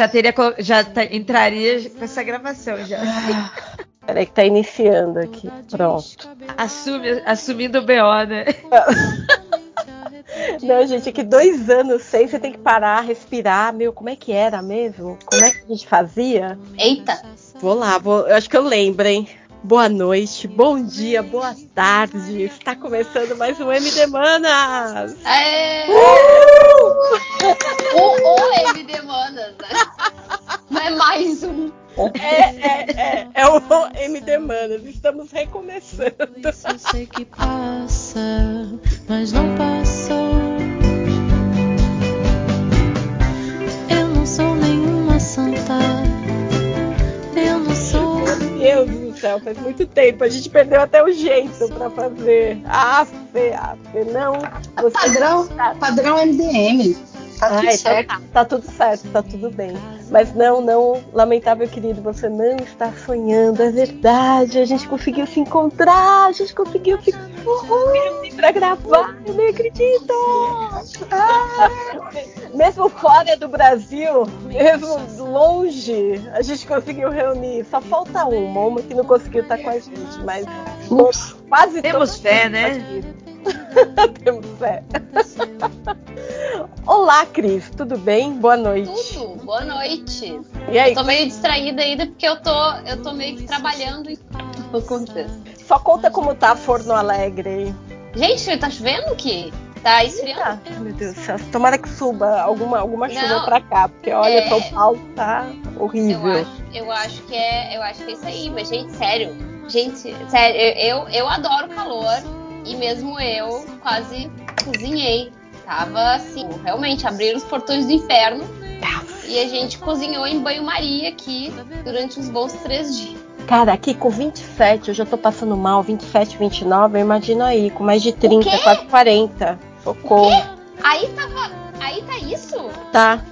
Já teria já tá, entraria com essa gravação já. Peraí que tá iniciando aqui. Pronto. Assume, assumindo o BO, né? Não, gente, é que dois anos sem, você tem que parar, respirar. Meu, como é que era mesmo? Como é que a gente fazia? Eita! Vou lá, vou, eu acho que eu lembro, hein? Boa noite, bom dia, boa tarde. Está começando mais um MD Manas. É. Uh! o, o MD Manas, né? Não é mais um. É, é, é, é o MD Manas. Estamos recomeçando. Eu sei que passa, mas não passou. Eu não sou nenhuma santa. Eu não sou. Meu Deus do céu, faz muito tempo. A gente perdeu até o jeito pra fazer. Afe, afe, não. Você Padrão, padrão MDM. Tá tudo Ai, certo. Tá, tá tudo certo, tá tudo bem. Mas não, não, lamentável querido, você não está sonhando, é verdade. A gente conseguiu se encontrar, a gente conseguiu se reunir pra gravar, eu nem acredito! Ah, mesmo fora do Brasil, mesmo longe, a gente conseguiu reunir. Só falta uma, uma que não conseguiu estar com a gente, mas Ups. quase Temos fé, né? aqui. Temos fé. Olá, Cris, tudo bem? Boa noite. Tudo, boa noite. E aí, Eu tô meio distraída ainda porque eu tô, eu tô meio que trabalhando em acontece. só conta como tá Forno Alegre. Gente, tá chovendo que? Tá esfriando? Ai, meu Deus do céu. Tomara que suba alguma, alguma chuva Não. pra cá, porque olha, É. São Paulo tá Eu horrível. acho, eu acho que é, eu acho que é isso aí, mas gente, sério. Gente, sério, eu, eu adoro calor e mesmo eu quase cozinhei. Tava assim, realmente abriram os portões do inferno e a gente cozinhou em banho-maria aqui durante uns bons três dias. Cara, aqui com 27 eu já tô passando mal, 27, 29, eu imagino aí, com mais de 30, quê? quase 40. Socorro. Aí tava. Aí tá isso? Tá.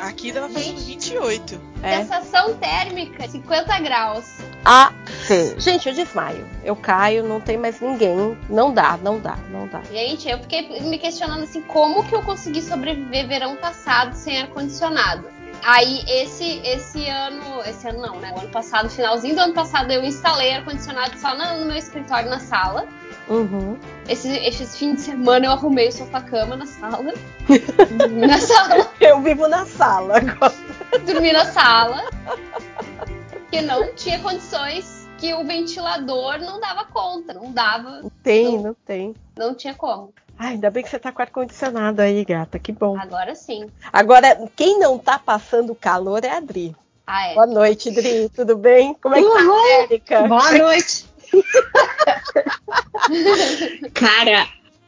Aqui tava fazendo 28. É. Sensação térmica, 50 graus. A C. Gente, eu desmaio. Eu caio, não tem mais ninguém. Não dá, não dá, não dá. Gente, eu fiquei me questionando assim, como que eu consegui sobreviver verão passado sem ar-condicionado? Aí esse, esse ano, esse ano não, né? O ano passado, finalzinho do ano passado, eu instalei ar-condicionado só no, no meu escritório na sala. Uhum. Esse, esses fins de semana eu arrumei o sofá-cama na sala. Dormi na sala. Eu vivo na sala agora. Dormi na sala. Porque não tinha condições que o ventilador não dava conta. Não dava, Tem, não tem. não tinha como. Ai, ainda bem que você tá com ar-condicionado aí, gata. Que bom. Agora sim. Agora, quem não tá passando calor é a Dri. Ah, é. Boa noite, Dri. Tudo bem? Como é que tá. Érica? Boa noite. cara,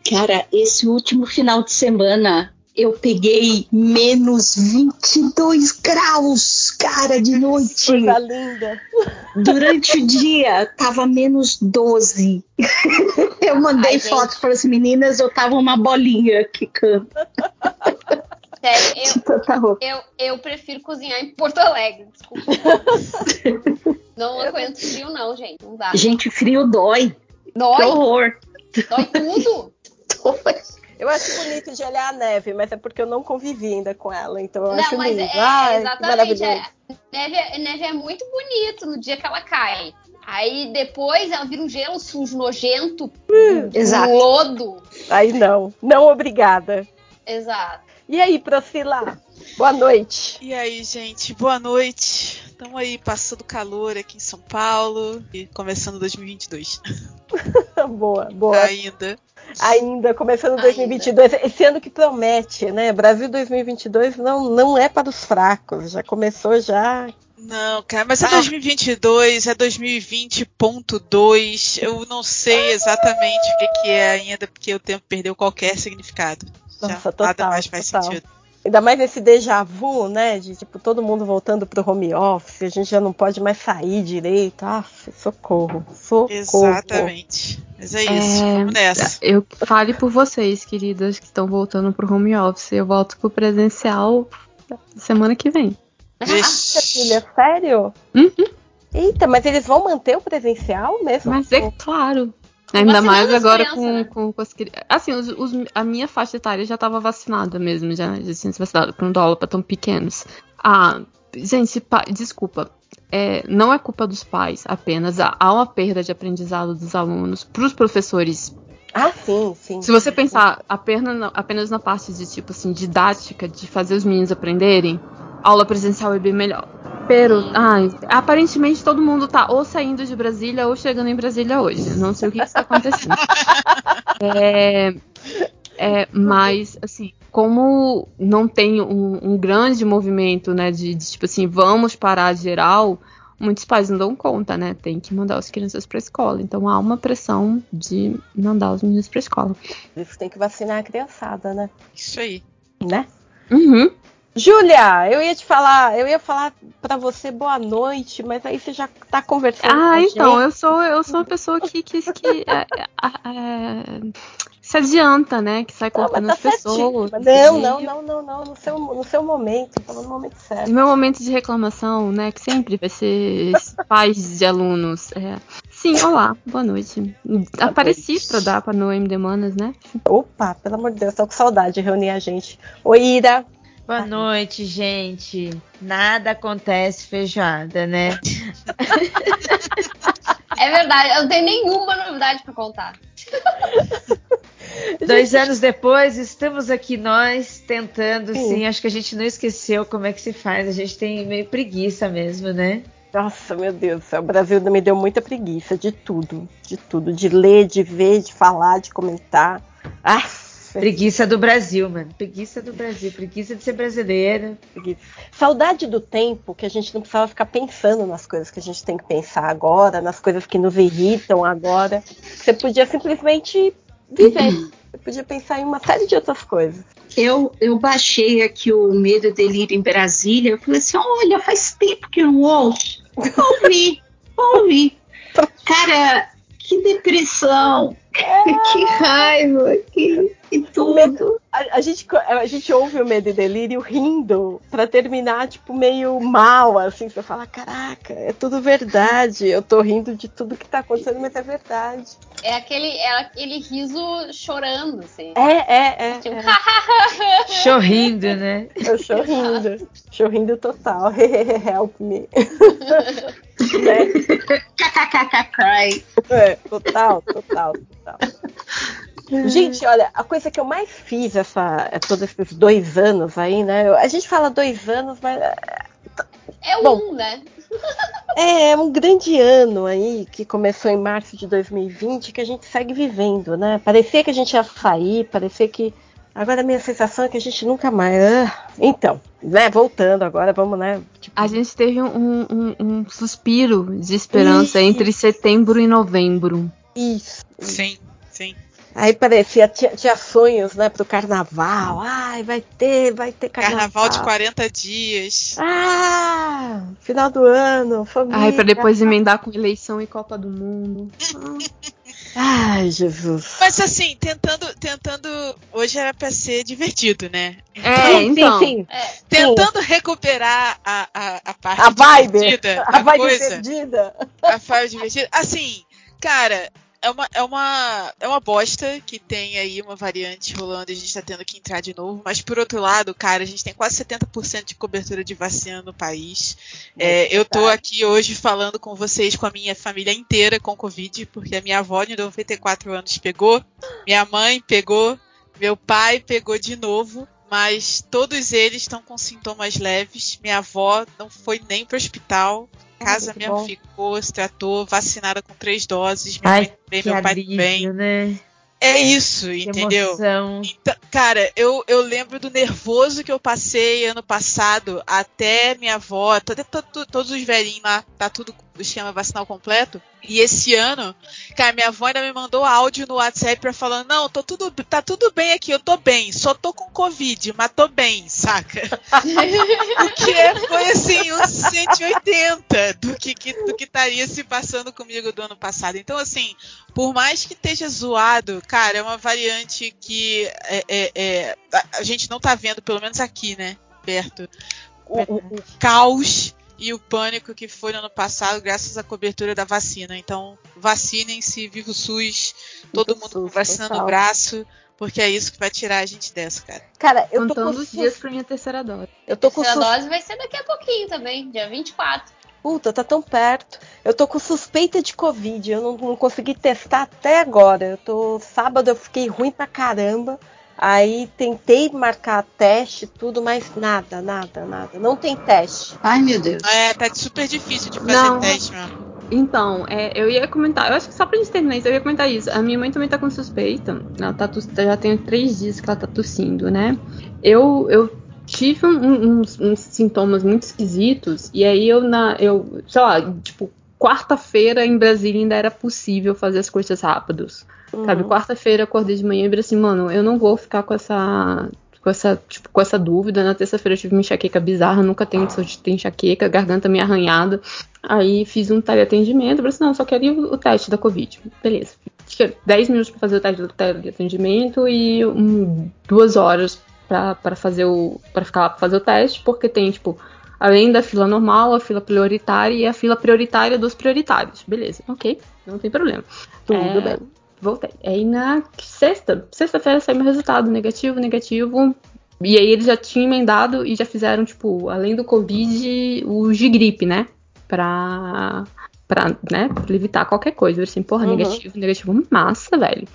cara, esse último final de semana eu peguei menos 22 graus, cara, de noite. Coisa linda. Durante o dia tava menos 12. Eu mandei Ai, foto para as meninas, eu tava uma bolinha quicando. Sério, eu, tanta roupa. Eu, eu prefiro cozinhar em Porto Alegre, desculpa. não aguento frio, não, gente. Não dá. Gente, frio dói. Que Dói, horror. dói tudo. Dói. Eu acho bonito de olhar a neve, mas é porque eu não convivi ainda com ela, então eu não, acho mas lindo. é, Ai, exatamente. É, neve, é- neve é muito bonito no dia que ela cai. Aí depois ela vira um gelo sujo, nojento, Exato. lodo. Aí não, não obrigada. Exato. E aí, Priscila? Boa noite. E aí, gente, boa noite. Estamos aí passando calor aqui em São Paulo e começando 2022 boa, boa. ainda. Ainda começando Ainda. 2022, esse ano que promete, né? Brasil 2022 não, não é para os fracos, já começou já. Não, cara, mas é Ah. 2022, é 2020.2. Eu não sei exatamente o que, que é ainda, porque o tempo perdeu qualquer significado. Já Nossa, nada total, mais faz total. sentido. Ainda mais esse déjà vu, né? De tipo, todo mundo voltando pro home office, a gente já não pode mais sair direito. Ah, socorro, socorro. Exatamente. Mas é isso, É, vamos nessa. Eu fale por vocês, queridas, que estão voltando pro home office. Eu volto pro presencial semana que vem. Vixe. Filha, sério? Uhum. Eita, mas eles vão manter o presencial mesmo? Mas é claro. Ainda mais agora com, né? com, com as crianças. Assim, os- os- a minha faixa etária já tava vacinada mesmo, já, já tinha se vacinado, dou aula pra tão pequenos. Ah, gente, pa- desculpa. É, não é culpa dos pais apenas. Há há uma perda de aprendizado dos alunos. Para os professores, Ah, sim, sim. se você pensar apenas na, apenas na parte de tipo assim, didática, de fazer os meninos aprenderem, aula presencial é bem melhor. Pero, ai, aparentemente todo mundo tá ou saindo de Brasília ou chegando em Brasília hoje. Não sei o que, que está acontecendo. É, é, mas, assim, como não tem um, um grande movimento, né, de, de, tipo assim, vamos parar geral, muitos pais não dão conta, né? Tem que mandar as crianças pra escola. Então há uma pressão de mandar os meninos pra escola. Isso tem que vacinar a criançada, né? Isso aí. Né? Uhum. Júlia, eu ia te falar, eu ia falar pra você boa noite, mas aí você já tá conversando com Ah, a então, gente. eu sou, eu sou uma pessoa que, que, que é, é, é, se adianta, né? Que sai cortando tá as pessoas. Não, não, não, não, não. No seu, no seu momento, tava no momento certo. E meu momento de reclamação, né? Que sempre vai ser pais de alunos. é, Sim, olá, boa noite. Apareci noite. pra dar pra Noemi Demanas, né? Opa, pelo amor de Deus, tô com saudade de reunir a gente. Oi, Ira. Boa noite, gente. Nada acontece feijoada, né? É verdade, eu não tenho nenhuma novidade pra contar. Dois anos depois, estamos aqui nós tentando, Sim. sim. Acho que a gente não esqueceu como é que se faz. A gente tem meio preguiça mesmo, né? Nossa, meu Deus do céu, o Brasil me deu muita preguiça de tudo, de tudo, de ler, de ver, de falar, de comentar. Ah, Preguiça do Brasil, mano. Preguiça do Brasil. Preguiça de ser brasileira. preguiça. Saudade do tempo que a gente não precisava ficar pensando nas coisas que a gente tem que pensar agora, nas coisas que nos irritam agora. Você podia simplesmente viver. Você podia pensar em uma série de outras coisas. Eu, eu baixei aqui o Medo e Delírio em Brasília. Eu falei assim: olha, faz tempo que eu não ouço. Vou ouvir, vou ouvir. Cara, que depressão, que raiva, que, que tudo. A, a gente, a gente ouve o Medo e Delírio rindo pra terminar, tipo, meio mal, assim. Você fala, caraca, é tudo verdade. Eu tô rindo de tudo que tá acontecendo, mas é verdade. É aquele, é aquele riso chorando, assim. É, é, é. Tipo, é. Chorrindo, né? Eu chorrindo. chorrindo total. Help me. né? KKKK. É, total, total, total. Gente, olha, a coisa que eu mais fiz essa, é, todos esses dois anos aí, né? eu- A gente fala dois anos, mas é um, Bom. né? É, é um grande ano aí que começou em março de 2020 que a gente segue vivendo, né? Parecia que a gente ia sair, parecia que. Agora a minha sensação é que a gente nunca mais. Ah, Então, né? Voltando agora, vamos, né? Tipo, A gente teve um, um- um suspiro de esperança Ih. entre setembro e novembro. isso. Sim, sim. Aí parecia, tinha, tinha sonhos, né, pro carnaval. Ai, vai ter, vai ter carnaval. Carnaval de 40 dias. Ah, final do ano, família. Ai, pra depois emendar com eleição e Copa do Mundo. Ai, Jesus. Mas assim, tentando, tentando. Hoje era pra ser divertido, né? É, então. sim, sim. Tentando recuperar a, a, a parte A vibe. divertida A da vibe coisa. perdida. A vibe divertida. Assim, cara, é uma, é uma, é uma bosta que tem aí uma variante rolando e a gente tá tendo que entrar de novo. Mas por outro lado, cara, a gente tem quase 70% de cobertura de vacina no país. É, eu tô aqui hoje falando com vocês, com a minha família inteira com Covid, porque a minha avó de 94 anos pegou, minha mãe pegou, meu pai pegou de novo, mas todos eles estão com sintomas leves. Minha avó não foi nem pro hospital. Casa que mesmo bom. ficou, se tratou, vacinada com três doses. Minha Ai, mãe também, meu pai também. né? É isso, Que entendeu? emoção. Então, cara, eu, eu lembro do nervoso que eu passei ano passado, até minha avó, até todos os velhinhos lá, tá tudo com o esquema vacinal completo. E esse ano, cara, minha avó ainda me mandou áudio no WhatsApp pra falar, não, tô tudo, tá tudo bem aqui, eu tô bem, só tô com Covid, mas tô bem, saca? o que é, foi assim, uns 180 do que, que, do que estaria se passando comigo do ano passado. Então, assim, por mais que esteja zoado, cara, é uma variante que é, é- é- a, a gente não tá vendo, pelo menos aqui, né? Perto. O, o- o caos e o pânico que foi no ano passado, graças à cobertura da vacina. Então, vacinem-se, viva o SUS, todo o mundo SUS, com vacina total. no braço, Porque é isso que vai tirar a gente dessa, cara. Cara, eu tô Contando com os dias pra minha terceira dose. Eu tô com Terceira dose vai ser daqui a pouquinho também, dia 24. Puta, tá tão perto. Eu tô com suspeita de Covid. Eu não, não consegui testar até agora. Eu tô. Sábado eu fiquei ruim pra caramba. Aí tentei marcar teste, tudo, mas nada, nada, nada. Não tem teste. Ai, meu Deus. É, tá super difícil de fazer Não. teste mesmo. Então, é, eu ia comentar, eu acho que só pra gente terminar isso, eu ia comentar isso. A minha mãe também tá com suspeita. Ela tá já tem três dias que ela tá tossindo, né? Eu, eu tive um- um- uns, uns sintomas muito esquisitos, e aí eu, na, eu sei lá, tipo, quarta-feira em Brasília ainda era possível fazer as coisas rápidas. Sabe, Uhum. quarta-feira eu acordei de manhã e falei assim, mano, eu não vou ficar com essa. Com essa, tipo, com essa dúvida. Na terça-feira eu tive uma enxaqueca bizarra, nunca tenho isso de ter enxaqueca, garganta meio arranhada. Aí fiz um teleatendimento, falei assim, não, só queria o, o teste da Covid. Beleza. Que 10 minutos pra fazer o teste do teleatendimento e um, duas horas pra, pra fazer o. para ficar lá pra fazer o teste, porque tem, tipo, além da fila normal, a fila prioritária e a fila prioritária dos prioritários. Beleza, ok, não tem problema. Tudo É, bem. Voltei. Aí na sexta, sexta-feira saiu meu resultado negativo, negativo. E aí eles já tinham emendado e já fizeram, tipo, além do Covid, o de gripe, né? Pra, pra né, pra evitar qualquer coisa. Eu assim, porra, Uhum. negativo, negativo, massa, velho.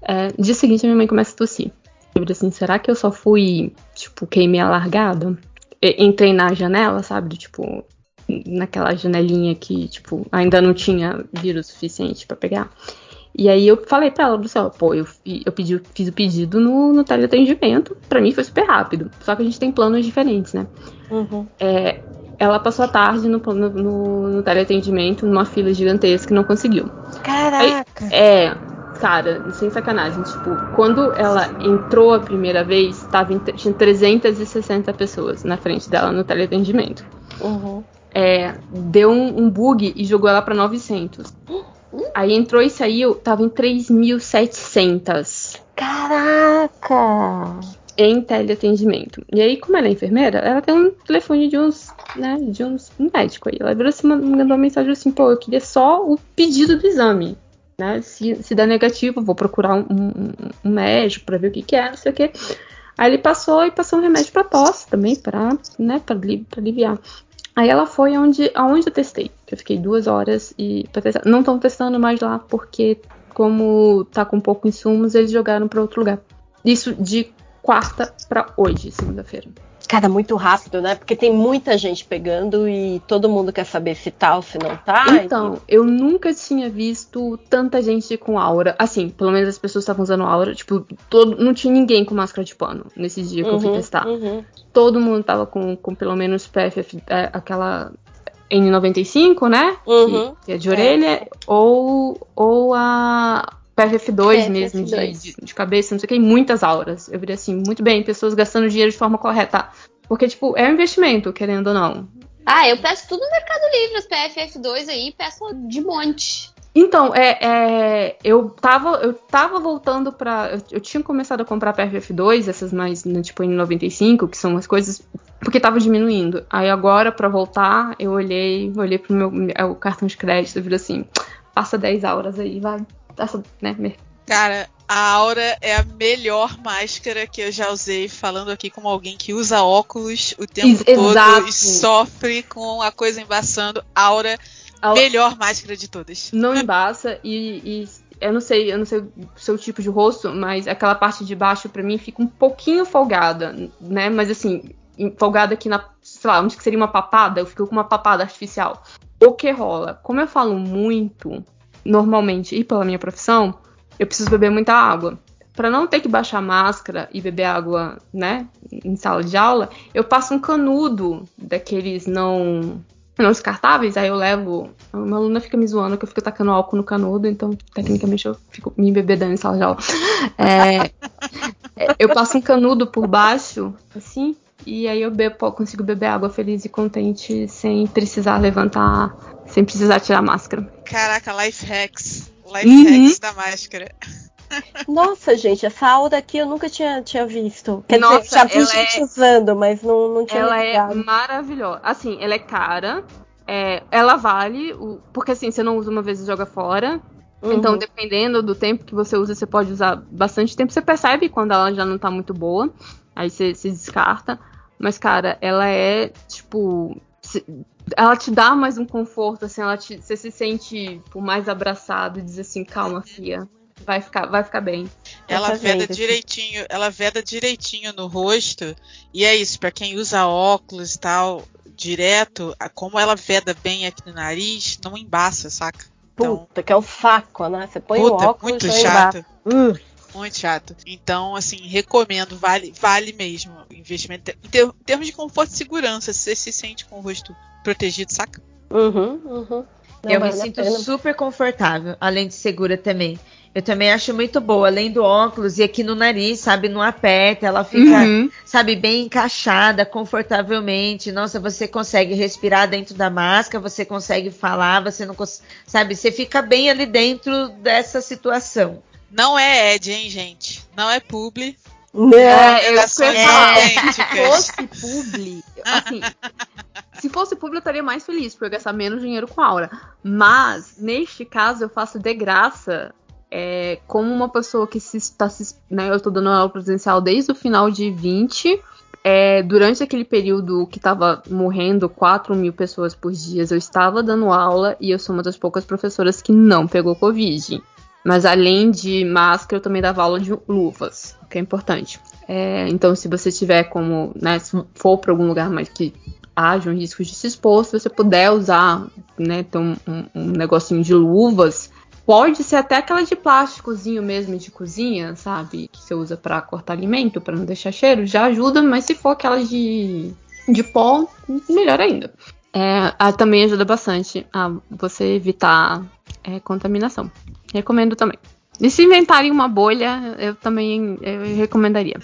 É, dia seguinte, minha mãe começa a tossir. Eu falei assim, será que eu só fui, tipo, queimei a largada? Entrei na janela, sabe? Tipo, naquela janelinha que, tipo, ainda não tinha vírus suficiente pra pegar. E aí eu falei pra ela, assim, ó, pô, eu, eu pedi, fiz o pedido no, no teleatendimento, pra mim foi super rápido. Só que a gente tem planos diferentes, né? Uhum. É, ela passou a tarde no, no, no, no teleatendimento, numa fila gigantesca e não conseguiu. Caraca. É, cara, sem sacanagem, tipo, quando ela entrou a primeira vez, tava em, tinha 360 pessoas na frente dela no teleatendimento. Uhum. É, deu um, um bug e jogou ela pra 900. Aí entrou e saiu, tava em 3.700 Caraca. em teleatendimento. E aí, como ela é enfermeira, ela tem um telefone de uns, né, de uns um médico aí. Ela virou assim, mandou uma mensagem assim, pô, eu queria só o pedido do exame. Né? Se, se der negativo, vou procurar um, um- um médico pra ver o que, que é, não sei o que. Aí ele passou e passou um remédio pra tosse também, pra, né, pra aliviar. Aí ela foi aonde, aonde eu testei. Eu fiquei duas horas e. Não estão testando mais lá, porque como tá com pouco insumos, eles jogaram pra outro lugar. Isso de quarta pra hoje, segunda-feira. Cara, muito rápido, né? Porque tem muita gente pegando e todo mundo quer saber se tá ou se não tá. Então, eu nunca tinha visto tanta gente com aura. Assim, pelo menos as pessoas estavam usando aura. Tipo, todo, não tinha ninguém com máscara de pano nesse dia que eu fui Uhum, testar. uhum. Todo mundo tava com, com pelo menos PFF, é, aquela N95, né? Uhum. Que, que é de orelha. Ou, ou a PFF2 mesmo, de, PFF2. de, de cabeça, não sei o que. Muitas auras. Eu virei assim, muito bem, pessoas gastando dinheiro de forma correta. Porque, tipo, é um investimento, querendo ou não. Ah, eu peço tudo no Mercado Livre, as PFF2 aí, peço de monte. Então, é, é, eu tava, eu tava voltando pra. Eu, eu tinha começado a comprar PFF2, essas mais, né, tipo, em 95, que são as coisas. Porque tava diminuindo. Aí agora, pra voltar, eu olhei, olhei pro meu é, o cartão de crédito e falei assim: passa 10 auras aí, vai. Passa, né? Cara, a Aura é a melhor máscara que eu já usei, falando aqui como alguém que usa óculos o tempo Ex- todo exato. e sofre com a coisa embaçando. Aura, a- melhor máscara de todas. não embaça e, e eu não sei, eu não sei o seu tipo de rosto, mas aquela parte de baixo pra mim fica um pouquinho folgada, né? Mas assim, folgada aqui na, sei lá, onde que seria uma papada, eu fico com uma papada artificial. O que rola? Como eu falo muito normalmente e pela minha profissão, eu preciso beber muita água. Pra não ter que baixar a máscara e beber água, né, em sala de aula, eu passo um canudo daqueles não não descartáveis, aí eu levo. Uma aluna fica me zoando que eu fico tacando álcool no canudo, então tecnicamente eu fico me bebedando em sala de aula. É, eu passo um canudo por baixo, assim, e aí eu bebo, consigo beber água feliz e contente sem precisar levantar, sem precisar tirar a máscara. Caraca, life hacks. Life Uhum. hacks da máscara. Nossa, gente, essa aura aqui eu nunca tinha, tinha visto. Quer Nossa, dizer, já vi ela gente é- usando, mas não, não tinha Ela é ligado. maravilhosa. Assim, ela é cara. é, ela vale. O, porque assim, você não usa uma vez e joga fora. Uhum. Então, dependendo do tempo que você usa, você pode usar bastante tempo. Você percebe quando ela já não tá muito boa. Aí você se descarta. Mas, cara, ela é, tipo. Ela te dá mais um conforto, assim, ela te, você se sente tipo, mais abraçado e diz assim, calma, filha. Vai ficar, vai ficar bem. Ela Essa veda gente, assim. direitinho, ela veda direitinho no rosto. E é isso, pra quem usa óculos e tal, direto, como ela veda bem aqui no nariz, não embaça, saca? Então, Puta, que é o saco, né? Você põe puta, o óculos muito chato. Uh, Muito chato. Então, assim, recomendo, vale, vale mesmo o investimento. Em, ter- em termos de conforto e segurança, você se sente com o rosto protegido, saca? Uhum, uhum. Não, eu me sinto super confortável, além de segura também. Eu também acho muito boa, além do óculos e aqui no nariz, sabe, não aperta, ela fica, Uhum. sabe, bem encaixada, confortavelmente. Nossa, você consegue respirar dentro da máscara, você consegue falar, você não consegue, sabe, você fica bem ali dentro dessa situação. Não é Ed, hein, gente? Não é publi. Não, É, eu Recomendações ia falar, Se fosse publi, assim, se fosse publi eu estaria mais feliz, porque eu ia gastar menos dinheiro com aura. Mas, neste caso, eu faço de graça, é, como uma pessoa que se está se, né, eu tô dando aula presencial desde o final de 20. é, durante aquele período que tava morrendo 4 mil pessoas por dia, eu estava dando aula e eu sou uma das poucas professoras que não pegou Covid. Mas além de máscara, eu também dava aula de luvas, o que é importante. É, então, se você tiver como, né, se for para algum lugar mais que haja um risco de se expor, se você puder usar, né, um, um- negocinho de luvas, pode ser até aquela de plásticozinho mesmo de cozinha, sabe, que você usa para cortar alimento, para não deixar cheiro, já ajuda, mas se for aquela de, de pó, melhor ainda. É, a- também ajuda bastante a você evitar é, contaminação. Recomendo também. E se inventarem uma bolha, eu também eu recomendaria.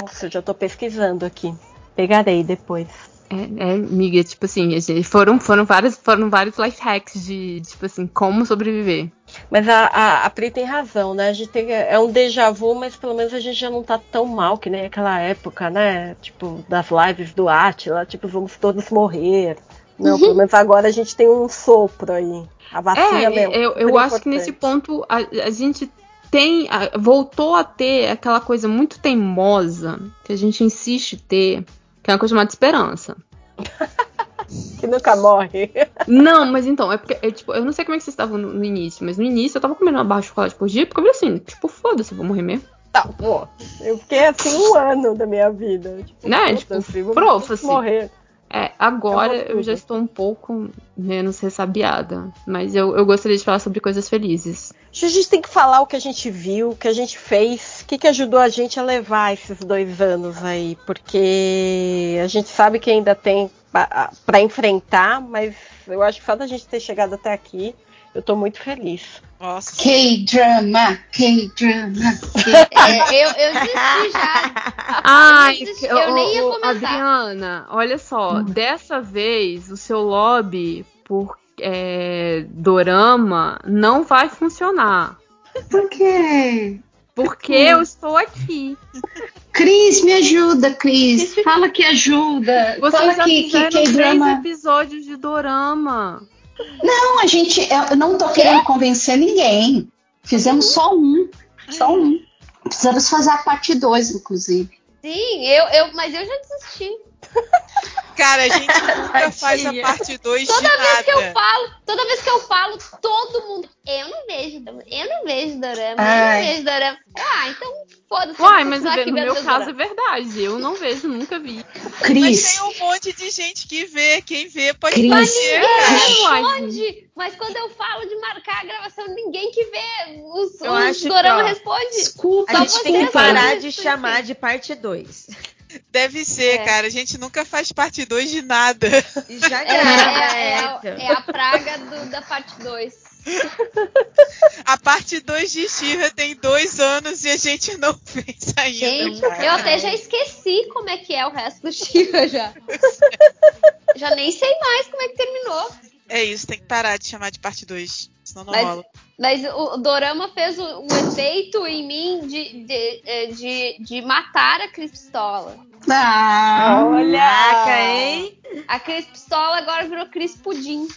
Nossa, eu já tô pesquisando aqui. Pegarei depois. É, é, miga, tipo assim, foram, foram, vários, foram vários life hacks de, tipo assim, como sobreviver. Mas a, a, a Pri tem razão, né? A gente tem, é um déjà vu, mas pelo menos a gente já não tá tão mal que nem aquela época, né? Tipo, das lives do Atila, tipo, vamos todos morrer. Não, pelo menos agora a gente tem um sopro aí. A vacina É, mesmo. eu, eu super acho que nesse importante. ponto a, a gente tem, voltou a ter aquela coisa muito teimosa que a gente insiste ter, que é uma coisa chamada esperança. Que nunca morre. Não, mas então, é porque, é, tipo, eu não sei como é que vocês estavam no, no início, mas no início eu tava comendo uma barra de chocolate por dia, porque eu falei assim, tipo, foda-se, eu vou morrer mesmo. Tá, pô. Eu fiquei assim um ano da minha vida. Tipo, Né, tipo, vamos profa, assim. morrer. É, agora Eu eu já estou um pouco menos ressabiada, mas eu, eu gostaria de falar sobre coisas felizes. Que A gente tem que falar o que a gente viu, o que a gente fez, o que, que ajudou a gente a levar esses dois anos aí, porque a gente sabe que ainda tem para enfrentar, mas eu acho que só da gente ter chegado até aqui, eu tô muito feliz. Nossa. K-drama, K-drama. É, eu, eu desisti já. Ai, Eu desisti, eu nem ia comentar. Adriana, olha só, dessa vez o seu lobby por é, dorama não vai funcionar. Por quê? Porque eu estou aqui. Cris, me ajuda, Cris. Fala que ajuda. Vocês Fala já que, que três K-drama. episódios de dorama. Não, a gente. Eu não tô querendo convencer ninguém. Fizemos só um. Só um. Precisamos fazer a parte 2, inclusive. Sim, eu, eu, mas eu já desisti. Cara, a gente nunca faz a parte 2 de Toda vez que eu nada. falo, toda vez que eu falo, todo mundo. Eu não vejo, eu não vejo dorama, eu Ai. não vejo dorama. Ah, então foda-se. eu Uai, mas no meu caso é doramas. verdade. Eu não vejo, nunca vi. Mas Cris, tem um monte de gente que vê. Quem vê pode Cris. Responde, mas quando eu falo de marcar a gravação, ninguém que vê os, Eu os acho que, dorama ó, responde. desculpa. A gente tem que parar de chamar de parte 2. Deve ser, É. cara. A gente nunca faz parte 2 de nada. Já É, grava é, é, essa. é a praga do- da parte 2. A parte 2 de Shira tem dois anos e a gente não fez ainda. Gente, cara. eu até já esqueci como é que é o resto do Shiva já. já nem sei mais como é que terminou. É isso, tem que parar de chamar de parte 2. Senão não Mas- rola. Mas o, Dorama fez um, efeito em mim de, de, eh, de, de matar a Cris Pistola. Ah, Olha! Caraca, hein? A Cris Pistola agora virou Cris Pudim.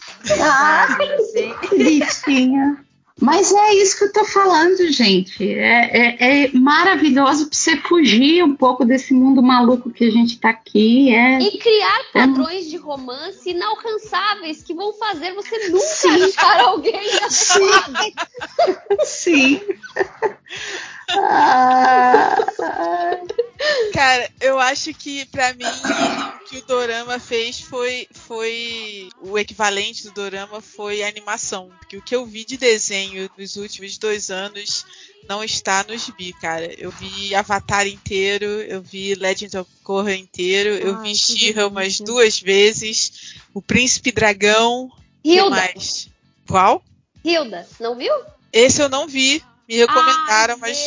ah, Sabe, assim? Mas é isso que eu tô falando, gente. É, é, é maravilhoso pra você fugir um pouco desse mundo maluco que a gente tá aqui. É, E criar padrões de romance inalcançáveis que vão fazer você nunca achar alguém Sim. Sim. Cara, eu acho que pra mim o que o Dorama fez foi, foi o equivalente do Dorama foi a animação, porque o que eu vi de desenho nos últimos dois anos não está nos gibi, cara. Eu vi Avatar inteiro, eu vi Legend of Korra inteiro, eu vi She-Ra umas duas vezes, o Príncipe Dragão, que Hilda, mais? Qual? Hilda, não viu? Esse eu não vi, me recomendaram, Ai, mas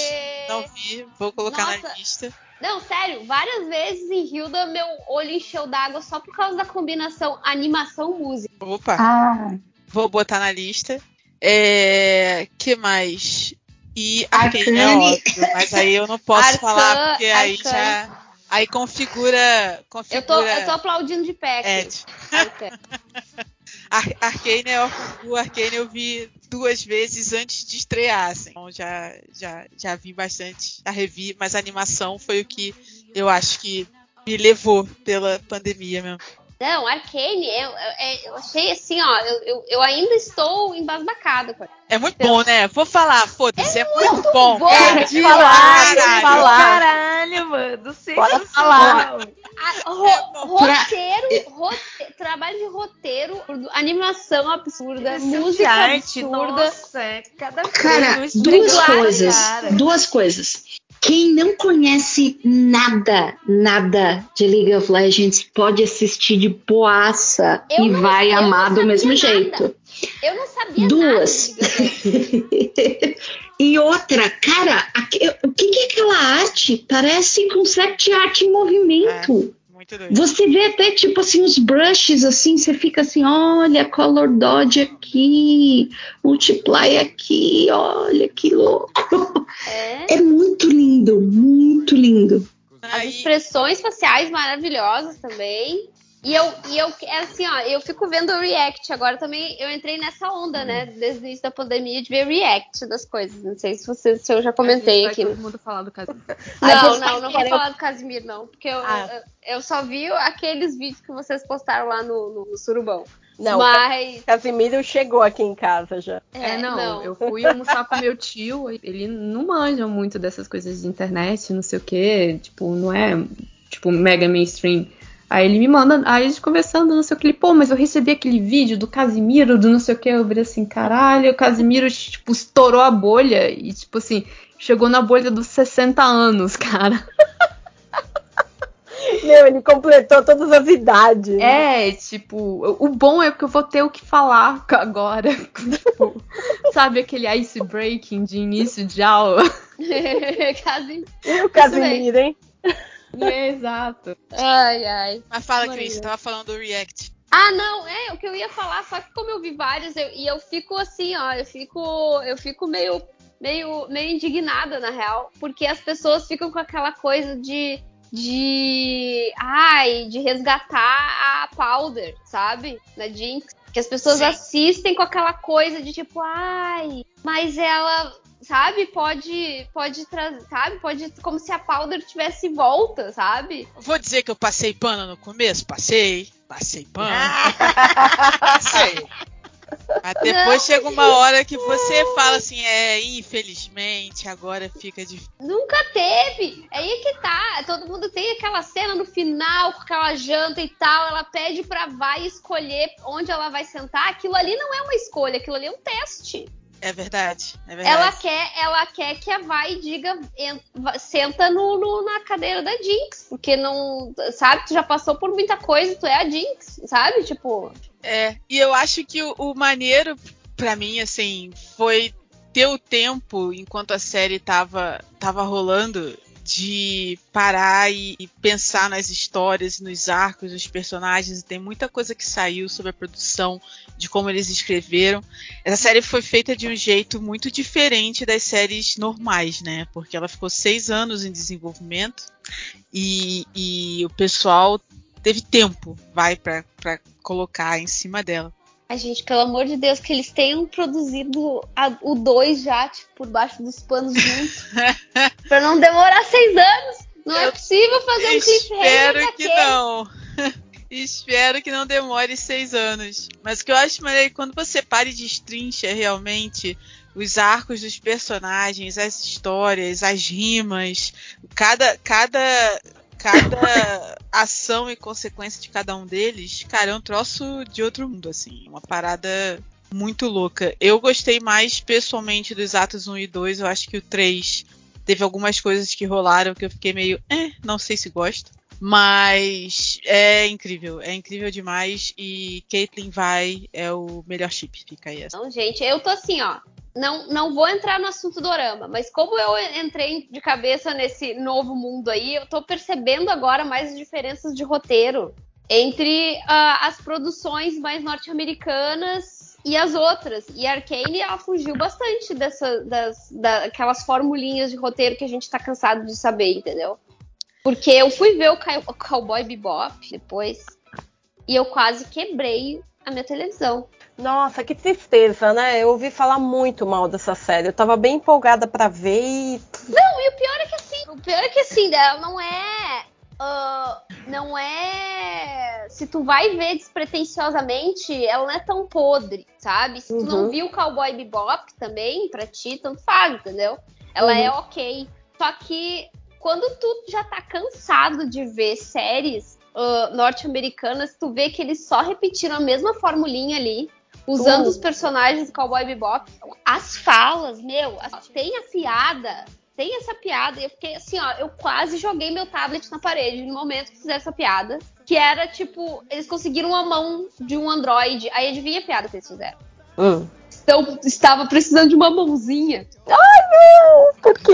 não vi, vou colocar na Nossa. lista. Não, sério, várias vezes em Hilda meu olho encheu d'água só por causa da combinação animação-música. Opa! ah, Vou botar na lista. É. que mais? E Arcane é óbvio, mas aí eu não posso Arcan- falar porque aí Arcane. já. Aí configura. configura Eu tô, eu tô aplaudindo de pé aqui. Ar Arcane é o Arcane eu vi duas vezes antes de estrear, assim. Então já, já, já vi bastante, já revi, mas a animação foi o que eu acho que me levou pela pandemia mesmo. Não, Arcane, eu, eu, eu achei assim, ó, eu, eu, eu ainda estou embasbacada com É muito bom, né? Vou falar, foda-se, é, muito bom. bom. cara. Pode falar, Caralho. falar. Caralho, mano. Pode falar. A- ro- roteiro, rote- trabalho de roteiro, animação absurda, música arte, absurda. nossa, é cada Cara, coisa, duas coisas. cara. Duas coisas. Quem não conhece nada, nada de League of Legends pode assistir de boaça Eu e não- vai amar do mesmo nada. jeito. Eu não sabia Duas. e outra, cara, o que, que é aquela arte? Parece concept art em movimento. Muito doido. Você vê até tipo assim os brushes assim, você fica assim, olha, color dodge aqui, multiply aqui, olha que louco. É. É muito lindo, muito lindo. As expressões faciais maravilhosas também. E eu, e eu, é assim, ó, eu fico vendo o react agora também. Eu entrei nessa onda, né? Desde o início da pandemia, de ver react das coisas. Não sei se, você, se eu já comentei aqui. todo mundo falar do caso. Ai, Não, não, não vou falar do Casimiro, não. Porque eu, Ah. eu, eu só vi aqueles vídeos que vocês postaram lá no, no Surubão. Não, Mas. Casimiro chegou aqui em casa já. É, não, eu fui almoçar com meu tio, ele não manja muito dessas coisas de internet, não sei o que, tipo, não é, tipo, mega mainstream. Aí ele me manda, aí a gente conversando, não sei o que, ele, pô, mas eu recebi aquele vídeo do Casimiro, do não sei o que, eu virei assim, caralho, o Casimiro, tipo, estourou a bolha e, tipo assim, chegou na bolha dos 60 anos, cara. Meu, ele completou todas as idades. É, tipo, o bom é que eu vou ter o que falar agora. tipo, sabe aquele ice breaking de início de aula? Casimiro. E o Casimiro, hein? É, exato. Ai, ai. mas fala, Maria. Cris, você tava falando do React. Ah, não, é o que eu ia falar, só que como eu vi vários, eu- e eu fico assim, ó, eu fico, eu fico meio, meio, meio indignada, na real, porque as pessoas ficam com aquela coisa de, de, ai, de resgatar a Powder, sabe? Na Jinx. Que as pessoas Sim. assistem com aquela coisa de tipo, ai, mas ela, sabe, pode, pode trazer, sabe, pode, como se a Powder tivesse volta, sabe? Vou dizer que eu passei pano no começo? Passei. Passei pano. Passei. Mas depois chega uma hora que você fala assim, é, infelizmente, agora fica difícil. Nunca teve. É aí que tá. Todo mundo tem aquela cena no final com aquela janta e tal. Ela pede pra vai escolher onde ela vai sentar. Aquilo ali não é uma escolha, aquilo ali é um teste. É verdade, é verdade. Ela quer, ela quer que a vai diga senta no, no- na cadeira da Jinx, porque não, sabe, tu já passou por muita coisa, tu é a Jinx, sabe? Tipo, É, e eu acho que o, o maneiro, pra mim, assim, foi ter o tempo, enquanto a série tava, tava rolando, de parar e, e pensar nas histórias, nos arcos, nos personagens. Tem muita coisa que saiu sobre a produção, de como eles escreveram. Essa série foi feita de um jeito muito diferente das séries normais, né? Porque ela ficou seis anos em desenvolvimento e, e o pessoal teve tempo, vai, pra colocar em cima dela. Ai, gente, pelo amor de Deus, que eles tenham produzido a- o 2 já, tipo, por baixo dos panos juntos. pra não demorar seis anos. Não é Eu possível fazer um cliffhanger Espero que daquele. não. Espero que não demore seis anos. Mas o que eu acho maneiro é que quando você para e destrincha realmente os arcos dos personagens, as histórias, as rimas, cada, cada, cada ação e consequência de cada um deles, cara, é um troço de outro mundo, assim. Uma parada muito louca. Eu gostei mais pessoalmente dos atos 1 e 2. Eu acho que o 3 teve algumas coisas que rolaram que eu fiquei meio, eh, não sei se gosto. Mas é incrível, é incrível demais. E Caitlyn vai é o melhor chip, fica aí. essa. Não, gente, eu tô assim, ó. Não, não vou entrar no assunto dorama, mas como eu entrei de cabeça nesse novo mundo aí, eu tô percebendo agora mais as diferenças de roteiro entre ah, as produções mais norte-americanas e as outras. E a Arcane, ela fugiu bastante dessa, das, daquelas formulinhas de roteiro que a gente tá cansado de saber, entendeu? Porque eu fui ver o Cow- o Cowboy Bebop depois e eu quase quebrei a minha televisão. Nossa, que tristeza, né? Eu ouvi falar muito mal dessa série. Eu tava bem empolgada pra ver e. Não, e o pior é que assim, o pior é que assim, ela não é. ah, não é. Se tu vai ver despretensiosamente, ela não é tão podre, sabe? Se tu não Uhum. viu Cowboy Bebop também, pra ti, tanto faz, entendeu? Ela Uhum. é ok. Só que quando tu já tá cansado de ver séries ah, norte-americanas, tu vê que eles só repetiram a mesma formulinha ali. Usando Uhum. os personagens do Cowboy Bebop, as falas, meu, as- tem a piada, tem essa piada, e eu fiquei assim, ó, eu quase joguei meu tablet na parede no momento que fizeram essa piada. Que era tipo, eles conseguiram a mão de um Android. Aí adivinha a piada que eles fizeram? Hum. Então, estava precisando de uma mãozinha. Por quê?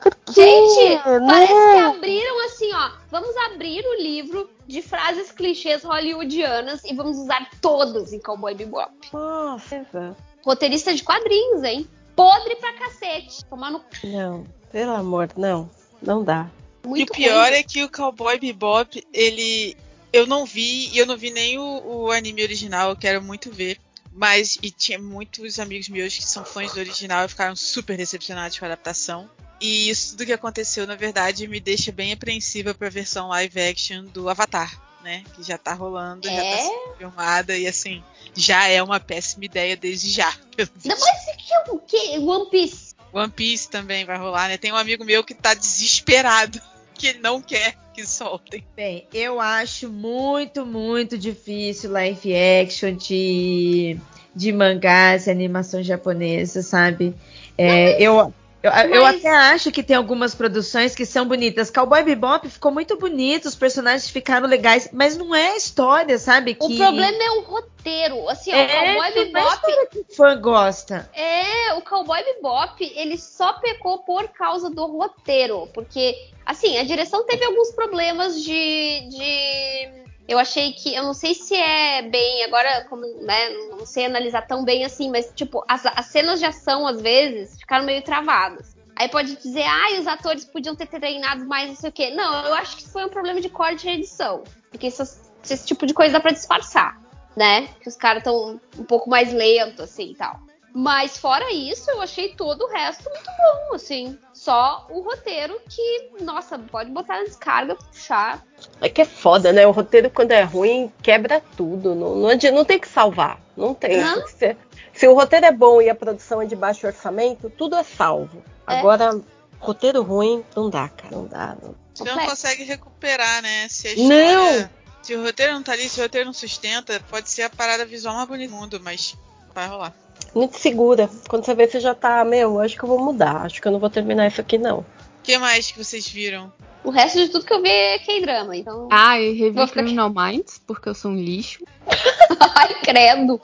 Por quê? Gente, parece que Não. abriram assim, ó. Vamos abrir o livro de frases clichês hollywoodianas e vamos usar todas em Cowboy Bebop. Nossa. Roteirista de quadrinhos, hein? Podre pra cacete. Tomar no Não, pelo amor, não. Não dá. muito e o pior ruim. é que o Cowboy Bebop, ele. Eu não vi, e eu não vi nem o, o anime original, eu quero muito ver. Mas, e tinha muitos amigos meus que são fãs do original e ficaram super decepcionados com a adaptação. E isso tudo que aconteceu, na verdade, me deixa bem apreensiva pra versão live action do Avatar, né? Que já tá rolando, já tá É? sendo filmada, e assim, já é uma péssima ideia desde já. mas que é o quê? One Piece. One Piece também vai rolar, né? Tem um amigo meu que tá desesperado, que ele não quer que soltem. Bem, eu acho muito, muito difícil live action de, de mangás e animação japonesa, sabe? É, eu, eu, eu mas- até acho que tem algumas produções que são bonitas. Cowboy Bebop ficou muito bonito, os personagens ficaram legais, mas não é a história, sabe? O que problema é o roteiro. Assim, ó, o É, Cowboy é Bebop que o fã gosta. É, o Cowboy Bebop, ele só pecou por causa do roteiro, porque, assim, a direção teve alguns problemas de, de... Eu achei que, eu não sei se é bem, agora, como, né, não sei analisar tão bem assim, mas, tipo, as, as cenas de ação, às vezes, ficaram meio travadas. Aí pode dizer, ai, os atores podiam ter treinado mais, não sei o quê. Não, eu acho que isso foi um problema de corte e edição, porque essas- esse tipo de coisa dá pra disfarçar, né? Que os caras estão um pouco mais lentos, assim, e tal. Mas fora isso, eu achei todo o resto muito bom, assim. Só o roteiro que, nossa, pode botar na descarga, puxar. É que é foda, né? O roteiro, quando é ruim, quebra tudo. Não, não, adi- não tem que salvar. Não tem. Não. Se, se o roteiro é bom e a produção é de baixo orçamento, tudo é salvo. É. Agora, roteiro ruim, não dá, cara. Não dá. Não. Você não Complexo. consegue recuperar, né? Se a Não! história. Se o roteiro não tá ali, se o roteiro não sustenta, pode ser a parada visual mais bonita do mundo, mas vai rolar. Muito segura. Quando você vê, você já tá, meu, acho que eu vou mudar. Acho que eu não vou terminar isso aqui, não. O que mais que vocês viram? O resto de tudo que eu vi é K-drama, então. Ah, e revi ficar- Criminal Minds, porque eu sou um lixo. Ai, credo.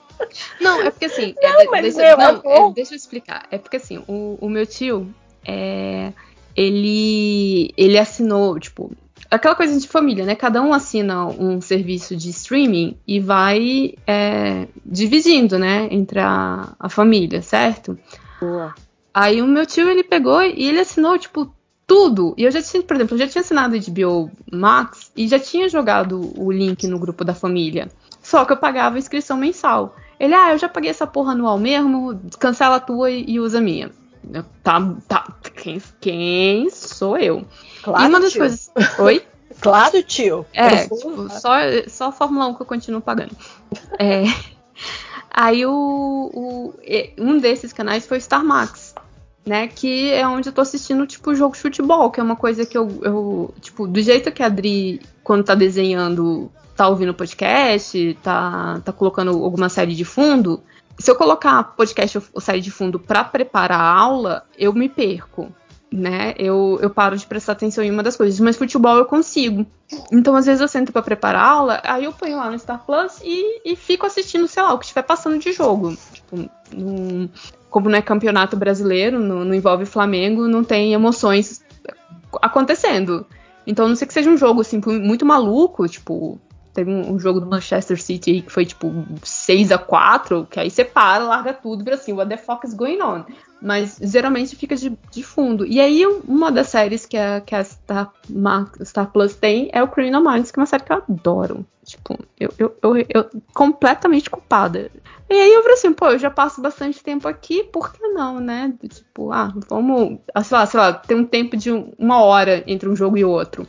Não, é porque assim. é, de- mas deixa, meu, é não, bom. é, deixa eu explicar. É porque assim, o, o meu tio, é, ele, ele assinou, tipo, aquela coisa de família, né? Cada um assina um serviço de streaming e vai é, dividindo, né? Entre a, a família, certo? Boa. Aí o meu tio, ele pegou e ele assinou, tipo, tudo. E eu já tinha, por exemplo, eu já tinha assinado HBO Max e já tinha jogado o link no grupo da família. Só que eu pagava inscrição mensal. Ele, ah, eu já paguei essa porra anual mesmo, cancela a tua e, e usa a minha. Eu, tá, tá. Quem, quem sou eu? Claro, e uma das tio. coisas. Oi? Claro, tio. É, tipo, só, só a Fórmula 1 que eu continuo pagando. É, aí o, o- um desses canais foi o Star Max, né? Que é onde eu tô assistindo, tipo, jogo de futebol, que é uma coisa que eu, eu tipo, do jeito que a Adri, quando tá desenhando, tá ouvindo podcast, tá, tá colocando alguma série de fundo. Se eu colocar podcast ou série de fundo pra preparar a aula, eu me perco né? Eu, eu paro de prestar atenção em uma das coisas, mas futebol eu consigo. Então, às vezes, eu sento pra preparar a aula, aí eu ponho lá no Star Plus e, e fico assistindo, sei lá, o que estiver passando de jogo. Tipo, num- como não é campeonato brasileiro, não, não envolve Flamengo, não tem emoções acontecendo. Então, não sei que seja um jogo assim muito maluco, tipo, teve um, um jogo do Manchester City aí que foi tipo 6 a 4 que aí você para, larga tudo e vira assim, what the fuck is going on? Mas geralmente fica de, de fundo. E aí, uma das séries que a, que a Star, Star Plus tem é o Criminal Minds, que é uma série que eu adoro. Tipo, eu, eu, eu, eu completamente culpada. E aí eu falei assim, pô, eu já passo bastante tempo aqui, por que não, né? Tipo, ah, vamos, ah, sei lá, sei lá, tem um tempo de um- uma hora entre um jogo e outro.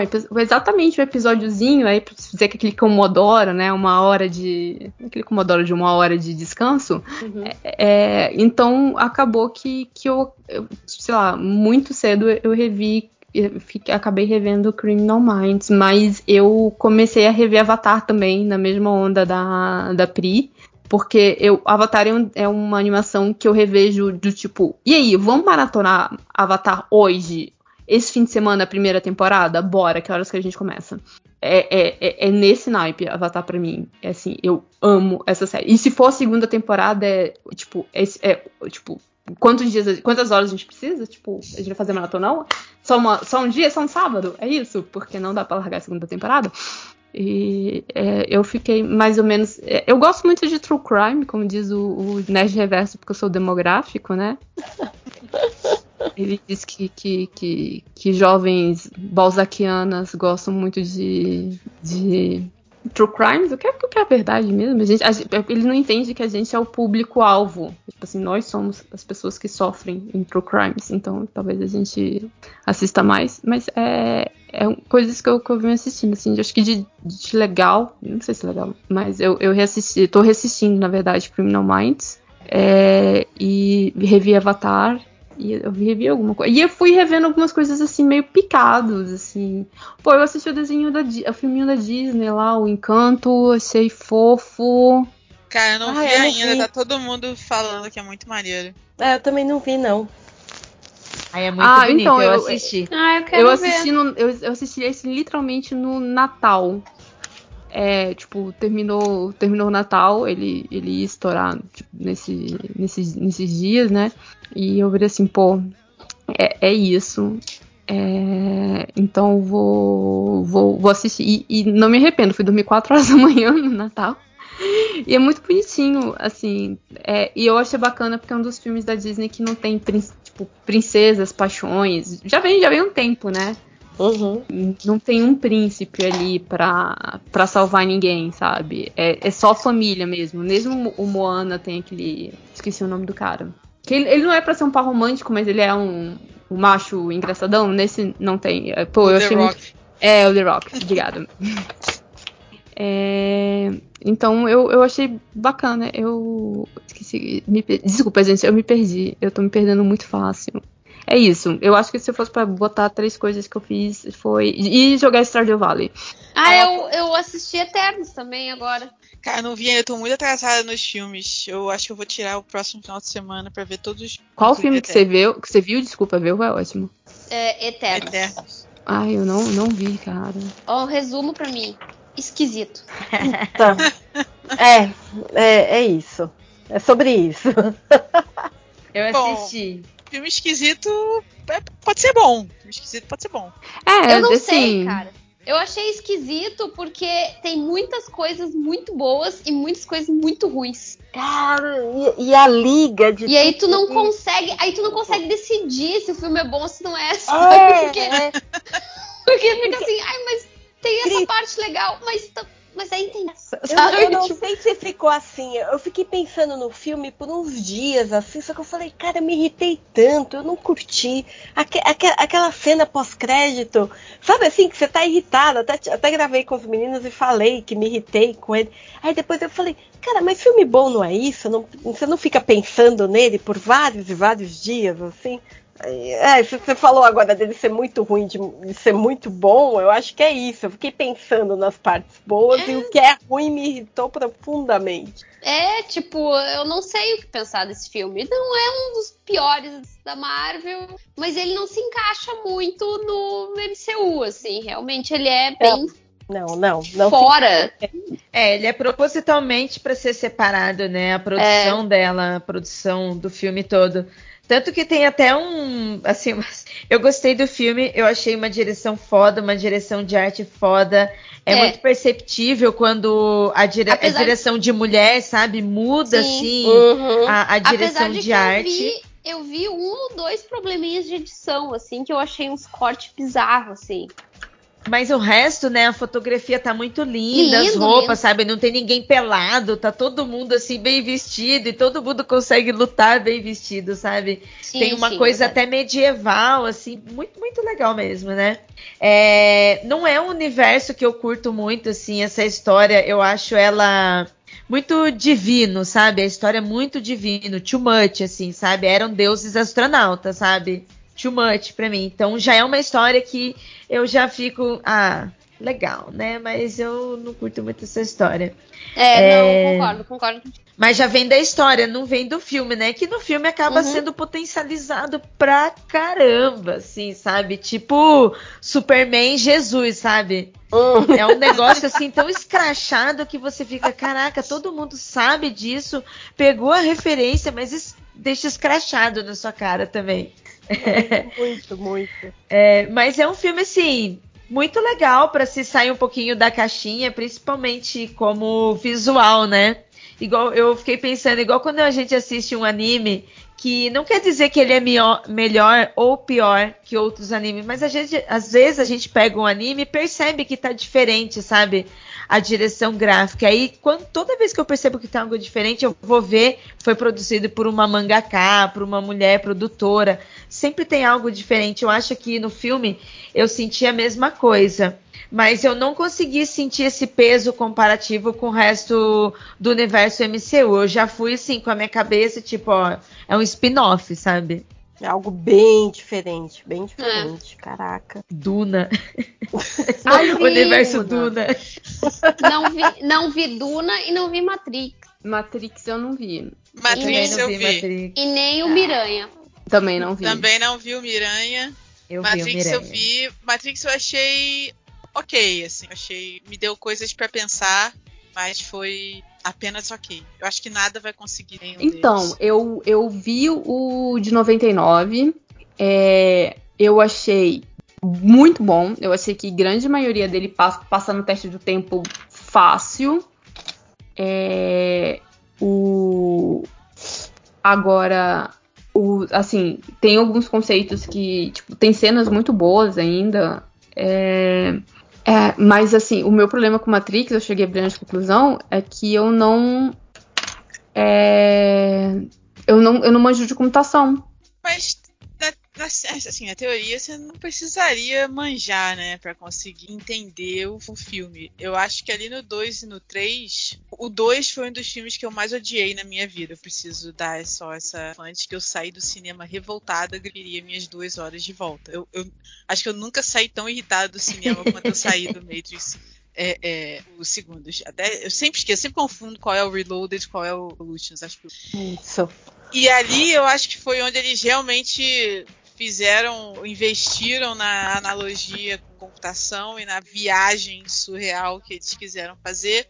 Epi- exatamente o episódiozinho, aí pra dizer que aquele Comodoro, né? Uma hora de. Aquele Comodoro de uma hora de descanso. Uhum. É, então acabou que, que eu, eu, sei lá, muito cedo eu revi. eu fiquei- acabei revendo Criminal Minds, mas eu comecei a rever Avatar também, na mesma onda da, da Pri. Porque eu, Avatar é, um- é uma animação que eu revejo do tipo, e aí, vamos maratonar Avatar hoje? Esse fim de semana, a primeira temporada? Bora, que horas que a gente começa? É, é, é, é nesse naipe Avatar pra mim. É assim, eu amo essa série. E se for a segunda temporada, é tipo, é, é, tipo, quantos dias, quantas horas a gente precisa? Tipo, a gente vai fazer maratonão? Só, uma, só um dia, só um sábado? É isso? Porque não dá pra largar a segunda temporada. E é, eu fiquei mais ou menos. é, eu gosto muito de True Crime, como diz o, o Nerd Reverso, porque eu sou demográfico, né? Ele diz que, que, que, que jovens balzaquianas gostam muito de, de true crimes. O que é, o que é a verdade mesmo? A gente, a ele não entende que a gente é o público-alvo. Tipo assim, nós somos as pessoas que sofrem em true crimes. Então talvez a gente assista mais. Mas é, é coisas que eu, que eu venho assistindo. Assim, acho que de, de legal, não sei se é legal, mas eu, eu reassisti, tô reassistindo, na verdade, Criminal Minds. é, e revi Avatar. E eu revi alguma coisa. E eu fui revendo algumas coisas assim, meio picados, assim. Pô, eu assisti o desenho da Di- o filminho da Disney lá, o Encanto, achei fofo. Cara, eu não Ah, vi eu ainda, vi. tá todo mundo falando que é muito maneiro. É, eu também não vi, não. Aí é muito Ah, bonito, então, eu, eu- assisti. Ah, eu quero Eu ver. assisti, no, eu, eu assisti esse literalmente no Natal. É, tipo, terminou, terminou o Natal, ele, ele ia estourar tipo, nesse, nesses, nesses dias, né? E eu virei assim, pô, é, é isso. É, então vou, vou, vou assistir. E, e não me arrependo, fui dormir 4 horas da manhã no Natal. E é muito bonitinho, assim. é, e eu achei bacana porque é um dos filmes da Disney que não tem tipo, princesas, paixões. Já vem, já vem um tempo, né? Uhum. Não tem um príncipe ali pra, pra salvar ninguém, sabe? É, é só família mesmo. Mesmo o Moana tem aquele. Esqueci o nome do cara. Que ele, ele não é pra ser um par romântico, mas ele é um, um macho engraçadão. Nesse não tem. É, Pô, eu The achei Rock. muito. É, o The Rock, obrigada. É, então eu, eu achei bacana. Eu esqueci. me desculpa, gente, eu me perdi. Eu tô me perdendo muito fácil. É isso. Eu acho que se eu fosse pra botar três coisas que eu fiz foi. E jogar Stardew Valley. Ah, eu, eu assisti Eternos também agora. Cara, eu não vi eu tô muito atrasada nos filmes. Eu acho que eu vou tirar o próximo final de semana pra ver todos os Qual filme que você viu? Que você viu? Desculpa, viu? É ótimo. É, Eternos. Eternos. Ai, eu não, não vi, cara. Ó, um resumo pra mim. Esquisito. Tá. É, é, é isso. É sobre isso. Eu Bom. Filme esquisito é- pode ser bom. Filme esquisito pode ser bom. É, eu não assim, sei, cara. Eu achei esquisito porque tem muitas coisas muito boas e muitas coisas muito ruins. Cara, e, e a liga de. E aí tu não tudo consegue, aí tu não consegue decidir se o filme é bom ou se não é, isso. sabe? Porque, É, é. porque fica assim, ai, mas tem essa parte legal, mas, tá- mas aí tem essa, Eu, eu não Tipo, sei se ficou assim. Eu fiquei pensando no filme por uns dias, assim, só que eu falei, cara, eu me irritei tanto, eu não curti. Aque- aque- aquela cena pós-crédito, sabe assim, que você tá irritado. Até, até gravei com os meninos e falei que me irritei com ele. Aí depois eu falei, cara, mas filme bom não é isso? Não- você não fica pensando nele por vários e vários dias, assim? É, se você falou agora dele ser muito ruim, de, de ser muito bom, eu acho que é isso. Eu fiquei pensando nas partes boas e o que é ruim me irritou profundamente. É, tipo, eu não sei o que pensar desse filme. Não é um dos piores da Marvel, mas ele não se encaixa muito no MCU, assim. Realmente ele é bem Não, não, não. fora. É, ele é propositalmente para ser separado, né? A produção É. dela, a produção do filme todo. Tanto que tem até um. Assim, eu gostei do filme, eu achei uma direção foda, uma direção de arte foda. É, É. muito perceptível quando a, dire- a Apesar de- direção de mulher, sabe, muda Sim. assim Uhum. a, a direção Apesar de, de, que arte. eu vi, eu vi um ou dois probleminhas de edição, assim, que eu achei uns cortes bizarros, assim. Mas o resto, né, a fotografia tá muito linda, as Lindo, roupas, lindo. sabe? Não tem ninguém pelado, tá todo mundo assim bem vestido e todo mundo consegue lutar bem vestido, sabe? Sim, tem uma sim, coisa verdade. até medieval, assim, muito, muito legal mesmo, né? É, não é um universo que eu curto muito, assim, essa história, eu acho ela muito divino, sabe? A história é muito divino, too much, assim, sabe? Eram deuses astronautas, sabe? Too much pra mim. Então já é uma história que eu já fico, ah, legal, né? Mas eu não curto muito essa história. É, É. não, concordo, concordo. Mas já vem da história, não vem do filme, né? Que no filme acaba Uhum. sendo potencializado pra caramba, assim, sabe? Tipo Superman Jesus, sabe? Hum. É um negócio assim tão escrachado que você fica, caraca, todo mundo sabe disso, pegou a referência, mas deixa escrachado na sua cara também. Muito, muito. É, mas é um filme assim muito legal pra se sair um pouquinho da caixinha, principalmente como visual, né? Igual eu fiquei pensando, igual quando a gente assiste um anime que não quer dizer que ele é mio- melhor ou pior que outros animes, mas a gente, às vezes a gente pega um anime e percebe que tá diferente, sabe? A direção gráfica. Aí, quando, toda vez que eu percebo que tá algo diferente, eu vou ver, foi produzido por uma mangaka, por uma mulher produtora. Sempre tem algo diferente. Eu acho que no filme eu senti a mesma coisa. Mas eu não consegui sentir esse peso comparativo com o resto do universo MCU. Eu já fui assim, com a minha cabeça, tipo, ó, é um spin-off, sabe? É algo bem diferente, bem diferente. Caraca. Duna. Ai, o universo Duna. Duna. Não vi, não vi Duna e não vi Matrix. Matrix eu não vi. Matrix eu não vi. Matrix. E nem o Miranha. Também não vi. Também não vi o Miranha. Eu vi o Matrix eu Miranha. vi. Matrix eu achei ok, assim. Achei. Me deu coisas pra pensar, mas foi apenas ok. Eu acho que nada vai conseguir nenhum Então, deles. eu, eu vi o de 99. É, eu achei muito bom. Eu achei que grande maioria dele passa, passa no teste do tempo fácil. É, o, agora, o, assim, tem alguns conceitos que, tipo, tem cenas muito boas ainda. É, é, mas assim, o meu problema com Matrix, eu cheguei a brilhante conclusão, é que eu não. é, eu não, eu não manjo de computação. Mas assim, na teoria você não precisaria manjar, né, Pra conseguir entender o, o filme. Eu acho que ali no 2 e no 3, o 2 foi um dos filmes que eu mais odiei na minha vida. Eu preciso dar só essa antes que eu saí do cinema revoltada, queria minhas duas horas de volta. Eu, eu acho que eu nunca saí tão irritada do cinema quanto eu saí do Matrix. É, é, os segundos. Até, eu sempre esqueço, sempre confundo qual é o Reloaded qual é o Lucius. Acho que Isso. e ali eu acho que foi onde eles realmente fizeram, investiram na analogia com computação e na viagem surreal que eles quiseram fazer.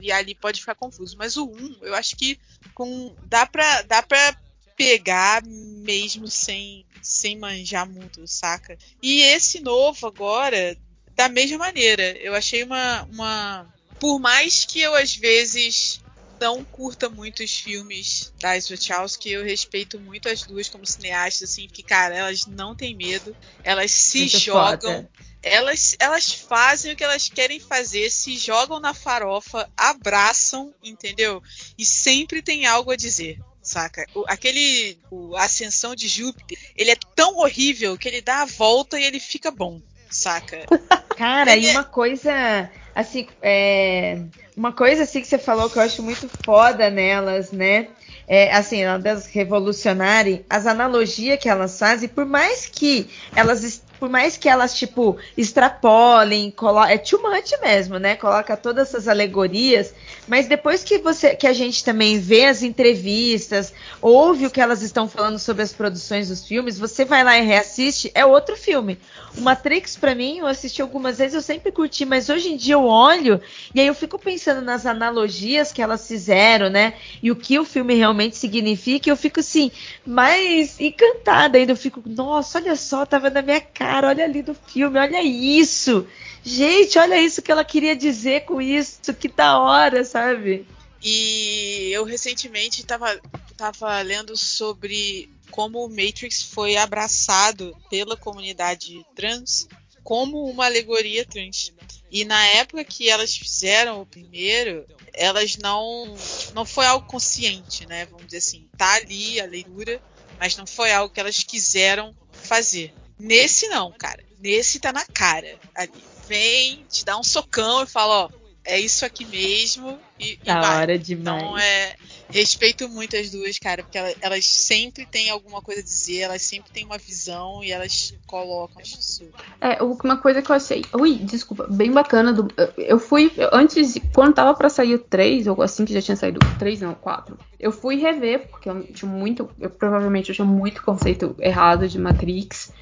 E ali pode ficar confuso. Mas o 1, eu acho que com dá pra, dá pra pegar mesmo sem, sem manjar muito, saca? E esse novo agora, da mesma maneira. Eu achei uma, uma. Por mais que eu às vezes não curta muito os filmes das Wachowski, eu respeito muito as duas como cineastas, assim, porque, cara, elas não têm medo, elas se Muito jogam, foda. elas, elas fazem o que elas querem fazer, se jogam na farofa, abraçam, entendeu? E sempre tem algo a dizer. Saca? O- aquele. O a Ascensão de Júpiter, ele é tão horrível que ele dá a volta e ele fica bom. Saca? Cara, Ele e é- uma coisa assim, é, uma coisa assim que você falou que eu acho muito foda nelas, né? É, assim, elas revolucionarem as analogias que elas fazem, por mais que elas por mais que elas, tipo, extrapolem, colo- é too much mesmo, né? Coloca todas essas alegorias, mas depois que você, que a gente também vê as entrevistas, ouve o que elas estão falando sobre as produções dos filmes, você vai lá e reassiste, é outro filme. O Matrix, pra mim, eu assisti algumas vezes, eu sempre curti, mas hoje em dia eu olho e aí eu fico pensando nas analogias que elas fizeram, né? E o que o filme realmente significa, eu fico assim, mais encantada ainda. Eu fico, nossa, olha só, tava na minha cara, olha ali do filme, olha isso. Gente, olha isso que ela queria dizer com isso, que da hora, sabe? E eu recentemente estava tava lendo sobre como o Matrix foi abraçado pela comunidade trans como uma alegoria trans. E na época que elas fizeram o primeiro, elas não não foi algo consciente, né? Vamos dizer assim, tá ali a leitura, mas não foi algo que elas quiseram fazer. Nesse não, cara. Nesse tá na cara ali. Vem, te dá um socão e fala, ó, é isso aqui mesmo e, e Da vai. hora demais. Então, é, respeito muito as duas, cara, porque ela- elas, sempre têm alguma coisa a dizer, elas sempre têm uma visão e elas colocam isso. É, uma coisa que eu achei. Ui, desculpa, bem bacana. Do, eu fui. Antes, quando tava pra sair o 3, ou assim que já tinha saído o 3, não, o 4, eu fui rever, porque eu tinha muito. Eu provavelmente eu tinha muito conceito errado de Matrix.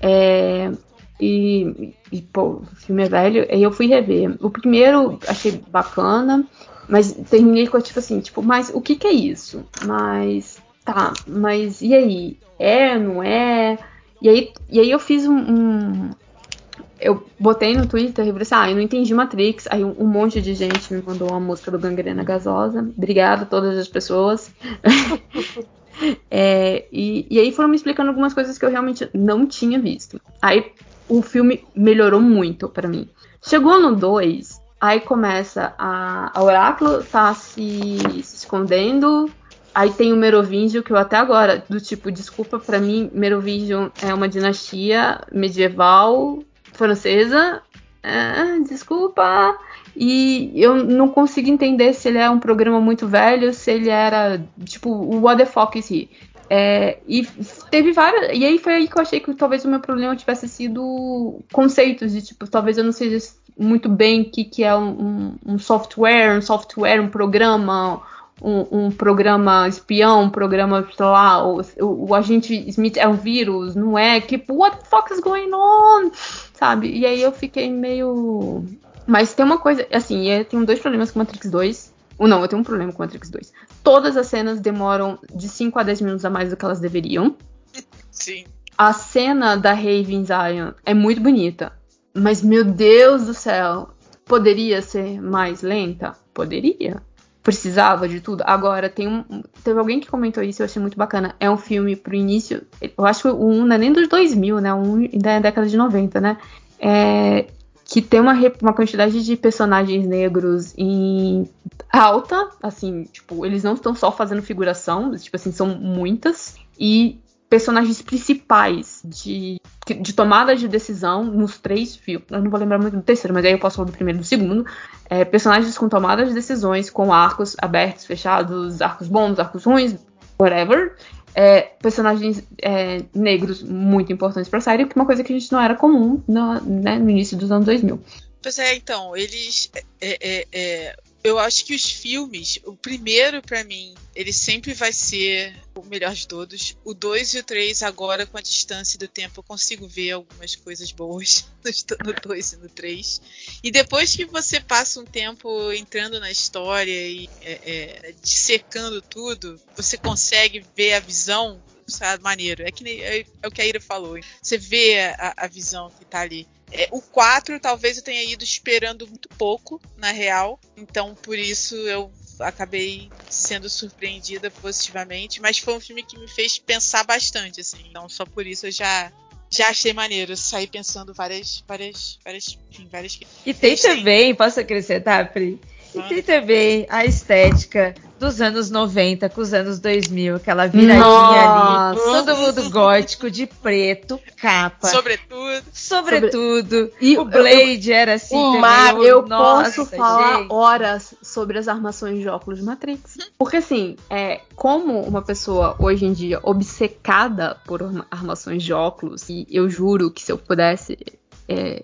É, e, e, pô, o filme é velho. Aí eu fui rever. O primeiro achei bacana, mas terminei com tipo assim, tipo, mas o que que é isso? Mas. Tá, mas e aí? É, não é? E aí, e aí eu fiz um, um- Eu botei no Twitter e falei assim, ah, eu não entendi Matrix. Aí um, um monte de gente me mandou uma música do Gangrena Gasosa. Obrigada a todas as pessoas. É, e, e aí foram me explicando algumas coisas que eu realmente não tinha visto. Aí o filme melhorou muito pra mim. Chegou no 2, aí começa a, a Oráculo tá se, se escondendo. Aí tem o Merovingio, que eu até agora, do tipo, desculpa, pra mim, Merovingio é uma dinastia medieval francesa. Ah, desculpa. E eu não consigo entender se ele é um programa muito velho, se ele era, tipo, o What the fuck is he? É, e teve várias. E aí foi aí que eu achei que talvez o meu problema tivesse sido conceitos de tipo, talvez eu não seja muito bem o que, que é um, um- um software, um software, um programa, um, um programa espião, um programa, sei lá, o, o, o agente Smith é um vírus, não é? Tipo, what the fuck is going on? Sabe? E aí eu fiquei meio. Mas tem uma coisa, assim, eu tenho dois problemas com Matrix 2. Ou não, eu tenho um problema com Matrix 2. Todas as cenas demoram de 5 a 10 minutos a mais do que elas deveriam. Sim. A cena da Raven Zion é muito bonita. Mas, meu Deus do céu, poderia ser mais lenta? Poderia. Precisava de tudo. Agora, tem um. Teve alguém que comentou isso, eu achei muito bacana. É um filme pro início. Eu acho que o 1 não é nem dos 2000, né? O 1 ainda é década de 90, né? É, que tem uma, uma quantidade de personagens negros em alta, assim, tipo, eles não estão só fazendo figuração, tipo assim, são muitas, e personagens principais de, de tomada de decisão nos três filmes, eu não vou lembrar muito do terceiro, mas aí eu posso falar do primeiro e do segundo, é, personagens com tomada de decisões, com arcos abertos, fechados, arcos bons, arcos ruins, whatever, é, personagens é, negros muito importantes pra série, que é uma coisa que a gente não era comum no, né, no início dos anos 2000. Pois é, então, eles. é, é, é, eu acho que os filmes, o primeiro pra mim, ele sempre vai ser o melhor de todos. O 2 e o 3, agora com a distância do tempo, eu consigo ver algumas coisas boas no 2 e no 3. E depois que você passa um tempo entrando na história e é, é, dissecando tudo, você consegue ver a visão. Sabe, maneiro. É que é, é o que a Ira falou. Você vê a, a visão que tá ali. É, o 4 talvez eu tenha ido esperando muito pouco, na real. Então, por isso eu acabei sendo surpreendida positivamente, mas foi um filme que me fez pensar bastante, assim. Então, só por isso eu já já achei maneiro. Saí pensando várias, várias, várias, enfim, várias. E tem também, posso acrescentar, Pri? E tem também a estética dos anos 90 com os anos 2000, aquela viradinha Nossa. ali, todo mundo gótico, de preto, capa. Sobretudo. Sobretudo. E o Blade era assim O. Mar, eu- eu nossa, posso falar gente. horas sobre as armações de óculos de Matrix. Porque assim, é, como uma pessoa hoje em dia obcecada por arma- armações de óculos, e eu juro que se eu pudesse. é,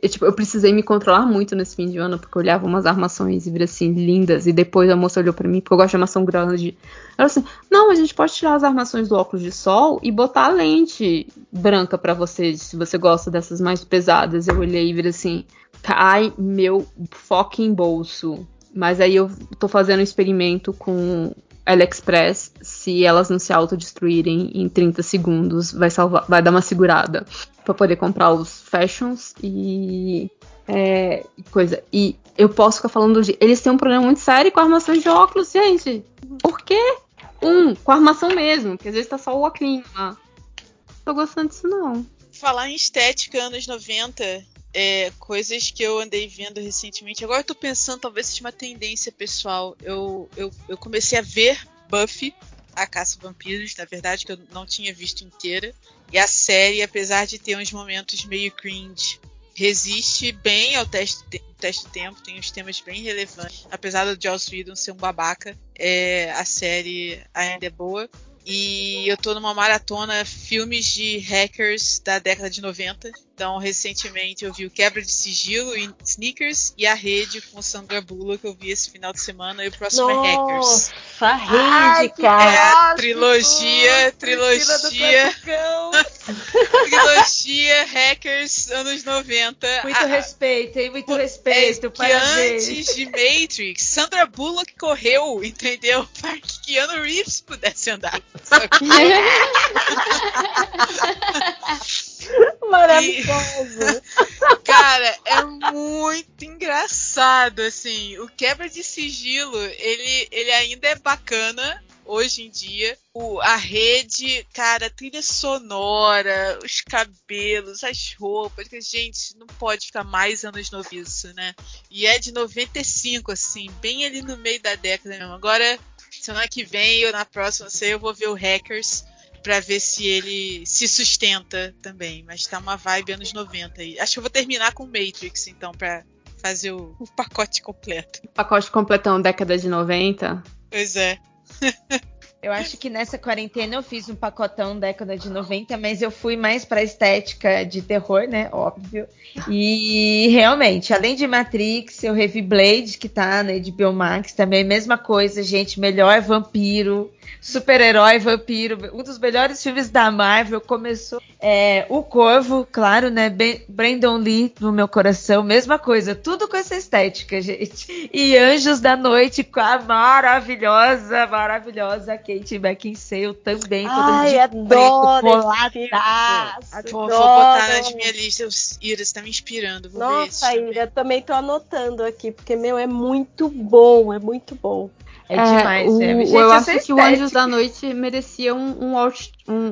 é, tipo, eu precisei me controlar muito nesse fim de ano, porque eu olhava umas armações e vira assim, lindas, e depois a moça olhou pra mim, porque eu gosto de armação grande. Ela assim, não, a gente pode tirar as armações do óculos de sol e botar a lente branca pra você, se você gosta dessas mais pesadas. Eu olhei e virei assim, cai meu fucking bolso. Mas aí eu tô fazendo um experimento com AliExpress. Se elas não se autodestruírem em 30 segundos, vai salvar, vai dar uma segurada pra poder comprar os fashions e é, coisa. E eu posso ficar falando de. Eles têm um problema muito sério com armações de óculos, gente. Por quê? Um, com armação mesmo, porque às vezes tá só o óculos lá. Tô gostando disso, não. Falar em estética anos 90, é, coisas que eu andei vendo recentemente. Agora eu tô pensando, talvez seja uma tendência pessoal. Eu, eu, eu comecei a ver Buffy, a Caça Vampiros, na verdade, que eu não tinha visto inteira. E a série, apesar de ter uns momentos meio cringe, resiste bem ao teste, te- teste do tempo, tem uns temas bem relevantes. Apesar do Joss Whedon ser um babaca, é, a série ainda é boa. E eu tô numa maratona filmes de hackers da década de 90. Então, recentemente eu vi o Quebra de Sigilo em Sneakers e a Rede com Sandra Bullock que eu vi esse final de semana e o próximo é Hackers. Nossa, rede, cara. É trilogia, trilogia, Trilogia Hackers anos 90. Muito A- respeito, hein? Muito é respeito. que parabéns. antes de Matrix, Sandra Bullock correu, entendeu? Para que Keanu Reeves pudesse andar. Que Maravilhoso. Cara, é muito engraçado, assim. O quebra de sigilo, ele, ele ainda é bacana hoje em dia. O, a rede, cara, a trilha sonora, os cabelos, as roupas. que, Gente, não pode ficar mais anos noviço, né? E é de 95, assim, bem ali no meio da década mesmo. Agora, semana que vem ou na próxima, não sei, eu vou ver o Hackers pra ver se ele se sustenta também. Mas tá uma vibe anos 90 aí. Acho que eu vou terminar com Matrix, então, pra fazer o, o pacote completo. Pacote completão década de 90. Pois é. Eu acho que nessa quarentena eu fiz um pacotão década de 90, mas eu fui mais pra estética de terror, né? Óbvio. E realmente, além de Matrix, eu revi Blade, que tá na HBO Max, também mesma coisa, gente, melhor vampiro, super-herói vampiro, um dos melhores filmes da Marvel, começou é, O Corvo, claro, né? Ben- Brandon Lee no meu coração, mesma coisa, tudo com essa estética, gente. E Anjos da Noite com a maravilhosa, maravilhosa Kate Beckinsale também, Ai, adoro coladaço. Vou, Adoro. vou botar nas minhas listas. Ira, você tá me inspirando. Vou Nossa, também. Ira, também tô anotando aqui, porque, meu, é muito bom, é muito bom. É demais, o, é. Gente, eu acho que o. Anjos da Noite merecia um. um, um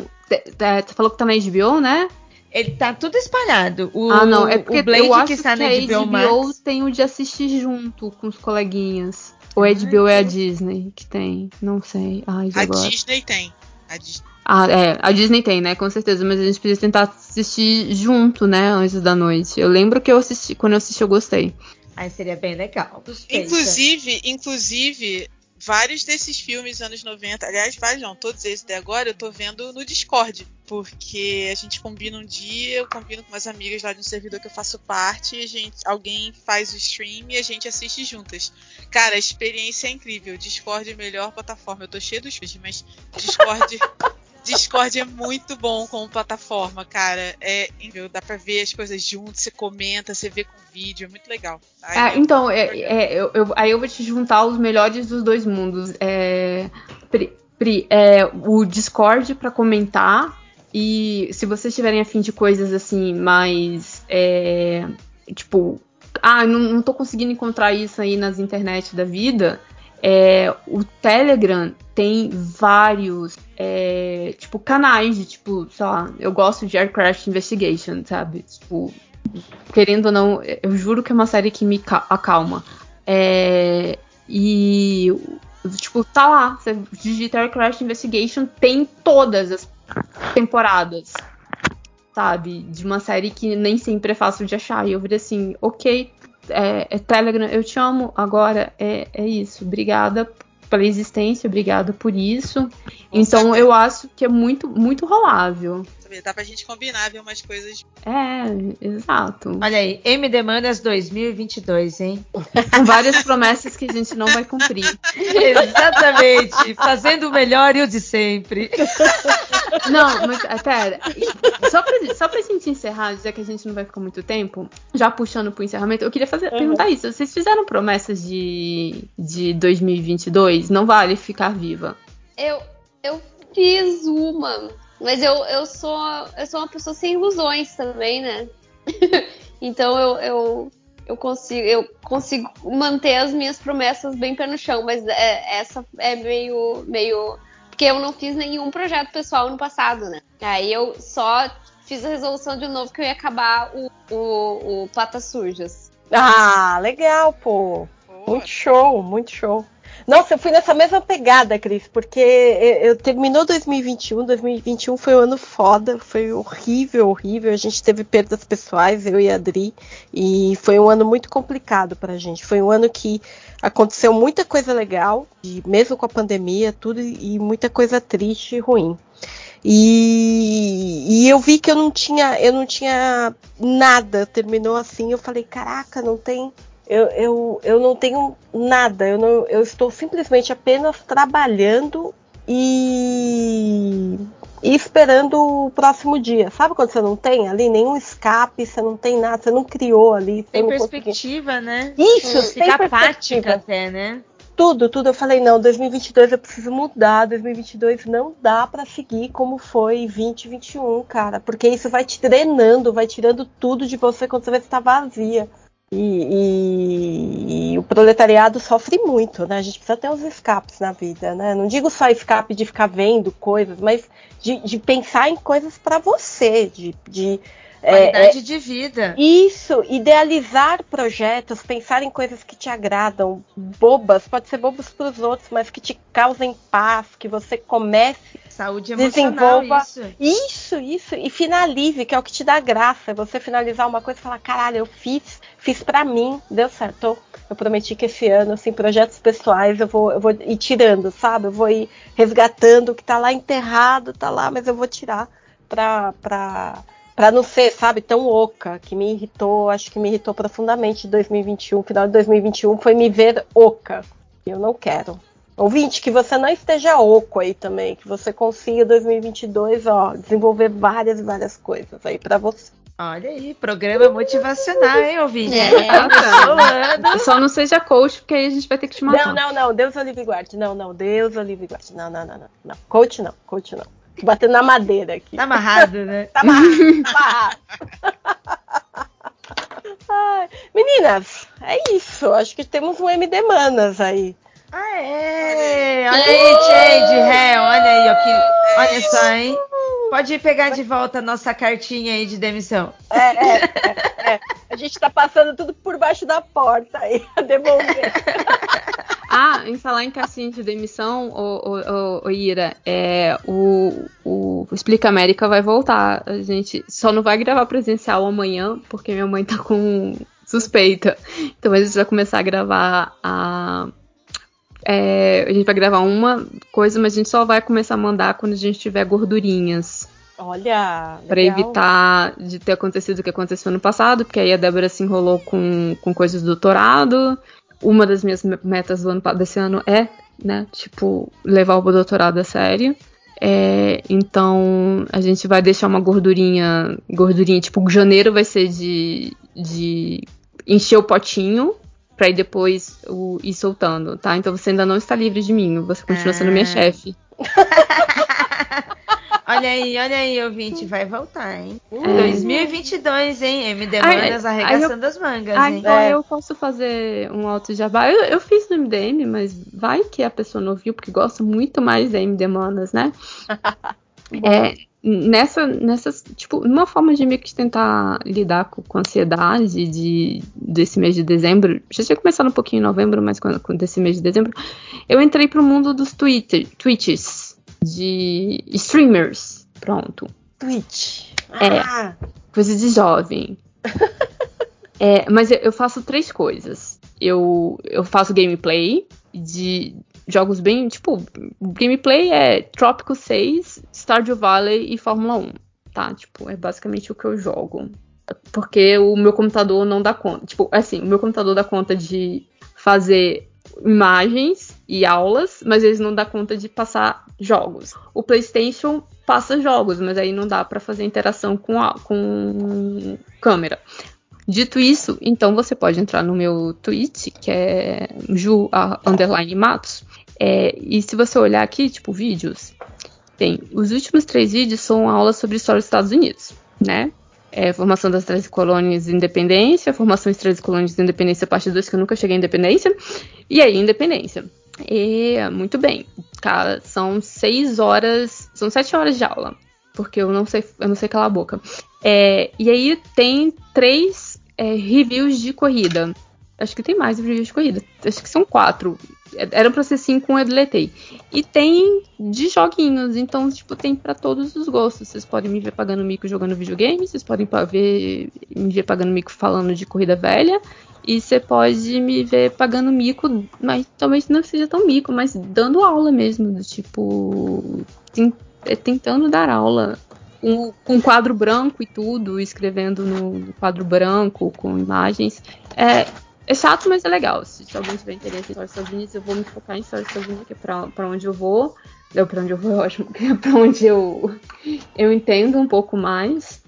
falou que tá na HBO, né? Ele tá tudo espalhado. O, ah, não. É porque o Blade eu acho que está na a HBO, HBO Max. tem o de assistir junto com os coleguinhas. Ou a HBO é a Disney que tem? Não sei. Ai, A agora. Disney tem. A Disney. Ah, é, a Disney tem, né? Com certeza, mas a gente precisa tentar assistir junto, né? Antes da noite. Eu lembro que eu assisti, quando eu assisti, eu gostei. Aí seria bem legal. Suspeita. Inclusive, inclusive, vários desses filmes anos 90, aliás, vários não, todos esses até agora, eu tô vendo no Discord. Porque a gente combina um dia, eu combino com umas amigas lá de um servidor que eu faço parte, gente, alguém faz o stream e a gente assiste juntas. Cara, a experiência é incrível. Discord é a melhor plataforma. Eu tô cheio dos vídeos, mas Discord. Discord é muito bom como plataforma, cara. É incrível, dá pra ver as coisas juntos, você comenta, você vê com vídeo, é muito legal. Ai, É, é então, é- é, eu- eu- aí eu vou te juntar os melhores dos dois mundos. É, Pri, Pri, é, o Discord pra comentar. E se vocês tiverem afim de coisas assim, mais. é, tipo, ah, não, não tô conseguindo encontrar isso aí nas internet da vida. É, o Telegram tem vários é, tipo canais de tipo, sei lá, eu gosto de Aircraft Investigation, sabe? Tipo, querendo ou não, eu juro que é uma série que me ca- acalma. É, e tipo, tá lá, você digita Aircraft Investigation, tem todas as temporadas, sabe? De uma série que nem sempre é fácil de achar. E eu virei assim, ok, é, é Telegram, eu te amo, agora é, é isso. Obrigada pela existência, obrigada por isso. Então eu acho que é muito, muito rolável. Sabe, Dá pra gente combinar, ver umas coisas. É, exato. Olha aí, M Demandas 2022, hein? Com várias promessas que a gente não vai cumprir. Exatamente. Fazendo o melhor e o de sempre. Não, mas é, pera. Só pra, só pra gente encerrar, já que a gente não vai ficar muito tempo, já puxando pro encerramento, eu queria fazer, perguntar isso. Vocês fizeram promessas de, de 2022? Não vale ficar viva. Eu, eu fiz uma, mas eu, eu, sou, eu sou uma pessoa sem ilusões também, né? então eu, eu, eu, consigo, eu consigo manter as minhas promessas bem pé no chão, mas é- essa é meio, meio. Porque eu não fiz nenhum projeto pessoal no passado, né? Aí eu só fiz a resolução de novo que eu ia acabar o, o, o Patas Sujas. Ah, legal, pô. Muito show, muito show. Nossa, eu fui nessa mesma pegada, Cris, porque eu, eu- terminou 2021, 2021 foi um ano foda, foi horrível, horrível. A gente teve perdas pessoais, eu e a Adri, e foi um ano muito complicado pra gente. Foi um ano que aconteceu muita coisa legal, e mesmo com a pandemia, tudo, e muita coisa triste e ruim. E, e eu vi que eu não tinha, eu não tinha nada. Terminou assim, eu falei, caraca, não tem eu, eu, eu não tenho nada, eu, não, eu estou simplesmente apenas trabalhando e, e esperando o próximo dia. Sabe quando você não tem ali nenhum escape, você não tem nada, você não criou ali. Tem conseguiu- perspectiva, né? Isso, Fica tem apática perspectiva. até, né? Tudo, tudo. Eu falei, não, 2022 eu preciso mudar. 2022 não dá pra seguir como foi 2021, cara. Porque isso vai te drenando, vai tirando tudo de você quando você que tá vazia. E, e- e o proletariado sofre muito, né? A gente precisa ter uns escapes na vida, né? Não digo só escape de ficar vendo coisas, mas de, de pensar em coisas pra você, de, de é, é, Qualidade de vida. isso, idealizar projetos, pensar em coisas que te agradam, bobas, pode ser bobos para os outros, mas que te causem paz, que você comece Saúde emocional, Desenvolva- isso. isso, isso, e finalize, que é o que te dá graça, é você finalizar uma coisa e falar, caralho, eu fiz, fiz pra mim, deu certo. Eu prometi que esse ano, assim, projetos pessoais, eu vou, eu vou ir tirando, sabe? Eu vou ir resgatando o que tá lá enterrado, tá lá, mas eu vou tirar pra, pra, pra não ser, sabe, tão oca, que me irritou, acho que me irritou profundamente em 2021. Final de 2021 foi me ver oca. Eu não quero. Ouvinte, que você não esteja oco aí também, que você consiga 2022, ó, desenvolver várias e várias coisas aí pra você. Olha aí, programa motivacional, hein, ouvinte? É. Ano. Só não seja coach, porque aí a gente vai ter que te matar. Não, não, não, Deus o livre guarde. Não, não, Deus o livre guarde. Não, não, não, não, não. Coach não, coach não. Tô Batendo na madeira aqui. Tá amarrado, né? Tá amarrado, tá amarrado. Ai, Meninas, é isso. Acho que temos um MD Manas aí. Aê! Olha aí, Jade, ré, olha aí, ó, que, olha só, hein? Pode pegar de volta a nossa cartinha aí de demissão. É, é, é, é. A gente tá passando tudo por baixo da porta aí, a devolver. Ah, em falar em caixinha de demissão, ô, ô, ô, ô, Ira, é, o, o Explica América vai voltar. A gente só não vai gravar presencial amanhã, porque minha mãe tá com suspeita. Então a gente vai começar a gravar a. é, a gente vai gravar uma coisa, mas a gente só vai começar a mandar quando a gente tiver gordurinhas. Olha, Pra legal. evitar de ter acontecido o que aconteceu no passado, porque aí a Débora se enrolou com, com coisas do doutorado. Uma das minhas me- metas do ano desse ano é, né, tipo, levar o doutorado a sério. É, então a gente vai deixar uma gordurinha, gordurinha, tipo, janeiro vai ser de, de encher o potinho pra ir depois o, ir soltando, tá? Então você ainda não está livre de mim, você continua sendo minha Ah. chefe. Olha aí, olha aí, ouvinte, vai voltar, hein? É. 2022, hein? MD Ai, Manas ai, arregaçando as mangas, hein? então É. eu posso fazer um alto jabá. Eu, eu fiz no MDM, mas vai que a pessoa não viu, porque gosta muito mais da MD Manas, né? é, nessa, nessas, tipo, uma forma de meio que tentar lidar com, com a ansiedade de, desse mês de dezembro, já tinha começado um pouquinho em novembro, mas quando, desse mês de dezembro, eu entrei pro mundo dos Twitter, Twitches, de streamers, pronto. Twitch. É. Ah, Coisa de jovem. É, mas eu, eu faço três coisas. Eu, eu faço gameplay de jogos bem. Tipo, gameplay é Trópico 6, Stardew Valley e Fórmula 1. Tá? Tipo, é basicamente o que eu jogo. Porque o meu computador não dá conta. Tipo, assim, o meu computador dá conta de fazer imagens e aulas, mas eles não dá conta de passar jogos. O PlayStation passa jogos, mas aí não dá pra fazer interação com a com câmera. Dito isso, então você pode entrar no meu tweet, que é Ju underline Matos. É, e se você olhar aqui, tipo, vídeos, tem. Os últimos três vídeos são aulas sobre história dos Estados Unidos, né? É, formação das 13 colônias de independência, formação das 13 colônias de independência, parte 2, que eu nunca cheguei à independência, e aí, independência. E, muito bem, cara, são seis horas, são sete horas de aula, porque eu não sei, eu não sei calar a boca. É, e aí tem três é, reviews de corrida. Acho que tem mais reviews de corrida. Acho que são quatro. É, Eram pra ser cinco, um eu deletei. E tem de joguinhos, então, tipo, tem pra todos os gostos. Vocês podem me ver pagando mico jogando videogame, vocês podem ver, me ver pagando mico falando de corrida velha, e você pode me ver pagando mico, mas talvez não seja tão mico, mas dando aula mesmo, do tipo. é, tentando dar aula. Com, com quadro branco e tudo, escrevendo no, quadro branco, com imagens. É, é chato, mas é legal. Se, se alguém tiver interesse em história dos eu vou me focar em história dos Estados que é pra, pra onde eu vou. Eu, pra onde eu vou, é ótimo, que é pra onde eu, eu entendo um pouco mais.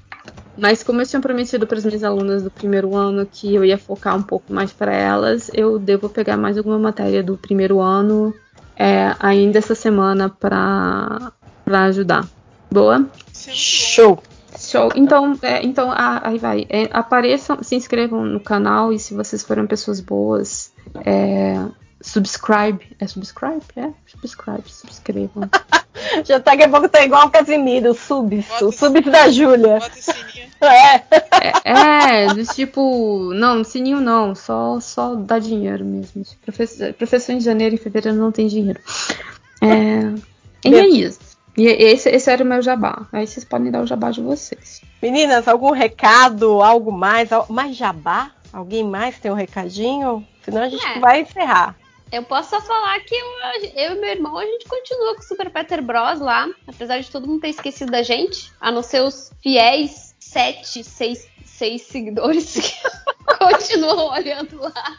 Mas como eu tinha prometido para as minhas alunas do primeiro ano que eu ia focar um pouco mais para elas, eu devo pegar mais alguma matéria do primeiro ano é, ainda essa semana para ajudar. Boa? Show. Show. Então, é, então ah, aí vai. É, apareçam, se inscrevam no canal e se vocês forem pessoas boas, é, subscribe. É subscribe? É? Subscribe, subscrevam. Já tá daqui a pouco tá igual o Casimiro, o subs, o subs da Júlia. É. É, é, do tipo, não, sininho não, só, só dá dinheiro mesmo. Professor, professor em janeiro e fevereiro não tem dinheiro. É, e é isso. E esse, esse era o meu jabá. Aí vocês podem dar o jabá de vocês. Meninas, algum recado, algo mais? Mais jabá? Alguém mais tem um recadinho? Senão a gente É. vai encerrar. Eu posso só falar que eu, eu e meu irmão, a gente continua com o Super Peter Bros lá, apesar de todo mundo ter esquecido da gente, a não ser os fiéis sete, seis, seis seguidores que continuam olhando lá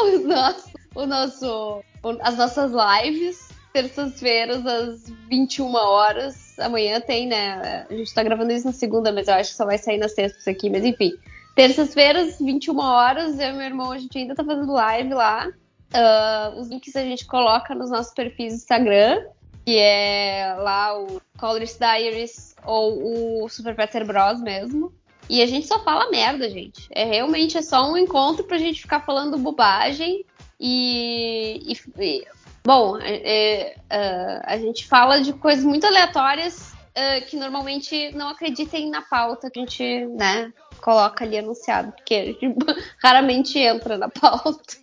os nossos, o nosso, as nossas lives, terças-feiras às 21 horas. Amanhã tem, né? A gente tá gravando isso na segunda, mas eu acho que só vai sair na sexta isso aqui, mas enfim. Terças-feiras, 21 horas, eu e meu irmão, a gente ainda tá fazendo live lá. Ah, os links a gente coloca nos nossos perfis do Instagram, que é lá o Colors Diaries ou o Super Peter Bros mesmo. E a gente só fala merda, gente. É realmente é só um encontro pra gente ficar falando bobagem e. e- e- bom, é- é, ah, a gente fala de coisas muito aleatórias ah, que normalmente não acreditem na pauta que a gente, né, coloca ali anunciado, porque a gente raramente entra na pauta.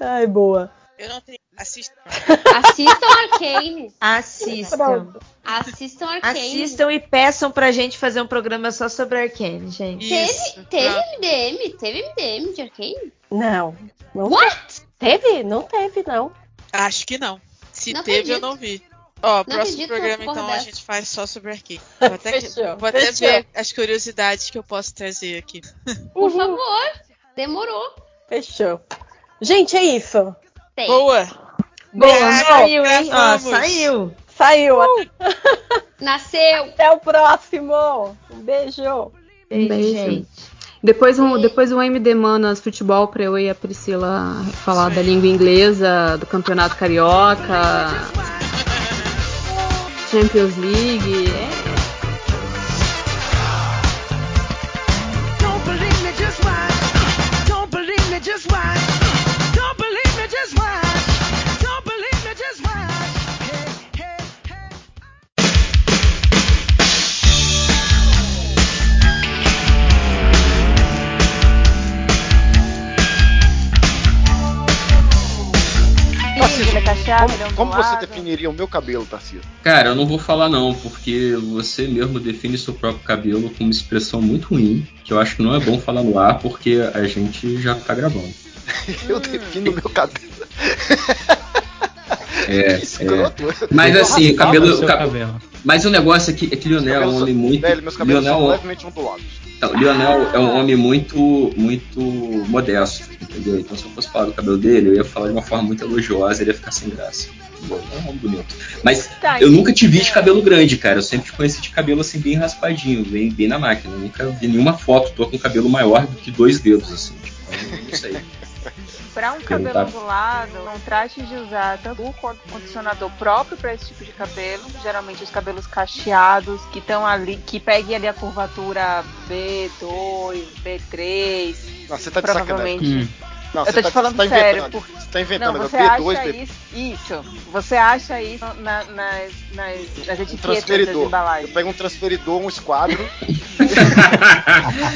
Ai, boa. Eu não tenho. Assista. Assistam Arcane. Assistam. Assistam Arcane. Assistam e peçam pra gente fazer um programa só sobre Arcane, gente. Isso. Teve Pronto. MDM? Teve MDM de Arcane? Não. não What? Teve? Não teve, não. Acho que não. Se Não teve, eu acredito. não vi. Ó, próximo acredito numa programa, então, a dessa. gente faz só sobre Arcane. Vou até, Fechou, vou até fechou. ver as curiosidades que eu posso trazer aqui. Por favor. Demorou. Fechou. Gente, é isso. Tem. Boa! Boa, Obrigado, saiu, hein? Gravamos. saiu. Saiu. Nasceu. Até o próximo. Um beijo. Beijo, beijo. gente. Depois um, depois um MD Manas futebol pra eu e a Priscila falar da língua inglesa, do campeonato carioca. Champions League. É, como, como você definiria o meu cabelo, Tarcísio? Cara, eu não vou falar não, porque você mesmo define seu próprio cabelo com uma expressão muito ruim, que eu acho que não é bom falar no ar, porque a gente já tá gravando. Eu defino o meu cabelo. É, escroto. Mas Eu assim, o raspava cabelo, o cab- Mas o negócio é que, é que Lionel é um homem muito. Velho, meus cabelos Lionel, são levemente ondulados. Então, Lionel é um homem muito, muito modesto, entendeu? Então, se eu fosse falar do cabelo dele, eu ia falar de uma forma muito elogiosa, ele ia ficar sem graça. Entendeu? É um homem bonito. Mas Tá, eu nunca te vi de cabelo grande, cara. Eu sempre te conheci de cabelo assim, bem raspadinho, bem, bem na máquina. Eu nunca vi nenhuma foto tua com cabelo maior do que dois dedos, assim. Tipo, não sei. Pra um cabelo ondulado, não trate de usar tanto o quanto condicionador próprio para esse tipo de cabelo. Geralmente os cabelos cacheados que estão ali, que peguem ali a curvatura B2, B3. Não, você tá de provavelmente. sacanagem. Não, eu você tô tá- te falando você tá sério. inventando. Por... Você tá inventando Não, você agora. B2, acha B- isso, isso. Você acha isso na- nas, nas, nas Um etiquetas das transferidor. Eu embalagens. pego um transferidor, um esquadro.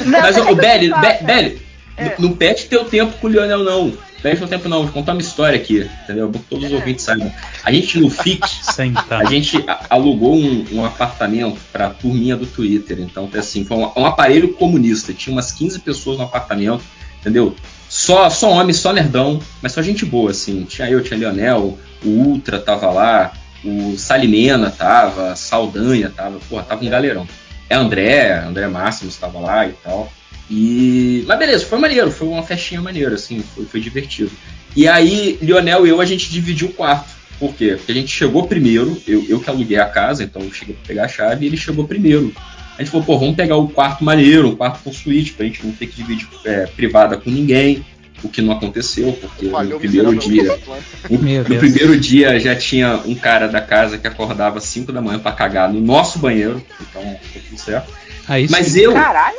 Não, Mas, o Belly? Belly, É. não, não perde teu tempo com o Lionel, não. Perde teu tempo, não. Vou contar uma história aqui, entendeu? Pra que todos os ouvintes saibam. A gente no FIC, a gente alugou um, um apartamento pra turminha do Twitter. Então, foi assim, foi um, um aparelho comunista. Tinha umas 15 pessoas no apartamento, entendeu? Só, só homem, só nerdão, mas só gente boa, assim. Tinha eu, tinha Lionel, o Ultra tava lá, o Salimena tava, Saldanha tava, porra, tava um galerão. É André, André Máximos tava lá e tal. E. Mas beleza, foi maneiro, foi uma festinha maneira, assim, foi, foi divertido. E aí, Lionel e eu, a gente dividiu o quarto. Por quê? Porque a gente chegou primeiro, eu, eu que aluguei a casa, então eu cheguei pra pegar a chave e ele chegou primeiro. A gente falou, pô, vamos pegar o quarto maneiro, um quarto com suíte, pra gente não ter que dividir é, privada com ninguém. O que não aconteceu, porque Falhou no primeiro dia. miseravelmente. No, no primeiro dia já tinha um cara da casa que acordava às 5 da manhã pra cagar no nosso banheiro, então tudo certo. Aí Mas sim. eu, Caralho.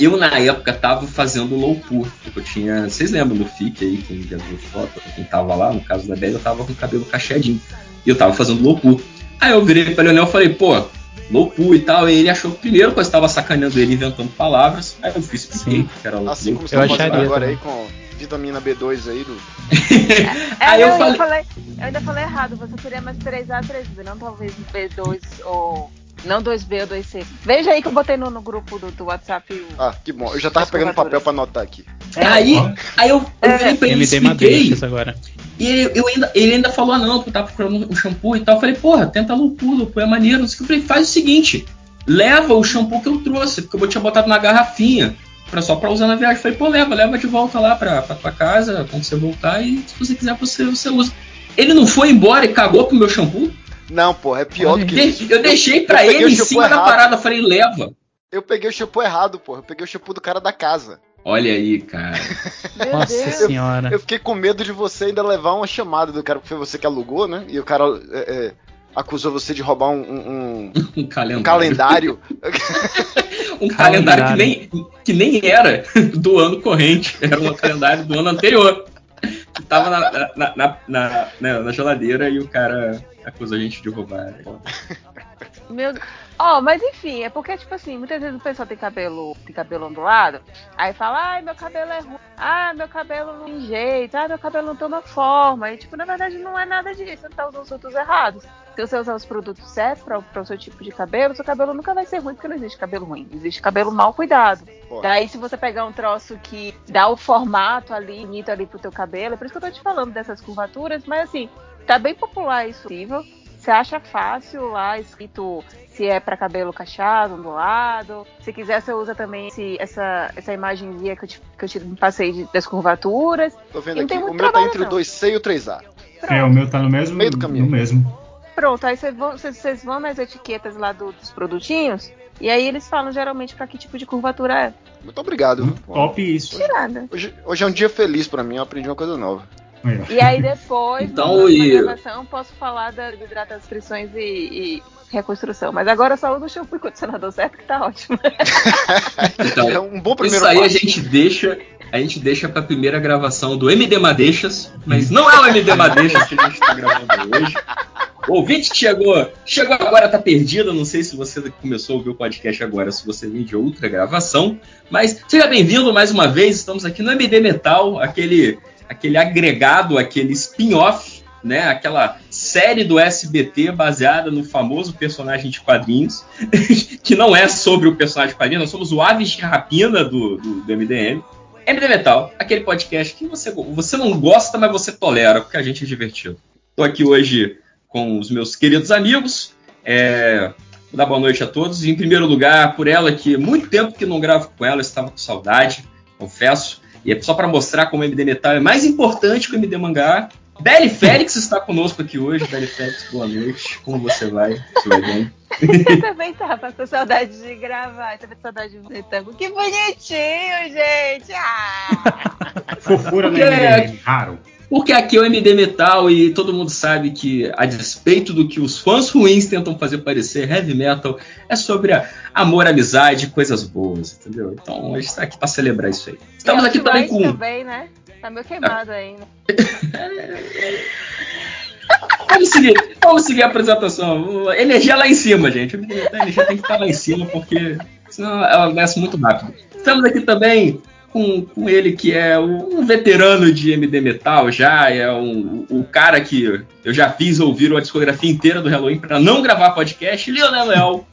Eu na época tava fazendo low pool, porque eu tinha. Vocês lembram do FIC aí, quem já viu foto, quem tava lá, no caso da Bela, eu tava com o cabelo cacheadinho. E eu tava fazendo low pool. Aí eu virei pra Leonel e falei, pô, low pool e tal. E ele achou que primeiro que eu estava sacaneando ele inventando palavras. Aí eu fiz expliquei Sim. que era low Assim como você Eu acharia agora também. aí com vitamina B2 aí do. É, Aí eu eu, falei- falei, eu ainda falei errado. Você seria mais 3A, 3B, não talvez B2 ou. Não 2B ou 2C. Veja aí que eu botei no, no grupo do, do WhatsApp. o- Ah, que bom. Eu já tava pegando papel pra anotar aqui. Aí, aí eu, eu virei pra ele e expliquei. Madeixas agora. E ele, eu ainda, ele ainda falou, ah não, que eu tava procurando um shampoo e tal. Eu falei, porra, tenta loucura, loucura é maneiro. Não sei o que. Eu falei, faz o seguinte, leva o shampoo que eu trouxe, porque eu tinha botado na garrafinha, pra, só pra usar na viagem. Eu falei, pô, leva, leva de volta lá pra, pra tua casa, quando você voltar, e se você quiser, você, você usa. Ele não foi embora e cagou pro meu shampoo? Não, porra, é pior do que De- isso. eu deixei pra peguei ele em cima da errado. parada, eu falei, leva. Eu peguei o shampoo errado, porra. Eu peguei o shampoo do cara da casa. Olha aí, cara. Nossa Deus. senhora. Eu fiquei com medo de você ainda levar uma chamada do cara, porque foi você que alugou, né? E o cara é, é, acusou você de roubar um, um- Um calendário. um calendário. Um calendário que nem, que nem era do ano corrente, era um calendário do ano anterior. Que tava na, na, na, na- na- na geladeira e o cara acusou a gente de roubar. Meu Ó, mas enfim, é porque, tipo assim, muitas vezes o pessoal tem cabelo, tem cabelo ondulado, aí fala, ai, meu cabelo é ruim, ah, meu cabelo não tem jeito, ah, meu cabelo não toma forma. E, tipo, na verdade não é nada disso, você tá usando os produtos errados. Se você usar os produtos certos para o seu tipo de cabelo, seu cabelo nunca vai ser ruim, porque não existe cabelo ruim, existe cabelo mal cuidado. Pô. Daí, se você pegar um troço que dá o formato ali, bonito ali pro teu cabelo, é por isso que eu tô te falando dessas curvaturas, mas assim, tá bem popular isso possível. Você acha fácil lá escrito se é para cabelo cacheado, ondulado. Se quiser, você usa também esse- essa, essa imagenzinha que eu te, que eu te passei de- das curvaturas. Tô vendo aqui. O muito meu tá entre o não. 2C e o 3A. É, o meu tá no mesmo. Meio do caminho. No mesmo. Pronto, aí vocês vão, vocês- vocês vão nas etiquetas lá do- dos produtinhos e aí eles falam geralmente para que tipo de curvatura é. Muito obrigado. Top isso. Tirada. Hoje, hoje é um dia feliz pra mim, eu aprendi uma coisa nova. E aí depois, Então, e- gravação, posso falar da hidratação, frições e, e reconstrução. Mas agora só uso o shampoo e condicionador certo, que tá ótimo. Então, É um bom primeiro isso aí a gente deixa, a gente deixa pra primeira gravação do MD Madeixas, mas não é o MD Madeixas que a gente tá gravando hoje. O ouvinte que chegou, chegou agora, tá perdido. Não sei se você começou a ouvir o podcast agora, se você veio de outra gravação. Mas seja bem-vindo mais uma vez. Estamos aqui no MD Metal, aquele, aquele agregado, aquele spin-off, né? Aquela série do SBT baseada no famoso personagem de quadrinhos, que não é sobre o personagem de quadrinhos, nós somos o Aves de Rapina do, do, do MDM. MD Metal, aquele podcast que você, você não gosta, mas você tolera, porque a gente é divertido. Estou aqui hoje com os meus queridos amigos. É, vou dar boa noite a todos. Em primeiro lugar, por ela, que muito tempo que não gravo com ela, estava com saudade, confesso. E é só para mostrar como o MD Metal é mais importante que o MD Mangá. Belly Félix está conosco aqui hoje. Belly Félix, boa noite. Como você vai? Você vai bem? Eu também tava com saudade de gravar, eu tava com saudade de ver tango. Que bonitinho, gente! Ah! Fofura no Porque- MDM, raro. Porque aqui é o MD Metal e todo mundo sabe que, a despeito do que os fãs ruins tentam fazer parecer, heavy metal é sobre amor, amizade, coisas boas, entendeu? Então a gente está aqui para celebrar isso aí. Estamos E aqui também com. também, né? Tá meio queimado ainda. Vamos seguir, vamos seguir a apresentação. Energia lá em cima, gente. A energia tem que estar lá em cima, porque senão ela desce muito rápido. Estamos aqui também com, com ele que é um veterano de MD Metal já, é um, o cara que eu já fiz ouvir a discografia inteira do Halloween para não gravar podcast, Leonel Leal.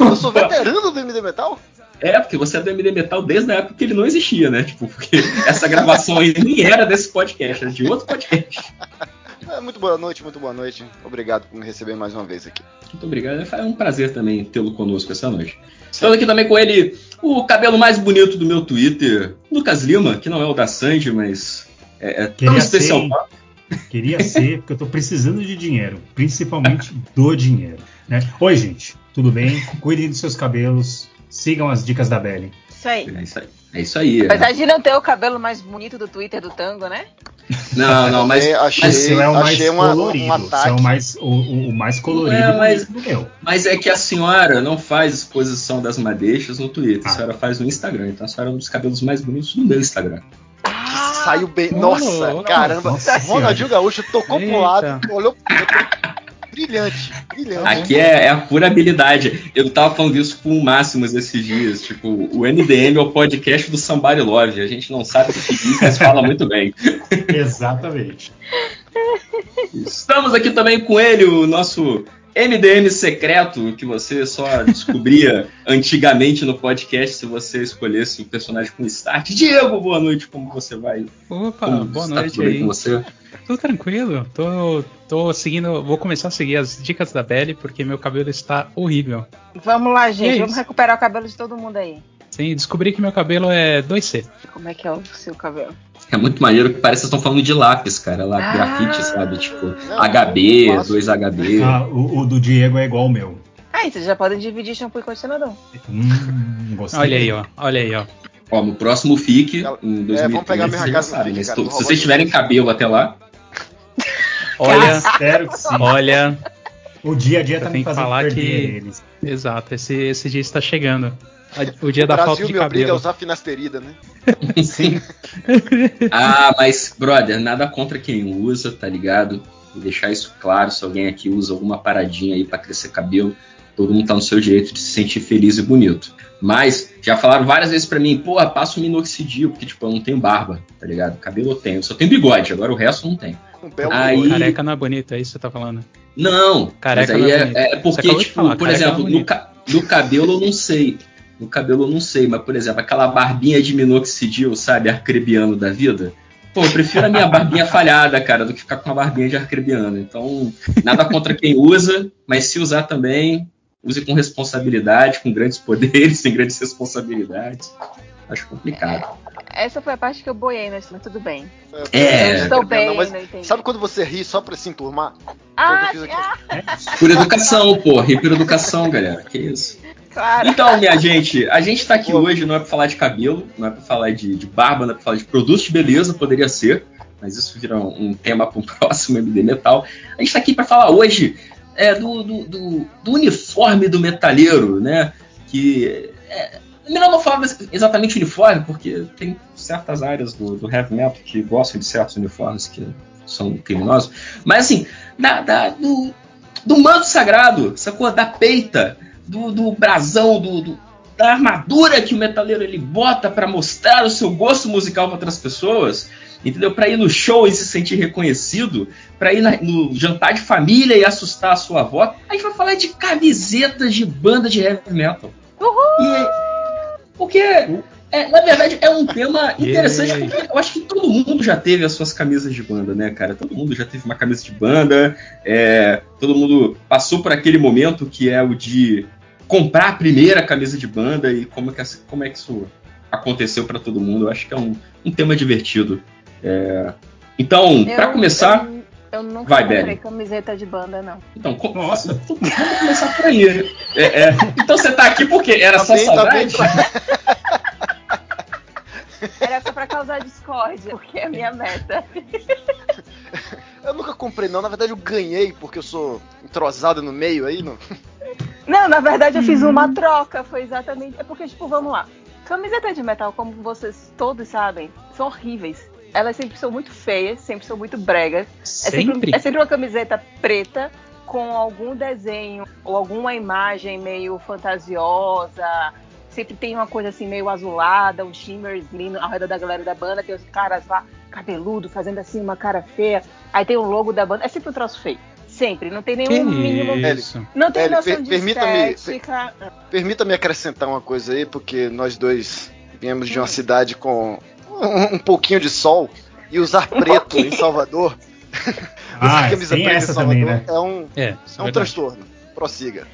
Eu sou veterano do MD Metal? É, porque você é do MD Metal desde a época que ele não existia, né? Tipo, porque essa gravação aí nem era desse podcast, era de outro podcast. É, muito boa noite, muito boa noite. Obrigado por me receber mais uma vez aqui. Muito obrigado. É um prazer também tê-lo conosco essa noite. Estamos aqui também com ele, o cabelo mais bonito do meu Twitter, Lucas Lima, que não é o da Sandy, mas é, é tão Queria especial. ser? Queria ser, porque eu tô precisando de dinheiro, principalmente do dinheiro. Né? Oi, gente, tudo bem? Cuidem dos seus cabelos, sigam as dicas da Belly. Isso aí. É isso aí. É isso aí. é. Apesar de não ter o cabelo mais bonito do Twitter do tango, né? Não, não, mas, É, achei, mas, seu é o mais uma, colorido, um seu é ataque. o mais, o, o- mais colorido É, mas- do meu. mas é que a senhora não faz exposição das madeixas no Twitter, a Ah. senhora faz no Instagram. Então a senhora é um dos cabelos mais bonitos do meu Instagram. Saiu bem. Nossa, caramba. Nossa Ronaldinho Gaúcho tocou pro Eita. lado, olhou pro Brilhante, brilhante. Aqui é, é a pura habilidade. Eu tava falando isso com o Máximos esses dias. Tipo, o MDM é o podcast do Somebody Love. A gente não sabe o que diz, mas fala muito bem. Exatamente. Estamos aqui também com ele, o nosso MDM secreto, que você só descobria antigamente no podcast se você escolhesse o personagem com start. Diego, boa noite, como você vai? Opa, Como boa noite aí. com você? Tô tranquilo, tô, tô seguindo, vou começar a seguir as dicas da Belly porque meu cabelo está horrível. Vamos lá, É gente. isso. Vamos recuperar o cabelo de todo mundo aí. Sim, descobri que meu cabelo é 2C. Como é que é o seu cabelo? É muito maneiro que parece que vocês estão falando de lápis, cara. Lá, Ah. grafite, sabe? Tipo, Não, HB, eu faço. 2HB. Ah, o, o do Diego é igual ao meu. Ah, então já podem dividir shampoo e condicionador. Hum, gostei. Olha aí, ó, olha aí, ó. Ó, no próximo FIC, Ela- em é, 2013, vamos pegar a minha vocês já casa FIC, mas cara, se vocês tiverem cabelo até lá, Olha, Espero que sim. olha, O dia a dia tá me fazendo falar perder que- eles. exato, esse, esse dia está chegando. O dia O da falta Brasil de me obriga a cabelo. usar finasterida, né? Sim. Ah, mas, brother, nada contra quem usa, tá ligado? Vou deixar isso claro, se alguém aqui usa alguma paradinha aí pra crescer cabelo, todo mundo tá no seu direito de se sentir feliz e bonito. Mas, já falaram várias vezes pra mim, porra, passa um minoxidil, porque, tipo, eu não tenho barba, tá ligado? Cabelo eu tenho, só tenho bigode, agora o resto eu não tenho. Um belo Aí-. Careca não é bonito, é isso que você tá falando. Não, Careca mas aí não é é, bonito. é porque, tipo, falar, por careca exemplo, é no, ca- no cabelo eu não sei. No cabelo eu não sei, mas, por exemplo, aquela barbinha de minoxidil, sabe, arcrebiano da vida. Pô, eu prefiro a minha barbinha falhada, cara, do que ficar com uma barbinha de arcrebiano. Então, nada contra quem usa, mas se usar também, use com responsabilidade, com grandes poderes, sem grandes responsabilidades. Acho complicado. Essa foi a parte que eu boiei, mas mas tudo bem. É. Eu estou bem, Não, mas não. Sabe quando você ri só pra se enturmar? Ah, aqui. Por educação, pô, rir por educação, galera. Que isso. claro. Então, minha gente, a gente tá aqui Pô. hoje não é pra falar de cabelo, não é pra falar de, de barba, não é pra falar de produtos de beleza, poderia ser, mas isso vira um, um tema para um próximo MD Metal. A gente está aqui para falar hoje é, do, do, do, do uniforme do metalheiro, né? Que é, melhor não falar exatamente uniforme, porque tem certas áreas do, do heavy metal que gostam de certos uniformes que são criminosos. Mas assim, da, da- do, do manto sagrado, sacou? Da peita, do, do brasão, do, do- da armadura que o metaleiro ele bota para mostrar o seu gosto musical para outras pessoas, entendeu? Para ir no show e se sentir reconhecido, para ir na- no jantar de família e assustar a sua avó. A gente vai falar de camisetas de banda de heavy metal. E- porque, é, na verdade, é um tema interessante, porque eu acho que todo mundo já teve as suas camisas de banda, né, cara? Todo mundo já teve uma camisa de banda, é, todo mundo passou por aquele momento que é o de comprar a primeira camisa de banda e como é que, como é que isso aconteceu pra todo mundo. Eu acho que é um, um tema divertido. É, então, pra Eu- começar, Eu, nunca Vai, comprei Belly. camiseta de banda, não. então, co- vamos começar por aí. É, é, então você tá aqui porque era Tá só bem, tá saudade? Era só pra causar discórdia, porque é a minha meta. Eu nunca comprei, não. Na verdade, eu ganhei porque eu sou entrosado no meio aí. Não. Não, na verdade eu fiz uma troca, foi exatamente. É porque, tipo, vamos lá. Camiseta de metal, como vocês todos sabem, são horríveis. Elas sempre são muito feias, sempre são muito bregas. É sempre, Sempre? é sempre uma camiseta preta com algum desenho ou alguma imagem meio fantasiosa. Sempre tem uma coisa assim meio azulada, um shimmerzinho ao redor da galera da banda, tem os caras lá cabeludo fazendo assim uma cara feia. Aí tem o logo da banda. É sempre um troço feio. Sempre. Não tem nenhum Que mínimo. isso? Não tem Ellie, noção per- de permita-me- estética. Permita-me acrescentar uma coisa aí, porque nós dois viemos de uma cidade com um, um pouquinho de sol e usar preto em Salvador. Ah, usar camisa preta essa em Salvador também, né? é um, É, é é um transtorno. Prossiga.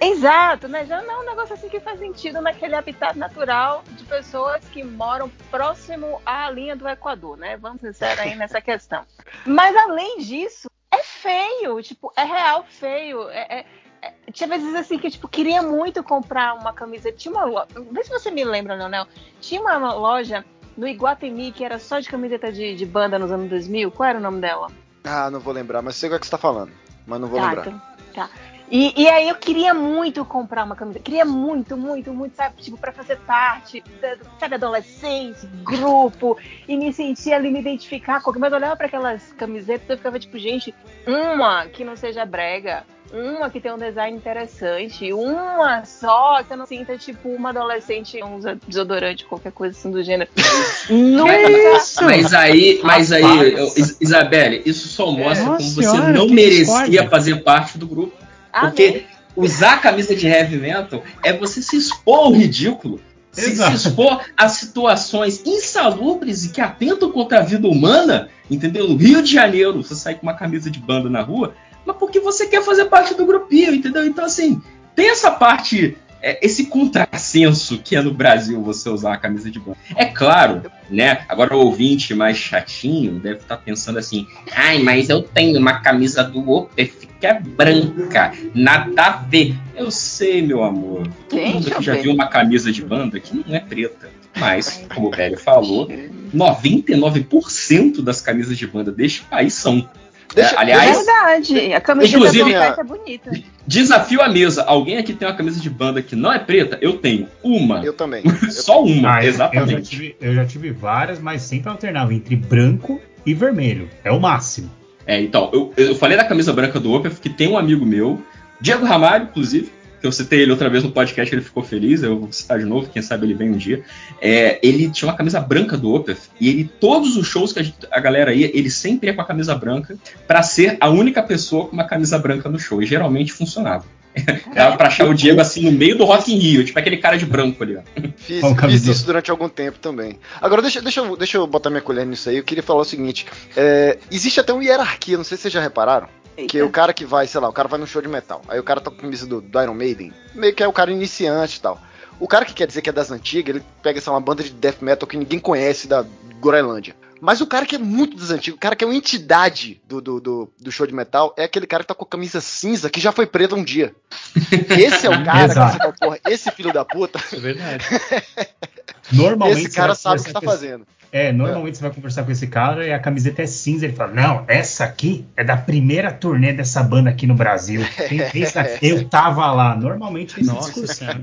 Exato, né? Já não é um negócio assim que faz sentido naquele habitat natural de pessoas que moram próximo à linha do Equador, né? Vamos ser sérios aí nessa questão. Mas além disso, é feio, tipo, é real feio. É, é- é- tinha vezes assim que eu tipo, queria muito comprar uma camisa. Tinha uma loja. Vê se você me lembra, Leonel. Tinha uma loja no Iguatemi que era só de camiseta de, de banda nos anos 2000. Qual era o nome dela? Ah, não vou lembrar, mas sei o que você tá falando. Mas não vou Tá, lembrar. então, tá. E, e aí eu queria muito comprar uma camiseta. Queria muito, muito, muito, sabe? Tipo, pra fazer parte, da, sabe, adolescente, grupo, e me sentir ali, me identificar com. Mas eu olhava pra aquelas camisetas e eu ficava tipo, gente, uma que não seja brega, uma que tenha um design interessante, uma só que eu não sinta, tipo, uma adolescente usa desodorante, qualquer coisa assim do gênero. Nunca. Mas aí, mas aí, eu- Is- Isabelle, isso só mostra Nossa como você senhora, não merecia discórdia. fazer parte do grupo. Amém. Porque usar a camisa de heavy metal é você se expor ao ridículo. Se, se expor a situações insalubres e que atentam contra a vida humana, entendeu? No Rio de Janeiro, você sai com uma camisa de banda na rua, mas porque você quer fazer parte do grupinho, entendeu? Então, assim, tem essa parte, é, esse contrassenso que é no Brasil você usar a camisa de banda. É claro, né? Agora o ouvinte mais chatinho deve estar pensando assim: ai, mas eu tenho uma camisa do Opeth que é branca, nada a ver. Eu sei, meu amor. Todo mundo que já viu uma camisa de banda que não é preta. Mas, como o velho falou, 99% das camisas de banda deste país são. Deixa- É, aliás, Verdade. A camiseta Inclusive, é bonita. desafio à mesa. Alguém aqui tem uma camisa de banda que não é preta? Eu tenho. Uma. Eu também. Só uma, Ah, eu- Eu já, exatamente. tive, eu já tive várias, mas sempre alternava entre branco e vermelho. É o máximo. É, então, eu, eu falei da camisa branca do Opeth, que tem um amigo meu, Diego Ramalho, inclusive, que eu citei ele outra vez no podcast, ele ficou feliz, eu vou citar de novo, quem sabe ele vem um dia. É, ele tinha uma camisa branca do Opeth, e ele, todos os shows que a, gente- a galera ia, ele sempre ia com a camisa branca, pra ser a única pessoa com uma camisa branca no show, e geralmente funcionava. Dava pra achar o Diego assim no meio do Rock in Rio, tipo aquele cara de branco ali, ó. Fiz, fiz isso durante algum tempo também. Agora, deixa, deixa, eu, deixa eu botar minha colher nisso aí. Eu queria falar o seguinte: é, existe até uma hierarquia, não sei se vocês já repararam. Que Eita. o cara que vai, sei lá, o cara vai num show de metal. Aí o cara tá com a camisa do, do Iron Maiden. Meio que é o cara iniciante e tal. O cara que quer dizer que é das antigas, ele pega essa uma banda de death metal que ninguém conhece da Groenlândia. Mas o cara que é muito das antigas, o cara que é uma entidade do, do, do, do show de metal, é aquele cara que tá com a camisa cinza que já foi preta um dia. Esse é o cara que você fala, porra, esse filho da puta, É verdade. Normalmente esse cara sabe o que tá pessoa- fazendo. É, normalmente você vai conversar com esse cara e a camiseta é cinza. Ele fala: Não, essa aqui é da primeira turnê dessa banda aqui no Brasil. Essa- eu tava lá. Normalmente é Nossa.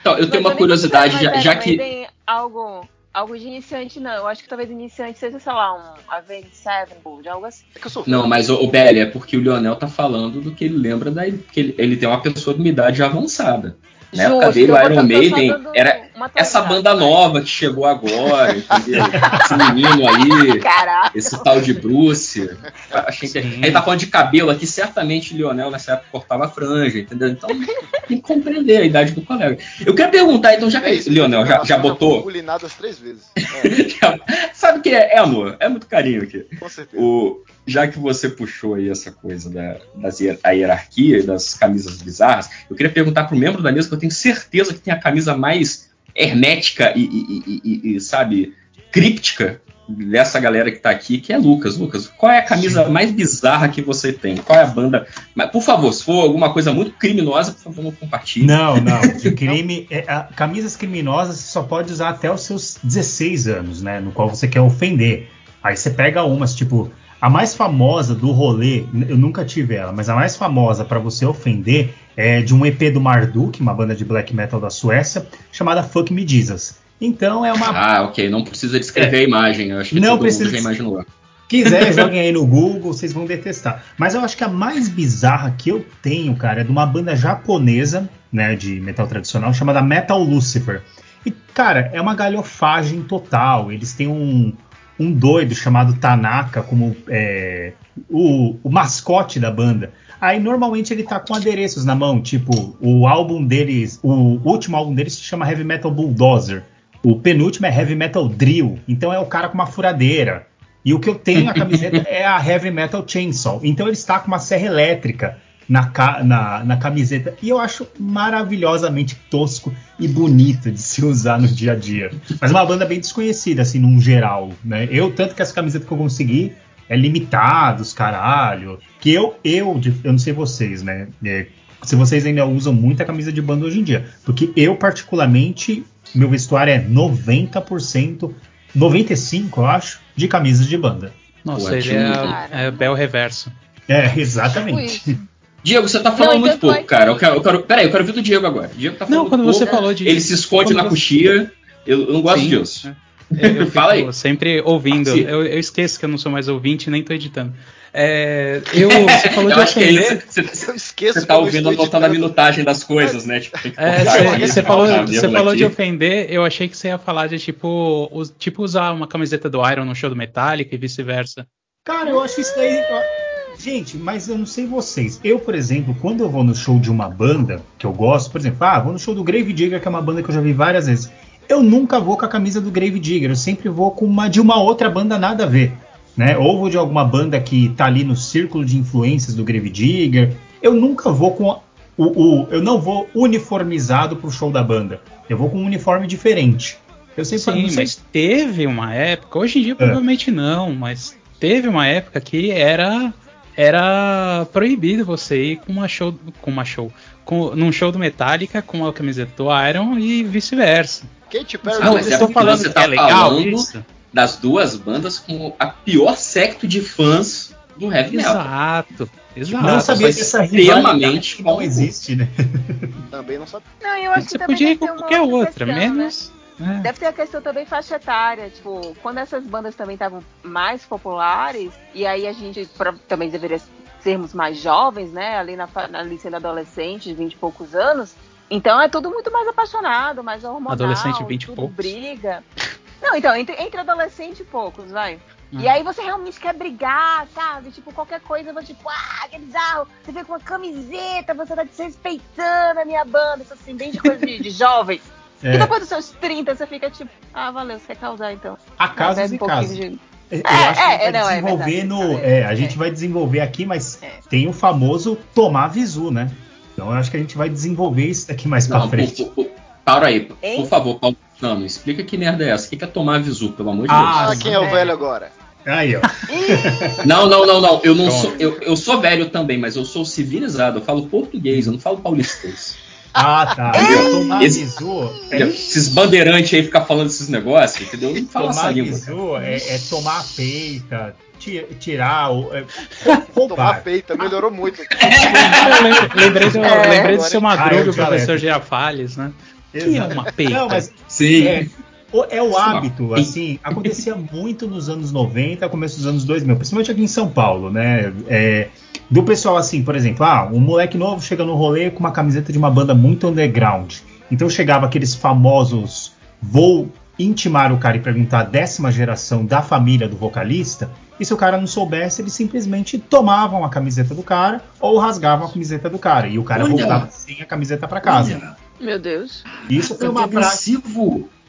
Então, eu tenho Mas uma curiosidade, já, já que. Algo, algo de iniciante, não. Eu acho que talvez iniciante seja, sei lá, um Avenged Sevenfold, algo assim. É que eu sou Não, mas o, o Belly, é porque o Lionel tá falando do que ele lembra da. que ele, ele tem uma pessoa de uma idade avançada. Na época Justo, dele, o Iron Maiden era essa banda vai. nova que chegou agora, entendeu? Esse menino aí, Caraca. esse tal de Bruce. Achei que... Ele tá falando de cabelo aqui, certamente o Lionel nessa época cortava a franja, entendeu? Então tem que compreender a idade do colega. Eu quero perguntar, então, já que É isso, Lionel já, já eu botou. fui Bulinado as três vezes. É, Sabe o que é? É amor, é muito carinho aqui. com certeza. O, já que você puxou aí essa coisa da, das hier- a hierarquia e das camisas bizarras, eu queria perguntar pro membro da mesa que eu tenho certeza que tem a camisa mais hermética e, e- e- e- sabe, críptica dessa galera que tá aqui, que é Lucas. Lucas, qual é a camisa mais bizarra que você tem? Qual é a banda? Mas, por favor, se for alguma coisa muito criminosa, por favor, não compartilhe. Não, não. De crime. é, a- camisas criminosas você só pode usar até os seus 16 anos, né? No qual você quer ofender. Aí você pega umas, tipo, a mais famosa do rolê, eu nunca tive ela, mas a mais famosa pra você ofender é de um EP do Marduk, uma banda de black metal da Suécia, chamada Fuck Me Jesus. Então é uma Ah, ok, não precisa descrever a imagem. Eu acho que Não precisa já imaginou. quiser, joguem aí no Google, vocês vão detestar. Mas eu acho que a mais bizarra que eu tenho, cara, é de uma banda japonesa, né, de metal tradicional, chamada Metal Lucifer. E, cara, é uma galhofagem total. Eles têm um, um doido chamado Tanaka como é, o, o mascote da banda. Aí normalmente ele tá com adereços na mão, tipo, o álbum deles, o último álbum deles se chama Heavy Metal Bulldozer. O penúltimo é Heavy Metal Drill. Então é o cara com uma furadeira. E o que eu tenho na camiseta é a Heavy Metal Chainsaw. Então ele está com uma serra elétrica na, na, na camiseta. E eu acho maravilhosamente tosco e bonito de se usar no dia a dia. Mas é uma banda bem desconhecida, assim, num geral. Né? Eu, tanto que essa camiseta que eu consegui é limitados, caralho. Que eu, eu, eu não sei vocês, né? É, se vocês ainda usam muita camisa de banda hoje em dia. Porque eu, particularmente, meu vestuário é 90%, 95%, eu acho, de camisas de banda. Nossa, ele é, é Bel Reverso. É, Tipo exatamente. Diego, você tá falando Não, muito pouco, vai- cara. Eu quero, eu quero, peraí, eu quero ouvir do Diego agora. Diego tá falando Não, quando muito você pouco, falou de. Ele se esconde quando na você- coxia. Eu, eu não gosto Sim, disso. é. Eu, eu Fala aí. sempre ouvindo. Sim. Eu, eu esqueço que eu não sou mais ouvinte nem tô editando. É, eu, você falou Eu de acho que aí ofender. você, você- Eu esqueço você tá ouvindo anotando a minutagem das coisas, né? Tipo, É, você- você falou, você falou de ofender, eu achei que você ia falar de tipo, us- tipo usar uma camiseta do Iron no show do Metallica e vice-versa. Cara, eu acho isso daí. Gente, mas eu não sei vocês. Eu, por exemplo, quando eu vou no show de uma banda que eu gosto, por exemplo, ah, vou no show do Grave Digger, que é uma banda que eu já vi várias vezes. Eu nunca vou com a camisa do Grave Digger, eu sempre vou com uma de uma outra banda nada a ver. Né? Ou vou de alguma banda que tá ali no círculo de influências do Grave Digger. Eu nunca vou com a- o, o- eu não vou uniformizado pro show da banda. Eu vou com um uniforme diferente. Eu sempre Sim, sei mas teve uma época, hoje em dia provavelmente não, mas teve uma época que era era proibido você ir com uma show, com uma show, com, num show do Metallica com a camiseta do Iron e vice-versa. Katy Perry Não, mas eu é porque falando você que tá é legal falando isso. das duas bandas com a pior secto de fãs do heavy metal. Exato, exato. não sabia mas dessa extremamente que não bom. existe, né? Também não sabe. Não, eu acho Você que também podia ir deve com qualquer outra, questão, né? menos. né? Deve ter a questão também faixa etária, tipo, quando essas bandas também estavam mais populares, e aí a gente pro- também deveria sermos mais jovens, né? Ali na, fa- ali sendo adolescente, de 20 e poucos anos. Então é tudo muito mais apaixonado, mais hormonal. Adolescente de 20 e tudo poucos. briga. Não, então, entre, entre adolescente e poucos, vai. Hum. E aí você realmente quer brigar, sabe? Tipo, qualquer coisa, vou tipo, ah, que bizarro. Você vem com uma camiseta, você tá desrespeitando a minha banda. Isso assim, bem de coisa de, de jovens. É. E depois dos seus 30, você fica tipo, ah, valeu, você quer causar então. Bebe e um casos. de- Eu É, acho que é, vai não, é desenvolver verdade, no. é, É, a gente é. vai desenvolver aqui, mas É. tem o famoso tomar visu, né? Então eu acho que a gente vai desenvolver isso daqui mais pra Não, frente. por, por, para aí, por favor, Paulo Fernando, explica que merda é essa. O que que é tomar visu, pelo amor de Ah, Ah, quem é o velho agora? Aí, ó. Deus? Não, não, não, não. Eu não sou. Eu, eu sou velho também, mas eu sou civilizado. Eu falo português, eu não falo paulistês. Ah, tá. Entendeu? Tomar Esse- Entendeu? Esses bandeirantes aí ficam falando esses negócios, entendeu? Não fala Tomar bizu é, é tomar a peita, ti- tirar o. É, Tomar roubar. peita, melhorou muito. Eu lembrei, do, É. lembrei do seu Ah, Madruga, eu o já professor. Girafales, né? Que é Exato. uma peita. Não, mas Sim. é, o- é é hábito, assim, acontecia muito nos anos 90, começo dos anos 2000, principalmente aqui em São Paulo, né? É, do pessoal assim, por exemplo, ah, um moleque novo chega no rolê com uma camiseta de uma banda muito underground. Então chegava aqueles famosos vou intimar o cara e perguntar a décima geração da família do vocalista. E se o cara não soubesse, eles simplesmente tomavam a camiseta do cara ou rasgavam a camiseta do cara. E o cara Olha. voltava sem a camiseta para casa. Olha, Meu Deus. Isso foi tanto uma prática.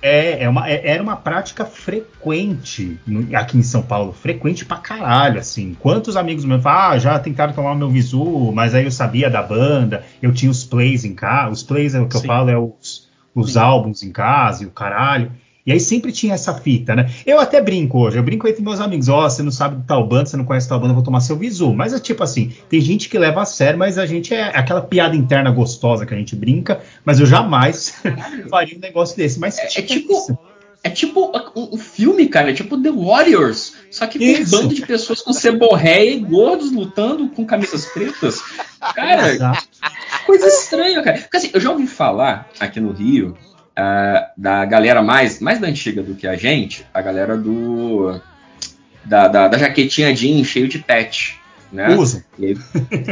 É, é uma, é- era uma prática frequente no- aqui em São Paulo, frequente pra caralho, assim. Quantos amigos meus falam, ah, já tentaram tomar o meu visu, mas aí eu sabia da banda, eu tinha os plays em casa, os plays é o que eu Sim. falo, é os, os álbuns em casa e o caralho. E aí sempre tinha essa fita, né? Eu até brinco hoje, eu brinco entre meus amigos, ó, você não sabe de tal banda, você não conhece tal banda, eu vou tomar seu visu. Mas é tipo assim, tem gente que leva a sério, mas a gente é aquela piada interna gostosa que a gente brinca, mas eu jamais faria um negócio desse. Mas É, é tipo. É tipo um filme, cara. É tipo The Warriors. Só que com um Isso. bando de pessoas com seborréia e gordos lutando com camisas pretas. Cara, coisa estranha, cara. Porque assim, eu já ouvi falar aqui no Rio ah, da galera mais, mais da antiga do que a gente, a galera do. Da, da, da jaquetinha jean cheio de pet. Né? Uso. E aí,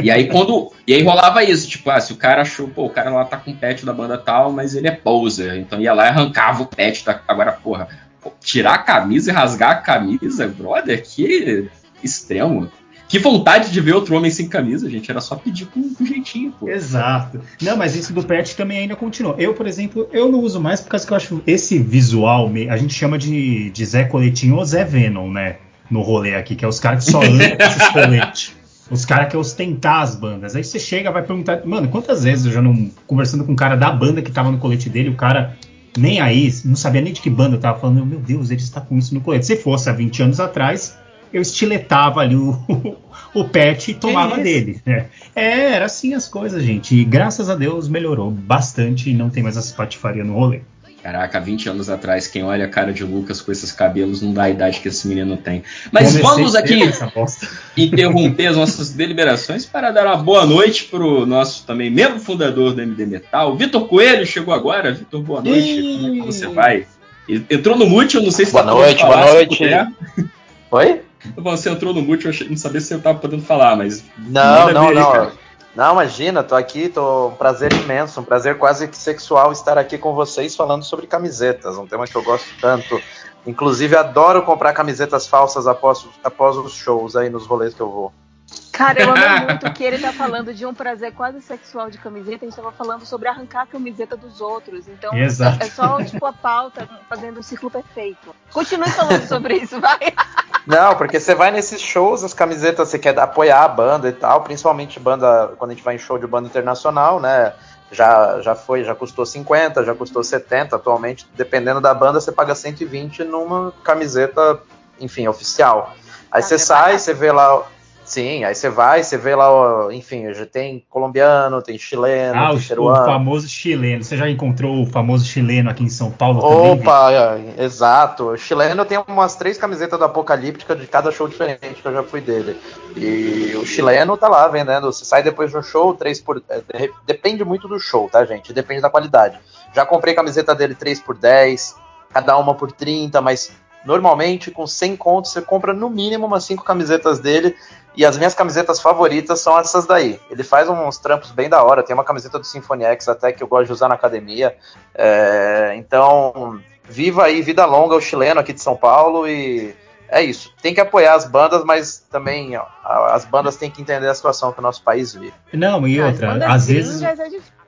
e aí quando. E aí rolava isso, tipo, ah, se o cara achou, pô, o cara lá tá com o pet da banda tal, mas ele é poser. Então ia lá e arrancava o pet da. Agora, porra, tirar a camisa e rasgar a camisa, brother, que extremo. Que vontade de ver outro homem sem camisa, gente. Era só pedir com, com jeitinho, pô. Exato. Não, mas isso do pet também ainda continua. Eu, por exemplo, eu não uso mais por causa que eu acho esse visual, a gente chama de, de Zé Coletinho ou Zé Venom, né? No rolê aqui, que é os caras que só andam com esses coletes. Os caras que ostentar as bandas. Aí você chega, vai perguntar. Mano, quantas vezes eu já não. Conversando com um cara da banda que tava no colete dele, o cara nem aí, não sabia nem de que banda eu tava falando. Meu Deus, ele está com isso no colete. Se fosse há 20 anos atrás, eu estiletava ali o, o pet e tomava isso? dele. né? É, era assim as coisas, gente. E graças a Deus melhorou bastante e não tem mais essa patifaria no rolê. Caraca, 20 anos atrás, quem olha a cara de Lucas com esses cabelos não dá a idade que esse menino tem. Mas Comecei vamos aqui interromper as nossas deliberações para dar uma boa noite pro nosso também membro fundador do MD Metal. Vitor Coelho chegou agora. Vitor, boa noite. Como é que você vai? Entrou no mute, eu não sei se Boa tá noite, boa noite. Oi? Você entrou no mute, eu achei- não sabia se eu tava podendo falar, mas. Não, não, aí, não. cara. Não, imagina, tô aqui, tô um prazer imenso, um prazer quase que sexual estar aqui com vocês falando sobre camisetas, um tema que eu gosto tanto. Inclusive, adoro comprar camisetas falsas após, após os shows aí nos rolês que eu vou. Cara, eu amei muito que ele tá falando de um prazer quase sexual de camiseta. A gente tava falando sobre arrancar a camiseta dos outros. Então, Exato. é só, tipo, a pauta fazendo o ciclo perfeito. Continue falando sobre isso, vai. Não, porque você vai nesses shows, as camisetas, você quer apoiar a banda e tal, principalmente banda, quando a gente vai em show de banda internacional, né? Já, já foi, já custou 50, já custou 70, atualmente, dependendo da banda, você paga 120 numa camiseta, enfim, oficial. Aí você sai, você vê lá. Sim, aí você vai, você vê lá, ó, enfim, já tem colombiano, tem chileno, Ah, tem o, o peruano. famoso chileno. Você já encontrou o famoso chileno aqui em São Paulo também? Opa, é, exato. O chileno tem umas três camisetas do Apocalíptica de cada show diferente que eu já fui dele. E o chileno tá lá vendendo. Você sai depois de um show, três por. é, de- Depende muito do show, tá, gente? Depende da qualidade. Já comprei camiseta dele 3 por 10, cada uma por 30, mas normalmente com 100 contos você compra no mínimo umas 5 camisetas dele. E as minhas camisetas favoritas são essas daí. Ele faz uns trampos bem da hora. Tem uma camiseta do Symphony X até que eu gosto de usar na academia. É, então, viva aí, vida longa o chileno aqui de São Paulo e é isso. Tem que apoiar as bandas, mas também ó, a- as bandas têm que entender a situação que o nosso país vive. Não, e As outra, às vezes. é.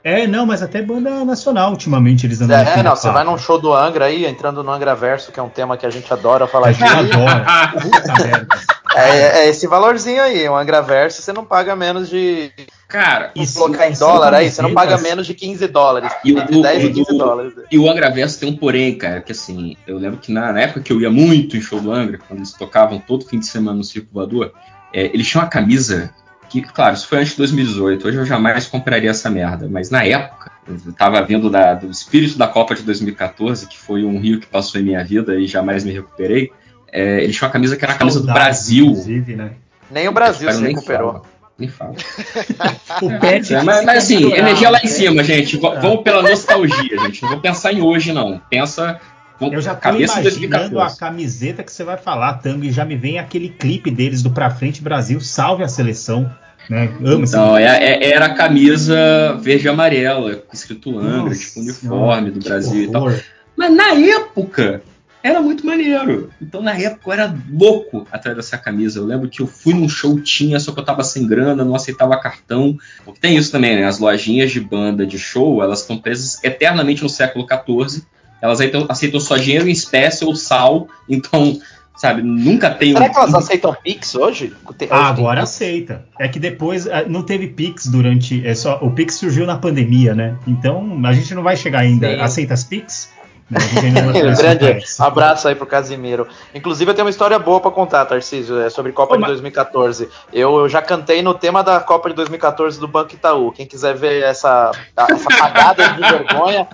É, não, mas até banda nacional, ultimamente, eles andam É, não, a você vai num show do Angra aí, entrando no Angra Verso, que é um tema que a gente adora falar A aqui. gente adora. Puta merda. É, é esse valorzinho aí, um Angra Verso, você não paga menos de. Cara, Se Isso- colocar em dólar aí, você não paga menos de 15 dólares. E o- Entre 10 e o- 15 o- dólares. E o Angra Verso tem um porém, cara, que assim, eu lembro que na, na época que eu ia muito em show do Angra, quando eles tocavam todo fim de semana no Circo Voador, é, eles tinham uma camisa que, claro, isso foi antes de 2018. Hoje eu jamais compraria essa merda. Mas na época, eu tava vindo da- do espírito da Copa de 2014, que foi um rio que passou em minha vida e jamais me recuperei. É, eles tinham uma camisa que era a camisa do Saudades, Brasil. Inclusive, né? Nem o Brasil se nem recuperou. fala, Nem fala. O Pet É, mas, mas assim, energia lá em cima, gente. V- Vamos pela nostalgia, gente. Não vou pensar em hoje, não. Pensa. Eu já tô cabeça imaginando a 2014. camiseta que você vai falar, Tango, e já me vem aquele clipe deles do Pra Frente Brasil, salve a seleção. Né? Amo esse Então, é- é- era a camisa verde e amarela, escrito Angra, tipo uniforme do Brasil e tal. Mas na época era muito maneiro. Então na época eu era louco atrás dessa camisa. Eu lembro que eu fui num show, tinha, só que eu tava sem grana, não aceitava cartão. Porque tem isso também, né? As lojinhas de banda de show, elas estão presas eternamente no século XIV. Elas aceitam, aceitam só dinheiro em espécie ou sal. Então, sabe, nunca tem Será um- que elas aceitam Pix hoje? Ah, hoje tem agora Pix? aceita. É que depois ah, não teve Pix durante. É só, o Pix surgiu na pandemia, né? Então a gente não vai chegar ainda. Sim. Aceita as Pix? Um grande abraço aí pro Casimiro. Inclusive, eu tenho uma história boa pra contar, Tarcísio, é sobre Copa Ô, de mas- 2014. Eu, eu já cantei no tema da Copa de 2014 do Banco Itaú. Quem quiser ver essa, essa cagada de vergonha,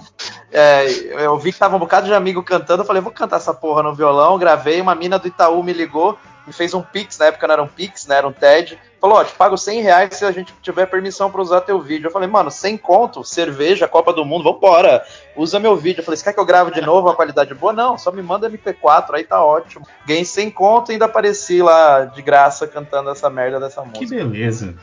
é, eu vi que tava um bocado de amigo cantando. Eu falei, vou cantar essa porra no violão. Gravei, uma mina do Itaú me ligou, me fez um Pix, na época não era um Pix, né? Era um TED. Falou, ó, te pago 100 reais se a gente tiver permissão pra usar teu vídeo. Eu falei, mano, 100 conto, cerveja, Copa do Mundo, vambora. Usa meu vídeo. Eu falei, você quer que eu grave de novo a qualidade boa? Não, só me manda MP4, aí tá ótimo. Ganhei 100 conto e ainda apareci lá de graça cantando essa merda dessa Que música. beleza.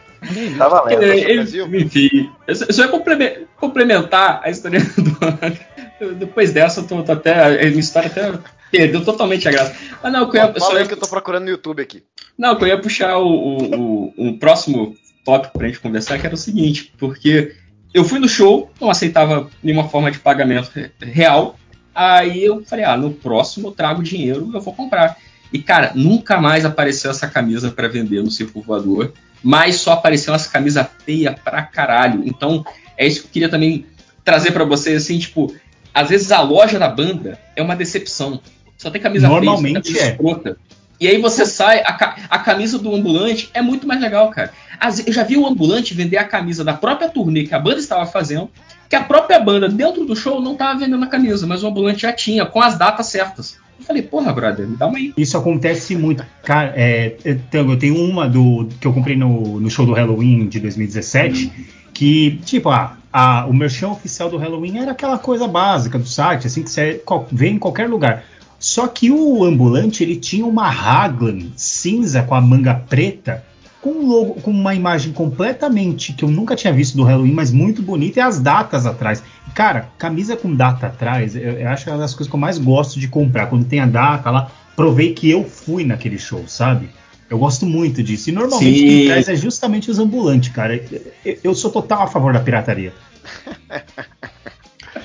Tá valendo. Ele- enfim, eu só eu ia complemen- complementar a história do. Depois dessa, eu tô, tô até. A minha história até perdeu totalmente a graça. Mas não, eu ia, eu só Fala ia- que eu tô procurando no YouTube aqui. Não, que eu ia puxar o, o, o- um próximo tópico pra gente conversar, que era o seguinte, porque eu fui no show, não aceitava nenhuma forma de pagamento re- real. Aí eu falei, ah, no próximo eu trago dinheiro, eu vou comprar. E, cara, nunca mais apareceu essa camisa pra vender no Circo Voador, mas só apareceu essa camisa feia pra caralho. Então, é isso que eu queria também trazer pra vocês, assim, tipo, às vezes a loja da banda é uma decepção. Só tem camisa Normalmente feia, camisa é. escrota. E aí você sai, a, a camisa do ambulante é muito mais legal, cara. Vezes, eu já vi o ambulante vender a camisa da própria turnê que a banda estava fazendo, que a própria banda, dentro do show, não estava vendendo a camisa, mas o ambulante já tinha, com as datas certas. Eu falei, porra, brother, me dá uma aí. Isso acontece muito. Cara, é, eu tenho- eu tenho uma do que eu comprei no, no show do Halloween de 2017, que, tipo, a, o merchan oficial do Halloween era aquela coisa básica do site, assim, que você vê em qualquer lugar. Só que o ambulante, ele tinha uma Raglan cinza com a manga preta, com, um logo, com uma imagem completamente que eu nunca tinha visto do Halloween, mas muito bonita, e as datas atrás. Cara, camisa com data atrás, eu, eu acho que é uma das coisas que eu mais gosto de comprar. Quando tem a data lá, provei que eu fui naquele show, sabe? Eu gosto muito disso. E normalmente Sim. quem traz é justamente os ambulantes, cara. Eu, eu sou total a favor da pirataria.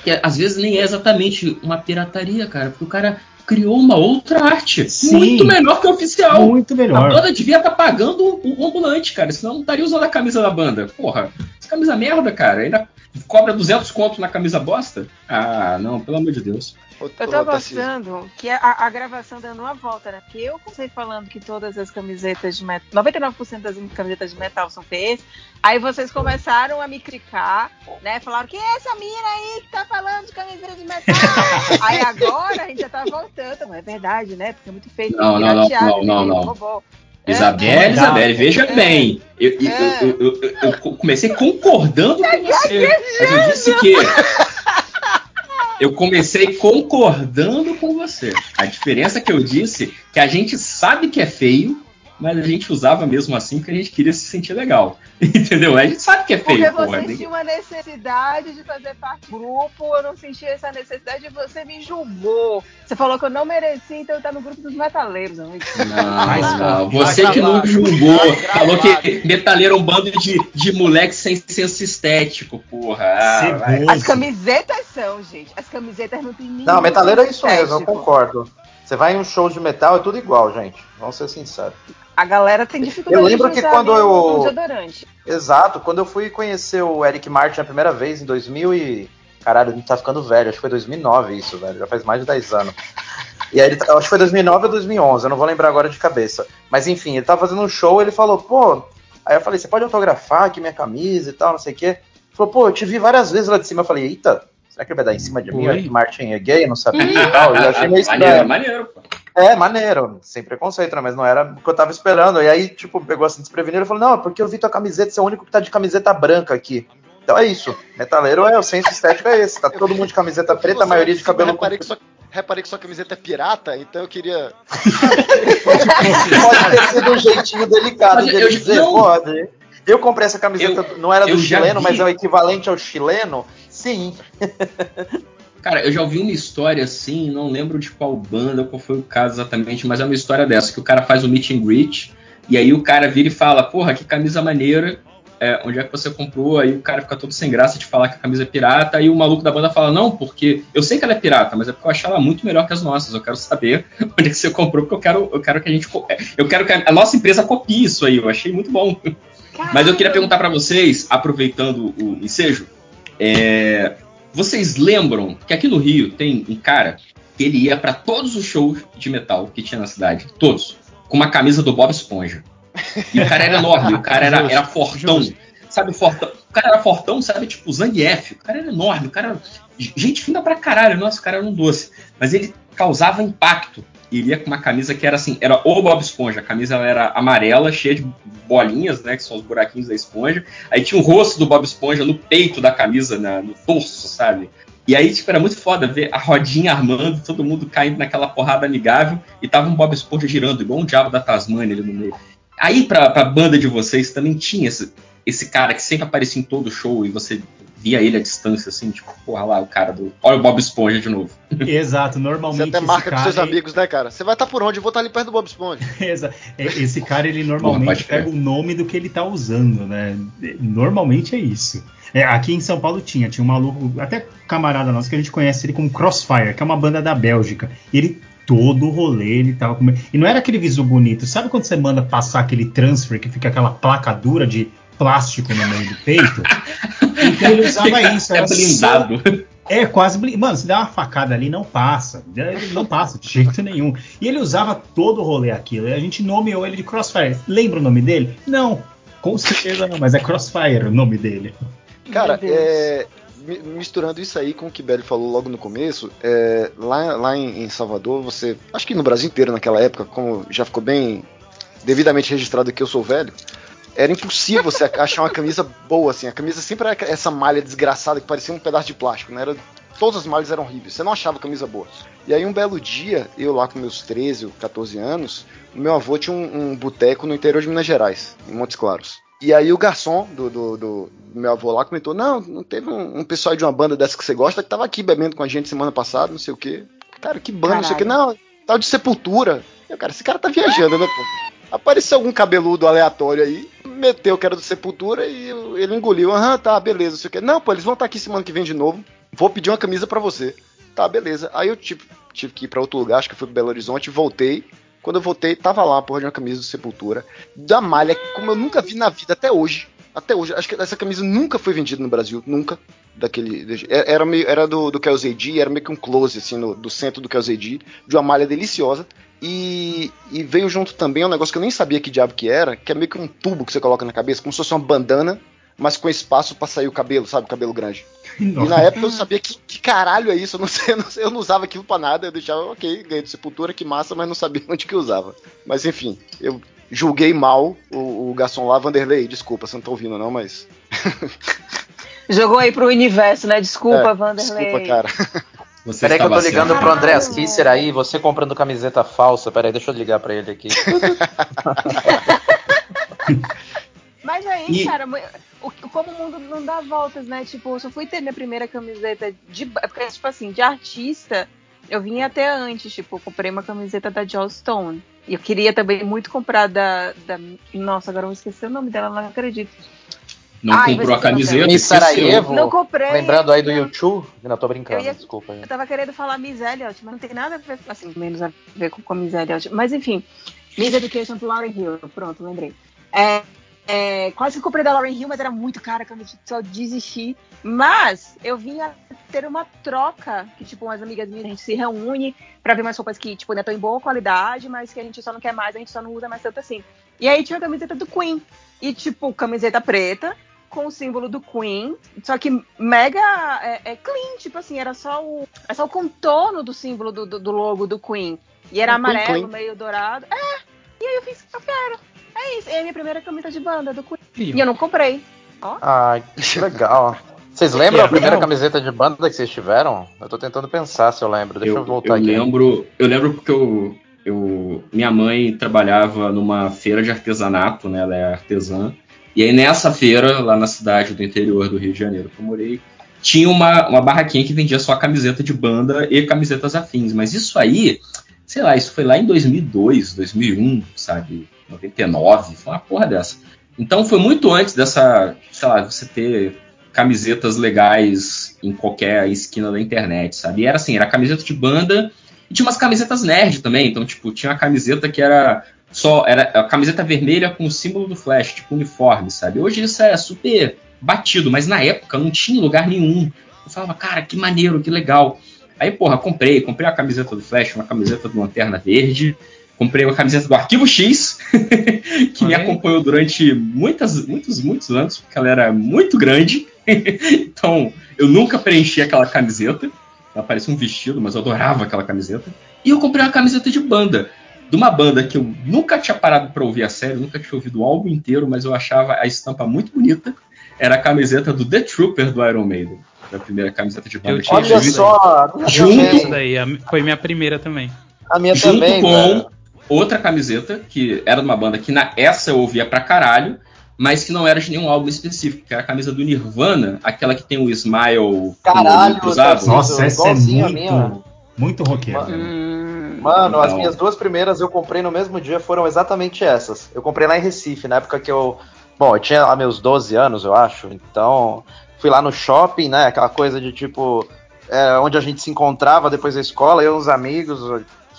Que às vezes nem é exatamente uma pirataria, cara, porque o cara criou uma outra arte. Sim. Muito melhor que a oficial. Muito A melhor. banda devia estar pagando o o ambulante, cara, senão não estaria usando a camisa da banda. Porra, essa camisa merda, cara. Ainda cobra 200 conto na camisa bosta? Ah, não, pelo amor de Deus. Eu tô gostando que a, a gravação dando uma volta, né? Porque eu comecei falando que todas as camisetas de metal, 99% das camisetas de metal são feias. Aí vocês começaram a me criticar, né? Falaram que é essa mina aí que tá falando de camiseta de metal. aí agora a gente já tá voltando. Não é verdade, né? Porque é muito feio. Não, não, não, não, não, não. Robô. Isabelle, É, Isabelle, é, veja é. bem. Eu, eu- É. eu- eu- eu- eu comecei concordando com você. Mas eu disse que. Eu comecei concordando com você. A diferença que eu disse que a gente sabe que é feio, mas a gente usava mesmo assim porque a gente queria se sentir legal. Entendeu? A gente sabe que é Porque feio, você porra. sentiu uma necessidade de fazer parte do grupo, eu não senti essa necessidade e você me julgou. Você falou que eu não merecia, então eu tá no grupo dos metaleiros. Não, Não, não. Você que não julgou. Falou que metaleiro é um bando de, de moleque sem senso estético, porra. Ah. As camisetas são, gente. As camisetas não tem nenhum. Não, metaleiro é isso mesmo, eu estético. concordo. Você vai em um show de metal, é tudo igual, gente. Vamos ser sinceros. A galera tem dificuldade Eu lembro de que quando eu- desodorante. Exato, quando eu fui conhecer o Eric Martin a primeira vez, em 2000 e... Caralho, a gente tá ficando velho, acho que foi 2009 isso, velho, já faz mais de 10 anos. E aí, ele, tá- acho que foi 2009 ou 2011, eu não vou lembrar agora de cabeça. Mas enfim, ele tava fazendo um show ele falou, pô, Aí eu falei, você pode autografar aqui minha camisa e tal, não sei o quê. Ele falou, pô, eu te vi várias vezes lá de cima. Eu falei, eita, será que ele vai dar em cima de mim? Oi? O Martin é gay, não sabia e tal. Eu achei meio Maneiro, estranho. maneiro, pô. É, maneiro, sem preconceito, né? Mas não era o que eu tava esperando. E aí, tipo, pegou assim desprevenido e falou: Não, é porque eu vi tua camiseta, você é o único que tá de camiseta branca aqui. Então é isso. Metaleiro é o senso estético é esse. Tá todo mundo de camiseta preta, a maioria de cabelo reparei que, sua, reparei que sua camiseta é pirata, então eu queria. Pode ter sido um jeitinho delicado de eu- dizer, não. pode. Eu comprei essa camiseta, não era do eu chileno, vi. mas é o equivalente ao chileno? Sim. Cara, eu já ouvi uma história assim, não lembro de qual banda, qual foi o caso exatamente, mas é uma história dessa, que o cara faz o meet and greet, e aí o cara vira e fala, porra, que camisa maneira, é, onde é que você comprou? Aí o cara fica todo sem graça de falar que a camisa é pirata, aí o maluco da banda fala, não, porque eu sei que ela é pirata, mas é porque eu acho ela muito melhor que as nossas, eu quero saber onde é que você comprou, porque eu quero, eu quero que a gente, é, eu quero que a, a nossa empresa copie isso aí, eu achei muito bom. Mas eu queria perguntar pra vocês, aproveitando o ensejo, é, vocês lembram que aqui no Rio tem um cara que ele ia pra todos os shows de metal que tinha na cidade, todos, com uma camisa do Bob Esponja. E o cara era enorme, o cara era, era fortão. Sabe, fortão. O cara era fortão, sabe, tipo Zangief. O cara era enorme, o cara era gente fina pra caralho. Nossa, o cara era um doce. Mas ele causava impacto. Ele ia com uma camisa que era assim, era o Bob Esponja. A camisa era amarela, cheia de bolinhas, né, que são os buraquinhos da esponja. Aí tinha o rosto do Bob Esponja no peito da camisa, na- no torso, sabe? E aí, tipo, era muito foda ver a rodinha armando, todo mundo caindo naquela porrada amigável, e tava um Bob Esponja girando, igual um diabo da Tasmania ali no meio. Aí, pra, pra banda de vocês, também tinha esse, esse cara que sempre aparecia em todo show, e você via ele à distância, assim, tipo, porra lá, o cara do. Olha o Bob Esponja de novo. Exato, Você normalmente até esse marca com cara, seus amigos, né, cara? Você vai estar por onde? Eu vou estar ali perto do Bob Esponja. Exa- é, Esse cara, ele normalmente pega o nome do que ele tá usando, né? Normalmente é isso. É, aqui em São Paulo tinha, tinha um maluco, até camarada nosso, que a gente conhece ele como Crossfire, que é uma banda da Bélgica. E ele, todo o rolê, ele tava com. E não era aquele visu bonito. Sabe quando você manda passar aquele transfer que fica aquela placa dura de plástico no meio do peito? Então ele usava isso. É Era só- blindado. é, quase blindado. Mano, se der uma facada ali, não passa. Ele Não passa de jeito nenhum. E ele usava todo o rolê aquilo. E a gente nomeou ele de Crossfire. Lembra o nome dele? Não. Com certeza não, mas é Crossfire o nome dele. Cara, é, mi- misturando isso aí com o que Belly falou logo no começo, é, lá, lá em, em Salvador, você. Acho que no Brasil inteiro naquela época, como já ficou bem devidamente registrado que eu sou velho, era impossível você achar uma camisa boa, assim. A camisa sempre era essa malha desgraçada que parecia um pedaço de plástico, né? Era, todas as malhas eram horríveis, você não achava camisa boa. E aí um belo dia, eu lá com meus 13 ou 14 anos, meu avô tinha um, um boteco no interior de Minas Gerais, em Montes Claros. E aí o garçom do, do, do- meu avô lá comentou, não, não teve um, um pessoal de uma banda dessa que você gosta que tava aqui bebendo com a gente semana passada, não sei o quê. Cara, que banda, não sei o quê. Não, tal de Sepultura. Eu, cara, esse cara tá viajando, né, pô? Apareceu algum cabeludo aleatório aí, meteu que era do Sepultura e ele engoliu. Aham, tá, beleza, sei o. Não, pô, eles vão estar aqui semana que vem de novo. Vou pedir uma camisa pra você. Tá, beleza. Aí eu tive, tive que ir pra outro lugar, acho que fui pro Belo Horizonte, voltei. Quando eu voltei, tava lá a porra de uma camisa do Sepultura, da malha, como eu nunca vi na vida até hoje. Até hoje. Acho que essa camisa nunca foi vendida no Brasil, nunca. Daquele. Era, meio, era do, do KLZD, era meio que um close, assim, no- do centro do KLZD, de uma malha deliciosa. E, e veio junto também um negócio que eu nem sabia que diabo que era, que é meio que um tubo que você coloca na cabeça, como se fosse uma bandana, mas com espaço pra sair o cabelo, sabe? O cabelo grande. E na época eu sabia que, que caralho é isso, eu não, sei, eu não eu não usava aquilo pra nada, eu deixava, ok, ganhei de sepultura, que massa, mas não sabia onde que eu usava. Mas enfim, eu julguei mal o, o garçom lá, Vanderlei, desculpa, você não tá ouvindo não, mas... Jogou aí pro universo, né? Desculpa, É, Vanderlei. Desculpa, cara. Você Peraí que eu tô ligando certo. pro André Kisser aí, você comprando camiseta falsa. Peraí, deixa eu ligar pra ele aqui. Mas aí, E- cara, o, como o mundo não dá voltas, né? Tipo, eu só fui ter minha primeira camiseta de. Porque, tipo assim, de artista, eu vinha até antes. Tipo, eu comprei uma camiseta da Joss Stone. E eu queria também muito comprar da. da nossa, agora eu esqueci o nome dela, não acredito. Não Ai, comprou a camiseta? Miss esqueceu. Sarajevo, Não comprei. lembrando aí do YouTube. Não, tô brincando, Eu ia- desculpa aí. Eu tava querendo falar Miss Elliot, mas não tem nada a ver, assim, menos a ver com, com Miss Elliot. Mas enfim, Miss Education do Lauren Hill, pronto, lembrei. É, é, quase que comprei da Lauren Hill, mas era muito cara, que eu só desisti. Mas eu vinha ter uma troca, que tipo, umas amigas minhas, a gente se reúne pra ver umas roupas que, tipo, ainda estão em boa qualidade, mas que a gente só não quer mais, a gente só não usa mais tanto assim. E aí tinha a camiseta do Queen. e tipo, camiseta preta, com o símbolo do Queen, só que mega é, é clean, tipo assim, era só o, é só o contorno do símbolo do, do, do logo do Queen. E era Queen amarelo, clean. meio dourado. É, e aí eu fiz, eu quero. É isso, é a minha primeira camisa de banda do Queen. E eu não comprei. Ó. Ai, que legal. Vocês lembram É, a primeira camiseta de banda que vocês tiveram? Eu tô tentando pensar se eu lembro. Deixa eu, voltar eu aqui. lembro, eu lembro porque eu, eu, minha mãe trabalhava numa feira de artesanato, né? Ela é artesã. E aí nessa feira, lá na cidade do interior do Rio de Janeiro que eu morei, tinha uma, uma barraquinha que vendia só camiseta de banda e camisetas afins. Mas isso aí, sei lá, isso foi lá em 2002, 2001, sabe? 99, foi uma porra dessa. Então foi muito antes dessa, sei lá, você ter camisetas legais em qualquer esquina da internet, sabe? E era assim, era camiseta de banda e tinha umas camisetas nerd também. Então, tipo, tinha uma camiseta que era só, era a camiseta vermelha com o símbolo do Flash, tipo uniforme, sabe? Hoje isso é super batido, mas na época não tinha lugar nenhum. Eu falava, cara, que maneiro, que legal. Aí, porra, comprei, comprei a camiseta do Flash, uma camiseta do Lanterna Verde, comprei uma camiseta do Arquivo X, que me aí. acompanhou durante muitas, muitos, muitos anos, porque ela era muito grande. então, eu nunca preenchi aquela camiseta. Ela parecia um vestido, mas eu adorava aquela camiseta. E eu comprei uma camiseta de banda. De uma banda que eu nunca tinha parado pra ouvir a série, nunca tinha ouvido o álbum inteiro, mas eu achava a estampa muito bonita. Era a camiseta do The Trooper do Iron Maiden. Foi a primeira camiseta de banda Eu que eu tinha Olha só, Junto- daí, foi minha primeira também. A minha junto também, com velho. Outra camiseta, que era de uma banda que na essa eu ouvia pra caralho, mas que não era de nenhum álbum específico, que era a camisa do Nirvana, aquela que tem o Smile Caralho, cruzado. Nossa, essa é muito, minha. muito roqueira. Mano. Hum, as minhas duas primeiras eu comprei no mesmo dia foram exatamente essas. Eu comprei lá em Recife, na época que eu. Bom, eu tinha lá meus 12 anos, eu acho. Então, fui lá no shopping, né? Aquela coisa de tipo. é, onde a gente se encontrava depois da escola, eu e uns amigos,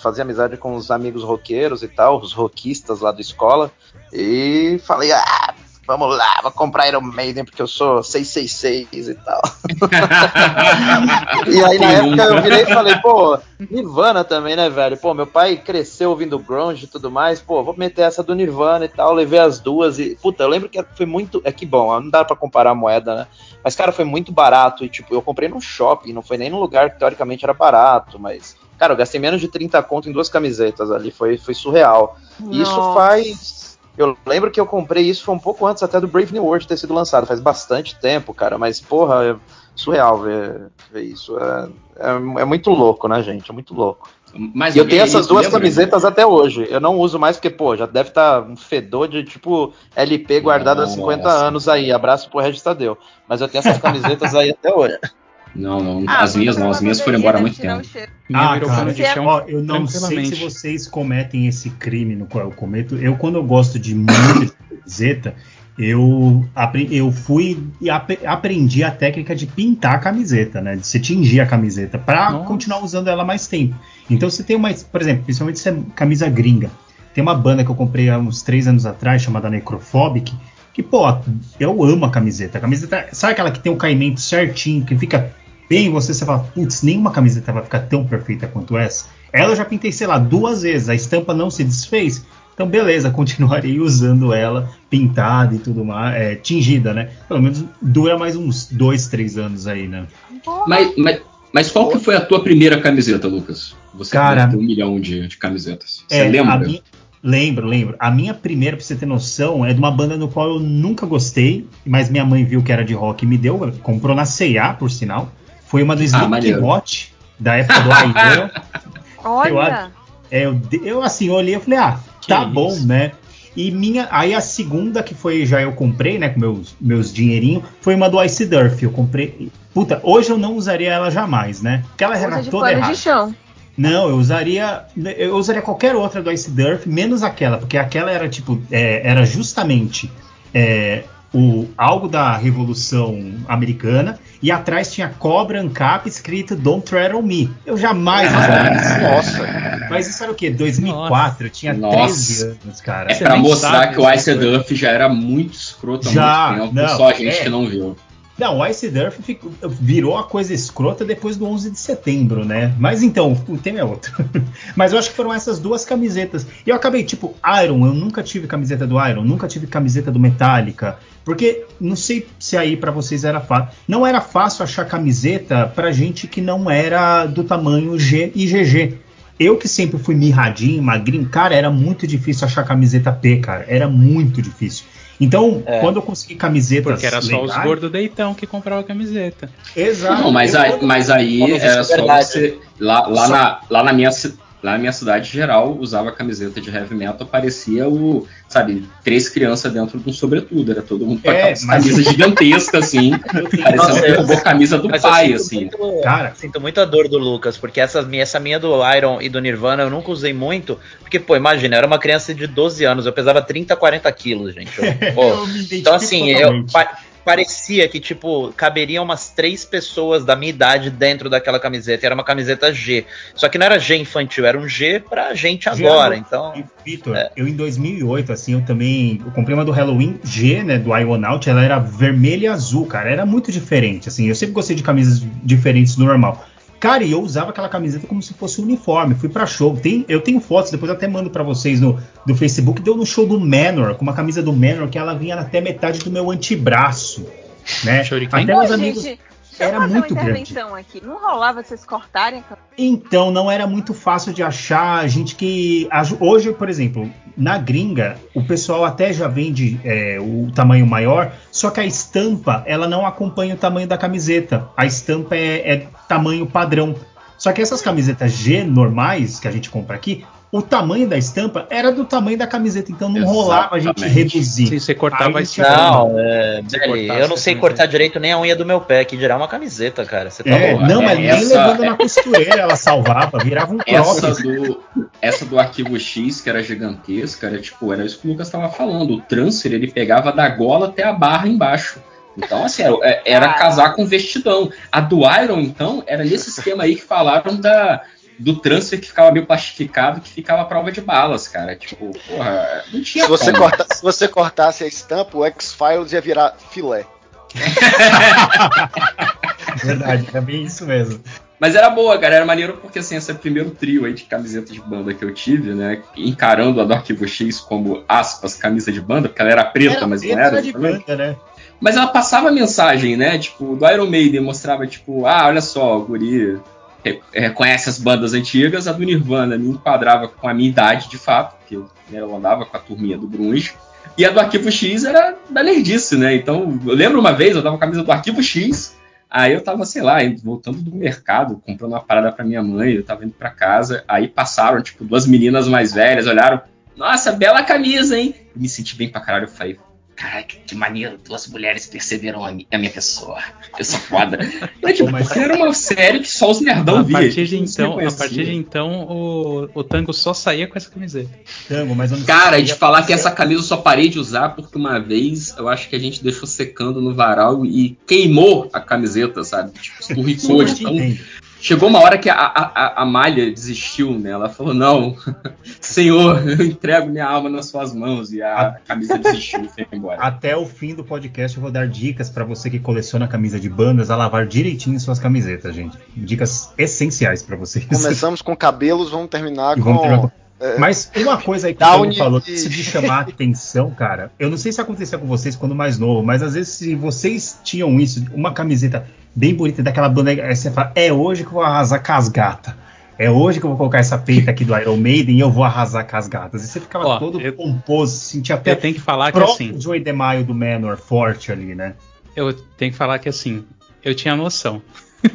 fazia amizade com os amigos roqueiros e tal, os roquistas lá da escola. E falei, ah, vamos lá, vou comprar Iron Maiden porque eu sou 666 e tal. E aí na época eu virei e falei, pô, Nirvana também, né, velho? Pô, meu pai cresceu ouvindo grunge e tudo mais, pô, vou meter essa do Nirvana e tal, levei as duas e, puta, eu lembro que foi muito, é que bom, não dá pra comparar a moeda, né? Mas, cara, foi muito barato e, tipo, eu comprei num shopping, não foi nem num lugar que teoricamente era barato, mas, cara, eu gastei menos de 30 conto em duas camisetas ali, foi, foi surreal. E isso Nossa. faz... Eu lembro que eu comprei isso foi um pouco antes até do Brave New World ter sido lançado, faz bastante tempo, cara, mas, porra, é surreal ver, ver isso. É, é, é muito louco, né, gente? É muito louco. Mas e eu tenho essas aí duas lembra? camisetas até hoje. Eu não uso mais porque, pô, já deve estar um fedor de tipo LP guardado há Nossa. 50 anos aí. Abraço pro Regis Tadeu. Mas eu tenho essas camisetas aí até hoje. Não, não, Ah, as minhas não, as minhas foram embora há muito tempo. Ah, cara, de é- chão Ó, eu não sei se vocês cometem esse crime no qual eu cometo. Eu, quando eu gosto de muita camiseta, eu, eu fui e ap- aprendi a técnica de pintar a camiseta, né? De se tingir a camiseta para continuar usando ela mais tempo. Então você tem uma, por exemplo, principalmente se é camisa gringa. Tem uma banda que eu comprei há uns três anos atrás, chamada Necrophobic, que, pô, eu amo a camiseta. A camiseta, sabe aquela que tem o caimento certinho, que fica bem em você, você fala, putz, nenhuma camiseta vai ficar tão perfeita quanto essa. Ela eu já pintei, sei lá, duas vezes, a estampa não se desfez. Então, beleza, continuarei usando ela pintada e tudo mais, é, tingida, né? Pelo menos dura mais uns dois, três anos aí, né? Mas, mas, mas qual que foi a tua primeira camiseta, Lucas? Você Cara- um milhão de, de camisetas. Você É, lembra? a minha- lembro, lembro. A minha primeira, pra você ter noção, é de uma banda no qual eu nunca gostei, mas minha mãe viu que era de rock e me deu, comprou na C&A, por sinal. Foi uma do Ah, maneiro. Slipknot, da época do Iron. Olha, É, eu, de- eu assim, eu olhei e falei, ah, tá isso. bom, né? E minha, aí a segunda que foi, já eu comprei, né, com meus, meus dinheirinhos, foi uma do Ice Durf. Eu comprei. Puta, hoje eu não usaria ela jamais, né? Porque ela era de toda errada. de chão. Não, eu usaria. Eu usaria qualquer outra do Ice Durf, menos aquela, porque aquela era tipo. é, era justamente é, o, algo da Revolução Americana, e atrás tinha cobra ANCAP escrito Don't Tread on Me. Eu jamais usaria isso. Nossa. Mas isso era o quê? 2004? Eu tinha Nossa. 13 anos, cara. É pra mostrar que o Ice. Duff já era muito escroto há Já, muito tempo, não, só a gente é. que não viu. Não, o Ice Durf ficou- virou a coisa escrota depois do 11 de setembro, né? Mas então, o tema é outro. Mas eu acho que foram essas duas camisetas. E eu acabei, tipo, Iron, eu nunca tive camiseta do Iron, nunca tive camiseta do Metallica. Porque não sei se aí pra vocês era fácil. Não era fácil achar camiseta pra gente que não era do tamanho G e GG. Eu que sempre fui mirradinho, magrinho, cara, era muito difícil achar camiseta P, cara. Era muito difícil. Então, É. quando eu consegui camisetas. Porque era só os gordos deitão que compravam camiseta. Exato. Não, mas Eu- aí, mas aí era é só verdade. você. Lá, lá, Só- na, lá, na minha, lá na minha cidade geral, usava camiseta de heavy metal, parecia o, sabe, três crianças dentro de um sobretudo. Era todo mundo com É, mas- camisas gigantescas, assim. parecia eu- boa camisa do mas pai, assim. muito- Cara. Sinto muito a dor do Lucas, porque essa minha, essa minha do Iron e do Nirvana eu nunca usei muito. Porque, pô, imagina, eu era uma criança de 12 anos, eu pesava 30, 40 quilos, gente. Eu- pô, Eu me identifico então, assim, eu, totalmente. Parecia que, tipo, caberiam umas três pessoas da minha idade dentro daquela camiseta. E era uma camiseta G. Só que não era G infantil, era um G pra gente agora. Então. E, Vitor, eu em 2008, assim, eu também. Eu comprei uma do Halloween G, né? Do Ionaut, ela era vermelha e azul, cara. Era muito diferente, assim. Eu sempre gostei de camisas diferentes do normal. Cara, e eu usava aquela camiseta como se fosse um uniforme. Fui pra show. Tem, eu tenho fotos, depois até mando pra vocês no do Facebook. Deu no show do Manor, com uma camisa do Manor que ela vinha até metade do meu antebraço. Né? Até meus amigos. gente, era fazer muito uma grande. aqui. Não rolava vocês cortarem a Então, não era muito fácil de achar gente que. Hoje, por exemplo, na gringa, o pessoal até já vende é, o tamanho maior, só que a estampa ela não acompanha o tamanho da camiseta. A estampa é, é tamanho padrão. Só que essas camisetas G normais que a gente compra aqui, o tamanho da estampa era do tamanho da camiseta, então não rolava a gente Exatamente. reduzir. Se você cortava Aí a tinha- Não, é, Belly, eu não a sei camiseta. cortar direito nem a unha do meu pé, que dirá uma camiseta, cara. Você tá É, louco? não, mas nem essa- levando na costureira ela salvava, virava um Essa croque. do, essa do arquivo X, que era gigantesca, era tipo, era isso que o Lucas estava falando. O transfer ele pegava da gola até a barra embaixo. Então, assim, era, era casar com vestidão. A do Iron, então, era nesse esquema aí que falaram da, do transfer que ficava meio plastificado, que ficava à prova de balas, cara. Tipo, porra, não tinha Se você, como. corta- se você cortasse a estampa, o X-Files ia virar filé. Verdade, é bem isso mesmo. Mas era boa, cara, era maneiro porque assim, esse é o primeiro trio aí de camiseta de banda que eu tive, né? Encarando a do Arquivo X como aspas, camisa de banda, porque ela era preta, mas não era. de também. banda, né? Mas ela passava a mensagem, né? Tipo, do Iron Maiden mostrava, tipo, ah, olha só, o Guri re- reconhece as bandas antigas, a do Nirvana me enquadrava com a minha idade, de fato, porque né, eu andava com a turminha do Grunge. E a do Arquivo X era da nerdice, né? Então, eu lembro uma vez, eu tava com a camisa do Arquivo X, aí eu tava, sei lá, voltando do mercado, comprando uma parada pra minha mãe, eu tava indo pra casa, aí passaram, tipo, duas meninas mais velhas, olharam, nossa, bela camisa, hein? Eu me senti bem pra caralho, eu falei, Caraca, que maneiro, duas mulheres perceberam a, mi- a minha pessoa. Eu sou foda. Mas, tipo, porque era uma série que só os nerdão a via. partir de então, a partir de então o, o Tango só saía com essa camiseta. Tango, mas eu não Cara, de falar que essa camisa eu só parei de usar porque uma vez eu acho que a gente deixou secando no varal e queimou a camiseta, sabe? Tipo, escorricou. Então, entendo. Chegou uma hora que a, a, a- a malha desistiu, né? Ela falou: Não, senhor, eu entrego minha alma nas suas mãos. E a camisa desistiu e foi embora. Até o fim do podcast eu vou dar dicas pra você que coleciona camisa de bandas a lavar direitinho suas camisetas, gente. Dicas essenciais pra vocês. Começamos com cabelos, vamos terminar E com. vamos terminar com- é, Mas uma coisa aí que o Downey Paulo falou, e- isso de chamar a atenção, cara. Eu não sei se acontecia com vocês quando mais novo, mas às vezes se vocês tinham isso, uma camiseta bem bonita daquela banda, aí você fala, é hoje que eu vou arrasar com as gatas. É hoje que eu vou colocar essa peita aqui do Iron Maiden e eu vou arrasar com as gatas. E você ficava Ó, todo eu- pomposo, sentia até Eu tenho que falar que assim, Joey DeMaio do Manor forte ali, né? eu tenho que falar que assim, eu tinha noção.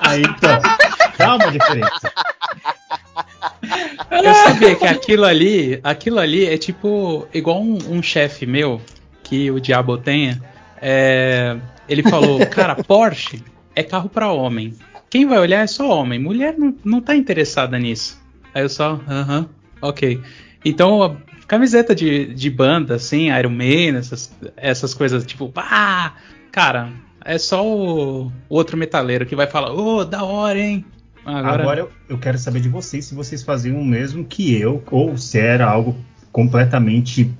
Aí então, dá uma diferença. Eu sabia que aquilo ali, aquilo ali é tipo igual um, um chefe meu que o diabo tenha. é, ele falou, cara, Porsche é carro pra homem. Quem vai olhar é só homem. Mulher não, não tá interessada nisso. Aí eu só, aham, ok. Então, a camiseta de, de banda, assim, Iron Man, essas, essas coisas, tipo, ah, cara, é só o, o outro metaleiro que vai falar, ô, da hora, hein? Agora, Agora, eu, eu quero saber de vocês se vocês faziam o mesmo que eu, ou se era algo completamente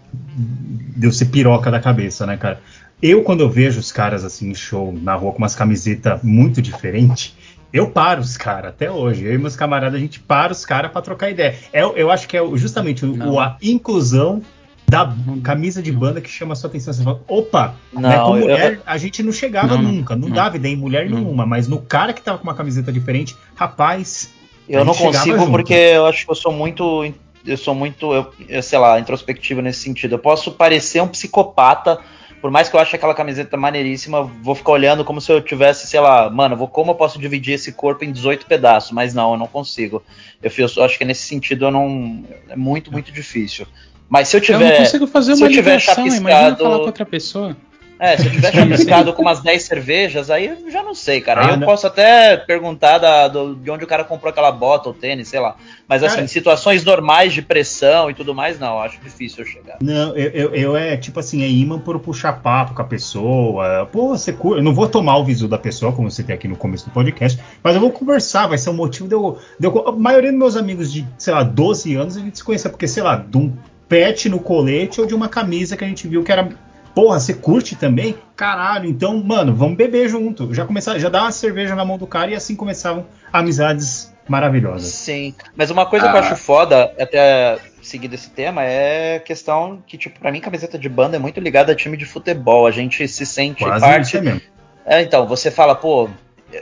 de eu ser piroca da cabeça, né, cara? eu, quando eu vejo os caras assim em show na rua com umas camisetas muito diferentes, eu paro os caras até hoje. Eu e meus camaradas, a gente para os caras pra trocar ideia. É, eu acho que é justamente o- a inclusão da camisa de banda que chama a sua atenção. Você fala, opa, Não, né, com eu- mulher a gente não chegava Não, nunca, não, não. dava ideia em mulher Não. nenhuma, mas no cara que tava com uma camiseta diferente, rapaz. Eu não consigo junto. porque eu acho que eu sou muito. Eu sou muito, eu, eu sei lá, introspectivo nesse sentido. Eu posso parecer um psicopata, por mais que eu ache aquela camiseta maneiríssima, vou ficar olhando como se eu tivesse, sei lá, mano, vou, como eu posso dividir esse corpo em 18 pedaços? Mas não, eu não consigo. Eu, eu acho que nesse sentido eu não. É muito, muito difícil. Mas se eu Eu tiver. não consigo fazer se uma eu tiver ligação, imagina chapiscado- falar com outra pessoa. É, se eu tiver chapiscado com umas 10 cervejas, aí eu já não sei, cara. Ah, eu não. posso até perguntar da- do- de onde o cara comprou aquela bota ou tênis, sei lá. Mas assim, Cara. situações normais de pressão e tudo mais, não, acho difícil eu chegar. Não, eu, eu, eu é tipo assim, é imã por puxar papo com a pessoa. Pô, você cur... Eu não vou tomar o visu da pessoa, como você tem aqui no começo do podcast, mas eu vou conversar, vai ser um motivo de eu. de eu- A maioria dos meus amigos de, sei lá, 12 anos a gente se conhecia, porque, sei lá, de um pet no colete ou de uma camisa que a gente viu que era. Porra, você curte também? Caralho, então, mano, vamos beber junto. Já começar, já dá uma cerveja na mão do cara e assim começavam amizades maravilhosas. Sim, mas uma coisa que eu Ah. acho foda, até seguir desse tema, é a questão que, tipo, pra mim, camiseta de banda é muito ligada a time de futebol. A gente se sente Quase parte. isso é mesmo. É, então, você fala, pô,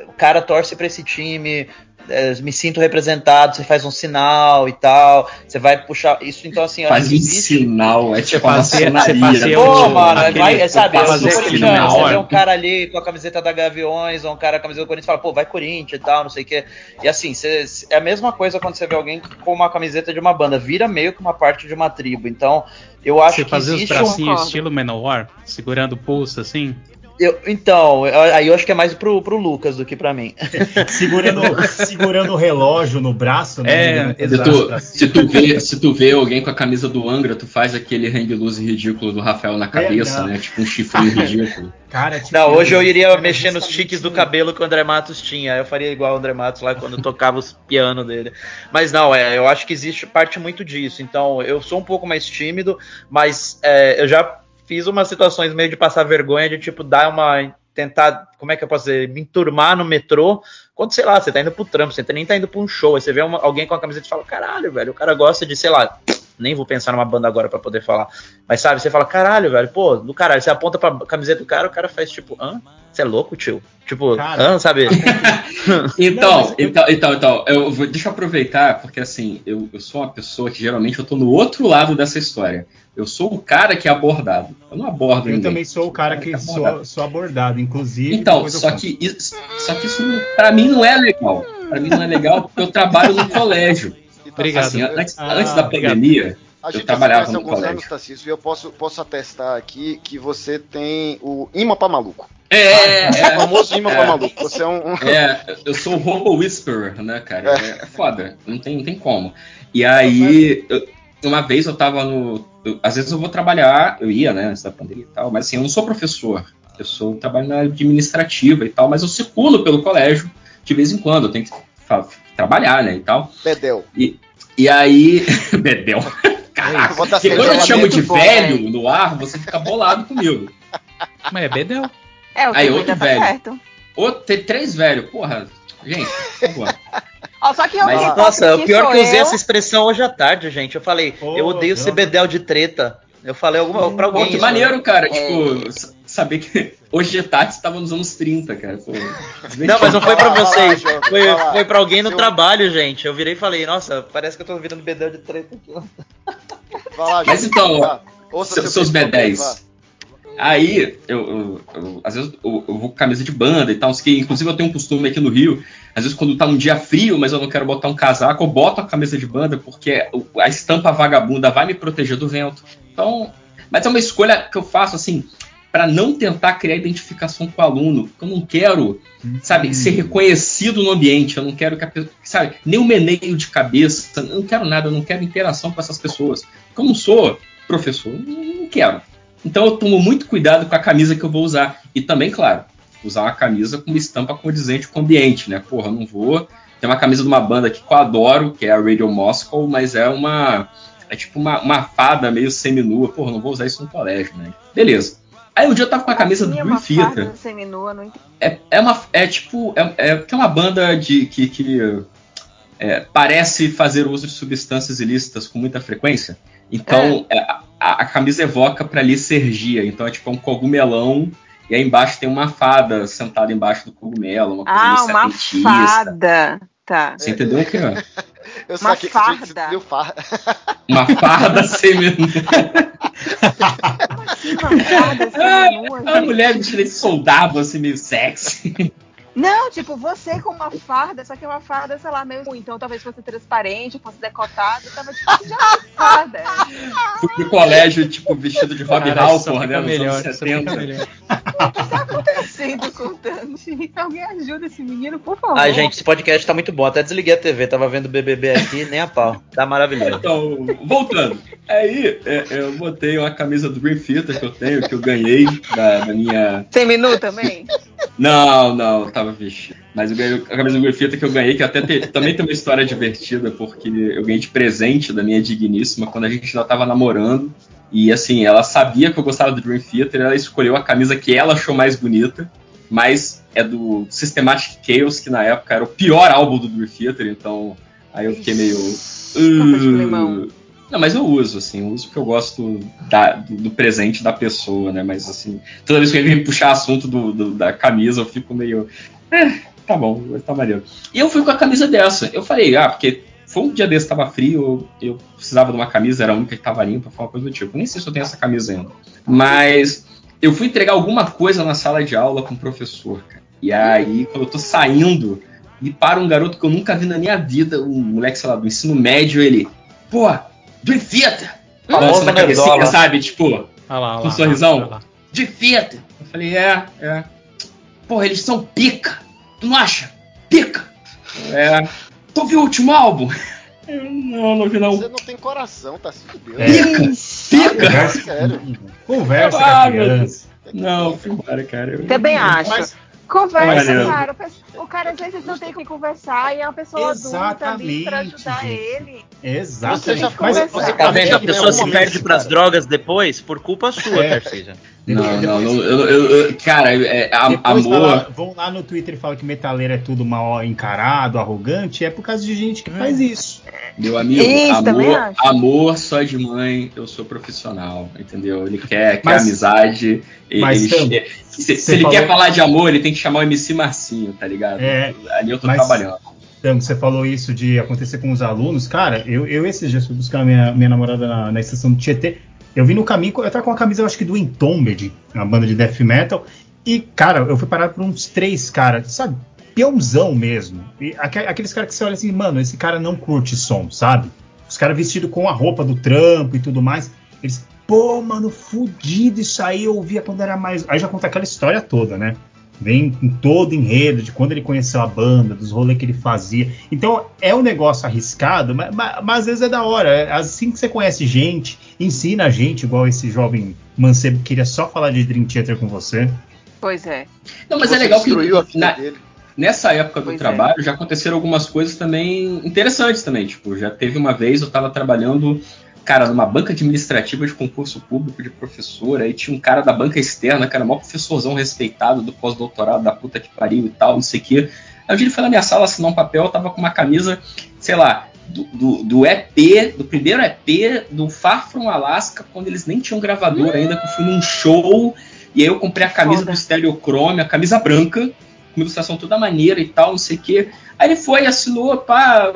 o cara torce pra esse time, é, me sinto representado, você faz um sinal e tal, você vai puxar. Isso, então, assim, Faz um que existe. sinal, é tipo fazia- uma você fazia? Pô, o- mano, aquele- vai, é, sabe, eu fazer aquele você menor. vê um cara ali com a camiseta da Gaviões, ou um cara com a camiseta do Corinthians, fala, pô, vai Corinthians e tal, não sei o quê. E assim, você- é a mesma coisa quando você vê alguém com uma camiseta de uma banda, vira meio que uma parte de uma tribo. Então, eu acho Você que fazia os existe um... bracinhos estilo Manowar, segurando o pulso assim. Eu- então, eu- aí eu acho que é mais pro, pro Lucas do que pra mim. Segurando, segurando o relógio no braço, É, né? Se tu, se, tu vê, se tu vê alguém com a camisa do Angra, tu faz aquele hang loose ridículo do Rafael na cabeça, não. né? Tipo um chifrinho ridículo. Cara, tipo, Não, hoje eu iria era mexer nos tiques do cabelo que o André Matos tinha. Eu faria igual o André Matos lá quando tocava os piano dele. Mas não, é, eu acho que existe parte muito disso. Então, eu sou um pouco mais tímido, mas é, eu já fiz umas situações meio de passar vergonha, de tipo, dar uma. tentar, como é que eu posso dizer, me enturmar no metrô. Quando, sei lá, você tá indo pro trampo, você nem tá indo pra um show, aí você vê uma- alguém com a camiseta e fala, caralho, velho, o cara gosta de, sei lá, nem vou pensar numa banda agora pra poder falar. Mas sabe, você fala, caralho, velho, pô, do caralho, você aponta pra camiseta do cara, o cara faz tipo, hã? Você é louco, tio? Tipo, Cara. hã, sabe? Então, Não, mas- então, então, então, eu vou, deixa eu aproveitar, porque assim, eu, eu sou uma pessoa que geralmente eu tô no outro lado dessa história. Eu sou o cara que é abordado. Eu não abordo Eu ninguém. também sou o cara que sou, sou abordado, inclusive. Então, eu só que, isso, só que isso pra mim não é legal. Pra mim não é legal porque eu trabalho no colégio. Obrigado. Assim, antes, Ah, antes da obrigado. pandemia, A eu gente trabalhava já se no alguns colégio. anos, Tarcísio, e eu posso, posso atestar aqui que você tem o imã pra maluco. É, O é, famoso imã é. pra maluco. Você é um. um- É, eu sou o Robo Whisperer, né, cara? É, é foda, não tem, não tem como. E aí, eu- uma vez eu tava no. eu- às vezes eu vou trabalhar, eu ia, né, antes da pandemia e tal, mas assim, eu não sou professor. Eu sou trabalho na administrativa e tal, mas eu circulo pelo colégio de vez em quando, eu tenho que trabalhar, né, e tal. Bedel. E aí. Bedel. Caraca, porque quando eu te chamo de bom, velho no ar, você fica bolado comigo. Mas é Bedel. É, o Aí, outro tá velho. certo. Ô, ter três velhos, porra, gente, por favor. Ó, só que eu Mas- que Nossa, o pior que eu usei eu. essa expressão hoje à tarde, gente. Eu falei, Ô, eu odeio ser bedel de treta. Eu falei alguma pra alguém. Pô, que isso. maneiro, cara. É. Tipo, saber que hoje de tarde estava nos anos 30, cara. Pô, Não, mas não foi lá, vocês. Foi, foi pra alguém no Seu- trabalho, gente. Eu virei e falei, nossa, parece que eu tô virando bedel de treta aqui. lá, Mas então. Ouça seus psicológico, B10. vá. Aí, eu, eu- eu- às vezes eu, eu vou com camisa de banda e tal, quê. inclusive eu tenho um costume aqui no Rio, às vezes quando tá um dia frio, mas eu não quero botar um casaco, eu boto a camisa de banda porque a estampa vagabunda vai me proteger do vento. Então, mas é uma escolha que eu faço assim, para não tentar criar identificação com o aluno, porque eu não quero, sabe, ser reconhecido no ambiente, eu não quero que a pessoa, sabe, nem um meneio de cabeça, eu não quero nada, eu não quero interação com essas pessoas. Porque eu não sou professor, eu não quero. Então eu tomo muito cuidado com a camisa que eu vou usar. E também, claro, usar uma camisa com uma estampa condizente com o ambiente, né? Porra, eu não vou. Tem uma camisa de uma banda aqui que eu adoro, que é a Radio Moscow, mas é uma. É tipo uma, uma fada meio seminua. Porra, não vou usar isso no colégio, né? Beleza. Aí um dia eu tava com a camisa do Tinha Dream farda Theater. seminua, não entendi. É, é uma. É tipo. É, é, é uma banda de. que, que é, parece fazer uso de substâncias ilícitas com muita frequência. Então, é, a, a camisa evoca pra licergia. Então é tipo um cogumelão. E aí embaixo tem uma fada sentada embaixo do cogumelo. Uma coisa Ah, uma fada. Tá. Você entendeu o que é? Eu Uma saquei que farda. entendeu farda. Uma farda seminua. Uma farda seminua, Uma gente. mulher vestida de soldado, assim, meio sexy. Não, tipo, você com uma farda, só que é uma farda, sei lá, meio. Então talvez fosse transparente, fosse decotado, tava tipo, já uma farda. Fui pro colégio, tipo, vestido de Rob Halford, né? fica Nos melhor, anos isso fica 70. melhor. O que tá acontecendo com o? Alguém ajuda esse menino, por favor. Ai, gente, esse podcast tá muito bom. Até desliguei a TV, tava vendo o BBB aqui, nem a pau. Tá maravilhoso. Então, voltando. Aí, é, eu botei uma camisa do Green Theater que eu tenho, que eu ganhei da, da minha. Seminu também? Não, não, eu vestido. Mas eu ganhei a camisa do Theater que eu ganhei, que até te- também tem uma história divertida, porque eu ganhei de presente da minha digníssima quando a gente ainda tava namorando. E assim, ela sabia que eu gostava do Dream Theater, ela escolheu a camisa que ela achou mais bonita, mas é do Systematic Chaos, que na época era o pior álbum do Dream Theater, então aí eu fiquei meio. "Uh". Não, mas eu uso, assim, eu uso porque eu gosto da- do, presente da pessoa, né? Mas assim, toda vez que alguém vem puxar assunto do- do- da camisa, eu fico meio. "É, tá bom, tá maneiro. E eu fui com a camisa dessa. Eu falei, ah, porque foi um dia desse, tava frio, eu, eu precisava de uma camisa, era a única que tava limpa, foi uma coisa do tipo. Nem sei se eu tenho essa camisa ainda. Mas eu fui entregar alguma coisa na sala de aula com o professor, cara. E aí, quando eu tô saindo, me para um garoto que eu nunca vi na minha vida, um moleque, sei lá, do ensino médio, ele, pô, Dream Theater! Balançando a cabecinha, sabe? Tipo, Olha lá, olha com lá, um sorrisão. lá. Dream Theater! Eu falei, é, é. Porra, eles são pica! Tu não acha? Pica! É. Tu viu o último álbum? Eu, não, não vi não. Você não tem coração, tá se fudendo. É. Pica! Pica! Conversa, Sério. conversa com Ah, a meu criança. Não, fui embora, cara. Eu- Também acho. Mas- Conversa, Olha, cara. O cara às vezes não tem com quem conversar e é uma pessoa adulta ali pra Exatamente, ajudar ele. Exatamente. Você já Mas- conversou. Você tá vendo? A pessoa se perde pras cara. drogas depois por culpa sua, É. Tarcísio. Não, não, não, eu, eu- eu- cara, é, a- Depois amor. fala- vão lá no Twitter e falam que metaleiro é tudo mal encarado, arrogante, é por causa de gente que faz isso. Meu amigo, Isso, amor, amor só de mãe, eu sou profissional, entendeu? Ele quer, quer Mas- amizade. mas, ele- se se ele falou- quer falar de amor, ele tem que chamar o MC Marcinho, tá ligado? É, Ali eu tô mas- trabalhando. Então, você falou isso de acontecer com os alunos. Cara, eu, eu esses dias fui buscar minha, minha namorada na, na estação do Tietê. Eu vim no caminho, eu tava com a camisa, eu acho que do Entombed, uma banda de death metal. E, cara, eu fui parado por uns três caras, sabe? Peãozão mesmo. E aque- aqueles caras que você olha assim, mano, esse cara não curte som, sabe? Os caras vestidos com a roupa do trampo e tudo mais. Eles, pô, mano, fudido isso aí, eu ouvia quando era mais. Aí já conta aquela história toda, né? Vem com todo enredo de quando ele conheceu a banda, dos rolês que ele fazia. Então é um negócio arriscado, mas, mas- mas às vezes é da hora. É Assim que você conhece gente, ensina a gente, igual esse jovem mancebo que queria só falar de Dream Theater com você. Pois é. Não, mas Você é legal que destruiu a vida na- dele. nessa época do Pois é. trabalho já aconteceram algumas coisas também interessantes também. Tipo, já teve uma vez eu tava trabalhando, cara, numa banca administrativa de concurso público de professor, aí tinha um cara da banca externa, cara, maior professorzão respeitado do pós-doutorado da puta que pariu e tal, não sei o quê. Aí um dia ele foi na minha sala assinar um papel, eu tava com uma camisa, sei lá, do, do, do EP, do primeiro EP do Far From Alaska, quando eles nem tinham gravador ainda, que eu fui num show, e aí eu comprei a camisa Foda. do Stereochrome, a camisa branca, com ilustração toda maneira e tal, não sei o quê. Aí ele foi, assinou, pá,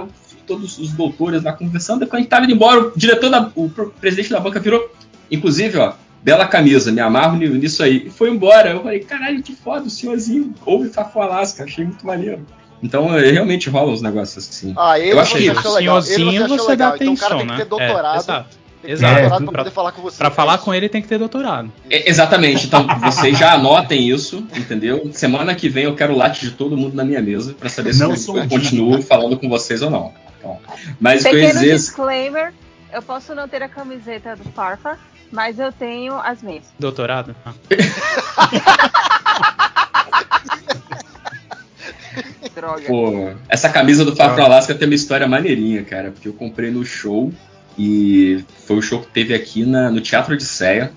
todos os doutores lá conversando, depois a gente tava indo embora, o diretor, da, o pr- presidente da banca virou, inclusive, ó, bela camisa, me amarro ni- nisso aí, e foi embora. Eu falei, caralho, que foda, o senhorzinho ouve Fafo Alaska, achei muito maneiro. Então, é, realmente rola uns negócios assim. Ah, ele Eu acho você que achou legal. Você senhorzinho você legal. dá Então o cara atenção, tem que né? ter doutorado. É, exato. Exato. doutorado pra Pra- poder falar com você. Pra É falar com ele tem que ter doutorado. É, exatamente, então vocês já anotem isso, entendeu? Semana que vem eu quero o latte de todo mundo na minha mesa pra saber se Não eu, sou eu continuo falando com vocês ou não. Mas Pequeno dizer, disclaimer: eu posso não ter a camiseta do Farfa, mas eu tenho as minhas. Doutorado? Ah. Droga. Pô, essa camisa do Far From Alaska tem uma história maneirinha, cara, porque eu comprei no show e foi o show que teve aqui na- no Teatro Odisseia.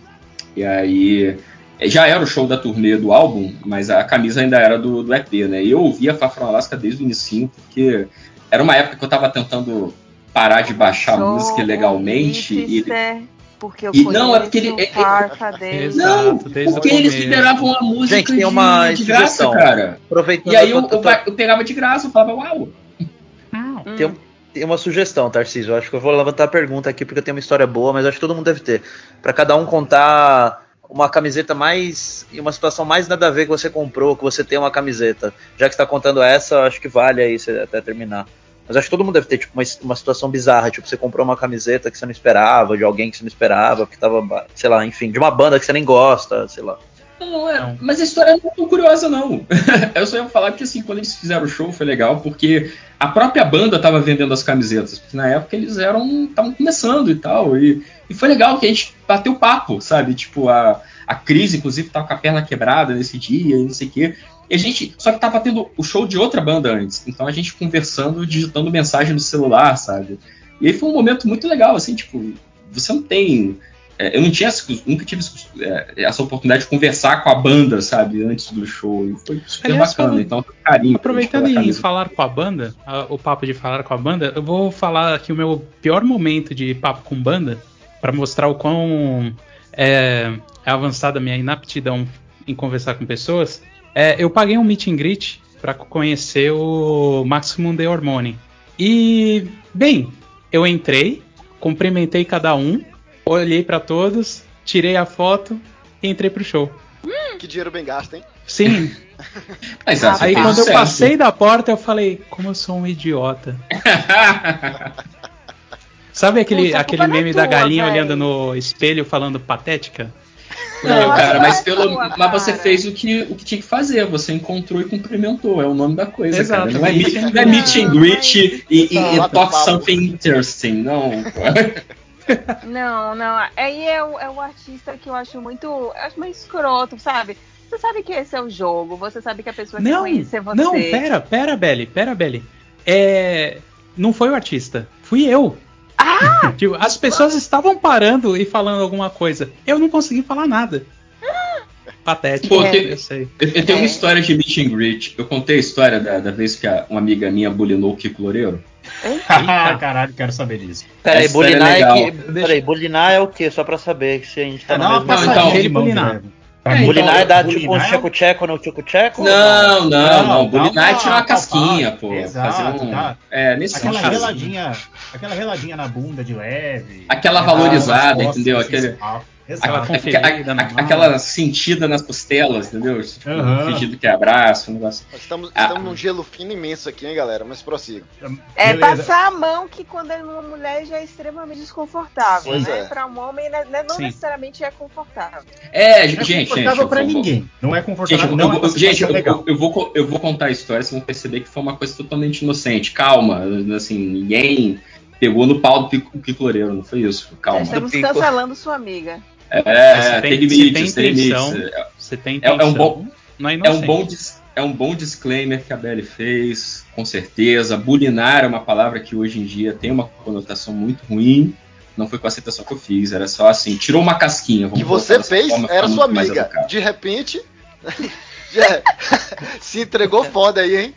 E aí já era o show da turnê do álbum, mas a camisa ainda era do, do EP, né? E eu ouvia Fafron Alaska desde o início, porque era uma época que eu tava tentando parar de baixar Show música legalmente. E, Hipster, porque eu e não, é porque ele. é- dele. não, porque eles liberavam a música Gente, tem de, uma de graça, sugestão. cara. Aproveitando E aí eu, eu tô- eu, pegava de graça, eu falava, uau. Tem, um- tem uma sugestão, Tarcísio. Eu acho que eu vou levantar a pergunta aqui porque eu tenho uma história boa, mas acho que todo mundo deve ter. Pra cada um contar uma camiseta mais. em uma situação mais nada a ver que você comprou, que você tem uma camiseta. Já que você tá contando essa, eu acho que vale aí você até terminar. Mas acho que todo mundo deve ter tipo, uma, uma situação bizarra. Tipo, você comprou uma camiseta que você não esperava, de alguém que você não esperava, que tava, sei lá, enfim, de uma banda que você nem gosta, sei lá. Não, é, mas a história não é tão curiosa, não. eu só ia falar que, assim, quando eles fizeram o show foi legal, porque a própria banda tava vendendo as camisetas. Porque na época eles eram. estavam começando e tal. E, e foi legal que a gente bateu papo, sabe? Tipo, a, a Cris, inclusive, tava com a perna quebrada nesse dia e não sei o quê. E a gente. Só que tava tendo o show de outra banda antes. Então a gente conversando, digitando mensagem no celular, sabe? E aí foi um momento muito legal, assim, tipo, você não tem. é, eu não tinha, nunca tive é, essa oportunidade de conversar com a banda, sabe, antes do show. E foi super Aliás, bacana. falando- Então, carinho. Aproveitando pela em falar com a banda, a- o papo de falar com a banda, eu vou falar aqui o meu pior momento de papo com banda, para mostrar o quão é, é avançada a minha inaptidão em conversar com pessoas. É, eu paguei um meet and greet para conhecer o Maximum The Hormone. E, bem, eu entrei, cumprimentei cada um, olhei para todos, tirei a foto e entrei pro show. Que dinheiro bem gasto, hein? Sim. Mas, ah, Aí quando eu sucesso. passei da porta, eu falei, como eu sou um idiota. Sabe aquele, aquele é meme da tua, galinha véi. olhando no espelho falando patética? Não, cara, mas é pelo, tua, mas você cara. fez o que, o que tinha que fazer. Você encontrou e cumprimentou. É o nome da coisa, Exato, cara. Não é, meet meet, and não é meet and greet e, e, e talk something interesting. Não. Não, não. Aí é o, é o artista que eu acho muito. Eu acho meio escroto, sabe? Você sabe que esse é o jogo, você sabe que a pessoa quer Não, conhecer você. não, pera, pera, Belly, pera, Belly. É, não foi o artista, fui eu. Ah! Tipo, as pessoas estavam parando e falando alguma coisa. Eu não consegui falar nada. Patético, Pô, eu tem- sei. Eu, eu tenho É. uma história de meet and greet. Eu contei a história da, da vez que a- uma amiga minha bulinou o Kiko Loureiro. Ah, caralho, quero saber disso. Peraí, é bulinar é, legal. que, peraí, bulinar é o quê? Só pra saber se a gente tá É, no dá uma mesmo... então, de bulinar. É, bulinar então, é dar tipo um é tcheco-tcheco no tcheco-tcheco? Não, não, não. Não, Bulinar é tirar uma casquinha, pô. Exato, fazer um. tá. É, nesse Aquela sentido. Aquela reladinha na bunda de leve. Aquela É, valorizada, costas, entendeu? assim, Aquele- ah, Aquela A- a- mão. aquela sentida nas costelas, entendeu? Tipo, Aham. fingindo que é abraço, um negócio. Nós estamos, Ah. estamos num gelo fino imenso aqui, hein, galera? Mas prossiga. É Beleza. passar a mão que quando é uma mulher já é extremamente desconfortável, Pois né? é. Pra um homem né, né, não Sim. necessariamente é confortável. É, Não é gente, gente. confortável eu pra vou- ninguém. Não é Gente, confortável. eu, não é eu- uma gente, eu, legal. eu vou, co- eu vou contar a história, vocês vão perceber que foi uma coisa totalmente inocente. Calma, assim, ninguém pegou no pau do Pico, Pico Loureiro, não foi isso. Calma. Estamos pico. cancelando sua amiga. É, Se tem, tem- limites, tem tem limites. Você tem É- é um bom- não é É um, bom, dis- é um bom disclaimer que a Belly fez, com certeza. Bulinar é uma palavra que hoje em dia tem uma conotação muito ruim. Não foi com a citação que eu fiz, era só assim, tirou uma casquinha. vamos que você fez forma, era sua amiga. De repente. já- se entregou foda aí, hein?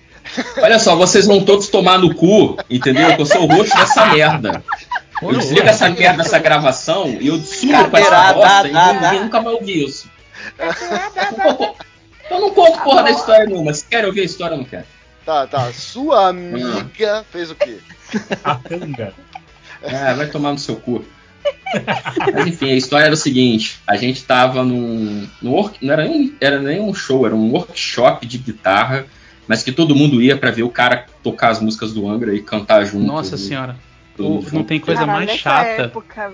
Olha só, vocês vão todos tomar no cu, entendeu? Que eu sou o rosto dessa merda. Eu desligo essa merda dessa gravação e eu sumo com essa bosta e dá, ninguém dá. nunca vai ouvir isso. Conto- Eu não conto porra da história nenhuma. Se querem ouvir a história, eu não quero. Tá, tá. Sua amiga fez o quê? A tanga. É, vai tomar no seu cu. Mas enfim, a história era o seguinte: a gente tava num. num work, não era nem, era nem um show, era um workshop de guitarra, mas que todo mundo ia pra ver o cara tocar as músicas do Angra e cantar junto. Nossa E senhora. O- não tem coisa Caralho, mais chata. época.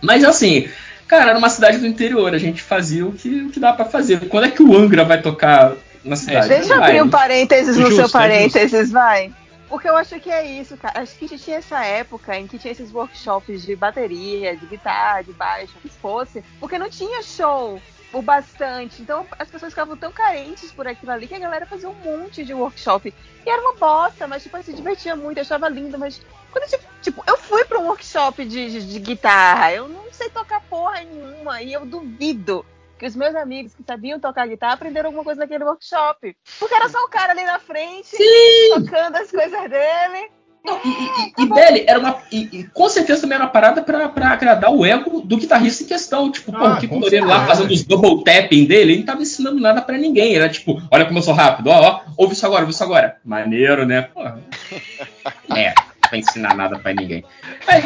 Mas assim, cara, era uma cidade do interior, a gente fazia o que, o que dá pra fazer. Quando é que o Angra vai tocar na cidade? Deixa eu abrir um parênteses no Justo, seu é parênteses, vai. Porque eu acho que é isso, cara. Acho que tinha essa época em que tinha esses workshops de bateria, de guitarra, de baixo, o que fosse, porque não tinha show o bastante. Então as pessoas ficavam tão carentes por aquilo ali que a galera fazia um monte de workshop. E era uma bosta, mas tipo, se divertia muito, eu achava lindo, mas quando tipo, tipo, eu fui pra um workshop de, de, de guitarra, eu não sei tocar porra nenhuma e eu duvido que os meus amigos que sabiam tocar guitarra aprenderam alguma coisa naquele workshop. Porque era só o cara ali na frente, tocando as coisas dele. E, e Belly, era uma. E, e com certeza também era uma parada pra, pra agradar o ego do guitarrista em questão. Tipo, pô, Ah, o Kiko Loureiro lá fazendo os double tapping dele, ele não tava ensinando nada pra ninguém. Era tipo, olha como eu sou rápido, ó, ó, ouve isso agora, ouve isso agora. Maneiro, né? Porra. É, não vai ensinar nada pra ninguém.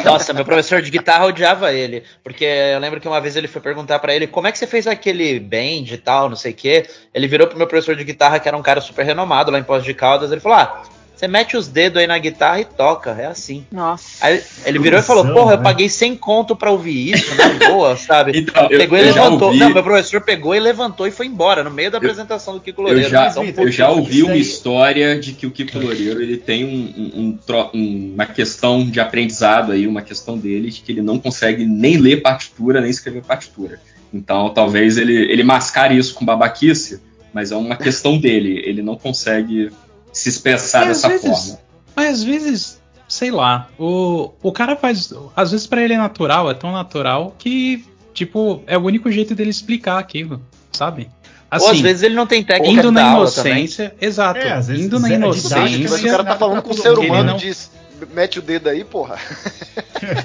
Nossa, meu professor de guitarra odiava ele. Porque eu lembro que uma vez ele foi perguntar pra ele como é que você fez aquele band e tal, não sei o quê. Ele virou pro meu professor de guitarra, que era um cara super renomado lá em Pós de Caldas. Ele falou: Ah, você mete os dedos aí na guitarra e toca. É assim. Nossa. Aí ele virou e falou: Porra, eu né? paguei 100 conto pra ouvir isso, na boa, sabe? Então, eu, Pegou e eu levantou. Não, meu professor pegou e levantou e foi embora, no meio da apresentação do Kiko Eu Loureiro. já, Então, eu já ouvi uma história de que o Kiko Loureiro ele tem um- um- um um- uma questão de aprendizado aí, uma questão dele de que ele não consegue nem ler partitura, nem escrever partitura. Então talvez ele, ele mascare isso com babaquice, mas é uma questão dele. Ele não consegue se expressar E dessa vezes- forma. Mas às vezes, sei lá, o, o cara faz. Às vezes pra ele é natural, é tão natural que, tipo, é o único jeito dele explicar aquilo, sabe? Assim, Ou às vezes ele não tem técnica indo na inocência, exato. É, indo na é inocência. Mas o cara tá falando com o ser humano não- e diz, mete o dedo aí, porra.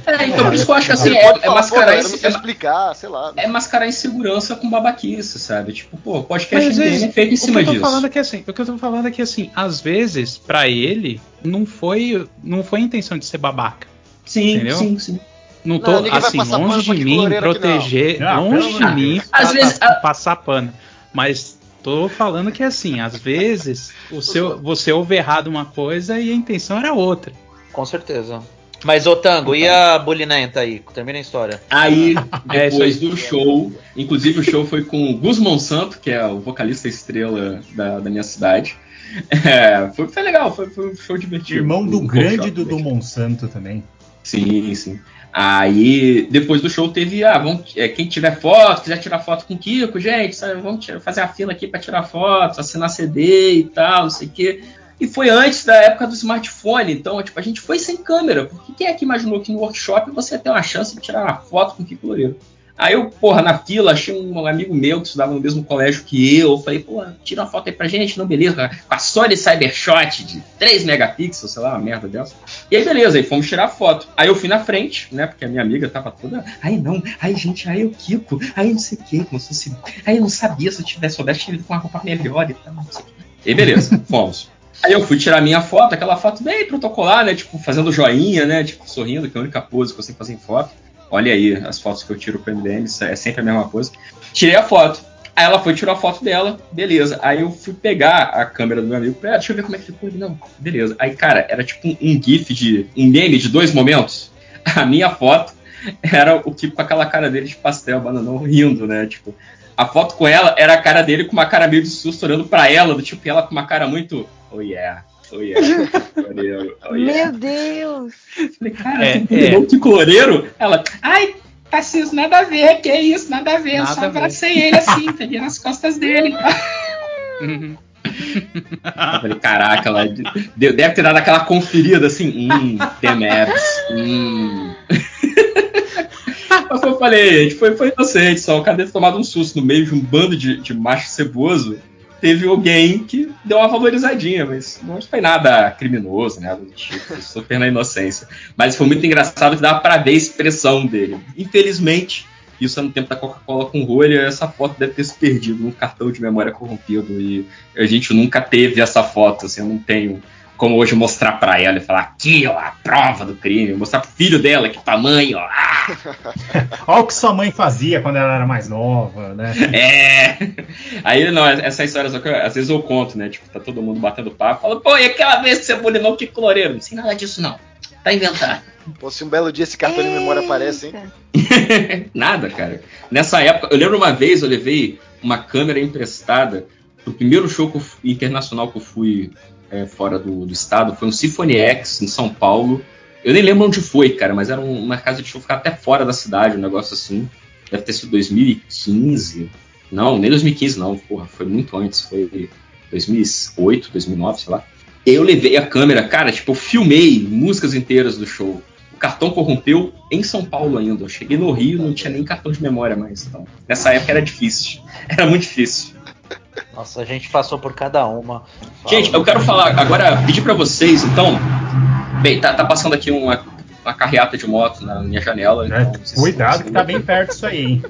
É, então por isso que eu acho que assim, é, é mascarar não sei é- explicar, sei lá. é mascarar insegurança com babaquice, sabe? Tipo, pô, Mas podcast às de vezes, game é feito em o que cima eu tô disso. falando é que assim, o que eu tô falando é que assim, às vezes, pra ele, não foi, não foi a intenção de ser babaca. Sim, Entendeu? sim, sim. Não tô, Não, assim, passar pano longe de mim proteger, não. Longe pelo de mim. Às pa- vezes, a- passar pano. Mas tô falando que assim, às vezes, o seu, você ouve errado uma coisa e a intenção era outra. Com certeza. Mas, ô Tango, e a bulinenta aí? Termina a história. Aí, É depois do show, inclusive o show foi com o Gus Monsanto, que é o vocalista estrela da, da minha cidade. É, foi, foi legal, foi, foi um show divertido. Irmão do Um grande workshop do, do divertido. Monsanto também. Sim, sim. Aí, depois do show, teve. Ah, vamos, é, quem tiver foto, quiser tirar foto com o Kiko, gente, sabe, vamos tirar- fazer a fila aqui pra tirar fotos, assinar CD e tal, não sei o quê. E foi antes da época do smartphone, então, tipo, a gente foi sem câmera, porque quem é que imaginou que no workshop você ter uma chance de tirar uma foto com o Kiko? Aí eu, porra, na fila, achei um amigo meu que estudava no mesmo colégio que eu. Eu falei, pô, tira uma foto aí pra gente, não, beleza, com a Sony Cybershot de 3 megapixels, sei lá, uma merda dessa. E aí, beleza, aí fomos tirar foto. Aí eu fui na frente, né, porque a minha amiga tava toda, ai não, ai gente, ai o Kiko, ai não sei o que, como se fosse, eu não sabia, se eu tivesse soubesse, tinha ido com uma roupa melhor e tal, não sei o quê. E beleza, fomos. Aí eu fui tirar minha foto, aquela foto bem protocolar, né? Tipo, fazendo joinha, né? Tipo, sorrindo, que é a única pose que eu sei fazer em foto. Olha aí, as fotos que eu tiro pro MDM, é sempre a mesma coisa. Tirei a foto. Aí ela foi tirar a foto dela, beleza. Aí eu fui pegar a câmera do meu amigo, ah, deixa eu ver como é que ficou. Não, beleza. Aí, cara, era tipo um, gif de. um meme de dois momentos. A minha foto era o Kiko com aquela cara dele de pastel, bananão, rindo, né? Tipo, a foto com ela era a cara dele com uma cara meio de susto, olhando pra ela, do tipo, ela com uma cara muito. Oh yeah, oh yeah. Oh yeah. Meu Deus! Falei, cara, É, você combinou que coloreiro? Ela, ai, Tarcísio, nada a ver, que isso, nada a ver, eu Nada só a ver. abracei ele assim, peguei nas costas dele. Uhum. Eu falei, caraca, ela deve ter dado aquela conferida assim, hum, abs, hum. Mas eu falei, a gente foi, foi inocente só, o cara deve ter tomado um susto no meio de um bando de, de macho ceboso. Teve alguém que deu uma valorizadinha, mas não foi nada criminoso, do tipo, super na inocência. Mas foi muito engraçado que dava pra ver a expressão dele. Infelizmente, isso é no tempo da Coca-Cola com rolha, essa foto deve ter se perdido num cartão de memória corrompido e a gente nunca teve essa foto, assim, eu não tenho como hoje mostrar pra ela e falar aqui, ó, a prova do crime, mostrar pro filho dela que tamanho, ó, ah, Olha o que sua mãe fazia quando ela era mais nova, né? é. Aí, não, essa história só que eu- às vezes eu conto, né? Tipo, tá todo mundo batendo papo, fala, pô, e aquela vez que você bulinou o Kiko Loureiro? Não sei nada disso, não. Tá inventado. Pô, se um belo dia esse cartão de memória aparece, hein? Nada, cara. Nessa época, eu lembro uma vez eu levei uma câmera emprestada pro primeiro show que eu internacional que eu fui é, fora do, do estado. Foi um Symphony X em São Paulo. Eu nem lembro onde foi, cara, mas era um- uma casa de show ficava até fora da cidade, um negócio assim. Deve ter sido 2015. Não, nem 2015 não, porra, foi muito antes, foi 2008, 2009, sei lá. E aí eu levei a câmera, cara, tipo, eu filmei músicas inteiras do show. cartão corrompeu em São Paulo ainda. Eu cheguei no Rio, não tinha nem cartão de memória mais. Então, nessa época era difícil. Era muito difícil. Nossa, a gente passou por cada uma. Gente, eu quero falar agora, pedir pra vocês, então. Bem, tá, tá passando aqui uma, uma carreata de moto na minha janela. Então, vocês- Cuidado que tá bem perto isso aí, hein?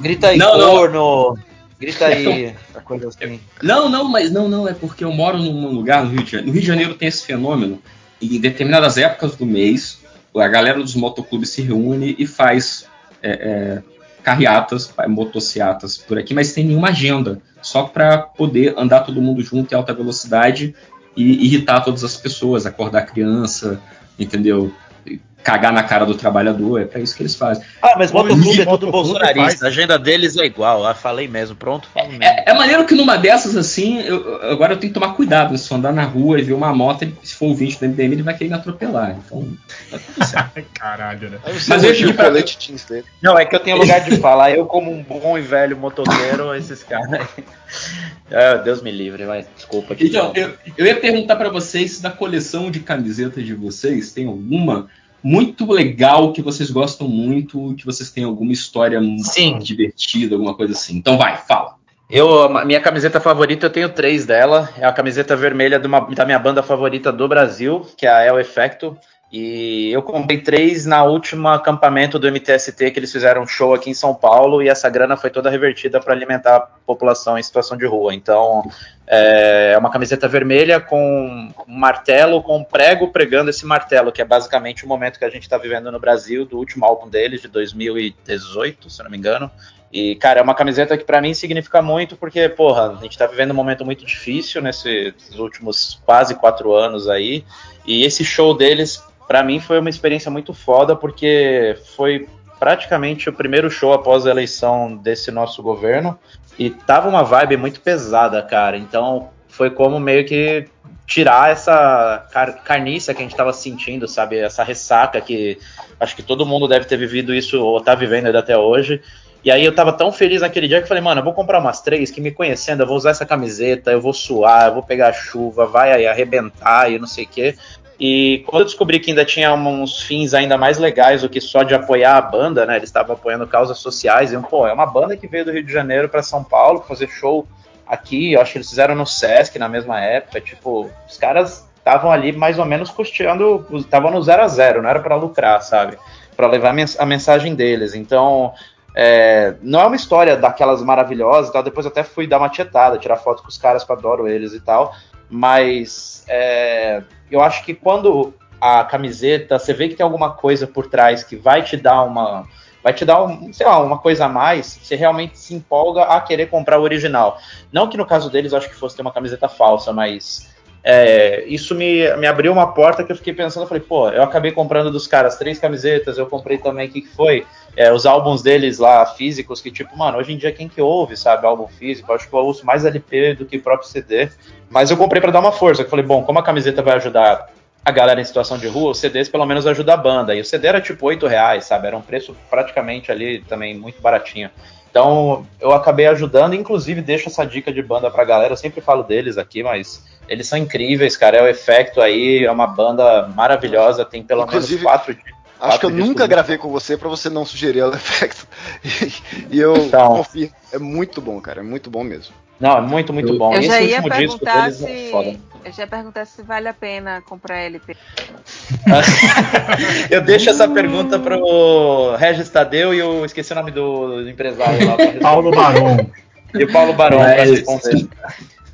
Grita aí, Não, não. corno. Grita aí, coisa assim. Não, não, mas não, não, é porque eu moro num lugar no Rio de Janeiro. No Rio de Janeiro tem esse fenômeno. E em determinadas épocas do mês, a galera dos motoclubes se reúne e faz é, é, carreatas, motociatas por aqui, mas sem nenhuma agenda. Só para poder andar todo mundo junto em alta velocidade e irritar todas as pessoas, acordar criança, entendeu? Cagar na cara do trabalhador, é para isso que eles fazem. Ah, mas motoclube é tudo bolsonarista. A agenda deles é igual. Ah, falei mesmo, pronto. falo mesmo. É, é maneiro que numa dessas, assim, eu- agora eu tenho que tomar cuidado, né? Se eu andar na rua e ver uma moto, ele- se for o 20 do MDM, ele vai querer me atropelar. Então, tá tudo certo. Caralho, né? Mas eu pedi pra- Não, é que eu tenho lugar de falar. Eu, como um bom e velho motoqueiro, esses caras aí. Ah, Deus me livre, mas desculpa. aqui. Então, eu, eu ia perguntar pra vocês se da coleção de camisetas de vocês tem alguma muito legal que vocês gostam muito, que vocês têm alguma história Sim. divertida, alguma coisa assim. Então vai, fala. Eu, minha camiseta favorita, eu tenho três dela. É a camiseta vermelha uma- da minha banda favorita do Brasil, que é a El Effecto. E eu comprei três na última acampamento do MTST que eles fizeram um show aqui em São Paulo e essa grana foi toda revertida para alimentar a população em situação de rua. Então é uma camiseta vermelha com um martelo, com um prego pregando esse martelo, que é basicamente o momento que a gente está vivendo no Brasil, do último álbum deles, de 2018, se não me engano. E, cara, é uma camiseta que pra mim significa muito, porque, porra, a gente tá vivendo um momento muito difícil nesses últimos quase quatro anos aí. E esse show deles, pra mim, foi uma experiência muito foda, porque foi praticamente o primeiro show após a eleição desse nosso governo. E tava uma vibe muito pesada, cara. Então foi como meio que tirar essa car carniça que a gente tava sentindo, sabe? Essa ressaca que acho que todo mundo deve ter vivido isso ou tá vivendo ainda até hoje. E aí eu tava tão feliz naquele dia que falei, mano, eu vou comprar umas três que me conhecendo, eu vou usar essa camiseta, eu vou suar, eu vou pegar chuva, vai aí arrebentar e não sei o quê. E quando eu descobri que ainda tinha uns fins ainda mais legais do que só de apoiar a banda, né? Eles estavam apoiando causas sociais. E, pô, é uma banda que veio do Rio de Janeiro para São Paulo fazer show aqui. Eu acho que eles fizeram no Sesc na mesma época. Tipo, os caras estavam ali mais ou menos custeando, estavam no zero a zero, não era para lucrar, sabe? Para levar a mensagem deles. Então, é, não é uma história daquelas maravilhosas e tal. Depois até fui dar uma tietada, tirar foto com os caras que adoro eles e tal. Mas é, eu acho que quando a camiseta, você vê que tem alguma coisa por trás que vai te dar uma. Vai te dar, um, sei lá, uma coisa a mais, você realmente se empolga a querer comprar o original. Não que no caso deles eu acho que fosse ter uma camiseta falsa, mas é, isso me, me abriu uma porta que eu fiquei pensando, eu falei, pô, eu acabei comprando dos caras três camisetas, eu comprei também, o que, que foi? É, os álbuns deles lá, físicos, que tipo, mano, hoje em dia quem que ouve, sabe, álbum físico, acho que eu ouço mais LP do que próprio CD, mas eu comprei para dar uma força, eu falei, bom, como a camiseta vai ajudar a galera em situação de rua, os CDs pelo menos ajudam a banda, e o CD era tipo 8 reais, sabe, era um preço praticamente ali também muito baratinho. Então eu acabei ajudando, inclusive deixo essa dica de banda pra galera, eu sempre falo deles aqui, mas eles são incríveis, cara. É o Efecto aí, é uma banda maravilhosa, tem pelo Inclusive, menos quatro di- Acho quatro que eu nunca gravei com você pra você não sugerir o efeito. E, e eu Então. confio. É muito bom, cara. É muito bom mesmo. Não, é muito, muito bom. Eu E já esse ia último disco perguntar deles é se. foda. Eu já ia perguntar se vale a pena comprar LP. Eu deixo essa pergunta pro Regis Tadeu e eu esqueci o nome do, empresário lá. Paulo Barão. E o Paulo Barão pra Mas- responder.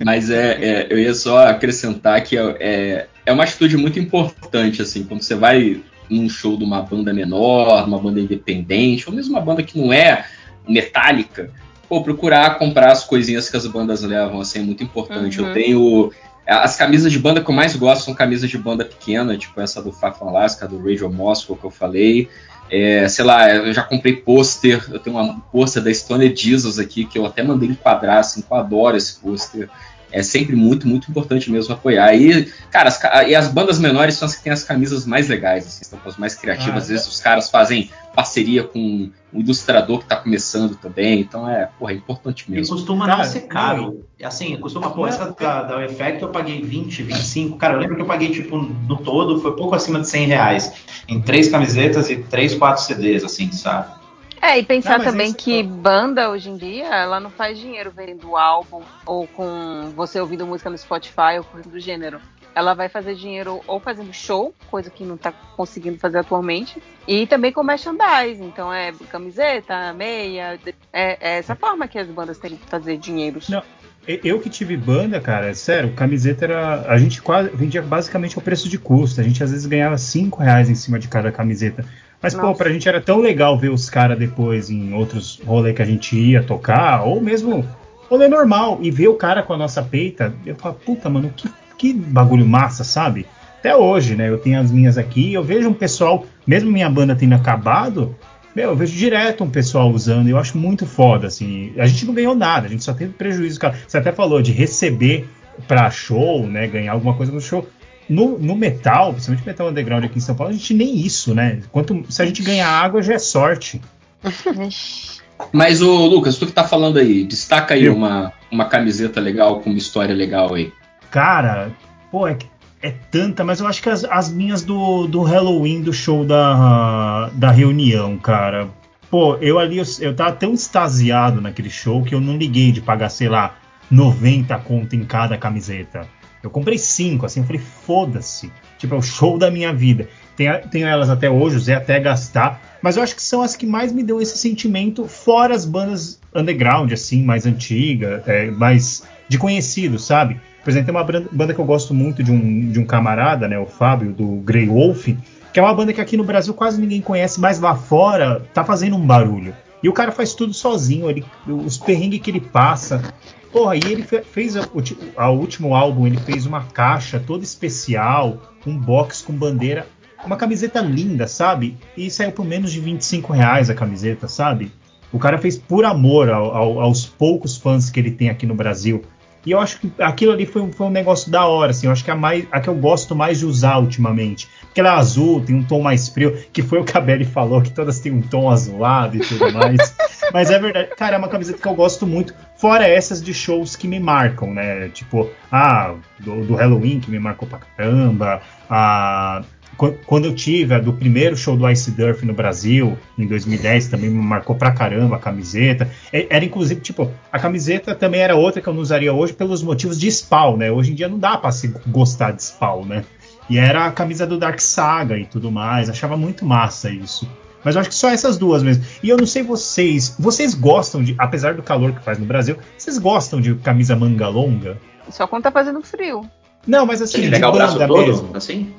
Mas é, é, eu ia só acrescentar que é, é, é uma atitude muito importante, assim, quando você vai num show de uma banda menor, uma banda independente, ou mesmo uma banda que não é metálica, pô, procurar comprar as coisinhas que as bandas levam, assim, é muito importante. Uhum. Eu tenho. As camisas de banda que eu mais gosto são camisas de banda pequena, tipo essa do Fafan Alaska, do Radio Moscow que eu falei. É, sei lá, eu já comprei pôster, eu tenho uma pôster da Stone Jesus aqui, que eu até mandei enquadrar, assim, que eu adoro esse pôster. É sempre muito, muito importante mesmo apoiar. E, cara, as, e as bandas menores são as que têm as camisas mais legais, assim, são as mais criativas. Ah, Às vezes os caras fazem parceria com um ilustrador que tá começando também, então é, porra, é importante E mesmo. costuma Cara, não ser caro. Assim, costuma, pô, essa da, da Effect eu paguei 20, 25. Cara, eu lembro que eu paguei, tipo, no todo, foi pouco acima de 100 reais. Em três camisetas e três, quatro CDs, assim, sabe? É, e pensar Não, também isso- que banda hoje em dia, ela não faz dinheiro vendendo álbum ou com você ouvindo música no Spotify ou coisa do gênero. Ela vai fazer dinheiro ou fazendo show, coisa que não tá conseguindo fazer atualmente, e também com merchandise. Então é camiseta, meia. É, é essa forma que as bandas têm que fazer dinheiro. Não, Eu que tive banda, cara, sério, camiseta era. A gente quase vendia basicamente ao preço de custo. A gente às vezes ganhava 5 reais em cima de cada camiseta. Mas, pô, Nossa. pra gente era tão legal ver os caras depois em outros rolês que a gente ia tocar, ou mesmo rolê normal, e ver o cara com a nossa peita. Eu falo, puta, mano, que, que bagulho massa, sabe? Até hoje, né? Eu tenho as minhas aqui, eu vejo um pessoal, mesmo minha banda tendo acabado, meu, eu vejo direto um pessoal usando, e eu acho muito foda, assim. A gente não ganhou nada, a gente só teve prejuízo, cara. Você até falou de receber pra show, né? Ganhar alguma coisa no show. No, no metal, principalmente metal underground aqui em São Paulo, a gente nem isso, né? Quanto, se a gente ganhar água, já é sorte. Mas, ô Lucas, tu que tá falando aí, destaca aí Eu. uma, uma camiseta legal com uma história legal aí. Cara, pô, é, que- é tanta, mas eu acho que as, as minhas do, do Halloween, do show da, da reunião, cara. Pô, eu ali, eu, eu tava tão extasiado naquele show que eu não liguei de pagar, sei lá, 90 conto em cada camiseta. Eu comprei cinco, assim, eu falei, foda-se. Tipo, é o show da minha vida. Tenho, tenho elas até hoje, usei até gastar. Mas eu acho que são as que mais me dão esse sentimento, fora as bandas underground, assim, mais antiga, é, mais de conhecido, sabe? Por exemplo, tem uma banda que eu gosto muito de um, de um camarada, né, o Fábio, do Grey Wolf, que é uma banda que aqui no Brasil quase ninguém conhece, mas lá fora tá fazendo um barulho. E o cara faz tudo sozinho, ele, os perrengues que ele passa. Porra, e ele fe- fez o último álbum, ele fez uma caixa toda especial, um box com bandeira, uma camiseta linda, sabe? E saiu por menos de 25 reais a camiseta, sabe? O cara fez por amor ao- ao- aos poucos fãs que ele tem aqui no Brasil. E eu acho que aquilo ali foi, um- foi um negócio da hora, assim. Eu acho que é a, mais, a que eu gosto mais de usar ultimamente. Porque ela é azul, tem um tom mais frio, que foi o que a Belly falou, que todas têm um tom azulado e tudo mais. Mas é verdade. Cara, é uma camiseta que eu gosto muito. Fora essas de shows que me marcam, né? Tipo, ah, do, do Halloween, que me marcou pra caramba. A, qu- quando eu tive a do primeiro show do Ice Durf no Brasil, em 2010, também me marcou pra caramba a camiseta. E- Era inclusive, tipo, a camiseta também era outra que eu não usaria hoje pelos motivos de spawn, né? Hoje em dia não dá pra se gostar de spawn, né? E era a camisa do Dark Saga e tudo mais. Achava muito massa isso. Mas eu acho que só essas duas mesmo. E eu não sei vocês. Vocês gostam de. Apesar do calor que faz no Brasil, vocês gostam de camisa manga longa? Só quando tá fazendo frio. Não, mas assim, Tem que de pegar o braço todo, mesmo. assim?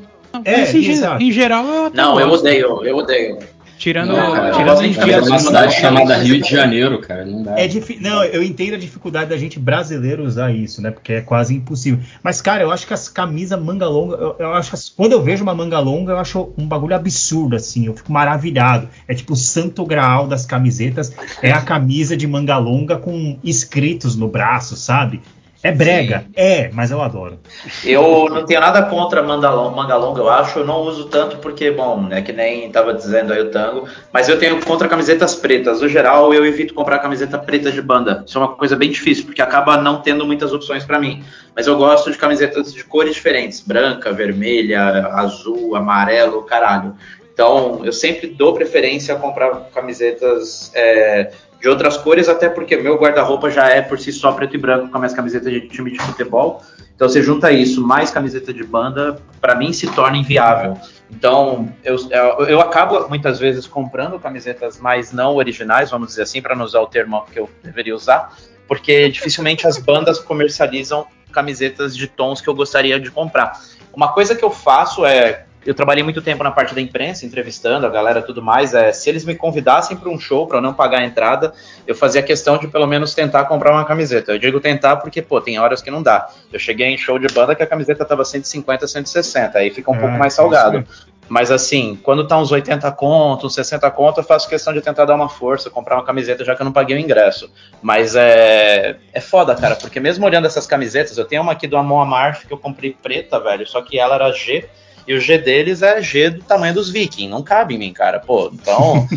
É, Mas em, ge- exato. em geral, eu até Não, eu odeio, eu odeio. Tirando, Não, cara, tirando é dias uma cidade sim. chamada Rio de Janeiro, cara. Não dá. É difícil. Não, eu entendo a dificuldade da gente brasileiro usar isso, né? Porque é quase impossível. Mas, cara, eu acho que as camisas manga longa, eu, eu acho as- quando eu vejo uma manga longa, eu acho um bagulho absurdo, assim. Eu fico maravilhado. É tipo o santo graal das camisetas. É a camisa de manga longa com escritos no braço, sabe? É brega, é, mas eu adoro. Eu não tenho nada contra manga longa, eu acho. Eu não uso tanto porque, bom, é que nem tava dizendo aí o tango. Mas eu tenho contra camisetas pretas. No geral, eu evito comprar camiseta preta de banda. Isso é uma coisa bem difícil, porque acaba não tendo muitas opções pra mim. Mas eu gosto de camisetas de cores diferentes: branca, vermelha, azul, amarelo, caralho. Então, eu sempre dou preferência a comprar camisetas é, de outras cores, até porque meu guarda-roupa já é por si só preto e branco com as minhas camisetas de time de futebol. Então, você junta isso mais camiseta de banda, para mim se torna inviável. Então, eu, eu, eu acabo muitas vezes comprando camisetas mais não originais, vamos dizer assim, para não usar o termo que eu deveria usar, porque dificilmente as bandas comercializam camisetas de tons que eu gostaria de comprar. Uma coisa que eu faço é eu trabalhei muito tempo na parte da imprensa, entrevistando a galera e tudo mais. É, se eles me convidassem para um show para eu não pagar a entrada, eu fazia questão de pelo menos tentar comprar uma camiseta. Eu digo tentar porque, pô, tem horas que não dá. Eu cheguei em show de banda que a camiseta tava 150, 160, aí fica um É, pouco mais salgado. Mas assim, quando tá uns 80 conto, uns 60 conto, eu faço questão de tentar dar uma força, comprar uma camiseta, já que eu não paguei o ingresso. Mas é, é foda, cara, porque mesmo olhando essas camisetas, eu tenho uma aqui do Amon Amarth que eu comprei preta, velho, só que ela era G, e o G deles é G do tamanho dos Vikings, não cabe em mim, cara, pô, então...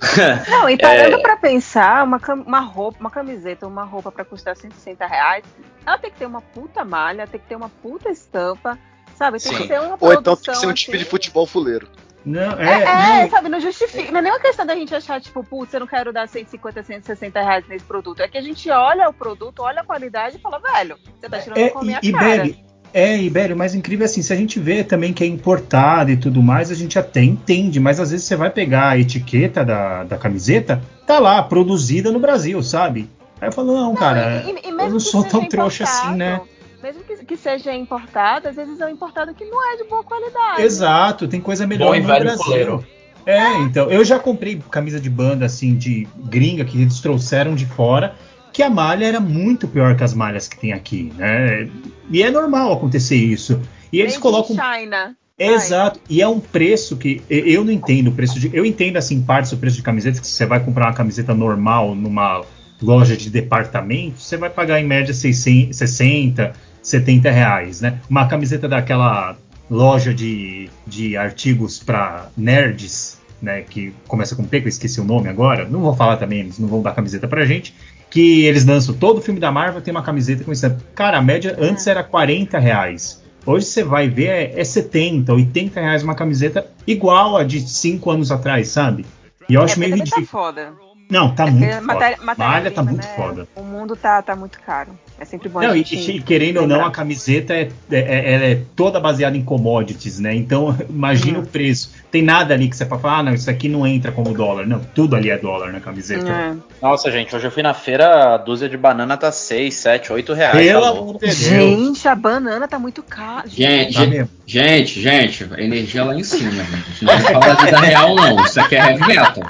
Não, e parando É. pra pensar, uma, uma roupa, uma camiseta, uma roupa pra custar 160 reais, ela tem que ter uma puta malha, tem que ter uma puta estampa, sabe? Tem Sim. que ser uma Ou então tem que ser um tipo assim. de futebol fuleiro. Não, É, é, é, sabe, não justifica. Não é nenhuma questão da gente achar, tipo, putz, eu não quero dar 150, 160 reais nesse produto. É que a gente olha o produto, olha a qualidade e fala, velho, você tá tirando É, com a minha e, cara. Ibério, é, Ibério, mas incrível assim, se a gente vê também que é importado e tudo mais, a gente até entende, mas às vezes você vai pegar a etiqueta da, da camiseta, tá lá, produzida no Brasil, sabe? Aí eu falo, não, cara, e- e eu não sou tão trouxa assim, né? Mesmo que, que seja importado, às vezes é um importado que não é de boa qualidade. Exato, tem coisa melhor Bom e no Brasil. fuleiro. É, então, eu já comprei camisa de banda assim de gringa que eles trouxeram de fora, que a malha era muito pior que as malhas que tem aqui, né? E é normal acontecer isso. E eles Made colocam China. Exato, e é um preço que eu não entendo o preço de. Eu entendo assim partes do preço de camisetas que você vai comprar uma camiseta normal numa loja de departamento, você vai pagar em média 600, 60, 70 reais, né? Uma camiseta daquela loja de, de artigos para nerds, né? Que começa com P, que eu esqueci o nome agora. Não vou falar também, eles não vão dar camiseta pra gente. Que eles lançam todo filme da Marvel, tem uma camiseta com isso. Cara, a média antes era 40 reais. Hoje você vai ver é, é 70, 80 reais uma camiseta igual a de 5 anos atrás, sabe? E eu acho é, meio também ridículo. tá foda. Não, tá É muito foda. matéria- matéria Malha tá muito né? foda. O mundo tá, tá muito caro. É sempre bom Não, a e, gente e querendo ou não, lembrar. a camiseta é, é- é- ela é toda baseada em commodities, né? Então, imagina o preço. Tem nada ali que você pode falar, ah, não, isso aqui não entra como dólar. Não, tudo ali é dólar na camiseta. Nossa, gente, hoje eu fui na feira, a dúzia de banana tá 6, 7, 8 reais. Pelo tá amor louco. de Deus. Gente, a banana tá muito cara. Gente, Tá gente, mesmo? gente, gente, a energia lá em cima, gente. Não falar de vida real, não. Isso aqui é heavy metal.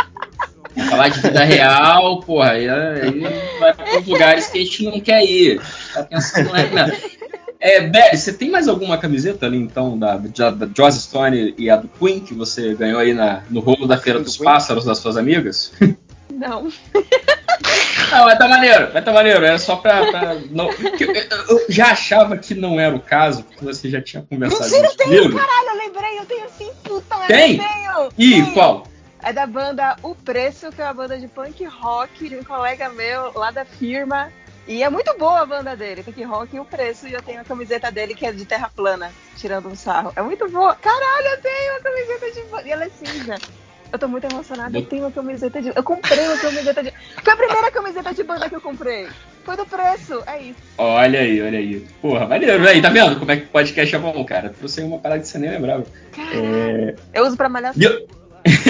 Falar de vida real, porra, aí, aí vai para lugares que a gente não quer ir. Tá pensando metal. É, Belly, você tem mais alguma camiseta ali, então, da, da, da Joss Stone e a do Queen, que você ganhou aí na, no rolo da Feira dos Pássaros das suas amigas? Não. Não, vai tá maneiro, vai tá maneiro. Era só pra. pra não, eu, eu já achava que não era o caso, porque você já tinha conversado Mentira, isso eu tenho, comigo. caralho, eu lembrei, eu tenho sim, puta, Tem? eu tenho. Ih, qual? É da banda O Preço, que é uma banda de punk rock de um colega meu lá da firma. E é muito boa a banda dele, punk rock e O Preço. E eu tenho a camiseta dele que é de terra plana, tirando um sarro. É muito boa. Caralho, eu tenho uma camiseta de. E ela é cinza. Eu tô muito emocionada, eu tenho uma camiseta de. Eu comprei uma camiseta de. Foi a primeira camiseta de banda que eu comprei. Foi do preço, é isso. Olha aí, olha aí. Porra, maneiro, aí, tá vendo como é que o podcast é bom, cara? Trouxe uma parada que você nem lembrava. É... Eu uso pra malhar. Lio-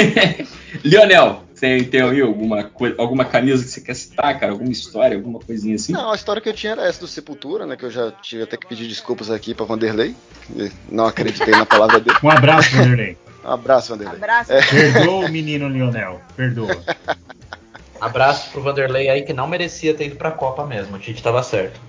Lionel, você tem aí alguma, alguma camisa que você quer citar, cara? Alguma história, alguma coisinha assim? Não, a história que eu tinha era essa do Sepultura, né? Que eu já tive até que pedir desculpas aqui pra Vanderlei. Não acreditei na palavra dele. Um abraço, Vanderlei. Um abraço, Vanderlei. Abraço. É. Perdoa o menino Lionel, perdoa. Abraço pro Vanderlei aí que não merecia ter ido pra Copa mesmo. A gente tava certo.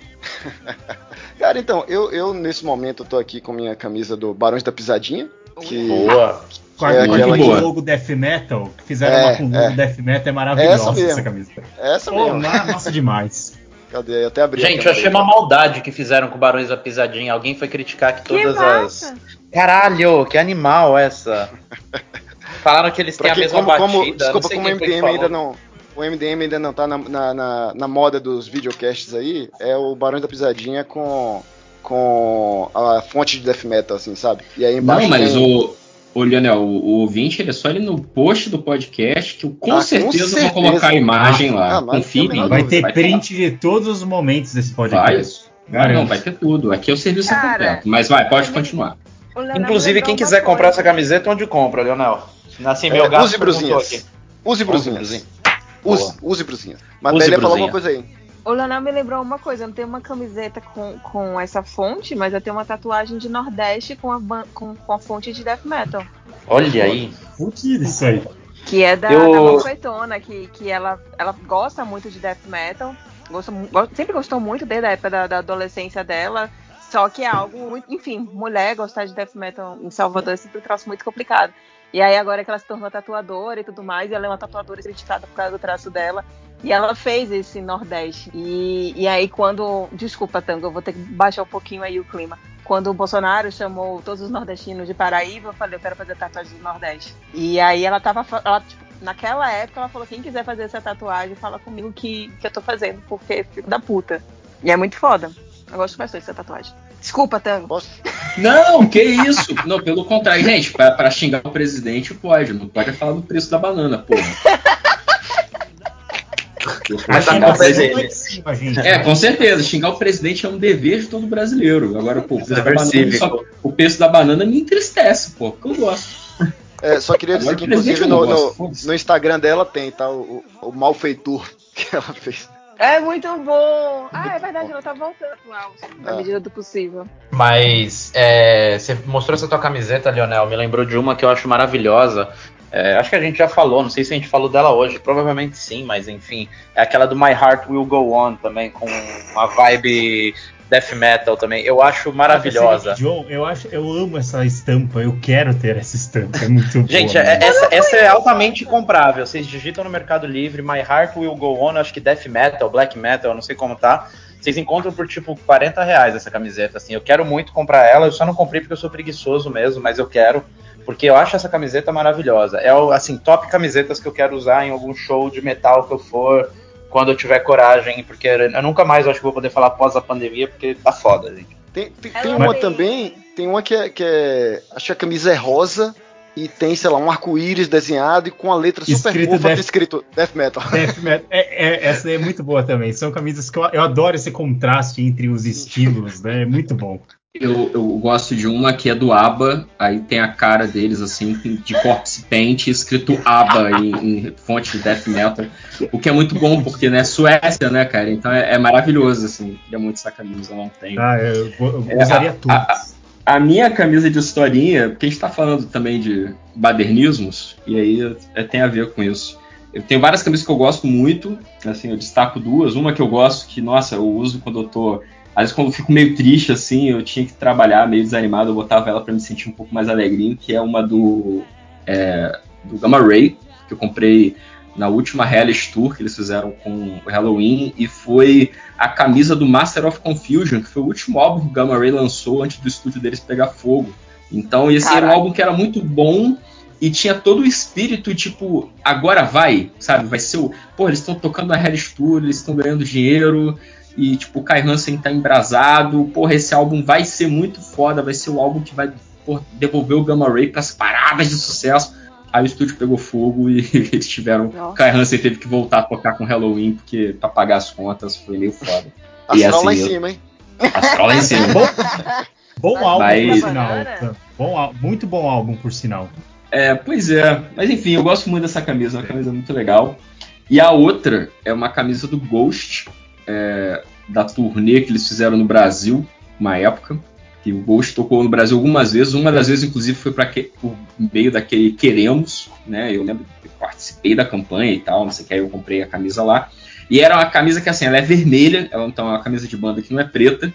Cara, então, eu, eu nesse momento eu tô aqui com minha camisa do Barões da Pisadinha. Que, Boa. Com, É a- com aquele que- logo Death Metal, que fizeram É, uma com o logo é. Death Metal, é maravilhosa Essa mesmo. essa camisa. Essa Pô, mesmo. massa demais. Cadê? Eu até abri Gente, eu achei uma maldade que fizeram com o Barões da Pisadinha. Alguém foi criticar que Que todas massa. as. Caralho, que animal essa. Falaram que eles têm Pra a mesma como, como, batida. desculpa, não sei como o que MDM ainda não. O MDM ainda não tá na, na, na, na moda dos videocasts aí, é o Barões da Pisadinha com, com a fonte de death metal, assim, sabe? E aí embaixo. Não, mas tem- o, o Lionel, o, o ouvinte, ele é só ir no post do podcast, que eu com Ah, com certeza, certeza. vou colocar a imagem lá. Ah, mas Confie em tem a mim. Vai ter Vai print de todos os momentos desse podcast. Vai. Vai, não, vai ter tudo. Aqui é o serviço Cara, completo. Mas vai, pode continuar. Leonel Inclusive, quem uma quiser comprar essa camiseta, onde compra, Leonel? Assim, É, meu gato use brusinhas. aqui. Use brusinhas. brusinha. Use, Boa. use brusinhas. Mas Use Bela ia falar alguma coisa aí. O Leonel me lembrou uma coisa, eu não tenho uma camiseta com, com essa fonte, mas eu tenho uma tatuagem de Nordeste com a, com, com a fonte de Death Metal. Olha aí. Fudido isso aí. Que é da, Eu- da Manfretona, que, que ela, ela gosta muito de Death Metal. Gosta, sempre gostou muito desde a época da, da adolescência dela. Só que é algo muito. Enfim, mulher gostar de death metal em Salvador é sempre um troço muito complicado. E aí agora que ela se tornou tatuadora e tudo mais, e ela é uma tatuadora criticada por causa do traço dela. E ela fez esse Nordeste. E, e aí quando. Desculpa, Tango, eu vou ter que baixar um pouquinho aí o clima. Quando o Bolsonaro chamou todos os nordestinos de Paraíba, eu falei, eu quero fazer tatuagem do Nordeste. E aí ela tava. Ela, tipo, naquela época ela falou, quem quiser fazer essa tatuagem, fala comigo que, que eu tô fazendo, porque filho da puta. E é muito foda. Eu gosto bastante dessa tatuagem. Desculpa, Tango. Não, que isso? Não, pelo contrário, gente, pra, pra xingar o presidente pode, não pode falar do preço da banana, porra. Mas tá Xingar o presidente- Lá. É, com certeza. Xingar o presidente é um dever de todo brasileiro. Agora, pô, o preço, da banana, só- o preço da banana me entristece, pô, porque eu gosto. É, só queria dizer Agora, que, inclusive, eu no, no- no Instagram dela tem, tá? O, o, malfeitor que ela fez. É muito bom. Ah, é verdade, ela tá voltando atual, na Ah. medida do possível. Mas é, você mostrou essa tua camiseta, Lionel, me lembrou de uma que eu acho maravilhosa. É, acho que a gente já falou, não sei se a gente falou dela hoje, provavelmente sim, mas enfim. É aquela do My Heart Will Go On também, com uma vibe death metal também. Eu acho maravilhosa. John, eu acho, eu amo essa estampa, eu quero ter essa estampa, é muito Gente, boa. é- essa, essa é altamente comprável. Vocês digitam no Mercado Livre, My Heart Will Go On, acho que Death Metal, Black Metal, não sei como tá. Vocês encontram por tipo 40 reais essa camiseta. Assim, eu quero muito comprar ela, eu só não comprei porque eu sou preguiçoso mesmo, mas eu quero. Porque eu acho essa camiseta maravilhosa. É o assim, top camisetas que eu quero usar em algum show de metal que eu for, quando eu tiver coragem, porque eu nunca mais acho que vou poder falar após a pandemia, porque tá foda, gente. Tem, tem, tem uma também, tem uma que é, que é. Acho que a camisa é rosa e tem, sei lá, um arco-íris desenhado e com a letra super Escrito fofa Death- escrito Death Metal. Death metal. É, é- essa daí é muito boa também. São camisas que eu, eu adoro esse contraste entre os estilos, né? É muito bom. Eu, eu gosto de uma que é do ABBA, aí tem a cara deles assim, de corpse paint, escrito ABBA em, em fonte de death metal, o que é muito bom, porque, né, Suécia, né, cara, então é, é maravilhoso, assim, queria muito essa camisa, eu não tenho. Ah, eu, eu É, usaria a- tudo. a- A minha camisa de historinha, porque a gente tá falando também de badernismos, e aí é, tem a ver com isso. Eu tenho várias camisas que eu gosto muito, assim, eu destaco duas. Uma que eu gosto, que, nossa, eu uso quando eu tô. Às vezes, quando eu fico meio triste, assim, eu tinha que trabalhar meio desanimado, eu botava ela pra me sentir um pouco mais alegrinho, que é uma do. é, do Gamma Ray, que eu comprei na última Hellish Tour que eles fizeram com o Halloween, e foi a camisa do Master of Confusion, que foi o último álbum que o Gamma Ray lançou antes do estúdio deles pegar fogo. Então esse era um Caralho. álbum que era muito bom e tinha todo o espírito, tipo, agora vai, sabe? Vai ser o. Pô, eles estão tocando na Hellish Tour, eles estão ganhando dinheiro, e tipo, o Kai Hansen tá embrasado. Porra, esse álbum vai ser muito foda, vai ser o álbum que vai porra, devolver o Gamma Ray pras paradas de sucesso. Aí o estúdio pegou fogo e eles tiveram. O Kai Hansen teve que voltar a tocar com Halloween, porque pra pagar as contas foi meio foda. E Astral lá em assim, eu- cima, hein? Astral lá em cima. Bom álbum, Mas- por sinal. Bom, muito bom álbum, por sinal. É, pois é. Mas enfim, eu gosto muito dessa camisa, é uma camisa muito legal. E a outra é uma camisa do Ghost, é, da turnê que eles fizeram no Brasil, uma época. Que o Ghost tocou no Brasil algumas vezes. Uma das vezes, inclusive, foi para o meio daquele Queremos, né? Eu lembro que participei da campanha e tal, não sei o que, aí eu comprei a camisa lá. E era uma camisa que, assim, ela é vermelha, ela então é uma camisa de banda que não é preta.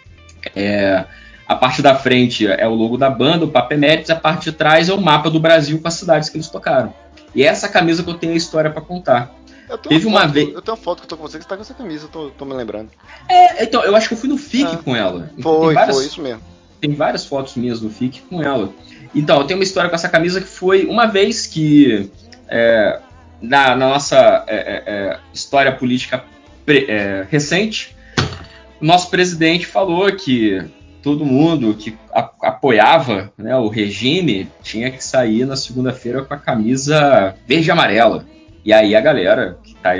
É, a parte da frente é o logo da banda, o Papo Eméritos, a parte de trás é o mapa do Brasil com as cidades que eles tocaram. E é essa camisa que eu tenho a história para contar. Eu tenho Teve uma foto, vez. Eu tenho uma foto que eu tô com você que você tá com essa camisa, eu tô, tô me lembrando. É, então, eu acho que eu fui no FIC com ela. Foi, várias, foi, isso mesmo. Tem várias fotos minhas no FIC com ela. Então, eu tenho uma história com essa camisa que foi uma vez que é, na, na nossa é, é, é, história política pre- é, recente, o nosso presidente falou que todo mundo que a- apoiava né, o regime tinha que sair na segunda-feira com a camisa verde e amarela. E aí a galera, que está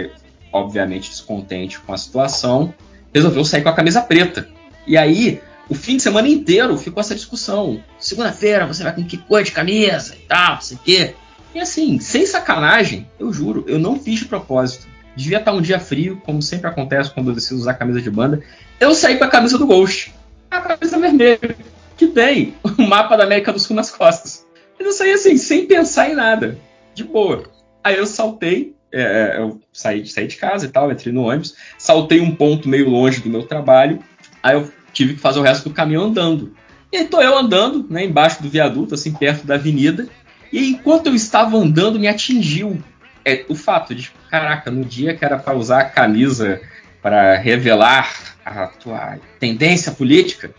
obviamente descontente com a situação, resolveu sair com a camisa preta. E aí, o fim de semana inteiro ficou essa discussão. Segunda-feira você vai com que cor de camisa e tal, não sei o quê. E assim, sem sacanagem, eu juro, eu não fiz de propósito. Devia estar um dia frio, como sempre acontece quando eu decido usar camisa de banda. Eu saí com a camisa do Ghost. A camisa vermelha. Que tem o mapa da América do Sul nas costas. Mas eu saí assim, sem pensar em nada. De boa. Aí eu saltei, é, eu saí, saí de casa e tal, entrei no ônibus, saltei um ponto meio longe do meu trabalho. Aí eu tive que fazer o resto do caminho andando. E aí tô eu andando, né, embaixo do viaduto, assim, perto da avenida. E enquanto eu estava andando, me atingiu é, o fato de, caraca, no dia que era para usar a camisa para revelar a tua tendência política,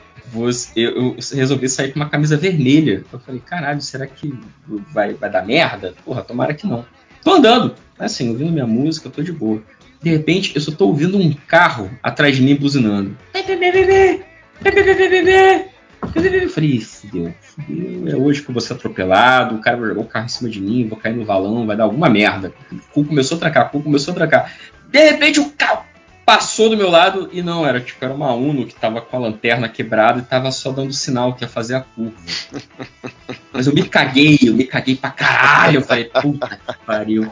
eu, eu, resolvi sair com uma camisa vermelha. Eu falei, caralho, será que vai, vai dar merda? Porra, tomara que não. Tô andando, assim, ouvindo minha música, tô de boa. De repente, eu só tô ouvindo um carro atrás de mim buzinando. Eu falei, fudeu, fudeu, é hoje que eu vou ser atropelado, o cara vai jogar o carro em cima de mim, vou cair no valão, vai dar alguma merda. O cu começou a trancar, o cu começou a trancar. De repente o carro passou do meu lado e não, era tipo, era uma Uno que tava com a lanterna quebrada e tava só dando sinal que ia fazer a curva. Mas eu me caguei, eu me caguei pra caralho. Eu falei, puta que pariu.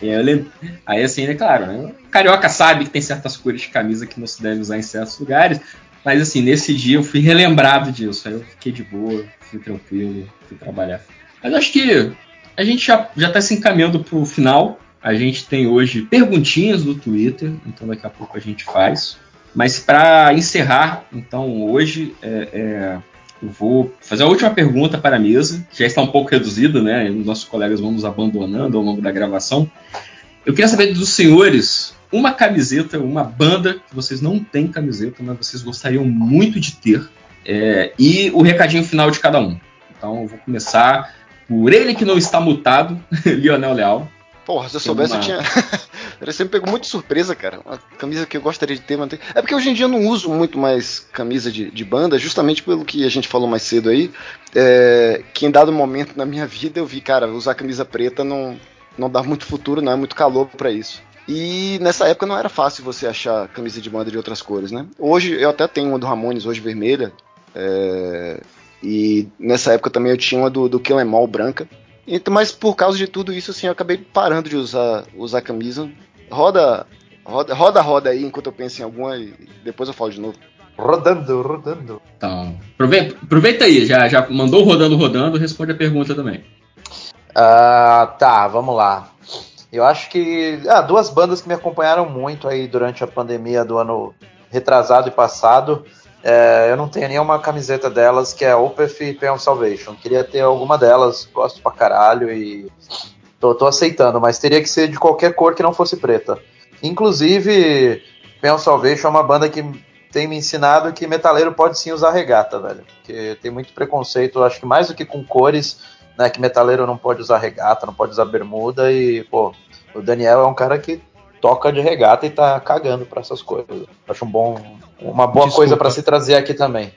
Eu lembro, aí assim, é claro, né? Carioca sabe que tem certas cores de camisa que não se deve usar em certos lugares. Mas assim, nesse dia eu fui relembrado disso. Aí eu fiquei de boa, fui tranquilo, fui trabalhar. Mas acho que a gente já, já tá se encaminhando pro final. A gente tem hoje perguntinhas do Twitter, então daqui a pouco a gente faz. Mas para encerrar, então hoje é, é, eu vou fazer a última pergunta para a mesa, que já está um pouco reduzida, né? Os nossos colegas vão nos abandonando ao longo da gravação. Eu queria saber dos senhores uma camiseta, uma banda que vocês não têm camiseta, mas vocês gostariam muito de ter. É, e o recadinho final de cada um. Então eu vou começar por ele que não está mutado, Lionel Leal. Porra, se eu soubesse, uma... eu tinha. Você me pegou muito surpresa, cara. Uma camisa que eu gostaria de ter, mas É porque hoje em dia eu não uso muito mais camisa de, de banda, justamente pelo que a gente falou mais cedo aí. É, que em dado momento na minha vida eu vi, cara, usar camisa preta não, não dá muito futuro, não é muito calor para isso. E nessa época não era fácil você achar camisa de banda de outras cores, né? Hoje eu até tenho uma do Ramones, hoje vermelha. É, e nessa época também eu tinha uma do, do Kill Em All branca. Então, mas por causa de tudo isso, assim, eu acabei parando de usar, usar camisa. Roda, roda, roda, roda aí enquanto eu penso em alguma e depois eu falo de novo. Rodando, rodando. Então, aproveita, aproveita aí, já, já mandou rodando, rodando, responde a pergunta também. Uh, tá, vamos lá. Eu acho que. Ah, duas bandas que me acompanharam muito aí durante a pandemia do ano retrasado e passado. É, eu não tenho nenhuma camiseta delas, que é Opeth e Pain of Salvation. Queria ter alguma delas, gosto pra caralho e tô, tô, aceitando, mas teria que ser de qualquer cor que não fosse preta. Inclusive, Pain of Salvation é uma banda que tem me ensinado que metaleiro pode sim usar regata, velho. Porque tem muito preconceito, acho que mais do que com cores, né? Que metaleiro não pode usar regata, não pode usar bermuda e, pô, o Daniel é um cara que toca de regata e tá cagando para essas coisas. Acho um bom, uma boa Desculpa. coisa para se trazer aqui também.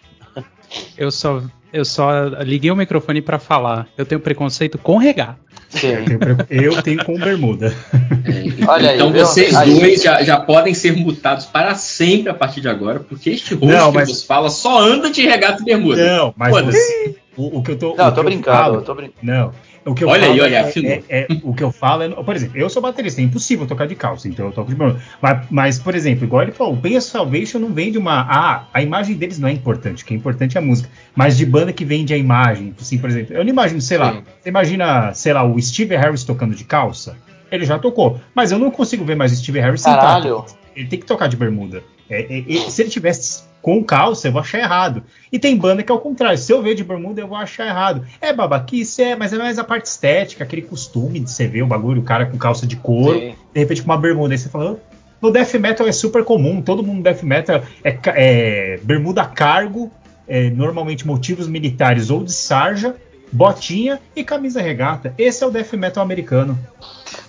Eu só, eu só liguei o microfone para falar. Eu tenho preconceito com regata. Eu tenho, eu tenho com bermuda. É, Olha então aí, vocês aí, dois já, já, podem ser mutados para sempre a partir de agora, porque este rosto não, mas... que vos fala só anda de regata e bermuda. Não, mas você, o, o, que eu tô. Não, eu tô brincando, eu, falo, eu tô brincando. Não. O que eu olha falo aí, olha, é, é, é, o que eu falo é, por exemplo, eu sou baterista, é impossível tocar de calça, então eu toco de bermuda. Mas, mas, por exemplo, igual ele falou, o Pain Salvation não vem de uma. Ah, a imagem deles não é importante, o que é importante é a música. Mas de banda que vende a imagem, assim, por exemplo, eu não imagino, sei Sim. lá, você imagina, sei lá, o Steve Harris tocando de calça? Ele já tocou, mas eu não consigo ver mais o Steve Harris sentado. Ele tem que tocar de bermuda. É, é, se ele tivesse com calça, eu vou achar errado. E tem banda que é o contrário. Se eu ver de bermuda, eu vou achar errado. É babaquice, é, mas é mais a parte estética, aquele costume de você ver o bagulho, o cara com calça de couro, Sim. de repente com uma bermuda. Aí você fala, no death metal é super comum, todo mundo no death metal é, é bermuda cargo, é, normalmente motivos militares ou de sarja, botinha e camisa regata. Esse é o death metal americano.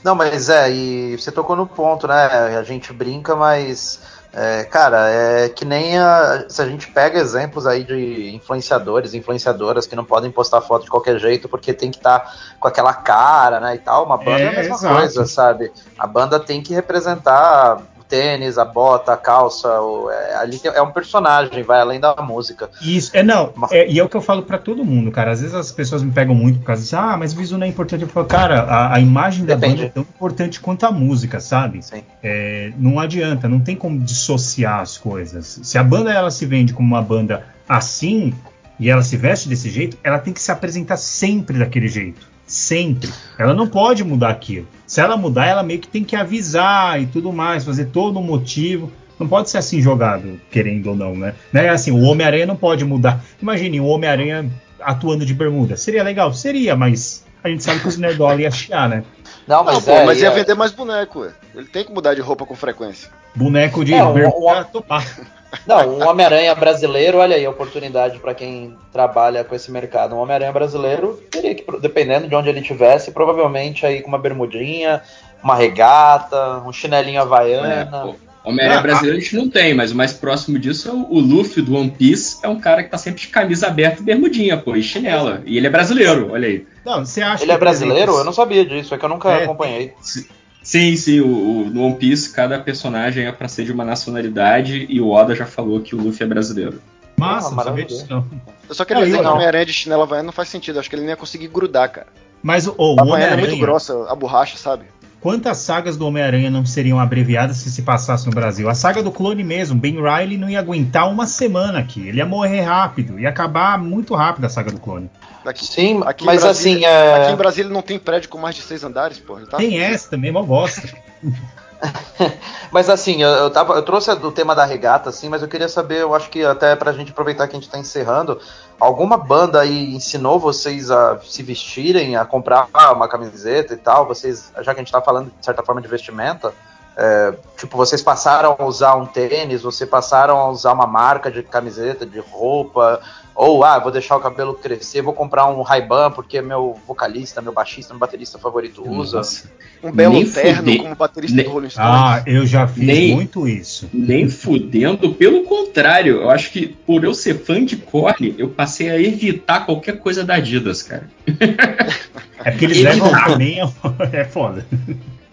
Não, mas é, e você tocou no ponto, né? A gente brinca, mas é, cara, é que nem a, se a gente pega exemplos aí de influenciadores, influenciadoras que não podem postar foto de qualquer jeito porque tem que estar tá com aquela cara, né, e tal. Uma banda é, é a mesma exato. coisa, sabe? A banda tem que representar tênis, a bota, a calça, o, é, ali é um personagem, vai além da música. Isso, é não, é, e é o que eu falo para todo mundo, cara. Às vezes as pessoas me pegam muito por causa disso, ah, mas o visual não é importante. Eu falo, cara, a, a imagem da Depende. banda é tão importante quanto a música, sabe? É, não adianta, não tem como dissociar as coisas. Se a banda ela se vende como uma banda assim e ela se veste desse jeito, ela tem que se apresentar sempre daquele jeito. Sempre. Ela não pode mudar aquilo. Se ela mudar, ela meio que tem que avisar e tudo mais, fazer todo um motivo. Não pode ser assim jogado, querendo ou não, né? né? Assim, o Homem-Aranha não pode mudar. Imagine o Homem-Aranha atuando de bermuda. Seria legal? Seria, mas a gente sabe que os nerdola iam chiar, né? Não, Não, mas pô, é, mas e ia é- vender mais boneco, ué. Ele tem que mudar de roupa com frequência. Boneco de É, o- bermuda, o- topar. Não, um Homem-Aranha brasileiro, olha aí a oportunidade para quem trabalha com esse mercado. Um Homem-Aranha brasileiro teria que, dependendo de onde ele estivesse, provavelmente aí com uma bermudinha, uma regata, um chinelinho É, havaiana. pô, Homem-Aranha Ah, brasileiro a gente não tem, mas o mais próximo disso é o, o Luffy do One Piece, é um cara que tá sempre de camisa aberta e bermudinha, pô, e chinela. E ele é brasileiro, olha aí. Não, você acha ele é brasileiro? Eu não sabia disso, é que eu nunca É, acompanhei. Sim, sim, o, o- no One Piece cada personagem é pra ser de uma nacionalidade e o Oda já falou que o Luffy é brasileiro. Massa, Ah, não sabia maravilha. disso não. Eu só queria Não, dizer que o. Homem-Aranha de chinela havaiana não faz sentido. Acho que ele nem ia conseguir grudar, cara. Mas o, o A havaiana é muito Homem-Aranha, grossa, a borracha, sabe? Quantas sagas do Homem-Aranha não seriam abreviadas se se passasse no Brasil? A saga do clone mesmo, Ben Riley não ia aguentar uma semana aqui. Ele ia morrer rápido, ia acabar muito rápido a saga do clone. Aqui, Sim, aqui em mas Brasília- assim, é... Aqui em Brasília não tem prédio com mais de seis andares, pô. Tá? Tem essa também, mó bosta. Mas assim, eu, eu, tava, eu trouxe o tema da regata, assim, mas eu queria saber, eu acho que até pra gente aproveitar que a gente tá encerrando, alguma banda aí ensinou vocês a se vestirem, a comprar uma camiseta e tal? Vocês, já que a gente tá falando de certa forma de vestimenta, é, tipo, vocês passaram a usar um tênis, vocês passaram a usar uma marca de camiseta, de roupa, ou ah, vou deixar o cabelo crescer, vou comprar um Ray-Ban porque meu vocalista, meu baixista, meu baterista favorito usa. Nossa. Um belo Nem terno fuder. como baterista Nem- do Rolling Stones. Ah, eu já fiz Nem- muito isso. Nem fudendo, pelo contrário, eu acho que por eu ser fã de Korn, eu passei a evitar qualquer coisa da Adidas, cara. É porque eles Ele levam também, é foda.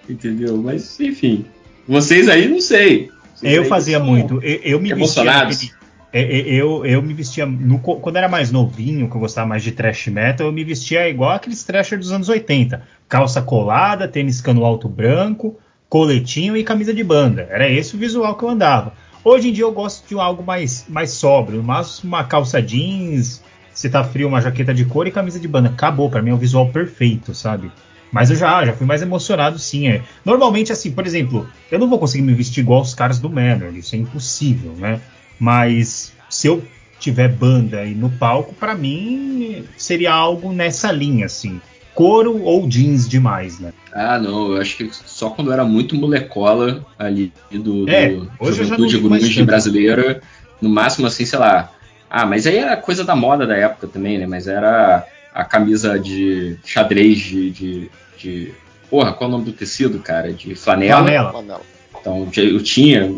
Entendeu? Mas, enfim. Vocês aí, não sei. Vocês Eu aí fazia muito. Eu, eu me vestia Emocionados? naquele- é, é, eu, eu me vestia no quando era mais novinho, que eu gostava mais de trash metal, eu me vestia igual aqueles trasher dos anos 80. Calça colada, tênis cano alto branco, coletinho e camisa de banda. Era esse o visual que eu andava. Hoje em dia eu gosto de algo mais, mais sóbrio, mas uma calça jeans, se tá frio, uma jaqueta de couro e camisa de banda. Acabou, pra mim é o visual perfeito, sabe? Mas eu já, já fui mais emocionado, sim. É. Normalmente, assim, por exemplo, eu não vou conseguir me vestir igual os caras do Manor, isso é impossível, né? Mas se eu tiver banda aí no palco, pra mim seria algo nessa linha, assim. Couro ou jeans demais, né? Ah, não, eu acho que só quando eu era muito molecola ali do, É, do hoje eu já Juventude Grunge brasileira, no máximo assim, sei lá. Ah, mas aí era coisa da moda da época também, né? Mas era a camisa de xadrez de. de, de- porra, qual é o nome do tecido, cara? De flanela. Flanela. Então eu tinha,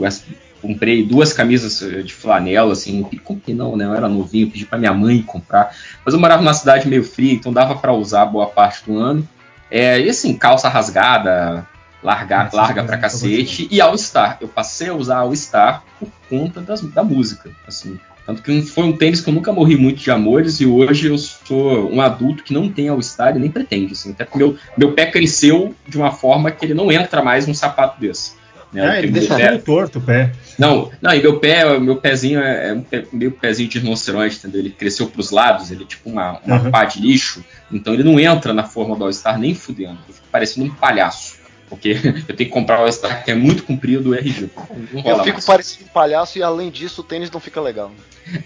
comprei duas camisas eh, de flanela, assim, comprei não, né? Eu era novinho, pedi pra minha mãe comprar. Mas eu morava numa cidade meio fria, então dava pra usar boa parte do ano. É, e assim, calça rasgada, larga, Essa larga pra cacete. E All Star. Eu passei a usar All Star por conta das- da música, assim. Tanto que foi um tênis que eu nunca morri muito de amores e hoje eu sou um adulto que não tem All Star e nem pretende, assim. Até porque meu, meu pé cresceu de uma forma que ele não entra mais num sapato desse. Né? É, ele deixa meu pé- tudo torto o pé. não, não, e meu pé, meu pezinho é, é um pé- meio pezinho de rinoceronte, entendeu? Ele cresceu pros lados, ele é tipo uma, uma Uhum. pá de lixo, então ele não entra na forma do All-Star nem fudendo. Eu fico parecendo um palhaço. Porque eu tenho que comprar o All-Star que é muito comprido e é ridículo. Eu fico mais. parecido um palhaço e além disso o tênis não fica legal.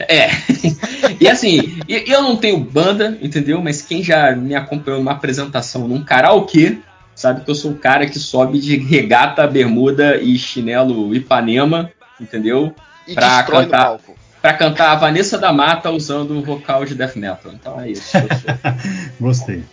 É. e assim, e- eu não tenho banda, entendeu? Mas quem já me acompanhou numa apresentação num karaokê, sabe que eu sou o cara que sobe de regata, bermuda e chinelo Ipanema, entendeu? E Pra cantar-. Pra cantar a Vanessa da Mata usando o vocal de death metal. Então é isso. Gostei.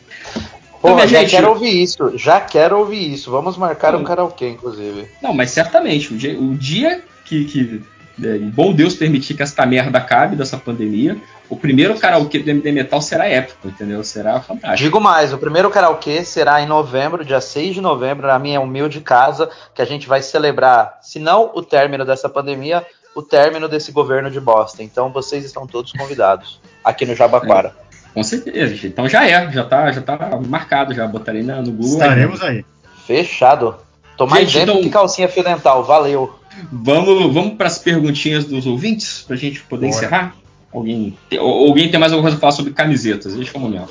Pô, Então, já gente- quero ouvir isso, já quero ouvir isso. Vamos marcar um Hum. karaokê, inclusive. Não, mas certamente, o dia, o dia que, que é, bom Deus permitir que esta merda acabe dessa pandemia, o primeiro karaokê do MD Metal será épico, entendeu? Será fantástico. Digo mais, o primeiro karaokê será em novembro, dia 6 de novembro, na minha humilde casa, que a gente vai celebrar, se não o término dessa pandemia, o término desse governo de bosta. Então vocês estão todos convidados aqui no Jabaquara. Com certeza, gente. Então já é, já tá, já tá marcado, já botarei na- no Google. Estaremos aí. Fechado. Tô mais Gente, dentro então- que calcinha fio dental, valeu. Vamos, vamos para as perguntinhas dos ouvintes, pra gente poder Bora. encerrar? Alguém, alguém tem mais alguma coisa a falar sobre camisetas? Deixa um momento.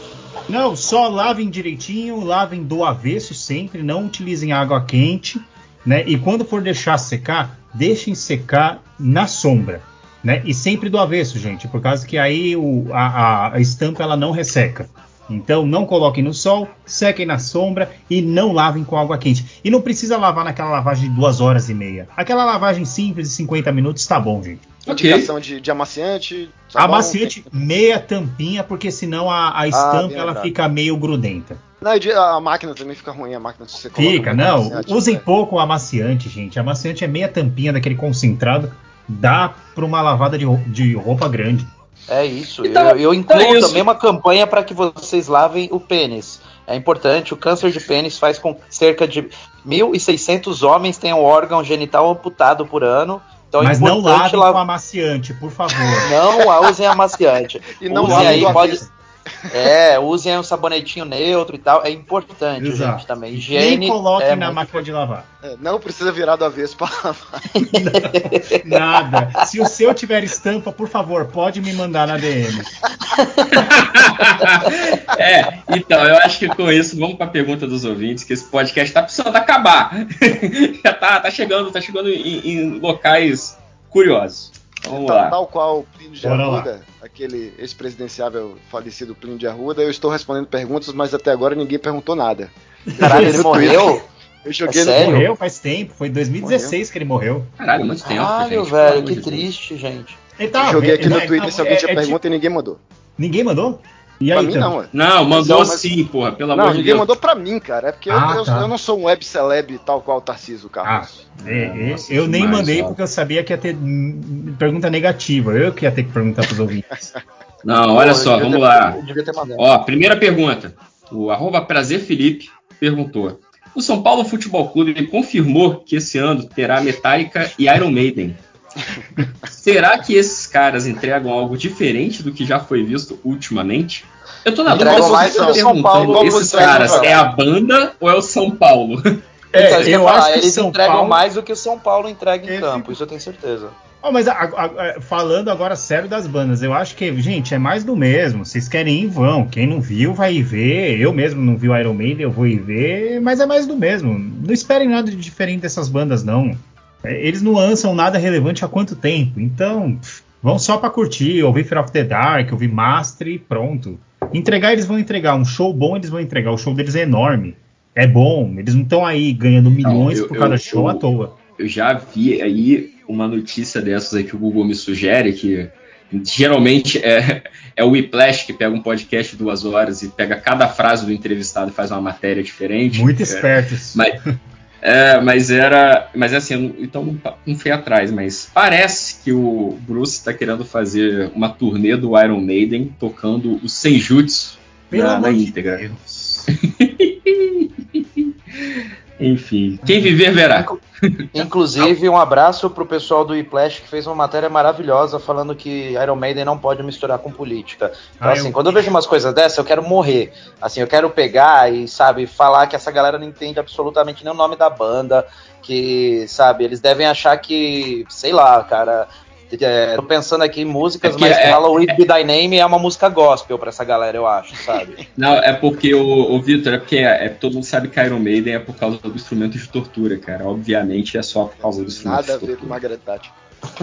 Não, só lavem direitinho, lavem do avesso sempre, não utilizem água quente, né? E quando for deixar secar, deixem secar na sombra. Né? E sempre do avesso, gente, por causa que aí o- a, a- a estampa ela não resseca. Então não coloquem no sol, sequem na sombra e não lavem com água quente. E não precisa lavar naquela lavagem de duas horas e meia. Aquela lavagem simples de 50 minutos tá bom, gente. Indicação de, de amaciante. sabão, Amaciante, meia tampinha, porque senão a, a estampa bem ela fica meio grudenta. Não, a máquina também fica ruim, a máquina se você coloca Fica, não. amaciante, Usem né? pouco o amaciante, gente. Amaciante é meia tampinha daquele concentrado. Dá pra uma lavada de, de roupa grande. É isso. Então, eu, eu incluo é isso. também uma campanha para que vocês lavem o pênis. É importante, o câncer de pênis faz com que cerca de 1.600 homens tenham o órgão genital amputado por ano. Então é Mas não importante lavem lavar- com amaciante, por favor. Não a usem amaciante. E não usem aí, pode. É, usem um sabonetinho neutro e tal. É importante, Exato. gente, também. Higiene. Nem coloquem é na muito máquina de lavar. É, não precisa virar do avesso pra lavar. Nada. Se o seu tiver estampa, por favor, pode me mandar na DM. É, então, eu acho que com isso, vamos para a pergunta dos ouvintes, que esse podcast tá precisando acabar. Já tá, tá chegando, tá chegando em, em locais curiosos. Vamos Tal, lá. tal qual o Plínio de Bora lá. Arruda, aquele ex-presidenciável falecido Plínio de Arruda, eu estou respondendo perguntas, mas até agora ninguém perguntou nada. Caralho, ele morreu? Eu joguei É no sério? Morreu faz tempo, foi em 2016 que ele morreu. Caralho, muito tempo. Caralho, velho, que triste, gente. Ele tá, joguei aqui é, no é, Twitter é, se alguém é, tinha é pergunta tipo- e ninguém mandou. Ninguém mandou? E Pra aí, mim então? não, ué. Não, mandou Não, mas- sim, porra, pelo Não, amor de ninguém Deus. mandou pra mim, cara. É porque eu- Ah, eu, tá. eu não sou um web celeb tal qual o Tarcísio Ah, Carlos. é, é, Nossa, eu nem demais, mandei ó. porque eu sabia que ia ter pergunta negativa. Eu que ia ter que perguntar pros ouvintes. Não, olha Pô, só, vamos ter- lá. Ó, primeira pergunta. O arroba Prazer Felipe perguntou. O São Paulo Futebol Clube confirmou que esse ano terá Metallica e Iron Maiden. Será que esses caras entregam algo diferente do que já foi visto ultimamente? Eu tô na dúvida Entregam se mais você do que o São Paulo, perguntando, esses caras é a banda ou é o São Paulo? É, Então, eu eu falar, acho que eles São entregam Paulo- mais do que o São Paulo entrega em Esse- campo, isso eu tenho certeza. Ó, mas a- a- a- falando agora sério das bandas, eu acho que, gente, é mais do mesmo. Vocês querem ir, vão. Quem não viu, vai ir ver. Eu mesmo não vi o Iron Maiden, eu vou ir ver. Mas é mais do mesmo. Não esperem nada de diferente dessas bandas, não. É, Eles não lançam nada relevante há quanto tempo. Então, vão só pra curtir, ouvir Fear of the Dark, ouvir Master e pronto. Entregar, eles vão entregar. Um show bom, eles vão entregar. O show deles é enorme. É bom. Eles não estão aí ganhando milhões eu- por cada eu- show eu- à toa. Eu já vi aí uma notícia dessas aí que o Google me sugere, que geralmente é, é o Whiplash que pega um podcast de duas horas e pega cada frase do entrevistado e faz uma matéria diferente. Muito É, espertos. Mas, é, mas era. Mas assim, eu não- então não, não fui atrás, mas parece que o Bruce está querendo fazer uma turnê do Iron Maiden tocando o Senjutsu Pelo na, na de íntegra. Enfim, quem viver verá. Inclusive, um abraço pro pessoal do Iplash que fez uma matéria maravilhosa falando que Iron Maiden não pode misturar com política. Então, Ah, assim, eu- quando eu vejo umas coisas dessas, eu quero morrer. Assim, eu quero pegar e, sabe, falar que essa galera não entende absolutamente nem o nome da banda, que, sabe, eles devem achar que, sei lá, cara. É, tô pensando aqui em músicas, É que mas é- Halloween Be Thy Name é uma música gospel pra essa galera, eu acho, sabe? Não, é porque o, o Vitor, é porque é, é- todo mundo sabe que Iron Maiden é por causa do instrumento de tortura, cara. Obviamente é só por causa do instrumento Nada a de ver com tortura. Margaret Thatcher.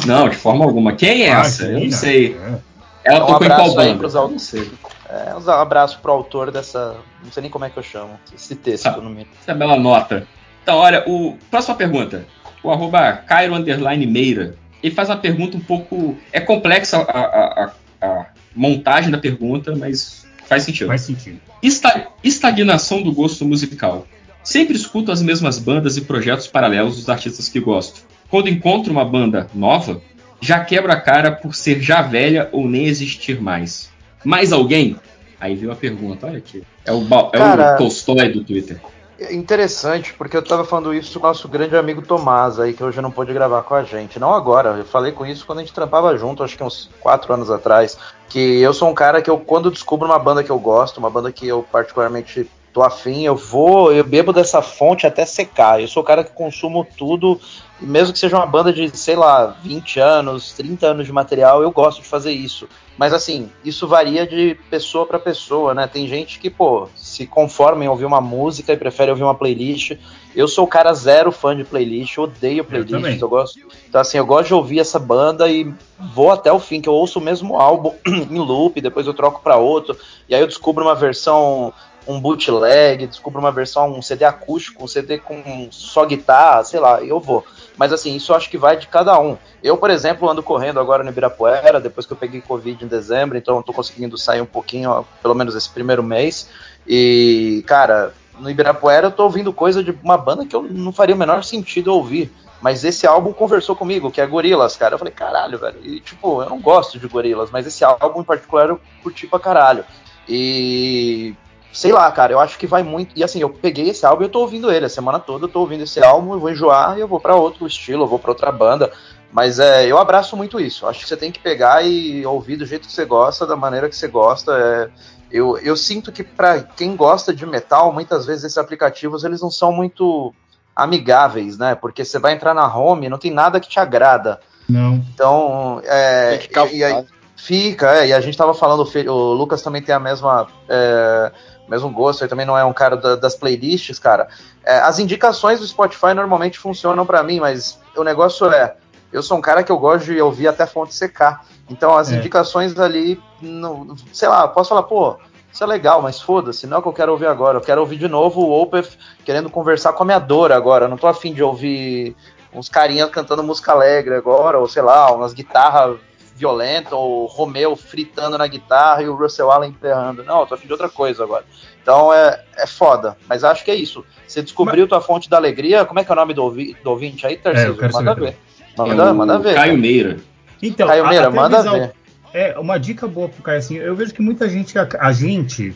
Não, de forma alguma. Quem é essa? Eu não sei. É. Ela Um tocou em qual banda? pros não sei. É, um abraço pro autor dessa. Não sei nem como é que eu chamo. Esse texto Ah. no meio. Essa bela nota. Então, olha, o próxima pergunta. O arroba Cairo Underline Meira. Ele faz uma pergunta um pouco. É complexa a, a- a- a montagem da pergunta, mas faz sentido. Faz sentido. Esta- estagnação do gosto musical. Sempre escuto as mesmas bandas e projetos paralelos dos artistas que gosto. Quando encontro uma banda nova, já quebro a cara por ser já velha ou nem existir mais. Mais alguém? Aí veio a pergunta, olha aqui. É o, é Cara- o Tolstói do Twitter. Interessante, porque eu tava falando isso com o nosso grande amigo Tomás aí, que hoje não pôde gravar com a gente. Não agora, eu falei com isso quando a gente trampava junto, acho que uns quatro anos atrás. Que eu sou um cara que eu, quando descubro uma banda que eu gosto, uma banda que eu particularmente tô afim, eu vou, eu bebo dessa fonte até secar. Eu sou o cara que consumo tudo mesmo que seja uma banda de, sei lá, 20 anos, 30 anos de material, eu gosto de fazer isso. Mas assim, isso varia de pessoa para pessoa, né? Tem gente que, pô, se conforma em ouvir uma música e prefere ouvir uma playlist. Eu sou o cara zero fã de playlist, eu odeio playlists, também. eu, gosto. Então assim, eu gosto de ouvir essa banda e vou até o fim, que eu ouço o mesmo álbum em loop, depois eu troco para outro, e aí eu descubro uma versão um bootleg, descubro uma versão, um CD acústico, um CD com só guitarra, sei lá, eu vou. Mas assim, isso acho que vai de cada um. Eu, por exemplo, ando correndo agora no Ibirapuera, depois que eu peguei Covid em dezembro, então tô conseguindo sair um pouquinho, ó, pelo menos esse primeiro mês. E, cara, no Ibirapuera eu tô ouvindo coisa de uma banda que eu não faria o menor sentido ouvir. Mas esse álbum conversou comigo, que é Gorilas, cara. Eu falei, caralho, velho. E, tipo, eu não gosto de Gorilas, mas esse álbum em particular eu curti pra caralho. E sei lá, cara, eu acho que vai muito. E assim, eu peguei esse álbum e eu tô ouvindo ele a semana toda, eu tô ouvindo esse álbum, eu vou enjoar e eu vou para outro estilo, eu vou para outra banda. Mas é, eu abraço muito isso. Acho que você tem que pegar e ouvir do jeito que você gosta, da maneira que você gosta. É, eu, eu sinto que para quem gosta de metal, muitas vezes esses aplicativos eles não são muito amigáveis, né? Porque você vai entrar na home, não tem nada que te agrada. Não. Então, é, e, e aí, fica, é, e a gente tava falando, o Lucas também tem a mesma é, mesmo gosto, ele também não é um cara da- das playlists, cara. É, as indicações do Spotify normalmente funcionam pra mim, mas o negócio é, eu sou um cara que eu gosto de ouvir até a fonte secar. Então as É. indicações ali, não, sei lá, posso falar, pô, isso é legal, mas foda-se, não é o que eu quero ouvir agora. Eu quero ouvir de novo o Opeth querendo conversar com a minha dor agora. Eu não tô afim de ouvir uns carinhas cantando música alegre agora, ou sei lá, umas guitarras violentas, ou o Romeu fritando na guitarra e o Russell Allen emperrando. Não, eu tô afim de outra coisa agora. Então é, é foda, mas acho que é isso. Você descobriu tua fonte da alegria, como é que é o nome do, ouvi- do ouvinte aí, Tarcísio? quero manda ver. Manda, É o manda ver. Caio Meira. Então, Caio a- Meira, manda ver. É, uma dica boa pro Caio, assim, eu vejo que muita gente, a, a gente,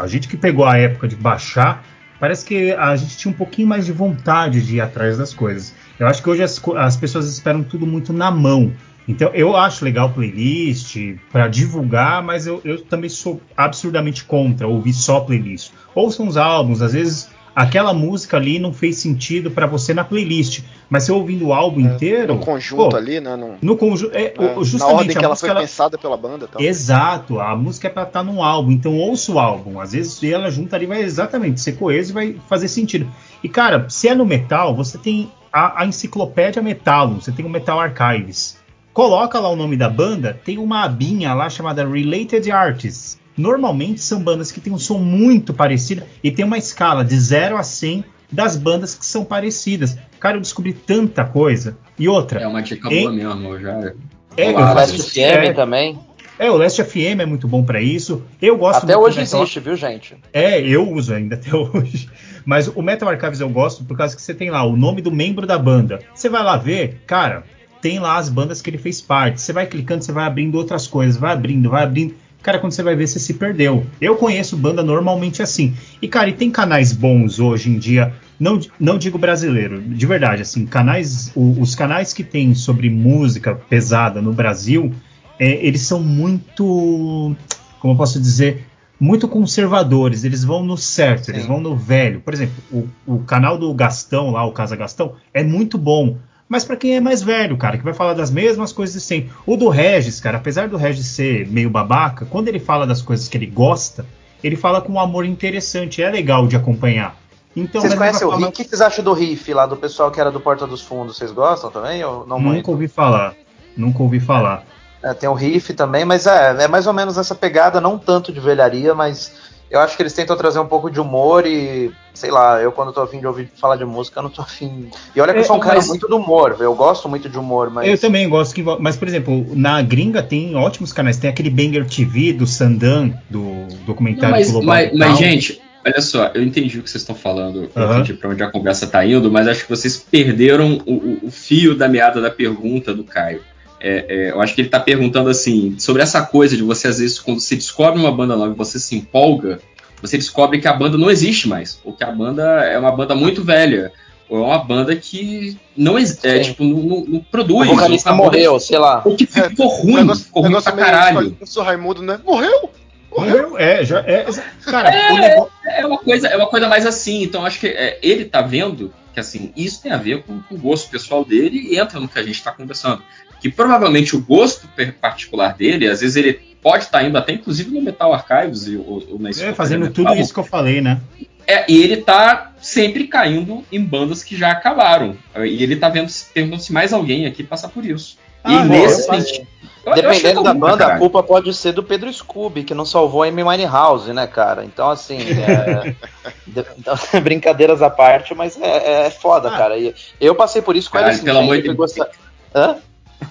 a gente que pegou a época de baixar, parece que a gente tinha um pouquinho mais de vontade de ir atrás das coisas. Eu acho que hoje as, as pessoas esperam tudo muito na mão. Então, eu acho legal playlist para divulgar, mas eu, eu também sou absurdamente contra ouvir só playlist. Ouçam os álbuns, às vezes aquela música ali não fez sentido para você na playlist, mas você ouvindo o álbum inteiro. No conjunto pô, ali, né? No, no conjunto. É, né, o- na justamente ordem que ela foi ela- pensada pela banda. Tal. Exato, a música é pra estar num álbum, então ouça o álbum. Às vezes ela junta ali vai exatamente ser coeso e vai fazer sentido. E cara, se é no metal, você tem a, a enciclopédia Metalum, você tem o Metal Archives. Coloca lá o nome da banda, tem uma abinha lá chamada Related Artists. Normalmente são bandas que têm um som muito parecido e tem uma escala de 0 a 100 das bandas que são parecidas. Cara, eu descobri tanta coisa. E outra. É uma dica Hein? boa mesmo, eu já. É, faço Last. FM É. também. É, o Last FM é muito bom pra isso. Eu gosto Até hoje Metal- existe, viu, gente? É, eu uso ainda até hoje. Mas o Metal Archives eu gosto por causa que você tem lá o nome do membro da banda. Você vai lá ver, cara, tem lá as bandas que ele fez parte. Você vai clicando, você vai abrindo outras coisas, vai abrindo, vai abrindo. Cara, quando você vai ver, você se perdeu. Eu conheço banda normalmente assim. E, cara, e tem canais bons hoje em dia. Não, não digo brasileiro, de verdade, assim, canais. o- os canais que tem sobre música pesada no Brasil, é, eles são muito. Como eu posso dizer? Muito conservadores, eles vão no certo, eles vão no velho. Por exemplo, o, o canal do Gastão, lá, o Casa Gastão, é muito bom. Mas pra quem é mais velho, cara, que vai falar das mesmas coisas de sempre. O do Regis, cara, apesar do Regis ser meio babaca, quando ele fala das coisas que ele gosta, ele fala com um amor interessante, é legal de acompanhar. Então, Vocês conhecem o vai riff? falar- O que vocês acham do riff lá do pessoal que era do Porta dos Fundos? Vocês gostam também ou não muito? Nunca ouvi falar. Nunca ouvi falar. É, tem o riff também, mas é, é mais ou menos essa pegada, não tanto de velharia, mas eu acho que eles tentam trazer um pouco de humor e, sei lá, eu quando tô afim de ouvir falar de música, eu não tô afim. E olha que eu É, sou um cara mas- muito do humor, eu gosto muito de humor, mas. Eu também gosto que. Mas, por exemplo, na gringa tem ótimos canais. Tem aquele Banger TV do Sandan, do documentário Não, mas, Global mas, mas, gente, olha só, eu entendi o que vocês estão falando, entendi pra onde a conversa tá indo, mas acho que vocês perderam o, o- o fio da meada da pergunta do Caio. É, é, eu acho que ele tá perguntando assim, sobre essa coisa de você, às vezes, quando você descobre uma banda nova e você se empolga, você descobre que a banda não existe mais, ou que a banda é uma banda muito velha, ou é uma banda que não, é, Sim. tipo, não, não- não produz. o vocalista morreu, sei lá. Ou que ficou ruim, negócio, ficou ruim pra caralho. Sou Raimundo, né? Morreu! Morreu? É, já é. Cara, o negócio. É uma coisa, é uma coisa mais assim. Então acho que é, ele tá vendo que assim isso tem a ver com, com o gosto pessoal dele e entra no que a gente está conversando. Que provavelmente o gosto particular dele, às vezes ele pode estar indo até inclusive no Metal Archives e- ou, ou na É, fazendo Metal, tudo isso que eu falei, né? É, e ele tá sempre caindo em bandas que já acabaram. E ele tá vendo, perguntando se mais alguém aqui passa por isso. Ah, e nesse eu- sentido. eu- eu Dependendo da banda, a caralho. culpa pode ser do Pedro Scooby, que não salvou a Amy Winehouse, né, cara? Então, assim, é, de- brincadeiras à parte, mas é, é foda, cara. E eu passei por isso com a Caralho, Alice pelo amor de que gosta- Hã?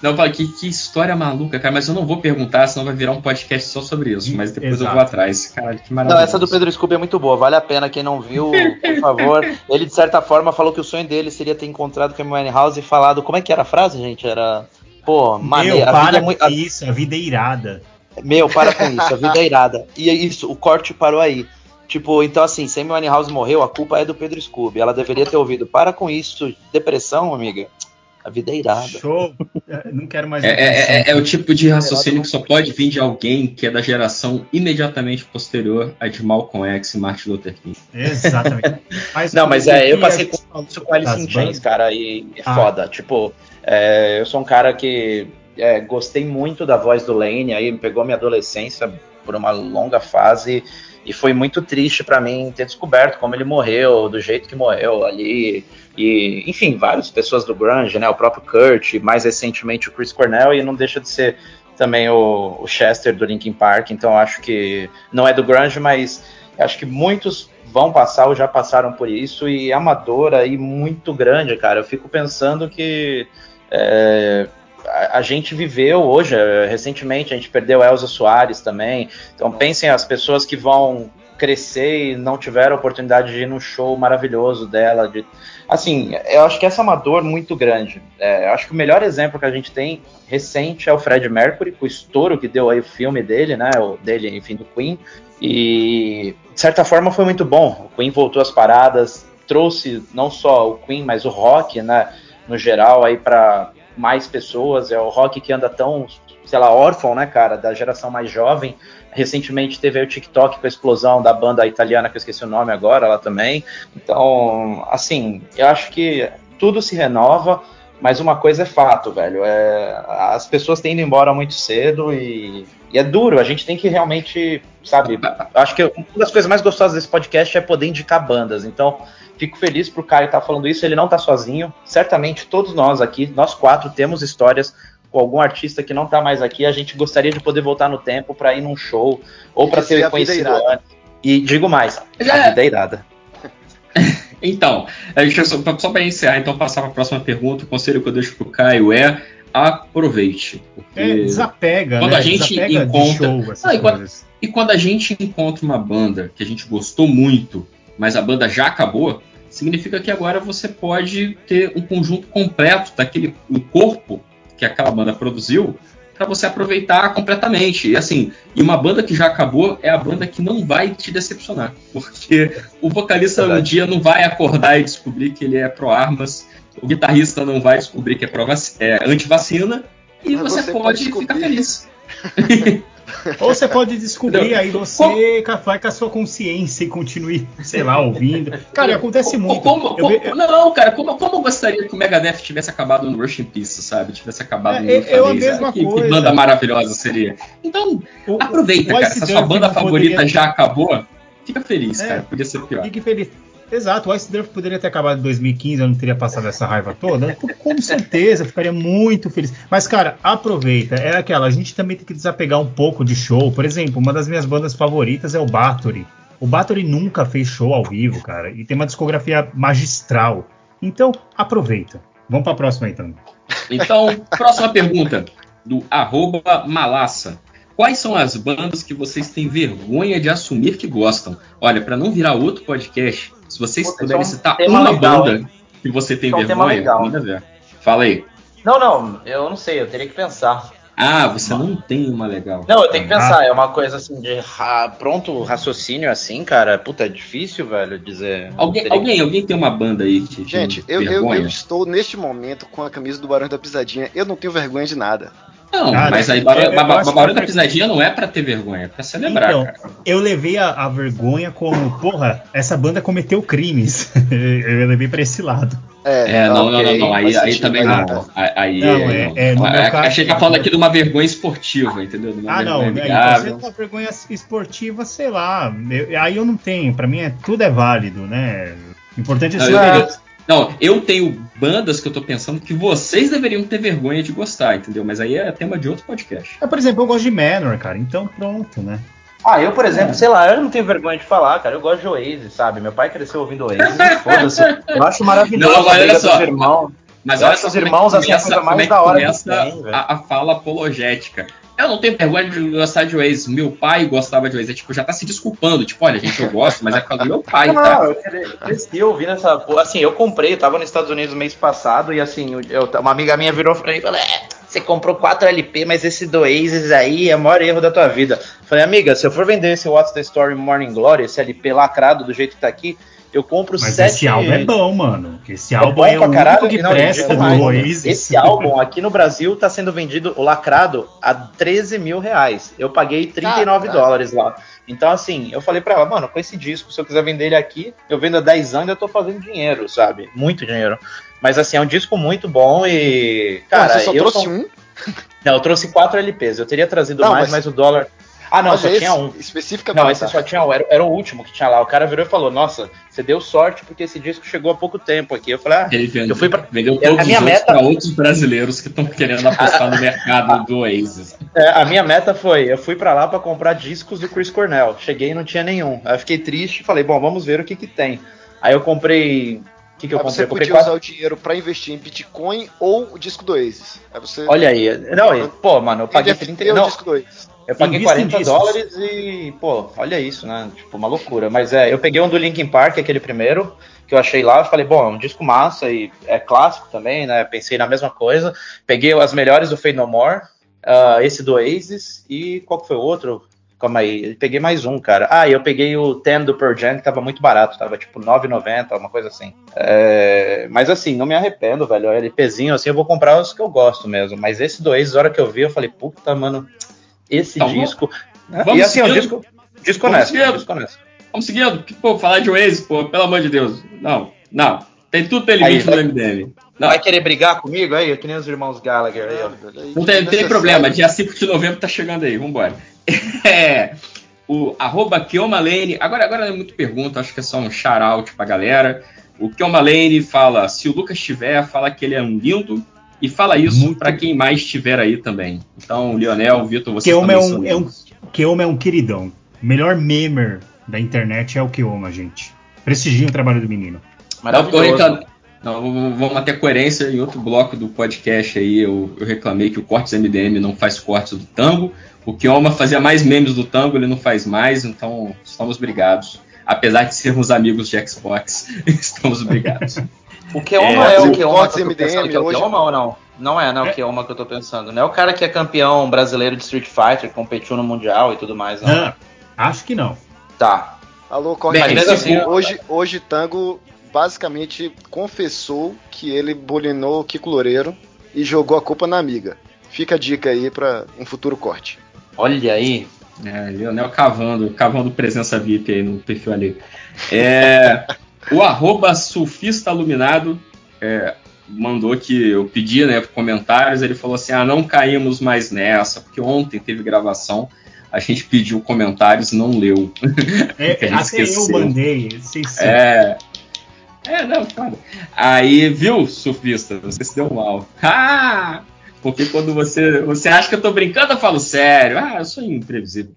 Não, eu falo, que, que história maluca, cara, mas eu não vou perguntar, senão vai virar um podcast só sobre isso. Mas depois eu Exato. vou atrás. Caralho, que Não, maravilha. essa do Pedro Scooby é muito boa, vale a pena. Quem não viu, por favor. Ele, de certa forma, falou que o sonho dele seria ter encontrado com a Winehouse e falado. Como é que era a frase, gente? Era. Pô, maneiro. Meu, a vida para é muito. isso, a vida é irada. Meu, para com isso, a vida é irada. E é isso, o corte parou aí. Tipo, então assim, se a Amy Winehouse morreu, a culpa é do Pedro Scooby. Ela deveria ter ouvido, para com isso, depressão, amiga. A vida é irada. Show. É, Não quero mais. É, é- é- é o tipo de raciocínio Errado que só pode vir de alguém que é da geração imediatamente posterior a de Malcolm X e Martin Luther King. Exatamente. Não, mas é, eu passei com isso com Alice in Chains, cara, e é Ah. foda. Tipo, é, eu sou um cara que é, gostei muito da voz do Lane, aí me pegou minha adolescência por uma longa fase e foi muito triste pra mim ter descoberto como ele morreu, do jeito que morreu ali. E, enfim, várias pessoas do grunge, né? O próprio Kurt, mais recentemente o Chris Cornell, e não deixa de ser também o, o Chester do Linkin Park. Então acho que não é do grunge, mas acho que muitos vão passar ou já passaram por isso e é uma dor aí muito grande, cara. Eu fico pensando que é, a, a gente viveu hoje, é, recentemente a gente perdeu Elza Soares também. Então pensem as pessoas que vão crescer e não tiveram a oportunidade de ir num show maravilhoso dela. De, assim, eu acho que essa é uma dor muito grande. É, eu acho que o melhor exemplo que a gente tem recente é o Fred Mercury, com o estouro que deu aí o filme dele, né? O dele, enfim, do Queen. E de certa forma foi muito bom. O Queen voltou às paradas, trouxe não só o Queen, mas o rock, né? No geral, aí para mais pessoas. É o rock que anda tão, sei lá, órfão, né, cara? Da geração mais jovem. Recentemente teve o TikTok com a explosão da banda italiana, que eu esqueci o nome agora, lá também. Então, assim, eu acho que tudo se renova, mas uma coisa é fato, velho. É, as pessoas têm ido embora muito cedo e, e é duro. A gente tem que realmente, sabe? Acho que uma das coisas mais gostosas desse podcast é poder indicar bandas. Então, fico feliz pro Caio estar falando isso. Ele não tá sozinho. Certamente todos nós aqui, nós quatro, temos histórias com algum artista que não tá mais aqui. A gente gostaria de poder voltar no tempo para ir num show ou para ter vida conhecido antes. E digo mais, a é- vida é irada. Então, só, só para encerrar, então passar para a próxima pergunta, o conselho que eu deixo pro Caio é aproveite. Porque É, desapega, quando né? a gente Desapega de encontra. show, essas Não, e, quando, e quando a gente encontra uma banda que a gente gostou muito, mas a banda já acabou, significa que agora você pode ter um conjunto completo daquele um corpo que aquela banda produziu para você aproveitar completamente. E assim, e uma banda que já acabou é a banda que não vai te decepcionar, porque o vocalista um dia não vai acordar e descobrir que ele é pró armas, o guitarrista não vai descobrir que é, vac- é anti-vacina e você, você pode, pode ficar feliz. Ou você pode descobrir, Não, aí você vai com a sua consciência e continue, sei lá, ouvindo. Cara, acontece muito. Como- Eu como- não, cara, como, como eu gostaria que o Megadeth tivesse acabado no Rush in Peace, sabe? Tivesse acabado É, no é- é a mesma que, que coisa. banda maravilhosa seria. Então, o- aproveita, o cara. Se a sua banda favorita poderia- já acabou, fica feliz, É. cara. Podia ser pior. Fique feliz. Exato, o Ice Durf poderia ter acabado em 2015, eu não teria passado essa raiva toda. Com certeza, ficaria muito feliz. Mas, cara, aproveita. É aquela, a gente também tem que desapegar um pouco de show. Por exemplo, uma das minhas bandas favoritas é o Bathory. O Bathory nunca fez show ao vivo, cara, e tem uma discografia magistral. Então, aproveita. Vamos pra próxima então. Então, próxima pergunta, do Malassa. Quais são as bandas que vocês têm vergonha de assumir que gostam? Olha, para não virar outro podcast, se vocês Puta, puderem um citar tema uma legal, banda hein? que você tem um tema vergonha, manda ver. Fala aí. Não, não, eu não sei, eu teria que pensar. Ah, você não tem uma legal. Não, eu tenho que Ah, pensar, é uma coisa assim de ra- pronto raciocínio assim, cara. Puta, é difícil, velho, dizer. Alguém, que- alguém, alguém tem uma banda aí que Gente, eu, eu, eu estou neste momento com a camisa do Barão da Pisadinha. Eu não tenho vergonha de nada. Não, Cara, mas aí Barulho eu ba- ba- acho que Barulho da eu- Pisadinha não é pra ter vergonha, é pra celebrar, Então, cara. eu levei a, a vergonha como, porra, essa banda cometeu crimes. eu levei pra esse lado. É, não, não, não, não, Aí, aí também não. não. Aí, Não, é- não. é, no meu caso- Achei que ia falando aqui de uma vergonha esportiva, entendeu? Uma Ah, não, vergonha né, então, é uma vergonha esportiva, sei lá. eu- aí eu não tenho, pra mim é, tudo é válido, né? O importante é Não, eu- não, eu tenho bandas que eu tô pensando que vocês deveriam ter vergonha de gostar, entendeu? Mas aí é tema de outro podcast. É, por exemplo, eu gosto de Manor, cara, então pronto, né? Ah, eu, por exemplo, sei lá, eu não tenho vergonha de falar, cara. Eu gosto de Oasis, sabe? Meu pai cresceu ouvindo Oasis, foda-se. Eu acho maravilhoso Não, mas olha só. dos irmãos. Mas eu olha só os é que irmãos assim, a começa- coisa como mais é que da hora que começa tem, velho. a, a fala apologética. Eu não tenho vergonha de gostar de Oasis. Meu pai gostava de Oasis. É, tipo, já tá se desculpando. Tipo, olha, gente, eu gosto, mas é por causa do meu pai, Não, tá? eu cre- cresci ouvindo essa porra. Assim, eu comprei, eu tava nos Estados Unidos mês passado e assim, eu- eu- uma amiga minha virou pra mim e falou: É, você comprou 4 LP, mas esse do Oasis aí é o maior erro da tua vida. Falei, amiga, se eu for vender esse What's the Story Morning Glory, esse LP lacrado do jeito que tá aqui, eu compro Mas 7 esse álbum é bom, mano. Esse É álbum bom é, pra o caralho, único que não, presta digo do mais, Oasis. Esse álbum aqui no Brasil tá sendo vendido, o lacrado, a 13 mil reais. Eu paguei 39 Caraca. dólares lá. Então, assim, eu falei pra ela, mano, com esse disco, se eu quiser vender ele aqui, eu vendo há 10 anos e eu tô fazendo dinheiro, sabe? Muito dinheiro. Mas, assim, é um disco muito bom e. Cara, você só eu trouxe sou- um? Não, eu trouxe 4 LPs. Eu teria trazido Não, mais, mas- mas... o dólar. Ah, não, Mas só esse, tinha um. Especificamente. Não, esse só tinha um, era, era o último que tinha lá. O cara virou e falou: Nossa, você deu sorte porque esse disco chegou há pouco tempo aqui. Eu falei: Ah, Ele vendeu, eu fui pra. vendeu a todos minha os outros meta- pra outros brasileiros que estão querendo apostar no mercado do Oasis. É, a minha meta foi: eu fui pra lá pra comprar discos do Chris Cornell. Cheguei e não tinha nenhum. Aí eu fiquei triste e falei: Bom, vamos ver o que que tem. Aí eu comprei. O que, que eu comprei? você Eu comprei podia quatro- usar o dinheiro pra investir em Bitcoin ou o disco do Oasis. Aí você Olha aí. Não, pô, mano, eu paguei NFT 30. o Não, disco do Oasis. Eu paguei Invista em 40 discos. dólares e, pô, olha isso, né? Tipo, uma loucura. Mas é, eu peguei um do Linkin Park, aquele primeiro, que eu achei lá, falei, bom, é um disco massa e é clássico também, né? Pensei na mesma coisa. Peguei as melhores do Fade No More, ah, esse do Oasis e qual foi o outro? Calma aí, peguei mais um, cara. Ah, e eu peguei o Ten do Pearl Jam, que tava muito barato, tava tipo 9,90, uma coisa assim. É, mas assim, não me arrependo, velho. O LPzinho, assim, eu vou comprar os que eu gosto mesmo. Mas esse do Oasis, a hora que eu vi, eu falei, puta, mano, esse Então, disco. vamos e assim, é um seguindo. disco, disco Vamos honesto, seguindo. disco honesto. Vamos seguindo. Que, Pô, falar de Oasis, pô, pelo amor de Deus. Não, não. Tem tudo tem Aí, limite vai- no MDM. Não, Vai querer brigar comigo aí? Que nem os irmãos Gallagher aí, ó. não tem, tem problema. Dia 5 de novembro tá chegando aí. Vambora. É, o arroba Kioma Lane. Agora, agora não é muito pergunta, acho que é só um shout-out pra galera. O Kioma Lane fala: se o Lucas tiver, fala que ele é um lindo. E fala isso pra quem mais estiver aí também. Então, Lionel, Vitor, você Keoma também é um, é um. Keoma é um queridão. O melhor memer da internet é o Keoma, gente. Prestigiem o trabalho do menino. Reclam- Não, vamos manter coerência. Em outro bloco do podcast aí, eu, eu reclamei que o Cortes MDM não faz cortes do tango. O Kioma fazia mais memes do tango, ele não faz mais, então estamos brigados. Apesar de sermos amigos de Xbox, estamos brigados. O Keoma É, é, o Keoma que eu tô MDM pensando que é o hoje- Keoma ou não? Não é, não é o Keoma que eu tô pensando. Não é o cara que é campeão brasileiro de Street Fighter, competiu no Mundial e tudo mais, não. Ah, acho que não. Tá. Alô, Corte. Bem, mas assim, hoje, hoje Tango basicamente confessou que ele bolinou o Kiko Loureiro e jogou a culpa na amiga. Fica a dica aí pra um futuro corte. Olha aí. É, Leonel cavando, cavando presença VIP aí no perfil ali. É, o arroba surfista iluminado é, mandou que eu pedi né, comentários, ele falou assim, ah, não caímos mais nessa, porque ontem teve gravação, a gente pediu comentários e não leu. É, até eu esqueceu. mandei. Vocês sim. É. É, não, claro. Aí, viu, surfista, você se deu mal. Ah! Porque quando você, você acha que eu tô brincando, eu falo sério. Ah, eu sou imprevisível.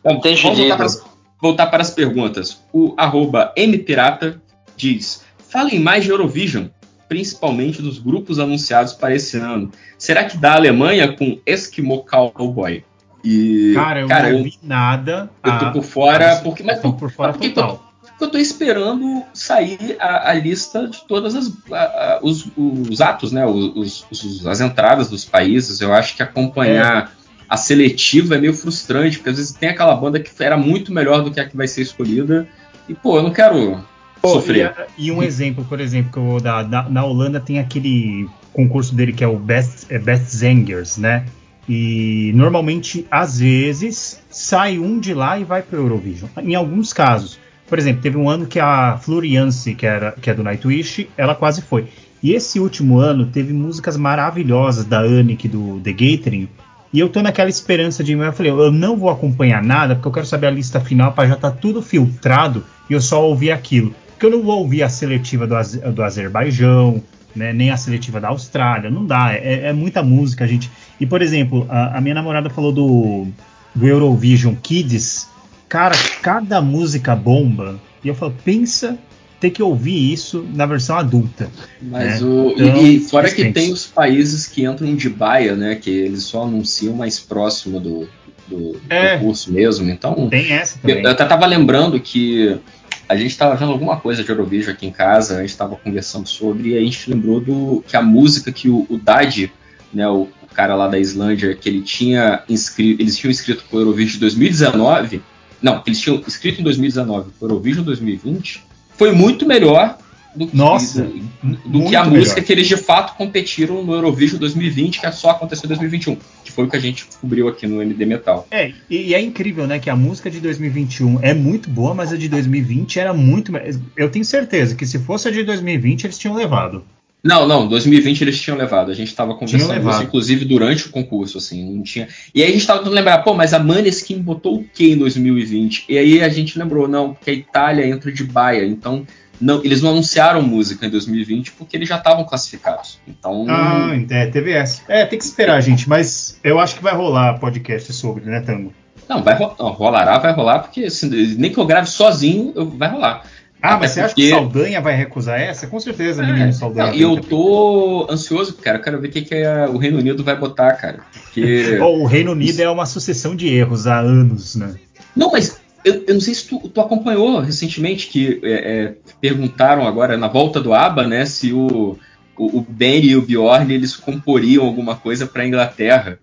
Então, Entendido. vamos voltar voltar para as perguntas. O arroba mpirata diz: falem mais de Eurovision, principalmente dos grupos anunciados para esse ano. Será que dá a Alemanha com Eskimo Cowboy? E, Cara, eu não vi nada. eu tô Ah, por fora, mas porque, mas, tô por fora porque total. eu tô esperando sair a, a lista de todas as a- a- os, os atos, né? Os, os- as entradas dos países. Eu acho que acompanhar a seletiva é meio frustrante, porque às vezes tem aquela banda que era muito melhor do que a que vai ser escolhida. E, pô, eu não quero Pô, sofrer. E, e um exemplo, por exemplo, que eu vou dar. Na, na Holanda tem aquele concurso dele que é o Best, é Best Zangers, né? E normalmente, às vezes, sai um de lá e vai para o Eurovision. Em alguns casos. Por exemplo, teve um ano que a Floriance, que, era, que é do Nightwish, ela quase foi. E esse último ano teve músicas maravilhosas da Anik do The Gathering. E eu tô naquela esperança de. Eu falei, eu não vou acompanhar nada, porque eu quero saber a lista final para já tá tudo filtrado e eu só ouvir aquilo. Porque eu não vou ouvir a seletiva do, do Azerbaijão, né, nem a seletiva da Austrália. Não dá, é, é muita música, gente. E, por exemplo, a, a minha namorada falou do, do Eurovision Kids. Cara, cada música bomba. E eu falo, pensa ter que ouvir isso na versão adulta. Mas né? o. Então, e, e fora que tem os países que entram de baia, né? Que eles só anunciam mais próximo do, do, do É. concurso mesmo. Então. Tem essa também. eu até tava lembrando que a gente tava vendo alguma coisa de Eurovision aqui em casa, a gente tava conversando sobre, e a gente lembrou do que a música que o, o Dad, né, o, o cara lá da Islândia, que ele tinha inscrito, eles tinham inscrito pro Eurovision de 2019, não, que eles tinham inscrito em 2019 pro Eurovision 2020, foi muito melhor do que, Nossa, do, do que a melhor. música que eles de fato competiram no Eurovision 2020, que só aconteceu em 2021, que foi o que a gente descobriu aqui no MD Metal. É, e, é incrível, né, que a música de 2021 é muito boa, mas a de 2020 era muito. Eu tenho certeza que se fosse a de 2020 eles tinham levado. Não, não, 2020 eles tinham levado. A gente tava conversando isso, inclusive, durante o concurso, assim, não tinha. E aí a gente tava tentando lembrar, pô, mas a Maneskin botou o que em 2020? E aí a gente lembrou, não, porque a Itália entra de baia, então não, eles não anunciaram música em 2020 porque eles já estavam classificados. Então, Ah, é, teve essa. É, tem que esperar, gente, mas eu acho que vai rolar podcast sobre, né, Tango? não, vai ro- não, rolará, vai rolar, porque assim, nem que eu grave sozinho, eu- vai rolar. Ah, mas você acha que Saldanha vai recusar essa? Com certeza, menino Saldanha. E eu tô ansioso, cara. Eu quero ver o que, que é- o Reino Unido vai botar, cara. Porque. O Reino Unido é uma sucessão de erros há anos, né? Não, mas eu, eu não sei se tu, tu acompanhou recentemente que é, é, perguntaram agora na volta do ABBA, né, se o, o, o Ben e o Bjorn eles comporiam alguma coisa para Inglaterra,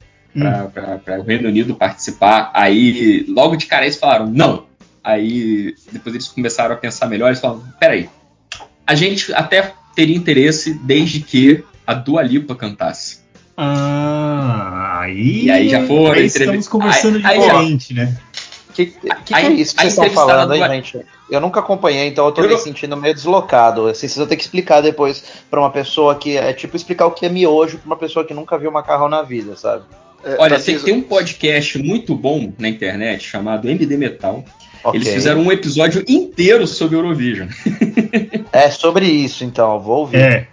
para o Reino Unido participar. Aí, logo de cara, eles falaram não. Aí, depois eles começaram a pensar melhor, eles falaram, peraí, a gente até teria interesse desde que a Dua Lipa cantasse. Ah, aí. E aí já foram aí entrevi- Estamos conversando Aí- aí, diferente, né? Que, que, que Aí- é isso que vocês estão falando aí, do- gente? Eu nunca acompanhei, então eu tô Eu me não- sentindo meio deslocado. Assim, vocês vão ter que explicar depois pra uma pessoa que. É tipo explicar o que é miojo pra uma pessoa que nunca viu macarrão na vida, sabe? Olha, tem, tem um podcast muito bom na internet chamado MD Metal. Ok. Eles fizeram um episódio inteiro sobre Eurovision. É sobre isso, então, vou ouvir. É.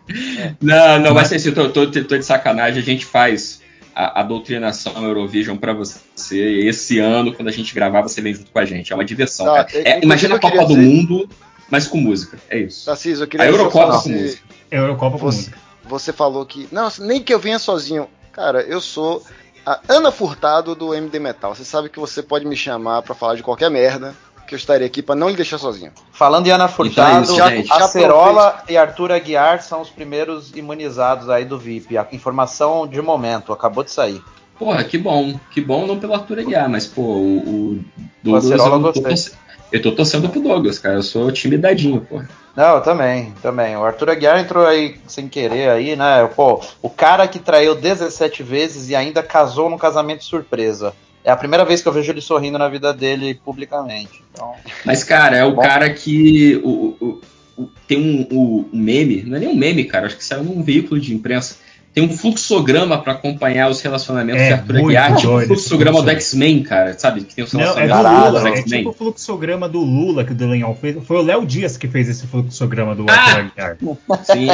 Não, não, mas assim, eu tô, tô- tô de sacanagem. A gente faz a, a doutrinação Eurovision pra você. Esse ano, quando a gente gravar, você vem junto com a gente. É uma diversão. Tá, cara. é, imagina a Copa do dizer- Mundo, mas com música. É isso. Tarcísio, eu queria A Eurocopa com música. É Eurocopa com Você, música. você falou que. Não, nem que eu venha sozinho. Cara, eu sou a Ana Furtado do MD Metal. Você sabe que você pode me chamar pra falar de qualquer merda, que eu estarei aqui pra não lhe deixar sozinho. Falando em Ana Furtado, Então é isso, gente. Acerola e Arthur Aguiar são os primeiros imunizados aí do VIP. A informação de momento, acabou de sair. Porra, que bom. Que bom não pelo Arthur Aguiar, mas, pô, o, o Douglas. Acerola eu, tô gostei. torce- eu tô torcendo pro Douglas, cara. Eu sou timidadinho, porra. Não, eu também, também. O Arthur Aguiar entrou aí sem querer aí, né? Pô, o cara que traiu 17 vezes e ainda casou num casamento surpresa. É a primeira vez que eu vejo ele sorrindo na vida dele publicamente. Então, Mas, cara, é o Bom. cara que. O, o- o- tem um, um meme, não é nem um meme, cara, acho que saiu num veículo de imprensa. Tem um fluxograma pra acompanhar os relacionamentos É, de Arthur Aguiar, tipo o fluxograma do. X-Men, cara, sabe? Que tem os Não, é do relacionamentos Lula. É tipo o fluxograma do Lula que o Delanhol fez. Foi o Léo Dias que fez esse fluxograma do Ah! Arthur Aguiar. Sim.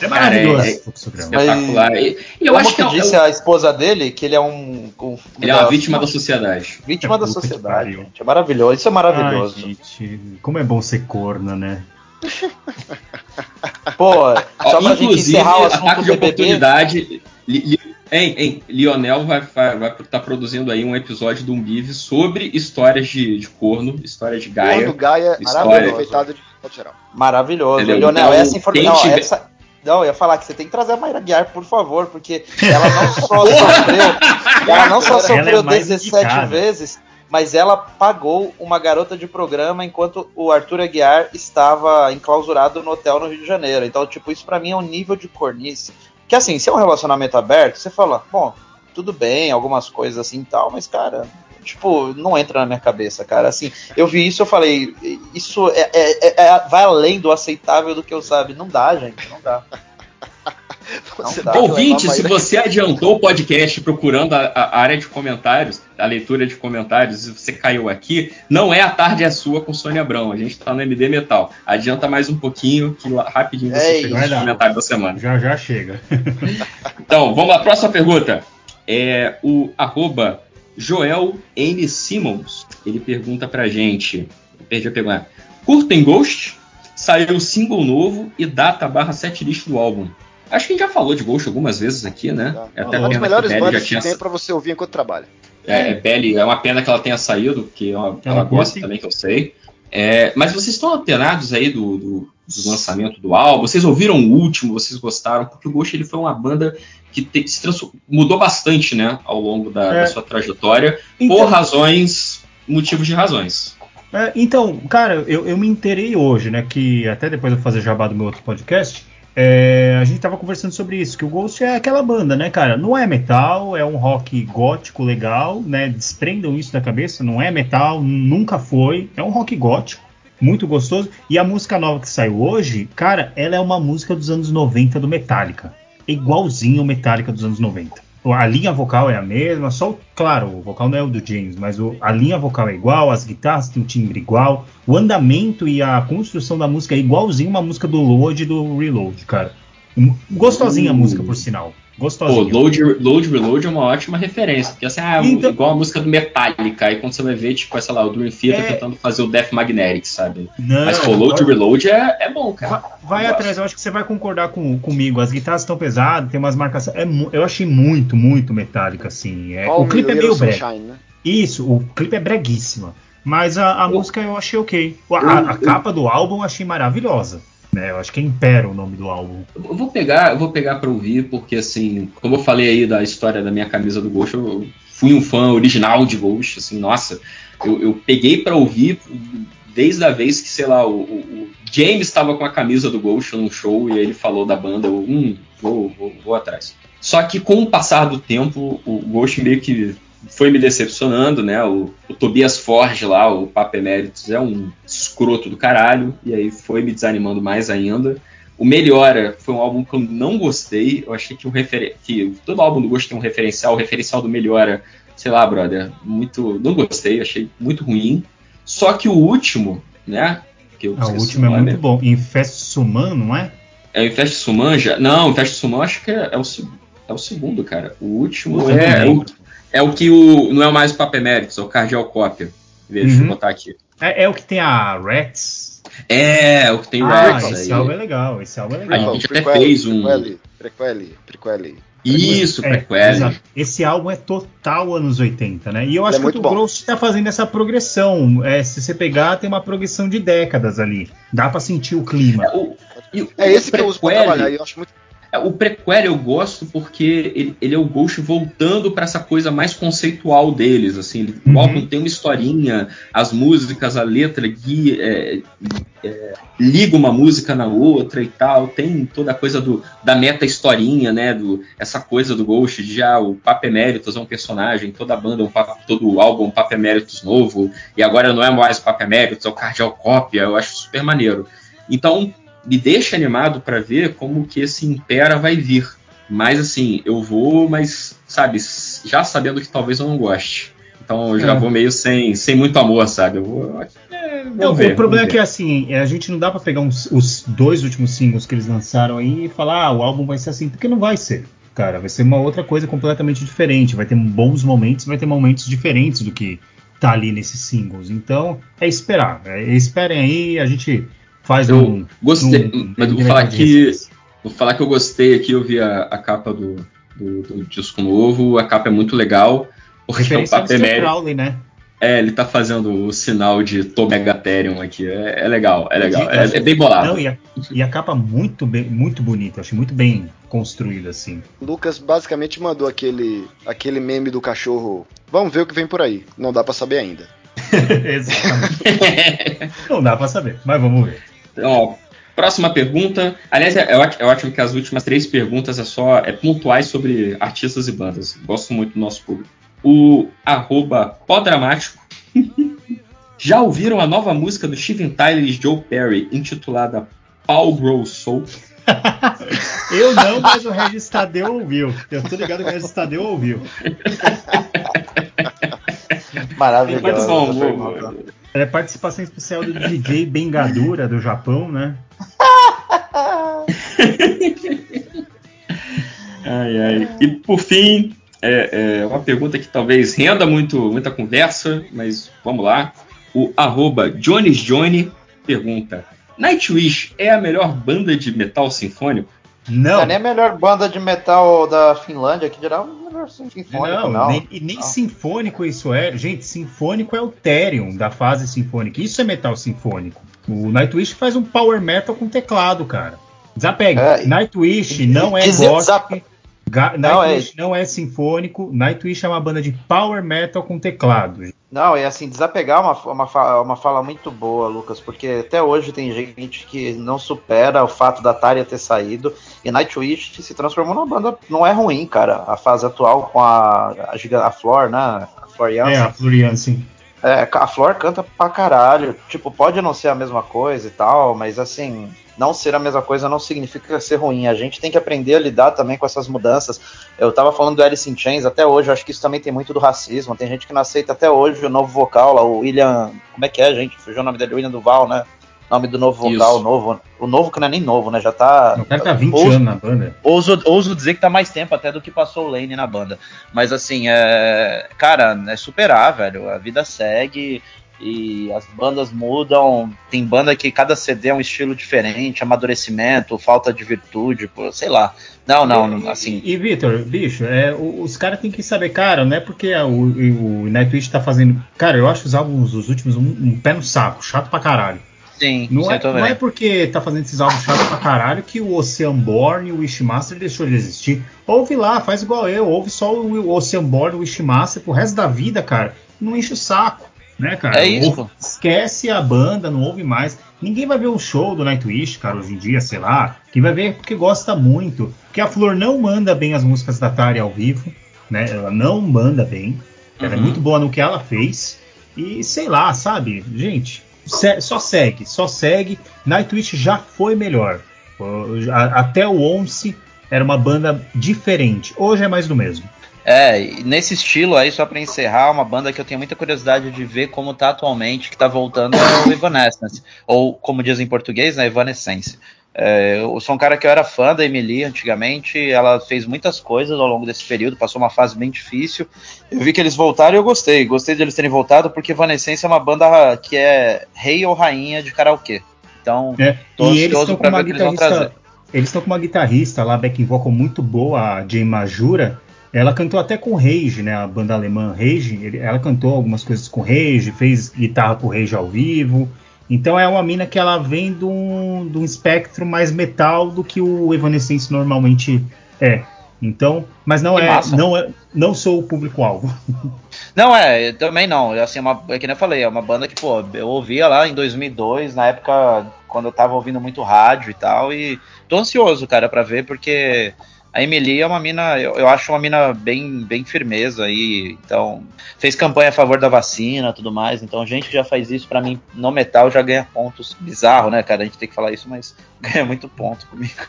É maravilhoso Cara, é- esse fluxograma. Espetacular. E, e eu como acho que, que é, um- disse a esposa dele que ele é um. um- ele é uma vítima da sociedade. vítima da Puta que sociedade. gente. É maravilhoso. Isso é maravilhoso. Ai, gente, como é bom ser corna, né? Pô, só pra gente inclusive, encerrar o ataque assunto de do BBB. oportunidade. Li, li, hein, hein, Lionel vai estar produzindo aí um episódio do Umbive sobre histórias de, de corno, história de Gaia. Quando Gaia é história. maravilhoso. de. Maravilhoso. Entendeu? Leonel, Então, essa informação. tiver- essa. Não, eu ia falar que você tem que trazer a Mayra Guiar, por favor, porque ela não só sofreu, ela não só Ela é sofreu mais 17 indicada. vezes, mas ela pagou uma garota de programa enquanto o Arthur Aguiar estava enclausurado no hotel no Rio de Janeiro. Então, tipo, isso pra mim é um nível de cornice. Que assim, se é um relacionamento aberto, você fala, bom, tudo bem, algumas coisas assim e tal, mas, cara, tipo, não entra na minha cabeça, cara. Assim, eu vi isso eu falei, isso é, é- é- vai além do aceitável do que eu sabe. Não dá, gente, não dá. Não dá. Ouvinte, se você adiantou o podcast procurando a, a área de comentários, a leitura de comentários, e você caiu aqui, não é a tarde é sua com Sônia Abrão. A gente tá no MD Metal. Adianta mais um pouquinho que rapidinho você É chega isso. nos comentários da semana. Já já chega. Então, vamos lá, próxima pergunta. É o arroba Joel N. Simmons. Ele pergunta pra gente. Perdi a pergunta. Curtem Ghost? Saiu single novo e data barra setlist do álbum. Acho que a gente já falou de Ghost algumas vezes aqui, né? É Uma das pena que melhores bandas já que tinha tem pra você ouvir enquanto trabalha. é, é, Belly, é uma pena que ela tenha saído, porque ela, Ela ela gosta também, que eu sei. É, mas vocês estão alternados aí do, do, do lançamento do álbum? Vocês ouviram o último? Vocês gostaram? Porque o Ghost ele foi uma banda que te- se mudou bastante, né, ao longo da, É. da sua trajetória, Então- por razões, motivos de razões. É, então, cara, eu, eu me inteirei hoje, né? Que até depois eu fazer jabá do meu outro podcast, é, a gente tava conversando sobre isso, que o Ghost é aquela banda, né, cara? Não é metal, é um rock gótico legal, né? Desprendam isso da cabeça, não é metal, nunca foi, é um rock gótico. Muito gostoso. E a música nova que saiu hoje, cara, ela é uma música dos anos 90 do Metallica. Igualzinho ao Metallica dos anos 90. A linha vocal é a mesma, só, o- claro, o vocal não é o do James, mas o- a linha vocal é igual, as guitarras têm um timbre igual, o andamento e a construção da música é igualzinho uma música do Load e do Reload, cara. Gostosinha a música, por sinal. Pô, Gostosinha. Load, Load Reload é uma ótima referência. Porque assim, ah, Então- igual a música do Metallica. Aí quando você vai ver, tipo, sei lá, o Dream Theater É. tentando fazer o Death Magnetic, sabe? Não, Mas pô, Load vai- Reload é, é bom, cara. Vai Eu atrás, eu acho que você vai concordar com, comigo. As guitarras estão pesadas, tem umas marcações. É, eu achei muito, muito metálica, assim. É, All o clipe é meio brega. Sunshine, né? Isso, o clipe é breguíssima. Mas a, a música eu achei ok. A, a- a capa do álbum eu achei maravilhosa. Né? Eu acho que é Impera o nome do álbum. Eu vou pegar, eu vou pegar para ouvir, porque assim, como eu falei aí da história da minha camisa do Ghost, eu fui um fã original de Ghost, assim, nossa, eu, eu peguei para ouvir desde a vez que, sei lá, o, o- James estava com a camisa do Ghost num show e ele falou da banda, eu, hum, vou, vou, vou atrás. Só que com o passar do tempo, o Ghost meio que foi me decepcionando, né? O, o Tobias Forge lá, o Papa Emeritus, é um escroto do caralho, e aí foi me desanimando mais ainda. O Melhora foi um álbum que eu não gostei. Eu achei que o referen que todo álbum do Ghost tem um referencial. O referencial do Melhora, sei lá, brother, muito. Não gostei, achei muito ruim. Só que o último, né? Que eu Ah, o último é muito bom. Infest Suman, não é? É o Infest Sumanja? Não, o Infest Suman acho que é, é o, é o segundo, cara. O último é, não o, é o que o, não é mais o Papa Emeritus, é o Cardial Cópia. Deixa eu Uhum. botar aqui. É, é o que tem a Rats. É, o que tem ah, Rats esse aí. álbum é legal. Esse álbum é A legal. gente até fez um. Prequel, prequel, prequel. Isso, É, prequel. exato. Esse álbum é total anos 80, né? E eu Ele acho é que o. Gross tá fazendo essa progressão. É, se você pegar, tem uma progressão de décadas ali. Dá pra sentir o clima. O- e É esse que eu uso pra prequel- trabalhar e eu acho muito. É, O prequel eu gosto porque ele, ele é o Ghost voltando para essa coisa mais conceitual deles, assim, ele- o Uhum. álbum tem uma historinha, as músicas, a letra guia, é, é, liga uma música na outra e tal, tem toda a coisa do, da meta historinha, né, do, essa coisa do Ghost, de já o Papa Emeritus é um personagem, toda a banda, é um Papa- todo o álbum é um Papa Emeritus novo, e agora não é mais o Papa Emeritus, é o Cardial Cópia, eu acho super maneiro. Então, me deixa animado para ver como que esse Impera vai vir. Mas assim, eu vou, mas sabe, já sabendo que talvez eu não goste. Então eu já É. vou meio sem, sem muito amor, sabe? Eu vou. é, Não, ver, o problema é que assim, a gente não dá pra pegar uns- os dois últimos singles que eles lançaram aí e falar, ah, o álbum vai ser assim, porque não vai ser. Cara, vai ser uma outra coisa completamente diferente. Vai ter bons momentos, vai ter momentos diferentes do que tá ali nesses singles. Então, é esperar. É, esperem aí, a gente faz Eu um. gostei, um- mas vou falar que vou falar que eu gostei aqui, eu vi a, a capa do, do, do disco novo, a capa é muito legal. Porque é o Mr. Emeritus. Crowley, né? É, ele tá fazendo o sinal de Tomegatherium aqui. É, é legal, é legal. É, é bem bolado. Não, e, a, e a capa muito, bem, muito bonita, achei muito bem construída, assim. Lucas basicamente mandou aquele, aquele meme do cachorro. Vamos ver o que vem por aí. Não dá pra saber ainda. Exatamente. não dá pra saber, mas vamos ver. Então, ó, Próxima pergunta. Aliás, é, é ótimo, é ótimo que as últimas três perguntas é só é pontuais sobre artistas e bandas. Gosto muito do nosso público. O arroba Podramático. Já ouviram a nova música do Steven Tyler e Joe Perry, intitulada Paul Grow Soul? Eu não, mas o Regis Tadeu ouviu. Eu tô ligado que o Regis Tadeu ouviu. Maravilhoso. Muito bom, É participação especial do DJ Bengadura do Japão, né? Ai, ai. E por fim, é, é uma pergunta que talvez renda muito, muita conversa, mas vamos lá. O arroba Johnny pergunta: Nightwish é a melhor banda de metal sinfônico? Não. É nem a melhor banda de metal da Finlândia, que dirá o melhor sinfônico, Não, não. nem- e nem sinfônico isso é. Gente, sinfônico é o Therion da fase sinfônica. Isso é metal sinfônico. O Nightwish faz um power metal com teclado, cara. Desapegue. É, e- Nightwish não é Diz- gótico. desapa- Ga- Não, é- Nightwish não é sinfônico. Nightwish é uma banda de power metal com teclado. Não, e assim, desapegar é uma, uma, fa- uma fala muito boa, Lucas, porque até hoje tem gente que não supera o fato da Tária ter saído, e Nightwish se transformou numa banda, não é ruim, cara, a fase atual com a, a, a Flor, né, a. É, a Florian, sim. É, a Flor canta pra caralho. Tipo, pode não ser a mesma coisa e tal, mas assim, não ser a mesma coisa não significa ser ruim. A gente tem que aprender a lidar também com essas mudanças. Eu tava falando do Alice in Chains até hoje, eu acho que isso também tem muito do racismo. Tem gente que não aceita até hoje o novo vocal lá, o William. Como é que é, gente? Fugiu o nome dele, William Duval, né? Nome do novo vocal, Isso. o novo. O novo que não é nem novo, né? Já tá. O cara tá 20 Ouso- anos na banda. Ouso, ouso dizer que tá mais tempo até do que passou o Lane na banda. Mas assim, é. Cara, é superar, velho. A vida segue e as bandas mudam. Tem banda que cada CD é um estilo diferente, amadurecimento, falta de virtude, pô, sei lá. Não, não, não, assim. E, Vitor, bicho, é, os caras têm que saber, cara, não é porque a- o, o Nightwish tá fazendo. Cara, eu acho os álbuns dos últimos um, um pé no saco, chato pra caralho. Sim, Não é, não é porque tá fazendo esses álbuns chatos pra caralho que o Oceanborn e o Wishmaster deixou de existir. Ouve lá, faz igual eu, ouve só o Oceanborn e o Wishmaster pro resto da vida, cara. Não enche o saco, né, cara? É isso. Ouve- esquece a banda, não ouve mais. Ninguém vai ver um show do Nightwish, cara, hoje em dia, sei lá. Quem vai ver é porque gosta muito. Porque a Flor não manda bem as músicas da Tari ao vivo, né? Ela não manda bem. Ela é Uhum. muito boa no que ela fez. E sei lá, sabe? Gente, só segue, só segue. Nightwish já foi melhor. Até o Once era uma banda diferente. Hoje é mais do mesmo. É, nesse estilo aí, só pra encerrar, uma banda que eu tenho muita curiosidade de ver como tá atualmente, que tá voltando é o Evanescence. Ou, como diz em português, né, Evanescence. É, eu sou um cara que eu era fã da Emily antigamente, ela fez muitas coisas ao longo desse período, passou uma fase bem difícil. Eu vi que eles voltaram e eu gostei. Gostei de eles terem voltado, porque Evanescence é uma banda que é rei ou rainha de karaokê. Então, É, tô e eles ansioso estão com pra uma ver o que eles vão guitarrista. trazer. Eles estão com uma guitarrista lá, backing vocal muito boa, a Jane Majura. Ela cantou até com Rage, né? A banda alemã Rage. Ela cantou algumas coisas com Rage, fez guitarra com Rage ao vivo. Então é uma mina que ela vem de um, de um espectro mais metal do que o Evanescence normalmente é. Então, mas não é, não é, não sou o público-alvo. Não, é, eu também não. Assim, é uma, é que nem eu falei, é uma banda que, pô, eu ouvia lá em 2002, na época quando eu tava ouvindo muito rádio e tal, e tô ansioso, cara, pra ver, porque a Emily é uma mina, eu, eu acho uma mina bem, bem firmeza aí, então, fez campanha a favor da vacina tudo mais, então gente que já faz isso pra mim no metal já ganha pontos. Bizarro, né, cara, a gente tem que falar isso, mas ganha muito ponto comigo.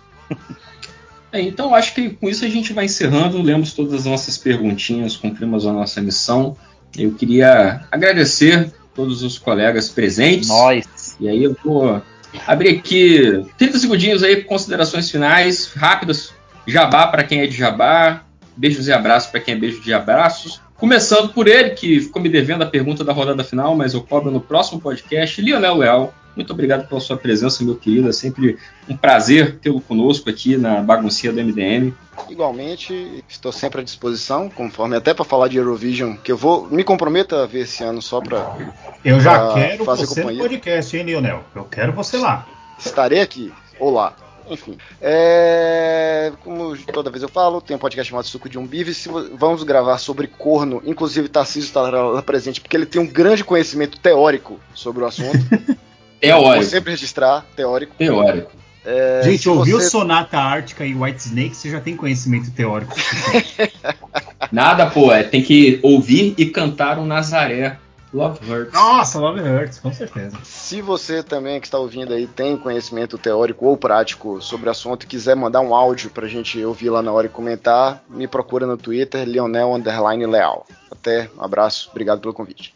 É, então acho que com isso a gente vai encerrando. Lemos todas as nossas perguntinhas, cumprimos a nossa missão. Eu queria agradecer todos os colegas presentes. Nós. E aí eu vou abrir aqui 30 segundinhos aí, considerações finais, rápidas. Jabá para quem é de jabá, beijos e abraços para quem é beijo de abraços. Começando por ele, que ficou me devendo a pergunta da rodada final, mas eu cobro no próximo podcast. Lionel Leal, muito obrigado pela sua presença, meu querido. É sempre um prazer tê-lo conosco aqui na baguncinha do MDM. Igualmente, estou sempre à disposição, conforme até para falar de Eurovision, que eu vou me comprometo a ver esse ano só para Eu já pra quero fazer você companhia. no podcast, hein, Lionel? Eu quero você lá. Estarei aqui, ou lá. Enfim. É, como toda vez eu falo, tem um podcast chamado Suco de um Bife. Se vo- vamos gravar sobre corno. Inclusive, Tarcísio estará lá presente, porque ele tem um grande conhecimento teórico sobre o assunto. Teórico. Vou sempre registrar, teórico. Teórico. É, Gente, ouviu você- Sonata Ártica e White Snake, você já tem conhecimento teórico. Nada, pô, é, tem que ouvir e cantar um Nazaré. Love Hurts. Nossa, Love Hurts, com certeza. Se você também que está ouvindo aí tem conhecimento teórico ou prático sobre o assunto e quiser mandar um áudio pra gente ouvir lá na hora e comentar, me procura no Twitter, Lionel Underline Leal. Até, um abraço, obrigado pelo convite.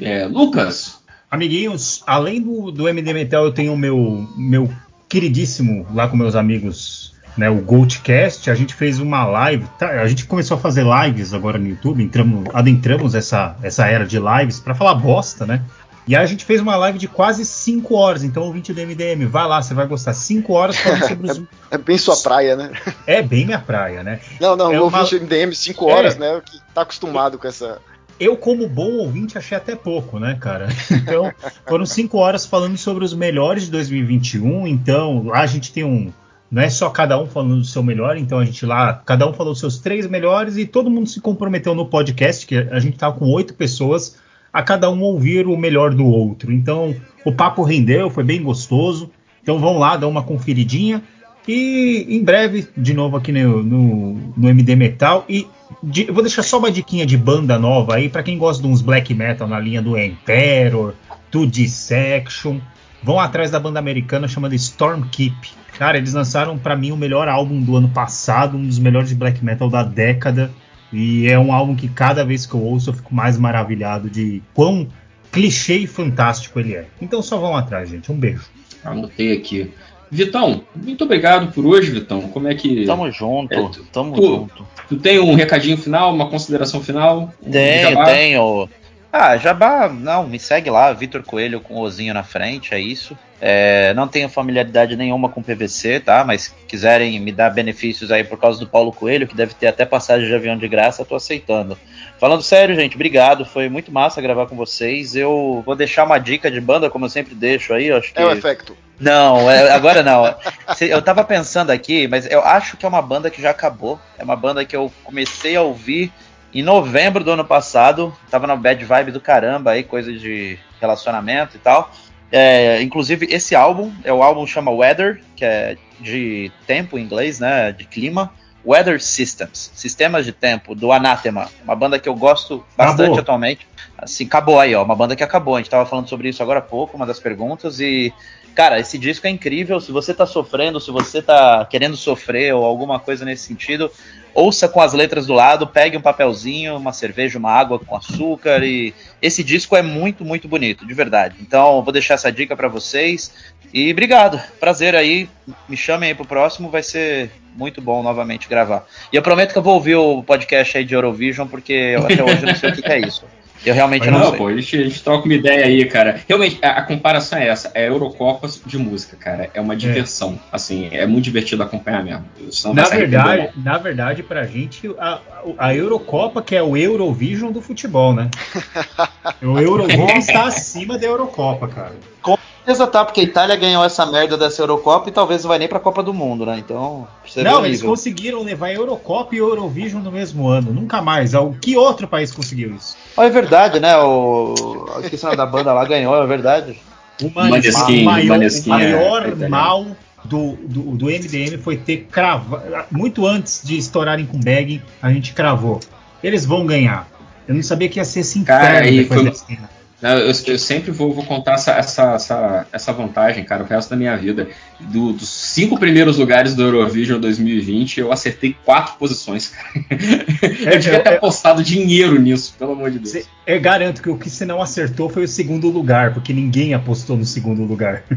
É, Lucas. Amiguinhos, além do, do MD Metal, eu tenho o meu, meu queridíssimo lá com meus amigos, né, o Goldcast. A gente fez uma live, tá, a gente começou a fazer lives agora no YouTube, entramos, adentramos essa, essa era de lives para falar bosta, né? E aí a gente fez uma live de quase 5 horas, então ouvinte do MDM, vai lá, você vai gostar. 5 horas falando sobre os. É bem sua praia, né? É bem minha praia, né? Não, não, É o uma- ouvinte MDM 5 horas, É. né? Que tá acostumado com essa. Eu, como bom ouvinte, achei até pouco, né, cara? Então, foram cinco horas falando sobre os melhores de 2021. Então, lá a gente tem um. Não é só cada um falando do seu melhor, então a gente lá, cada um falou dos seus três melhores e todo mundo se comprometeu no podcast, que a gente tava com oito pessoas, a cada um ouvir o melhor do outro. Então, o papo rendeu, foi bem gostoso. Então, vão lá, dá uma conferidinha. E em breve, de novo aqui no, no, no MD Metal. E de- eu vou deixar só uma diquinha de banda nova aí, pra quem gosta de uns black metal na linha do Emperor, do Dissection. Vão atrás da banda americana chamada Stormkeep. Cara, eles lançaram pra mim o melhor álbum do ano passado, um dos melhores de black metal da década. E é um álbum que cada vez que eu ouço eu fico mais maravilhado de quão clichê e fantástico ele é. Então só vão atrás, gente. Um beijo. Anotei aqui. Vitão, muito obrigado por hoje, Vitão. Como é que. Tamo junto, É, tu- tamo tu- junto. Tu tem um recadinho final, uma consideração final? Um Tenho, jabá? tenho. Ah, Jabá, não, me segue lá, Vitor Coelho com o Ozinho na frente, é isso. É, não tenho familiaridade nenhuma com PVC, tá? Mas quiserem me dar benefícios aí por causa do Paulo Coelho, que deve ter até passagem de avião de graça, tô aceitando. Falando sério, gente, obrigado. Foi muito massa gravar com vocês. Eu vou deixar uma dica de banda, como eu sempre deixo aí. Acho que... É o efecto. Não, é- agora não. Eu tava pensando aqui, mas eu acho que é uma banda que já acabou. É uma banda que eu comecei a ouvir em novembro do ano passado. Tava na bad vibe do caramba aí, coisa de relacionamento e tal. É, inclusive, esse álbum, é o álbum chama Weather, que é de tempo em inglês, né? De clima. Weather Systems, Sistemas de Tempo, do Anathema. Uma banda que eu gosto bastante Acabou. atualmente. Assim, acabou aí, ó. Uma banda que acabou. A gente tava falando sobre isso agora há pouco, uma das perguntas. E, cara, esse disco é incrível. Se você tá sofrendo, se você tá querendo sofrer ou alguma coisa nesse sentido, ouça com as letras do lado, pegue um papelzinho, uma cerveja, uma água com açúcar. E esse disco é muito, muito bonito, de verdade. Então, vou deixar essa dica pra vocês. E obrigado. Prazer aí. Me chamem aí pro próximo, vai ser muito bom novamente gravar. E eu prometo que eu vou ouvir o podcast aí de Eurovision, porque eu até hoje não sei o que, que é isso. Eu realmente não, Não, sei. pô, a gente, a gente troca uma ideia aí, cara. Realmente, a, a comparação é essa. É Eurocopa de música, cara. É uma diversão. Assim, é muito divertido acompanhar mesmo. Na verdade, na verdade, pra gente, a, a Eurocopa que é o Eurovision do futebol, né? O Eurovision está acima da Eurocopa, cara. Com certeza tá, porque a Itália ganhou essa merda dessa Eurocopa e talvez não vai nem pra Copa do Mundo, né? Então, Não, o eles nível. conseguiram levar a Eurocopa e Eurovision no mesmo ano. Nunca mais. O que outro país conseguiu isso? Ah, é verdade, né? O... Esqueci o da banda lá, ganhou, é verdade. O maior, Maneskin, o maior, Maneskin o maior é italiano. mal do, do, do MDM foi ter cravado. Muito antes de estourarem com Bag, a gente cravou. Eles vão ganhar. Eu não sabia que ia ser esse Cara, inferno aí depois foi- ano. Eu, eu sempre vou, vou contar essa, essa, essa, essa vantagem, cara, o resto da minha vida. Do- dos cinco primeiros lugares do Eurovision 2020, eu acertei quatro posições, cara. eu devia ter apostado dinheiro nisso, pelo amor de Deus. Cê- Eu garanto que o que você não acertou foi o segundo lugar, porque ninguém apostou no segundo lugar.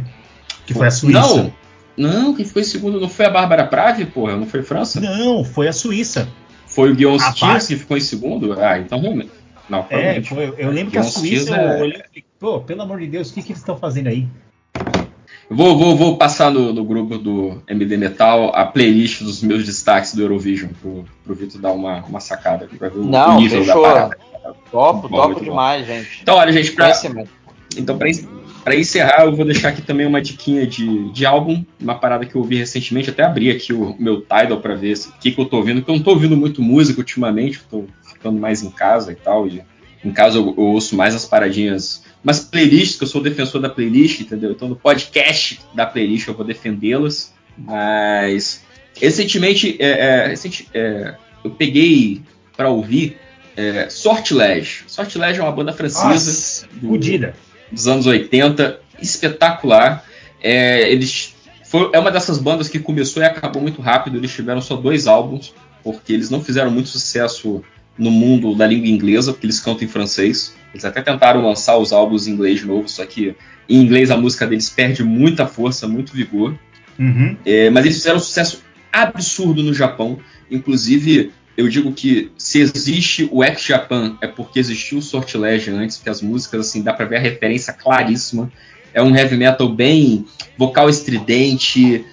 Que foi a Suíça. Não, não, quem foi em segundo não foi a Bárbara Pravi, porra, não foi França? Não, foi a Suíça. Foi o Guillaume Stiers Bar- que ficou em segundo? Ah, então realmente. Não, É, realmente. foi, eu lembro que a Suíça, é- eu e pô, pelo amor de Deus, o que, que eles estão fazendo aí? Eu Vou, vou, vou passar no, no grupo do MD Metal a playlist dos meus destaques do Eurovision pro, pro Vitor dar uma, uma sacada aqui pra ver o- Não, o nível fechou. da parada. Topo, bom, topo muito bom. demais, gente. Então, olha, gente, pra, então, pra, pra encerrar, eu vou deixar aqui também uma diquinha de, de álbum, uma parada que eu ouvi recentemente, até abri aqui o meu Tidal pra ver se- o que, que eu tô ouvindo, porque eu não tô ouvindo muito música ultimamente, eu tô ficando mais em casa e tal, e Em casa eu, eu ouço mais as paradinhas, mas playlists, que eu sou defensor da playlist, entendeu? Então no podcast da playlist eu vou defendê-las. Mas recentemente é, é, recente, é, eu peguei para ouvir é, Sortilege. Sortilege é uma banda francesa do, dos anos 80, espetacular. É, eles foi, é uma dessas bandas que começou e acabou muito rápido. Eles tiveram só dois álbuns, porque eles não fizeram muito sucesso no mundo da língua inglesa, porque eles cantam em francês. Eles até tentaram lançar os álbuns em inglês de novo, só que em inglês a música deles perde muita força, muito vigor. Uhum. É, mas eles fizeram um sucesso absurdo no Japão. Inclusive, eu digo que se existe o ex-Japan é porque existiu o Sortilege antes, porque as músicas, assim, dá pra ver a referência claríssima. É um heavy metal bem vocal estridente,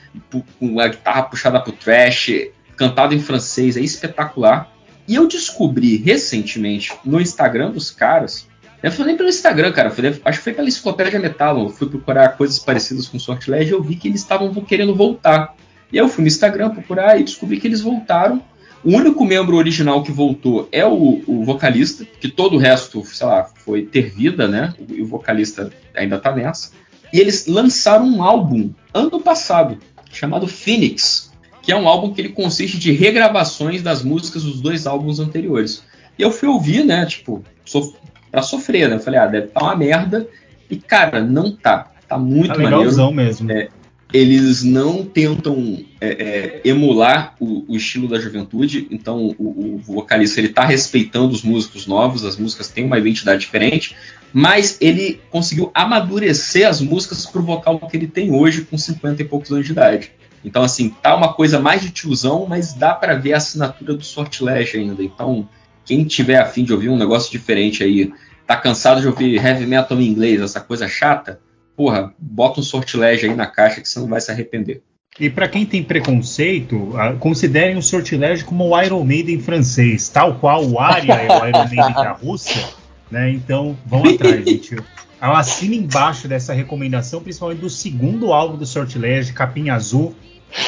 com a guitarra puxada pro trash, cantado em francês, é espetacular. E eu descobri recentemente no Instagram dos caras, eu falei nem pelo Instagram, cara, acho que foi pela Enciclopédia Metal, eu fui procurar coisas parecidas com Sortilege e eu vi que eles estavam querendo voltar. E eu fui no Instagram procurar e descobri que eles voltaram. O único membro original que voltou é o, o vocalista, que todo o resto, sei lá, foi ter vida, né? O, o vocalista ainda tá nessa. E eles lançaram um álbum ano passado, chamado Phoenix, que é um álbum que ele consiste de regravações das músicas dos dois álbuns anteriores. E eu fui ouvir, né? Tipo, sof pra sofrer, né? Eu falei, ah, deve estar uma merda. E, cara, não tá. Tá muito Tá maneiro. mesmo. É, eles não tentam é, é, emular o, o estilo da juventude, então o, o vocalista ele está respeitando os músicos novos, as músicas têm uma identidade diferente, mas ele conseguiu amadurecer as músicas pro vocal que ele tem hoje com 50 e poucos anos de idade. Então assim, tá uma coisa mais de tiozão, mas dá para ver a assinatura do Sortilege ainda. Então, quem tiver afim de ouvir um negócio diferente aí, tá cansado de ouvir heavy metal em inglês, essa coisa chata, porra, bota um sortilégio aí na caixa que você não vai se arrepender. E para quem tem preconceito, considerem o sortilégio como o Iron Maiden francês, tal qual o Arya é o Iron Maiden da Rússia, né? Então vão atrás, gente. Eu assino embaixo dessa recomendação, principalmente do segundo álbum do sortilégio, Capinha Azul.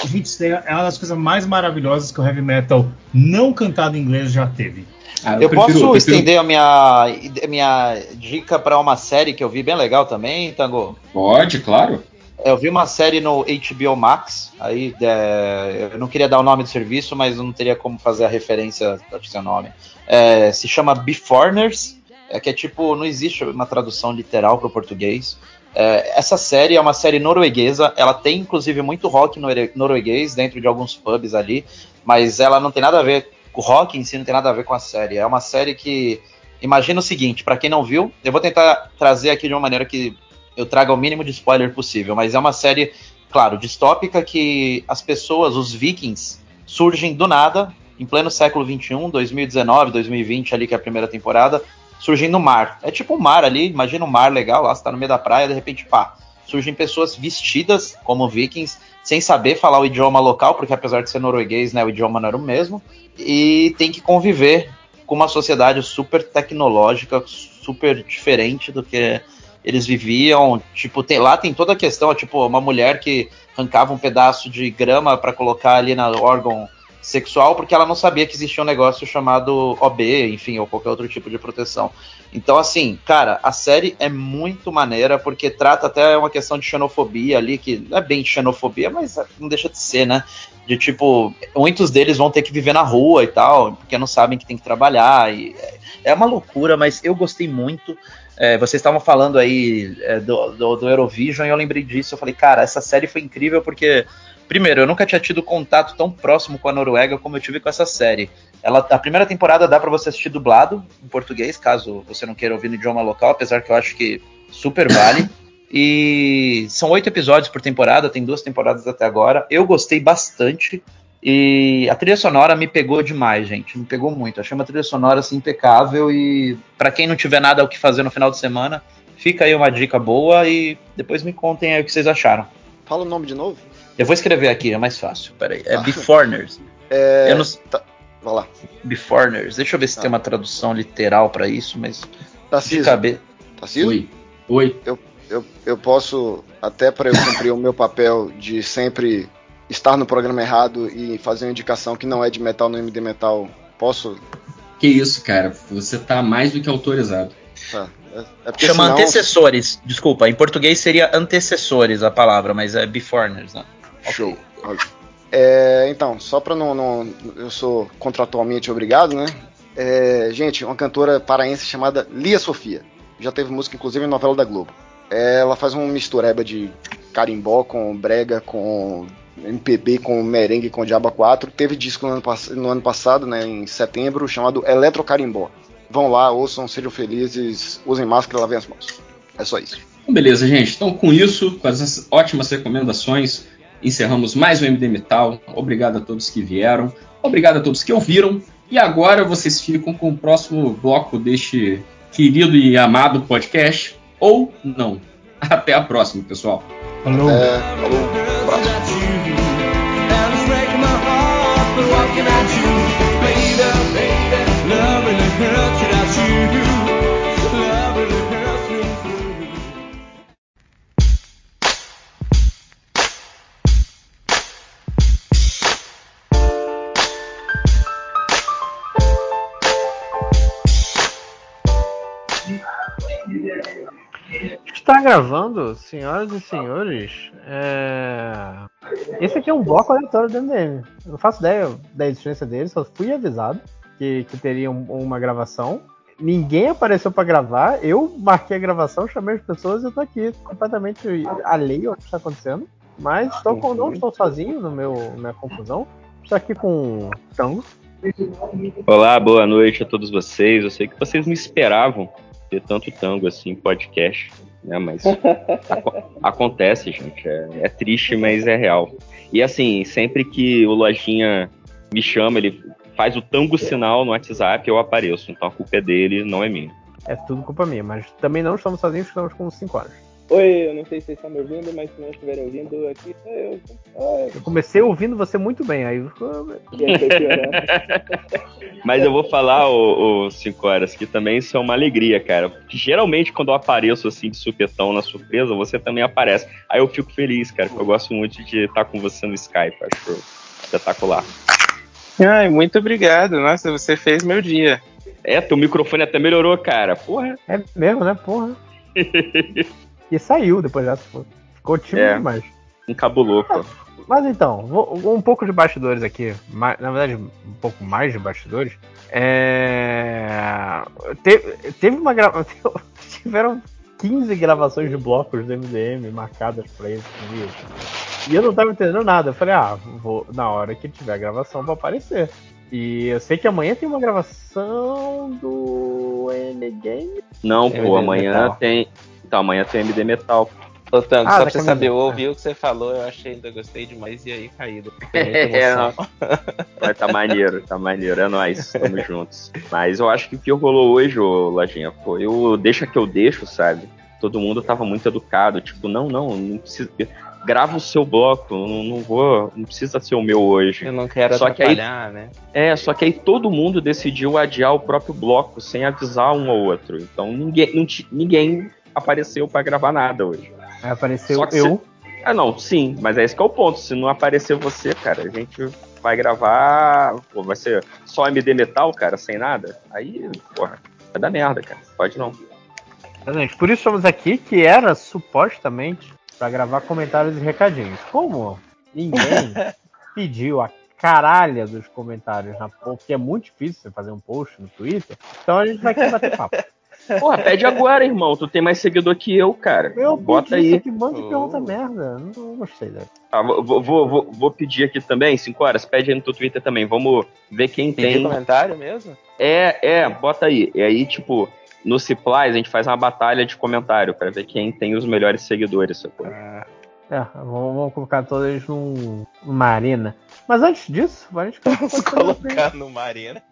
Gente, isso é uma das coisas mais maravilhosas que o heavy metal não cantado em inglês já teve. Ah, eu, posso estender a minha, a minha dica para uma série que eu vi bem legal também, Tango? Pode, claro. Eu vi uma série no HBO Max, aí é, eu não queria dar o nome do serviço, mas eu não teria como fazer a referência do seu nome. É, se chama Beforeigners, é, que é tipo, não existe uma tradução literal para o português. É, essa série é uma série norueguesa, ela tem inclusive muito rock norueguês dentro de alguns pubs ali, mas ela não tem nada a ver o rock em si não tem nada a ver com a série. É uma série que. Imagina o seguinte, para quem não viu, eu vou tentar trazer aqui de uma maneira que eu traga o mínimo de spoiler possível, mas é uma série, claro, distópica que as pessoas, os vikings, surgem do nada, em pleno século XXI, 2019, 2020, ali que é a primeira temporada, surgem no mar. É tipo um mar ali, imagina um mar legal, lá você tá no meio da praia, de repente, pá, surgem pessoas vestidas como vikings, sem saber falar o idioma local, porque apesar de ser norueguês, né, o idioma não era o mesmo, e tem que conviver com uma sociedade super tecnológica, super diferente do que eles viviam. Tipo, tem, lá tem toda a questão, tipo, uma mulher que arrancava um pedaço de grama para colocar ali na órgão sexual porque ela não sabia que existia um negócio chamado OB, enfim, ou qualquer outro tipo de proteção. Então, assim, cara, a série é muito maneira porque trata até uma questão de xenofobia ali, que não é bem xenofobia, mas não deixa de ser, né? De tipo, muitos deles vão ter que viver na rua e tal, porque não sabem que tem que trabalhar. E é uma loucura, mas eu gostei muito. É, vocês estavam falando aí é, do, do, do Eurovision e eu lembrei disso. Eu falei, cara, essa série foi incrível porque Primeiro, eu nunca tinha tido contato tão próximo com a Noruega como eu tive com essa série. Ela, a primeira temporada dá para você assistir dublado em português, caso você não queira ouvir no idioma local, apesar que eu acho que super vale. E são oito episódios por temporada, tem duas temporadas até agora. Eu gostei bastante. E a trilha sonora me pegou demais, gente. Me pegou muito. Achei uma trilha sonora assim, impecável. E para quem não tiver nada o que fazer no final de semana, fica aí uma dica boa e depois me contem aí o que vocês acharam. Fala o nome de novo. Eu vou escrever aqui, é mais fácil. Peraí. É Beforeigners. É... Eu não... Tá. Vai lá. Beforeigners. Deixa eu ver se Tá. tem uma tradução literal pra isso, mas. Tarcísio. De cabe... Tarcísio? Oi. Oi. Eu, eu, eu posso, até para eu cumprir o meu papel de sempre estar no programa errado e fazer uma indicação que não é de metal no MD Metal, posso Que isso, cara. Você tá mais do que autorizado. Tá. É, é Chama senão- antecessores. Desculpa, em português seria antecessores a palavra, mas é beforeigners, né? Show. É, então, só pra não, não- Eu sou contratualmente obrigado, né? É, gente, uma cantora paraense chamada Lia Sofia. Já teve música, inclusive, em novela da Globo. Ela faz uma mistureba de carimbó com brega, com MPB, com merengue, com Diaba 4. Teve disco no ano, no ano passado, né, em setembro, chamado Eletro Carimbó. Vão lá, ouçam, sejam felizes, usem máscara e lavem as mãos. É só isso. Então, beleza, gente. Então, com isso, com essas ótimas recomendações, encerramos mais um MD Metal. Obrigado a todos que vieram. Obrigado a todos que ouviram. E agora vocês ficam com o próximo bloco deste querido e amado podcast. Ou não. Até a próxima, pessoal. Falou. É, falou, gravando, senhoras e senhores. é, Esse aqui é um bloco aleatório do MDM. Eu não faço ideia da existência dele, só fui avisado que, que teria um- uma gravação. Ninguém apareceu para gravar, eu marquei a gravação, chamei as pessoas e eu tô aqui completamente alheio ao que está acontecendo. Mas estou com, não estou sozinho no meu minha confusão. Estou aqui com Tango. Olá, boa noite a todos vocês. Eu sei que vocês não esperavam ter tanto tango assim podcast, né? Mas aco- acontece, gente. É, é triste, mas é real. E assim, sempre que o Lojinha me chama, ele faz o tango sinal no WhatsApp, eu apareço. Então a culpa é dele, não é minha. É tudo culpa minha, mas também não estamos sozinhos, estamos com 5 horas. Oi, eu não sei se vocês estão me ouvindo, mas se não estiverem ouvindo, aqui sou eu. Eu comecei ouvindo você muito bem, aí Mas eu vou falar, ô 5 horas, que também isso é uma alegria, cara. Porque geralmente quando eu apareço assim de supetão na surpresa, você também aparece. Aí eu fico feliz, cara, porque eu gosto muito de estar com você no Skype, acho espetacular. Ai, muito obrigado. Nossa, você fez meu dia. É, teu microfone até melhorou, cara. Porra. É mesmo, né? Porra. E saiu depois dessa. pô. Ficou tímido É. demais. Encabulou, pô. Mas então, vou- um pouco de bastidores aqui. ma- Na verdade, um pouco mais de bastidores. É... Teve, teve uma gravação. Tiveram 15 gravações de blocos do MDM marcadas pra esse dia. E eu não tava entendendo nada. Eu falei, ah, vou, na hora que tiver a gravação, vou aparecer. E eu sei que amanhã tem uma gravação do N-Game. Não, pô, amanhã Metal. tem. Então, amanhã tem MD Metal. Ô, Tango, Ah, só pra você saber, eu ouvi o que você falou, eu achei, ainda gostei demais e aí caído. É. Mas tá maneiro, tá maneiro, é nóis, tamo juntos. Mas eu acho que o que rolou hoje, ô Lojinha, foi o deixa que eu deixo, sabe? Todo mundo tava muito educado, tipo, não, não, não precisa. Grava o seu bloco, não, não vou, não precisa ser o meu hoje. Eu não quero Só que aí, atrapalhar, né? é, só que aí todo mundo decidiu adiar o próprio bloco sem avisar um ou outro. Então ninguém, não ninguém apareceu pra gravar nada hoje. Apareceu eu. cê- Ah, não, sim, mas é esse que é o ponto. Se não aparecer você, cara, a gente vai gravar. Pô, vai ser só MD Metal, cara, sem nada. Aí, porra, vai dar merda, cara. Pode não. Exatamente. Por isso estamos aqui, que era supostamente para gravar comentários e recadinhos. Como ninguém pediu a caralha dos comentários na porque é muito difícil você fazer um post no Twitter, então a gente vai aqui bater papo. Porra, pede agora, irmão. Tu tem mais seguidor que eu, cara. Eu Bota isso aí. um monte de pergunta merda. Não gostei dela. Ah, vou, vou, vou, vou pedir aqui também, 5 horas. Pede aí no teu Twitter também. Vamos ver quem Pedir tem. comentário mesmo? É, é, bota aí. E aí, tipo, no Ciplies a gente faz uma batalha de comentário pra ver quem tem os melhores seguidores, sacou? Ah, É, vamos, vamos colocar todas num, numa arena. Mas antes disso, a gente Vamos colocar numa arena.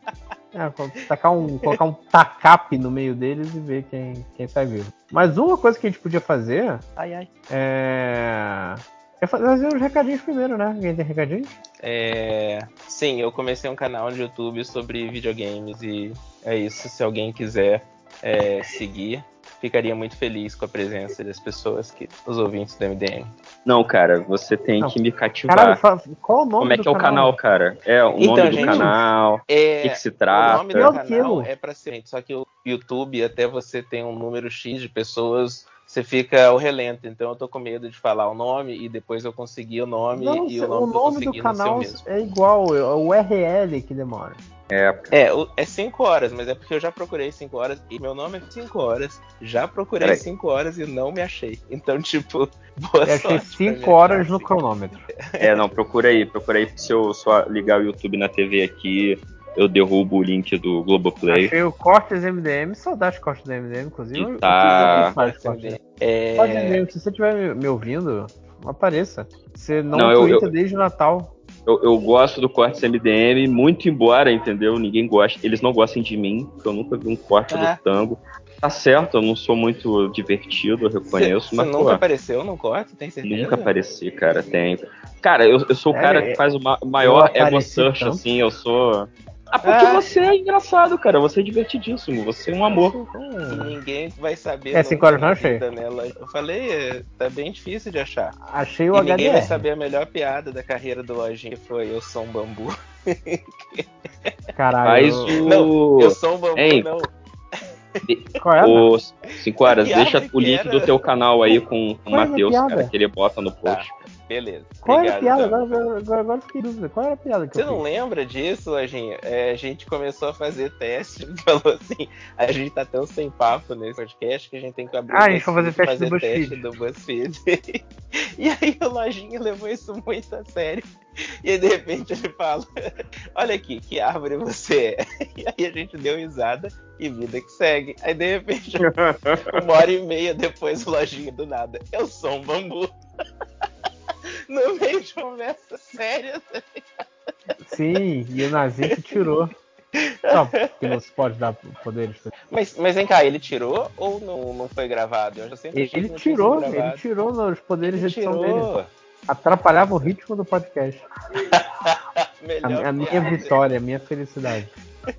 É, tacar um, colocar um tacape no meio deles e ver quem, quem sai vivo. Mas uma coisa que a gente podia fazer Ai, ai. é. É fazer os recadinhos primeiro, né? Alguém tem recadinhos? É, sim, eu comecei um canal no YouTube sobre videogames e é isso. Se alguém quiser é, seguir, ficaria muito feliz com a presença das pessoas, que os ouvintes do MDM. Não, cara, você tem Não. que me cativar. Caralho, qual o nome Como é do que é o canal, cara? É, o Então, nome do gente, canal, o É, que, que se O trata. nome do canal é pra ser. Só que o YouTube, até você tem um número X de pessoas, você fica ao relento. Então eu tô com medo de falar o nome e depois eu conseguir o nome Não, e o nome, o nome do o canal é igual, é o URL que demora. É, É, o- é 5 horas, mas é porque eu já procurei 5 horas e meu nome é 5 horas. Já procurei Peraí. 5 horas e não me achei. Então, tipo, boa Eu achei sorte. pra 5 me horas no cronômetro. É, não, procura aí, procura aí. Se eu só ligar o YouTube na TV aqui, eu derrubo o link do Globoplay. Achei o Cortes MDM, saudades Cortes do MDM, inclusive. E tá- Cortes. É... Cortes MDM, se você estiver me, ouvindo, apareça. Você não, Não, eu- eu- desde o Natal. Eu, eu gosto do corte MDM, muito embora, entendeu? Ninguém gosta, eles não gostem de mim, porque eu nunca vi um corte Ah. do tango. Tá certo, eu não sou muito divertido, eu reconheço, Você mas nunca pô, apareceu no corte, tem certeza? nunca apareci, cara. Tem. Cara, eu, eu sou o É, cara é. que faz o ma- maior ego search, tanto. assim, eu sou. Ah, porque Ah. você é engraçado, cara. Você é divertidíssimo, você é um amor. E ninguém vai saber. É, nunca cinco horas não achei. vida, né? Ela- Eu falei, é, tá bem difícil de achar. Achei o e ninguém vai HDR. saber a melhor piada da carreira do Lojinha, que foi Eu sou um bambu. Caralho. Eu- o. Não, eu sou um bambu, Hein? não. Qual é, Ô, cinco horas, deixa o link que do era? teu canal aí com, com o era a Matheus, cara, que ele bota no post. Beleza. Qual era a Obrigado, piada? então. Agora, agora, agora eu fiquei dúvida. Qual era a piada que Você não lembra disso, Lojinha? É, a gente começou a fazer teste, falou assim, a gente tá tão sem papo nesse podcast que a gente tem que abrir Ah, o a gente fazer teste do teste do BuzzFeed. e aí o Lojinha levou isso muito a sério. E aí, de repente, ele fala, olha aqui, que árvore você é? E aí a gente deu risada e vida que segue. Aí, de repente, uma hora e meia depois, o Lojinha do nada, eu sou um bambu. No meio de conversa séria, tá ligado? Sim, e o Nazik tirou. Não, porque não se pode dar poderes. Mas, mas vem cá, ele tirou ou não, não foi gravado? Eu já sempre Ele que tirou, ele tirou nos poderes Ele de edição tirou. dele. Atrapalhava o ritmo do podcast. A, a minha vitória, a minha felicidade.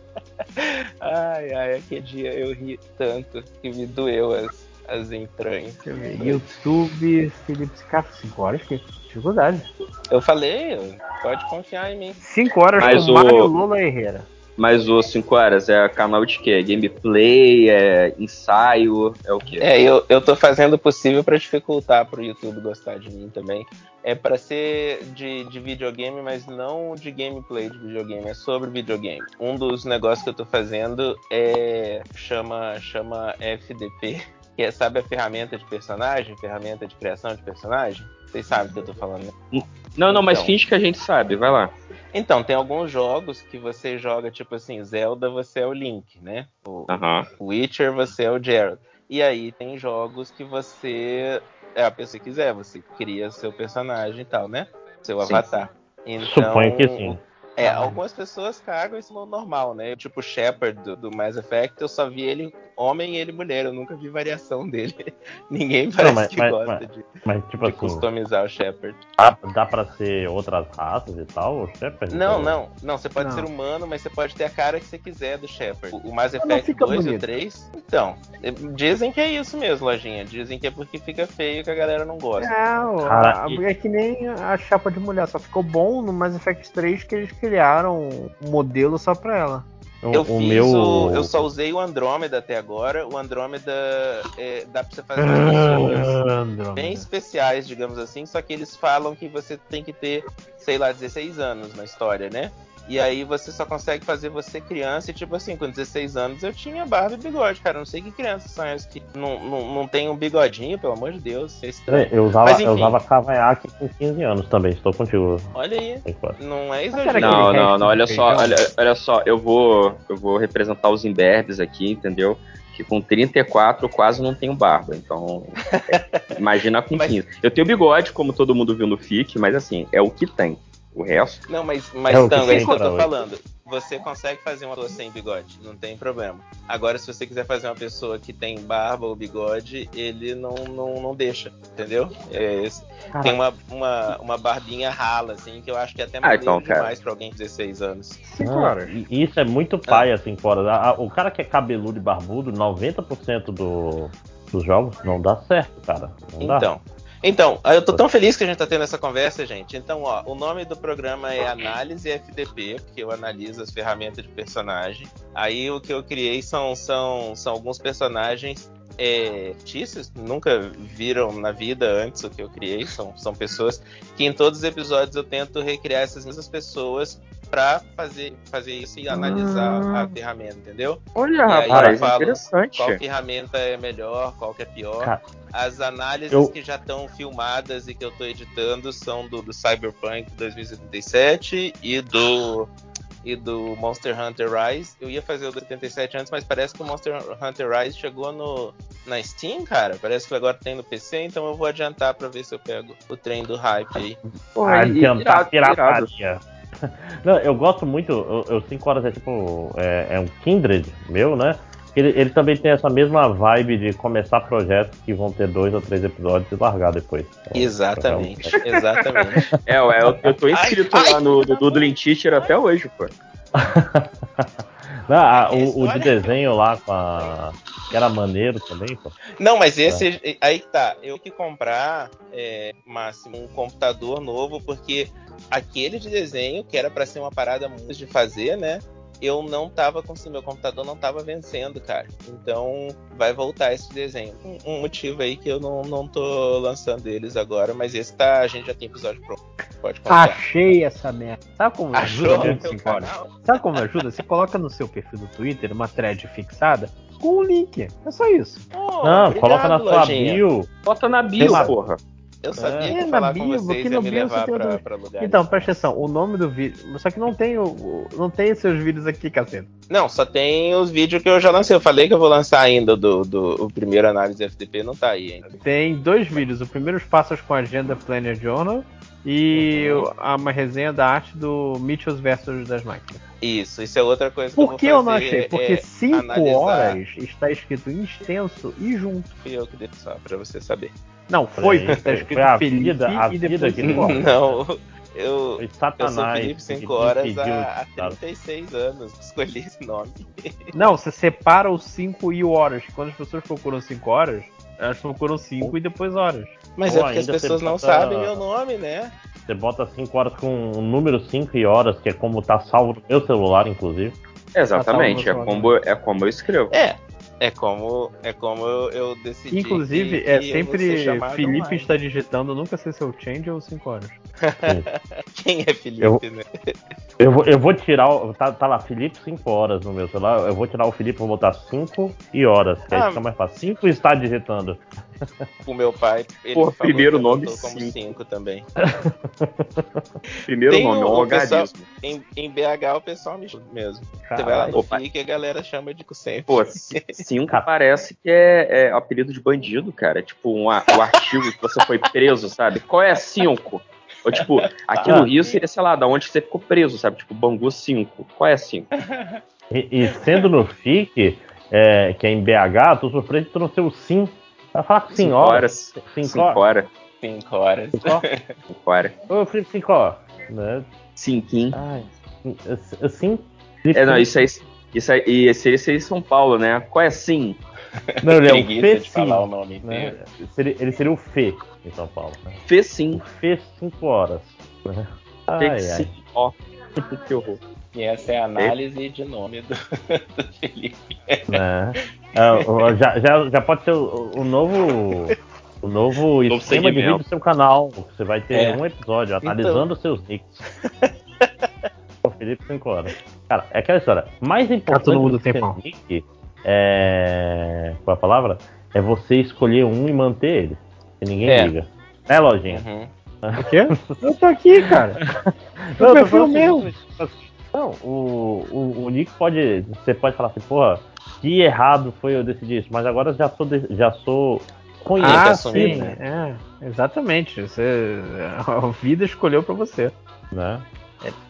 Ai, ai, aquele dia eu ri tanto que me doeu as, as entranhas. YouTube, Felipe Cara, 5 horas, que dificuldade. Eu falei, pode confiar em mim. 5 horas Mas com o- Mário Lula Herrera. Mas o 5 horas é canal de quê? Gameplay, é ensaio, é o quê? É, eu, eu tô fazendo o possível pra dificultar pro YouTube gostar de mim também. É pra ser de, de videogame, mas não de gameplay de videogame, é sobre videogame. Um dos negócios que eu tô fazendo é chama chama FDP, que é sabe a ferramenta de personagem, ferramenta de criação de personagem. Vocês sabem o que eu tô falando, né? Não, não, mas Então. finge que a gente sabe, vai lá. Então, tem alguns jogos que você joga, tipo assim, Zelda, você é o Link, né? O Aham. Witcher, você é o Geralt. E aí tem jogos que você é a pessoa que quiser, você cria seu personagem e tal, né? Seu Sim. avatar. Então, Suponho que sim. É, algumas pessoas cagam isso no normal, né? Tipo o Shepard do, do Mass Effect, eu só vi ele homem e ele mulher, eu nunca vi variação dele. Ninguém parece mas- que mas- gosta mas- de, Mas, tipo de assim, customizar o Shepard. dá, dá pra ser outras raças e tal? O Shepard? Não, Então, não, não. Você pode Não. ser humano, mas você pode ter a cara que você quiser do Shepard. O o Mass Mas não Effect fica 2 e o bonito. 3. Então, eh, dizem que é isso mesmo, lojinha. Dizem que é porque fica feio que a galera não gosta. Não, Cara, a- e- é que nem a chapa de mulher, só ficou bom no Mass Effect 3 que eles criaram um modelo só pra ela. o, Eu o fiz meu. o. Eu só usei o Andrômeda até agora. O Andrômeda é, dá pra você fazer umas Ah, Andrômeda. bem especiais, digamos assim. Só que eles falam que você tem que ter, sei lá, 16 anos na história, né? E aí você só consegue fazer você criança. E tipo assim, com 16 anos eu tinha barba e bigode, cara. Eu Não sei que crianças são essas que não, não, não tem um bigodinho, pelo amor de Deus. É estranho. Eu usava, Mas, eu usava cavanhaque com 15 anos também, estou contigo. Olha aí. Não é exagero. Não, não, não, olha só, olha, olha só, eu vou, eu vou representar os imberbes aqui, entendeu? Que com 34 eu quase não tenho barba, então imagina com Mas- 15. Eu tenho bigode, como todo mundo viu no FIC, mas assim, é o que tem. O resto. Não, mas, mas É Tango, é isso que eu tô pra falando. Você consegue fazer uma pessoa sem bigode, não tem problema. Agora, se você quiser fazer uma pessoa que tem barba ou bigode, ele não, não, não deixa, entendeu? É, tem uma, uma, uma barbinha rala, assim, que eu acho que é até Ah, maneiro então, demais pra alguém de 16 anos. Ah, e isso é muito pai, assim, fora. A- a- O cara que é cabeludo e barbudo, 90% do, dos jogos não dá certo, cara. Não dá. Então, eu tô tão feliz que a gente tá tendo essa conversa, gente. Então, ó, o nome do programa é Análise FDP, porque eu analiso as ferramentas de personagem. Aí o que eu criei são, são, são alguns personagens é, nunca viram na vida antes o que eu criei. São, são pessoas que em todos os episódios eu tento recriar essas mesmas pessoas pra fazer, fazer isso e analisar Ah. a ferramenta, entendeu? Olha, E aí rapaz, eu falo interessante. Qual ferramenta é melhor, qual que é pior. Cara, As análises eu- que já estão filmadas e que eu tô editando são do, do Cyberpunk 2077 e do e do Monster Hunter Rise. Eu ia fazer o do 77 antes, mas parece que o Monster Hunter Rise chegou no na Steam, cara. Parece que agora tem no PC, então eu vou adiantar pra ver se eu pego o trem do hype aí. Adiantar pirataria. Não, eu gosto muito, eu 5 horas é tipo, é, é um Kindred meu, né? Ele, ele também tem essa mesma vibe de começar projetos que vão ter dois ou três episódios e largar depois. Então, Exatamente, exatamente. É, ué, eu, eu tô inscrito lá no do Doodling Teacher até hoje, pô. Não, ah, o, o de desenho lá com a. que era maneiro também, pô. Não, mas esse aí que tá. Eu que comprar, é, máximo, um computador novo, porque aquele de desenho, que era pra ser uma parada muito de fazer, né? Eu não tava conseguindo, meu computador não tava vencendo, cara. Então vai voltar esse desenho. Um, um motivo aí que eu não, não tô lançando eles agora, mas esse tá, a gente já tem episódio pronto. Pode contar. Achei essa merda. Sabe como Achou ajuda? horas? canal? Sabe como ajuda? Você coloca no seu perfil do Twitter uma thread fixada com um link. É só isso. Não, coloca na sua bio. Bota na bio, porra. Eu sabia É, que falar com bio, vocês aqui ia me levar pra, outro- pra lugares. Então, presta atenção, o nome do vídeo. Só que não tem o. o- Não tem os seus vídeos aqui, caceta. Não, só tem os vídeos que eu já lancei. Eu falei que eu vou lançar ainda do, do o primeiro análise FTP, não tá aí ainda. Tem dois vídeos. O primeiro os passos com a Agenda Planner Journal e Uhum. uma resenha da arte do Mitchells versus das máquinas. Isso, isso é outra coisa que Por eu que vou eu não fazer, achei? Porque é 5 analisar. horas está escrito extenso e junto. Fui eu que dei só pra você saber. Não, foi, está escrito foi a Felipe vida- a e vida depois que horas. Não, eu, eu sou Satanás Felipe que 5 me horas há, há dar. 36 anos. Escolhi esse nome. Não, você separa os 5 e horas. Quando as pessoas procuram 5 horas, elas procuram 5 e depois horas. Mas Pô, é porque as pessoas não bota- sabem meu nome, né? Você bota 5 horas com o número 5 e horas, que é como tá salvo no meu celular, inclusive. Exatamente, é como, é como eu escrevo. É. É como, é como eu, eu decidi. Inclusive, que- é que sempre Felipe online. está digitando, nunca sei se é o change ou 5 horas. Quem é Felipe, Eu- né? Eu vou, eu vou tirar. o- Tá, tá lá, Felipe 5 horas no meu celular. Eu vou tirar o Felipe e vou botar 5 e horas. Que aí Ah. fica mais fácil. 5 está digitando. O meu pai, ele Pô, primeiro nome como cinco. cinco também. primeiro Tem nome, é um, um. Em, em, BH o pessoal me chama mesmo. Caralho, Você vai lá opa. A galera chama de sempre. Pô, cinco parece que é, é apelido de bandido, cara. Tipo, um, o um artigo que você foi preso, sabe? Qual é cinco? Ou, tipo, aqui no tá. Rio seria, sei lá, da onde você ficou preso, sabe? Tipo, Bangu 5. Qual é 5? E, e sendo no FIC, é, que é em BH, tu surpreso de tu não ser o 5. Ela fala 5 cinco horas. 5 horas. 5 horas. 5 horas. Ô, Felipe, 5 horas. Né? Cinquim. Ai, assim? É, não, isso aí. Isso aí, e esse aí seria é São Paulo, né? Qual é sim? Não, ele é o Fê sim. Falar o nome, né? Seria, ele seria o Fê em São Paulo. Né? Fê sim. Fê 5 horas. Né? Ai, Fê ai. Sim. Ó, que horror. E essa é a análise de nome do, do Felipe. né? É, o- já, já, já pode ser o, o novo. O novo esquema de vídeo do seu canal. Você vai ter É. um episódio Então. analisando os seus nicks. o Felipe 5 horas. Cara, é aquela história. Mais importante todo mundo do que tempão. ter nick é. Qual é a palavra? É você escolher um e manter ele. Que ninguém É. liga. Né, lojinha? Uhum. O quê? Eu tô aqui, cara. Não, Meu eu tô falando mesmo. assim, Não, o, o, o Nick pode. Você pode falar assim, porra, que errado foi eu decidir isso, mas agora já sou, de- já sou conheça, Ah, assumir, sim, né? é, exatamente. Você, a vida escolheu pra você. né?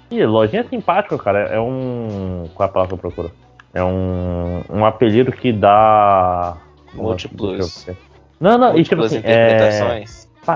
E lojinha simpática, cara, é um. Qual é a palavra que eu procuro? É um, um apelido que dá. Múltiplos- ver. Não, não, e tipo assim. É...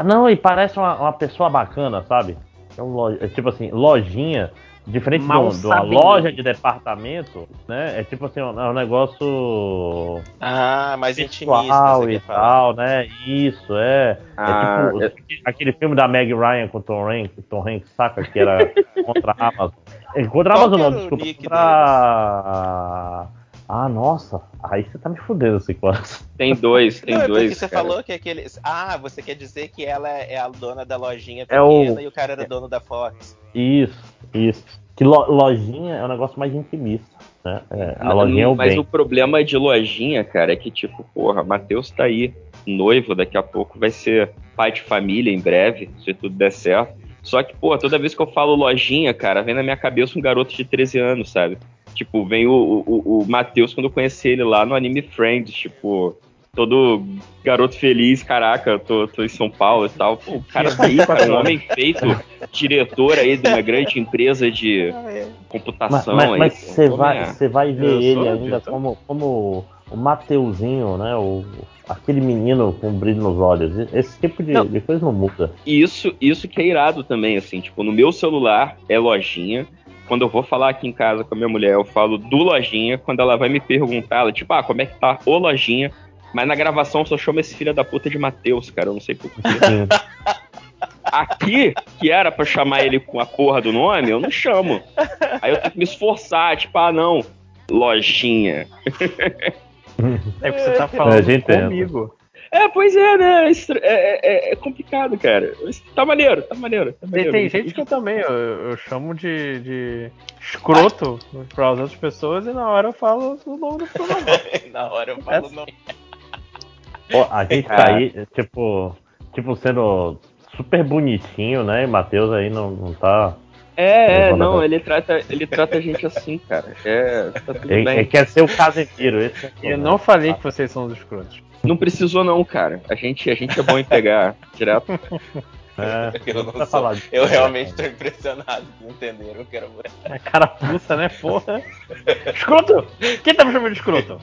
Não, e parece uma, uma pessoa bacana, sabe? É, um lo- é tipo assim, lojinha. Diferente de, Mal um- de uma loja de departamento, né? É tipo assim, é um negócio Ah, mais intimista, e quer falar. tal, né? Isso, é. Ah, é tipo aquele filme da Meg Ryan com o Tom Hanks, Tom Hanks, saca? Que era contra a Amazon. É, Contra a Amazon não, desculpa. Contra... Ah, nossa. Aí você tá me fudendo, Ciclones. Tem dois, tem Não, é porque dois. você cara. falou que aquele. Ah, você quer dizer que ela é a dona da lojinha É o- pequena e o cara era dono da Fox. Isso, isso. Que lo- lojinha é um negócio mais intimista, né? É, a lojinha é o Mas bem. o problema de lojinha, cara, é que, tipo, porra, Matheus tá aí, noivo, daqui a pouco vai ser pai de família em breve, se tudo der certo. Só que, pô, toda vez que eu falo lojinha, cara, vem na minha cabeça um garoto de 13 anos, sabe? Tipo, vem o, o, o Matheus quando eu conheci ele lá no Anime Friends, tipo, todo garoto feliz, caraca, tô, tô em São Paulo e tal. Pô, o cara tá aí, cara, um homem feito, diretor aí de uma grande empresa de computação mas, você vai, é- você vai ver Eu ele ainda diretor. como, como o Mateuzinho, né? O, aquele menino com brilho nos olhos. Esse tipo de, Não. de coisa não muda. Isso, isso que é irado também, assim, tipo, no meu celular é lojinha. Quando eu vou falar aqui em casa com a minha mulher, eu falo do lojinha. Quando ela vai me perguntar, ela, tipo, ah, como é que tá o lojinha? Mas na gravação eu só chamo esse filho da puta de Matheus, cara. Eu não sei porquê. Aqui, que era pra chamar ele com a porra do nome, eu não chamo. Aí eu tenho que me esforçar, tipo, ah, não, lojinha. É porque você tá É, falando é. comigo. É, pois é, né? Estra- É, é- é complicado, cara. Tá maneiro, tá maneiro. Tá Tem, maneiro. tem gente que eu também, eu, eu chamo de, de escroto para as outras pessoas e na hora eu falo o nome do programa. Na hora eu falo não. Pô, a gente tá aí, tipo, tipo, sendo super bonitinho, né? E Matheus aí não, não tá. É, é, Não, ele trata, ele trata a gente assim, cara. É, tá tudo Ele, bem. ele quer ser o Casemiro. Esse é o Eu não falei que vocês são os escrotos. Não precisou não, cara. A gente, a gente é bom em pegar direto. É, Eu, não precisa sou- eu realmente tô impressionado, não entenderam? Eu quero ver. É carapuça, né, porra? Escroto! Quem tá me chamando de escroto?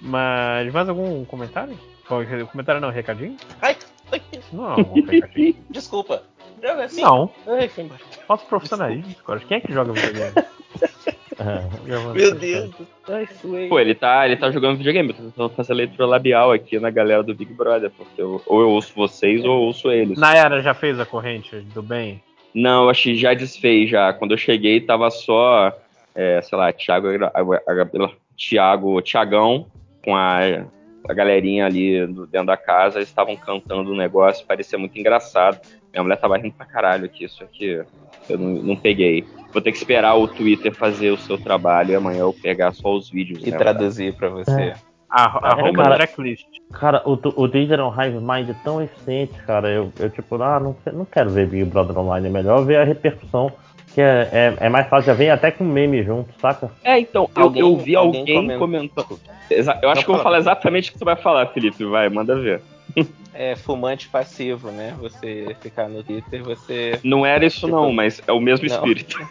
Mas mais algum comentário? Bom, Comentário não, recadinho? Ai, ai, Não, um recadinho. desculpa. Joga assim. Não. Ai, foi embora. Falta profissionalismo, cara. Quem é que joga videogame? É, Meu Deus. Ai, suei. Pô, ele tá, ele tá jogando videogame. Eu tô tentando fazer leitura labial aqui na galera do Big Brother, porque eu- ou eu ouço vocês ou eu ouço eles. Nayara já fez a corrente do bem? Não, eu acho que já desfez já. Quando eu cheguei, tava só, é, sei lá, Thiago, a- a- a- Thiago, Thiagão com a, a galerinha ali dentro da casa, eles estavam cantando um negócio, parecia muito engraçado. Minha mulher tava rindo pra caralho aqui, isso aqui eu não, não peguei. Vou ter que esperar o Twitter fazer o seu trabalho e amanhã eu pegar só os vídeos. E né? traduzir pra você. A, arroba cara. tracklist. Cara, o, tu- o Digital Hive Mind é tão eficiente, cara. Eu, eu tipo, ah, não, que- não quero ver Big Brother Online. É melhor ver a repercussão, que é, é, é mais fácil. Já vem até com meme junto, saca? É, então, eu- Alguém- eu, vi alguém alguém, comentando. Exa- eu acho Não, que eu vou fala. falar exatamente o que você vai falar, Felipe. Vai, manda ver. É fumante passivo, né? Você ficar no Twitter, você. Não era isso, não, mas é o mesmo Não. espírito.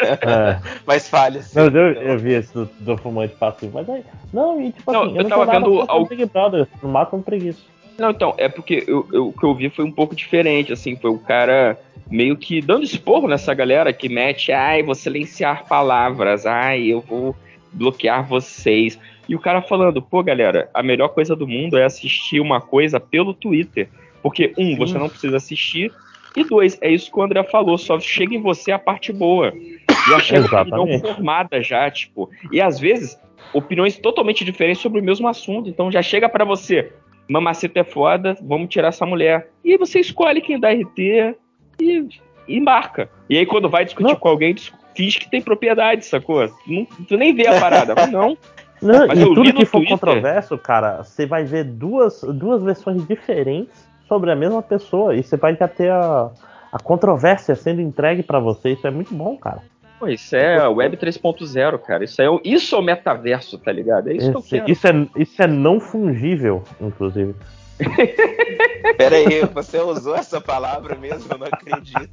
É. Mas falha. sim. Não, eu, eu vi esse do, do fumante passivo, mas aí. Não, e tipo Não, assim, eu, eu tava vendo contra al- o Big Brother, no máximo preguiça. Não, então, é porque eu, eu- o que eu vi foi um pouco diferente, assim, foi o cara meio que dando esporro nessa galera que mete, ai, vou silenciar palavras, ai, eu vou bloquear vocês. E o cara falando, pô, galera, a melhor coisa do mundo é assistir uma coisa pelo Twitter. Porque, um, você não precisa assistir, e dois, é isso que o André falou, só chega em você a parte boa. E eu achei uma opinião formada já, tipo. E às vezes, opiniões totalmente diferentes sobre o mesmo assunto. Então já chega pra você, mamaceta é foda, vamos tirar essa mulher. E aí você escolhe quem dá RT e, e embarca. E aí quando vai discutir com alguém, dis- finge que tem propriedade, sacou? Não, tu nem vê a parada. Mas não. Não, Mas e tudo que for Twitter- controverso, cara, você vai ver duas, duas versões diferentes sobre a mesma pessoa. E você vai já ter a, a controvérsia sendo entregue pra você. Isso é muito bom, cara. Pô, isso é Web 3.0, cara. Isso é, o- isso é o metaverso, tá ligado? É isso que eu Esse- quero. isso, é, isso é não fungível, inclusive. Pera aí, você usou essa palavra mesmo? Eu não acredito.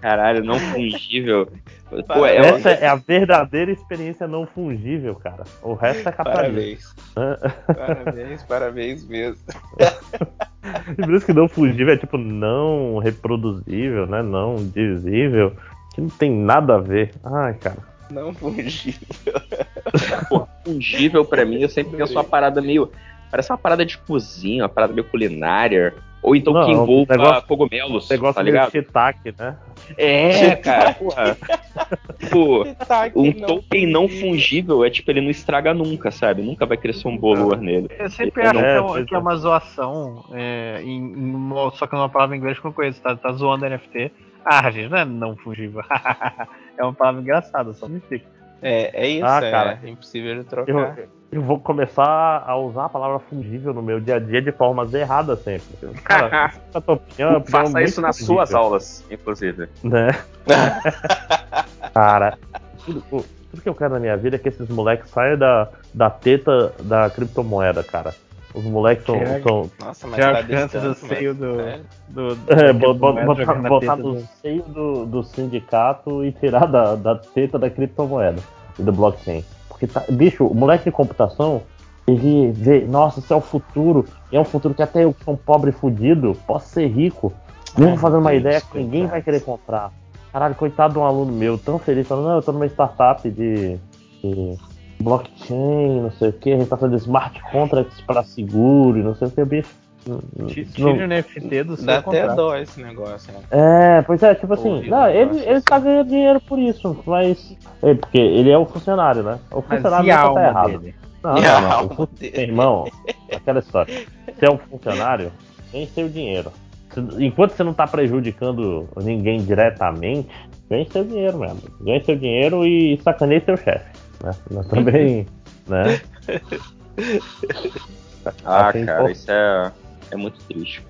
Caralho, não fungível. Pô, é, Essa é a verdadeira experiência não fungível, cara. O resto é capitalismo. Parabéns, parabéns mesmo. E por isso que não fungível é tipo não reproduzível, né? Não dizível. Que não tem nada a ver. Ai, cara. Não fungível. Pô, fungível pra mim, eu sempre penso uma parada meio. Parece uma parada de cozinha, uma parada meio culinária. Ou então Não, que um envolva negócio- cogumelos, Negócio tá ligado? shiitake, né? É, cara, porra. Tipo, Shiitake um token não fungível é tipo, ele não estraga nunca, sabe? Nunca vai crescer um bolor nele. Eu sempre Ele acho não- que, é, que é uma zoação, é, em, em uma- só que numa palavra em inglês que eu não conheço, tá, tá zoando NFT. Ah, gente, não é não fungível. é uma palavra engraçada, só me fica. É, é isso, Ah, é cara. impossível de trocar. Eu, eu vou começar a usar a palavra fungível no meu dia a dia de formas erradas sempre. Cara, a tua opinião é Faça isso nas fungível, suas aulas, inclusive. Né? Cara, tudo, tudo que eu quero na minha vida é que esses moleques saiam da, da teta da criptomoeda, cara. Os moleques são. Nossa, mas Já tá alcança do distante, seio mas- do. é. do, do É, botar, do- seio do, do sindicato e tirar da, da teta da criptomoeda e do blockchain. Porque, tá, bicho, o moleque de computação, ele vê, nossa, isso é o futuro. E é um futuro que até eu, que sou um pobre fudido, posso ser rico. Mesmo fazendo uma Deus, ideia que ninguém vai querer comprar. Caralho, coitado de um aluno meu, tão feliz, falando, não, eu tô numa startup de, de blockchain, não sei o que, a gente tá fazendo smart contracts pra seguro, e não sei o que, bicho. Tira o NFT do seu Dá até dó esse negócio, né? É, pois é, tipo assim, não, ele, ele tá ganhando dinheiro por isso, mas. É, porque ele é o funcionário, né? O Mas funcionário nunca alma tá errado. dele? Não, não, não. O fun-? Irmão, aquela história. Você é um funcionário, tem seu dinheiro. Enquanto você não tá prejudicando ninguém diretamente, ganhe seu dinheiro mesmo. Ganhe seu dinheiro e sacaneie seu chefe. Né? Nós também. né? Ah, Assim, cara, pô. isso é, é muito triste.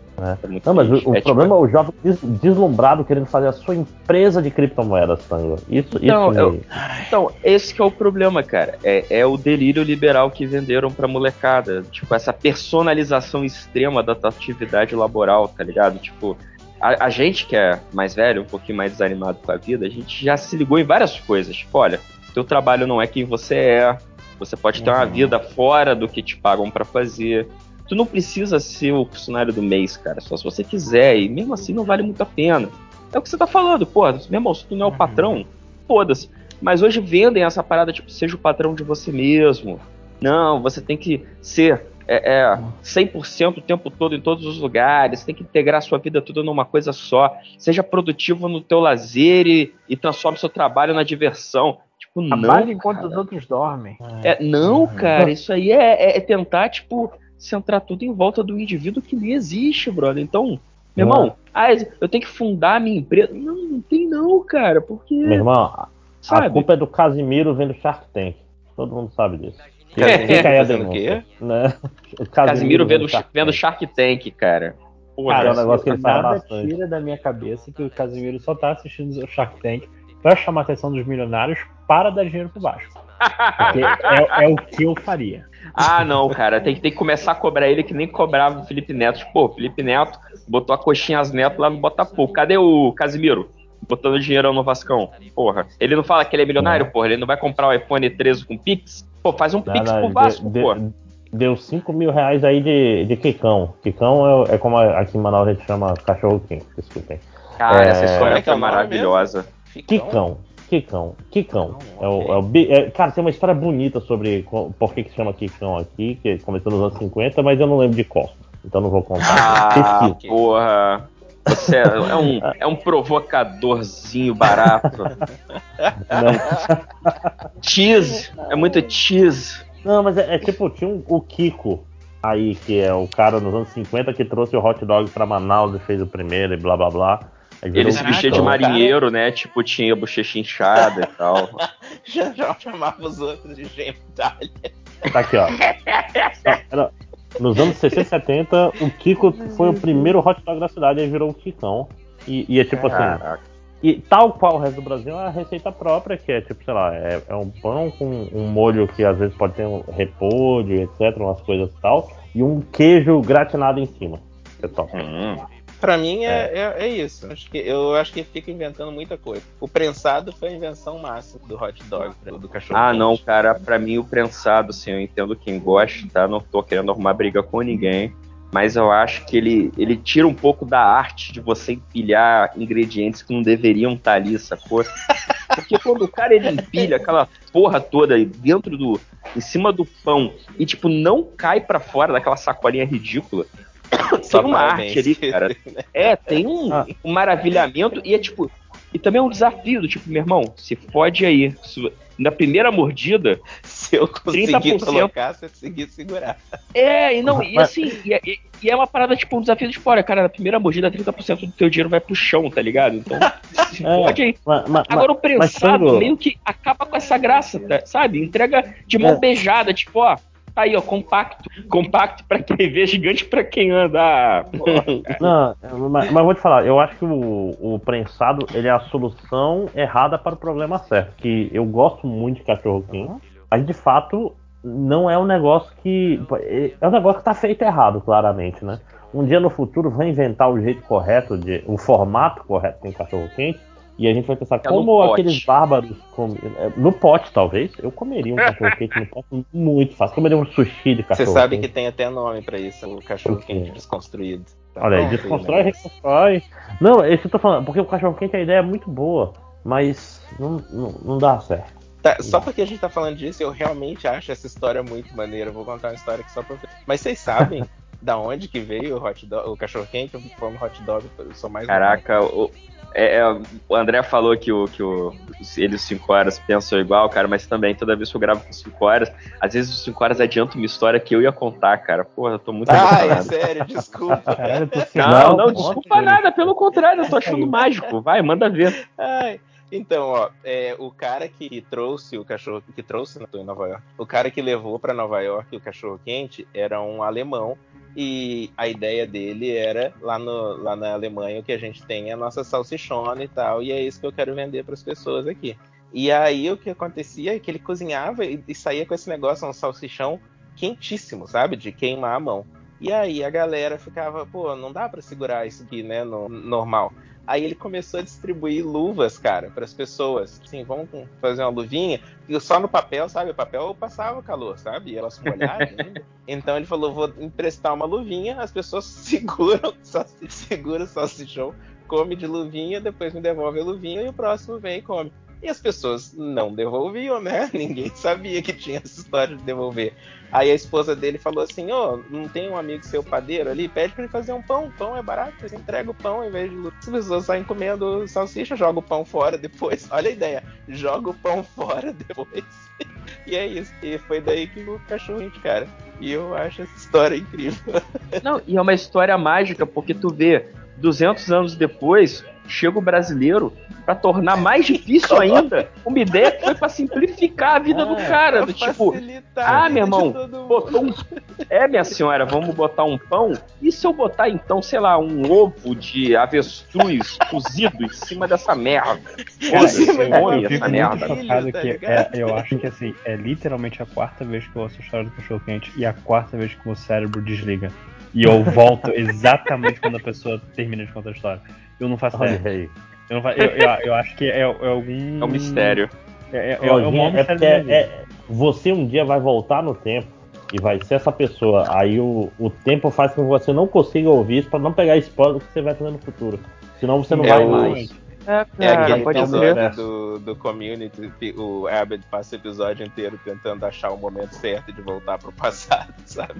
É muito Não, mas o, triste. o É, tipo, problema é o jovem des- deslumbrado querendo fazer a sua empresa de criptomoedas, Tango. Isso, Não, isso eu- Então, esse que é o problema, cara. É, é o delírio liberal que venderam pra molecada. Tipo, essa personalização extrema da tua atividade laboral, tá ligado? Tipo, a, a gente que é mais velho, um pouquinho mais desanimado com a vida, a gente já se ligou em várias coisas. Tipo, olha, teu trabalho não é quem você é. Você pode ter uma Uhum. vida fora do que te pagam pra fazer. Tu não precisa ser o funcionário do mês, cara. Só se você quiser. E mesmo assim não vale muito a pena. É o que você tá falando, pô. Meu irmão, se tu não é o patrão, foda-se. Mas hoje vendem essa parada, tipo, seja o patrão de você mesmo. Não, você tem que ser é, é, 100% o tempo todo em todos os lugares. Tem que integrar a sua vida toda numa coisa só. Seja produtivo no teu lazer e, e transforme seu trabalho na diversão. Tipo, não, Trabalha enquanto os outros dormem. é, não, cara, isso aí é, é- é tentar, tipo, centrar tudo em volta do indivíduo que nem existe, brother. Então, meu Não. irmão, ah, eu tenho que fundar a minha empresa. Não, não tem não, cara, porque. Meu irmão, a- a Sabe? culpa é do Casimiro vendo Shark Tank. Todo mundo sabe disso. Casimiro Fica aí a denúncia. quê? Né? O Casimiro vendo, Shark vendo Shark Tank, cara. Porra, Cara, é um negócio que ele fala Nada bastante. tira da minha cabeça que o Casimiro só tá assistindo o Shark Tank pra chamar a atenção dos milionários para dar dinheiro pro baixo. Porque é, é o que eu faria. Ah, não, cara, tem que, tem que começar a cobrar ele que nem cobrava o Felipe Neto. Pô, o Felipe Neto botou a coxinha as neto lá no Botafogo. Cadê o Casimiro? Botando dinheiro no Vascão. Porra. Ele não fala que ele é milionário, porra. Ele não vai comprar o iPhone 13 com Pix? Pô, faz um Não, Pix não, pro de- Vasco, de- pô. Deu 5 mil reais aí de, de Kikão. Kikão é, é como aqui em Manaus a gente chama cachorro quente, desculpem. Cara, É, essa história é que é maravilhosa. Kikão. Kikão. Kikão. É o, é o é- cara, tem uma história bonita sobre por que, que chama Kikão aqui, que começou nos anos 50, mas eu não lembro de qual. Então não vou contar. Ah, Pesquisa. porra. Você é, é um, é um provocadorzinho barato. cheese. É muito cheese. Não, mas é, é tipo, tinha um- o Kiko aí, que é o cara nos anos 50 que trouxe o hot dog pra Manaus e fez o primeiro e blá blá blá. Virou Ele se vestia de marinheiro, né? Tipo, tinha a bochecha inchada e tal. Já, já chamava os outros de gentalha. Tá aqui, ó. Era- nos anos 60 e 70, o Kiko foi o primeiro hot dog da cidade, aí virou o Kikão. E, e é tipo assim, Caraca. E tal qual o resto do Brasil, é a receita própria, que é tipo, sei lá, é, é um pão com um molho que às vezes pode ter um repolho, etc, umas coisas e tal, e um queijo gratinado em cima. É top. Pra mim é, é. é isso. Acho que, eu acho que fica inventando muita coisa. O prensado foi a invenção máxima do hot dog, do cachorro. Ah, não, cara, pra mim o prensado, assim, eu entendo quem gosta, tá? Não tô querendo arrumar briga com ninguém. Mas eu acho que ele, ele tira um pouco da arte de você empilhar ingredientes que não deveriam estar ali, sacou? Porque quando o cara ele empilha aquela porra toda dentro do. em cima do pão e, tipo, não cai pra fora daquela sacolinha ridícula. Tem uma arte ali, cara. É, tem um, um maravilhamento e é tipo. E também é um desafio do tipo, meu irmão, se fode aí. Se- Na primeira mordida, Se eu conseguir 30%. colocar, você conseguir segurar. É, e não, e assim, e, é- e- e é uma parada, tipo, um desafio de tipo, olha, cara, na primeira mordida, 30% do teu dinheiro vai pro chão, tá ligado? Então, se É, fode aí. mas- mas- Agora o prensado meio que acaba com essa graça, tá? sabe? Entrega de mão É. beijada, tipo, ó, aí, ó, compacto. Compacto pra quem vê, gigante pra quem anda. Ah. Não, mas, mas vou te falar, eu acho que o, o prensado ele é a solução errada para o problema certo. Que eu gosto muito de cachorro quente, mas de fato não é um negócio que. É um negócio que tá feito errado, claramente, né? Um dia no futuro vai inventar o jeito correto, de, o formato correto com cachorro quente. E a gente vai pensar É como aqueles bárbaros. com- é, no pote, talvez. Eu comeria um cachorro quente no pote muito fácil. Comeria um sushi de Você cachorro sabe quente. que tem até nome pra isso, o cachorro quente desconstruído. Tá Olha aí, pronto desconstrói, negócio. reconstrói. Não, esse eu tô falando, porque o cachorro quente a ideia é muito boa, mas não, não, não dá certo. Tá, só porque a gente tá falando disso, eu realmente acho essa história muito maneira. Eu vou contar uma história aqui só pra. Mas vocês sabem da onde que veio o hot dog, o cachorro quente? Eu falando hot dog, eu sou mais Caraca, o, é, é, o André falou que, o, que o, ele e os 5 horas pensam igual, cara, mas também toda vez que eu gravo com 5 horas, às vezes os 5 horas adiantam uma história que eu ia contar, cara. Porra, eu tô muito Ai, emocionado. sério, desculpa. Não, não, desculpa nada, pelo contrário, eu tô achando mágico. Vai, manda ver. Ai, então, ó, é, o cara que trouxe o cachorro, que trouxe, não tô em Nova York, o cara que levou pra Nova York o cachorro quente era um alemão e a ideia dele era lá, no, lá na Alemanha o que a gente tem é a nossa salsichona e tal, e é isso que eu quero vender para as pessoas aqui. E aí o que acontecia é que ele cozinhava e, e saía com esse negócio, um salsichão quentíssimo, sabe? De queimar a mão. E aí a galera ficava, pô, não dá pra segurar isso aqui, né, no normal. Aí ele começou a distribuir luvas, cara, para as pessoas. Assim, vamos fazer uma luvinha. E só no papel, sabe? O papel passava calor, sabe? E elas molhadas ainda. Então ele falou: vou emprestar uma luvinha, as pessoas seguram, só segura o salsichão, come de luvinha, depois me devolve a luvinha e o próximo vem e come. E as pessoas não devolviam, né? Ninguém sabia que tinha essa história de devolver. Aí a esposa dele falou assim: Ô, não tem um amigo seu padeiro ali? Pede pra ele fazer um pão. O pão é barato, você entrega o pão em vez de. As pessoas saem comendo salsicha, joga o pão fora depois. Olha a ideia: joga o pão fora depois. e é isso. E foi daí que o cachorro, cara. E eu acho essa história incrível. Não, e é uma história mágica, porque tu vê, 200 anos depois, chega o brasileiro pra tornar mais difícil ainda uma ideia que foi pra simplificar a vida do cara. Do tipo, ah, meu irmão, botou um. É, minha senhora, vamos botar um pão? E se eu botar então, sei lá, um ovo de avestruz cozido em cima dessa merda? Foda-se, eu, come eu essa fico merda. chocado que é, eu acho que assim, é literalmente a quarta vez que eu ouço a história do cachorro quente e a quarta vez que o meu cérebro desliga. E eu volto exatamente quando a pessoa termina de contar a história. Eu não faço Olha ideia. aí. Eu, não fa- eu, eu, eu acho que é, é algum. É um mistério. É, é, é, é Lojinha, maior é mistério é- você um dia vai voltar no tempo e vai ser essa pessoa. Aí o, o tempo faz com que você não consiga ouvir isso pra não pegar spoiler do que você vai fazer no futuro. Senão você não É vai mais. É aquele pode episódio ser. do, do Community, o Abed passa o episódio inteiro tentando achar o momento certo de voltar pro passado, sabe?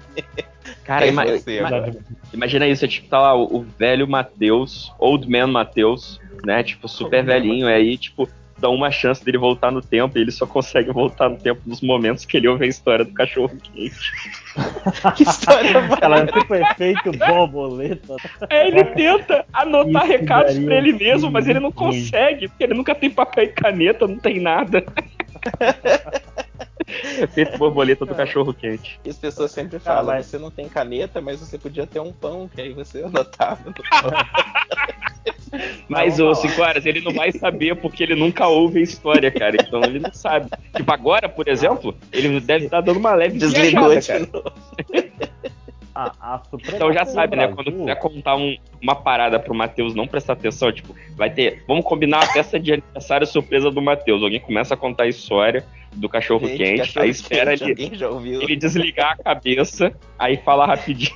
Cara, É ima- você ima- imagina isso, é tipo, tá lá o, o velho Matheus, Old Man Matheus, né? Tipo, super velhinho, aí, tipo, dá uma chance dele voltar no tempo e ele só consegue voltar no tempo nos momentos que ele ouve a história do cachorro quente. que história Ela tipo efeito borboleta. É, ele tenta anotar Isso recados pra ele mesmo, mas ele não consegue, porque ele nunca tem papel e caneta, não tem nada. Efeito borboleta do cachorro quente. E as pessoas sempre Ah, falam, mas- você não tem caneta, mas você podia ter um pão, que aí você anotava. Mas, ô, cinco horas, ele não vai saber porque ele nunca ouve a história, cara. Então ele não sabe. Tipo, agora, por exemplo, ele deve estar dando uma leve Desligou viajada, de cara. A, Então já sabe, né? Quando quiser contar um- uma parada pro Matheus não prestar atenção, tipo, vai ter. Vamos combinar a festa de aniversário surpresa do Matheus. Alguém começa a contar a história do cachorro Gente, quente, cachorro aí espera quente, ele, alguém já ouviu? ele desligar a cabeça, aí fala rapidinho.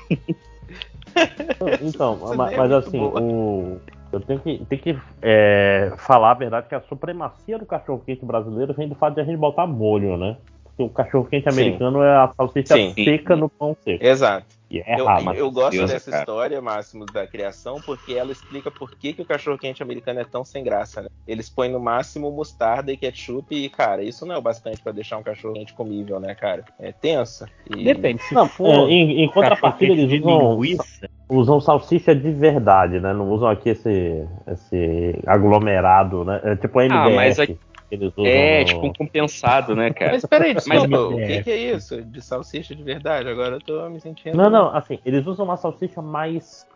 Então, Isso ma- daí é mas, assim, o, eu tenho que, tenho que é, falar a verdade que a supremacia do cachorro-quente brasileiro vem do fato de a gente botar molho, né? Porque o cachorro-quente Sim. americano é a salsicha Sim. seca no pão seco. Exato. E é eu, eu gosto Deus, dessa cara. história, Máximo, da criação, porque ela explica por que, que o cachorro-quente americano é tão sem graça, né? Eles põem no máximo mostarda e ketchup e, cara, isso não é o bastante pra deixar um cachorro-quente comível, né, cara? É tensa. E... Depende, se Não, for é, em, em contrapartida, eles usam, linguiça, usam salsicha de verdade, né? Não usam aqui esse, esse aglomerado, né? É tipo a MDF. Ah, mas a- que eles usam É, no- tipo um compensado, né, cara? Mas peraí, desculpa, Mas- o que, que é isso? De salsicha de verdade? Agora eu tô me sentindo. Não, não, assim, eles usam uma salsicha mais.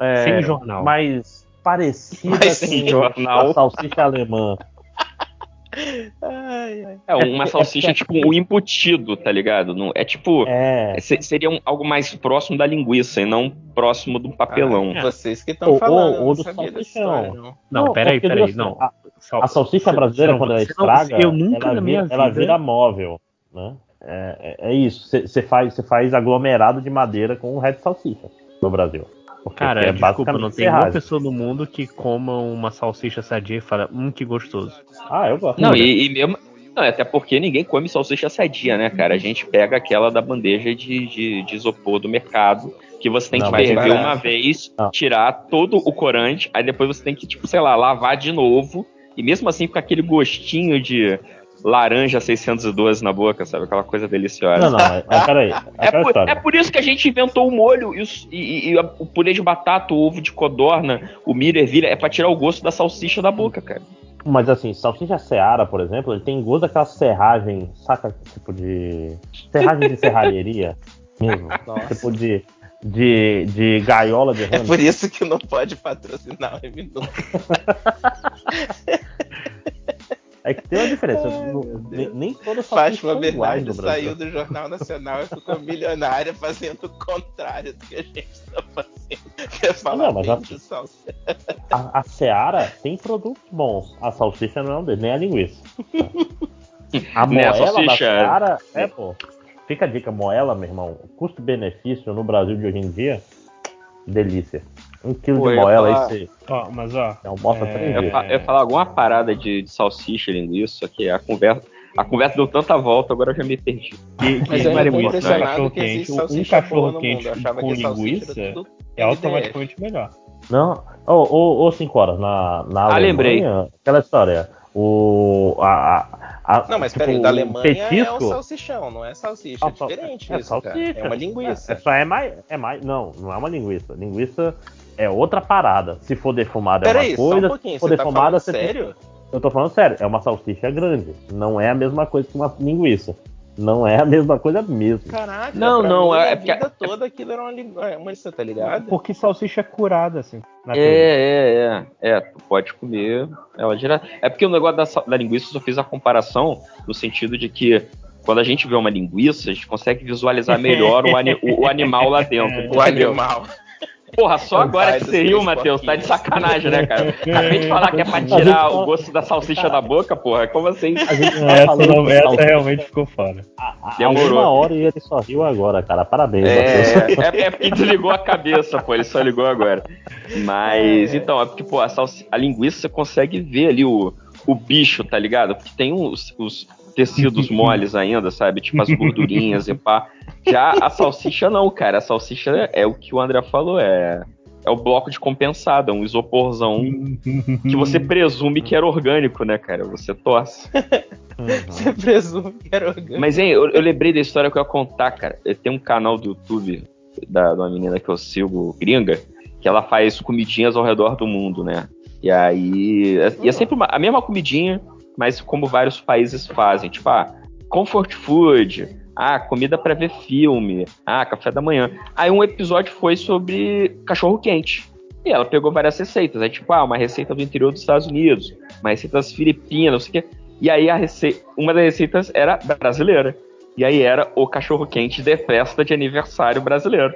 é, Sem jornal. Mais parecida Mais sem com jornal. a salsicha alemã. Ai, ai. É uma salsicha, tipo, um embutido, tá ligado? Não, é tipo. É. se- Seria um- algo mais próximo da linguiça e não próximo do papelão. Ah, vocês que estão Ou- falando, ou não do salsichão. história, não. Não, Não, peraí, peraí, assim, não. A, Sal- a salsicha Não, brasileira, não, quando ela não- estraga, eu nunca ela, vira, ela vira móvel, né? É, é- é isso. Você faz, cê faz aglomerado de madeira com o resto de salsicha no Brasil. Porque Cara, é desculpa, não tem uma pessoa no mundo que coma uma salsicha sadia e fala, hum, que gostoso. Ah, eu gosto. Não, e, e mesmo. Não, até porque ninguém come salsicha sadia, né, cara? A gente pega aquela da bandeja de, de, de isopor do mercado, que você tem Não, que ferver barato. uma vez, tirar todo o corante, aí depois você tem que, tipo, sei lá, lavar de novo, e mesmo assim fica aquele gostinho de laranja 612 na boca, sabe? Aquela coisa deliciosa. Não, não, mas, mas peraí. É por, história. é por isso que a gente inventou o molho e, os- e- e o purê de batata, o ovo de codorna, o milho ervilha, é pra tirar o gosto da salsicha da boca, cara. Mas assim, salsicha seara, por exemplo, ele tem gosto daquela serragem, saca? Tipo de. Serragem de serralheria mesmo. Nossa. Tipo de. De, de gaiola de É ramo. por isso que não pode patrocinar o M2. É que tem uma diferença. Ai, nem, nem todas Bernardes no Brasil. saiu do Jornal Nacional e ficou milionária fazendo o contrário do que a gente está fazendo. Quer falar Não, mas a- de salsicha. A, a Seara tem produtos bons. A salsicha não é um deles, nem a linguiça. A Né, a moela da salsicha- Seara é, pô. Fica a dica, moela, meu irmão. Custo-benefício no Brasil de hoje em dia, delícia. Um quilo Pô, de moela falar- aí você Ó, mas ó. almoça é, três Eu, dias. fa- eu ia falar alguma parada de, de salsicha, linguiça, que a conversa, a conversa deu tanta volta, agora eu já me perdi. Que, Mas que fico Moura, impressionado cachorro quente, um cachorro quente com linguiça é automaticamente melhor. Não, ô, ô, cinco horas, na, na Ah, Alemanha, lembrei. aquela história, o, a, a, a- Não, mas tipo, peraí, da o Alemanha é um petisco- salsichão, não é salsicha. É Ah, sal- diferente é isso, salsicha. cara. É uma linguiça. É, só é mais, é mais, não, não é uma linguiça. Linguiça é outra parada. Se for defumada é Peraí, uma só um coisa, pouquinho, se for você tá defumada falando você tem- sério? Eu tô falando sério, é uma salsicha grande. Não é a mesma coisa que uma linguiça. Não é a mesma coisa mesmo. Caraca, Não, pra não, mim, é a vida toda aquilo era uma linguiça, uma linguiça, tá ligado? Porque salsicha é curada, assim. É, é, é. É, tu pode comer ela direto. É porque o negócio da, da linguiça eu só fiz a comparação no sentido de que quando a gente vê uma linguiça, a gente consegue visualizar melhor o, ani- o- o animal lá dentro. O entendeu? animal. Porra, só O agora que você riu, Matheus. Tá de sacanagem, né, cara? Acabei de falar que é pra tirar o gosto da salsicha da boca, porra. Como assim? A gente tá Essa, falando não- essa salsicha realmente ficou fora. Demorou. uma hora e ele só riu agora, cara. Parabéns, Matheus. É, é, é porque desligou a cabeça, pô. Ele só ligou agora. Mas, então, é porque, pô, a, salsi- a linguiça você consegue ver ali o, o bicho, tá ligado? Porque tem os, os tecidos moles ainda, sabe? Tipo as gordurinhas e pá. Já a salsicha não, cara. A salsicha é o que o André falou, é. É o bloco de compensada, um isoporzão que você presume que era orgânico, né, cara? Você torce. Você presume que era orgânico. Mas, hein, eu, eu lembrei da história que eu ia contar, cara. Tenho um canal do YouTube da, de uma menina que eu sigo, gringa, que ela faz comidinhas ao redor do mundo, né? E aí. é- E é sempre uma- a mesma comidinha, mas como vários países fazem. Tipo, ah, comfort food. Ah, comida pra ver filme. Ah, café da manhã. Aí um episódio foi sobre cachorro quente. E ela pegou várias receitas. Aí, tipo, ah, uma receita do interior dos Estados Unidos, uma receita das Filipinas, não sei o quê. E aí a rece... uma das receitas era brasileira. E aí era o cachorro quente de festa de aniversário brasileiro.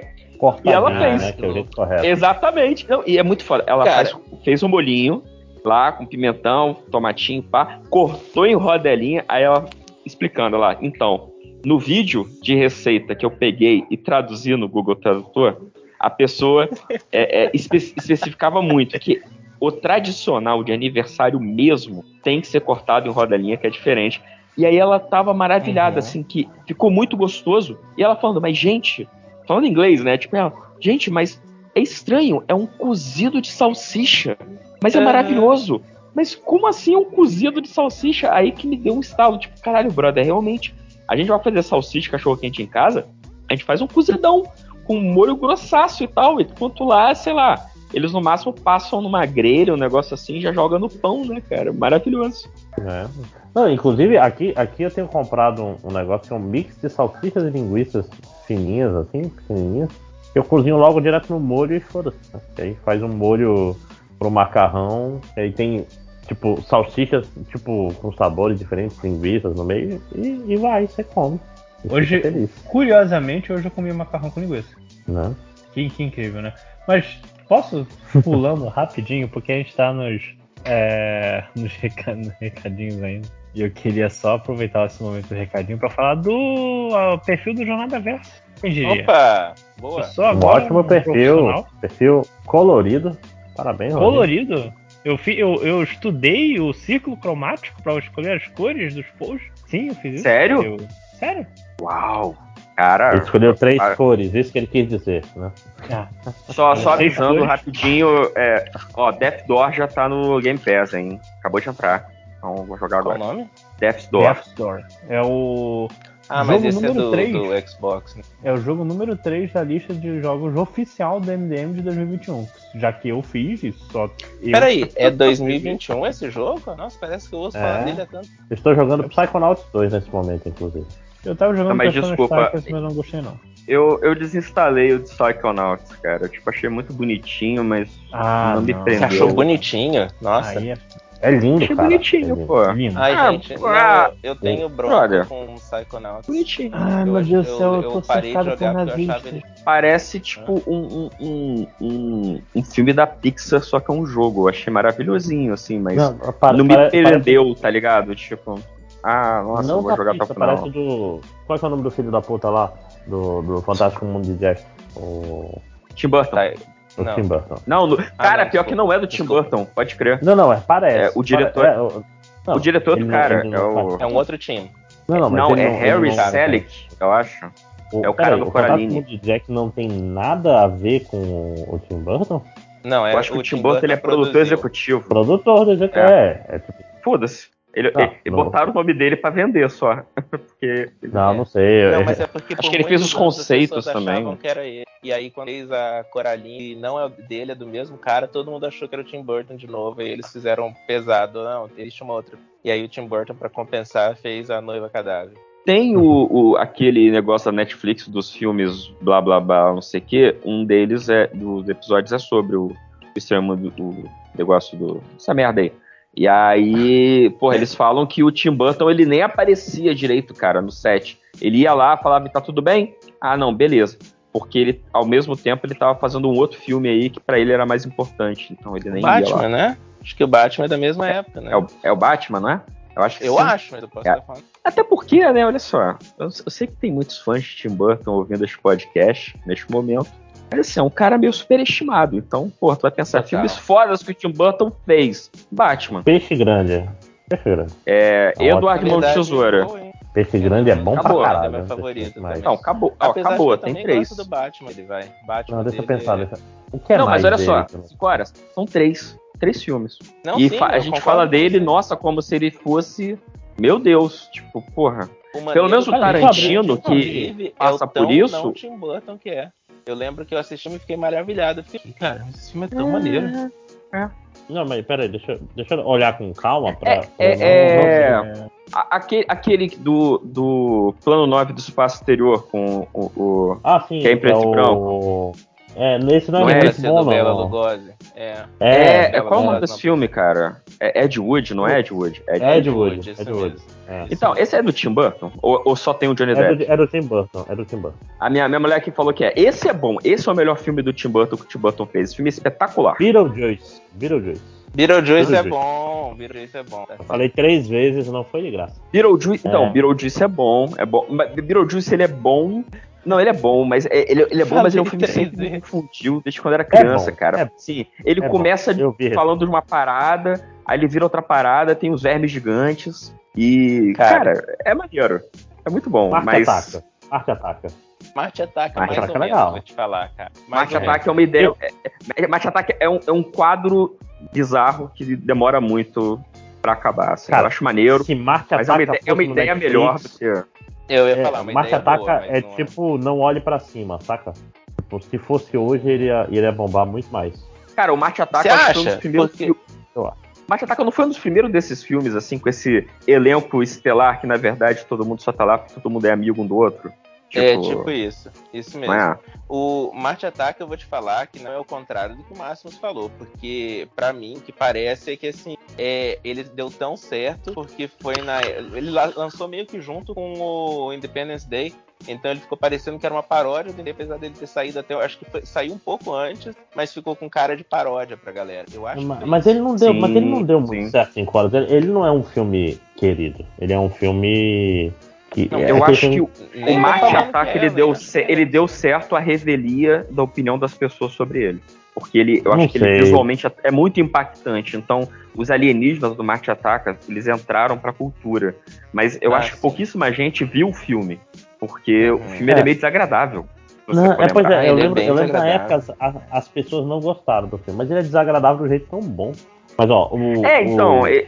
e ela fez. Né, que é o jeito correto. Exatamente. Não, e é muito foda. Ela Cara. faz- fez um molinho lá com pimentão, tomatinho, pá, cortou em rodelinha, aí ela explicando lá. Então, no vídeo de receita que eu peguei e traduzi no Google Tradutor, a pessoa é, é, espe- especificava muito que o tradicional de aniversário mesmo tem que ser cortado em rodelinha, que é diferente. E aí ela tava maravilhada, assim, que ficou muito gostoso. E ela falando, mas gente, falando em inglês, né? Tipo, ela, gente, mas é estranho, é um cozido de salsicha. Mas é Aham. maravilhoso. Mas como assim um cozido de salsicha? Aí que me deu um estalo, tipo, caralho, brother, realmente. A gente vai fazer salsicha e cachorro quente em casa, a gente faz um cozidão com molho grossaço e tal. Enquanto lá, sei lá, eles no máximo passam numa grelha, um negócio assim, e já joga no pão, né, cara? Maravilhoso. É. Não, inclusive, aqui, aqui eu tenho comprado um, um negócio que é um mix de salsichas e linguiças fininhas, assim, pequenininhas. que Eu cozinho logo direto no molho e foda-se. né? Aí faz um molho pro macarrão, que aí tem, tipo, salsichas, tipo, com sabores diferentes, linguiças no meio, e, e vai, você come. E Hoje, curiosamente, hoje eu comi macarrão com linguiça. né? Que, que incrível, né? Mas posso pulando rapidinho, porque a gente tá nos, é, nos, reca- nos recadinhos ainda. E eu queria só aproveitar esse momento do recadinho pra falar do perfil do Jornada. Quem diria? Opa, boa. Um ótimo perfil, perfil colorido. Parabéns. Colorido? Eu, fi, eu, eu estudei o círculo cromático pra escolher as cores dos posts. Sim, eu fiz isso. Sério? Eu- sério? Uau! Cara. Ele escolheu três Ah, cores, isso que ele quis dizer, né? Ah. Só, só avisando cores. rapidinho, é, ó, Death Door já tá no Game Pass, hein? Acabou de entrar. Então vou jogar Qual agora. o nome? Death Door. Death Door. É o. Ah, mas jogo esse é número do, 3. do Xbox, né? É o jogo número 3 da lista de jogos oficial do MDM de 2021. Já que eu fiz isso, só. Eu... Peraí, é 2021 esse jogo? Nossa, parece que eu ouço É. falar dele há tanto. Eu estou jogando Psychonauts 2 nesse momento, inclusive. Eu tava jogando Não, mas desculpa. Strikers, mas não gostei não. Eu, eu desinstalei o de Psychonauts, cara. Eu tipo, achei muito bonitinho, mas Ah, não me não. prendeu. Você achou bonitinho? Nossa. Aí é... É lindo, Achei cara. bonitinho, É lindo. pô. Lindo. Ai, Ah, gente, pô, não, ah, eu tenho brother. bronca com Psychonauts. Bonitinho. Ai, Eu- meu Deus do céu, eu, eu tô parei de cercado por jogar porque eu achava nazistas. ele- Parece tipo um, um, um, um, um filme da Pixar, só que é um jogo. Eu achei maravilhosinho, assim, mas Não, não, pare- me pare- prendeu, tá ligado? Tipo, ah, nossa, não eu vou jogar pista, final. parece do. Qual que é o nome do filho da puta lá? Do, do Fantástico Mundo de Jack? O. Tim Burton. Tá, O Não. Tim Burton. Não, no- cara, não, pior que não é do Tim. Burton, pode crer. Não, não, é, parece. É, o diretor- é, o, não, o diretor do não- cara ele é não o. É um outro time. Não, não, mas Não, é Harry não- Selick, eu acho. O, É o cara peraí, do o Coraline. De Jack não tem nada a ver com o Tim Burton? Não, é Eu acho que o Tim Tim Burton ele é produtor produziu. executivo. Produtor do Jack. É. É, é tipo, Foda-se. Ele, Não, ele- não. botaram o nome dele pra vender só. Porque. não, não sei. Não, é- mas é porque Acho que ele fez os conceitos também. que era ele. E aí, quando fez a Coraline, e não é dele, é do mesmo cara, todo mundo achou que era o Tim Burton de novo. E eles fizeram pesado. Não, existe uma outra. E aí o Tim Burton, pra compensar, fez a noiva cadáver. Tem o, o- aquele negócio da Netflix dos filmes blá blá blá, não sei o que. Um deles é. Dos episódios é sobre o extremo do, do negócio do. Essa merda aí. E aí, porra, eles falam que o Tim Burton ele nem aparecia direito, cara, no set. Ele ia lá, falava, tá tudo bem? Ah, não, beleza. Porque ele, ao mesmo tempo, ele tava fazendo um outro filme aí que pra ele era mais importante. Então ele nem ia Batman, lá. né? Acho que o Batman é da mesma época, né? É o, é o Batman, não é? Eu acho que Eu sim. acho, mas eu posso É. falando. Até porque, né, olha só, eu, eu sei que tem muitos fãs de Tim Burton ouvindo esse podcast neste momento. Mas assim, é um cara meio superestimado. Então, pô, tu vai pensar, Total. filmes fodas que o Tim Burton fez. Batman. Peixe grande. Peixe grande. É, Ótimo. Eduardo Mão de Tesoura. boa, hein? Peixe grande é bom Acabou. pra É caralho. meu né? favorito Mas- também. Não, acabou. Ó, acabou, de que eu tem também três. gosto do Batman, ele vai. Batman Não, deixa eu dele pensar. é- Deixa... O que é não, mas mais olha só, dele? cinco horas. São três. Três filmes. Não, e sim, a gente fala dele, nossa, como se ele fosse. Meu Deus, tipo, porra. O Pelo menos o Tarantino, que passa é o por isso. Não Tim Burton que é. Eu lembro que eu assisti e fiquei maravilhado. Fiquei, cara, esse filme é tão maneiro. Não, mas peraí, deixa, eu- deixa eu olhar com calma pra. pra É, não- é- não- A- Aquele, aquele do, do Plano 9 do Espaço Exterior com o. o- Ah, sim. Que é em preto e o... branco. É, nesse não é, Não é muito Pra ser bom, do Bela não. Lugosi. É. É, é, Bela qual o nome desse filme, cara? É Ed Wood, não é Ed Wood? É Ed Wood, isso Ed Wood. É. Então, esse é do Tim Burton? Ou, ou só tem o Johnny É do, Depp? é do Tim Burton, é do Tim Burton. A minha, minha mulher aqui falou que é. Esse é bom, esse é o melhor filme do Tim Burton que o Tim Burton fez. Esse filme é espetacular. Beetlejuice, Beetlejuice. Beetlejuice é Beetlejuice. bom, Beetlejuice é bom. Eu falei três vezes, não foi de graça. Beetlejuice, então, É. Beetlejuice é bom, é bom. Mas Beetlejuice ele é bom. Não, ele é bom, mas é- ele, ele é bom, mas ele é um filme que sempre me confundiu desde quando eu era criança, bom, cara. é- Sim, ele é começa bom, eu falando de uma parada, aí ele vira outra parada, tem os vermes gigantes e, cara, Cara. é maneiro. É muito bom, Marte mas ataca. Marte ataca. Marte é Marte mais Ataque ou é legal. vou te falar, cara. Mais Marte. Ataque é uma ideia. É, é, Marte Ataque é um, é um quadro bizarro que demora muito pra acabar. assim. Cara, eu acho maneiro. Se Marte Mas é uma ataca ideia, é uma ideia Netflix, melhor do que. Eu ia É, falar, uma Marte Ataca boa, mas é não tipo, não olhe pra cima, saca? Tipo, se fosse hoje, ele ia, ele ia bombar muito mais. Cara, o Marte Você que foi um dos primeiros Porque- filmes. Marte Ataque não foi um dos primeiros desses filmes, assim, com esse elenco estelar que, na verdade, todo mundo só tá lá porque todo mundo é amigo um do outro. É tipo isso, isso mesmo. Não é? O Marte Ataque, eu vou te falar que não é o contrário do que o Máximos falou, porque pra mim o que parece é que assim, é, ele deu tão certo porque foi na ele la- lançou meio que junto com o Independence Day, então ele ficou parecendo que era uma paródia, apesar dele ter saído até, acho que foi- saiu um pouco antes, mas ficou com cara de paródia pra galera. Eu acho. Mas, mas ele não deu, Sim, mas ele não deu sim. muito certo em. Ele, ele não é um filme querido. Ele é um filme Não, é eu aquele acho que filme- o, o falando Ataque que é, ele, deu né? ele deu certo a revelia da opinião das pessoas sobre ele. Porque ele, eu Não acho que sei. ele visualmente é muito impactante. Então, os alienígenas do Marte Ataca, eles entraram pra cultura. Mas eu Ah, acho que sim. pouquíssima gente viu o filme. Porque o Uhum. filme ele é É. meio desagradável. Não, é, pois é, eu Ele é lembro, bem eu lembro na época as, as pessoas não gostaram do filme, mas ele é desagradável de um jeito tão bom. Mas ó, o. É, então, o ele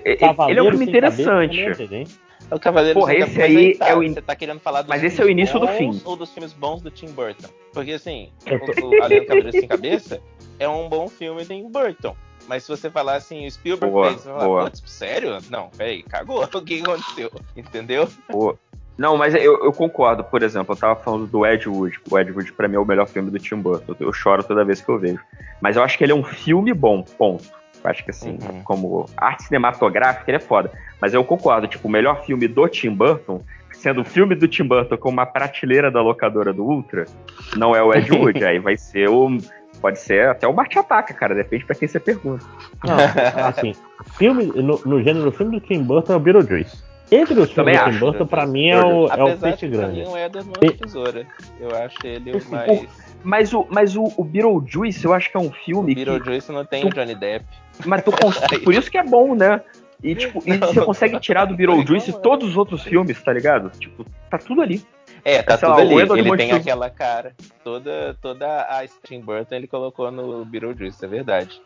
é um filme Cabeça interessante. também é o Cavaleiro Porra, esse aí é o in- Você tá querendo falar dos Mas esse é o início do fim. Ou dos filmes bons do Tim Burton? Porque assim, o, o Além do Cavaleiro Sem Cabeça é um bom filme do Tim Burton. Mas se você falar assim, o Spielberg Boa, fez, você vai falar, boa. putz, sério? Não, peraí, cagou. O que aconteceu? Entendeu? Pô, Não, mas eu, eu concordo. Por exemplo, eu tava falando do Ed Wood. O Ed Wood, pra mim, é o melhor filme do Tim Burton. Eu choro toda vez que eu vejo. Mas eu acho que ele é um filme bom, ponto. Eu acho que assim, Uhum. como arte cinematográfica, ele é foda. Mas eu concordo, tipo, o melhor filme do Tim Burton, sendo o filme do Tim Burton com uma prateleira da locadora do Ultra, não é o Ed Wood. aí vai ser o. Pode ser até o Marte Ataca, cara. Depende pra quem você pergunta. Não, assim, filme, no, no gênero filme do Tim Burton é o Beetlejuice. Entre os filmes do Tim. Burton, pra mim, é o, é o peixe que grande. mim não é das mãos de tesoura. Eu acho ele o mais. Mas o, mas o, o Beetlejuice, eu acho que é um filme que. Beetlejuice não tem o Johnny Depp. Mas tu cons... por isso que é bom, né? E, tipo, e você consegue tirar do Beetlejuice todos os outros filmes, tá ligado? Tipo, tá tudo ali. É, tá Sei tudo lá, o ali. Edward Ele tem aquela cara. Toda, toda a Tim Burton ele colocou no Beetlejuice, é verdade.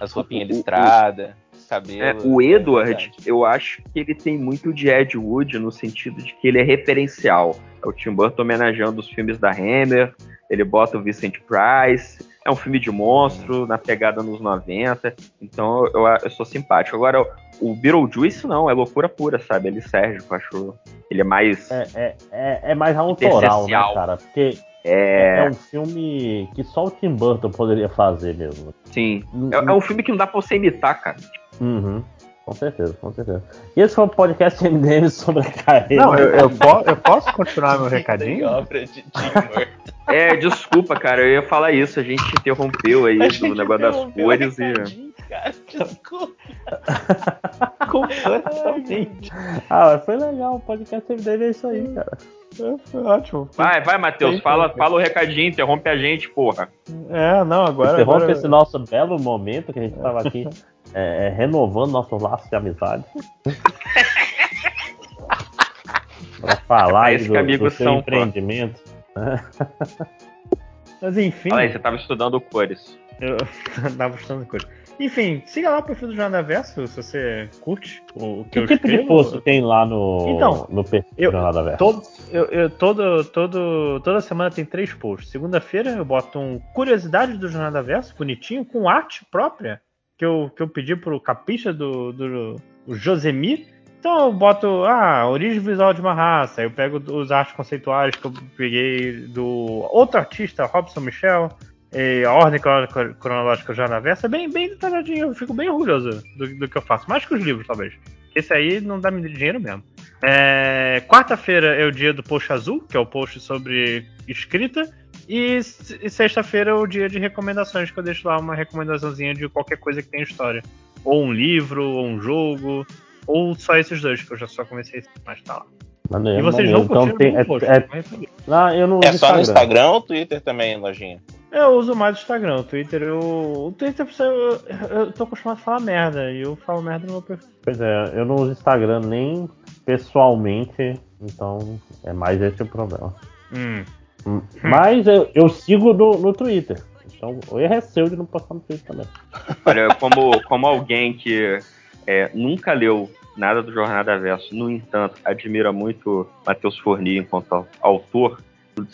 As roupinhas listradas, cabelo. É, o é Edward, verdade. eu acho que ele tem muito de Ed Wood no sentido de que ele é referencial. É o Tim Burton homenageando os filmes da Hammer, ele bota o Vincent Price, é um filme de monstro, na pegada nos 90, então eu, eu sou simpático. Agora, o Beetlejuice não, é loucura pura, sabe? Ele Sérgio, acho, ele é mais... É, é, é, é mais autoral, né, cara? Porque É. é um filme que só o Tim Burton poderia fazer mesmo. Sim. É, é um filme que não dá pra você imitar, cara. Uhum. Com certeza, com certeza. E esse foi um podcast MDM sobre a carreira. Não, eu, eu, po- eu posso continuar meu recadinho? É, desculpa, cara, eu ia falar isso, a gente interrompeu aí do negócio das cores e. Cara, desculpa. Completamente. Ah, mas foi legal, o podcast MDM é isso aí, cara. Foi ótimo. Vai, vai, Matheus, fala, fala o recadinho, interrompe a gente, porra. É, não, agora. Interrompe agora... esse nosso belo momento que a gente tava aqui é, é, renovando nossos laços de amizade. pra falar do, do seu são, empreendimento. Mas enfim. Fala aí, você tava estudando cores. Eu tava postando coisa. Enfim, siga lá o perfil do Jornal Verso se você curte o, o que, Que eu tipo de escrevo. post tem lá no, Então, no perfil eu- do Jornal da Versa? Todo, eu, eu- todo, todo, toda semana tem três posts. Segunda-feira eu boto um Curiosidades do Jornal da Verso, bonitinho, com arte própria, que eu, que eu pedi pro capista do, do, do Josemi. Então eu boto, ah, origem visual de uma raça. Eu pego os artes conceituais que eu peguei do outro artista, Robson Michel. E a ordem cron- cron- cronológica já na versa é bem, bem detalhadinho. Eu fico bem orgulhoso do, do que eu faço. Mais que os livros, talvez. Esse aí não dá dinheiro mesmo. É, Quarta-feira é o dia do post azul, que é o post sobre escrita. E, e sexta-feira é o dia de recomendações, que eu deixo lá uma recomendaçãozinha de qualquer coisa que tem história. Ou um livro, ou um jogo, ou só esses dois, que eu já só comecei mas tá lá. Maneiro, E vocês maneiro. não curtiram então tem, é, é- receber. Ah, eu não É só no Instagram ou Twitter também, Lojinha? Eu uso mais o Instagram, o Twitter eu. O Twitter eu, eu tô acostumado a falar merda, e eu falo merda no meu perfil. Pois é, eu não uso Instagram nem pessoalmente, então é mais esse o problema. Hum. Hum, Mas eu, eu sigo no, no Twitter. Então o erro é seu de não postar no Twitter também. Olha, como, como alguém que é, nunca leu nada do Jornada Verso, no entanto, admira muito Matheus Forni enquanto au- autor,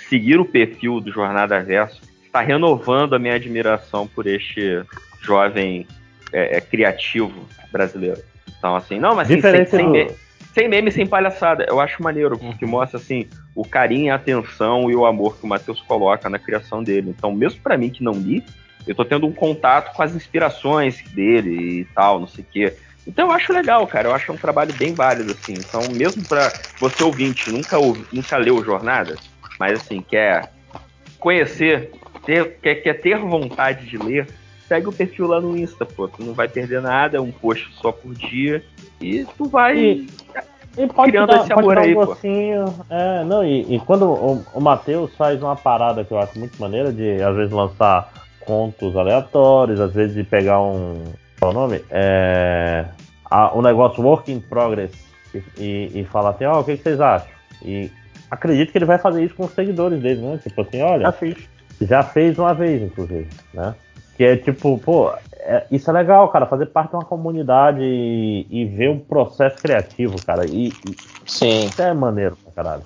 seguir o perfil do Jornada Verso está renovando a minha admiração por este jovem é, é, criativo brasileiro. Então, assim, não, mas assim, sem, sem, do- sem meme, sem palhaçada. Eu acho maneiro, porque mostra, assim, o carinho, a atenção e o amor que o Matheus coloca na criação dele. Então, mesmo pra mim que não li, eu tô tendo um contato com as inspirações dele e tal, não sei o quê. Então eu acho legal, cara. Eu acho um trabalho bem válido, assim. Então, mesmo pra você ouvinte, nunca, ouvi- nunca leu Jornada, mas assim, quer conhecer, ter, quer, quer ter vontade de ler, segue o perfil lá no Insta, pô. Tu não vai perder nada, é um post só por dia. E tu vai E- E pode criando dar, esse pode amor dar aí, um pô. gostinho. É, não, e, e quando o, o Matheus faz uma parada que eu acho muito maneira, de às vezes lançar contos aleatórios, às vezes de pegar um. Qual é o nome? É. a- o negócio Work in Progress e, e, falar assim, ó, o que, que vocês acham? E acredito que ele vai fazer isso com os seguidores dele, né? Tipo assim, olha. Já fiz. Já fez uma vez, inclusive, né? Que é tipo, pô, é- isso é legal, cara, fazer parte de uma comunidade e, e ver um processo criativo, cara. E, e- Sim. Isso é maneiro pra caralho.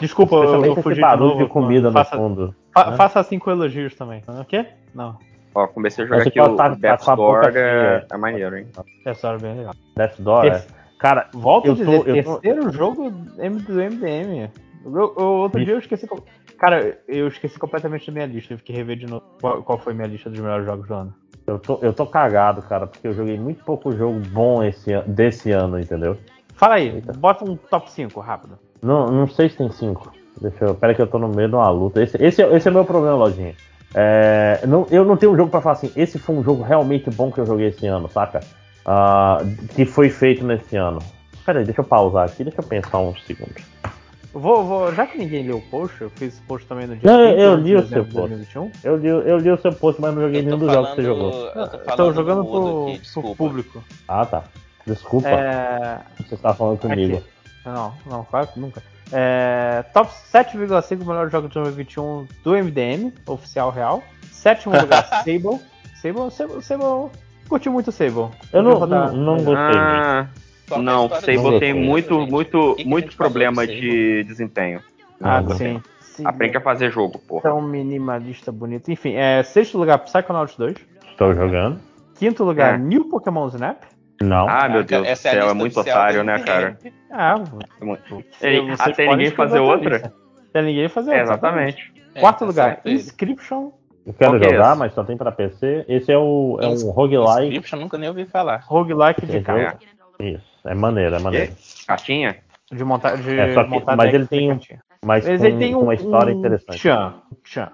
Desculpa, eu, Especialmente eu esse fugi de barulho novo. de comida mano. no fundo, fa- né? Faça cinco elogios também. O quê? Não. Ó, comecei a jogar Esse aqui o, tá- o tá Door, é, é maneiro, hein? Essa hora é bem legal. Death Door, é. Cara, Volto eu a tô- dizer, tô- terceiro jogo M- do MDM. Eu- eu- outro dia eu esqueci. Cara, eu esqueci completamente da minha lista. Tive que rever de novo qual, qual foi minha lista dos melhores jogos do ano. Eu tô, eu tô cagado, cara, porque eu joguei muito pouco jogo bom esse, desse ano, entendeu? Fala aí, bota um top 5 rápido. Não, não sei se tem cinco. Deixa eu. Pera que eu tô no meio de uma luta. Esse, esse, é- esse é o meu problema, Lojinha. É, não, eu não tenho um jogo pra falar assim, esse foi um jogo realmente bom que eu joguei esse ano, saca? Ah, que foi feito nesse ano. Pera aí, deixa eu pausar aqui, deixa eu pensar uns segundos. Vou, vou, já que ninguém leu o post, eu fiz post também no dia Não, 30 eu de li o seu post. 2021. Eu li, eu li o seu post, mas não joguei nenhum dos jogos que você jogou. Eu tô tô jogando pro, aqui, pro público. Ah, tá. Desculpa. É... Você tá falando comigo. Aqui. Não, não, claro que nunca. É, top 7,5 melhor jogo de 2021 do MDM, oficial real. Sétimo lugar, Sable. Sable, Sable, Sable. Curti muito Sable. Eu não, não, não gostei muito. Ah, Qual é a não, Sable do tem muito, gente? muito, que que muito problema do Sable? de desempenho. Ah, Não, sim. sim. Aprende a fazer jogo, porra. Tão minimalista bonito. Enfim, é, sexto lugar, Psychonauts 2. Estou jogando. Quinto lugar, É. New Pokémon Snap. Não. Ah, meu Deus do essa é a céu, é lista muito otário, do né, cara? Ah, É Ei, até ninguém fazer outra. Até ninguém fazer É, outra. exatamente. É, Quarto tá lugar. Inscription. Eu quero Qual é jogar, esse? mas só tem pra PC. Esse é, o, é um roguelike. Inscription, nunca nem ouvi falar. Roguelike de carta. Isso, é maneiro, é maneiro. Cartinha? De montar, de É, só que- montar mas ele tem um-. Mas Mas com, ele tem um, uma história um interessante. Tchan. tchan.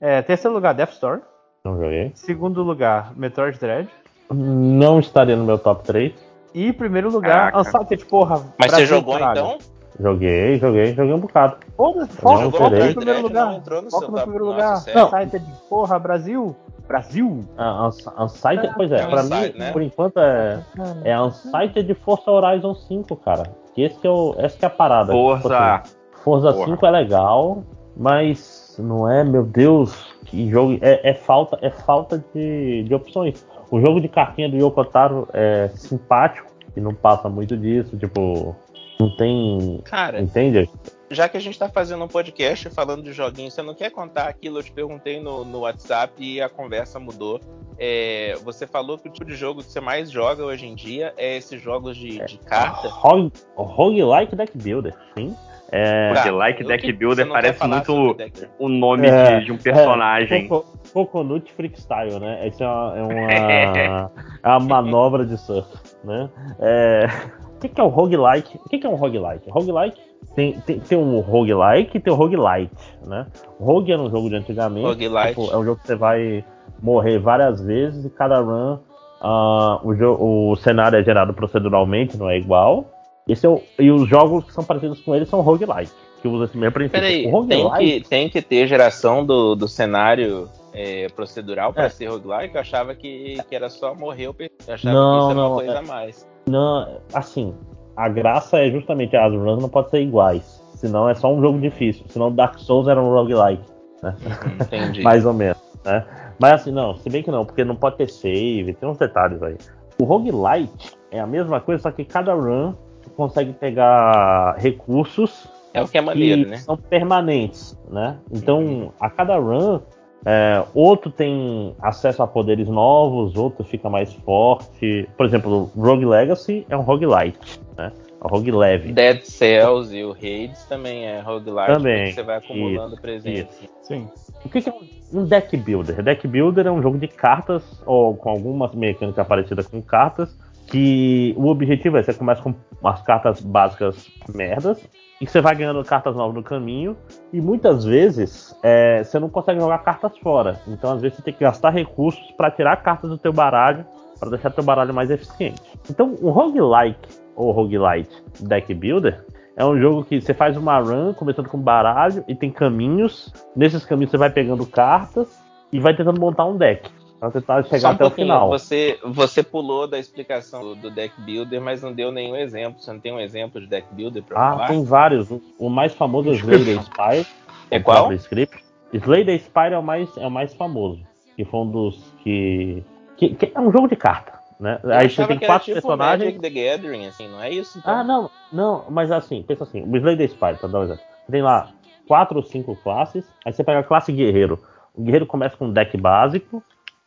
É, terceiro lugar, Death Store. Não joguei. Segundo lugar, Metroid Dread. Não estaria no meu top 3. E primeiro lugar, Caraca. Uncharted, porra. Mas você jogou caralho. então? Joguei, joguei, joguei um bocado. Foda-se, Não, foca, no primeiro lugar. Foca no primeiro lugar. Uncharted, porra, Brasil. Brasil. Ah, Uns- Unsighted, pois é, é pra Unsighted, mim, né? por enquanto, é, é Unsighted de Forza Horizon 5, cara. Que esse que é o, essa que é a parada. Forza. Forza Porra. 5 é legal, mas não é, meu Deus, que jogo. É, é falta, é falta de, de opções. O jogo de cartinha do Yoko Taro é simpático e não passa muito disso, tipo, não tem. Cara, Entende? Já que a gente tá fazendo um podcast falando de joguinhos, você não quer contar aquilo? Eu te perguntei no, no WhatsApp e a conversa mudou. É, você falou que o tipo de jogo que você mais joga hoje em dia é esses jogos de, de carta. Rogue, roguelike Deck Builder, sim. É, Roguelike Deck Builder parece muito o nome É, de, de um personagem. É, Coco- Coconut Freestyle, né? Isso é uma, é uma, é uma manobra de surf, né? É, o que, que é o roguelike? O que, que é um roguelike? Roguelike tem, tem, tem um roguelike e tem o roguelite, né? Rogue era um jogo de antigamente. Roguelite. tipo, é um jogo que você vai morrer várias vezes e cada run ah, o, o cenário é gerado proceduralmente, não é igual. Esse é o- e os jogos que são parecidos com ele são roguelike, que usa esse mesmo princípio. Peraí, tem que, tem que ter geração do, do cenário é, procedural para É. ser roguelike? Eu achava que, que era só morrer Eu achava Não, que isso era não, uma coisa é- a mais. Não, assim, a graça é justamente as runs não podem ser iguais. Senão é só um jogo difícil. Senão Dark Souls era um roguelike. Né? entendi. Mais ou menos. Né? Mas assim, não, se bem que não, porque não pode ter save, tem uns detalhes aí. O roguelite é a mesma coisa, só que cada run tu consegue pegar recursos É o que é maneiro, que né? são permanentes, né? Então, a cada run, é, outro tem acesso a poderes novos, outro fica mais forte. Por exemplo, o Rogue Legacy é um roguelite, né? É um rogue leve. Dead Cells e o Hades também é roguelike, Também, porque você vai acumulando isso, presentes. Sim. O que que é um- um deck builder? Deck builder é um jogo de cartas, ou com algumas mecânicas parecidas com cartas, que o objetivo é você começa com umas cartas básicas merdas, e você vai ganhando cartas novas no caminho, e muitas vezes é, você não consegue jogar cartas fora. Então às vezes você tem que gastar recursos para tirar cartas do teu baralho, para deixar teu baralho mais eficiente. Então o roguelike, ou roguelite deck builder, é um jogo que você faz uma run, começando com baralho, e tem caminhos. Nesses caminhos você vai pegando cartas e vai tentando montar um deck. Pra tentar chegar Só um até o final. Você, você pulou da explicação do, do deck builder, mas não deu nenhum exemplo. Você não tem um exemplo de deck builder para Ah, falar? tem vários. O- mais famoso é o Slay the Spire. É o qual? Script. Slay the Spire é o mais, é o mais famoso. Que foi um dos que, que. que é um jogo de carta. Né? Eu Aí você tem quatro tipo personagens. Magic the Gathering, assim, não é isso? então? Ah, não, não, mas assim, pensa assim, o Slay the Spire, pra dar um exemplo. Você tem lá quatro ou cinco classes, aí você pega a classe guerreiro. O guerreiro começa com um deck básico,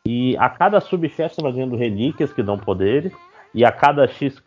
e a cada subchefe você vai ganhando relíquias que dão poderes, e a cada X,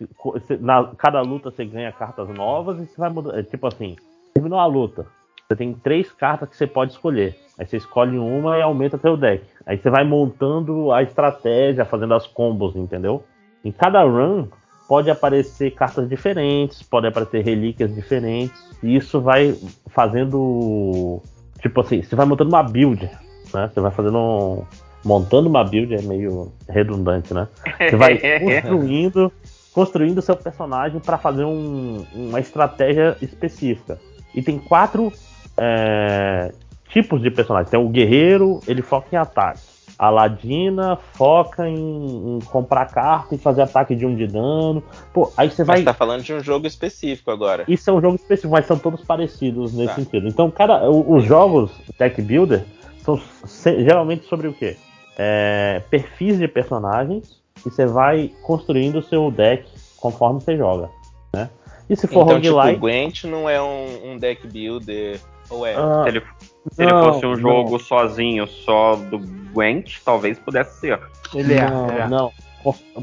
na cada luta você ganha cartas novas, e você vai mudando. É tipo assim, terminou a luta. Você tem três cartas que você pode escolher. Aí você escolhe uma e aumenta teu deck. Aí você vai montando a estratégia, fazendo as combos, entendeu? Em cada run pode aparecer cartas diferentes, pode aparecer relíquias diferentes. E isso vai fazendo. Tipo assim, você vai montando uma build, né? Você vai fazendo um. Montando uma build é meio redundante, né? Você vai construindo construindo seu personagem para fazer um- uma estratégia específica. E tem quatro é, tipos de personagem. Tem o guerreiro, ele foca em ataque. A Ladina foca em, em comprar carta e fazer ataque de um de dano. Pô, aí você vai. Mas tá falando de um jogo específico agora. Isso é um jogo específico, mas são todos parecidos nesse Tá. sentido. Então, cada, o- os jogos Deck Builder são geralmente sobre o quê? É, perfis de personagens e você vai construindo o seu deck conforme você joga. Né? E se for então, tipo, roguelike. o Gwent não é um, um deck builder, ou é? Ah, Se ele, se ele não, fosse um não. jogo sozinho, só do Gwent, talvez pudesse ser. não, não.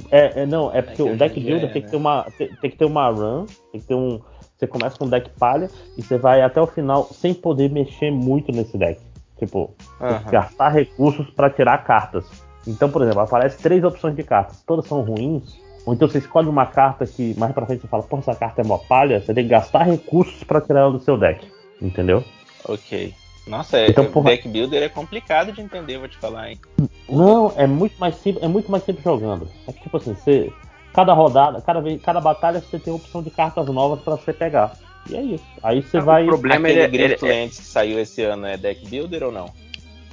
É, é, não, é porque que o deck builder é, tem, né? que ter uma, tem, tem que ter uma run, tem que ter um. Você começa com um deck palha e você vai até o final sem poder mexer muito nesse deck. Tipo, Aham. gastar recursos para tirar cartas. Então, por exemplo, aparece três opções de cartas, todas são ruins. Ou então você escolhe uma carta que mais pra frente você fala, pô, essa carta é mó palha, você tem que gastar recursos para tirar ela do seu deck. Entendeu? Ok. Nossa, é, Então, porra. deck builder é complicado de entender, vou te falar, hein? Não, é muito mais simples, é muito mais simples jogando. É que, tipo assim, você. Cada rodada, cada, vez, cada batalha você tem opção de cartas novas pra você pegar. E é isso. Aí você vai. Aquele Griftlands que saiu esse ano é deck builder ou não?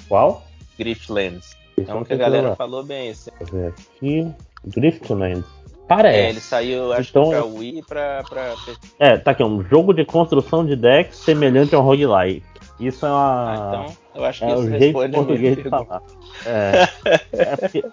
Qual? Griftlands. Esse É um que a galera jogar. falou bem esse. Deixa aqui. Driftland. Parece. É, ele saiu, acho Então- que pra Wii pra, pra É, tá aqui, um jogo de construção de decks semelhante a um roguelike. Isso é uma. Ah, então, eu acho que é isso o jeito português de falar. É, é porque,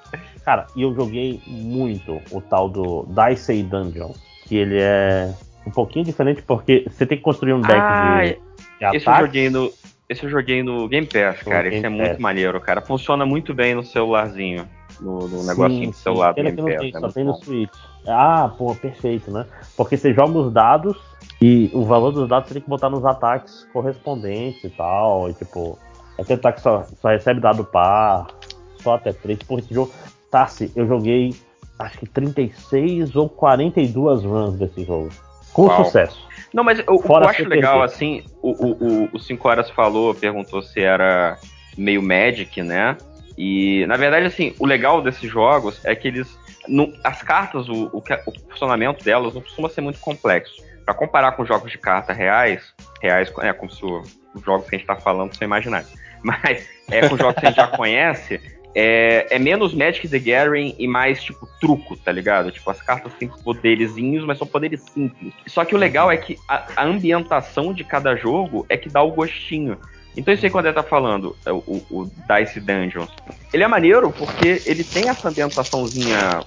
cara, e eu joguei muito o tal do Dicey Dungeon, que ele é um pouquinho diferente porque você tem que construir um deck Ah, de, de esse eu ataque. joguei no. Esse eu joguei no Game Pass, No cara. Game esse é Pass. muito maneiro, cara. Funciona muito bem no celularzinho. no, no negocinho do celular do Game Pass, tem, é só tem no bom. Switch. Ah, pô, perfeito, né? Porque você joga os dados e o valor dos dados você tem que botar nos ataques correspondentes e tal. E tipo, é aquele ataque que só, só recebe dado par, só até 3. Porra, esse jogo. Tassi, eu joguei acho que 36 ou 42 runs desse jogo. Com Uau. sucesso. Não, mas que Fora eu acho legal, assim, o, o, o, o 5 Horas falou, perguntou se era meio Magic, né? E, na verdade, assim, o legal desses jogos é que eles. não- as cartas, o, o, o funcionamento delas não costuma ser muito complexo. Pra comparar com jogos de carta reais, reais, é como se os jogos que a gente tá falando são imaginários. Mas é com jogos que a gente já conhece, é, é menos Magic the Gathering e mais, tipo, truco, tá ligado? Tipo, as cartas têm poderezinhos, mas são poderes simples. Só que o legal é que a, a ambientação de cada jogo é que dá o gostinho. Então isso aí quando ele tá falando, é, o, o Dice Dungeons, ele é maneiro porque ele tem essa ambientaçãozinha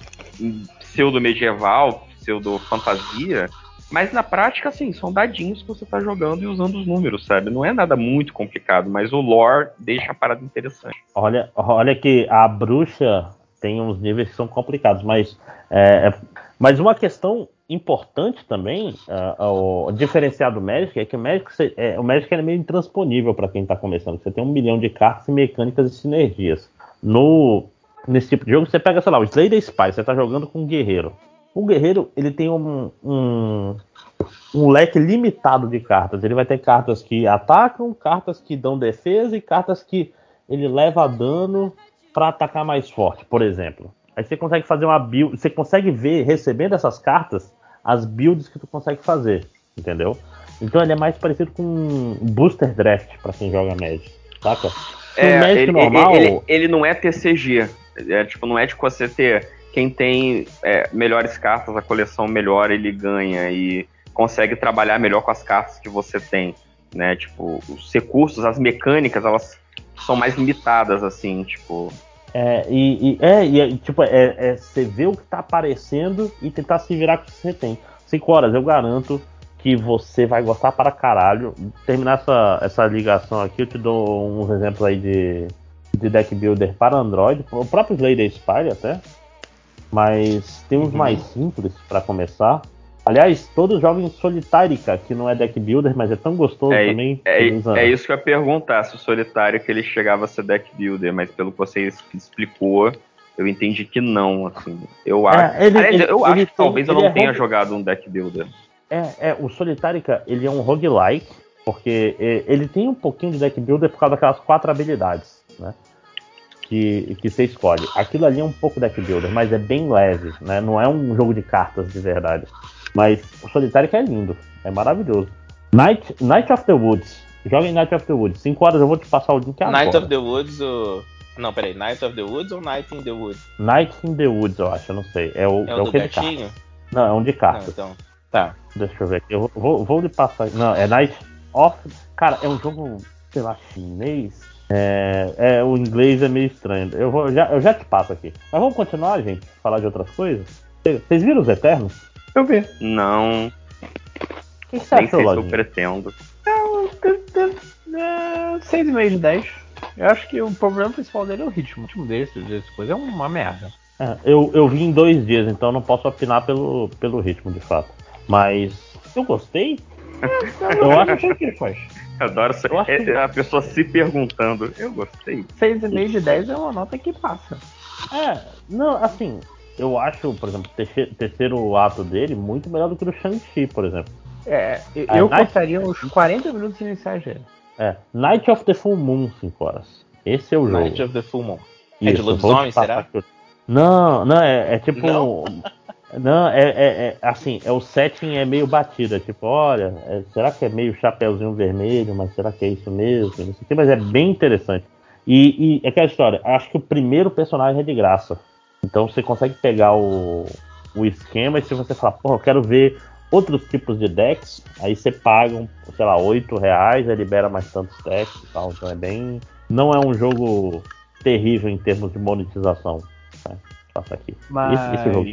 pseudo-medieval, pseudo-fantasia, mas na prática, assim, são dadinhos que você tá jogando e usando os números, sabe? Não é nada muito complicado, mas o lore deixa a parada interessante. Olha, olha que a bruxa tem uns níveis que são complicados, mas é, é- mas uma questão importante também, é, o do Magic é que o Magic, é, o Magic é meio intransponível para quem está começando. Você tem um milhão de cartas e mecânicas e sinergias. No nesse tipo de jogo você pega, sei lá, o Slay the Spy, você está jogando com um guerreiro. O guerreiro ele tem um, um um leque limitado de cartas. Ele vai ter cartas que atacam, cartas que dão defesa e cartas que ele leva dano para atacar mais forte, por exemplo. Aí você consegue fazer uma build, você consegue ver recebendo essas cartas as builds que tu consegue fazer, entendeu? Então ele é mais parecido com um booster draft para quem joga Magic, saca? É, Magic ele, normal, ele, ele- ele não é TCG. É, tipo, não é de você ter quem tem é, melhores cartas, a coleção melhor ele ganha e consegue trabalhar melhor com as cartas que você tem, né? Tipo, os recursos, as mecânicas, elas são mais limitadas, assim, tipo. É, e, e- é, e é, tipo, é, é você ver o que tá aparecendo e tentar se virar com o que você tem. 5 horas, eu garanto que você vai gostar para caralho. Terminar essa, essa ligação aqui, eu te dou uns exemplos aí de, de deck builder para Android, o próprio Slay the Spire até. Mas tem uns mais simples para começar. Aliás, todos jogam em que não é deck builder, mas é tão gostoso É, também. é, é isso que eu ia perguntar, se o solitário que ele chegava a ser deck builder, mas pelo que você explicou, eu entendi que não, assim. Eu É, acho. ele- Aliás, ele- eu ele acho que talvez eu não é tenha jogado um deck builder. É, é, o Solitárica, ele é um roguelike, porque é, ele tem um pouquinho de deck builder por causa daquelas quatro habilidades, né? Que, que você escolhe. Aquilo ali é um pouco deck builder, mas é bem leve, né? Não é um jogo de cartas de verdade. Mas o Solitárica é lindo, é maravilhoso. Night, Night of the Woods. Joga em Night of the Woods. 5 horas eu vou te passar o link agora. Night of the Woods, o. Não, peraí, Night of the Woods ou Night in the Woods? Night in the Woods, eu acho, eu não sei. É o, É é o do que de gatinho? cartas. Não, é um de cartas. Não, então. Tá. Deixa eu ver aqui. Eu vou, vou lhe passar. Não, é Night of. Cara, é um jogo, sei lá, chinês. É, é, o inglês é meio estranho. Eu, vou, já, eu já te passo aqui. Mas vamos continuar, gente? Falar de outras coisas? Vocês viram os Eternos? Eu vi. Não. O que você Nem achou, sei se eu pretendo. É, 6,5 de 10. Eu acho que o problema principal dele é o ritmo. O ritmo desse, desse coisa é uma merda. É, eu, eu vi em dois dias, então não posso opinar pelo, pelo ritmo, de fato. Mas eu gostei. Eu acho que que faz. Adoro essa- Eu acho que- é, a pessoa se perguntando. Eu gostei. 6,5 de 10 é uma nota que passa. É, não, assim, eu acho, por exemplo, o terceiro, terceiro ato dele muito melhor do que o do Shang-Chi, por exemplo. É, eu Ah, eu Night- contaria uns 40 minutos iniciais dele. É, Night of the Full Moon, 5 horas. Esse é o jogo. Night of the Full Moon. É de Isso, lobisomem, será? Não, não, é, é tipo. Não? Não, é, é- é- assim, é o setting é meio batido, é tipo, olha, é- será que é meio chapeuzinho vermelho, mas será que é isso mesmo? Não sei o quê, mas é bem interessante. E, e é aquela história, acho que o primeiro personagem é de graça. Então você consegue pegar o, o esquema e se você falar, pô, eu quero ver outros tipos de decks, aí você paga, um, sei lá, 8 reais, aí libera mais tantos decks e tal. Então é bem. Não é um jogo terrível em termos de monetização. Né? Passa aqui. Mas- Esse, esse jogo.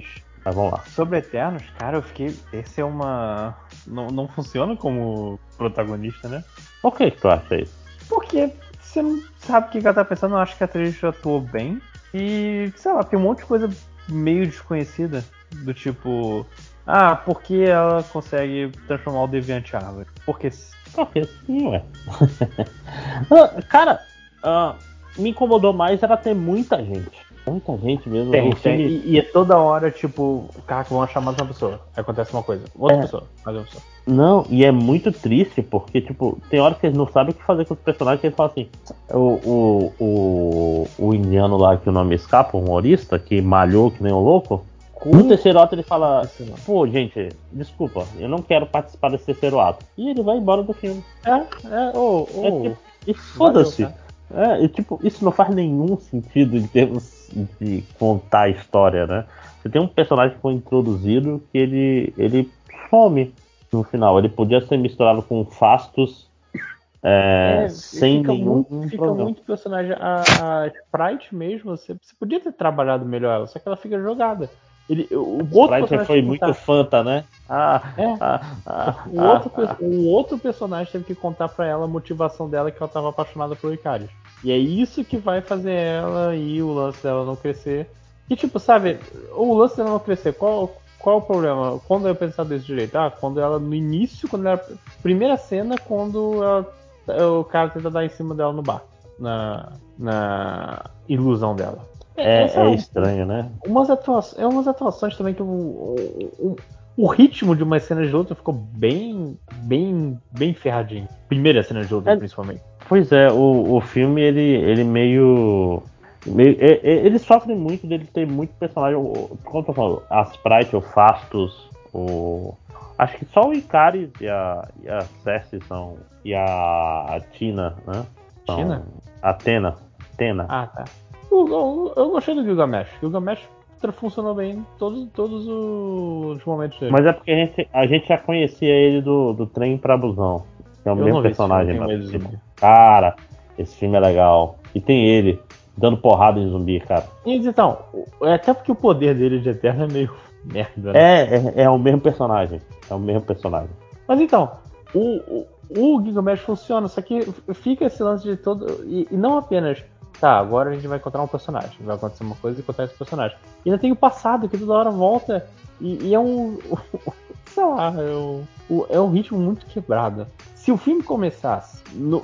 Mas vamos lá. Sobre Eternos, cara, eu fiquei. Esse é uma. Não, não funciona como protagonista, né? Por que, que tu acha isso? Porque você não sabe o que ela tá pensando, eu acho que a atriz atuou bem. E, sei lá, tem um monte de coisa meio desconhecida. Do tipo, ah, por que ela consegue transformar o deviante em árvore? Porque. Porque sim, ué. Ah, Cara, ah, me incomodou mais era ter muita gente. Muita gente mesmo. Tem, tem. E, e é toda hora, tipo, caraca, vão chamar uma pessoa. Acontece uma coisa. Outra É. pessoa, mais uma pessoa. Não, e é muito triste, porque, tipo, tem horas que eles não sabem o que fazer com os personagens, que eles falam assim, o, o, o, o indiano lá, que o nome escapa, o humorista, que malhou que nem um louco, no terceiro ato ele fala, pô, gente, desculpa, eu não quero participar desse terceiro ato. E ele vai embora do filme. É, é, ô, ô. É tipo, e foda-se. É, e, tipo, isso não faz nenhum sentido em termos de contar a história, né? Você tem um personagem que foi introduzido que ele, ele some no final. Ele podia ser misturado com Fastos é, É, sem fica nenhum muito, fica problema. muito personagem. A, a Sprite mesmo, você, você podia ter trabalhado melhor ela, só que ela fica jogada. Ele, o outro Sprite personagem foi muito contar- fanta, né? Ah, É. ah, ah, o, ah, outro, ah. o outro personagem teve que contar pra ela a motivação dela que ela tava apaixonada pelo Icarus. E é isso que vai fazer ela e o lance dela não crescer. E tipo, sabe, o lance dela não crescer, qual, qual o problema? Quando eu pensar desse jeito? Ah, quando ela, no início, quando ela. Primeira cena, quando ela- o cara tenta dar em cima dela no bar. Na, na ilusão dela. É, Essa é estranho, né? umas atuações, é umas atuações também que o, o, o- ritmo de umas cenas de luta ficou bem, bem, bem ferradinho. Primeira cena de luta, É. principalmente. Pois é, o, o filme ele, ele meio. meio é- é- ele sofre muito dele ter muito personagem. Como eu tô falando, a Sprite, o Fastos, o. Acho que só o Icaris e a, e a Cersei são. E a, a Tina, né? São- Tina? A Tena. Tena. Ah, tá. Eu, eu, eu gostei do Gilgamesh. Gilgamesh funcionou bem em todos, todos os momentos dele. Mas é porque a gente, a gente já conhecia ele do, do trem pra busão. Que é o Eu mesmo vi esse personagem. filme, zumbi. Cara, esse filme é legal. E tem ele dando porrada em zumbi, cara. Então, é até porque o poder dele de Eterno é meio merda. né? É, é, é o mesmo personagem. É o mesmo personagem. Mas então, o, o, o Gilgamesh funciona, só que fica esse lance de todo. E, e não apenas, tá, agora a gente vai encontrar um personagem, vai acontecer uma coisa e encontrar esse personagem. E ainda tem o passado, que toda hora volta. E, e é um. Sei lá, é um, é um ritmo muito quebrado. Se o filme começasse no-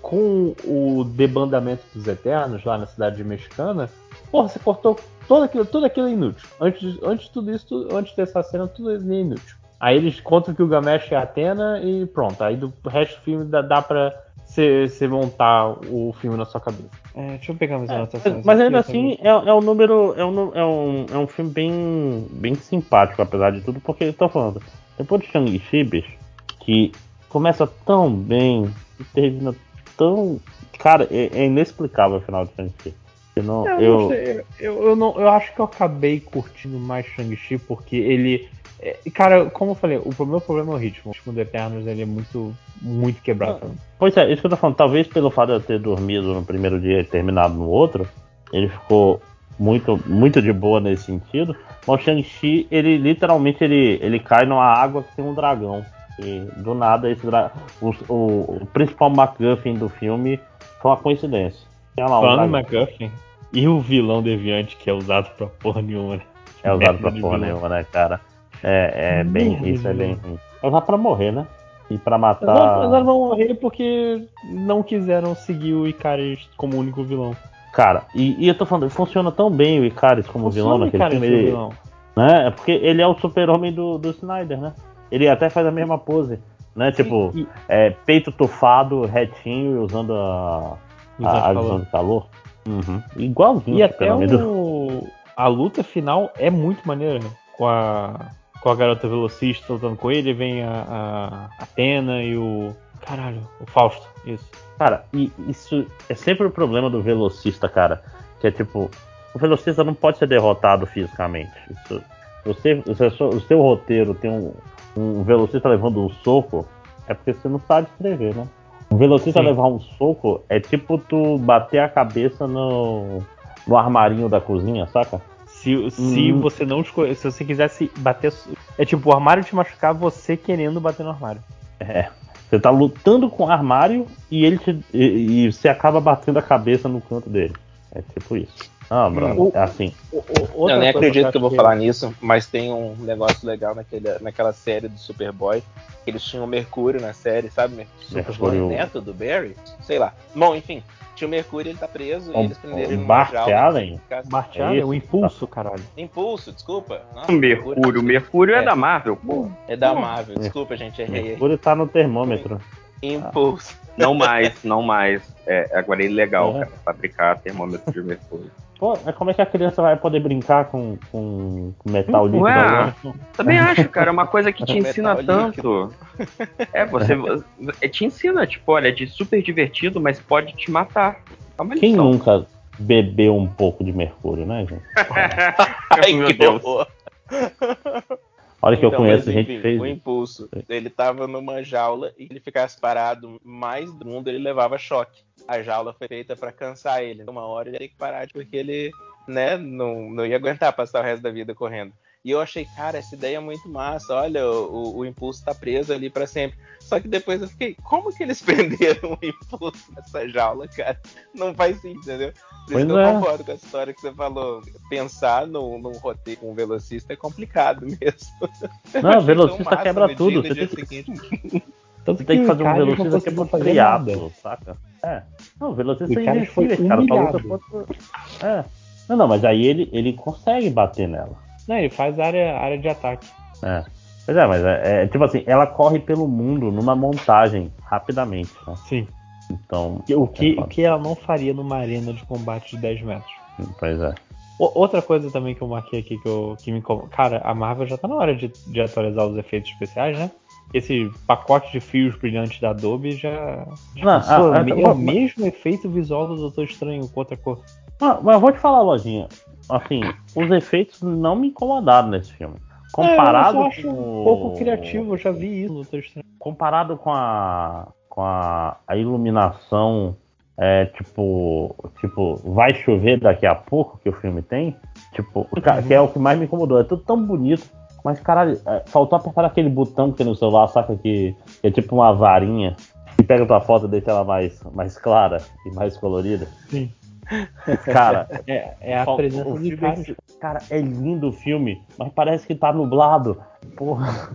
com o debandamento dos Eternos lá na cidade mexicana, porra, você cortou todo aquilo, tudo aquilo é inútil. Antes, antes tudo isso, tudo- antes dessa cena, tudo é inútil. Aí eles contam que o Gamesh é Atena e pronto. Aí do resto do filme dá, dá pra você montar o filme na sua cabeça. É, deixa eu pegar minhas anotações. Mas ainda assim, é, é um número. É um, é, um, é um filme bem, bem simpático, apesar de tudo, porque eu tô falando. Depois de Shang-Chi, bicho, que começa tão bem e termina tão. Cara, é, é inexplicável o final de Shang-Chi. Eu não. Eu, Eu, não sei, eu, eu não, eu acho que eu acabei curtindo mais Shang-Chi porque ele. É, cara, como eu falei, o meu problema é o ritmo. O ritmo do Eternos ele é muito, muito quebrado. mim. Pois é, isso que eu tô falando. Talvez pelo fato de eu ter dormido no primeiro dia e terminado no outro, ele ficou muito, muito de boa nesse sentido. Mas o Shang-Chi, ele literalmente ele, ele cai numa água que tem um dragão. E do nada esse dra... o, o, o principal MacGuffin do filme foi uma coincidência. Tinha lá um Falando dragão. McGuffin, e o vilão deviante que é usado pra porra nenhuma, né? É usado pra porra vilão. nenhuma, né, cara? É, é bem, Merda isso é bem vilão. ruim. É usado pra morrer, né? E pra Mas matar. elas- elas vão morrer porque não quiseram seguir o Icarus como único vilão. Cara, e, e eu tô falando, funciona tão bem o Icarus como vilão Funciona o naquele Icarus filme. ele- vilão. Né? É porque ele é o super-homem do, do Snyder, né? Ele até faz a mesma pose, né? Tipo, é, peito tufado, retinho e usando a, Visão de a, visão de calor. Uhum. Igualzinho E até o... a luta final é muito maneira, né? Com a, com a garota velocista lutando com ele, vem a, a Atena e o. Caralho, o Fausto, isso. Cara, e isso é sempre o problema do velocista, cara. Que é tipo, o velocista não pode ser derrotado fisicamente. Isso, você, você- o seu roteiro tem um, um velocista levando um soco, é porque você não sabe escrever, né? Um velocista Sim. levar um soco é tipo tu bater a cabeça no, no armarinho da cozinha, saca? Se, se Hum. você não escolher, se você quisesse bater. É tipo, o armário te machucar, você querendo bater no armário. É. Você tá lutando com o armário e ele te, e, e você acaba batendo a cabeça no canto dele. É tipo isso. Ah, Bruno, Hum. é assim. Eu nem acredito que eu vou falar nisso, mas tem um negócio legal naquele, naquela série do Superboy. Que Eles tinham o Mercúrio na série, sabe? Mercúrio. neto do Barry? Sei lá. Bom, enfim. Tinha o Mercúrio, ele tá preso O- e eles prenderam ele Bart. Allen? Bart É Allen, isso? o impulso, caralho. Impulso, desculpa. O Mercúrio, o Mercúrio é, da Marvel, pô. É da Marvel, desculpa, gente, errei. Mercúrio tá no termômetro. Impulso. Não mais, não mais. É, agora é ilegal, É. cara, fabricar termômetro de mercúrio. Pô, mas como é que a criança vai poder brincar com, com metal líquido Ué, agora? também acho, cara, é uma coisa que te Metal ensina tanto. É, você é, te ensina, tipo, olha, é de super divertido, mas pode te matar. É Quem lição. nunca bebeu um pouco de mercúrio, né, gente? Ai, Meu que Deus. Olha que eu Então, conheço mas, gente enfim, que fez. O impulso. Ele tava numa jaula e ele ficasse parado mais do mundo, ele levava choque. A jaula foi feita pra cansar ele. Uma hora ele ia ter que parar porque ele, né, não, não ia aguentar passar o resto da vida correndo. E eu achei, cara, essa ideia é muito massa. Olha, o, o impulso tá preso ali pra sempre. Só que depois eu fiquei, como que eles prenderam o impulso nessa jaula, cara? Não faz sentido, entendeu? Por isso que é. eu concordo com a história que você falou. Pensar num, num roteiro com um velocista é complicado mesmo. Não, velocista quebra no tudo, dia- no você dia tem seguinte. Então você tem que fazer um velocista que é muito nada. saca? É. Não, o velocista é invencível, cara. Luta humilhado. contra... É. Não, não, mas aí ele, ele consegue bater nela. Não, ele faz área, área de ataque. É. Pois é, mas é, é, tipo assim, ela corre pelo mundo numa montagem rapidamente. Né? Sim. Então. O que, é o que ela não faria numa arena de combate de 10 metros. foda. Pois é. O- outra coisa também que eu marquei aqui que, eu, que me incomoda. Cara, a Marvel já tá na hora de, de atualizar os efeitos especiais, né? Esse pacote de fios brilhantes da Adobe já. já Não, passou. ah, é, ah, o ah, mesmo efeito visual do Doutor Estranho com outra cor. Ah, mas eu vou te falar, Lojinha. Assim, os efeitos não me incomodaram nesse filme. É, Comparado eu só acho com um pouco criativo, eu já vi isso comparado com a com a, a iluminação é, tipo tipo vai chover daqui a pouco que o filme tem tipo que é o que mais me incomodou é tudo tão bonito mas caralho é, faltou apertar aquele botão que no celular saca que, que é tipo uma varinha e pega tua foto e deixa ela mais mais clara e mais colorida Sim. Cara É, é a presença o filme caras. é- cara é lindo o filme mas parece que tá nublado porra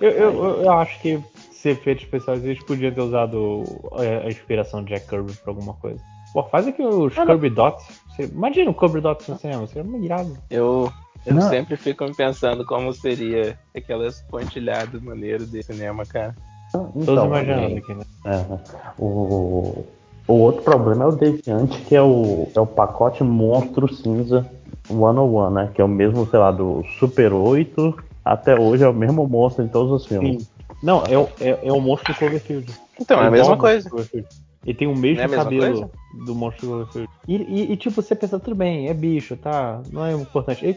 Eu, eu, eu- acho que se efeitos especiais eles podiam ter usado é, a inspiração de Jack Kirby pra alguma coisa. Pô, faz aqui os Kirby Dots. Você- imagina o Kirby Dots no cinema, seria muito irado. Eu, eu Não. sempre fico me pensando como seria aquelas pontilhadas maneiras de cinema, cara. Todos imaginando aqui, né? é, o, o outro problema é o Deviante, que é o, é o pacote monstro cinza 101, né? Que é o mesmo, sei lá, do Super 8 até hoje é o mesmo monstro em todos os filmes. Sim. Não, é, o- é, é o monstro do Cloverfield. Então, é a mesma coisa. Ele tem o mesmo é cabelo coisa? do monstro do Cloverfield. E, e, e, tipo, você pensa, tudo bem, é bicho, tá? Não é importante. Aí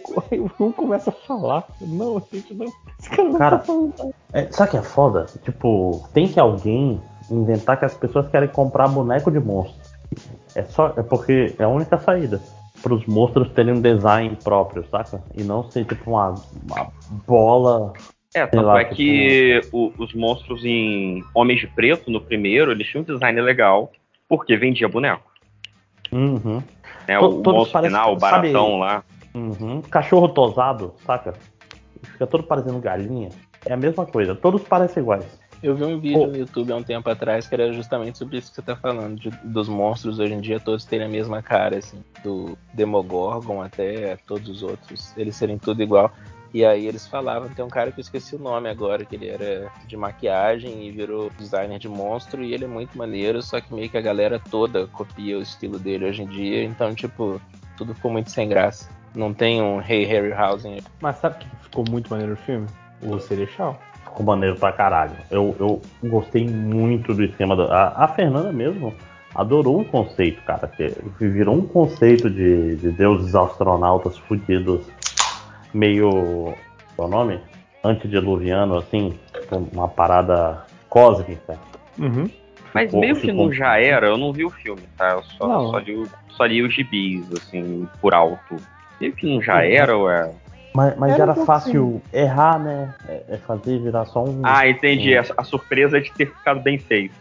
um começa a falar. Não, gente, não. Esse cara não Cara, tá falando. É, sabe o que é foda? Tipo, tem que alguém inventar que as pessoas querem comprar boneco de monstro. É só. É porque é a única saída. Para os monstros terem um design próprio, saca? E não ser tipo uma, uma bola. É, tanto lá, é tipo, que o- os monstros em Homens de Preto, no primeiro, eles tinham um design legal, porque vendia boneco. Uhum. To- O monstro parecem- final, o sabe- baratão lá. Uhum. Cachorro tosado, saca? Fica todo parecendo galinha. É a mesma coisa. Todos parecem iguais. Eu vi um vídeo no YouTube há um tempo atrás que era justamente sobre isso que você tá falando, de- dos monstros hoje em dia todos terem a mesma cara, assim, do Demogorgon até todos os outros, eles serem tudo igual. E aí eles falavam, tem um cara que eu esqueci o nome agora, que ele era de maquiagem e virou designer de monstro, e ele é muito maneiro, só que meio que a galera toda copia o estilo dele hoje em dia, então, tipo, tudo ficou muito sem graça. Não tem um Hey Harryhausen. Mas sabe o que ficou muito maneiro no filme? O Serechal. Ficou maneiro pra caralho. Eu, eu gostei muito do esquema. Da... A, a Fernanda mesmo adorou o conceito, cara. Que virou um conceito de, de deuses astronautas fudidos, meio. Qual é o nome? Antediluviano, assim. com Uma parada cósmica. Uhum. Mas meio que não já era, eu não vi o filme, tá? Eu só, Não. só, li, só li os gibis, assim, por alto. Meio que não já Uhum. era, ué. Mas, mas Era era, um fácil errar, né? É, é fazer virar só um. Ah, entendi. um- A, a surpresa é de ter ficado bem feito.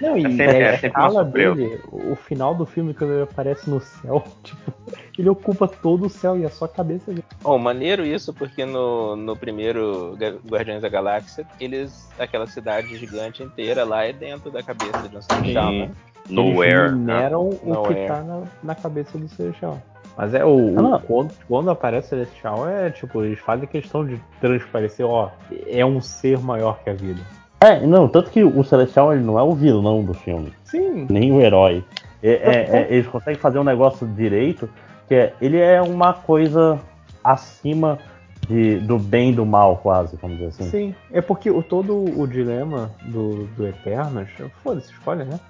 Não, e É sempre- a é escala surpresa. dele, o final do filme, quando ele aparece no céu, tipo, ele ocupa todo o céu e é só a cabeça dele. Oh, maneiro isso, porque no, no primeiro Guardiões da Galáxia, eles. aquela cidade gigante inteira lá é dentro da cabeça de um Celestial, né? Nowhere. Eles mineram o que Nowhere. tá na, na cabeça do Celestial. Mas é o. Ah, o- quando, quando aparece o Celestial, é tipo, eles fazem questão de transparecer, ó, é um ser maior que a vida. É, não, tanto que o Celestial ele não é o vilão do filme. Sim. Nem o herói. É- é- é- eles conseguem fazer um negócio direito, que é, ele é uma coisa acima de, do bem e do mal, quase, vamos dizer assim. Sim, é porque o, todo o dilema do, do Eternos, foda-se, escolha, né?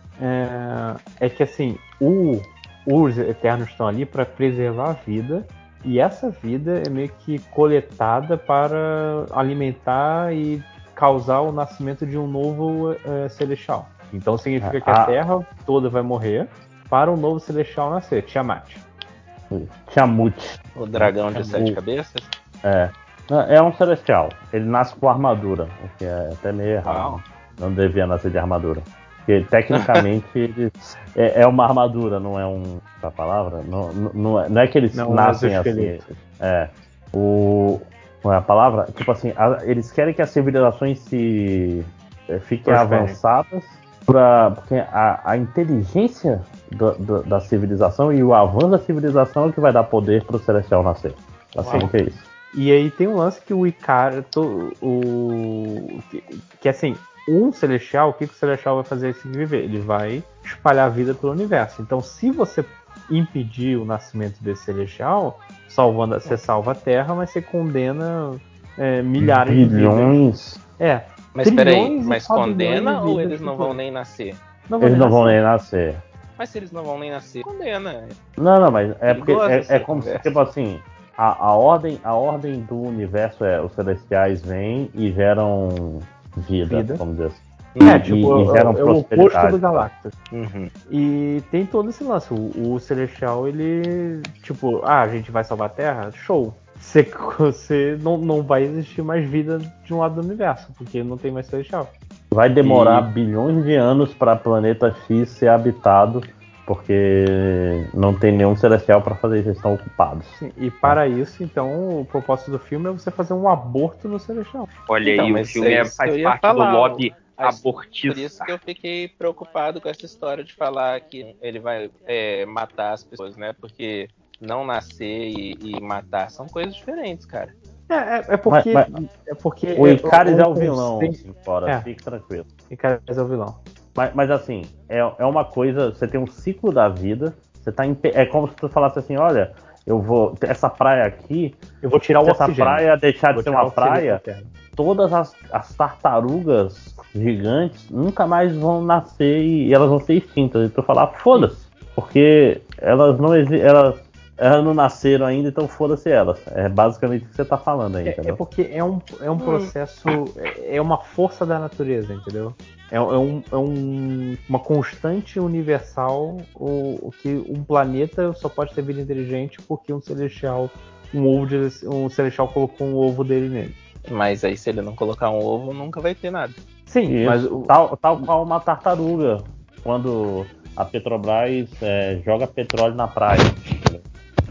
É, é que assim, o, os Eternos estão ali para preservar a vida, e essa vida é meio que coletada para alimentar e causar o nascimento de um novo eh, Celestial. Então significa que a Ah. Terra toda vai morrer para um novo Celestial nascer, Tiamat. Tiamut. O dragão de O- sete cabeças? É. É um celestial. Ele nasce com armadura, o que é até meio errado. Não devia nascer de armadura. Porque tecnicamente ele é, é uma armadura, não é um. A palavra? Não, não, não é, não é que eles Não, nascem assim. É. O. Qual é a palavra? Tipo assim, a- eles querem que as civilizações se eh, fiquem avançadas pra, porque a, a inteligência do- do- da civilização e o avanço da civilização é o que vai dar poder pro celestial nascer. Assim Uau. que é isso. E aí tem um lance que o Icaro, o que, que assim, um celestial, o que, que o celestial vai fazer se viver? Ele vai espalhar a vida pelo universo. Então, se você impedir o nascimento desse celestial, salvando, você salva a Terra, mas você condena é, milhares de Bilhões. vidas. É. Mas peraí, trilhões mas condena de ou eles não vão nem nascer? Não vão Eles nem não vão nascer. nem nascer. Mas se eles não vão nem nascer, condena. Não, não, mas é porque é, é como se, tipo assim, a, a, ordem, a ordem do universo é os celestiais vêm e geram vida, Vida. vamos dizer assim. É, E- tipo, e, é, geram é o oposto do Galactus. Uhum. E tem todo esse lance. O, o Celestial, ele. Tipo, ah, a gente vai salvar a Terra? Show. Você, você não, não vai existir mais vida de um lado do universo, porque não tem mais Celestial. Vai demorar E- bilhões de anos para planeta X ser habitado, porque não tem nenhum celestial para fazer isso, eles estão ocupados. Sim, e para isso, então, o propósito do filme é você fazer um aborto no Celestial. Olha Então, aí, o filme é é- faz parte falar, do lobby Por abortista. isso que eu fiquei preocupado com essa história de falar que ele vai é, matar as pessoas, né? Porque não nascer e, e matar são coisas diferentes, cara. É, é, é porque. Mas- mas- é porque O Icaris é o vilão, assim, fora, É. fique tranquilo. Icaris é o vilão. Mas, mas assim, é, é uma coisa, você tem um ciclo da vida, você tá em, é como se tu falasse assim, olha, eu vou, essa praia aqui, Eu vou tirar o essa oxigênio. praia deixar de ser uma praia, todas as, as tartarugas gigantes nunca mais vão nascer e, e elas vão ser extintas. E tu falar, foda-se, porque elas não elas, elas não nasceram ainda, então foda-se elas. É basicamente o que você tá falando aí, É, é entendeu? porque é um, é um processo, é é uma força da natureza, entendeu? É, é um, é um- uma constante universal o, o que um planeta só pode ter vida inteligente porque um celestial, um ovo de, um celestial colocou um ovo dele nele. Mas aí se ele não colocar um ovo, nunca vai ter nada. Sim, Isso, mas o- tal, tal qual uma tartaruga, quando a Petrobras é, joga petróleo na praia.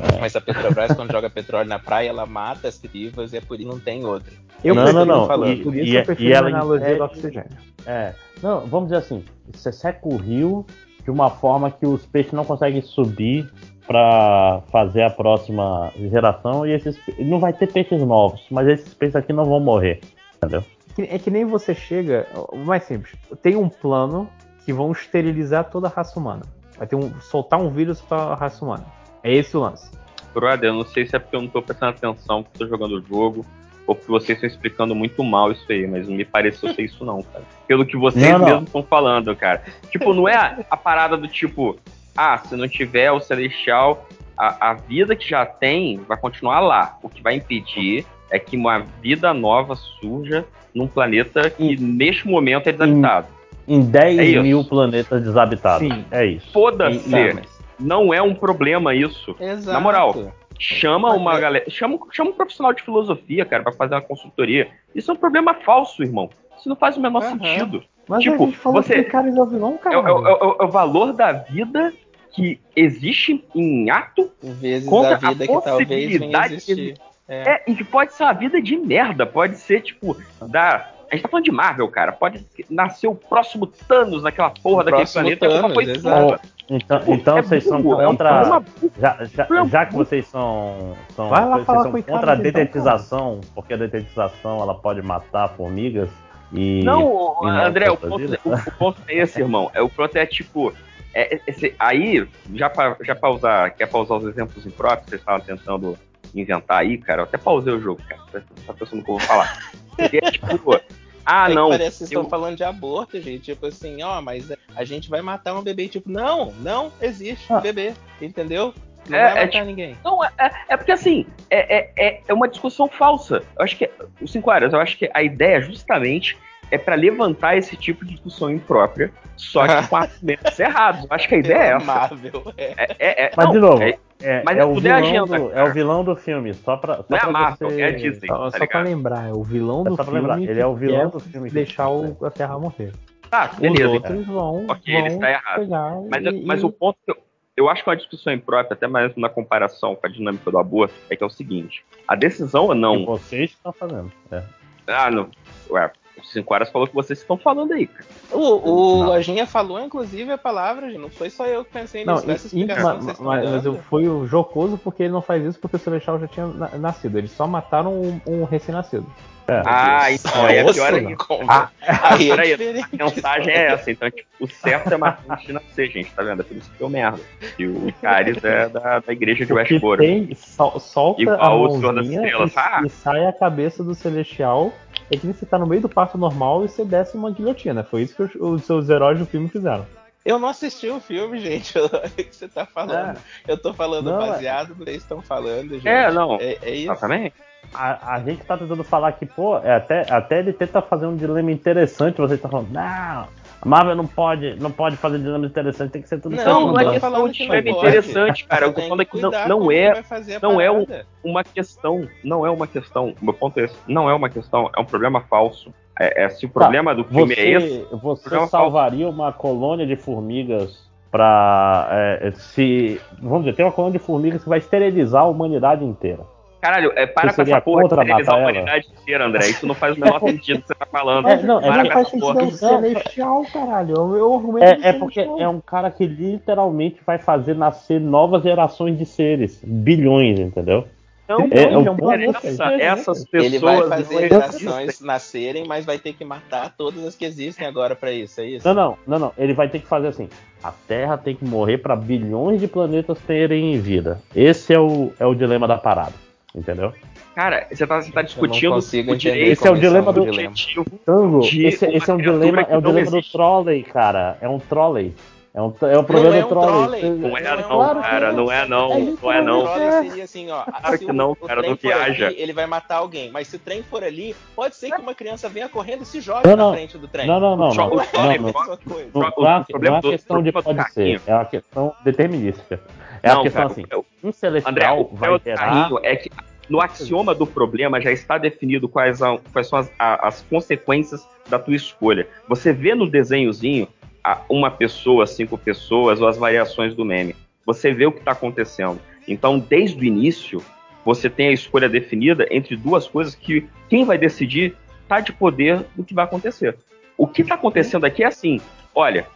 Mas a Petrobras, quando joga petróleo na praia, ela mata as vivas e é por isso que não tem outra. eu não, prefiro, não, não. falando. E, por isso e- eu prefiro e a ela analogia impede- do oxigênio. É, não, vamos dizer assim, você seca o rio de uma forma que os peixes não conseguem subir para fazer a próxima geração e esses não vai ter peixes novos, mas esses peixes aqui não vão morrer, entendeu? É que nem você chega. O mais simples. Tem um plano que vão esterilizar toda a raça humana. Vai ter um, soltar um vírus para a raça humana. É esse o lance. Brother, eu não sei se é porque eu não tô prestando atenção porque tô jogando o jogo, ou porque vocês estão explicando muito mal isso aí, mas não me pareceu ser isso não, cara. Pelo que vocês Não, não. mesmos estão falando, cara. Tipo, não é a, a parada do tipo, ah, se não tiver o Celestial, a, a vida que já tem vai continuar lá. O que vai impedir é que uma vida nova surja num planeta que neste momento é desabitado. Em 10 É mil planetas desabitados. Sim. É isso. Foda-se! Tá, mas- Não é um problema isso. Exato. Na moral, chama Mas uma é- galera. Chama, chama um profissional de filosofia, cara, pra fazer uma consultoria. Isso é um problema falso, irmão. Isso não faz o menor Aham. sentido. Mas a tipo, gente falou você. que o cara é o vilão, É, cara. o- é o- é o- é o valor da vida que existe em ato Vezes contra a vida a que talvez possibilidade que- É. e que pode ser uma vida de merda, pode ser, tipo, da. A gente tá falando de Marvel, cara. Pode nascer o próximo Thanos naquela porra daquele próximo planeta. alguma Thanos, coisa exato. Então, então É vocês são burro, é um contra. problema já, já, já que vocês são, são, Vai lá vocês falar são com contra a então, dedetização, porque a dedetização ela pode matar formigas e. Não, e não André, o ponto, o, o ponto é esse, irmão. É, o ponto é tipo. é- é- esse- aí, já pra, já pra usar. Quer pra usar os exemplos impróprios que vocês estavam tentando inventar aí, cara? Eu até pausei o jogo, cara. Tá tá pensando no que eu vou falar. Porque, tipo. Ah, É não. Parece que vocês eu- estão falando de aborto, gente. Tipo assim, ó, mas a gente vai matar um bebê. Tipo, não, não existe bebê. Entendeu? Não É, vai é matar tipo- ninguém. Não, é, é- é porque assim, é, é, é, é uma discussão falsa. Eu acho que, os cinco áreas, eu acho que a ideia justamente é pra levantar esse tipo de discussão imprópria, só que com argumentos errados. Eu acho que a ideia é essa. Marvel, é. É, é, é- Mas não, de novo, é- é, mas é o é vilão agenda, do, é o vilão do filme, só pra, só Não é a pra Marvel, você... é a Disney. Só, tá só pra lembrar, é o vilão É do só pra filme. lembrar, ele é o vilão do filme que- Deixar o- a Terra morrer. Tá, beleza. Os outros vão, Ok, ele vão está errado. Mas, e, mas e- o ponto que eu, eu acho que uma discussão imprópria, até mais na comparação com a dinâmica do aborto, é que é o seguinte: a decisão ou não. que vocês estão fazendo. É. Ah, não. Ué, os cinco horas falou que vocês estão falando aí, cara. O, o Lojinha falou, inclusive, a palavra, gente. Não foi só eu que pensei Não, nisso. Essa e- e- mas, mas eu fui o jocoso porque ele não faz isso porque o Celestial já tinha na- nascido. Eles só mataram um, um recém-nascido. Ah, então, aí é Nossa, pior ainda. Como? Ah, Aí é a mensagem é essa. Então, tipo, o certo é de nascer, gente, tá vendo? É por isso que deu merda. E o Icaris é da, da igreja de Westboro. tem, sol- solta a Igual o Senhor das mãozinha Estrelas. e, Ah. e sai a cabeça do Celestial. É que você tá no meio do parto normal e você desce uma guilhotina. Foi isso que os, os seus heróis do filme fizeram. Eu não assisti o filme, gente. O que você tá falando? Eu tô falando Não, é- baseado no que vocês estão falando, gente. É, não. É, é isso. Exatamente. A, a gente tá tentando falar que, pô, é até, até ele tenta fazer um dilema interessante, você tá falando, não, a Marvel não pode, não pode fazer dilema interessante, tem que ser tudo Não, certo. não é Não, questão de é pode. interessante, cara. Eu tô falando que que não, cuidar não é, não é um- uma questão, não é uma questão. O meu ponto é esse, não é uma questão, é um problema falso. É, é, se o Tá, problema do filme você, é esse, Você salvaria uma colônia de formigas pra. é, se. Vamos dizer, tem uma colônia de formigas que vai esterilizar a humanidade inteira. Caralho, é, para com essa porra de esterilizar a humanidade inteira, André. Isso não faz o menor sentido o que você tá falando. É, não, é para que com faz essa porra. É o Celestial, caralho. É o meu argumento É, é porque é um cara que literalmente vai fazer nascer novas gerações de seres. Bilhões, entendeu? Não, é, é um não ponto interessa. Essas Ele vai pessoas fazer não gerações nascerem, mas vai ter que matar todas as que existem agora pra isso, é isso? Não, não, não, não. Ele vai ter que fazer assim. A Terra tem que morrer para bilhões de planetas terem vida. Esse é o, é o dilema da parada. Entendeu? Cara, você tá, você tá discutindo consigo o entender direito Esse é o dilema do objetivo Tango. Esse, uma esse é um dilema, é o não dilema do existe. trolley, cara. É um trolley. É, um, é o problema Não é do um trolley. trolley. Não é não, Claro cara, é. não é não, É não é não. O trolley seria assim, ó. Claro se que o- não, o cara, não viaja. aqui, ele vai matar alguém. Mas se o trem for ali, pode ser que uma criança venha correndo e se jogue Não, na não. frente do trem. Não, não, não, não. Não Não, é não. a mesma coisa. Não, O não é, problema não é do- questão de do pode ser, é uma questão determinística. É Não, uma questão cara, assim, o- um celestial André, o vai gerar... é que no axioma do problema já está definido quais, são- quais são as, a- as consequências da tua escolha. Você vê no desenhozinho a- uma pessoa, cinco pessoas ou as variações do meme. Você vê o que está acontecendo. Então, desde o início, você tem a escolha definida entre duas coisas que quem vai decidir está de poder do que vai acontecer. O que está acontecendo aqui é assim: olha,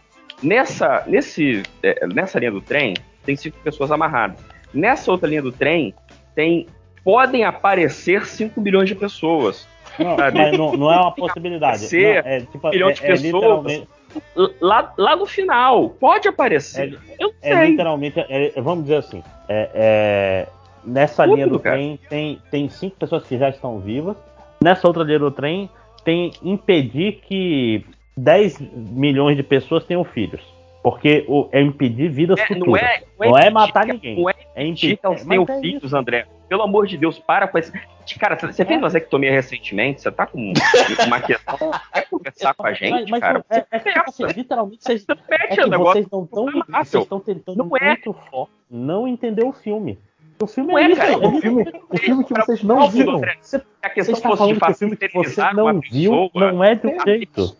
nessa, nesse, é, nessa linha do trem tem cinco pessoas amarradas. Nessa outra linha do trem tem podem aparecer 5 milhões de pessoas. Não, não, não é uma possibilidade. Ser Não, é, tipo, um milhão é- de é pessoas literalmente- lá, lá no final. Pode aparecer. Eu É sei. literalmente, é- é- vamos dizer assim, é- é, nessa Tudo, linha do cara. trem tem, tem cinco pessoas que já estão vivas. Nessa outra linha do trem tem impedir que 10 milhões de pessoas tenham filhos. Porque o, é impedir vidas É, futuras. não é, Não é impedir matar que- ninguém. Não é É impedir impedir. que mas tenham é filhos, André. Pelo amor de Deus, para com esse. Cara, você fez vasectomia recentemente? Você tá com uma questão? Quer conversar com a gente, mas, cara? é, é que, tipo assim, literalmente vocês, é que vocês não estão vocês estão tentando Não é. muito forte não entender o filme. O filme Não é, é, isso, cara. é O filme, o filme que vocês não viram. Você, A você questão está fosse falando de que o filme que você não viu não é de um jeito.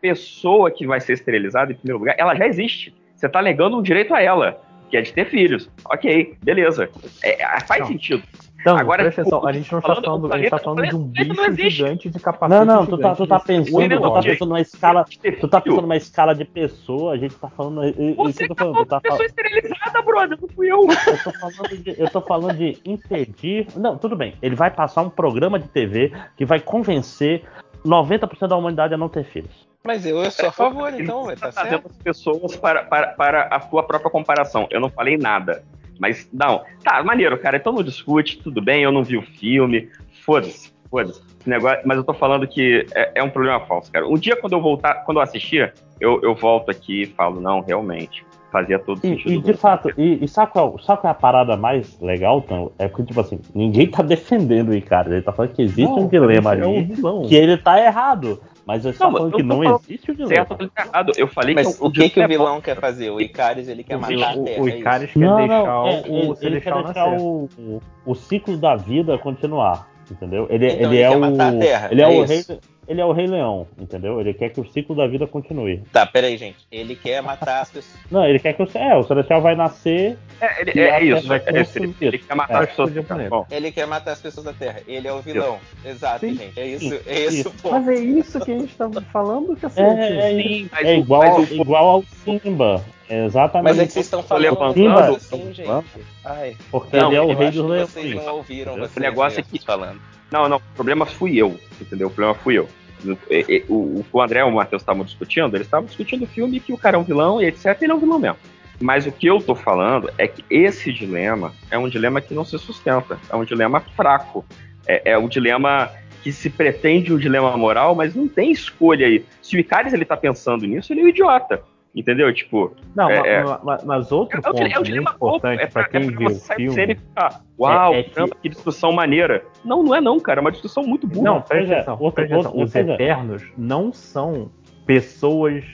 Pessoa que vai ser esterilizada, em primeiro lugar, ela já existe. Você tá negando um direito a ela, que é de ter filhos. Ok, beleza. É, é, faz Não. sentido. Então, Agora, presta atenção, a gente não o tá falando, a gente tá falando de um bicho gigante de capacete. Não, não, tu tá, tu tá pensando, tu tá pensando numa escala. Tu tá pensando numa escala de pessoa, a gente tá falando. Isso que eu tô falando, tá Pessoa esterilizada, brother, não fui eu. Eu tô falando de, eu tô falando de impedir. Não, tudo bem. Ele vai passar um programa de TV que vai convencer 90% da humanidade a não ter filhos. Mas eu, eu sou a favor, então, vai tá trazendo certo. as pessoas para, para, para a sua própria comparação. Eu não falei nada. Mas, não. Tá, maneiro, cara. Então não discute, tudo bem, eu não vi o filme. Foda-se, foda-se. Negócio- Mas eu tô falando que é, é um problema falso, cara. Um dia, quando eu voltar, quando eu assistir, eu, eu volto aqui e falo, não, realmente. Fazia todo E, sentido. e de fato, e, e sabe, qual, sabe qual é a parada mais legal, Tão? É porque, tipo assim, ninguém tá defendendo o Ricardo. Ele tá falando que existe Não, um dilema é um ali vilão. que ele tá errado. Mas ele tá Não, mas falando eu que não existe o dilema. certo, ele errado. Eu falei Mas que o que, que o é vilão quer fazer? O Icaris, ele quer matar a o- Terra. o é? Icaris quer Não, deixar não, é, o, ele, ele Celestial quer deixar o, o, o ciclo da vida continuar, entendeu? Ele, Então ele, ele é quer o matar a Terra, ele é, é o rei, ele é o rei leão, entendeu? Ele quer que o ciclo da vida continue. Tá, peraí, gente. Ele quer matar as pessoas. Não, ele quer que o, é, o celestial vai nascer. É, ele- é isso, vai é isso, ele- ele quer matar É, as pessoas. explodir o planeta. Bom, Ele quer matar as pessoas da Terra. Ele é o vilão. Exato, Sim. gente. É isso, Sim, é esse isso. o ponto. Mas é isso que a gente tava falando, cacete. É, é, Sim, mas é o- igual, mas o- igual ao Simba. É exatamente. Mas é que vocês estão falando levantando- assim, gente. Ai. Porque Não, ele é o rei dos leões. Vocês não ouviram vocês negócio é mesmos que- falando. Não, não, o problema fui eu, entendeu? O problema fui eu. E- e- O, o o André e o Matheus estavam discutindo, eles estavam discutindo o filme que o cara é um vilão e etc. Ele é um vilão mesmo. Mas o que eu tô falando é que esse dilema é um dilema que não se sustenta. É um dilema fraco. É, é um dilema que se pretende um dilema moral, mas não tem escolha aí. Se o Icaris ele tá pensando nisso, ele é um idiota. Entendeu? Tipo. Não, é, ma- é- ma- ma- mas outro é um ponto é muito importante é pra pra- é quem pra viu o filme. cinema e ficar, Uau, É- é que- caramba, que discussão maneira. Não, não é não, cara. É uma discussão muito burra. Não, presta é, atenção. outro- presta atenção. outro- Os é. Eternos não são pessoas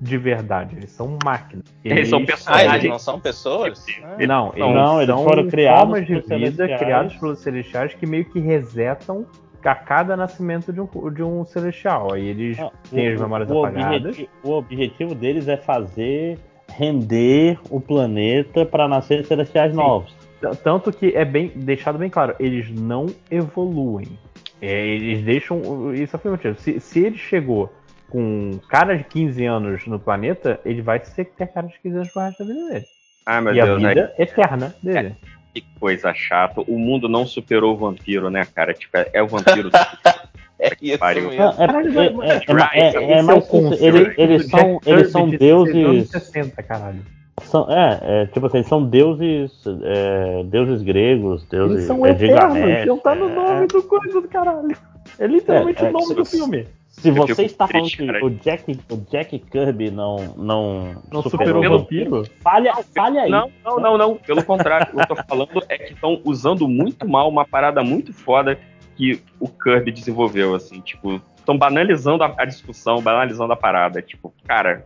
de verdade, eles são máquinas. Eles são Ah, personagens. eles não são pessoas? Ah. Não, eles Não, eles são foram criados formas de vida criadas pelos celestiais que meio que resetam a cada nascimento de um, de um celestial. Aí eles Ah, têm o- as memórias o apagadas. objetivo, o objetivo deles é fazer render o planeta para nascer celestiais novos. T- Tanto que é bem deixado bem claro, eles não evoluem. É, eles deixam isso afirmativo. Se, se ele chegou com um cara de 15 anos no planeta, ele vai ser ter cara de 15 anos pro resto da vida dele. Ai, meu e a Deus, vida eterna dele. Que coisa chata. O mundo não superou o vampiro, né, cara? Tipo, é, é o vampiro. É isso pariu. mesmo. É, é, é, mais eles, são, eles são deuses. 60, caralho. São, é, é, tipo assim, são deuses. é, deuses gregos, deuses. Eles são é, eternos, Gilgamesh, não tá no é, nome do coisa do caralho. É literalmente É, é, o nome se- do filme. Se você está falando que cara. o Jack, o Jack Kirby não, não, Não superou o vampiro? falha, falha aí. Não, não, não, não. Pelo contrário, o que eu tô falando é que estão usando muito mal uma parada muito foda que o Kirby desenvolveu, assim, tipo, estão banalizando a, a discussão, banalizando a parada. Tipo, cara,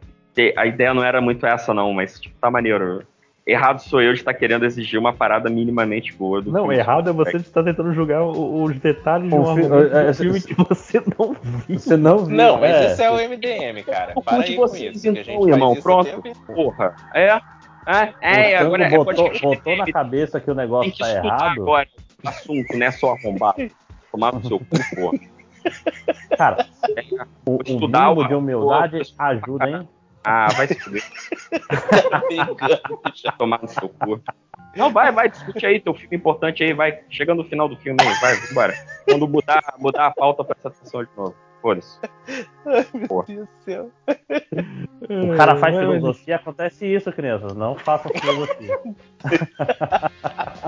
a ideia não era muito essa, não, mas tipo, tá maneiro. Errado sou eu de estar querendo exigir uma parada minimamente boa do Não, filme. errado é você estar tentando julgar os detalhes de um é, do é, filme que você não viu. Você não viu. Não, mas é. isso é o MDM, cara. Para aí com vocês, isso. que a gente faz irmão. Pronto. Porra. É. É, é, Botou- agora é botou, podcast botou na cabeça que o Tem negócio que tá errado. agora assunto, não é só arrombar. Tomar no seu cu, porra. Cara, o, o estudar mínimo uma- de humildade ajuda, hein? Ah, vai se fuder. Tomar no seu cu. Não, vai, vai, discute aí, teu filme importante aí, vai. Chega no final do filme aí, vai, vambora. Quando mudar, mudar a pauta, presta atenção de novo. Foda-se. Ai, meu Porra. Deus do céu. O cara faz filosofia, acontece isso, crianças. Não façam filosofia.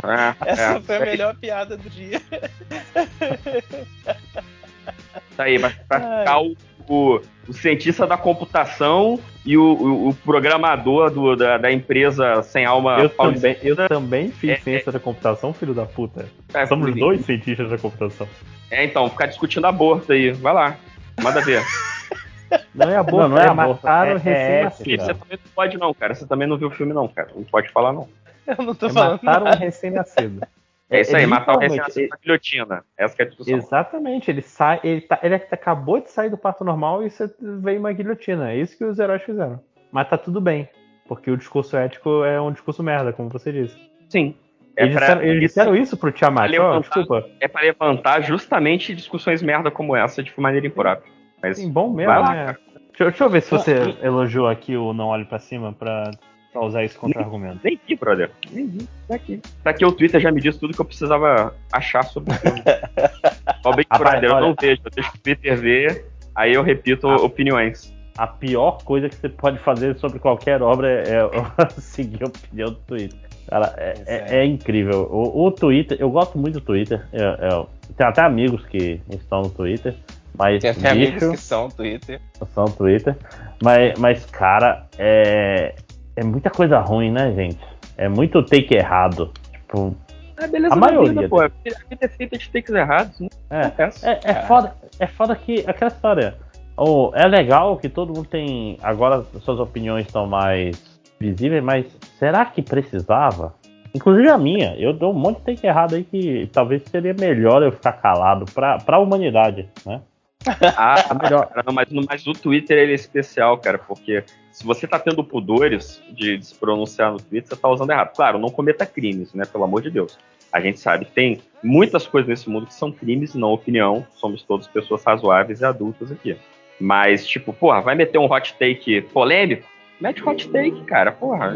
É, Essa é. foi a melhor piada do dia. Tá aí, vai pra ficar o, o, o cientista da computação e o, o, o programador do- da, da empresa sem alma Eu paulista. também, eu também fiz É, ciência da computação, filho da puta. É, Somos sim. dois cientistas da computação. É, então, ficar discutindo aborto aí. Vai lá. Manda ver. Não é aborto, Não, não é é, aborto, matar é- o é recém-nascido. ética. Você também não pode, não, cara. Você também não viu o filme, não, cara. Não pode falar, não. Eu não tô É falando matar um nada. recém-nascido. É isso aí, matar o literalmente, recém com a guilhotina. Essa que é a discussão. Exatamente, ele sai, ele, tá, ele acabou de sair do parto normal e você veio uma guilhotina. É isso que os heróis fizeram. Mas tá tudo bem, porque o discurso ético é um discurso merda, como você disse. Sim. É Eles, pra- disseram, eles disseram isso pro Tiamat, levantar- desculpa. É pra levantar justamente discussões merda como essa de maneira improvável. Mas Sim, bom mesmo, vai lá, né? Deixa, deixa eu ver se você Ah, elogiou aqui o Não Olhe Pra Cima pra, pra usar isso contra argumento. Nem vi, brother. Nem vi. Tá aqui. Tá aqui o Twitter já me disse tudo que eu precisava achar sobre o filme. Ó, Big Rapaz, Brother, eu não vejo. Eu deixo o Twitter ver, aí eu repito opiniões. A pior coisa que você pode fazer sobre qualquer obra é, é seguir a opinião do Twitter. Cara, é, é- é incrível. O, o Twitter, eu gosto muito do Twitter. Eu, eu tenho até amigos que estão no Twitter. Mas Tem até amigos bicho, que são Twitter. são no Twitter. Mas, mas cara, é, é muita coisa ruim, né, gente? É muito take errado. Tipo, É beleza A maioria vida, pô. A vida é feita de takes errados. Né? É, é, é foda, é foda que aquela história. Oh, é legal que todo mundo tem. Agora suas opiniões estão mais visíveis, mas será que precisava? Inclusive a minha, eu dou um monte de take errado aí que talvez seria melhor eu ficar calado pra, pra humanidade, né? Ah, melhor. Cara, mas, mas o Twitter ele é especial, cara, porque se você tá tendo pudores de, de se pronunciar no Twitter, você tá usando errado. Claro, não cometa crimes, né? Pelo amor de Deus. A gente sabe que tem muitas coisas nesse mundo que são crimes não opinião. Somos todos pessoas razoáveis e adultas aqui. Mas, tipo, porra, vai meter um hot take polêmico? Mete hot take, cara, porra.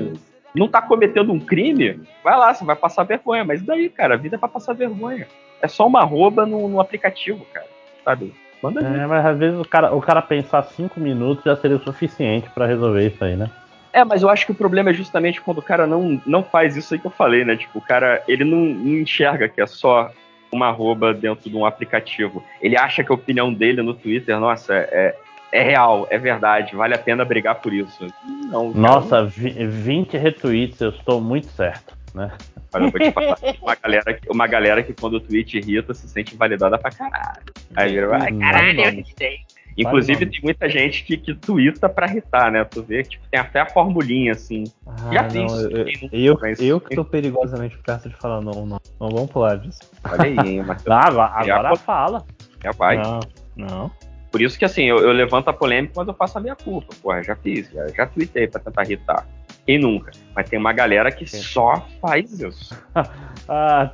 Não tá cometendo um crime? Vai lá, você vai passar vergonha. Mas daí, cara, a vida é pra passar vergonha. É só uma arroba no, no aplicativo, cara. Sabe? Manda. É, mas às vezes o cara, o cara pensar cinco minutos já seria o suficiente pra resolver isso aí, né? É, mas eu acho que o problema é justamente quando o cara não, não faz isso aí que eu falei, né? Tipo, o cara, ele não, não enxerga que é só uma arroba dentro de um aplicativo. Ele acha que a opinião dele no Twitter, nossa, é, é real, é verdade, vale a pena brigar por isso. Não, Nossa, vi- 20 retweets, eu estou muito certo, né? Olha, eu vou te falar, tem uma galera, que- uma galera que quando o tweet irrita se sente validada pra caralho. Aí vira, ai, caralho, eu irritei. Inclusive, tem muita gente que, que twitta pra irritar, né? Tu vê, tipo, tem até a formulinha, assim. Já Ah, fiz. não, eu, eu, eu que tô perigosamente perto de falar não, não. Não vamos pular disso. Olha aí, hein, Matheus. Não, agora, Já fala. Já vai. Não, não. Por isso que, assim, eu, eu levanto a polêmica, mas eu faço a minha culpa. Porra, já fiz, já, já tuitei pra tentar irritar. Quem nunca? Mas tem uma galera que só faz isso. Ah,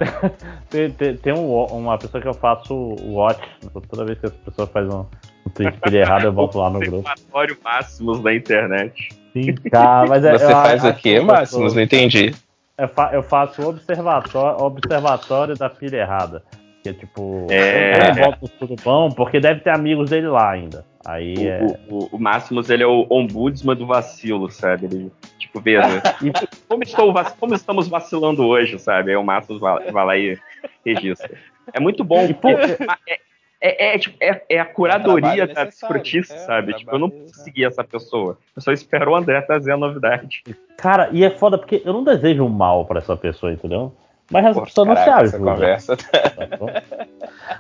tem, tem, tem um, uma pessoa que eu faço o watch. Toda vez que as pessoas fazem um, um tweet que ele errado, eu volto lá no grupo. Observatório Máximos da internet. Sim, cara, mas é, Você eu faz o quê, que eu Máximos? Não entendi. Eu, fa- eu faço o observatório, observatório da pilha errada. Que é tipo, É. eu não volto surubão, porque deve ter amigos dele lá ainda. Aí é. O, o, o Máximos, ele é o ombudsman do vacilo, sabe? Ele, tipo, veja, como, estou, como estamos vacilando hoje, sabe? Aí o Máximos vai, vai lá e registra. É muito bom, porque é, é, é, tipo, é- é a curadoria trabalho da escrotista, é, sabe? Tipo, eu não preciso seguir essa pessoa. Eu só espero o André trazer a novidade. Cara, e é foda porque eu não desejo o mal pra essa pessoa, entendeu? Mas Pô, pessoa não se ajuda. conversa.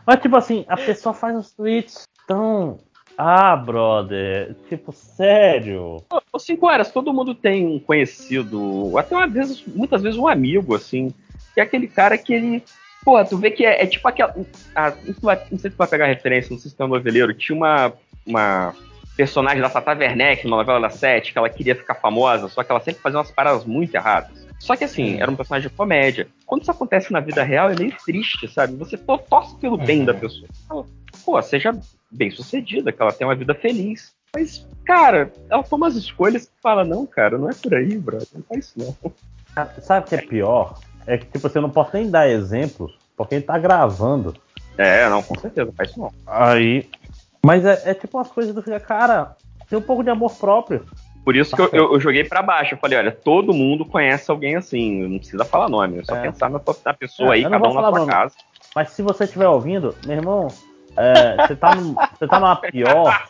Mas, tipo assim, a pessoa faz uns tweets tão. Ah, brother. Tipo, sério. Ô, cinco horas, todo mundo tem um conhecido, até uma vez, muitas vezes um amigo, assim, que é aquele cara que ele. Pô, tu vê que é, é tipo aquela. Ah, não, sei se tu vai- tu pegar referência, não sei se tem um noveleiro. Tinha uma, uma personagem da Tata Werneck, numa novela da Sete, que ela queria ficar famosa, só que ela sempre fazia umas paradas muito erradas. Só que assim, era um personagem de comédia. Quando isso acontece na vida real, é meio triste, sabe? Você to- torce pelo bem da pessoa. Fala, Pô, seja bem sucedida, que ela tenha uma vida feliz. Mas, cara, ela toma as escolhas e fala, não, cara, não é por aí, brother. Não faz isso não. Sabe o que é pior? É que, tipo eu não posso nem dar exemplos, porque ele tá gravando. É, não, com certeza, faz isso não. Aí. Mas é, é tipo umas coisas do cara, tem um pouco de amor próprio. Por isso que eu, eu- eu joguei pra baixo. Eu falei, olha, todo mundo conhece alguém assim. Não precisa falar nome, é só É. pensar na, tua- na pessoa É, aí, não cada um na sua nome. casa. Mas se você estiver ouvindo, meu irmão, é, você tá, num- você tá numa pior.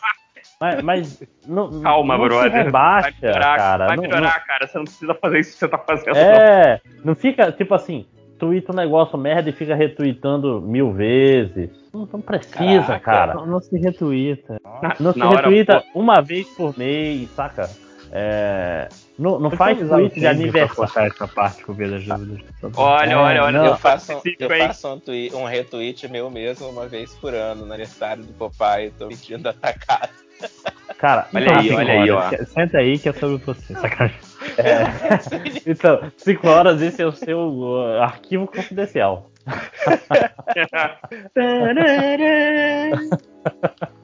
Mas, mas não, Calma, não brother. se rebaixa, vai melhorar, cara. vai Não- melhorar, cara. Você não precisa fazer isso que você tá fazendo. não- é, não fica, tipo assim, tweeta um negócio merda e fica retweetando mil vezes. Não, não precisa, Caraca, cara. não- Não, se retuita. Na- Não se hora, retuita pô. uma vez por mês, saca? É, Não, faz tweet de aniversário. essa parte com dúvidas. Olha, É, olha, olha, eu faço, Específico, eu faço um, twi- um retweet meu mesmo uma vez por ano, no aniversário do papai, tô pedindo atacado. Cara, Olha então, aí, olha aí, ó. Senta aí que é sobre você, sacanagem. É. Então, 5 horas, esse é o seu uh, arquivo confidencial.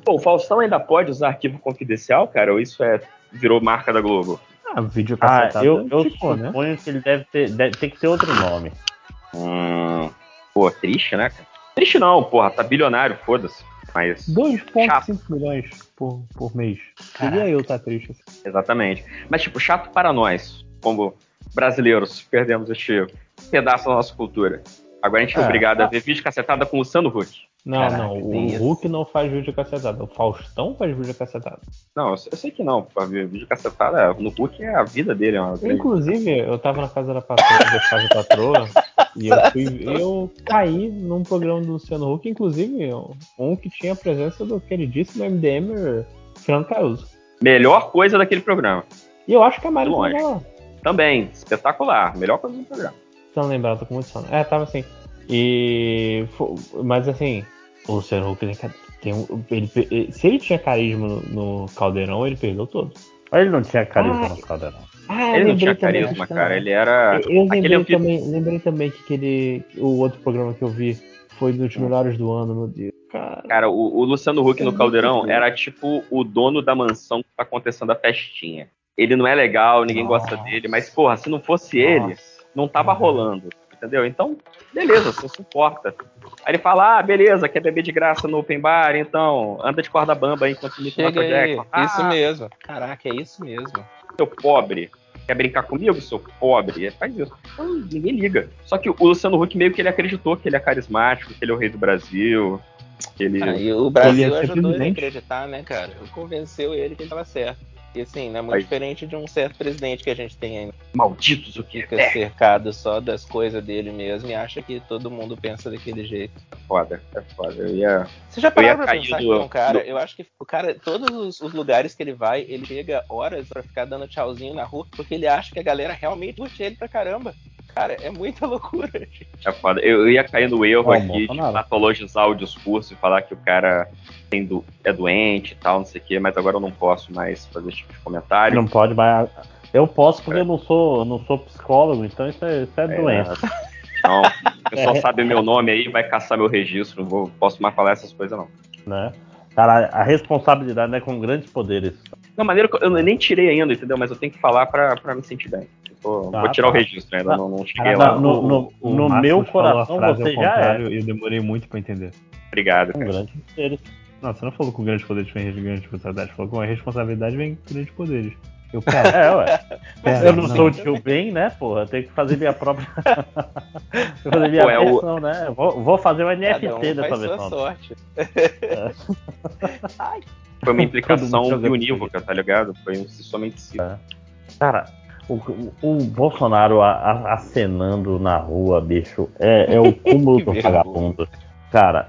Pô, o Faustão ainda pode usar arquivo confidencial, cara? Ou isso é virou marca da Globo? Ah, vídeo Ah, cacetado eu, eu ficou, né? suponho que ele deve ter, deve ter que ter outro nome. Hum, pô, triste, né, cara? Triste não, porra, tá bilionário, foda-se. Mas. 2,5 milhões por, por mês. Queria eu estar triste. assim. Exatamente. Mas, tipo, chato para nós, como brasileiros, perdemos este pedaço da nossa cultura. Agora a gente é É. obrigado a ver vídeo cacetada com o Luciano Huck. Não, Caraca, não. O isso. Hulk não faz vídeo cacetado. O Faustão faz vídeo cacetado. Não, eu sei- que não, vídeo cacetada no Huck é a vida dele. É grande- Inclusive, eu tava na casa da patroa, da casa da patroa, e eu fui. Eu caí num programa do Luciano Huck, inclusive um que tinha a presença do queridíssimo MDM Fernando Caruso. Melhor coisa daquele programa. E eu acho que a Mari longe. Também, espetacular. Melhor coisa do programa. Não lembrando, tô com muito sono. É, tava assim. E. Mas assim, o Luciano Huck tem um. Ele, ele- se ele tinha carisma no, no Caldeirão, ele perdeu todo. Mas ele não tinha carisma Ah, no Caldeirão. Ah, ele não tinha carisma, que cara. Ele era. Eu aquele lembrei também, lembrei também que aquele. O outro programa que eu vi foi dos melhores do ano, meu Deus. Cara. Cara, o, o Luciano Huck É no muito Caldeirão era tipo o dono da mansão que tá acontecendo a festinha. Ele não é legal, ninguém gosta dele, mas, porra, se não fosse ele, não tava rolando, entendeu? Então, beleza, você suporta. Aí ele fala, ah, beleza, quer beber de graça no open bar, então anda de corda bamba aí enquanto me Chega Michael Jackson. Ah, isso mesmo. Caraca, é isso mesmo. seu pobre. Quer brincar comigo, seu pobre? Ele faz isso. Então, ninguém liga. Só que o Luciano Huck meio que ele acreditou que ele é carismático, que ele é o rei do Brasil. Que ele... Ah, e o Brasil ajudou ele a acreditar, né, cara? Convenceu ele que ele tava certo. E assim, não é muito diferente de um certo presidente que a gente tem aí. Malditos o que Fica cercado só das coisas dele mesmo e acha que todo mundo pensa daquele jeito. É foda, é foda. Eu ia. Você já parou pra pensar do- que é um cara, do- eu acho que o cara, todos os, os lugares que ele vai, ele chega horas pra ficar dando tchauzinho na rua, porque ele acha que a galera realmente curte ele pra caramba. Cara, é muita loucura, gente. É foda. Eu, eu ia cair no erro Ó, aqui de patologizar o discurso e falar que o cara tem do- é doente e tal, não sei o quê, mas agora eu não posso mais fazer esse tipo de comentário. Não pode, mas eu posso porque eu não sou, não sou psicólogo, então isso é, isso é, doença. Não, o pessoal É. sabe meu nome aí, vai caçar meu registro, não vou, posso mais falar essas coisas não. Né? Cara, a responsabilidade né, com grandes poderes. Não, maneira que eu, eu nem tirei ainda, entendeu? Mas eu tenho que falar pra, pra me sentir bem. Tô- Tá, vou tirar tá. o registro ainda, não, não cheguei Cara, lá. no- no- O no meu coração você já é. E eu demorei muito pra entender. Obrigado, Com cara. grandes poderes. Não, você não falou com grandes poderes vem grandes responsabilidades. Você falou com a responsabilidade vem grandes poderes. Eu, pera, É, ué. pera, eu não, sou o tio Ben, né, porra? Eu tenho que fazer minha própria. Vou fazer minha Pô, é o- versão, né? Eu Vou, vou fazer o NFT Cada um dessa versão. sorte. Foi uma implicação unívoca, tá ligado? Foi um somente si. Cara, o, o- o Bolsonaro acenando na rua, bicho, é, é o cúmulo do vagabundo. Cara,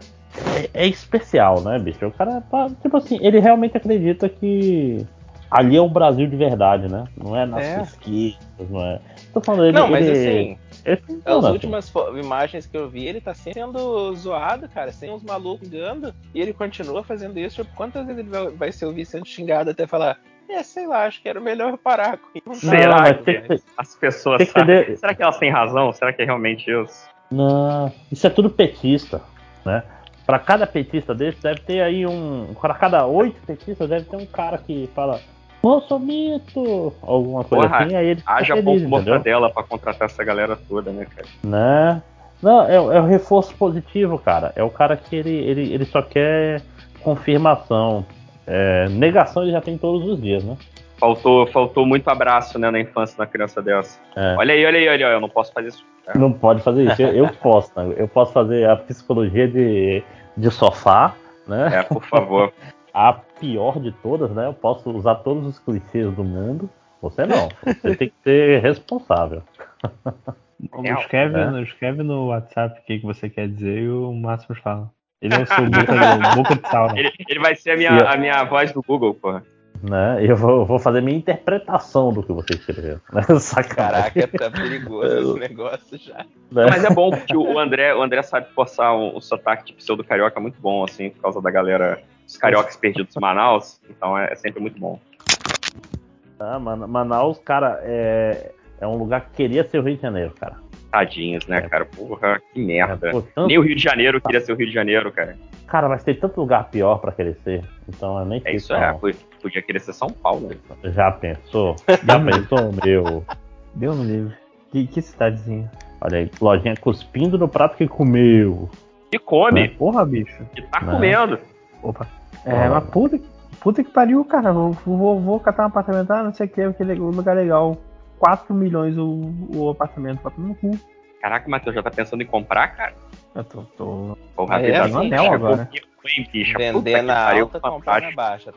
é, é especial, né, bicho? O cara tá, tipo assim, ele realmente acredita que ali é o Brasil de verdade, né? Não é nas É. esquinas, não é. Tô falando, ele, Não, mas ele- assim, ele As funciona, últimas imagens que eu vi, ele tá sempre sendo zoado, cara, sem uns malucos xingando, e ele continua fazendo isso. Tipo, quantas vezes ele vai, vai ser ouvido sendo xingado até falar, é, sei lá, acho que era melhor parar com isso. Será mas que que ter- as pessoas que sabem? entender- Será que elas têm razão? Será que é realmente isso? Não, isso é tudo petista, né? Pra cada petista desse deve ter aí um. Para cada oito petistas deve ter um cara que fala Bolsomito! Alguma coisa Porra, assim, aí ele haja feliz, pouco mortadela pra contratar essa galera toda, né, cara? Né? Não, é, é o reforço positivo, cara. É o cara que ele, ele, ele só quer confirmação. É, negação ele já tem todos os dias, né? Faltou, faltou muito abraço, né, na infância da criança dessa. É. Olha aí, olha aí, olha aí, eu não posso fazer isso. É. Não pode fazer isso. Eu, eu posso, né? Eu posso fazer a psicologia de, de sofá, né? É, por favor. a pior de todas, né? Eu posso usar todos os clichês do mundo. Você não. Você tem que ser responsável. Escreve, É. no- escreve no WhatsApp o que, que você quer dizer e o Máximos fala. Ele é o seu boca, boca de sal, né? Ele, ele vai ser a minha, E- a minha voz do Google, porra. né? Eu vou, eu vou fazer minha interpretação do que você escreveu. Né? Sacanagem. Caraca, tá perigoso esse negócio já. Né? Mas é bom, porque o André, o André sabe forçar um, um sotaque de pseudo-carioca muito bom, assim, por causa da galera, os cariocas perdidos em Manaus. Então é, é sempre muito bom. Ah, Mana- Manaus, cara, é, é um lugar que queria ser o Rio de Janeiro, cara. Tadinhos, né, cara? Porra, que merda. É, pô, tanto- Nem o Rio de Janeiro queria ser o Rio de Janeiro, cara. Cara, mas tem tanto lugar pior pra querer ser. Então eu nem É sei isso, qual. é. po- Podia querer ser São Paulo. né? Já pensou? Já pensou, meu? Deus me livre. Que, que cidadezinha. Olha aí, lojinha cuspindo no prato que comeu. E come. Porra, bicho. E tá Né? comendo. Opa. É, mas puta, que- puta que pariu, cara. Vou, vou, vou catar um apartamento, ah, não sei o que, aquele lugar legal. 4 milhões o, o apartamento, vai tomar no cu. Caraca, Matheus, já tá pensando em comprar, cara? Eu tô. tô... Porra, a É, um anel agora. Vender na alta, comprar na baixa.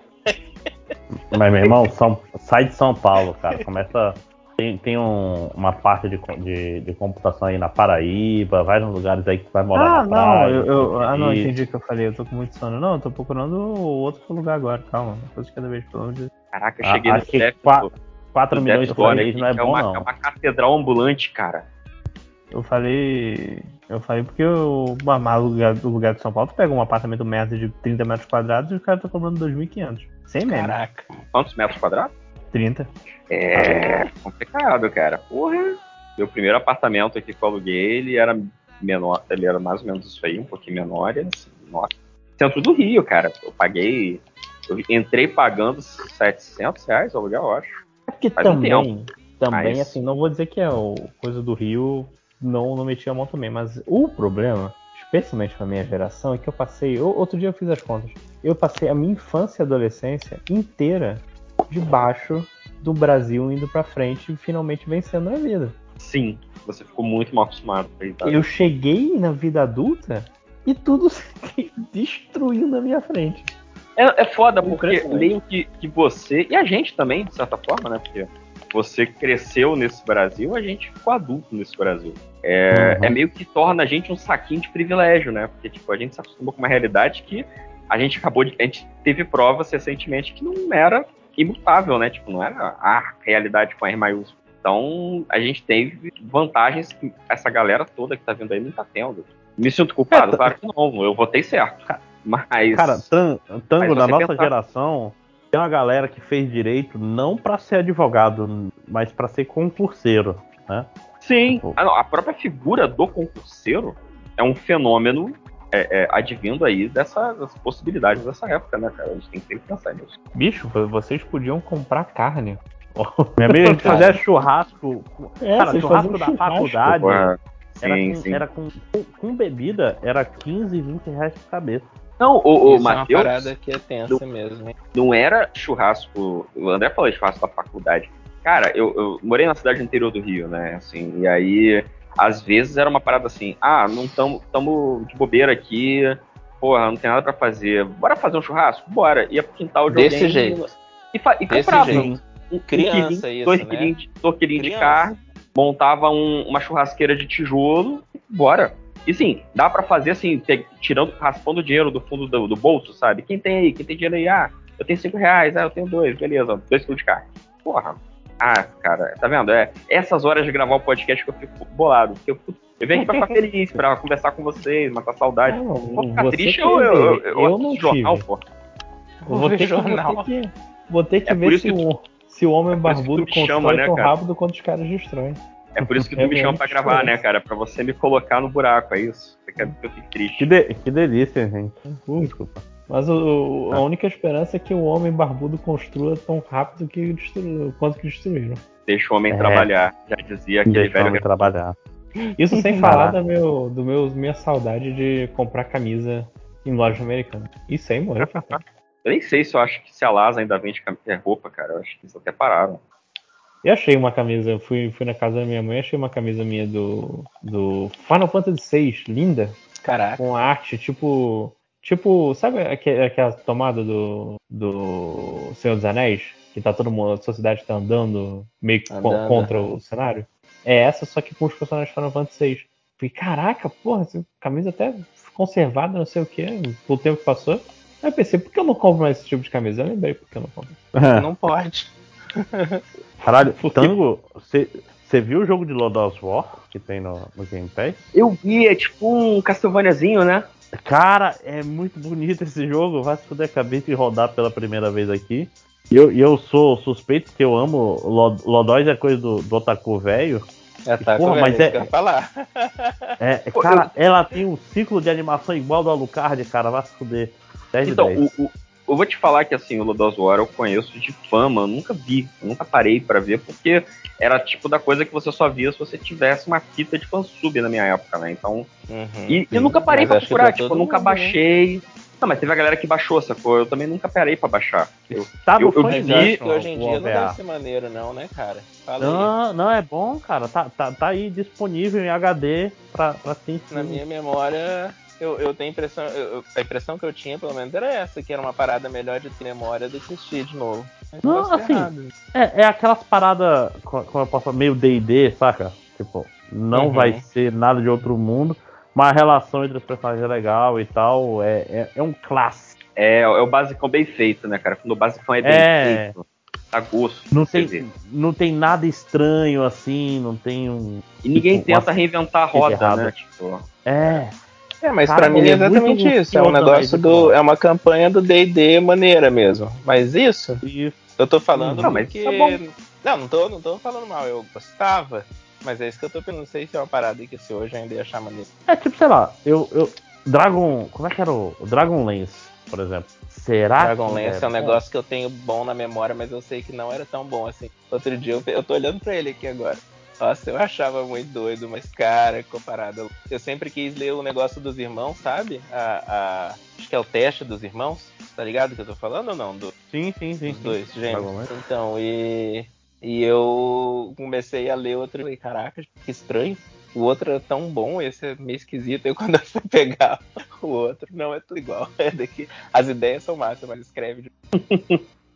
Mas, meu irmão, São- sai de São Paulo, cara. Começa. Tem, tem um- uma parte de, de, de computação aí na Paraíba, vai nos lugares aí que tu vai morar Ah, na não, praia. eu, eu- ah, não, entendi o que eu falei. Eu tô com muito sono. Não, eu tô procurando outro lugar agora. Calma, uma coisa de cada vez, pelo amor de Deus. Caraca, eu Ah, cheguei acho no chefe qua- do- 4 do milhões por mês aqui, não é que bom, uma, não. É uma catedral ambulante, cara. Eu falei. Eu falei porque o mas o lugar, o lugar de São Paulo, tu pega um apartamento merda de 30 metros quadrados e o cara tá cobrando 2.500. Sem meme. Caraca. Quantos metros quadrados? 30. É complicado, cara. Porra. Meu primeiro apartamento aqui que eu aluguei, ele era menor, ele era mais ou menos isso aí, um pouquinho menor. E assim, nossa. Centro do Rio, cara. Eu paguei. Eu entrei pagando 700 reais o aluguel, eu acho. É porque Faz um também, tempo. também Mas- assim, não vou dizer que é o coisa do Rio, não, não meti a mão também, mas o problema, especialmente pra minha geração, é que eu passei, outro dia eu fiz as contas, eu passei a minha infância e adolescência inteira debaixo do Brasil indo pra frente e finalmente vencendo na vida. Sim, você ficou muito mal acostumado. Tá? Eu cheguei na vida adulta e tudo se destruiu na minha frente. É, é foda, porque meio que, que você, e a gente também, de certa forma, né? Porque você cresceu nesse Brasil, a gente ficou adulto nesse Brasil. É, Uhum. é meio que torna a gente um saquinho de privilégio, né? Porque, tipo, a gente se acostumou com uma realidade que a gente acabou de. A gente teve provas recentemente que não era imutável, né? Tipo, não era a realidade com R maiúsculo. Então, a gente teve vantagens que essa galera toda que tá vindo aí não tá tendo. Me sinto culpado? É, tá- Claro que não, eu votei certo. Mas. Cara, tan- tango Mas da nossa pensar- geração tem uma galera que fez direito não pra ser advogado, mas pra ser concurseiro, né? Sim, Ah, não, a própria figura do concurseiro é um fenômeno é, é, advindo aí dessas possibilidades dessa época, né, cara? A gente tem que sempre pensar nisso. Bicho, vocês podiam comprar carne. Minha amiga, a gente fazia churrasco. É, cara, churrasco faziam da churrasco, faculdade. Era, Sim, com, sim. era com, com, com bebida, era 15, 20 reais por cabeça. Não, o, o Isso é uma Matheus parada que é tensa mesmo, hein? não era churrasco. O André falou de churrasco da faculdade. Cara, eu, eu morei na cidade interior do Rio, né? Assim, e aí, às vezes era uma parada assim: ah, não tamo, tamo de bobeira aqui, porra, não tem nada pra fazer. Bora fazer um churrasco? Bora. Ia pro quintal de Desse alguém jeito. E, e Desse comprava jeito. um, um Criança quilinho, isso, dois né? quilinhos, dois quilinhos de carne, montava um- uma churrasqueira de tijolo, bora. E sim, dá pra fazer assim, tirando, raspando o dinheiro do fundo do, do bolso, sabe? Quem tem aí? Quem tem dinheiro aí? Ah, eu tenho cinco reais, ah, eu tenho dois, beleza, dois quilos de carne. Porra. Ah, cara, tá vendo? É essas horas de gravar o podcast que eu fico bolado. Porque eu, eu venho aqui pra ficar feliz, pra conversar com vocês, matar saudade. Não, Vou ficar você triste, eu, eu, eu, eu assisto não jornal, tive. pô. Eu vou ter, que, jornal. vou ter que, vou ter que É ver se, que o, se o homem tu barbudo chama, constrói né, tão cara? rápido quanto os caras destroem. É por isso que tu É me chama pra gravar, né, cara? Pra você me colocar no buraco, é isso? Você quer que eu fique triste. Que, de- que delícia, gente. Desculpa. Mas o- o- Tá. a única esperança é que o homem barbudo construa tão rápido que destruiu, quanto que destruíram. Deixa o homem É. trabalhar. Já dizia aquele Deixa o velho. homem trabalhar. Isso sem falar da meu, do meu, minha saudade de comprar camisa em loja americana. Isso aí morreu pra cá. Eu nem sei se eu acho que se a Lasa ainda vende é, roupa, cara. Eu acho que isso até pararam. Eu achei uma camisa, eu fui, fui na casa da minha mãe, achei uma camisa minha do, do Final Fantasy VI, linda, Caraca. com arte tipo. Tipo, sabe aque- aquela tomada do, do Senhor dos Anéis? Que tá todo mundo, a sociedade tá andando meio que co- Andando. contra o cenário? É essa, só que com os personagens Final Fantasy VI. Falei, caraca, porra, essa camisa até conservada, não sei o que, pelo tempo que passou. Aí eu pensei, por que eu não compro mais esse tipo de camisa? Eu lembrei por que eu não compro. Não pode. Caralho, Tango, você viu o jogo de Lord of War que tem no, no Game Pass? Eu vi, é tipo um Castlevaniazinho, né? Cara, é muito bonito esse jogo. Vai se fuder, acabei de rodar pela primeira vez aqui. E eu, eu sou suspeito que eu amo. Lod- Lodóis é coisa do, do Otaku velho. É, tá, Porra, mas é- que eu ia falar. É, cara, ela tem um ciclo de animação igual do Alucard, cara. Vai se fuder. 10 Então, de 10. o, o- eu vou te falar que assim, o Lord of War eu conheço de fama, eu nunca vi, eu nunca parei pra ver, porque era tipo da coisa que você só via se você tivesse uma fita de fansub na minha época, né? Então. E eu nunca parei pra procurar, pra tipo, eu nunca mundo, né? baixei. Não, mas teve a galera que baixou, sacou? Eu também nunca parei pra baixar. Eu, Tá eu, eu Mas vi. que hoje em dia não deve ser maneiro, não, né, cara? Fala aí. Não, não, é bom, cara. Tá, tá, tá aí disponível em HD pra, pra sim. Na minha memória, eu, eu tenho a impressão. eu- a impressão que eu tinha, pelo menos, era essa, que era uma parada melhor de memória do que assistir de novo. Mas Não, assim, errado. É, é aquelas paradas, co- como eu posso falar, meio D&D, saca? Tipo, não Uhum. vai ser nada de outro mundo, mas a relação entre os personagens é legal e tal, é, é, é um clássico. É, é o basicão bem feito, né, cara? Quando o basicão é bem É. feito, dá gosto. Não tem, não tem nada estranho assim, não tem um... E ninguém tipo, tenta uma- reinventar a roda, errada. né? Tipo, É. É, mas pra mim é é exatamente isso. É um negócio do. É uma campanha do DD maneira mesmo. Mas isso. Eu tô falando Não, mas porque. tá. Não, não tô, não tô falando mal. Eu gostava. Mas é isso que eu tô pensando. Não sei se é uma parada que se hoje ainda ia achar maneiro. É tipo, sei lá, eu, eu... Dragon... Como é que era o... Dragon Lance, por exemplo. Será Dragon Lance é um negócio que eu tenho bom na memória, mas eu sei que não era tão bom assim. Outro dia eu, eu tô olhando pra ele aqui agora. Nossa, eu achava muito doido, mas cara, comparado. Eu sempre quis ler o negócio dos irmãos, sabe? A, a- acho que é o teste dos irmãos, tá ligado que eu tô falando ou não? Do, sim, sim, sim. Dos dois sim. gêmeos. Dragon Lance. Então, e, e eu comecei a ler outro e falei, caraca, que estranho. O outro é tão bom, esse é meio esquisito. E quando eu fui pegar o outro, não, é tudo igual. É daqui. As ideias são massas, mas escreve de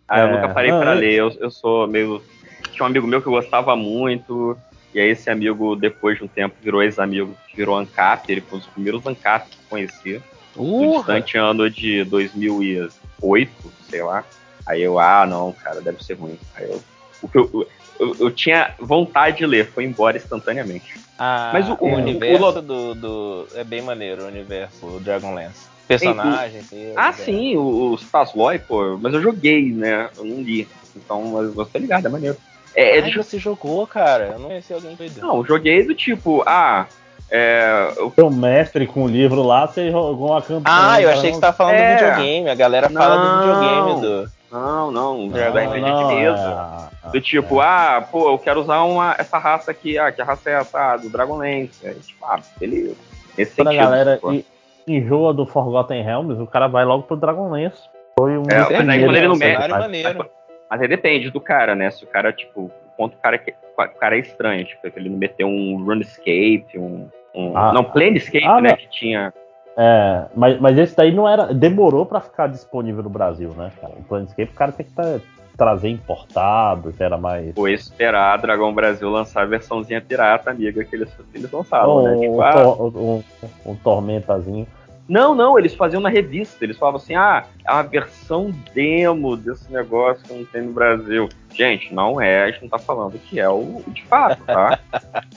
Ah, eu É, nunca parei não, pra eu- ler. Eu, eu sou meio. Tinha um amigo meu que eu gostava muito. E aí esse amigo, depois de um tempo, virou ex-amigo, virou ANCAP. Ele foi um dos primeiros ANCAP que eu conheci. No Urra! distante ano de 2008, sei lá. Aí eu, ah, não, cara, deve ser ruim. Aí eu. O que eu, eu, eu tinha vontade de ler, foi embora instantaneamente. Ah, Mas o- o, o- universo o- do, do. É bem maneiro o universo do Dragonlance. Personagens. e- Ah, é. sim, o, o Stasloy, pô, mas eu joguei, né? Eu não li. Então, mas você tá ligado, é maneiro. É, é Ai, de- você jogou, cara? Eu não conheci alguém doido. Não, eu joguei do tipo, ah, é. Eu... Seu mestre com o livro lá, você jogou uma campanha. Ah, eu achei que você tava falando É. do videogame. A galera fala do Não. videogame do. Não, não, do Dragon RPG Lance. de mesa. do tipo, ah, pô, eu quero usar uma, essa raça aqui, ah, que raça é essa? Ah, do Dragonlance. Aí, tipo, ah, beleza. Nesse Quando a sentido. galera pô. en- enjoa do Forgotten Realms, o cara vai logo pro Dragonlance. Foi um É, mas aí quando ele não maneiro. Mas aí depende do cara, né? Se o cara, tipo, quanto o cara, que- o cara é estranho, tipo, ele não meteu um RuneScape, um. um- Ah, não, Planescape, ah, né? não. Que tinha. É, mas, mas esse daí não era. Demorou pra ficar disponível no Brasil, né, cara? O Planescape o cara tem que tá- trazer importado, que era mais. Foi esperar a Dragão Brasil lançar a versãozinha pirata, amiga, que eles, eles lançavam, né? um, Tipo, um, ah, um- um tormentazinho. Não, não, eles faziam na revista. Eles falavam assim: ah, é uma versão demo desse negócio que não tem no Brasil. Gente, não é, a gente não tá falando que é o de fato, tá?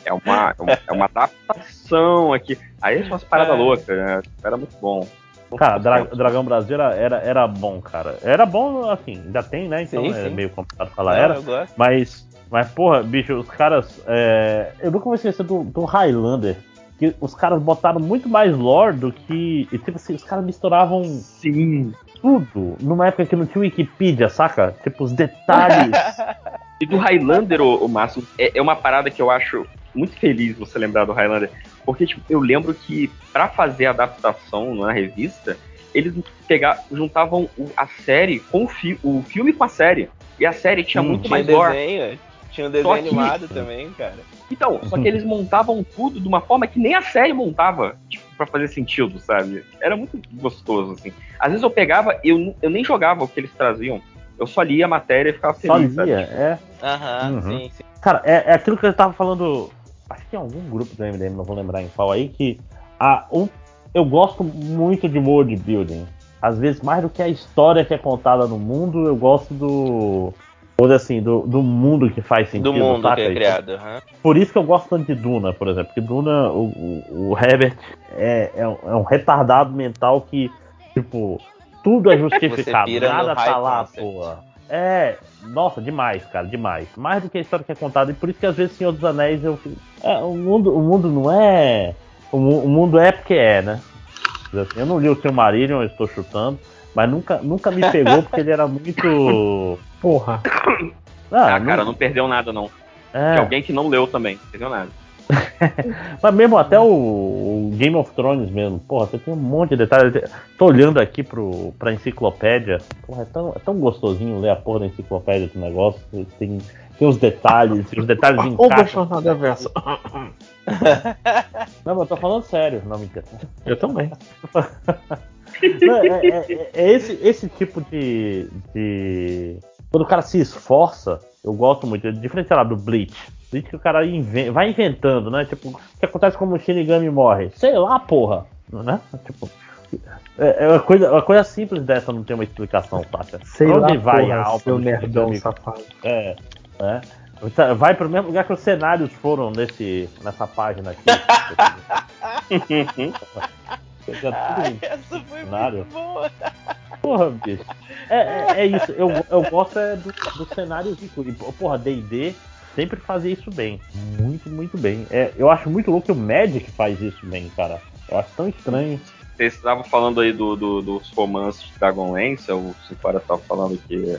é, uma, é, uma, é adaptação aqui. Aí é umas paradas É. loucas, né? Era muito bom. Cara, Dra- Dragão Brasil era, era, era bom, cara. Era bom, assim, ainda tem, né? Então Sim, é sim. meio complicado falar Não, era. eu gosto. Mas, mas, porra, bicho, os caras. é, Eu nunca vou esquecer do, do Highlander. Que os caras botaram muito mais lore do que. E tipo assim, os caras misturavam. Sim. Tudo. Numa época que não tinha Wikipedia, saca? Tipo, os detalhes. E do Highlander, o, Márcio, é, é uma parada que eu acho muito feliz você lembrar do Highlander. Porque, tipo, eu lembro que pra fazer a adaptação na revista, eles pegar, juntavam o- a série com o, fi, o filme com a série. E a série tinha Hum, muito tinha mais lore. Tinha um desenho Só que- animado também, cara. Então, só que eles montavam tudo de uma forma que nem a série montava, tipo, pra fazer sentido, sabe? Era muito gostoso, assim. Às vezes eu pegava, eu, eu nem jogava o que eles traziam. Eu só lia a matéria e ficava Só feliz, lia, sabe? é. Aham, Uhum. sim, sim. Cara, é, é aquilo que eu tava falando. Acho que em algum grupo do MDM, não vou lembrar em qual aí, que a, um, eu gosto muito de world building. às vezes mais do que a história que é contada no mundo, eu gosto do. Ou assim, do, do mundo que faz sentido. Do mundo saca? que é criado. aham. Por isso que eu gosto tanto de Duna, por exemplo. Porque Duna, o, o, o Herbert é, é, um, é um retardado mental que, tipo, tudo é justificado. Nada tá lá, porra. É, nossa, demais, cara, demais. Mais do que a história que é contada. E por isso que às vezes Senhor dos Anéis eu fico. É, o, mundo, o mundo não é. O, o mundo é porque é, né? Assim, Eu não li o Silmarillion, eu estou chutando. Mas nunca, nunca me pegou porque ele era muito. Porra. Ah, cara, não perdeu nada, não. É. De alguém que não leu também, não perdeu nada. Mas mesmo até o, o Game of Thrones mesmo, porra, você tem um monte de detalhes. Tô olhando aqui pro, pra enciclopédia. Porra, é tão, é tão gostosinho ler a porra da enciclopédia do negócio. Tem, tem os detalhes, os detalhes Ô, encaixam. Bolsonaro da verso. Não, mas eu tô falando sério, não me entenda. Eu também. Não, é, é- é- é esse, esse tipo de, de. Quando o cara se esforça, eu gosto muito. É diferente, sei lá, do Bleach. Bleach que o cara inven- vai inventando, né? Tipo, o que acontece quando o Shinigami morre? Sei lá, porra. Né? Tipo. É, é uma, coisa, uma coisa simples dessa não tem uma explicação, saca? Sei Pra lá, onde vai porra, a alma seu nerdão Shinigami? safado. É, é. Vai pro mesmo lugar que os cenários foram nesse, nessa página aqui. Tudo Ai, em essa foi cenário. muito boa. Porra, bicho. É, é, é isso. Eu, eu gosto é do, do cenário rico. E, porra, DD sempre fazia isso bem. Muito, muito bem. É, eu acho muito louco que o Magic faz isso bem, cara. Eu acho tão estranho. Vocês estavam falando aí do, do- dos romances de Dragonlance, o Cifara estava falando que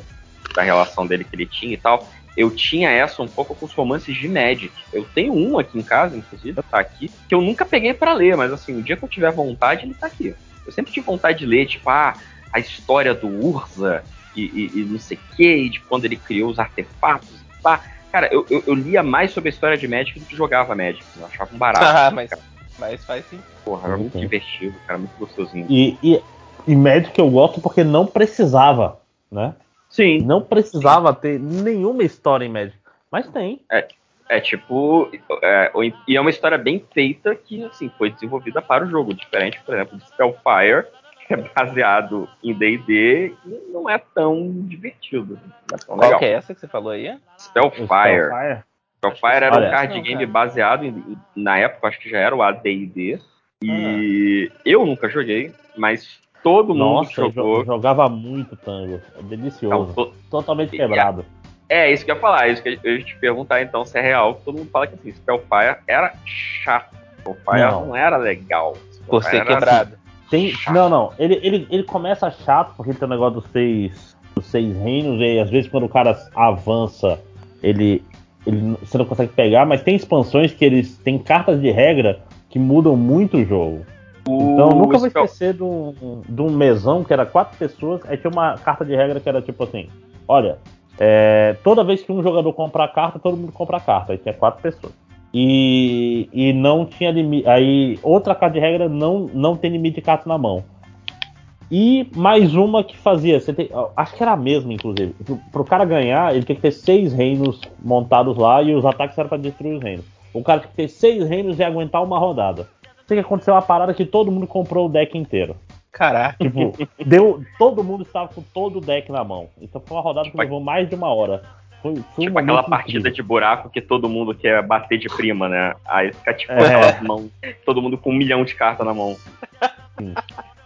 da relação dele que ele tinha e tal. Eu tinha essa um pouco com os romances de Magic. Eu tenho um aqui em casa, inclusive, tá aqui, que eu nunca peguei pra ler, mas assim, o dia que eu tiver vontade, ele tá aqui. Eu sempre tive vontade de ler, tipo, ah, a história do Urza e, e- e não sei o que, e de quando ele criou os artefatos e pá. Cara, eu, eu, eu lia mais sobre a história de Magic do que jogava Magic. Eu achava um barato. Ah, mas, cara. mas faz sim. Porra, era muito divertido, cara, muito gostosinho. E, e, e Magic eu gosto porque não precisava, né? Sim. Não precisava ter nenhuma história em Magic. Mas tem. É, é tipo. é, o- e é uma história bem feita que assim, foi desenvolvida para o jogo. Diferente, por exemplo, de Spellfire, que é baseado em DD e não é tão divertido. Não é tão Qual legal. que é essa que você falou aí? Spellfire. Spellfire? Spellfire era Olha. um card Não, game baseado em, na época, acho que já era o AD&D. E eu nunca joguei, mas todo mundo Nossa, eu jogou. jo- jogava muito tango. É delicioso. Então, to- Totalmente quebrado. É, isso que eu ia falar, isso que eu ia te perguntar então se é real. Todo mundo fala que assim, Spellfire era chato. Spellfire Não. não, era legal. Por Spellfire ser era- quebrado. Tem, não, não. Ele, ele, ele começa chato porque tem o negócio dos seis, dos seis reinos, e às vezes quando o cara avança, ele, ele você não consegue pegar, mas tem expansões que eles têm cartas de regra que mudam muito o jogo. Então eu nunca vou esquecer de um, de um mesão que era quatro pessoas, aí tinha uma carta de regra que era tipo assim: olha, é, toda vez que um jogador compra a carta, todo mundo compra a carta, aí tinha quatro pessoas. E, e não tinha limite. Aí outra carta de regra não, não tem limite de cartas na mão. E mais uma que fazia, tem, acho que era a mesma, inclusive. Pro, pro cara ganhar, ele tinha que ter seis reinos montados lá e os ataques eram pra destruir os reinos. O cara tinha que ter seis reinos e aguentar uma rodada. Sei que aconteceu uma parada que todo mundo comprou o deck inteiro. Caraca. Tipo, deu, todo mundo estava com todo o deck na mão. Então foi uma rodada que levou mais de uma hora. Foi, foi Tipo aquela partida incrível. de buraco que todo mundo quer bater de prima, né? Aí fica tipo É. aquelas mãos, todo mundo com um milhão de cartas na mão.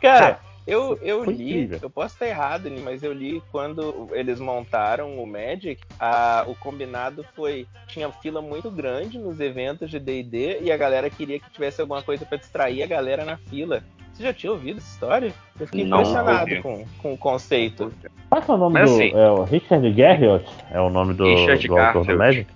Cara, eu, eu foi li, incrível. eu posso estar errado, mas eu li quando eles montaram o Magic, a- o combinado foi. Tinha fila muito grande nos eventos de DD e a galera queria que tivesse alguma coisa pra distrair a galera na fila. Você já tinha ouvido essa história? Eu fiquei Não, impressionado ouvi. com, com o conceito. Qual que é o nome Mas do. assim- é o Richard Garriott? É o nome do, Richard do autor do. Magic?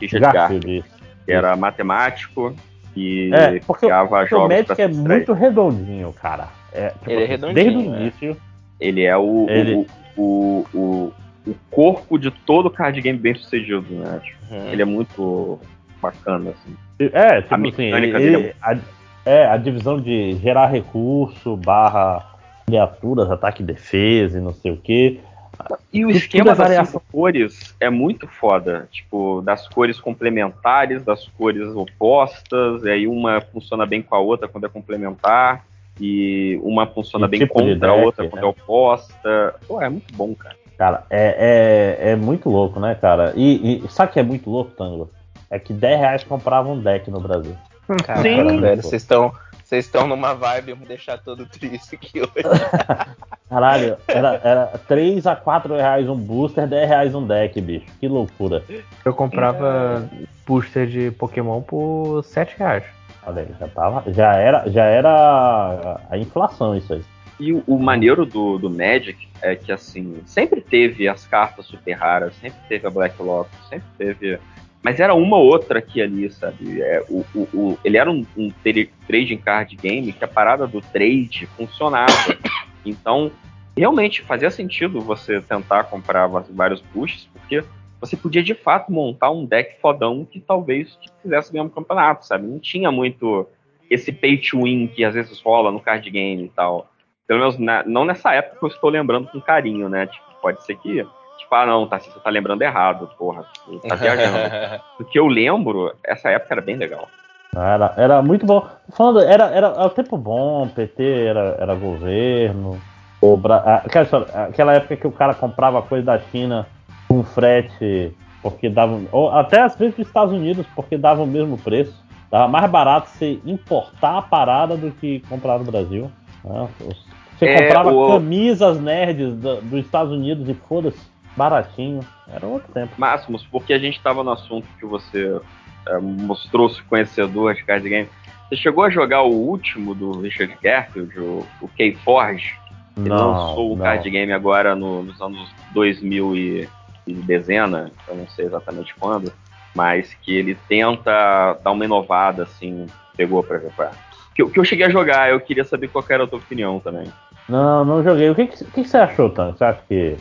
Richard Garfield, Garfield, que era matemático e É, porque, criava porque o jogos pra Magic é muito redondinho, cara. É, tipo, Ele é redondinho, Desde o né? início. Ele é o, Ele- o, o, o, o corpo de todo card game bem sucedido, né? Tipo, Uhum. Ele é muito bacana, assim. É, tipo A assim, mecânica ele- dele a, é, a divisão de gerar recurso, barra criaturas, ataque e defesa e não sei o que. E o Tudo- esquema é das cores é muito foda. Tipo, das cores complementares, das cores opostas, e aí uma funciona bem com a outra quando é complementar. E uma funciona E bem tipo contra a outra, né? quando é oposta. Pô, é muito bom, cara. Cara, é, é, é muito louco, né, cara? E, e sabe o que é muito louco, Tango? É que 10 reais comprava um deck no Brasil. Cara, Sim. velho, vocês estão. Vocês estão numa vibe, eu vou deixar todo triste aqui hoje. Caralho, era, era 3 a 4 reais um booster, 10 reais um deck, bicho. Que loucura. Eu comprava booster de Pokémon por 7 reais. Olha aí, já, tava, já, era, já era a inflação isso aí. E o, o maneiro do, do Magic é que, assim, sempre teve as cartas super raras, sempre teve a Black Lotus, sempre teve. Mas era uma ou outra aqui ali, sabe? É, o, o, o- ele era um, um tra- trading card game que a parada do trade funcionava. Então, realmente fazia sentido você tentar comprar vários boosts, porque você podia de fato montar um deck fodão que talvez te fizesse ganhar um campeonato, sabe? Não tinha muito esse pay to win que às vezes rola no card game e tal. Pelo menos na- não nessa época que eu estou lembrando com carinho, né? Tipo, pode ser que, tipo, ah, não, tá, você tá lembrando errado, porra, tá viajando. Do que eu lembro, essa época era bem legal. Era, era muito bom. Falando, era, era, era o tempo bom, PT era, era governo. O Bra... ah, aquela, aquela época que o cara comprava coisa da China com frete, porque dava. Ou até às vezes dos Estados Unidos, porque dava o mesmo preço. Dava mais barato você importar a parada do que comprar no Brasil. né? Você É, comprava o- camisas nerds do- dos Estados Unidos e foda-se, baratinho. Era outro tempo. Máximos, porque a gente tava no assunto que você é, mostrou-se conhecedor de card game. Você chegou a jogar o último do Richard Garfield, o, o K-Forge? Ele Não, lançou o não. card game agora no- nos anos 2000 e, e dezena, eu não sei exatamente quando, mas que ele tenta dar uma inovada, assim, pegou pra jogar. Que, eu- que eu cheguei a jogar, eu queria saber qual que era a tua opinião também. Não, não joguei. O que, que, que que você achou, Tan? Você acha que.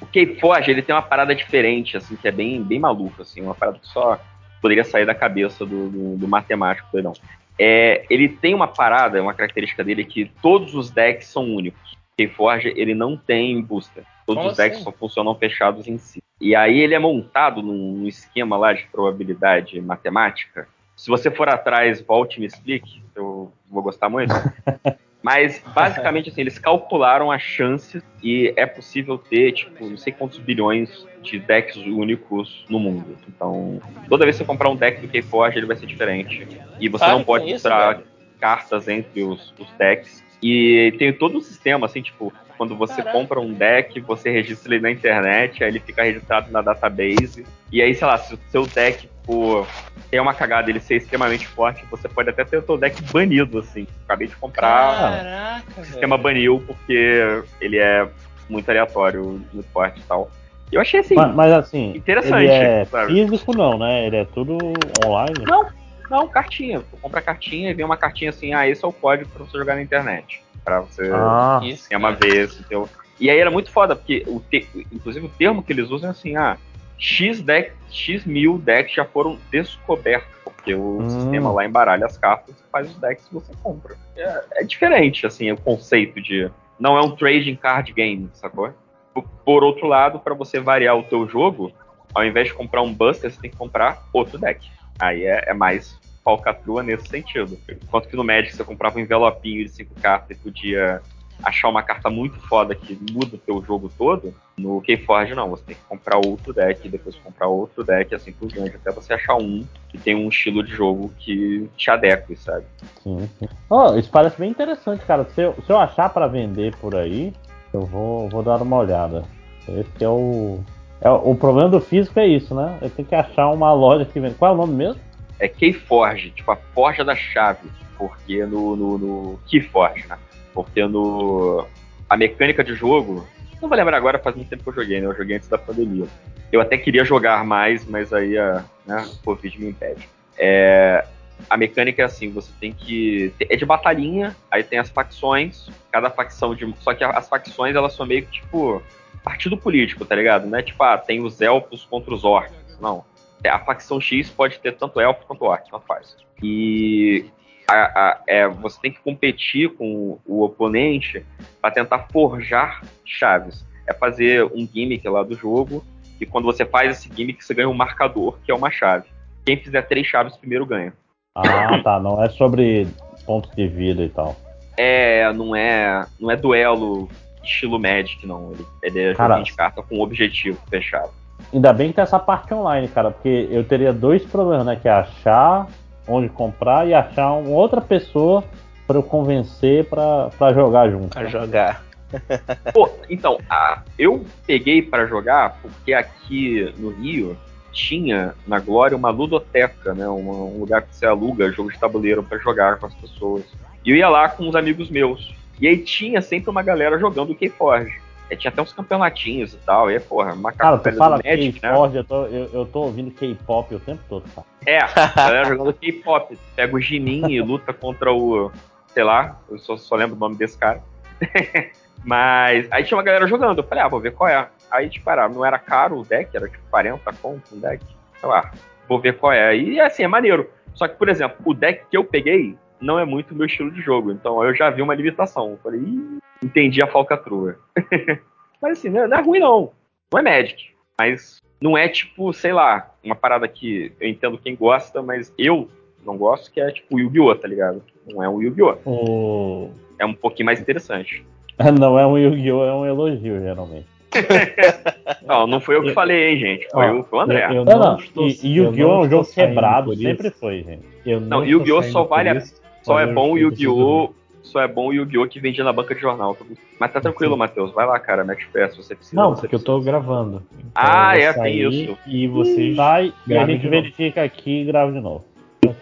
O K-Forge, ele tem uma parada diferente, assim, que é bem, bem maluca, assim, uma parada que só poderia sair da cabeça do, do, do matemático, doidão. É, ele tem uma parada, uma característica dele, que todos os decks são únicos. O K-Forge, ele não tem booster. Todos Como os decks assim? só funcionam fechados em si. E aí ele é montado num, esquema lá de probabilidade matemática. Se você for atrás, volte e me explique, eu vou gostar muito. Mas, basicamente, assim, eles calcularam as chances e é possível ter, tipo, não sei quantos bilhões de decks únicos no mundo. Então, toda vez que você comprar um deck do Keyforge, ele vai ser diferente. E você Pare não pode isso, mostrar velho. cartas entre os, os decks. E tem todo um sistema, assim, tipo, quando você Caraca. compra um deck, você registra ele na internet, aí ele fica registrado na database. E aí, sei lá, se o seu deck for tem uma cagada ele ser extremamente forte, você pode até ter o seu deck banido, assim. Acabei de comprar, Caraca, o sistema baniu porque ele é muito aleatório, muito forte e tal. Eu achei assim. Mas, mas, assim, interessante, ele é sabe? físico não, né? Ele é tudo online. Não, não, cartinha. Tu compra cartinha e vem uma cartinha assim, ah, esse é o código pra você jogar na internet. Pra você Ah. isso, uma vez. Então... E aí era muito foda, porque o te... inclusive o termo que eles usam é assim, ah, X deck, X mil decks já foram descobertos, porque o Hum. sistema lá embaralha as cartas e faz os decks que você compra. É, é diferente, assim, o conceito de. Não é um trading card game, sacou? Por, por outro lado, para você variar o teu jogo, ao invés de comprar um Buster, você tem que comprar outro deck. Aí é, é mais falcatrua nesse sentido. Enquanto que no Magic você comprava um envelopinho de cinco cartas e podia achar uma carta muito foda que muda o teu jogo todo, no Keyforge não, você tem que comprar outro deck, depois comprar outro deck, assim por diante, até você achar um que tem um estilo de jogo que te adeque, sabe? Sim, sim. Ó, isso parece bem interessante, cara. Se eu, se eu achar pra vender por aí, eu vou, vou dar uma olhada. Esse é o. É, o problema do físico é isso, né? Eu tenho que achar uma loja que vende. Qual é o nome mesmo? É Keyforge, tipo a forja da chave, porque no, no, no Keyforge, né? Porque no. A mecânica de jogo. Não vou lembrar agora, faz muito tempo que eu joguei, né? Eu joguei antes da pandemia. Eu até queria jogar mais, mas aí a, né, o Covid me impede. É, a mecânica é assim, você tem que. É de batalhinha, aí tem as facções, cada facção de. Só que as facções elas são meio que tipo partido político, tá ligado? Não é tipo, ah, tem os elfos contra os orcs. Não. É, A facção X pode ter tanto elfo quanto orc, não faz. E a- a- é, você tem que competir com o oponente para tentar forjar chaves. É fazer um gimmick lá do jogo, e quando você faz esse gimmick, você ganha um marcador, que é uma chave. Quem fizer três chaves primeiro ganha. Ah, tá. Não é sobre pontos de vida e tal. É, não é, não é duelo estilo Magic, não. Ele, ele é Cara. de carta com objetivo fechado. Ainda bem que tem essa parte online, cara, porque eu teria dois problemas, né? Que é achar onde comprar e achar uma outra pessoa pra eu convencer pra, pra jogar junto. Pra jogar. Pô, então, a- eu peguei pra jogar porque aqui no Rio tinha na Glória uma ludoteca, né? uma- um lugar que você aluga jogo de tabuleiro pra jogar com as pessoas. E eu ia lá com uns amigos meus. E aí tinha sempre uma galera jogando o Keyforge. Aí tinha até uns campeonatinhos e tal. E aí, porra, macaco Cara, tu fala do Magic, né? Eu, tô, eu, eu tô ouvindo K-pop o tempo todo, cara. É, a galera jogando K-pop. Pega o Jimin e luta contra o. Sei lá, eu só, só lembro o nome desse cara. Mas aí tinha uma galera jogando. Eu falei, ah, vou ver qual é. Aí, tipo, era, não era caro o deck, era tipo 40 conto um deck. Sei lá, vou ver qual é. E assim, é maneiro. Só que, por exemplo, o deck que eu peguei não é muito o meu estilo de jogo. Então eu já vi uma limitação. Eu falei, Ih, entendi a falcatrua. Mas assim, não é, não é ruim não. Não é Magic. Mas não é tipo, sei lá, uma parada que eu entendo quem gosta, mas eu não gosto, que é tipo Yu-Gi-Oh!, tá ligado? Não é um Yu-Gi-Oh! O... É um pouquinho mais interessante. Não é um Yu-Gi-Oh! é um elogio, geralmente. Não, não foi eu que falei, hein, gente. Foi, o, foi o André. não, não, e- e Yu-Gi-Oh! é um jogo quebrado, sempre foi, gente. Eu Não, estou Yu-Gi-Oh! só vale a... isso, Só é bom o Yu-Gi-Oh! Só é bom o Yu-Gi-Oh! que vendia na banca de jornal. Mas tá tranquilo, Matheus. Vai lá, cara. Mete o pé se você precisa. Não, você porque eu tô gravando. Então Ah, é, tem isso. E vocês. Sai e a gente verifica aqui e grava de novo.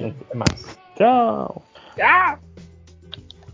É massa. Tchau. Ah!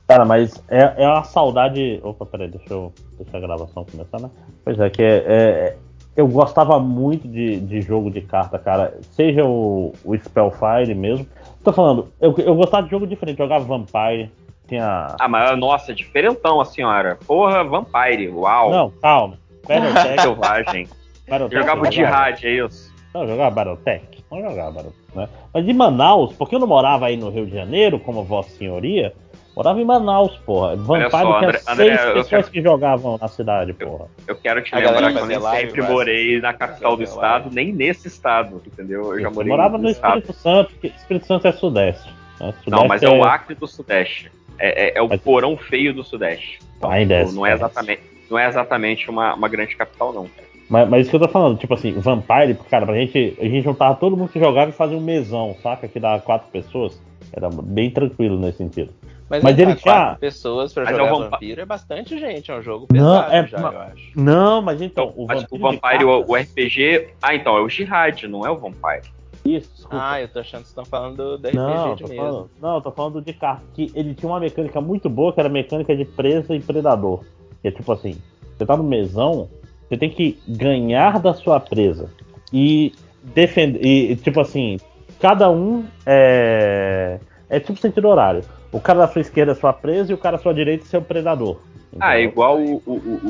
Cara, mas é, é uma saudade. Opa, peraí, deixa eu deixar a gravação começar, né? Pois é, que é, é- eu gostava muito de, de jogo de carta, cara. Seja o, o Spellfire mesmo. Tô falando, eu, eu gostava de jogo diferente, jogava Vampire, tinha. Ah, mas nossa, diferentão a senhora. Porra, Vampire. Uau. Não, calma. Battletech. Selvagem. Battletech, Jogava o eu Jihad, é isso? Não, eu jogava Battletech. Não jogava Battletech, né? Mas de Manaus, porque eu não morava aí no Rio de Janeiro, como Vossa Senhoria, morava em Manaus, porra. Vampire tinha André- André, seis eu pessoas quero- que jogavam na cidade, porra. Eu quero te A lembrar que eu nem live, sempre morei na capital do estado, nem nesse estado, entendeu? Eu já Eu morei morava no no estado. Espírito Santo, porque Espírito Santo é Sudeste. né? Não, Sudeste mas é o Acre do Sudeste. É, é- é o porão feio do Sudeste. Ainda é não é exatamente, não é exatamente uma, uma grande capital, não. Mas, mas isso que eu tô falando, tipo assim, Vampire, cara, pra gente, a gente juntava todo mundo que jogava e fazia um mesão, saca? Que dava quatro pessoas. Era bem tranquilo nesse sentido. Mas, Mas vem ele tinha- quatro pessoas pra Mas é jogar o Vampa- vampiro é bastante gente, é um jogo Não, pesado é- já, ma- eu acho. Não, mas então, o Mas Vampiro o de Vampire, o, o RPG. Ah, então, é o Jihad, não é o Vampire. Isso, desculpa. Ah, eu tô achando que vocês estão falando do RPG Não, de mesmo. falando, não, eu tô falando de carta. Que ele tinha uma mecânica muito boa, que era a mecânica de presa e predador. Que é tipo assim, você tá no mesão, você tem que ganhar da sua presa. E defender. E tipo assim, cada um é. É tipo sentido horário. O cara da sua esquerda é sua presa e o cara da sua direita é seu predador. Ah, é igual o, o, o-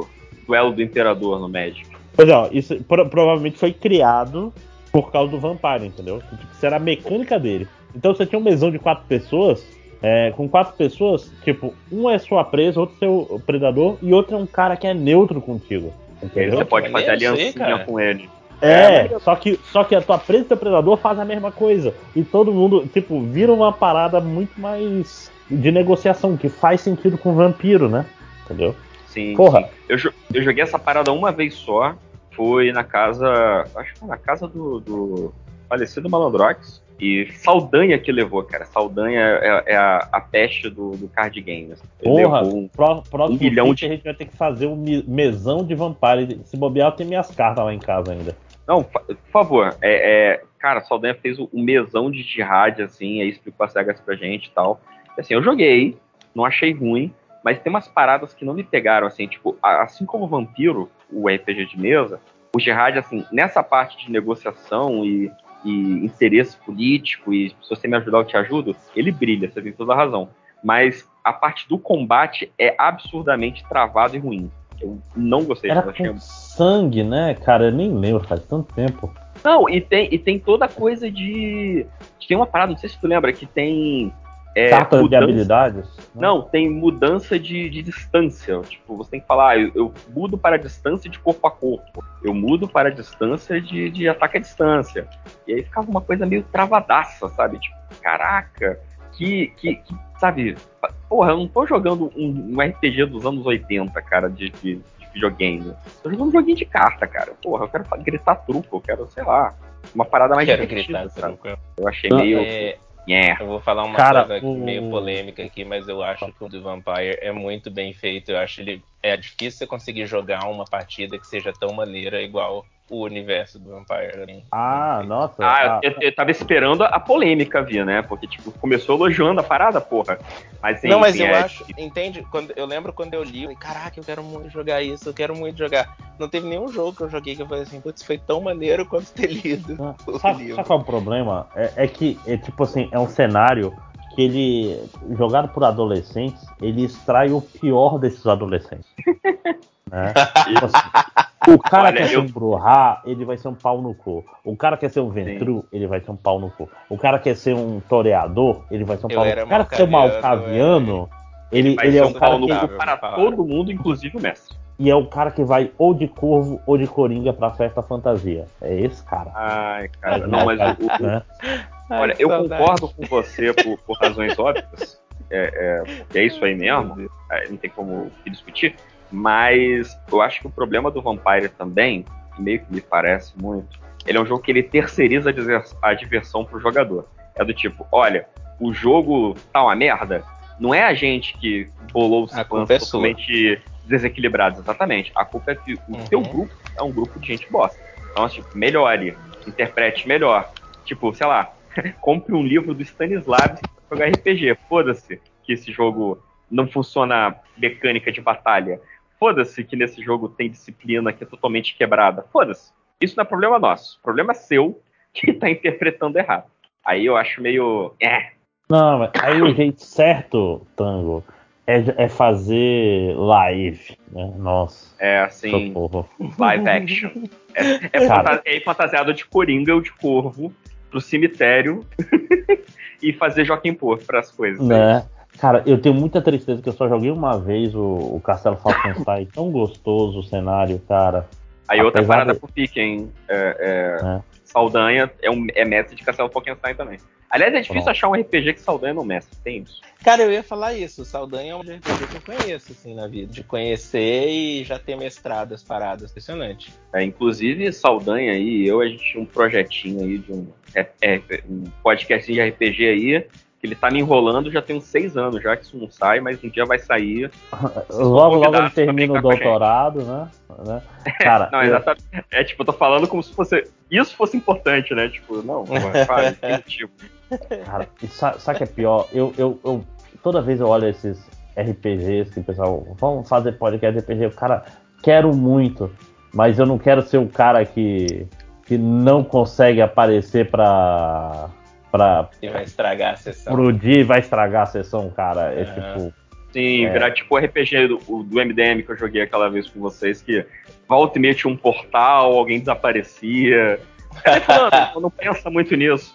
o duelo do Imperador no Magic. Pois é, ó, isso pro- provavelmente foi criado por causa do Vampire, entendeu? Que, tipo, isso era a mecânica dele. Então você tinha um mesão de quatro pessoas, é, com quatro pessoas, tipo, um é sua presa, outro seu predador, e outro é um cara que é neutro contigo. Entendeu? você pode fazer isso aí, aliancinha com ele. É, só que, só que a tua presa e teu predador fazem a mesma coisa. E todo mundo, tipo, vira uma parada muito mais de negociação, que faz sentido com o vampiro, né? Entendeu? Sim, Porra. sim. Eu, eu joguei essa parada uma vez só. Foi na casa. Acho que foi na casa do, do falecido Malandrox. E Saldanha que levou, cara. Saldanha é, é a, a peste do, do card game. Ele Porra, um- pró- próximo um milhão de- a gente vai ter que fazer um mesão de Vampire. Se bobear, eu tenho minhas cartas lá em casa ainda. Não, por favor. É, é, cara, Saldanha fez um mesão de jihad, assim, aí explicou as regras pra gente e tal. Assim, eu joguei, não achei ruim, mas tem umas paradas que não me pegaram, assim, tipo, assim como o Vampiro, o RPG de mesa, o jihad, assim, nessa parte de negociação e, e interesse político, e se você me ajudar, eu te ajudo, ele brilha, você tem toda a razão. Mas a parte do combate é absurdamente travado e ruim. Eu não gostei. Era eu com sangue, né, cara? Eu nem lembro, faz tanto tempo. não, e tem, e tem toda a coisa de. Tem uma parada, não sei se tu lembra, que tem. É, Carta de habilidades. Não, tem mudança de, de distância. Tipo, você tem que falar, ah, eu, eu mudo para a distância de corpo a corpo. Eu mudo para a distância de, de ataque à distância. E aí ficava uma coisa meio travadaça, sabe? Tipo, caraca, que, que, que sabe? porra, eu não tô jogando um, um RPG dos anos 80, cara, de, de, de videogame. Tô jogando um joguinho de carta, cara. Porra, eu quero gritar truco, eu quero, sei lá, uma parada mais Quero divertida, gritar truco. Eu achei meio. É, nhé. Eu vou falar uma Cara, coisa o- meio polêmica aqui, mas eu acho que o do Vampire é muito bem feito. Eu acho ele é difícil você conseguir jogar uma partida que seja tão maneira igual o universo do Vampire. né? Ah, nossa. Ah, eu, eu tava esperando a polêmica vir, né? Porque, tipo, começou elogiando a parada, porra. Mas, Não, mas enfim, eu é- acho, entende? Quando, eu lembro quando eu li, eu falei, caraca, eu quero muito jogar isso, eu quero muito jogar. Não teve nenhum jogo que eu joguei que eu falei assim, putz, foi tão maneiro quanto ter lido o Sabe, livro. sabe qual é o problema? É, é que, é tipo assim, é um cenário que ele, jogado por adolescentes, ele extrai o pior desses adolescentes. né? Tipo assim, o cara Olha, quer ser um Bruhá, ele vai ser um pau no cu. O cara quer ser um Ventru, ele vai ser um pau no cu. O cara quer ser um toreador, ele vai ser um Eu pau no cu. O cara quer ser um malcaviano, ele, vai ele ser é um o cara pau no que... cu para todo mundo, inclusive o mestre. E é o cara que vai ou de corvo ou de coringa pra festa fantasia. É esse cara. Ai, cara, não, mas o- o- Né? Olha, eu concordo com você por, por razões óbvias. É, é, é isso aí mesmo. é, não tem como discutir. Mas eu acho que o problema do Vampire também, que meio que me parece muito, ele é um jogo que ele terceiriza a diver- a diversão pro jogador. É do tipo, olha, o jogo tá uma merda. Não é a gente que bolou os planos é totalmente desequilibrados, exatamente. A culpa é que o teu grupo é um grupo de gente bosta. Então, tipo, melhore, interprete melhor. Tipo, sei lá, compre um livro do Stanislavski pra jogar RPG. Foda-se que esse jogo não funciona mecânica de batalha. Foda-se que nesse jogo tem disciplina que é totalmente quebrada. Foda-se. Isso não é problema nosso. O problema é seu que tá interpretando errado. Aí eu acho meio. É. Não, mas aí o jeito certo, Tango, é, é fazer live, né? Nossa. É assim. Socorro. Live action. É, é, fanta- é fantasiado de coringa ou de corvo pro cemitério e fazer Joaquim Pô pras coisas. Né? Cara, eu tenho muita tristeza que eu só joguei uma vez o, o Castelo Falkenstein. tão gostoso o cenário, cara. Aí outra Apesar parada de- pro Pique, hein? É, é, Saldanha é, um, é mestre de Castelo Falkenstein também. Aliás, é difícil Pronto. achar um RPG que Saldanha não mestre. Tem isso. Cara, eu ia falar isso. O Saldanha é um RPG que eu conheço, assim, na vida. De conhecer e já ter mestrado as paradas. Impressionante. É, inclusive, Saldanha aí e eu, a gente tinha um projetinho aí de um, é, é, um podcast de RPG aí, ele tá me enrolando já tem uns seis anos já que isso não sai, mas um dia vai sair. Logo, logo ele termina o doutorado, né? né? Cara, não, eu- exatamente. É tipo, eu tô falando como se fosse. Isso fosse importante, né? Tipo, não, tem motivo. Cara, sa- sabe o que é pior? Eu, eu, eu- toda vez eu olho esses RPGs que o pessoal vamos fazer podcast RPG, o cara quero muito, mas eu não quero ser o cara que, que não consegue aparecer pra, pra E vai estragar a sessão. explodir e vai estragar a sessão, cara. É tipo. Sim, É. virar tipo o RPG do, do MDM que eu joguei aquela vez com vocês, que volta e meia tinha um portal, alguém desaparecia. Fulano? não pensa muito nisso.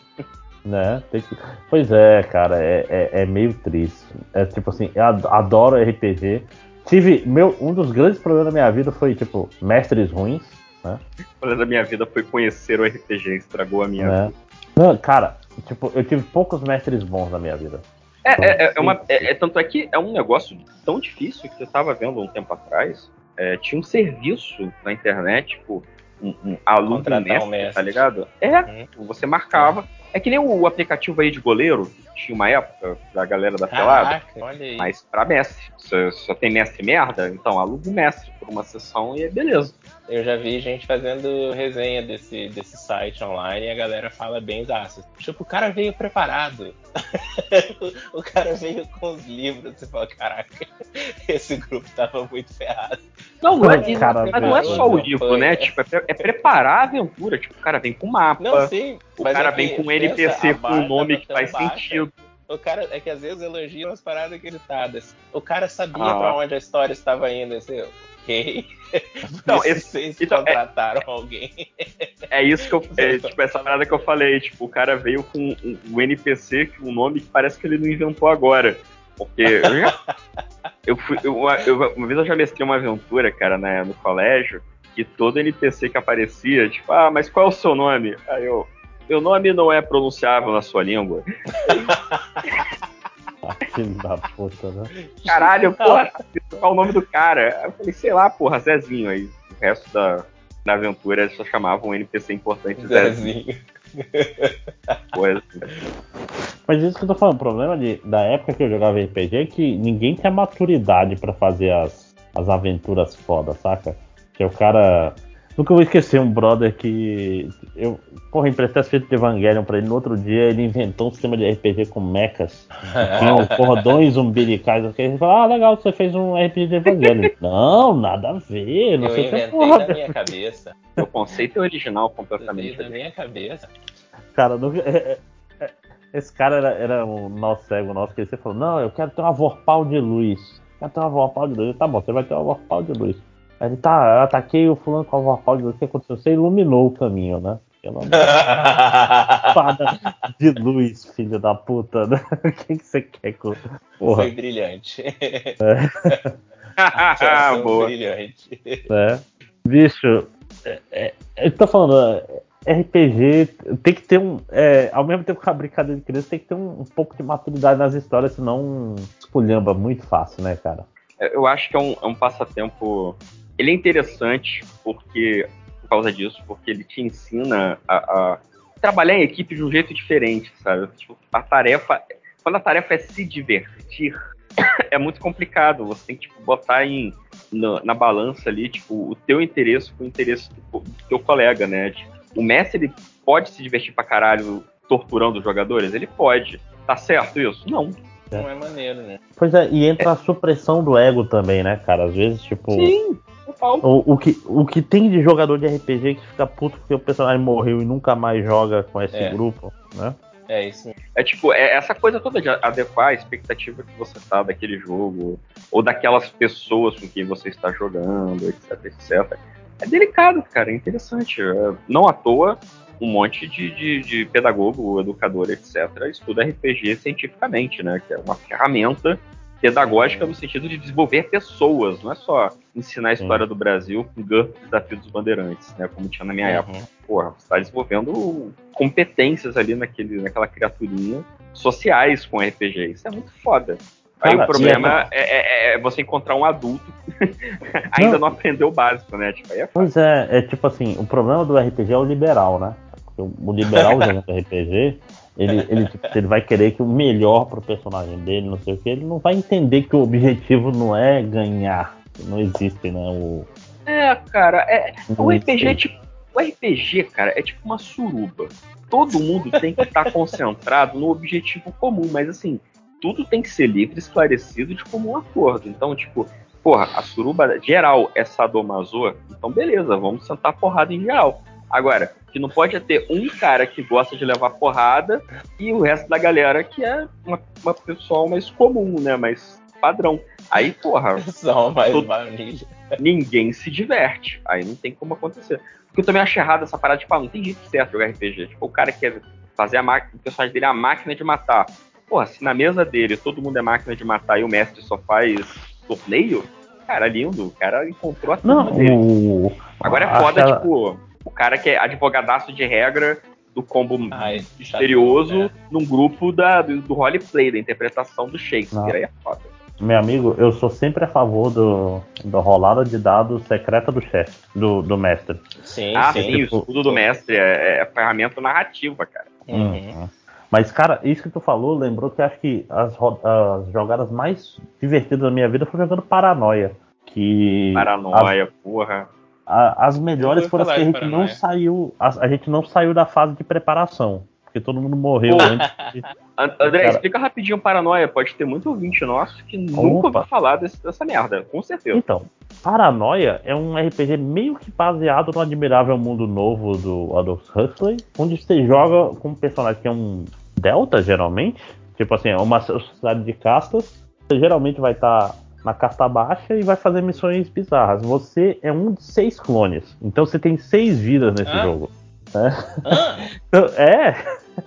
Né? Tem que- Pois é, cara, é, é, é meio triste. É tipo assim, eu ad- adoro RPG. Tive. Meu, um dos grandes problemas da minha vida foi, tipo, mestres ruins, né? O problema da minha vida foi conhecer o RPG, estragou a minha né? vida. Não, cara, tipo, eu tive poucos mestres bons na minha vida. É, é, é uma, é, é- tanto é que é um negócio tão difícil que eu tava vendo um tempo atrás. é, tinha um serviço na internet, tipo, um, um aluno mestre, um mestre. tá ligado? É, você marcava. É que nem o aplicativo aí de goleiro, que tinha uma época da galera da pelada. Caraca, olha aí. Mas pra mestre. Se só tem mestre merda, então aluga o mestre por uma sessão e é beleza. Eu já vi gente fazendo resenha desse, desse site online e a galera fala bem zaço. Tipo, o cara veio preparado. o cara veio com os livros. Você fala, caraca, esse grupo tava muito ferrado. Não, não é, Cara, mas não é só o livro, né? Tipo, é, pre- é preparar a aventura. Tipo, o cara vem com mapa. Não, sim. O mas cara é que vem com NPC com um nome tava que faz baixa. sentido. O cara é que às vezes elogiam as paradas acreditadas. O cara sabia Ah. pra onde a história estava indo. Assim, ok. Não, esse- vocês então, é- contrataram alguém. É isso que eu. É, tipo, essa parada que eu falei. Tipo, o cara veio com um, um NPC, com um nome que parece que ele não inventou agora. Porque eu fui, eu- uma, eu- uma vez eu já mestrei uma aventura, cara, né, no colégio, que todo NPC que aparecia, tipo, ah, mas qual é o seu nome? Aí eu. Meu nome não é pronunciável na sua língua. Filho da puta, né? Caralho, porra, qual o nome do cara? Eu falei, sei lá, porra, Zezinho. Aí o resto da, da aventura eles só chamavam um NPC importante Zezinho. Coisa assim. Mas isso que eu tô falando, o problema de, da época que eu jogava RPG é que ninguém tinha maturidade pra fazer as, as aventuras foda, saca? Que o cara. Nunca vou esquecer um brother que. Eu, porra, emprestei as fitas de Evangelion pra ele. No outro dia ele inventou um sistema de RPG com mechas. que Tinham cordões umbilicais. Ele falou, ah, legal, você fez um RPG de Evangelion. não, nada a ver. Não Eu sei é inventei porra. na minha cabeça. O conceito é original completamente. Na minha cabeça. Cara, nunca- é- é- esse cara era, era um nosso cego nosso que ele sempre falou, não, eu quero ter uma vorpal de luz. Quero ter uma vorpal de luz. Eu, Tá bom, você vai ter uma vorpal de luz. Ele tá, eu ataquei o fulano com a luz. O que aconteceu? Você iluminou o caminho, né? Pelo amor Espada de luz, filho da puta. né? O que, que você quer com. Porra. Foi brilhante. É. Atuação Boa. brilhante. né? Bicho, é, é, eu tô falando, é, RPG tem que ter um. é, ao mesmo tempo que a brincadeira de criança, tem que ter um, um pouco de maturidade nas histórias, senão esculhamba muito fácil, né, cara? Eu acho que é um, é um passatempo. Ele é interessante porque por causa disso, porque ele te ensina a, a trabalhar em equipe de um jeito diferente, sabe? Tipo, a tarefa, quando a tarefa é se divertir, é muito complicado. Você tem que tipo, botar em, na, na balança ali, tipo, o teu interesse com o interesse do, do teu colega, né? Tipo, o mestre ele pode se divertir pra caralho torturando os jogadores? Ele pode. Tá certo isso? Não. Não é maneiro, né? Pois é, e entra a supressão do ego também, né, cara? Às vezes, tipo. Sim, O, o, que, o que tem de jogador de RPG que fica puto porque o personagem morreu e nunca mais joga com esse É. grupo, né? É isso. É tipo, é essa coisa toda de adequar a expectativa que você tá daquele jogo, ou daquelas pessoas com quem você está jogando, etc, etc. É delicado, cara, é interessante. É, Não à toa, um monte de, de, de pedagogo, educador, etc., estuda RPG cientificamente, né? Que é uma ferramenta pedagógica no sentido de desenvolver pessoas, não é só ensinar a história do Brasil com GURP Desafio dos Bandeirantes, né? Como tinha na minha época. Porra, você está desenvolvendo competências ali naquele, naquela criaturinha sociais com RPG. Isso é muito foda. Aí Cara, o problema é- é, é- é você encontrar um adulto ainda não, aprendeu o básico, né? Tipo, é Pois é, é tipo assim, o problema do RPG é o liberal, né? O- o liberal jogando RPG, ele, ele, tipo, ele vai querer que o melhor pro personagem dele, não sei o que, ele não vai entender que o objetivo não é ganhar. Não existe, né? O, É, cara, é, o RPG é tipo. O RPG, cara, é tipo uma suruba. Todo mundo tem que estar concentrado no objetivo comum, mas assim, tudo tem que ser livre, esclarecido de comum acordo. Então, tipo, porra, a suruba geral é sadomaso, então beleza, vamos sentar porrada em geral. Agora, que não pode é ter um cara que gosta de levar porrada e o resto da galera que é uma, uma pessoal mais comum, né? Mais padrão. Aí, porra. Só mais todo- ninguém se diverte. Aí não tem como acontecer. Porque eu também acho errado essa parada de falar, não tem jeito certo jogar RPG. Tipo, o cara quer fazer a máquina, o personagem dele é a máquina de matar. Porra, se na mesa dele todo mundo é máquina de matar e o mestre só faz torneio, cara, lindo. O cara encontrou a turma Não, dele. o. Agora é foda, aquela- tipo, o cara que é advogadaço de regra do combo Ai, misterioso né? num grupo da, do, do roleplay, da interpretação do Shakespeare. Não. Aí é foda. Meu amigo, eu sou sempre a favor do, do rolada de dados secreta do chefe, do, do mestre. Sim, ah, sim. sim, o escudo do mestre é, é ferramenta narrativa, cara. Uhum. Mas, cara, isso que tu falou lembrou que acho que as, as jogadas mais divertidas da minha vida foram jogando Paranoia. Que Paranoia, porra. A- as melhores foram as que a gente não saiu. A, a gente não saiu da fase de preparação. Porque todo mundo morreu Pô. antes. de- And- André, Cara- explica rapidinho Paranoia. Pode ter muito ouvinte nosso que nunca Opa. ouviu falar desse- dessa merda, com certeza. Então, Paranoia é um RPG meio que baseado no admirável mundo novo do Aldous Huxley, onde você joga com um personagem que é um Delta, geralmente. Tipo assim, é uma sociedade de castas. Você geralmente vai estar na casta baixa e vai fazer missões bizarras. Você é um de seis clones. Então você tem seis vidas nesse Hã? jogo. né? Então, é.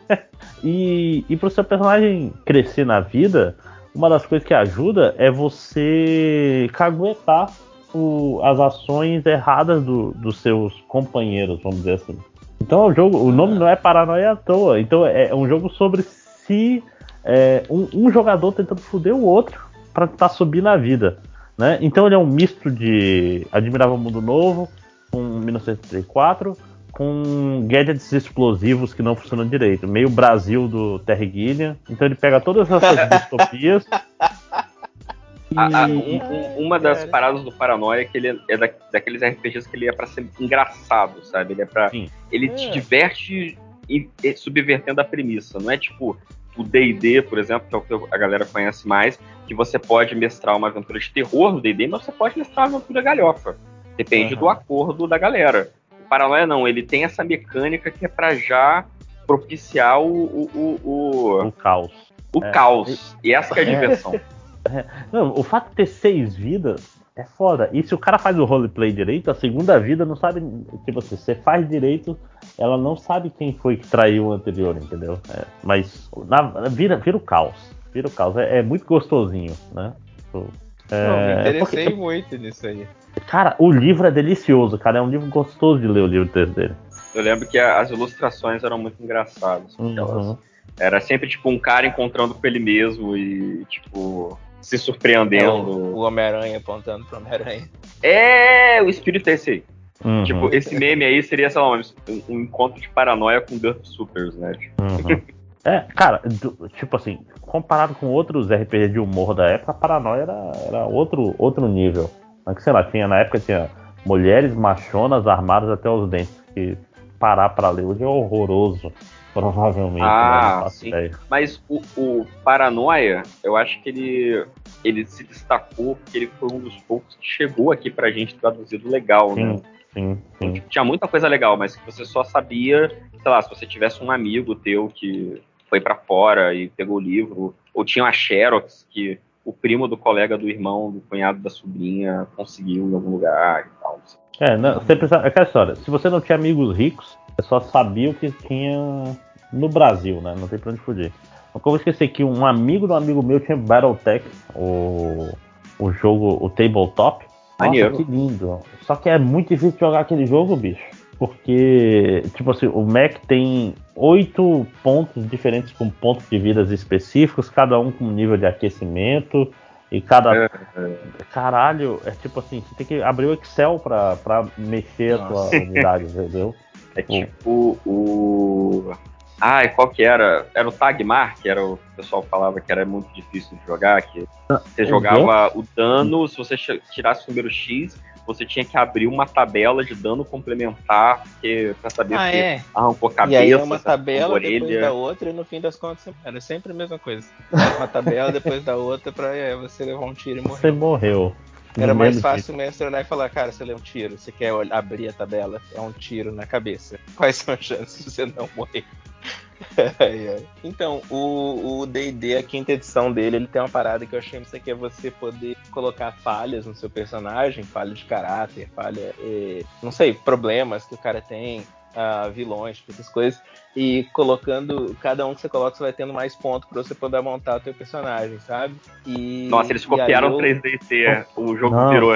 e, e pro seu personagem crescer na vida, uma das coisas que ajuda é você caguetar o- as ações erradas do- dos seus companheiros, vamos dizer assim. Então o jogo, o nome não é Paranoia à toa. Então é, é um jogo sobre se é, um, um jogador tentando foder o outro pra tentar subir na vida. Né? Então ele é um misto de Admirável Mundo Novo com 1934 com gadgets explosivos que não funcionam direito. Meio Brasil do Terry Gilliam. Então ele pega todas essas distopias. A- a- um- um- uma das paradas do Paranoia é que ele é da- daqueles RPGs que ele é pra ser engraçado, sabe? Ele é pra. Ele te diverte e, e subvertendo a premissa. Não é tipo o DD, por exemplo, que é o que a galera conhece mais, que você pode mestrar uma aventura de terror no DD, mas você pode mestrar uma aventura galhofa. Depende do acordo da galera. O Paranoia não, ele tem essa mecânica que é pra já propiciar o. o, o, o, o caos. O É. caos. E essa que é a diversão. É. Não, o fato de ter seis vidas é foda. E se o cara faz o roleplay direito, a segunda vida não sabe. Tipo assim, você faz direito, ela não sabe quem foi que traiu o anterior, entendeu? É, mas na- vira, vira o caos. Vira o caos. É, é muito gostosinho, né? Tipo, é, Não, me é interessei porque- muito nisso aí. cara, o livro é delicioso, cara. É um livro gostoso de ler o livro texto dele. Eu lembro que a- as ilustrações eram muito engraçadas. porque elas- Uhum. Era sempre tipo um cara encontrando com ele mesmo e, tipo, se É, surpreendendo. o o Homem-Aranha apontando pro Homem-Aranha. É, o espírito é esse aí. Uhum. Tipo, esse meme aí seria, sei lá, um, um encontro de paranoia com Garp Supers, né? Tipo, Uhum. É, cara, do- tipo assim, comparado com outros RPG de humor da época, a paranoia era, era outro, outro nível. Mas que, sei lá, tinha, na época tinha mulheres machonas armadas até os dentes. Que parar pra ler hoje é horroroso. Provavelmente. né? Ah, faço sim. ideia. Mas o, o Paranoia, eu acho que ele, ele se destacou porque ele foi um dos poucos que chegou aqui pra gente traduzido legal, né? Sim, sim, sim. Tinha muita coisa legal, mas que você só sabia, sei lá, se você tivesse um amigo teu que foi pra fora e pegou o livro, ou tinha uma Xerox que o primo do colega do irmão, do cunhado da sobrinha conseguiu em algum lugar e tal. É, não, você precisa, é aquela história. Se você não tinha amigos ricos, você só sabia o que tinha no Brasil, né? Não tem pra onde fugir. Mas como eu esqueci que um amigo do amigo meu tinha Battletech, o, o jogo, o Tabletop. Nossa, que lindo. Só que é muito difícil jogar aquele jogo, bicho. Porque, tipo assim, o Mac tem oito pontos diferentes com pontos de vidas específicos, cada um com nível de aquecimento. E cada. Caralho, é tipo assim, você tem que abrir o Excel pra, pra mexer a tua Nossa. unidade, entendeu? É tipo o. Ai, qual que era? Era o Tagmar, que era o que o pessoal falava que era muito difícil de jogar, que você o jogava o dano, se você tirasse o número X, você tinha que abrir uma tabela de dano complementar, porque pra saber Ah, se é. arrancou a e cabeça, aí é uma tabela a depois orelha. da outra e no fim das contas era sempre a mesma coisa. Uma tabela depois da outra pra é, você levar um tiro e morrer. Você morreu. Era mais fácil o mestre olhar e falar, cara, você lê um tiro, você quer abrir a tabela, é um tiro na cabeça. Quais são as chances de você não morrer? Então, o o D&D, a quinta edição dele, ele tem uma parada que eu achei isso aqui é você poder colocar falhas no seu personagem, falha de caráter, falha, eh, não sei, problemas que o cara tem, ah, vilões, tipo, essas coisas, e colocando, cada um que você coloca, você vai tendo mais pontos pra você poder montar o teu personagem, sabe? E, Nossa, eles e copiaram eu- o 3DT, o jogo Não. virou.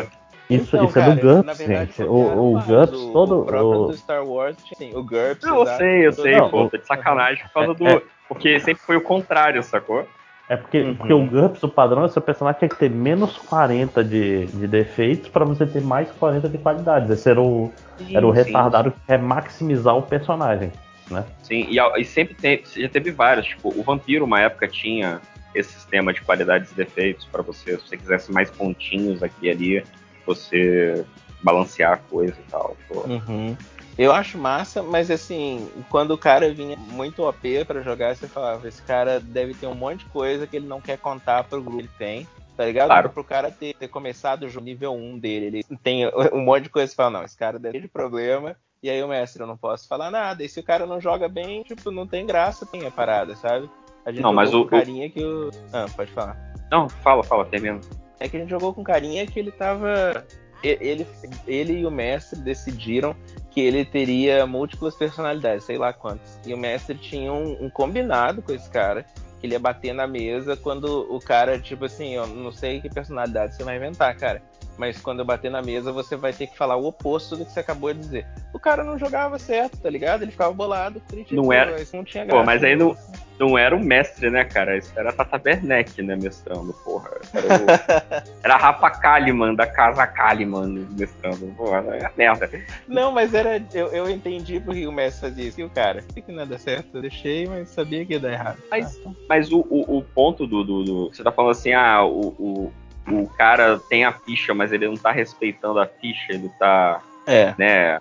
Isso, Então, isso é cara, do GURPS, na verdade, gente. O, o GURPS o, todo. o próprio o- do Star Wars, sim, o GURPS. Não, eu exato, sei, eu todo- sei, Não, pô, o- tô de sacanagem por causa do. É- Porque sempre foi o contrário, sacou? É porque, porque o GURPS, o padrão é seu personagem tinha que ter menos 40 de, de defeitos pra você ter mais 40 de qualidades. Esse era o, Sim, era o sim. retardado que quer maximizar o personagem, né? Sim, e, e sempre tem, já teve vários, tipo, o Vampiro uma época tinha esse sistema de qualidades e defeitos pra você, se você quisesse mais pontinhos aqui e ali, você balancear a coisa e tal. Pô. Uhum. Eu acho massa, mas assim, quando o cara vinha muito OP pra jogar, você falava, esse cara deve ter um monte de coisa que ele não quer contar pro grupo que ele tem. Tá ligado? Claro. Pro cara ter, ter começado o jogo nível 1 dele, ele tem um monte de coisa que fala, não, esse cara deve ter de problema. E aí o mestre, eu não posso falar nada. E se o cara não joga bem, tipo, não tem graça, tem a parada, sabe? A gente Não, mas o- carinha que o. Ah, pode falar. Não, fala, fala, termina. É que a gente jogou com carinha que ele tava. Ele, ele e o mestre decidiram que ele teria múltiplas personalidades, sei lá quantas. E o mestre tinha um, um combinado com esse cara, que ele ia bater na mesa quando o cara, tipo assim, eu não sei que personalidade você vai inventar, cara. Mas quando eu bater na mesa, você vai ter que falar o oposto do que você acabou de dizer. O cara não jogava certo, tá ligado? Ele ficava bolado, criticou, Não era. isso não tinha Pô, graça. mas aí não, não era o mestre, né, cara? Isso era Tata Werneck, né, mestrando, porra. Era, o... era Rafa Kalimann, da casa Kalimann, mestrando. Porra, é merda. Não, mas era. Eu, eu entendi porque o mestre fazia isso. E o cara, por que não ia dar certo? Eu deixei, mas sabia que ia dar errado. Mas, mas o, o, o ponto do, do, do- Você tá falando assim, ah, o, o, o cara tem a ficha, mas ele não tá respeitando a ficha, ele tá. É. Né,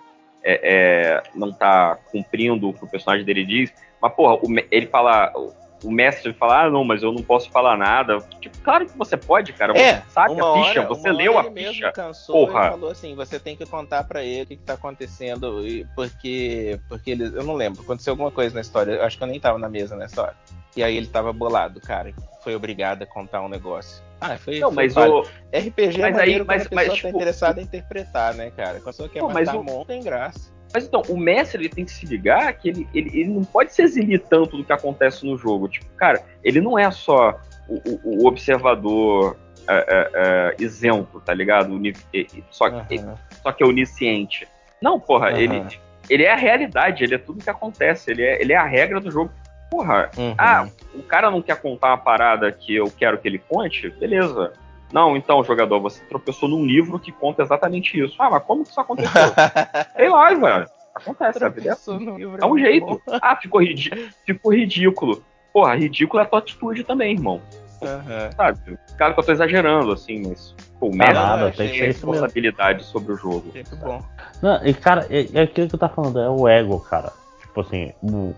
é, é, não tá cumprindo o que o personagem dele diz. Mas, porra, o ele fala. O mestre fala, ah, não, mas eu não posso falar nada. Tipo, claro que você pode, cara. É, sabe uma a ficha, hora- você leu a ele mesmo ficha. cansou Porra. e falou assim, você tem que contar pra ele o que, que tá acontecendo, e- porque porque ele, eu não lembro, aconteceu alguma coisa na história, eu acho que eu nem tava na mesa nessa hora. E aí ele tava bolado, cara, foi obrigado a contar um negócio. Ah, foi, Não, foi mas falha. o- RPG é mas aí- maneiro mas- mas, tá tipo, interessada em interpretar, né, cara? Quando a pessoa quer Pô, mas matar o- monstro, tem graça. Mas então, o mestre ele tem que se ligar que ele, ele, ele não pode se eximir tanto do que acontece no jogo. Tipo, cara, ele não é só o, o- o observador é, é, é, isento, tá ligado? Uni- Só, que- só que é onisciente. Não, porra, Aham. ele, ele é a realidade, ele é tudo que acontece, ele é, ele é a regra do jogo. Porra, Uhum. ah, o cara não quer contar uma parada que eu quero que ele conte, beleza. Não, então, jogador, você tropeçou num livro que conta exatamente isso. Ah, mas como que isso aconteceu? Sei lá, velho. Acontece, a vida é livro é um jeito. Ah, ficou, ridi- ficou ridículo. Porra, ridículo é a tua atitude também, irmão. Sabe? Claro que eu tô exagerando, assim, mas. Pô, o Tá mestre nada, tem que ser isso mesmo. responsabilidade sobre o jogo. Muito bom. Não, e cara, é, é aquilo que eu tava falando, é o ego, cara. Tipo assim, o.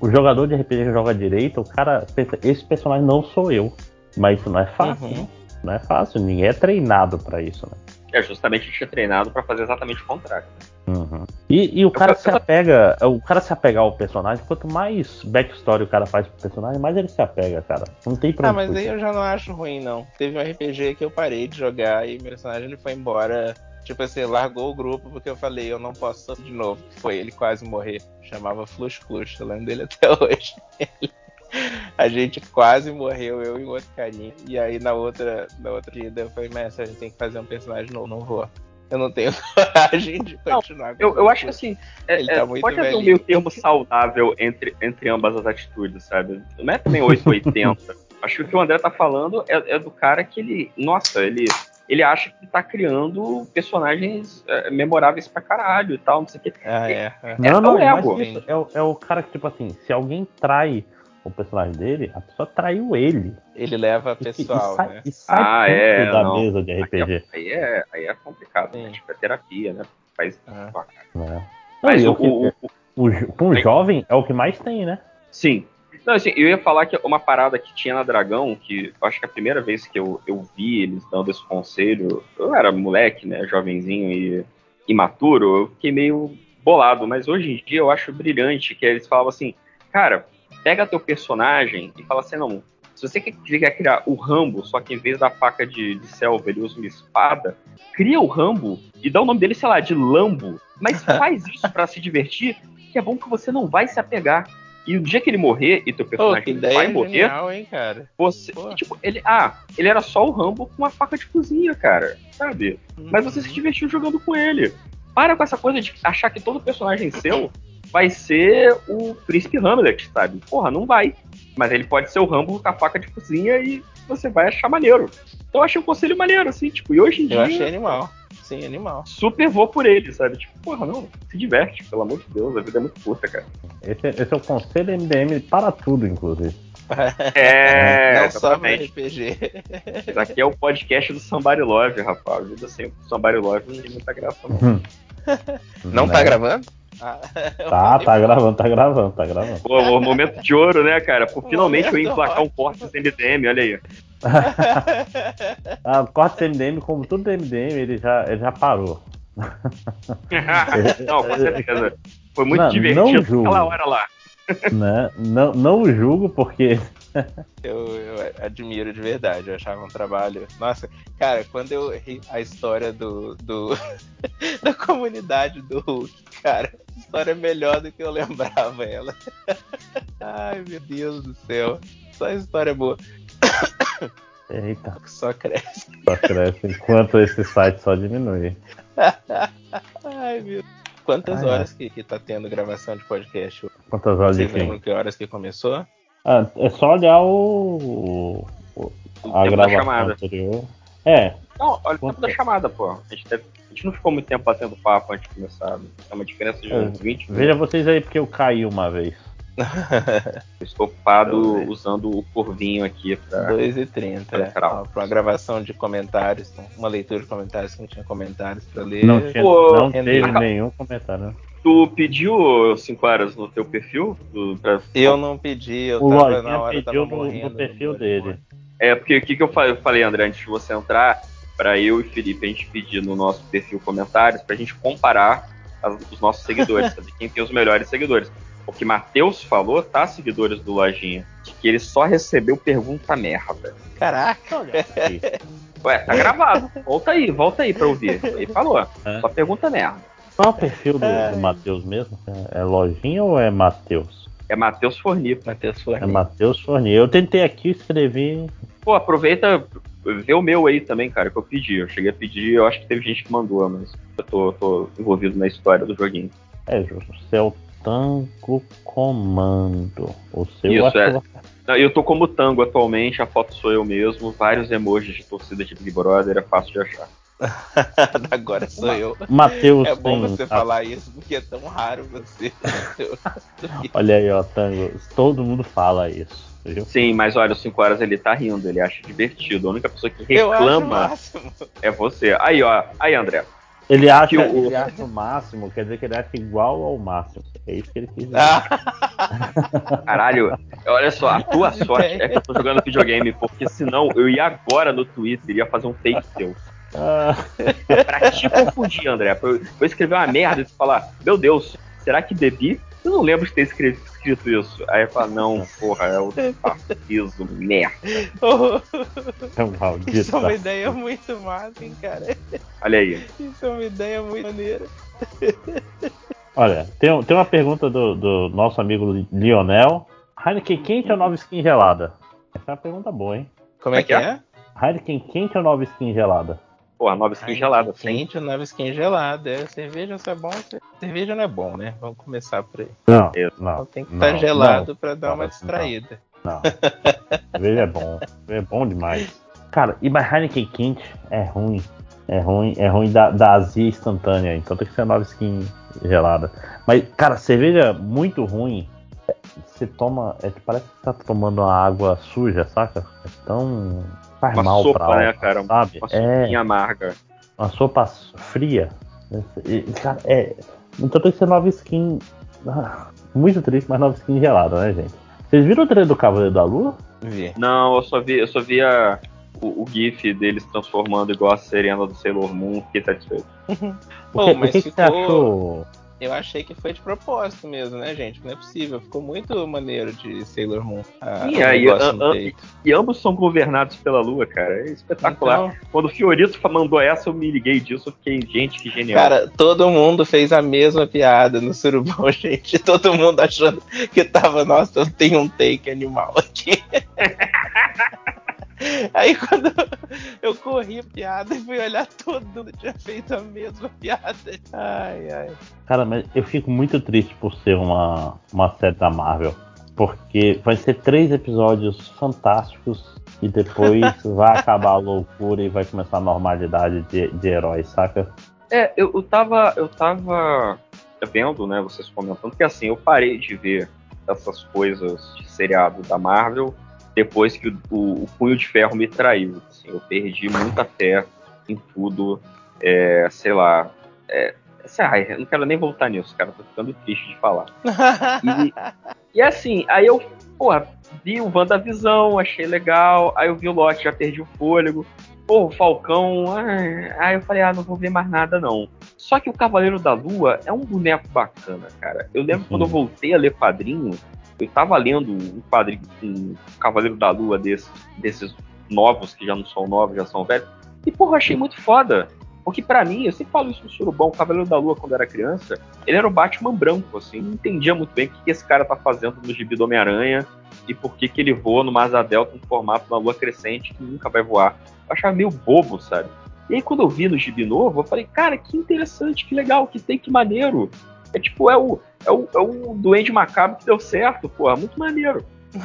o, o jogador de RPG que joga direito, o cara pensa, esse personagem não sou eu. Mas isso não é fácil, Uhum. né? Não é fácil, ninguém é treinado pra isso, né? É, justamente a gente é treinado pra fazer exatamente o contrário. Uhum. E, e o cara se apega, o cara se apegar ao personagem, quanto mais backstory o cara faz pro personagem, mais ele se apega, cara. Não tem pra Ah, mas aí eu já não acho ruim, não. Teve um RPG que eu parei de jogar e meu personagem ele foi embora. Tipo assim, largou o grupo porque eu falei, eu não posso de novo. Foi ele quase morrer. Chamava Flush Flush, eu lembro dele até hoje. A gente quase morreu, eu e o outro carinha. E aí na outra, na outra ida eu falei, mestre, a gente tem que fazer um personagem novo, não vou. Eu não tenho coragem de continuar com Eu, eu acho que assim, é, é, tá muito pode haver um velhinho. meio termo saudável entre, entre ambas as atitudes, sabe? Não é também 880. acho que o que o André tá falando é, é do cara que ele. Nossa, ele. Ele acha que tá criando personagens é, memoráveis pra caralho e tal, não sei o quê. Ah, é. Não, não, é o mas ego. isso, é, o- é o cara que, tipo assim, se alguém trai o personagem dele, a pessoa traiu ele. Ele leva E- e pessoal, sai- né? E sai Ah, é, da não. mesa de RPG. Aí é, aí é complicado, né? Tipo, é terapia, né? Faz. né? Mas Mas o- o, que- o- o, o jovem é o que mais tem, né? Sim. Não, assim, eu ia falar que uma parada que tinha na Dragão, que eu acho que a primeira vez que eu, eu vi eles dando esse conselho, eu era moleque, né, jovenzinho e imaturo, eu fiquei meio bolado, mas hoje em dia eu acho brilhante que eles falavam assim, cara, pega teu personagem e fala assim, não, se você quer, criar o Rambo, só que em vez da faca de, de selva ele usa uma espada, cria o Rambo e dá o nome dele, sei lá, de Lambo, mas faz isso pra se divertir, que é bom que você não vai se apegar. E o dia que ele morrer e teu personagem vai morrer, genial, hein, cara? você. Tipo, ele. Ah, ele era só o Rambo com uma faca de cozinha, cara. Sabe? Mas você se divertiu jogando com ele. Para com essa coisa de achar que todo personagem seu vai ser o príncipe Hamlet, sabe? Porra, não vai. Mas ele pode ser o Rambo com a faca de cozinha e você vai achar maneiro. Então eu achei um conselho maneiro, assim, tipo, e hoje em dia. Eu achei animal. Sim, animal. Super vou por ele, sabe? Tipo, porra, não, se diverte, pelo amor de Deus, a vida é muito curta, cara. Esse, é- esse é o conselho MDM para tudo, inclusive. É, Não só exatamente. RPG. Isso aqui é o podcast do Somebody Love, rapaz. A vida sem Somebody Love não tem muita graça, não. Não tá Né? Gravando? Tá, tá gravando, tá gravando, tá gravando. Pô, o momento de ouro, né, cara? Pô, finalmente eu ia emplacar um corte do MDM, olha aí. Ah, corte do MDM, como tudo do MDM, ele já, ele já parou. não, com certeza. Foi muito Não, não divertido julgo. aquela hora lá. Né? Não, não o julgo, porque. Eu, eu admiro de verdade, eu achava um trabalho. Nossa, cara, quando eu ri a história do, do da comunidade do Hulk, cara, a história é melhor do que eu lembrava ela. Ai, meu Deus do céu. Só história boa. Eita. Só cresce. Só cresce, enquanto esse site só diminui. Ai, meu. Quantas Ai, horas que, que tá tendo gravação de podcast? Quantas horas de Vocês quê? lembram que horas que começou? Ah, é só olhar o. o- a tempo da gravação chamada. anterior. É, Não, olha o tempo da chamada, pô. A gente, deve- a gente não ficou muito tempo batendo papo antes de começar. É uma diferença de é, uns 20 veja vocês aí porque eu caí uma vez. Estou ocupado usando o corvinho aqui pra. 2h30. É. Ó, pra uma gravação de comentários, uma leitura de comentários que não tinha comentários pra ler. Não, tinha, Pô, não teve nenhum comentário. Tu pediu 5 horas no teu perfil? Do- pra- Eu não pedi, eu O tava na hora, pediu tava no, morrendo. no perfil dele. É, porque o que, que eu fa- eu falei, André, antes de você entrar, pra eu e Felipe a gente pedir no nosso perfil comentários pra gente comparar as- os nossos seguidores, saber quem tem os melhores seguidores. O que Matheus falou, tá, seguidores do Lojinha, que ele só recebeu pergunta merda. Caraca! Ué, tá gravado. Volta aí, volta aí pra ouvir. Ele falou, só pergunta merda. Qual é o perfil do, do Matheus mesmo? É, é Lojinha ou é Matheus? É Matheus Forni. Matheus É Forni. Matheus Fornier. Eu tentei aqui escrever. Pô, aproveita, vê o meu aí também, cara, que eu pedi. Eu cheguei a pedir, eu acho que teve gente que mandou, mas eu tô, tô envolvido na história do joguinho. É, o seu Tango Comando. O seu Isso, é. Não, Eu tô como tango atualmente, a foto sou eu mesmo, vários emojis de torcida de Big Brother, é fácil de achar. Agora sou eu. Mateus É bom tem você a- falar isso, porque é tão raro você. Olha aí, ó, Tango. Todo mundo fala isso. Viu? Sim, mas olha, o 5 horas ele tá rindo, ele acha divertido. A única pessoa que reclama é você. Aí, ó, aí, André. Ele acha, Que o- ele acha o máximo, quer dizer que ele acha igual ao máximo. É isso que ele quis dizer. Caralho, olha só, a tua sorte é que eu tô jogando videogame, porque senão eu ia agora no Twitter e ia fazer um take seu. Ah, pra te confundir, André. Pra eu, pra eu escrever uma merda e falar, meu Deus, será que bebi? Eu não lembro de ter escrito, escrito isso. Aí eu falo, não, porra, é o fascismo, merda. é um maldito. Isso é uma ideia muito massa, hein, cara. Olha aí. Isso é uma ideia muito maneira. Olha, tem, tem uma pergunta do, do nosso amigo Lionel. Heineken quente ou nova skin gelada? Essa é uma pergunta boa, hein? Como é que é? Heineken quente ou nova skin gelada? Porra, nova skin gelada. Quente ou nova skin gelada. É, cerveja só é bom. ce- Cerveja não é bom, né? Vamos começar por aí. Não, não. Tem que estar gelado não, pra dar não, uma não. distraída. Não. Cerveja é bom. É bom demais. Cara, e mas Heineken quente é ruim. É ruim, é ruim da, da azia instantânea. Então tem que ser nova skin gelada. Mas, cara, cerveja muito ruim. Você toma. É, parece que você tá tomando uma água suja, saca? É tão. Faz Uma mal sopa, pra alma, né, cara? Sabe? Uma é sopinha amarga. uma sopa fria. E, cara, é. Então tem que ser nova skin. ah, Muito triste, mas nova skin gelada, né, gente? Vocês viram o trailer do Cavaleiro da Lua? Vi. Não, eu só vi, eu só vi a- o, o GIF deles transformando igual a Serena do Sailor Moon, fiquei satisfeito. O que, Pô, mas o que que você ficou- achou? Eu achei que foi de propósito mesmo, né, gente? Não é possível. Ficou muito maneiro de Sailor Moon. E, a- no a- peito. e ambos são governados pela Lua, cara. É espetacular. Então- Quando o Fiorito mandou essa, eu me liguei disso. Eu fiquei, gente, que genial. Cara, todo mundo fez a mesma piada no surubão, gente. Todo mundo achando que tava, nossa, eu tenho um take animal aqui. Aí quando eu corri a piada e fui olhar, todo mundo tinha feito a mesma piada. Ai, ai. Cara, mas eu fico muito triste por ser uma, uma série da Marvel. Porque vai ser três episódios fantásticos e depois vai acabar a loucura e vai começar a normalidade de, de heróis, saca? É, eu, eu tava. Eu tava vendo, né, vocês comentando, que assim, eu parei de ver essas coisas de seriado da Marvel depois que o, o- o Punho de Ferro me traiu. assim, eu perdi muita fé em tudo. é, sei lá. É, sei lá, eu não quero nem voltar nisso, cara. Tô ficando triste de falar. E, e assim, aí eu, porra, vi o WandaVisão, achei legal. Aí eu vi o Loki, já perdi o fôlego. Pô, o Falcão. ah, Aí eu falei, ah, não vou ver mais nada não. Só que o Cavaleiro da Lua é um boneco bacana, cara. Eu lembro quando eu voltei a ler quadrinho, eu tava lendo um quadrinho, um Cavaleiro da Lua desse, desses novos, que já não são novos, já são velhos. E, porra, achei muito foda. Porque pra mim, eu sempre falo isso no Surubão, o Cavaleiro da Lua, quando era criança, ele era o Batman branco, assim, não entendia muito bem o que esse cara tá fazendo no gibi do Homem-Aranha. e por que, que ele voa no Asa Delta no formato da lua crescente que nunca vai voar. Eu achava meio bobo, sabe? E aí quando eu vi no gibi novo, eu falei, cara, que interessante, que legal, que tem, que maneiro. É tipo, é o, é o, é o Duende Macabro que deu certo, porra, muito maneiro.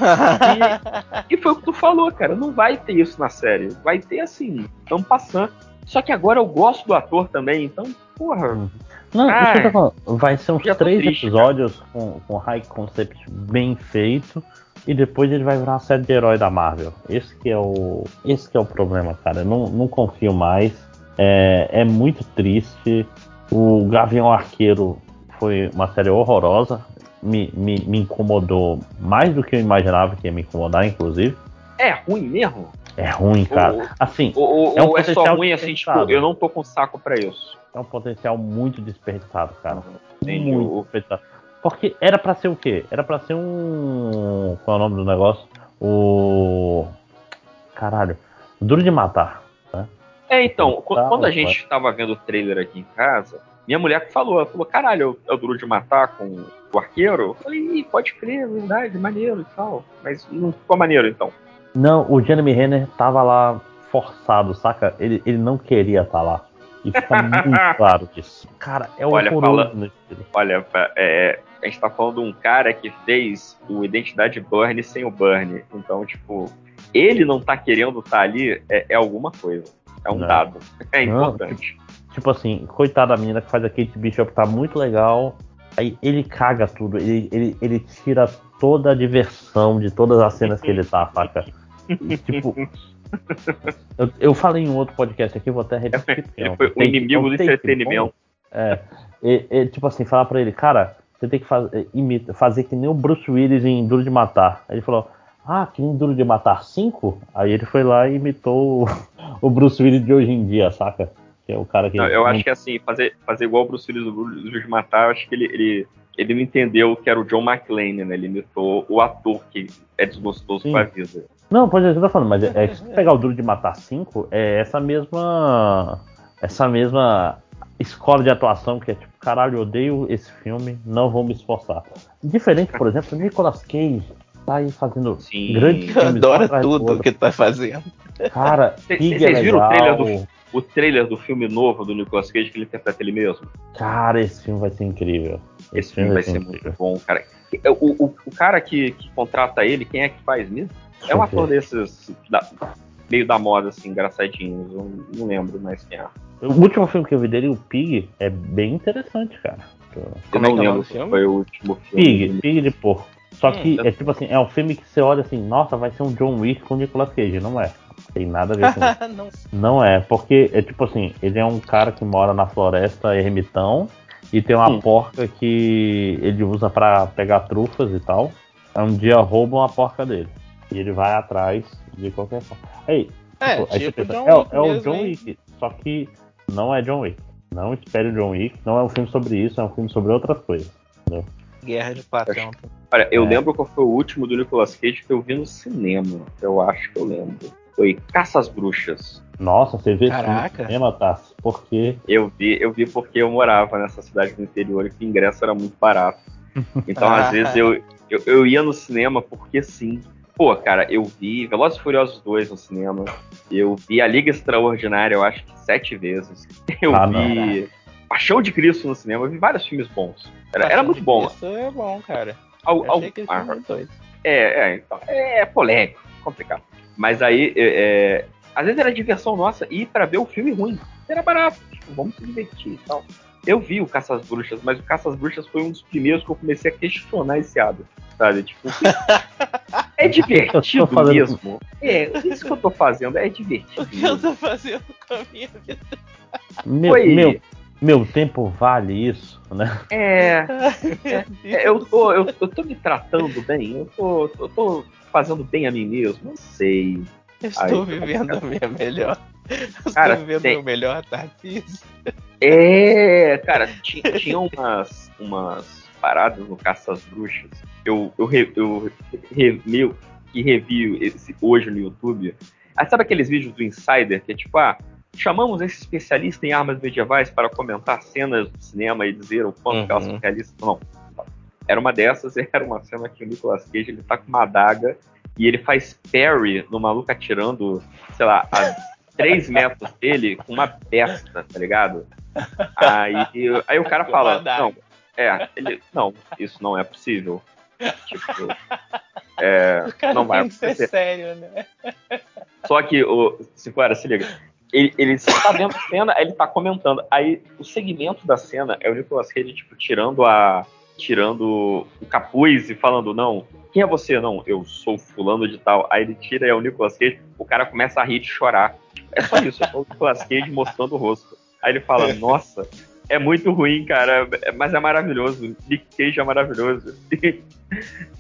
E, e foi o que tu falou, cara, não vai ter isso na série. Vai ter assim, tão passando. Só que agora eu gosto do ator também, então, porra. Não, Ah, isso que eu tô falando. vai ser uns três triste, episódios com, com high concept bem feito. E depois ele vai virar uma série de herói da Marvel. Esse que é o. Esse que é o problema, cara. Eu não, não confio mais. É, é muito triste. O Gavião Arqueiro foi uma série horrorosa. Me, me, me incomodou mais do que eu imaginava que ia me incomodar, inclusive. É ruim mesmo? É ruim, cara. Assim, Ou, ou- é um ou é só ruim assim, tipo, eu não tô com saco pra isso. É um potencial muito desperdiçado, cara. Entendi. Muito desperdiçado. Porque era pra ser o quê? Era pra ser um. Qual é o nome do negócio? O. Caralho. Duro de matar. Né? É, então, qu- quando a gente tava vendo o trailer aqui em casa, minha mulher que falou, ela falou, caralho, é o duro de matar com o arqueiro? Eu falei, pode crer, é verdade, maneiro e tal. Mas não ficou maneiro, então. Não, o Jeremy Renner tava lá forçado, saca? Ele, ele não queria estar lá. E fica muito claro disso. Cara, é Olha, horroroso fala-. Olha, pa- é, a gente tá falando de um cara que fez o Identidade Burn sem o Burn. Então, tipo, ele não tá querendo estar ali é, é alguma coisa. É um Não. dado. É Não, importante. Tipo assim, coitada da menina que faz a Kate Bishop, tá muito legal. Aí ele caga tudo, ele, ele, ele tira toda a diversão de todas as cenas que ele tá, saca? E, tipo. Eu, eu falei em um outro podcast aqui, vou até repetir. Ele é foi o take- inimigo é do entretenimento. É. E- e, tipo assim, falar pra ele, cara, você tem que faz, eh, imita- fazer que nem o Bruce Willis em Duro de Matar. Aí ele falou, ah, que nem Duro de Matar 5? Aí ele foi lá e imitou o, o Bruce Willis de hoje em dia, saca? Que é o cara que. Não, eu acho que assim, fazer, fazer igual o Bruce Willis do Bruce de Matar, eu acho que ele, ele, ele não entendeu que era o John McClane, né? Ele imitou o ator que é desgostoso Sim. com a vida. Não, pode ser, eu tô falando, mas é, é se pegar o Duro de Matar 5, é essa mesma. Essa mesma escola de atuação que é tipo, caralho, eu odeio esse filme, não vou me esforçar. Diferente, por exemplo, o Nicolas Cage tá aí fazendo grandes filmes. Adora tudo outro. que tá fazendo. Cara, Vocês é vocês viram o trailer, do, o trailer do filme novo do Nicolas Cage que ele interpreta ele mesmo? Cara, esse filme vai ser incrível. Esse filme vai ser muito bom, cara. O, o, o cara que, que contrata ele, quem é que faz mesmo? É um ator desses da- meio da moda, assim, engraçadinhos. Eu não lembro mais quem é. O último filme que eu vi dele, o Pig, é bem interessante, cara. Eu não lembro qual foi o último filme. Pig, Pig de porco. Só Hum, que eu- é tipo assim, é um filme que você olha assim, nossa, vai ser um John Wick com o Nicolas Cage. Não é. Tem nada a ver com isso. Não. Não é, porque é tipo assim, ele é um cara que mora na floresta ermitão e tem uma Hum. porca que ele usa pra pegar trufas e tal. Aí um dia roubam a porca dele. E ele vai atrás de qualquer forma. Aí, É, tipo, tipo pensa, John é, é o mesmo, John hein? Wick, só que não é John Wick. Não espere o John Wick, não é um filme sobre isso, é um filme sobre outras coisas. Entendeu? Guerra de Platão. Olha, eu É. lembro qual foi o último do Nicolas Cage que eu vi no cinema. Eu acho que eu lembro. Foi Caça às Bruxas. Nossa, você vê Caraca. cinema, Tassi? Porque Eu vi, eu vi porque eu morava nessa cidade do interior e que o ingresso era muito barato. Então, Ah. às vezes, eu, eu, eu ia no cinema porque sim. Pô, cara, eu vi Velozes e Furiosos 2 no cinema. Eu vi A Liga Extraordinária, eu acho que sete vezes. Eu Ah, vi Paixão de Cristo no cinema. Eu vi vários filmes bons. Era, era muito bom. Isso é bom, cara. Al- Eu al- é doido. É, é, então, é polêmico, complicado. Mas aí, é, é, às vezes era diversão nossa ir pra ver o filme ruim. Era barato, tipo, vamos se divertir e tal. Eu vi o Caça às Bruxas, mas o Caça às Bruxas foi um dos primeiros que eu comecei a questionar esse hábito, sabe? Tipo, é divertido fazendo- mesmo. É, isso que eu tô fazendo é divertido. O que eu tô fazendo com a minha vida? meu, Foi- meu, meu tempo vale isso, né? É, é, eu, tô, eu, eu tô me tratando bem, eu tô, eu tô fazendo bem a mim mesmo, não sei. Eu Aí, estou vivendo a minha melhor. Eu Cara, estou vivendo tem- meu melhor Tarcísio. É, cara, tinha, tinha umas, umas paradas no Caça às Bruxas. Eu, eu, re- eu re- meio que revi esse hoje no YouTube. Ah, sabe aqueles vídeos do Insider que é tipo, ah, chamamos esse especialista em armas medievais para comentar cenas do cinema e dizer o quanto que elas são realistas ou não. Era uma dessas, era uma cena que o Nicolas Cage ele tá com uma adaga e ele faz parry no maluco atirando, sei lá, a 3 metros dele com uma besta, tá ligado? Aí, aí o cara fala, não, é, ele, não, isso não é possível. Tipo, é, O cara não vai tem que ser acontecer. sério, né? Só que o Cinquara, se liga. Ele, ele só tá vendo a cena, aí ele tá comentando. Aí o segmento da cena é o Nicolas Cage, tipo, tirando a. tirando o capuz e falando, não, quem é você? Não, eu sou fulano de tal. Aí ele tira e é o Nicolas Cage, o cara começa a rir de chorar. É só isso, é só o Nicolas Cage mostrando o rosto. Aí ele fala, nossa, é muito ruim, cara, mas é maravilhoso. Nick Cage é maravilhoso.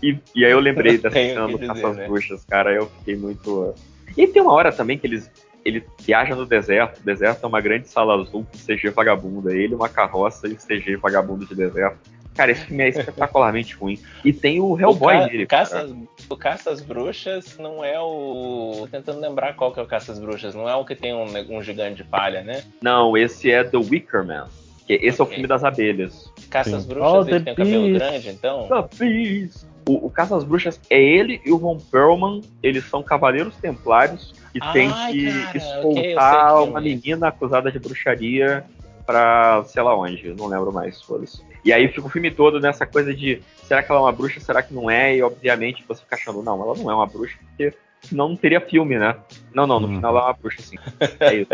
e, e aí eu lembrei dessa cena do Caça às né? Bruxas, cara, eu fiquei muito. E tem uma hora também que eles ele viaja no deserto. O deserto é uma grande sala azul com CG vagabundo. É ele, uma carroça e o CG vagabundo de deserto. Cara, esse filme é espetacularmente ruim. E tem o Hellboy o ca-. Caça, às- o Caça às Bruxas não é o. Tô tentando lembrar qual que é o Caça às Bruxas. Não é o que tem um, um gigante de palha, né? Não, esse é The Wicker Man. Que esse é o filme das abelhas. Caça às Sim. Bruxas, Oh, ele tem o cabelo grande, então. The Beast. O, o Caça às Bruxas é ele e o Von Perlman. Eles são cavaleiros templários que Ai, têm que cara, escoltar que uma é menina acusada de bruxaria pra sei lá onde, não lembro mais, foda-se. E aí fica o filme todo nessa coisa de será que ela é uma bruxa, será que não é? E obviamente você fica achando, não, ela não é uma bruxa, porque senão não teria filme, né? Não, não, no final ela é uma bruxa, sim. É isso.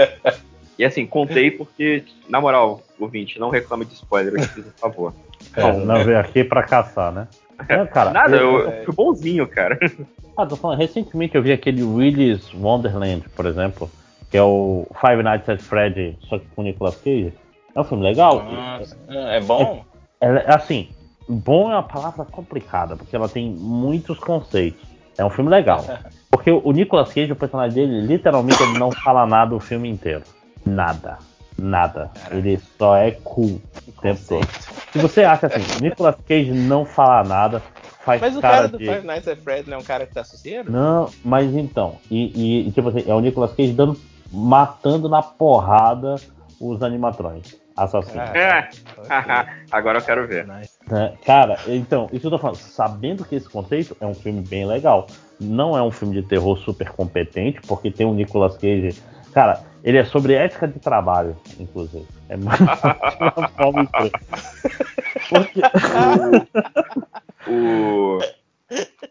E assim, contei porque, na moral, ouvinte, não reclame de spoiler, eu te fiz um favor. É, não veio aqui pra caçar, né? Não, cara, Nada, eu, eu- eu fui bonzinho, cara. Ah, tô falando, recentemente eu vi aquele Willy's Wonderland, por exemplo, que é o Five Nights at Freddy, só que com Nicolas Cage. É um filme legal. Nossa, é bom? É, é, assim, bom é uma palavra complicada, porque ela tem muitos conceitos. É um filme legal. Porque o Nicolas Cage, o personagem dele, literalmente ele não fala nada o filme inteiro. Nada. Nada. Ele só é cool o tempo todo. Se você acha assim, Nicolas Cage não fala nada, faz Mas o cara, cara do de... Five Nights at Freddy's não é um cara que tá suceiro? Não, mas então, e, e- e, tipo assim, é o Nicolas Cage dando, matando na porrada os animatrões, assassinos. É. Agora eu quero ver. né? Cara, então, isso que eu tô falando, sabendo que esse conceito é um filme bem legal. Não é um filme de terror super competente, porque tem o Nicolas Cage. Cara, ele é sobre ética de trabalho, inclusive. É de uma forma. Porque- o.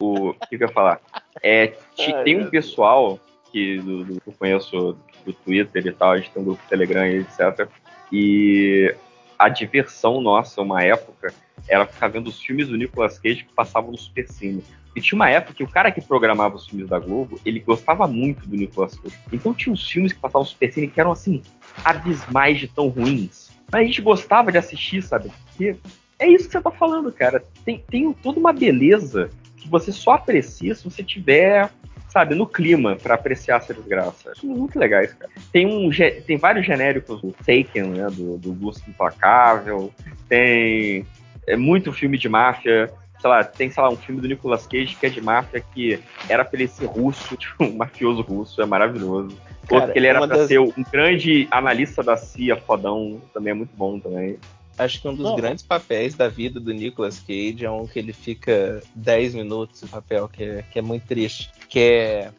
O. O que que eu ia falar? É, ti- Ai, tem um pessoal que, do, do- eu conheço do Twitter e tal, a gente tem um grupo do Telegram e etc. E a diversão nossa, uma época, era ficar vendo os filmes do Nicolas Cage que passavam no Supercine. E tinha uma época que o cara que programava os filmes da Globo, ele gostava muito do Nicolas Cage. Então tinha uns filmes que passavam no Supercine que eram assim, abismais de tão ruins. Mas a gente gostava de assistir, sabe? Porque é isso que você tá falando, cara. Tem, tem toda uma beleza que você só aprecia se você tiver, sabe, no clima pra apreciar essa desgraça. Acho muito legais, cara. Tem, um, tem vários genéricos do Taken, né? Do, do Gusto Implacável. Tem é, muito filme de máfia. Sei lá, tem, sei lá, um filme do Nicolas Cage que é de máfia que era pra ele ser russo, tipo, um mafioso russo, é maravilhoso. Outro Cara, que ele era pra das- ser um grande analista da CIA, fodão, também é muito bom também. Acho que um dos grandes papéis da vida do Nicolas Cage é um que ele fica 10 minutos no papel, que é, que é muito triste. Que é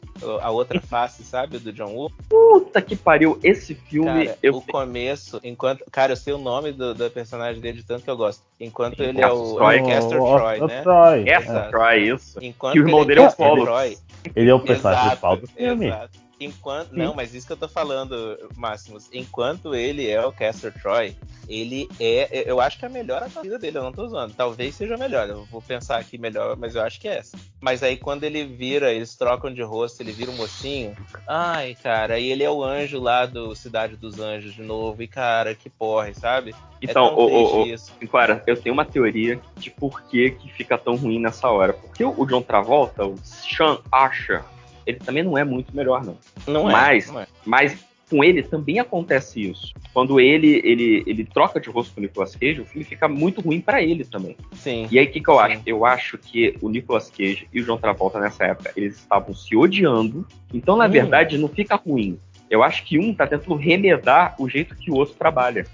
a outra face, sabe? Do John Woo. Puta que pariu, esse filme. Cara, eu o começo, enquanto. Cara, eu sei o nome do, do personagem dele de tanto que eu gosto. Enquanto ele é o, Troy. é o Castor O- o- Troy, o né? Troy, Essa é. Troy, isso. Enquanto que o irmão ele dele é o Polo. Troy, Ele é o personagem principal do filme. Exato. Enquanto, não, mas isso que eu tô falando, Máximos. Enquanto ele é o Castor Troy, ele é. Eu acho que é a melhor atuação dele, eu não tô usando. Talvez seja a melhor. Eu vou pensar aqui melhor, mas eu acho que é essa. Mas aí quando ele vira, eles trocam de rosto, ele vira um mocinho. Ai, cara, e ele é o anjo lá do Cidade dos Anjos de novo. E, cara, que porra, sabe? Então, é ô, ô, ô, isso. Clara, eu tenho uma teoria de por que, que fica tão ruim nessa hora. Porque o o John Travolta, o Sean Asher, ele também não é muito melhor, não. Não é, mas, não é. mas com ele também acontece isso. Quando ele, ele, ele troca de rosto com o Nicolas Cage, o filme fica muito ruim pra ele também. Sim. E aí, o que, que eu acho? Eu acho que o Nicolas Cage e o John Travolta nessa época, eles estavam se odiando. Então, na Hum. verdade, não fica ruim. Eu acho que um tá tentando remedar o jeito que o outro trabalha.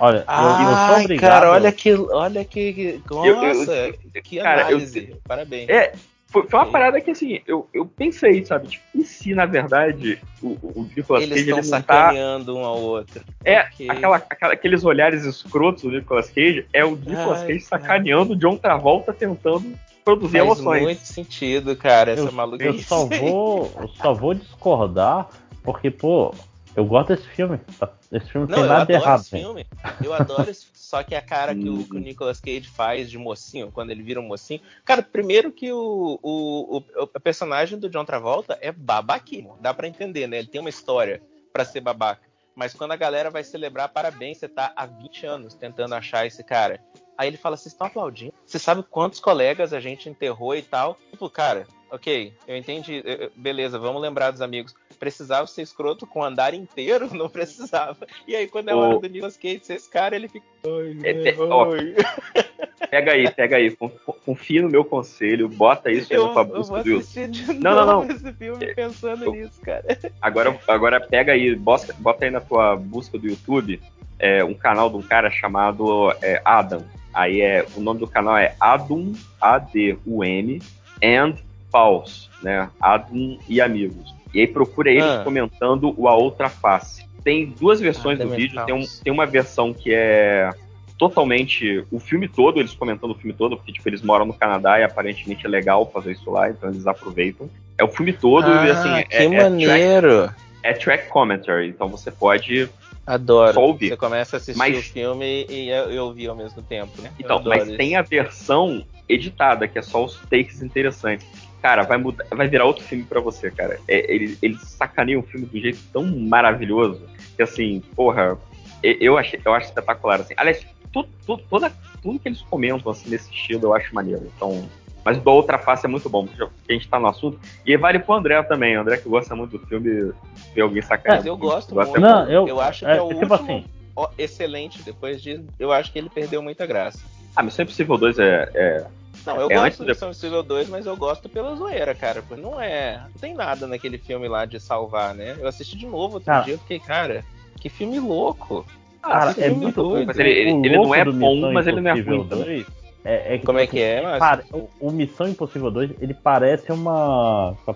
Olha, eu, eu sou Ai, obrigado. cara, olha que. Olha que. que- Eu- eu- Nossa, que cara, eu- análise. Parabéns. É, foi, foi uma parada que assim, eu, eu pensei, sabe? Tipo, e se na verdade o, o Nicolas Eles Cage estão ele não tá. sacaneando um ao outro. É, Ok. aquela, aquela- aqueles olhares escrotos do Nicolas Cage é o Nicolas Ai, Cage sacaneando o John Travolta tentando produzir Faz emoções. muito sentido, cara, essa eu, maluquice. eu só vou, eu só vou discordar porque, pô, eu gosto desse filme. tá? Esse filme Não, tem eu nada de adoro errado. esse filme. Eu adoro esse Só que a cara que o, que o Nicolas Cage faz de mocinho, quando ele vira um mocinho. Cara, primeiro que o, o, o, o personagem do John Travolta é babaquinho. Dá pra entender, né? Ele tem uma história pra ser babaca. Mas quando a galera vai celebrar, parabéns, você tá há 20 anos tentando achar esse cara. Aí ele fala, vocês estão aplaudindo? Você sabe quantos colegas a gente enterrou e tal? Tipo, cara, ok, eu entendi. eu- beleza, vamos lembrar dos amigos. Precisava ser escroto com o andar inteiro? Não precisava. E aí, quando é hora do Nicolas Cage esse cara, ele fica. Ai, É, é, ó, ai. Pega aí, pega aí. con- con- Confia no meu conselho, bota isso aí Eu, eu busca do YouTube. de Não, não, não. esse filme pensando Eu- nisso, cara. Agora, agora pega aí, bota, bota aí na tua busca do YouTube é, um canal de um cara chamado é, Adam. Aí é o nome do canal é Adum A-D-U-M and Pals, né? Adum e amigos. E aí procura eles Ah. comentando o A Outra Face. Tem duas versões Adam do vídeo. Tem, um- tem uma versão que é totalmente o filme todo, eles comentando o filme todo, porque tipo, eles moram no Canadá e aparentemente é legal fazer isso lá, então eles aproveitam. É o filme todo e assim, Ah, é, que é maneiro. track, é track commentary, então você pode Adoro. só ouvir. Você começa a assistir Mas- o filme e eu, ouvir ao mesmo tempo, né? Então, mas isso. tem a versão editada, que é só os takes interessantes. Cara, vai mudar, vai virar outro filme pra você, cara. É, eles, eles sacaneiam o filme de um jeito tão maravilhoso que assim, porra, eu achei, eu acho espetacular assim. Aliás, tudo, tudo, toda, tudo que eles comentam assim nesse estilo eu acho maneiro. Então, mas da outra face é muito bom, porque a gente tá no assunto. E vale pro André também. O André que gosta muito do filme, ver alguém sacaneando. Mas eu gosto gosta muito. muito. eu, acho que é, o tipo último assim. ó, excelente. Depois disso, eu acho que ele perdeu muita graça. Ah, Missão Impossível 2 é. é Não, eu é gosto ou Missão Impossível 2, mas eu gosto pela zoeira, cara. Porque não é. Não tem nada naquele filme lá de salvar, né? Eu assisti de novo outro Cara. dia e fiquei, cara, que filme louco. Cara, que é filme muito doido. Mas ele- ele- ele não é bom, mas ele não é ruim também. 2 É, é Como é tipo que é, assim, Márcio? pare- o, o Missão Impossível 2, ele parece uma. Que?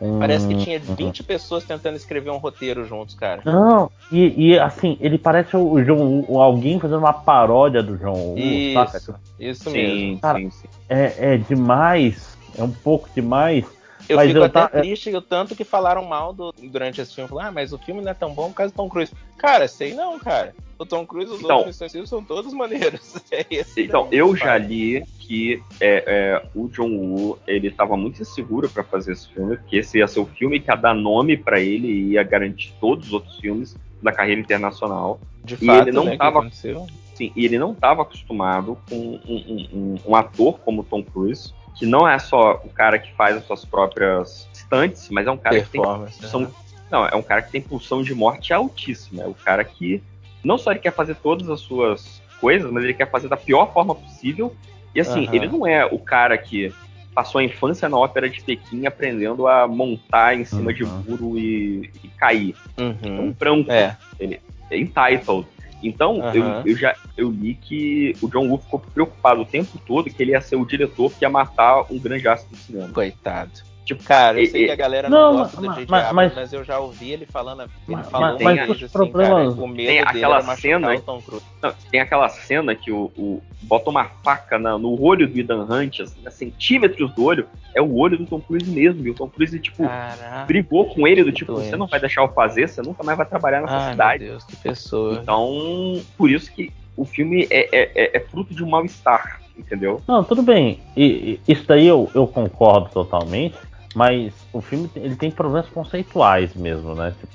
Um- Parece que tinha uhum. 20 pessoas tentando escrever um roteiro juntos, cara. Não, e, e, assim, ele parece o John o- alguém fazendo uma paródia do John Woo, saca? Isso, isso Sim, mesmo. Cara, sim, sim. É, é demais, é um pouco demais. Eu mas fico eu até tá- triste o tanto que falaram mal do, durante esse filme. Falaram, ah, mas o filme não é tão bom por causa do Tom Cruise. Cara, sei não, cara. O Tom Cruise e os Então- outros Missões são todos maneiros. É esse Então, eu já li que é, é, o John Woo ele estava muito inseguro para fazer esse filme, porque esse ia ser o filme que ia dar nome para ele e ia garantir todos os outros filmes da carreira internacional. De e fato, ele não né, que estava aconteceu. sim, e ele não estava acostumado com um, um- um- um ator como Tom Cruise, que não é só o cara que faz as suas próprias stunts, mas é um cara que tem pulsão, né? não, é um cara que tem pulsão de morte altíssima. É o cara que não só ele quer fazer todas as suas coisas, mas ele quer fazer da pior forma possível. E assim, Aham. ele não é o cara que passou a infância na ópera de Pequim aprendendo a montar em cima de muro e, e cair. É um Uhum. branco. É. Ele é entitled. Então, eu, Aham. eu já eu li que o John Woo ficou preocupado o tempo todo que ele ia ser o diretor que ia matar um grande astro do cinema. Coitado. Tipo, Cara, eu sei e- que a galera não, Não, gosta mas- do J.J. mas- mas- mas eu já ouvi ele falando. Ele Mas- falou mas- mas assim, problemas- cara, o medo Tem aquela cena- o Tom Cruise. Não, tem aquela cena que o, o bota uma faca na- no olho do Ethan Hunt, assim, a centímetros do olho, é o olho do Tom Cruise mesmo. E o Tom Cruise, tipo, Caraca. brigou com ele do tipo, doente. você não vai deixar eu fazer, você nunca mais vai trabalhar nessa Ai, cidade. meu Deus, que pessoa. Então, por isso que o filme é, é, é- é fruto de um mal-estar, entendeu? Não, tudo bem. E, e- isso daí eu, eu concordo totalmente, mas o filme tem- ele tem problemas conceituais mesmo, né? Tipo,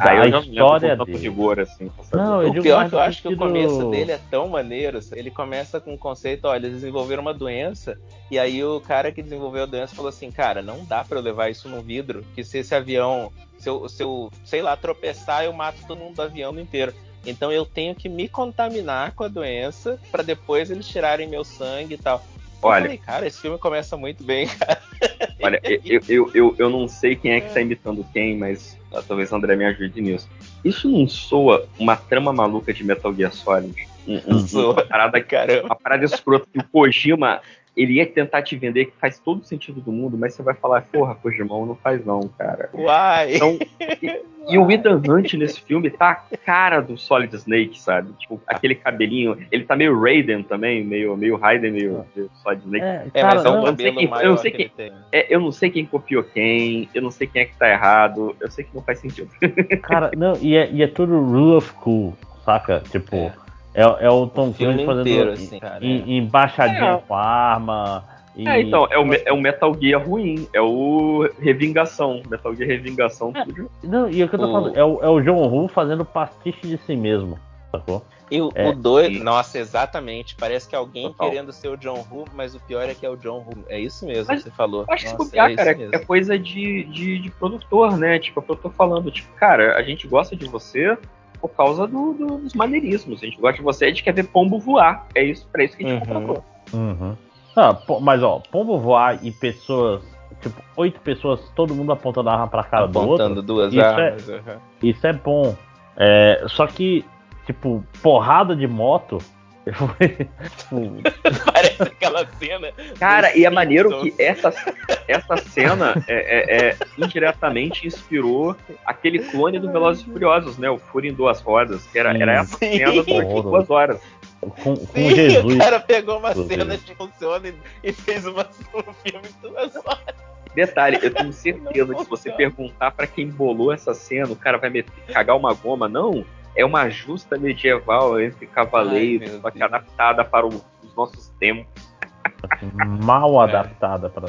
Ah, eu a história dele. rigor, assim. Não, eu O pior é mais que eu acho que o começo dele é tão maneiro. Ele começa com o conceito, olha, eles desenvolveram uma doença, e aí o cara que desenvolveu a doença falou assim, cara, não dá pra eu levar isso no vidro, que se esse avião, se eu, se eu, sei lá, tropeçar, eu mato todo mundo do avião inteiro. Então eu tenho que me contaminar com a doença pra depois eles tirarem meu sangue e tal. Olha. Falei, cara, esse filme começa muito bem, cara. Olha, eu, eu, eu, eu não sei quem é que tá imitando quem, mas ah, talvez o André me ajude nisso. Isso não soa uma trama maluca de Metal Gear Solid? Um, um, Soa. uma parada, uma parada escrota que o Kojima ele ia tentar te vender que faz todo sentido do mundo, mas você vai falar, porra, Kojimão, não faz não, cara. Uai! Então, e, e o Ethan Hunt nesse filme tá a cara do Solid Snake, sabe? Tipo, aquele cabelinho. Ele tá meio Raiden também, meio, meio Raiden, meio, meio Solid Snake. É, É, mas é eu um não sei cabelo quem, eu não sei que quem, tem. é, eu não sei quem copiou quem, eu não sei quem é que tá errado, eu sei que não faz sentido. Cara, não, e é, e é tudo rule of cool, saca? Tipo, é, é o Tom Cruise fazendo inteiro, assim, cara, em- embaixadinha É. com arma. E... É, então, é o, é o Metal Gear ruim, é o Revingação, Metal Gear Revingação, É. tudo. Não, e é o que eu tô O- falando, é o, é o John Woo fazendo pastiche de si mesmo, sacou? E o, É, o dois, sim. nossa, exatamente. Parece que é alguém Total. querendo ser o John Woo, mas o pior é que é o John Woo. É isso mesmo Mas que você falou. Eu acho que Nossa, bobear, é cara, é, mesmo. é coisa de, de, de produtor, né? Tipo, é o que eu tô falando, tipo, cara, a gente gosta de você por causa do- do- dos maneirismos. A gente gosta de você, a gente quer ver pombo voar. É isso, pra isso que a gente Uhum. contratou. Uhum. Ah, mas ó, pombo voar e pessoas, tipo, oito pessoas, todo mundo apontando a arma pra cara do outro. Apontando duas isso armas. É, uhum. isso é bom. É, só que, tipo, porrada de moto. Parece aquela cena. Cara, e é maneiro que essa, essa cena é, é- é indiretamente inspirou aquele clone do Velozes e Furiosos, né? O Fúria em Duas Rodas, que era, Sim. era essa Sim. cena durante duas horas. com, com Sim, Jesus. o cara pegou uma cena de funciona e, e fez uma, um filme em duas horas. Detalhe, eu tenho certeza que se você perguntar pra quem bolou essa cena, o cara vai meter, cagar uma goma. Não, é uma justa medieval entre Ai, cavaleiros, meu só que Deus. adaptada para o- os nossos tempos. mal adaptada pra.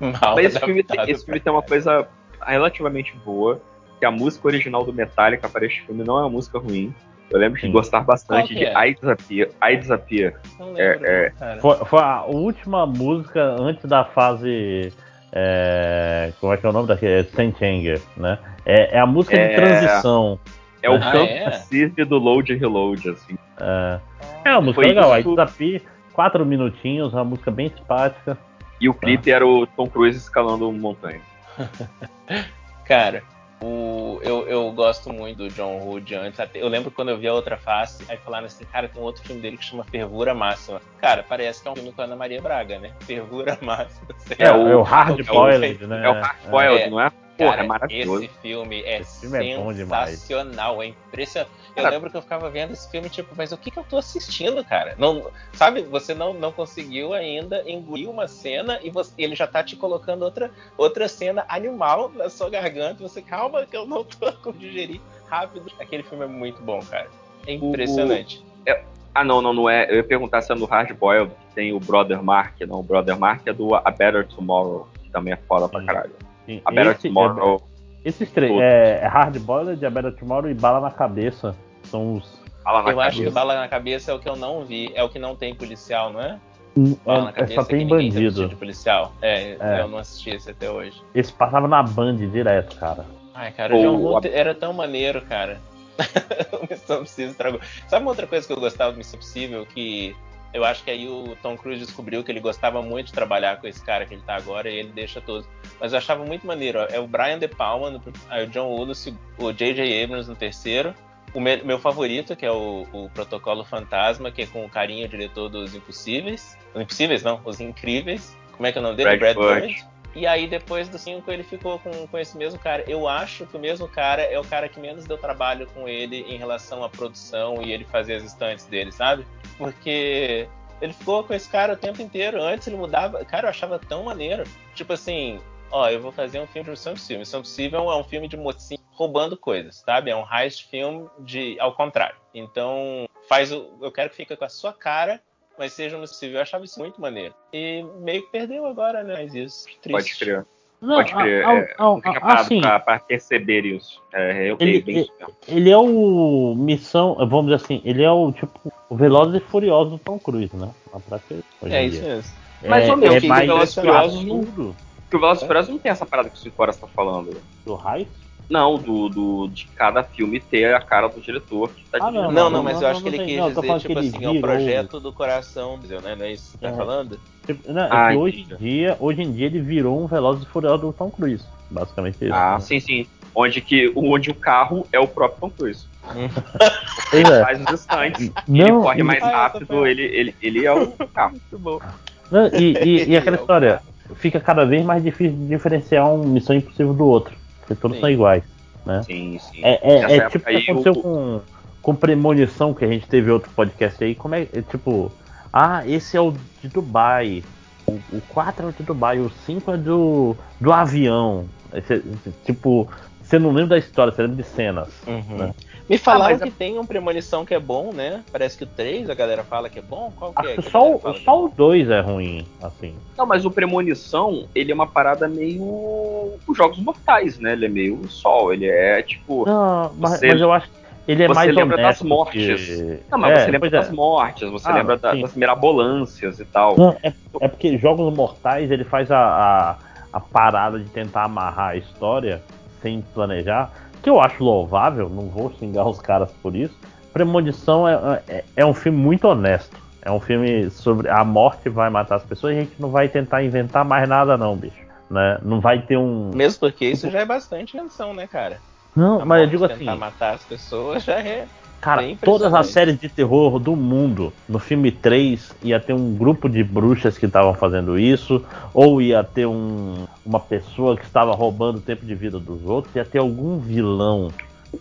Mal Mas esse filme, tem, esse filme tem uma coisa relativamente boa, que a música original do Metallica para este filme não é uma música ruim. Eu lembro de Sim. gostar bastante de é? I Disappear. I Disappear. Não lembro, É, é. Foi, foi a última música antes da fase. é, como é que é o nome daquele? Saint Anger, né? É, é a música É. de transição. É o Ah, canto é? do Load Reload, assim. É, é uma música Foi legal. Aí desafio, quatro minutinhos, uma música bem simpática. E o clipe era o Tom Cruise escalando uma montanha. Cara, o, eu, eu gosto muito do John Woo de antes. Eu lembro quando eu vi a outra face, aí falaram assim, cara, tem um outro filme dele que chama Fervura Máxima. Cara, parece que é um filme com a Ana Maria Braga, né? Fervura Máxima. É, lá. o, é o Hard É Boiled, né? É o Hard Boiled, É. não é? Porra, Cara, é maravilhoso. esse filme é Esse filme é sensacional, é impressionante. Eu Cara- lembro que eu ficava vendo esse filme, tipo, mas o que, que eu tô assistindo, cara? Não, sabe, você não, não conseguiu ainda engolir uma cena e você- ele já tá te colocando outra, outra cena animal na sua garganta. Você, calma, que eu não tô com digerir rápido. Aquele filme é muito bom, cara. É impressionante. Ah, não, não, não é. Eu ia perguntar se é no Hard Boiled tem o Brother Mark. Não, o Brother Mark é do A Better Tomorrow, que também é foda pra caralho. Sim, A Better esse- Tomorrow. Esses três, Todos. é, é Hard Boiled, A Better Tomorrow e Bala na Cabeça. São os. Fala na Eu acho que cabeça. Bala na Cabeça é o que eu não vi. É o que não tem policial, não é? É, Bala na é, Cabeça só tem bandido. de policial. É, É. eu não assisti esse até hoje. Esse passava na Band direto, cara. Ai, cara, o John Woo a- era tão maneiro, cara. o Missão Impossível estragou. Sabe uma outra coisa que eu gostava do Missão Impossível? Que eu acho que aí o Tom Cruise descobriu que ele gostava muito de trabalhar com esse cara que ele tá agora e ele deixa todos. Mas eu achava muito maneiro. ó. É o Brian De Palma, no, aí o John Woo, o J.J. Abrams no terceiro. O me- meu favorito, que é o, o Protocolo Fantasma, que é com o carinho o diretor dos Impossíveis. Os Impossíveis, não, os Incríveis. Como é que é o nome dele? Brad Brad Bird. E aí, depois do 5, ele ficou com, com esse mesmo cara. Eu acho que o mesmo cara é o cara que menos deu trabalho com ele em relação à produção e ele fazer as estantes dele, sabe? Porque ele ficou com esse cara o tempo inteiro. Antes ele mudava. Cara, eu achava tão maneiro. Tipo assim, ó, eu vou fazer um filme de Missão Impossível. Missão Impossível é um filme de mocinho roubando coisas, sabe? É um heist film de ao contrário. Então, faz o. Eu quero que fique com a sua cara, mas seja Missão Impossível. Eu achava isso muito maneiro. E meio que perdeu agora, né? Mas isso. Triste. Pode crer. Não, Pode crer. a- a- é, a- não fica parado assim- pra, pra perceber isso. É, eu Ele, ele, isso mesmo. ele é o missão, vamos dizer assim, ele é o tipo o Velozes e Furiosos do Tom Cruise, né? Na prática, É isso dia. mesmo. É, ou menos, é que Velozes e Furiosos não- Porque o Velozes e Furiosos não tem essa parada que o 5 horas tá falando. do raio. Não, do, do, de cada filme ter a cara do diretor que tá Ah, dirigindo. Não, não, mas eu acho que ele quis não, eu tô dizer, falando tipo que ele assim, é o virou- projeto do coração, né? Não é isso que você tá É. falando? Tipo, é Ah, hoje em, dia, hoje em dia ele virou um Velozes e Furiosos do Tom Cruise. Basicamente isso. Ah, né? sim, sim. Onde, que, onde o carro é o próprio Tom Cruise. Ele é. faz os instantes. Não, ele corre e- mais Ah, rápido, ele, ele, ele é o carro. Muito bom. Não, e, e- e aquela história, fica cada vez mais difícil de diferenciar um Missão Impossível do outro. Porque todos Sim. são iguais. Né? Sim, sim. É, é- é tipo o que aconteceu o- com, com Premonição, que a gente teve outro podcast aí. Como é, é tipo, ah, esse é o de Dubai. O, o 4 é o de Dubai, o 5 é do, do avião. Esse- esse- tipo, você não lembra da história, você lembra de cenas. Uhum. né? Me falaram Ah, que tem um Premonição que é bom, né? Parece que o 3 a galera fala que é bom. Qual que é? Acho que só, o- que é só o 2 é ruim, assim. Não, mas o Premonição, ele é uma parada meio. Os Jogos Mortais, né? Ele é meio sol. Ele é tipo. Não, mas, você- mas eu acho que ele é você mais lembra das mortes. que- Não, mas É, você lembra é. das mortes, você Ah, lembra da- das mirabolâncias e tal. Não, é, é porque Jogos Mortais ele faz a, a, a parada de tentar amarrar a história sem planejar, que eu acho louvável, não vou xingar os caras por isso. Premonição é, é, é um filme muito honesto. É um filme sobre a morte vai matar as pessoas e a gente não vai tentar inventar mais nada, não, bicho. Né? Não vai ter um. Mesmo porque isso já é bastante menção, né, cara? Não, A mas eu digo tentar assim. matar as pessoas já é. Cara, bem todas as séries de terror do mundo, no filme 3, ia ter um grupo de bruxas que estavam fazendo isso, ou ia ter um- uma pessoa que estava roubando o tempo de vida dos outros, ia ter algum vilão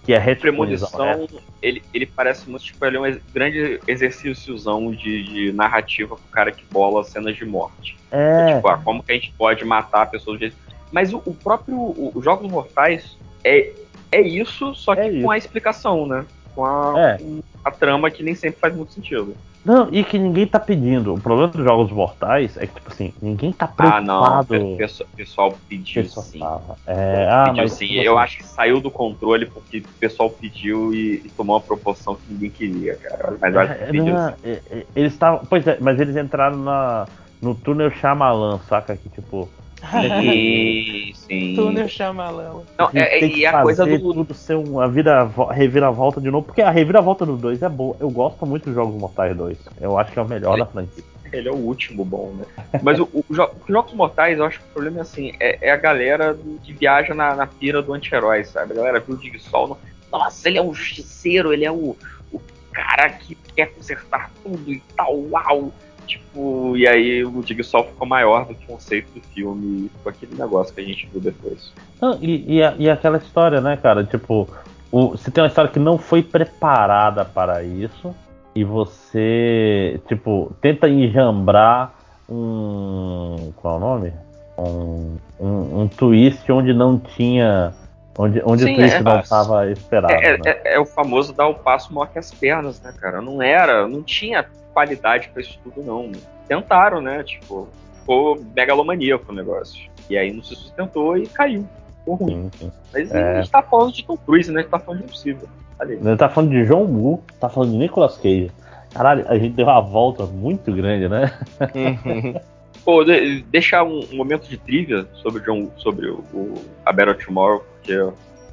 que é Premonição, ele, ele parece muito, tipo, ele é um grande exercíciozão de, de narrativa pro cara que bola cenas de morte. É. Tipo, ah, como que a gente pode matar a pessoa do jeito. Mas o, o próprio. o- Os Jogos Mortais é, é isso, só que com a explicação, né? Com a, É. a trama que nem sempre faz muito sentido. Não, e que ninguém tá pedindo. O problema dos Jogos Mortais é que, tipo assim, ninguém tá Ah, não. preocupado. O pessoal, pessoal pediu Pessoal sim. É, ah, pediu mas, sim. tipo Eu assim, acho que saiu do controle porque o pessoal pediu e, e tomou uma proporção que ninguém queria, cara. Mas eu acho que É, pediu não, sim. é, é, eles estavam. Pois é, mas eles entraram na, no túnel Shyamalan, saca? Que tipo. Sim, sim. Túnel Chamalão. Não, é, tem é, que e a coisa do. tudo ser uma vira, reviravolta de novo, porque a reviravolta do 2 é boa. Eu gosto muito dos Jogos Mortais 2. Eu acho que é o melhor da franquia. Ele é o último bom, né? Mas o, o, os Jogos Mortais, eu acho que o problema é assim, é, é a galera que viaja na, na pira do anti-herói, sabe? A galera viu o Dig-Sol, no- nossa, ele é um justiceiro, ele é o, o cara que quer consertar tudo e tal, uau! Tipo, e aí o Dig-Sol ficou maior do que o conceito do filme, com aquele negócio que a gente viu depois. Não, e, e, a- e aquela história, né, cara? Tipo, o, se tem uma história que não foi preparada para isso, e você, tipo, tenta enjambrar um. Qual é o nome? Um, um, um twist onde não tinha. Onde, onde Sim, o twist é. não estava esperado. É, né? é- é o famoso dar o passo maior que as pernas, né, cara? Não era, não tinha qualidade pra isso tudo, não. Tentaram, né? Tipo, ficou megalomaníaco o negócio. E aí não se sustentou e caiu. Ficou ruim. Mas É. a gente tá falando de Tom Cruise, né? A gente tá falando de impossível. Aí. Ele tá falando de John Woo, tá falando de Nicolas Cage. Caralho, a gente deu uma volta muito grande, né? Pô, de- deixar um, um momento de trivia sobre, John, sobre o, o A Battle Tomorrow, porque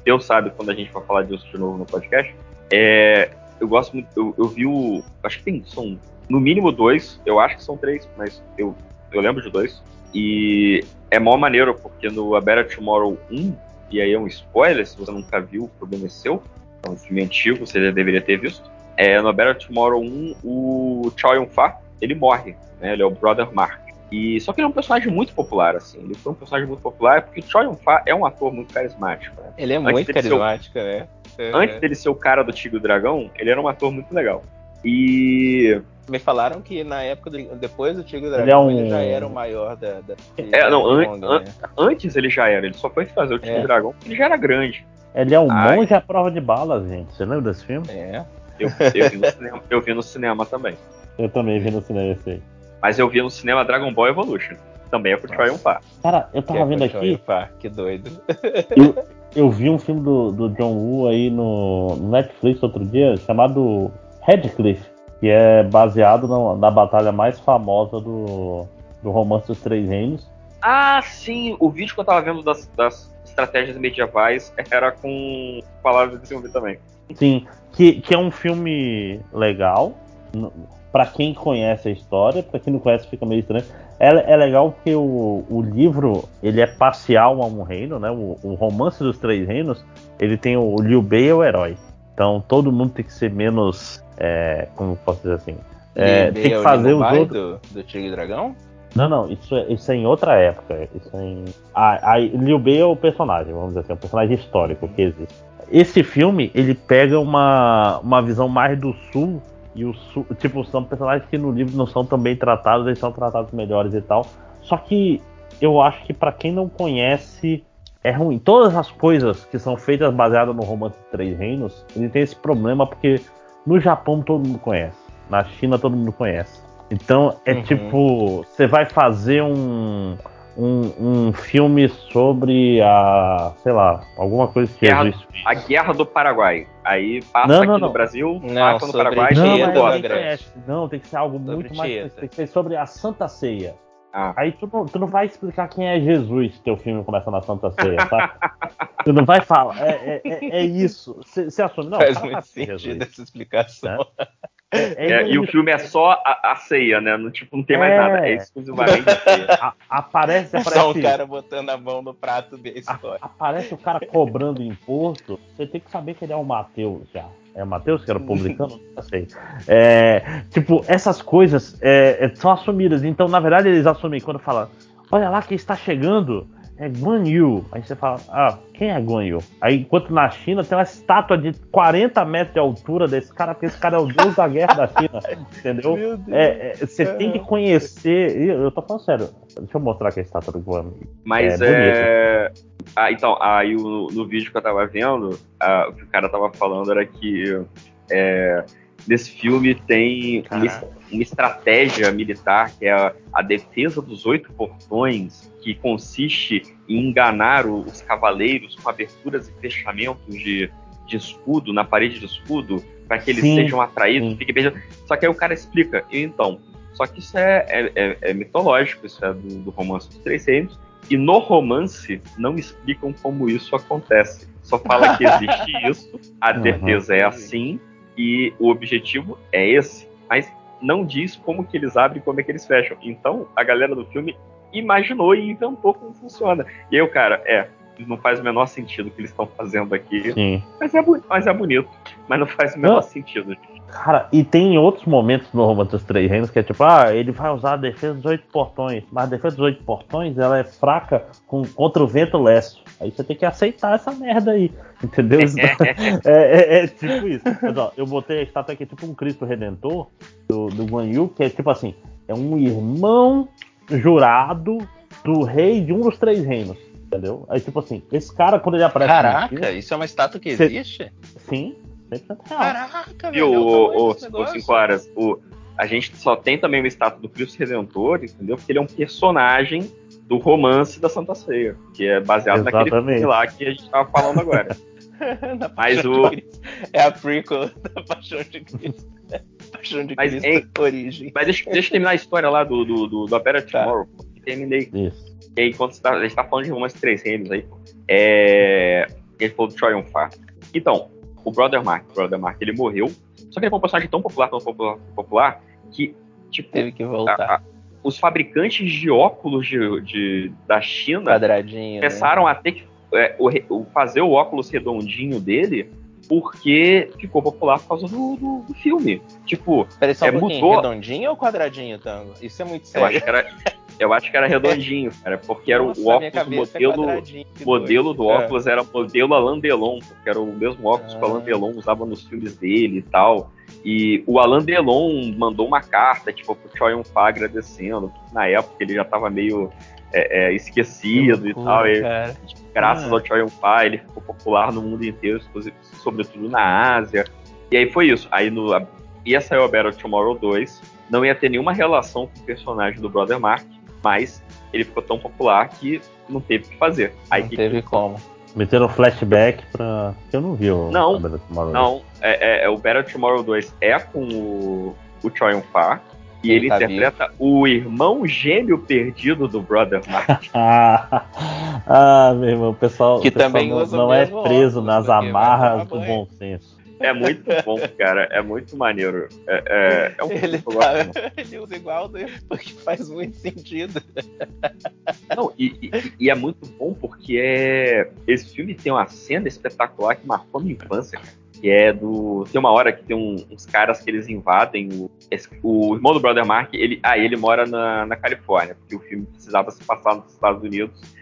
Deus sabe quando a gente vai falar disso de novo no podcast. É, eu gosto muito, eu, eu vi o. Acho que tem, são no mínimo dois, eu acho que são três, mas eu, eu lembro de dois. E é mó maneiro, porque no A Better Tomorrow 1, e aí é um spoiler, se você nunca viu, o problema é seu. É um filme antigo, você já deveria ter visto. É, no A Better Tomorrow 1, o Choi Yun-Fat, ele morre, né? Ele é o Brother Mark. E, só que ele é um personagem muito popular, assim. Ele foi um personagem muito popular porque o Choi Yun-Fat é um ator muito carismático. né? Ele é Antes muito ser carismático, né? Antes dele ser o cara do Tigre e o Dragão, ele era um ator muito legal. E. Me falaram que na época, do- depois do Tigre e Ele é Dragão, um- ele já era o maior da. da É, não, an- né? antes ele já era, ele só foi fazer o Tigre É. Dragão porque ele já era grande. Ele é um Ai. monge à prova de balas, gente. Você lembra desse filme? É. Eu, eu vi, no cinema, eu vi no cinema também. Eu também vi no cinema esse aí. Mas eu vi no cinema Dragon Ball Evolution. Também é com o Choi Yun-Fat. Cara, eu tava Que é vendo Choi aqui. Yun-Fat, que doido. Eu, eu vi um filme do, do John Woo aí no Netflix outro dia, chamado Radcliffe, que é baseado na, na batalha mais famosa do, do romance dos Três Reinos. Ah, sim, o vídeo que eu tava vendo das, das estratégias medievais era com palavras de desenvolver também. Sim, que, que é um filme legal. Pra quem conhece a história, pra quem não conhece fica meio estranho. É, é legal porque o, o livro ele é parcial a um reino, né? O, o romance dos três reinos, ele tem o Liu Bei é o herói. Então todo mundo tem que ser menos, é, como posso dizer assim, é, tem que fazer os outros. do, do Tigre e Dragão? Não, não, isso é, isso é em outra época. Isso é em... a, a Liu Bei é o personagem, vamos dizer assim, é um personagem histórico que existe. Esse filme, ele pega uma, uma visão mais do sul, e o sul, tipo, são personagens que no livro não são tão bem tratados, eles são tratados melhores e tal. Só que eu acho que pra quem não conhece, é ruim. Todas as coisas que são feitas baseadas no romance de Três Reinos, ele tem esse problema porque no Japão todo mundo conhece, na China todo mundo conhece. Então é Uhum. tipo, você vai fazer um, um, um filme sobre a, sei lá, alguma coisa que Guerra- Jesus fez. a Guerra do Paraguai. Aí passa Não, aqui não, no não. Brasil, Não, passa no Paraguai Não, e embora. da conhece. Não, tem que ser algo Sobre muito mais. Tieta. Tem que ser sobre a Santa Ceia. Ah. Aí tu não, tu não vai explicar quem é Jesus, teu filme começa na Santa Ceia, tá? tu não vai falar. É, é, é- é isso. Você assume. Não, o Faz muito sentido Jesus. essa explicação. É, É, e o filme é só a, a ceia, né? Não, tipo, não tem mais É. nada. É exclusivamente a ceia. A- aparece, aparece. Só um cara botando a mão no prato história. Aparece o cara cobrando imposto, você tem que saber que ele é o Mateus já. É o Mateus que era publicano? Não sei. É, tipo, essas coisas é, é, são assumidas. Então, na verdade, eles assumem quando fala: Olha lá quem está chegando. É Guan Yu. Aí você fala: Ah, quem é Guan Yu? Aí, enquanto na China tem uma estátua de 40 metros de altura desse cara, porque esse cara é o deus da guerra da China. Entendeu? Meu Deus. É, é, você tem que conhecer. e Eu tô falando sério. Deixa eu mostrar aqui a estátua do Guan Yu. Mas É é. Ah, então, aí o- no vídeo que eu tava vendo, ah, o que o cara tava falando era que é, nesse filme tem uma, uma estratégia militar que é a, a defesa dos oito portões, que consiste em enganar o- os cavaleiros com aberturas e fechamentos de, de escudo, na parede de escudo, para que eles Sim, sejam atraídos, sim. fiquem perdidos. Só que aí o cara explica, então, só que isso é, é- é- é mitológico, isso é do, do romance dos Três Reinos, e no romance não explicam como isso acontece. Só fala que existe isso, a Uhum. defesa é assim, e o objetivo é esse. Mas não diz como que eles abrem e como é que eles fecham. Então, a galera do filme imaginou e inventou como funciona. E aí o cara, é, não faz o menor sentido o que eles estão fazendo aqui. Sim. Mas é, mas é bonito. Mas não faz o menor Não. sentido. Cara, e tem outros momentos no Romance dos Três Reinos que é tipo, ah, ele vai usar a defesa dos oito portões, mas a defesa dos oito portões ela é fraca com, contra o vento leste. Aí você tem que aceitar essa merda aí, entendeu? É, é- é tipo isso. Mas, ó, eu botei a estátua aqui, tipo um Cristo Redentor do, do Guan Yu, que é tipo assim, é um irmão jurado do rei de um dos três reinos. Entendeu? Aí, tipo assim, esse cara, quando ele aparece. Caraca, filme- isso é uma estátua que Cê- existe? Sim, 100% real. Caraca, Viu, velho. olha o o, o, o. Cinco Horas? O, a gente só tem também o estátua do Cristo Redentor, entendeu? Porque ele é um personagem do romance da Santa Ceia, que é baseado naquele Exatamente. filme lá que a gente tava falando agora. Mas o-. É a prequel da Paixão de Cristo. Paixão de Mas, Cristo, hein, origem. Mas deixa, deixa eu terminar a história lá do, do, do, do A Better Tá. Tomorrow, que terminei. Isso. E aí, enquanto você tá- a gente tá falando de romance três reinos aí, é, ele falou do Triunfar. Então, o Brother Mark, o Brother Mark, ele morreu, só que ele foi um personagem tão popular, tão popular, popular que, tipo, Teve que voltar. a- a- os fabricantes de óculos de, de- da China Quadradinho. né? começaram a ter que é, o fazer o óculos redondinho dele porque ficou popular por causa do, do- do filme. Tipo, Peraí, só um é, mudou. Redondinho ou quadradinho, Tango? Isso é muito Eu sério. acho que era, eu acho que era redondinho, cara, porque era Nossa, o óculos, o cabeça é modelo, modelo do É. óculos era o modelo Alain Delon, porque era o mesmo óculos que o Ah. Alain Delon usava nos filmes dele e tal. E o Alain Delon mandou uma carta, tipo, pro Choi Yun-fat agradecendo, na época ele já tava meio é, é, esquecido e tal. E, graças Ah. ao Choi Yun-fat, ele ficou popular no mundo inteiro, sobretudo na Ásia. E aí foi isso. Aí no, ia sair o Battle Tomorrow 2, não ia ter nenhuma relação com o personagem do Brother Mark, mas ele ficou tão popular que não teve o que fazer. Aí Não que- teve como. Meteram flashback pra. Eu não vi o. Não, Cabelo Tomorrow. Não, é, é- é o Battle Tomorrow 2 é com o, o Choi Yun-fat, E ele tá interpreta o irmão gêmeo perdido do Brother Mark. ah, meu irmão, o pessoal, Que o pessoal também não, usa o não é preso óculos, nas amarras do bom senso. É muito bom, cara. É muito maneiro. É, é, é um Ele, tá, ele usa igual, né? porque faz muito sentido. Não, e, e- e é muito bom porque é, esse filme tem uma cena espetacular que marcou minha infância, cara. Que é do. Tem uma hora que tem um- uns caras que eles invadem o, o irmão do Brother Mark, ele, ah, ele mora na, na Califórnia, porque o filme precisava se passar nos Estados Unidos.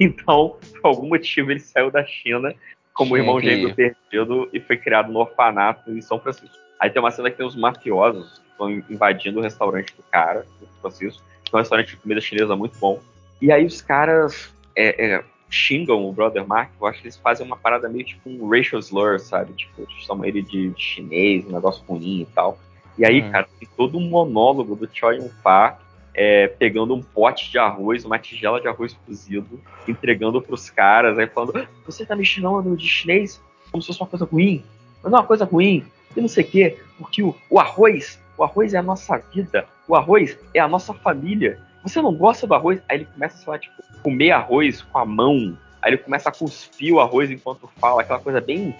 Então, por algum motivo, ele saiu da China como irmão gêmeo perdido e foi criado no orfanato em São Francisco. Aí tem uma cena que tem os mafiosos que estão invadindo o restaurante do cara, do Francisco, que é um restaurante de comida chinesa muito bom. E aí os caras é, é, xingam o Brother Mark, eu acho que eles fazem uma parada meio tipo um racial slur, sabe? Tipo, chamam ele de, de chinês, um negócio ruim e tal. E aí, Hum. cara, tem todo um monólogo do Choi Yun-Fat é, pegando um pote de arroz, uma tigela de arroz cozido, entregando pros caras, aí falando, "Ah, você tá me chamando de chinês como se fosse uma coisa ruim, mas não é uma coisa ruim, e não sei o quê, porque o, o arroz, o arroz é a nossa vida, o arroz é a nossa família. Você não gosta do arroz? Aí ele começa, sei lá, tipo, comer arroz com a mão, aí ele começa a cuspir o arroz enquanto fala, aquela coisa bem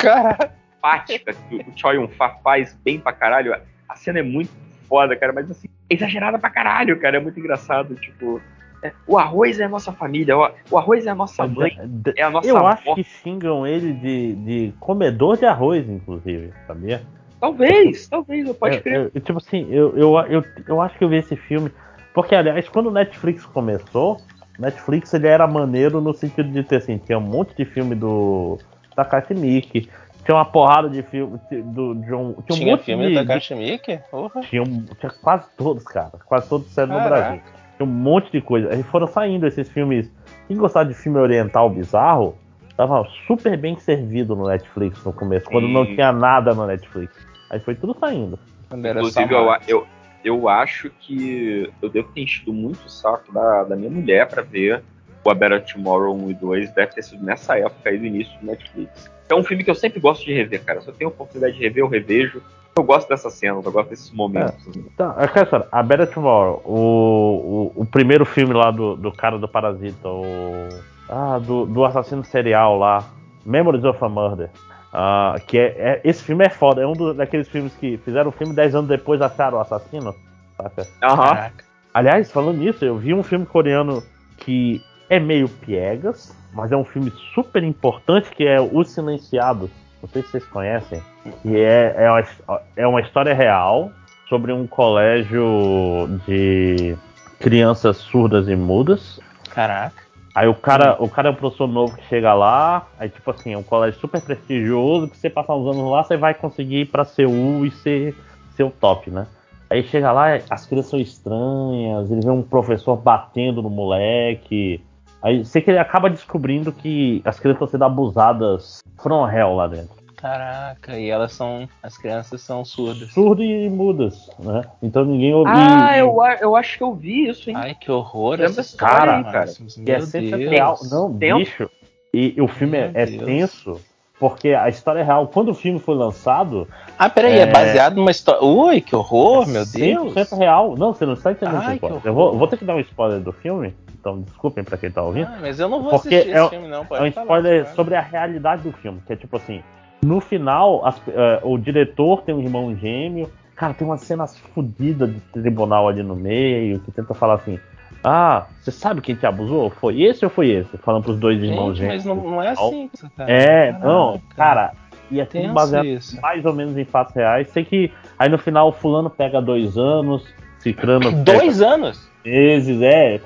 empática que o Choi Yun-Fat faz bem pra caralho. A cena é muito foda, cara, mas assim, é exagerada pra caralho, cara, é muito engraçado, tipo... é, o arroz é a nossa família, o, o arroz é a nossa mãe, é a nossa Eu avó. acho que xingam ele de, de comedor de arroz, inclusive, sabia? Talvez, talvez, pode É, crer. é, tipo assim, eu, eu, eu, eu acho que eu vi esse filme. Porque, aliás, quando o Netflix começou, Netflix ele era maneiro no sentido de ter assim, tinha um monte de filme do Takashi Miike, tinha uma porrada de filme do John. Tinha um Tinha monte filme de, da Mickey? Porra. tinha, um- tinha quase todos, cara. Quase todos saíram no. Brasil. Tinha um monte de coisa. Aí foram saindo esses filmes. Quem gostava de filme oriental bizarro, tava super bem servido no Netflix no começo, quando não tinha nada no Netflix. Aí foi tudo saindo. Inclusive, eu, eu, eu acho que eu devo ter enchido muito o saco da, da minha mulher pra ver o A Better Tomorrow 1 e 2. Deve ter sido nessa época aí do início do Netflix. É um filme que eu sempre gosto de rever, cara. Se eu tenho a oportunidade de rever, eu revejo. Eu gosto dessas cenas, eu gosto desses momentos. Então, é aquela história, A Better Tomorrow, o, o, o primeiro filme lá do, do cara do Parasita, o. Ah, do, do assassino serial lá, Memories of a Murder. Ah, que é, é- Esse filme é foda, é um do- daqueles filmes que fizeram o filme 10 anos depois acharam o assassino. Saca? Aham. Aliás, falando nisso, eu vi um filme coreano que é meio piegas, mas é um filme super importante que é Os Silenciados. Não sei se vocês conhecem. Que é, é, uma, é uma história real sobre um colégio de crianças surdas e mudas. Caraca. Aí o cara, o cara é um professor novo que chega lá, aí tipo assim, é um colégio super prestigioso, que você passar uns anos lá, você vai conseguir ir pra Seul e ser, ser o top, né? Aí chega lá, as crianças são estranhas, ele vê um professor batendo no moleque. Aí sei que ele acaba descobrindo que as crianças estão sendo abusadas from hell lá dentro. Caraca, e elas são. As crianças são surdas. Surdas e mudas, né? Então ninguém ouve. Ah, eu, eu acho que eu vi isso, hein? Ai, que horror Lembra essa Cara, aí, cara. é Meu sensacional. Deus. Não, Tenso. bicho. E, e o filme é, Meu é Deus. tenso, porque a história é real. Quando o filme foi lançado. Ah, peraí, é, baseado numa história. Ui, que horror, meu Deus. 100% real. Não, você não está entendendo. Ai, eu vou, vou ter que dar um spoiler do filme, então desculpem pra quem tá ouvindo. Ah, mas eu não vou porque assistir é, esse filme, não. Pode é um falar, spoiler cara. sobre a realidade do filme, que é tipo assim. No final, as- eh, o diretor tem um irmão gêmeo. Cara, tem umas cenas fodidas de tribunal ali no meio, que tenta falar assim. Ah, você sabe quem te abusou? Foi esse ou foi esse? Falando pros dois irmãos Gente, gêmeos. mas não, não é assim, cara. É, Caraca. não, cara. E é tudo Tenso baseado isso. mais ou menos em fatos reais. Sei que aí no final o fulano pega dois anos, cicrano. Dois pega anos? Meses, é.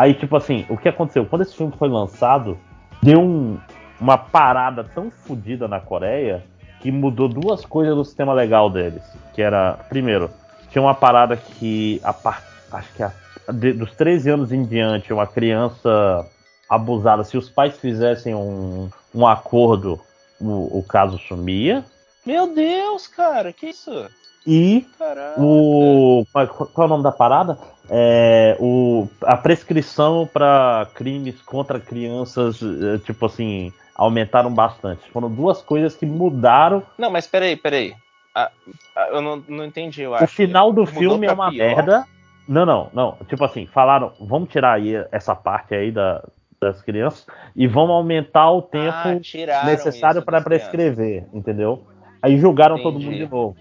Aí, tipo assim, o que aconteceu? Quando esse filme foi lançado, deu um- uma parada tão fodida na Coreia que mudou duas coisas do sistema legal deles. Que era, primeiro, tinha uma parada que a par- acho que a- de- dos 13 anos em diante, uma criança abusada, se os pais fizessem um, um acordo, o, o caso sumia. Meu Deus, cara, que isso? E Caraca. o. Qual, é o nome da parada? É, o, a prescrição para crimes contra crianças, eh, tipo assim, aumentaram bastante. Foram duas coisas que mudaram. Não, mas peraí, peraí. Ah, ah, eu não, não entendi, eu O acho. final do filme é uma pior? merda. Não, não, não. Tipo assim, falaram, vamos tirar aí essa parte aí da, das crianças e vamos aumentar o tempo Ah, necessário para das crianças. prescrever, entendeu? Aí julgaram todo mundo Entendi. de novo.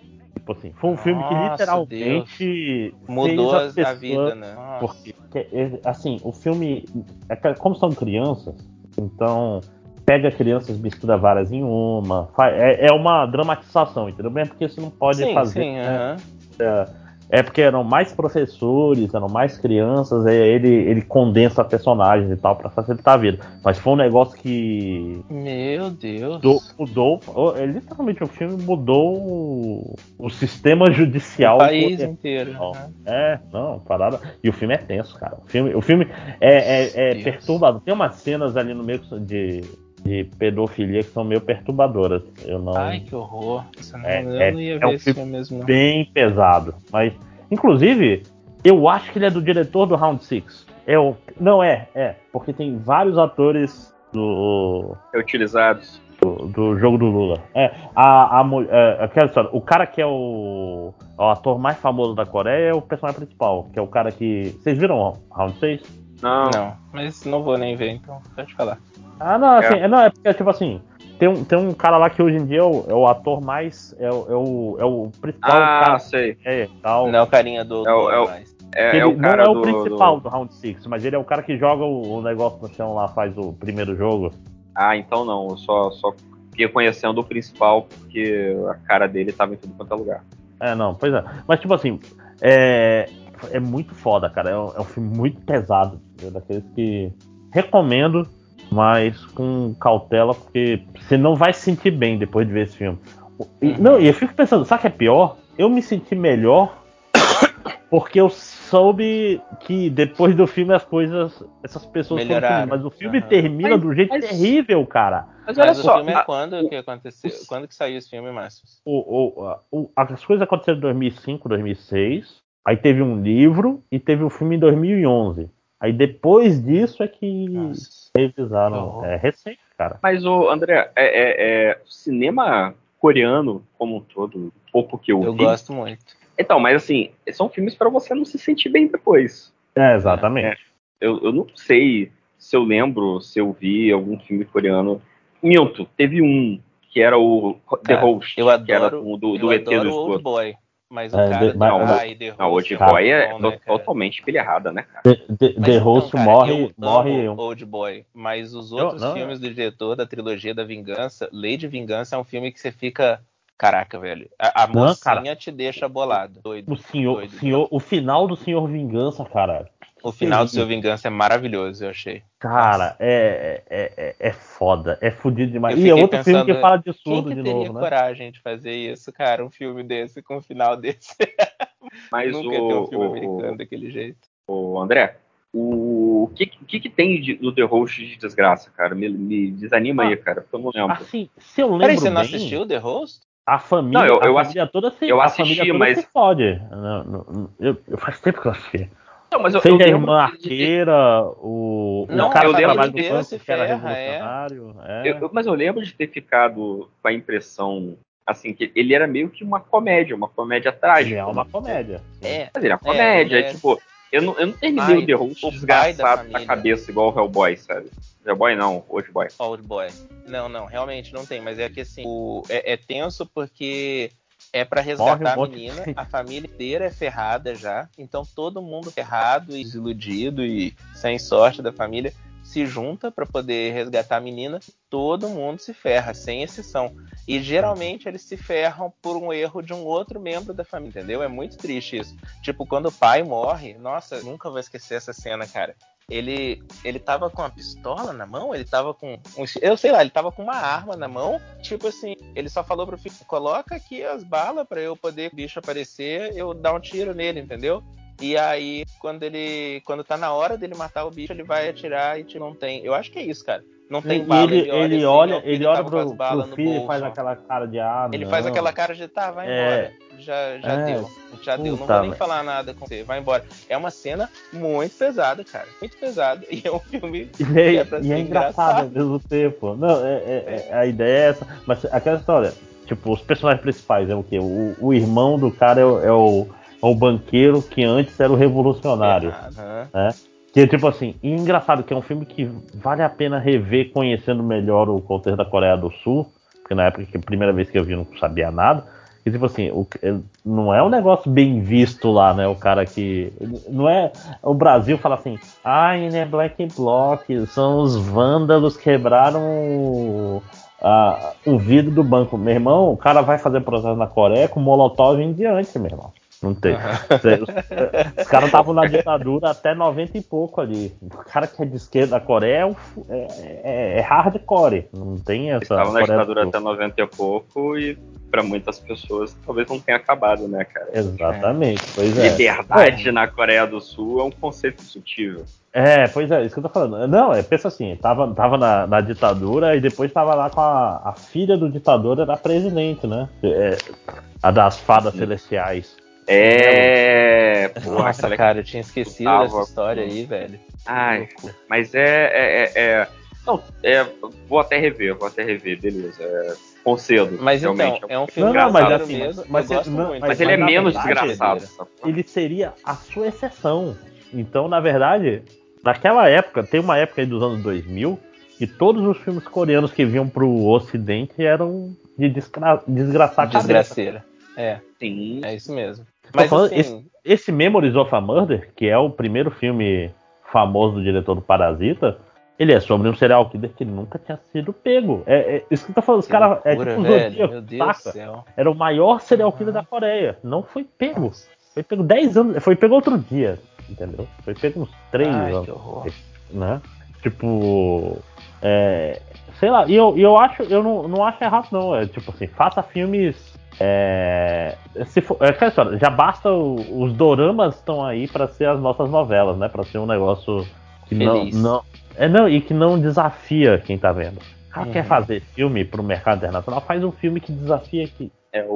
Tipo assim, foi um filme que Nossa, literalmente Mudou a pessoas- vida, né? Nossa. Porque, assim, o filme, é como são crianças, então pega crianças, mistura várias em uma, é, é uma dramatização, entendeu? Bem porque você não pode Sim, fazer. sim, né? aham. É, é porque eram mais professores, eram mais crianças, aí ele, ele condensa personagens e tal pra facilitar a vida. Mas foi um negócio que Meu Deus. mudou, mudou literalmente o filme mudou o, o sistema judicial. O país inteiro. Né? É, não, parada. E o filme é tenso, cara. O filme, o filme é, é, é Deus. perturbador. Tem umas cenas ali no meio de, de pedofilia que são meio perturbadoras. Eu não. Ai, que horror. Isso não- É, eu é- não ia é ver um esse filme mesmo, não. bem pesado. Mas, inclusive, eu acho que ele é do diretor do Round Six. É o, não é, é, porque tem vários atores do Reutilizados. do, do jogo do Lula. É, a, a, é, aquela história, o cara que é o, o ator mais famoso da Coreia é o personagem principal, que é o cara que. Vocês viram Round 6? Não. Não, mas não vou nem ver, então pode falar. Ah, não, assim, É. é. não, é porque, tipo assim, tem um, tem um cara lá que hoje em dia é o, é o ator mais. É o, é o, é o principal Ah, cara. sei. É, tal. Não é o carinha do. É o- é o-. É, ele é o cara não é o do, principal do- do... Round 6, mas ele é o cara que joga o, o negócio no chão lá, faz o primeiro jogo. Ah, então não. Eu só, só fiquei conhecendo o principal porque a cara dele tava em tudo quanto é lugar. É, não, pois é. Mas, tipo assim, é, é muito foda, cara. É um, é um filme muito pesado. É daqueles que recomendo, mas com cautela, porque você não vai se sentir bem depois de ver esse filme. E, Não, e eu fico pensando, sabe o que é pior? Eu me senti melhor porque eu soube que depois do filme as coisas, essas pessoas Melhoraram. sumindo. Mas o filme Aham. termina Mas- do jeito mas- terrível, cara. Mas olha Mas o só, filme é a- quando que aconteceu? Quando que saiu esse filme, Márcio? o, o, o- as coisas aconteceram em 2005, 2006. Aí teve um livro e teve o filme em 2011. Aí depois disso é que Nossa. revisaram. horror. É recente, cara. Mas, o André, é, é- é cinema coreano como um todo, pouco que eu, Eu vi. gosto muito. Então, mas assim, são filmes pra você não se sentir bem depois. É, exatamente. Eu, eu não sei se eu lembro, se eu vi algum filme coreano. Minto, teve um que era o The Host, eu que era adoro- do, do, do eu ET do adoro Old. Boy. Mas o É, cara de- mas- Pai The Não, Host Old é Boy muito é bom, né, cara? totalmente pilharrada, né, cara? The, The- Mas The então, Host cara, morre. eu morre amo Old Boy, mas os outros não, filmes do diretor da trilogia da Vingança, Lei de Vingança é um filme que você fica. Caraca, velho. A, a Não, mocinha cara. te deixa bolado. Doido. o senhor, doido. senhor. O final do Senhor Vingança, cara. O final do seu Vingança é maravilhoso, eu achei. Cara, é, é, é, é foda. É fudido demais. E é outro filme que pensando, fala de Quem surdo de teria novo, né? coragem de fazer isso, cara? Um filme desse com um final desse. Mas Nunca o, ia ter um filme o- americano daquele jeito. o André, o, o que, o que, que tem de- no The Host de desgraça, cara? Me, me desanima aí, cara, porque eu não lembro. Assim, se eu lembro Peraí, você não bem, assistiu The Host? A família, Não, eu- eu a assi- família toda se, eu a assisti, família toda mas- se fode. Não, não, não, eu, eu faz tempo que eu assisti. Não, mas eu, Seja eu a irmã de- arqueira, o, o Não, cara eu que lembro trabalha de no banco que era ferra, é. revolucionário. É. Eu- eu- mas eu lembro de ter ficado com a impressão, assim, que ele era meio que uma comédia, uma comédia trágica. Ele é uma comédia. É. Mas ele é uma comédia, ele é- tipo, eu não, eu não terminei o The Host o pai da desgraçado na cabeça, igual o Hellboy, sabe? Hellboy não, Old Boy. Old Boy. Não, não, realmente não tem. Mas é que assim, o- é, é tenso porque é pra Morre resgatar um a menina. A família inteira é ferrada já. Então todo mundo ferrado e desiludido e sem sorte da família se junta pra poder resgatar a menina. Todo mundo se ferra, sem exceção. E geralmente eles se ferram por um erro de um outro membro da família, entendeu? É muito triste isso. Tipo, quando o pai morre, nossa, nunca vou esquecer essa cena, cara. Ele, ele tava com uma pistola na mão, ele tava com. Um, eu sei lá, ele tava com uma arma na mão. Tipo assim, ele só falou pro filho: coloca aqui as balas pra eu poder o bicho aparecer, eu dar um tiro nele, entendeu? E aí, quando ele. Quando tá na hora dele matar o bicho, ele vai atirar e tipo, não tem. Eu acho que é isso, cara. Não tem E bala, ele, ele assim, olha, ó, o filho ele olha pro, pro filho e faz ó. aquela cara de ah, Ele não. faz aquela cara de tá, vai É. embora. Já, já É. deu. Já deu. Não Puta, vou nem velho. falar nada com você. Vai embora. É uma cena muito pesada, cara. Muito pesada. E é um filme E que é, é e é engraçado ao mesmo tempo. Não, é, é- é- a ideia é essa. Mas aquela história, tipo, os personagens principais é o quê? O, o irmão do cara é o, o, banqueiro que antes era o revolucionário. Aham. né? Que é tipo assim, engraçado que é um filme que vale a pena rever conhecendo melhor o contexto da Coreia do Sul, porque na época que a primeira vez que eu vi não sabia nada. E tipo assim, o- é- não é um negócio bem visto lá, né? O cara que. Não é. O Brasil fala assim, ah, ele é Black Bloc, são os vândalos que quebraram o, a- o vidro do banco. Meu irmão, o cara vai fazer processo na Coreia com Molotov em diante, meu irmão. Não tem. Os, os caras estavam na ditadura até 90 e pouco ali. O cara que é de esquerda da Coreia é, um é, é- é hardcore. Não tem essa. Estava na ditadura até 90 e pouco e pra muitas pessoas talvez não tenha acabado, né, cara? Exatamente, pois é. Liberdade na Coreia do Sul é um conceito discutível. É, pois é, isso que eu tô falando. Não, é, pensa assim, tava, tava na, na ditadura e depois tava lá com a, a filha do ditador, era presidente, né? É, a das fadas celestiais. É. Nossa, aquela cara, eu tinha esquecido tava dessa história com- aí, velho. Ai, mas é. é, é- é- Não, é, vou até rever, vou até rever, beleza. É, concedo. Mas então, realmente, é um filme Não, não, mas assim, mesmo, mas, eu gosto não, muito. Mas ele é menos verdade, desgraçado. Ele seria a sua exceção. Então, na verdade, naquela época, tem uma época aí dos anos 2000, que todos os filmes coreanos que vinham pro ocidente eram de desgra desgraçar a cabeça. Desgraceira. É. Sim. É isso mesmo. Mas falando, assim, esse, esse Memories of a Murder, que é o primeiro filme famoso do diretor do Parasita, ele é sobre um serial killer que nunca tinha sido pego. É, é isso que eu tô falando, os caras. É tipo o velho. Zodíaco, Meu Deus do saca? céu. Era o maior serial killer da Coreia. Não foi pego. Foi pego 10 anos. Foi pego outro dia, entendeu? Foi pego uns 3 Ai, anos. que horror. Né? Tipo. É, sei lá, e eu, eu acho, eu não, não acho errado, não. É tipo assim, faça filmes. É, se for, é aquela história, já basta o- os doramas estão aí pra ser as nossas novelas, né? Pra ser um negócio que não, Feliz. não, é não e que não desafia quem tá vendo. O cara Uhum. quer fazer filme pro mercado internacional, faz um filme que desafia aqui. É o,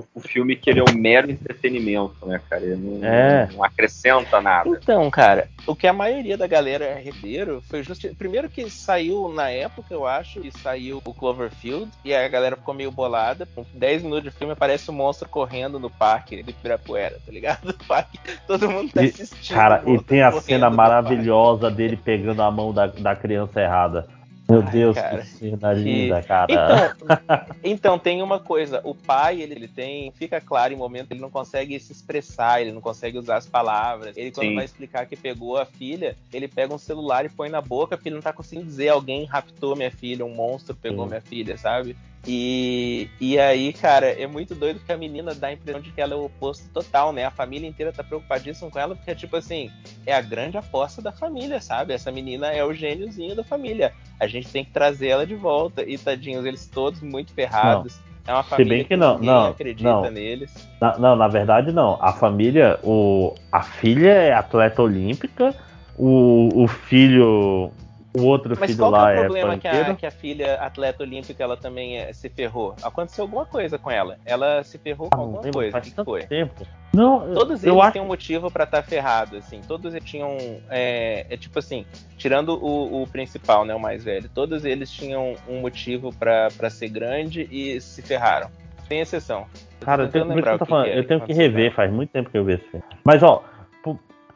o, o filme que ele é um mero entretenimento, né, cara? Ele não, É. não acrescenta nada. Então, cara, o que a maioria da galera reveram foi justo. Primeiro que saiu na época, eu acho, e saiu o Cloverfield, e aí a galera ficou meio bolada. Com 10 minutos de filme aparece um monstro correndo no parque de Pirapuera, tá ligado? O parque, todo mundo tá E, assistindo. cara, o e tem a cena maravilhosa dele pegando a mão da, da criança errada. Meu Deus, cara, que cena linda, cara. Então, então, tem uma coisa, o pai, ele, ele tem, fica claro em momento, ele não consegue se expressar, ele não consegue usar as palavras. Ele, quando Sim. vai explicar que pegou a filha, ele pega um celular e põe na boca, porque ele não tá conseguindo dizer alguém raptou minha filha, um monstro pegou Sim. minha filha, sabe? E, e aí, cara, é muito doido que a menina dá a impressão de que ela é o oposto total, né? A família inteira tá preocupadíssima com ela, porque, tipo assim, é a grande aposta da família, sabe? Essa menina é o gêniozinho da família. A gente tem que trazer ela de volta. E tadinhos, eles todos muito ferrados. É uma Se família bem que não, ninguém não, acredita não. neles. Na- não, na verdade não. A família, o, a filha é atleta olímpica, o, o filho, o outro Mas filho qual que lá é o é problema que a, que a filha atleta olímpica ela também é, se ferrou? Aconteceu alguma coisa com ela. Ela se ferrou com alguma coisa. O faz que tanto foi? tempo. Não, Todos eu eles acho têm um motivo pra estar ferrado, assim. Todos eles tinham. É, é tipo assim, tirando o, o principal, né? O mais velho. Todos eles tinham um motivo pra ser grande e se ferraram. Sem exceção. Cara, eu tenho, por isso que eu, o que falando, que é eu que tenho rever, faz muito tempo que eu vi esse filme. Mas ó,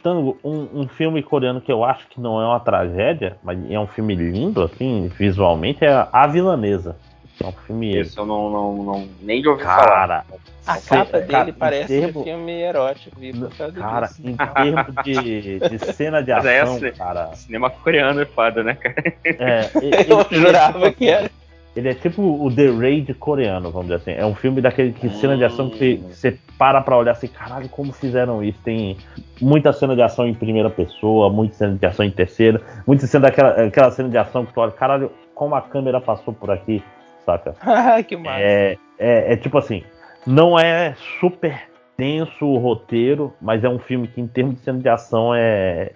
Tango, um, um filme coreano que eu acho que não é uma tragédia, mas é um filme lindo, assim, visualmente, é A Vilanesa. É um filme. Esse eu não, não, não nem de ouvir Cara, A Cê- capa dele cara, parece termo- um filme erótico, vi por causa Cara, disso. em termos de, de cena de é ação, esse- cara. Cinema coreano é foda, né, cara? É, Eu jurava tipo que era. Ele é tipo o The Raid coreano, vamos dizer assim. É um filme daquele que cena de ação que você- que você para pra olhar assim, caralho, como fizeram isso? Tem muita cena de ação em primeira pessoa, muita cena de ação em terceira, muita cena daquela aquela cena de ação que tu olha, caralho, como a câmera passou por aqui, saca? que massa. É, é, é tipo assim, não é super tenso o roteiro, mas é um filme que em termos de cena de ação é.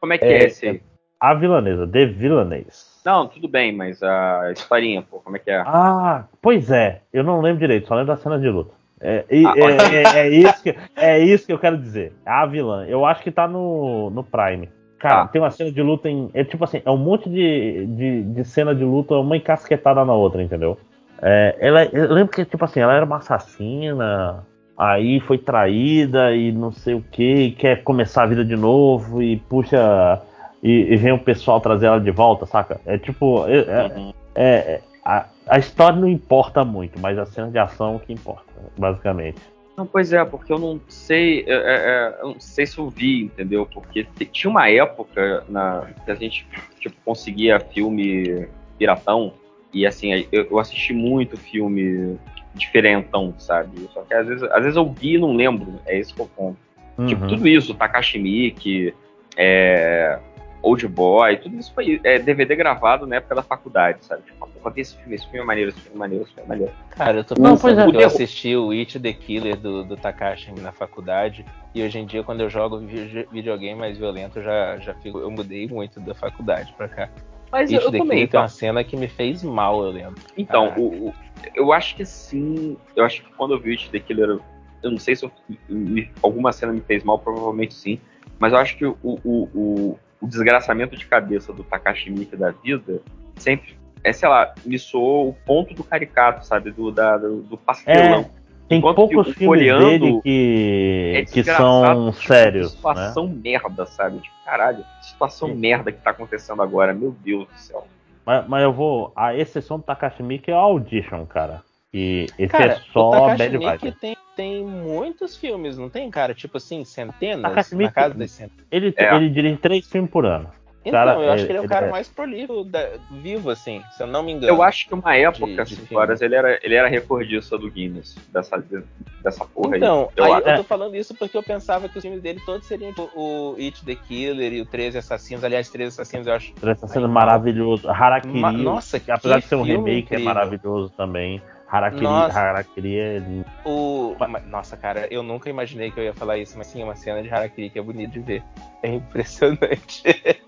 Como é que é, esse aí? A Vilanesa, The Villainess. Não, tudo bem, mas a historinha, pô, como é que é? Ah, pois é. Eu não lembro direito, só lembro da cena de luta. É, Ah, é- é- é isso que, é isso que eu quero dizer. A vilã. Eu acho que tá no, no Prime. Cara, Ah. tem uma cena de luta em. É tipo assim, é um monte de, de, de cena de luta, uma encasquetada na outra, entendeu? É, ela, eu lembro que, tipo assim, ela era uma assassina. aí foi traída e não sei o que, e quer começar a vida de novo e puxa. E, e vem o pessoal trazer ela de volta, saca? É tipo. É, é- é- a, a história não importa muito, mas a cena de ação que importa, basicamente. Não, pois é, porque eu não sei, é, é, é, eu não sei se eu vi, entendeu? Porque tinha uma época na, que a gente tipo, conseguia filme piratão e assim, eu, eu assisti muito filme diferentão, sabe? Só que às vezes, às vezes eu vi e não lembro, é esse que eu ponto. Tipo, Uhum. tudo isso, Takashi Miike, é, Old Boy, tudo isso foi é, DVD gravado na época da faculdade, sabe? Tipo, esse filme, esse filme é maneiro, esse filme é maneiro, esse filme é maneiro. Cara, eu tô Não, pensando pois é. que eu assisti o It the Killer do, do Takashi na faculdade. E hoje em dia, quando eu jogo vi- videogame mais violento, eu já, já fico. Eu mudei muito da faculdade pra cá. Mas It eu the também, Killer tem então. uma cena que me fez mal, eu lembro. Então, o, o- eu acho que sim. Eu acho que quando eu vi o It The Killer, eu- não sei se eu- me- alguma cena me fez mal, provavelmente sim. Mas eu acho que o, o, o, o desgraçamento de cabeça do Takashi Miike da vida sempre, é, sei lá, me soou o ponto do caricato, sabe? Do, da, do, do pastelão. É, tem Enquanto poucos que filmes dele que, é que são tipo, sérios. Né? Situação merda, sabe? Tipo, caralho, que situação merda que tá acontecendo agora, meu Deus do céu. Mas, mas eu vou. A exceção do Takashi Miike é o Audition, cara. E esse Cara, é só o bad Miike vibe. tem, tem muitos filmes, não tem, cara? Tipo assim, centenas Takashi na casa das centenas. ele, É. ele dirige três filmes por ano. Então, Cara, eu acho que ele é o cara é- mais prolífico da- vivo, assim, se eu não me engano. Eu acho que uma época, de- de horas, ele era, ele era recordista do Guinness, dessa, dessa porra Então, aí. Eu aí eu tô falando isso porque eu pensava que os filmes dele todos seriam tipo, o It the Killer e o 13 Assassinos. Aliás, 13 Assassinos eu acho. Ele tá sendo maravilhoso. Harakiri, Ma- nossa, que apesar que de ser um remake, incrível. é maravilhoso também. Harakiri, Nossa. Harakiri é lindo. O... Nossa, cara, eu nunca imaginei que eu ia falar isso, mas sim, é uma cena de Harakiri que é bonito de ver. É impressionante.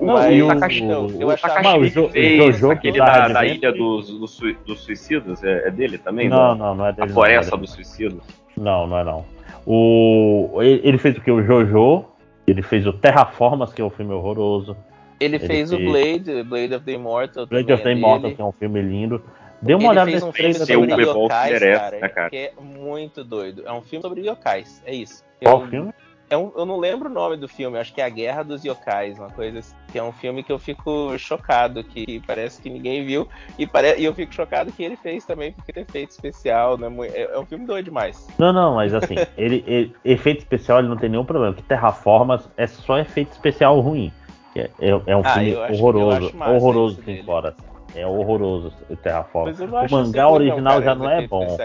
Não, Mas, e o- não, eu o achava Takashi que ele fez fez Jojo Aquele da da. Ilha dos, dos, dos Suicidas, é, é dele também? Não, não, não é dele. A Floresta é dos. Suicidas. Não, não é não. O, ele fez o que? O Jojo. Ele fez o Terraformas, que é um filme horroroso. Ele, Ele fez o fez- Blade, Blade of the Immortal. Blade of the é Immortal, dele. que é um filme lindo. Dê uma Ele olhada fez nesse um filme sobre yokais, cara, né, cara? que é muito doido. É um filme sobre yokais, é isso. Qual eu, filme? É um, eu não lembro o nome do filme, acho que é A Guerra dos Yokais, uma coisa assim. Que é um filme que eu fico chocado, que parece que ninguém viu. E, pare, e eu fico chocado que ele fez também, porque tem efeito especial, né? É, é um filme doido demais. Não, não, mas assim, ele, ele- efeito especial ele não tem nenhum problema. Que Terraformas é só efeito especial ruim. É, é- é um Ah, filme eu acho- horroroso. eu acho massa horroroso dele. fora. É horroroso o Terraformas. Mas eu não O mangá isso ruim, original cara, já não é bom.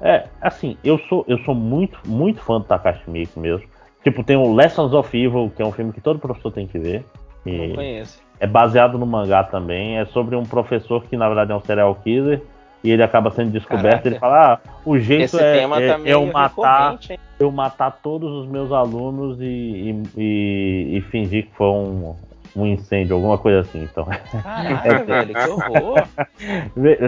É, assim, eu sou, eu sou muito, muito fã do Takashi Miike mesmo. Tipo, tem o Lessons of Evil, que é um filme que todo professor tem que ver. Não conheço. é baseado no mangá também. É sobre um professor que na verdade é um serial killer. E ele acaba sendo descoberto. Caraca. Ele fala: Ah, o jeito é, é- é eu matar, eu matar todos os meus alunos e, e, e- e fingir que foi um, um incêndio, alguma coisa assim. Então, Caraca, velho, que horror.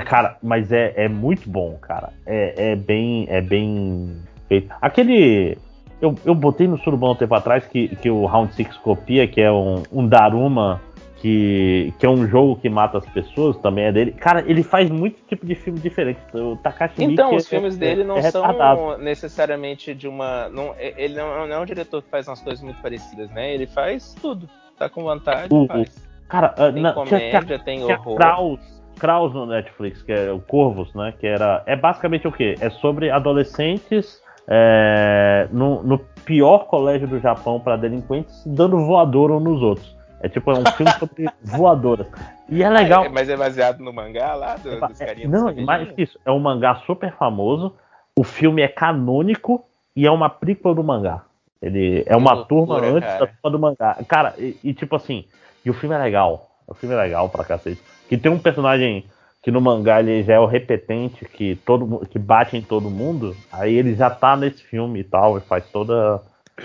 Cara, mas é, é muito bom, cara. É, é bem é bem feito. Aquele. Eu, eu botei no Surubão um tempo atrás que, que o Round Six copia, que é um, um Daruma, que, que é um jogo que mata as pessoas, também é dele. Cara, ele faz muito tipo de filme diferente. O Takashi Então, Miike os é- filmes é- dele não é são necessariamente de uma. Não, ele não, não é um diretor que faz umas coisas muito parecidas, né? Ele faz tudo. Tá com vontade, O- faz. Cara, ah, Tem na- comédia, tem tinha horror. Kraus, Kraus no Netflix, que é o Corvos, né? Que era. É basicamente o quê? É sobre adolescentes é, no, no pior colégio do Japão para delinquentes dando voador uns nos outros. É tipo, é um filme sobre voadoras. E é legal. É- mas é baseado no mangá lá, do, dos carinhas Não, dos mais isso. É um mangá super famoso. O filme é canônico e é uma prequel do mangá. Ele é uma turma antes cara. da turma do mangá. Cara, e, e tipo assim, e o filme é legal. O filme é legal pra cacete. Que tem um personagem que no mangá ele já é o repetente, que, todo, que bate em todo mundo. Aí ele já tá nesse filme e tal, e faz toda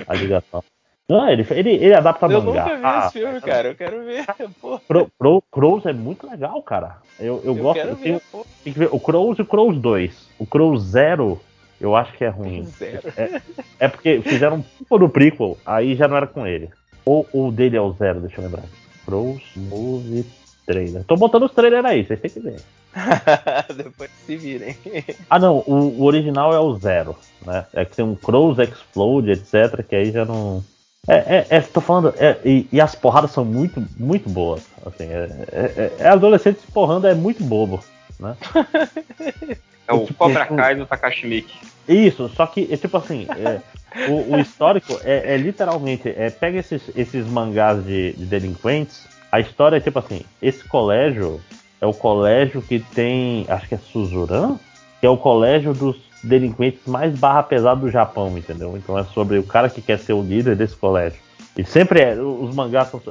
a ligação. Não, ele, ele, ele adapta Eu mangá. nunca vi Ah, esse filme, cara. Eu quero ver. Pro, Pro, Crows é muito legal, cara. Eu, eu, eu gosto. quero eu ver, tenho- ver o Crows e o Crows 2. O Crows 0, eu acho que é ruim. É, é porque fizeram um pouco do prequel, aí já não era com ele. Ou o dele é o zero, deixa eu lembrar. Crows Movie Trailer. Tô botando os trailers aí, vocês têm que ver. Depois se virem. Ah, não, o, o original é o zero, né? É que tem um Crows Explode, etc, que aí já não... É, é, é tô falando, é, e, e as porradas são muito, muito boas, assim, é, é, é adolescente se porrando é muito bobo, né? É o Cobra Kai do Takashi Miike. Isso, só que, é tipo assim, é, o, o histórico é, é literalmente, é, pega esses, esses mangás de, de delinquentes, a história é tipo assim, esse colégio é o colégio que tem, acho que é Suzuran, que é o colégio dos delinquentes mais barra pesada do Japão, entendeu? Então é sobre o cara que quer ser o líder desse colégio. E sempre é, os mangás são.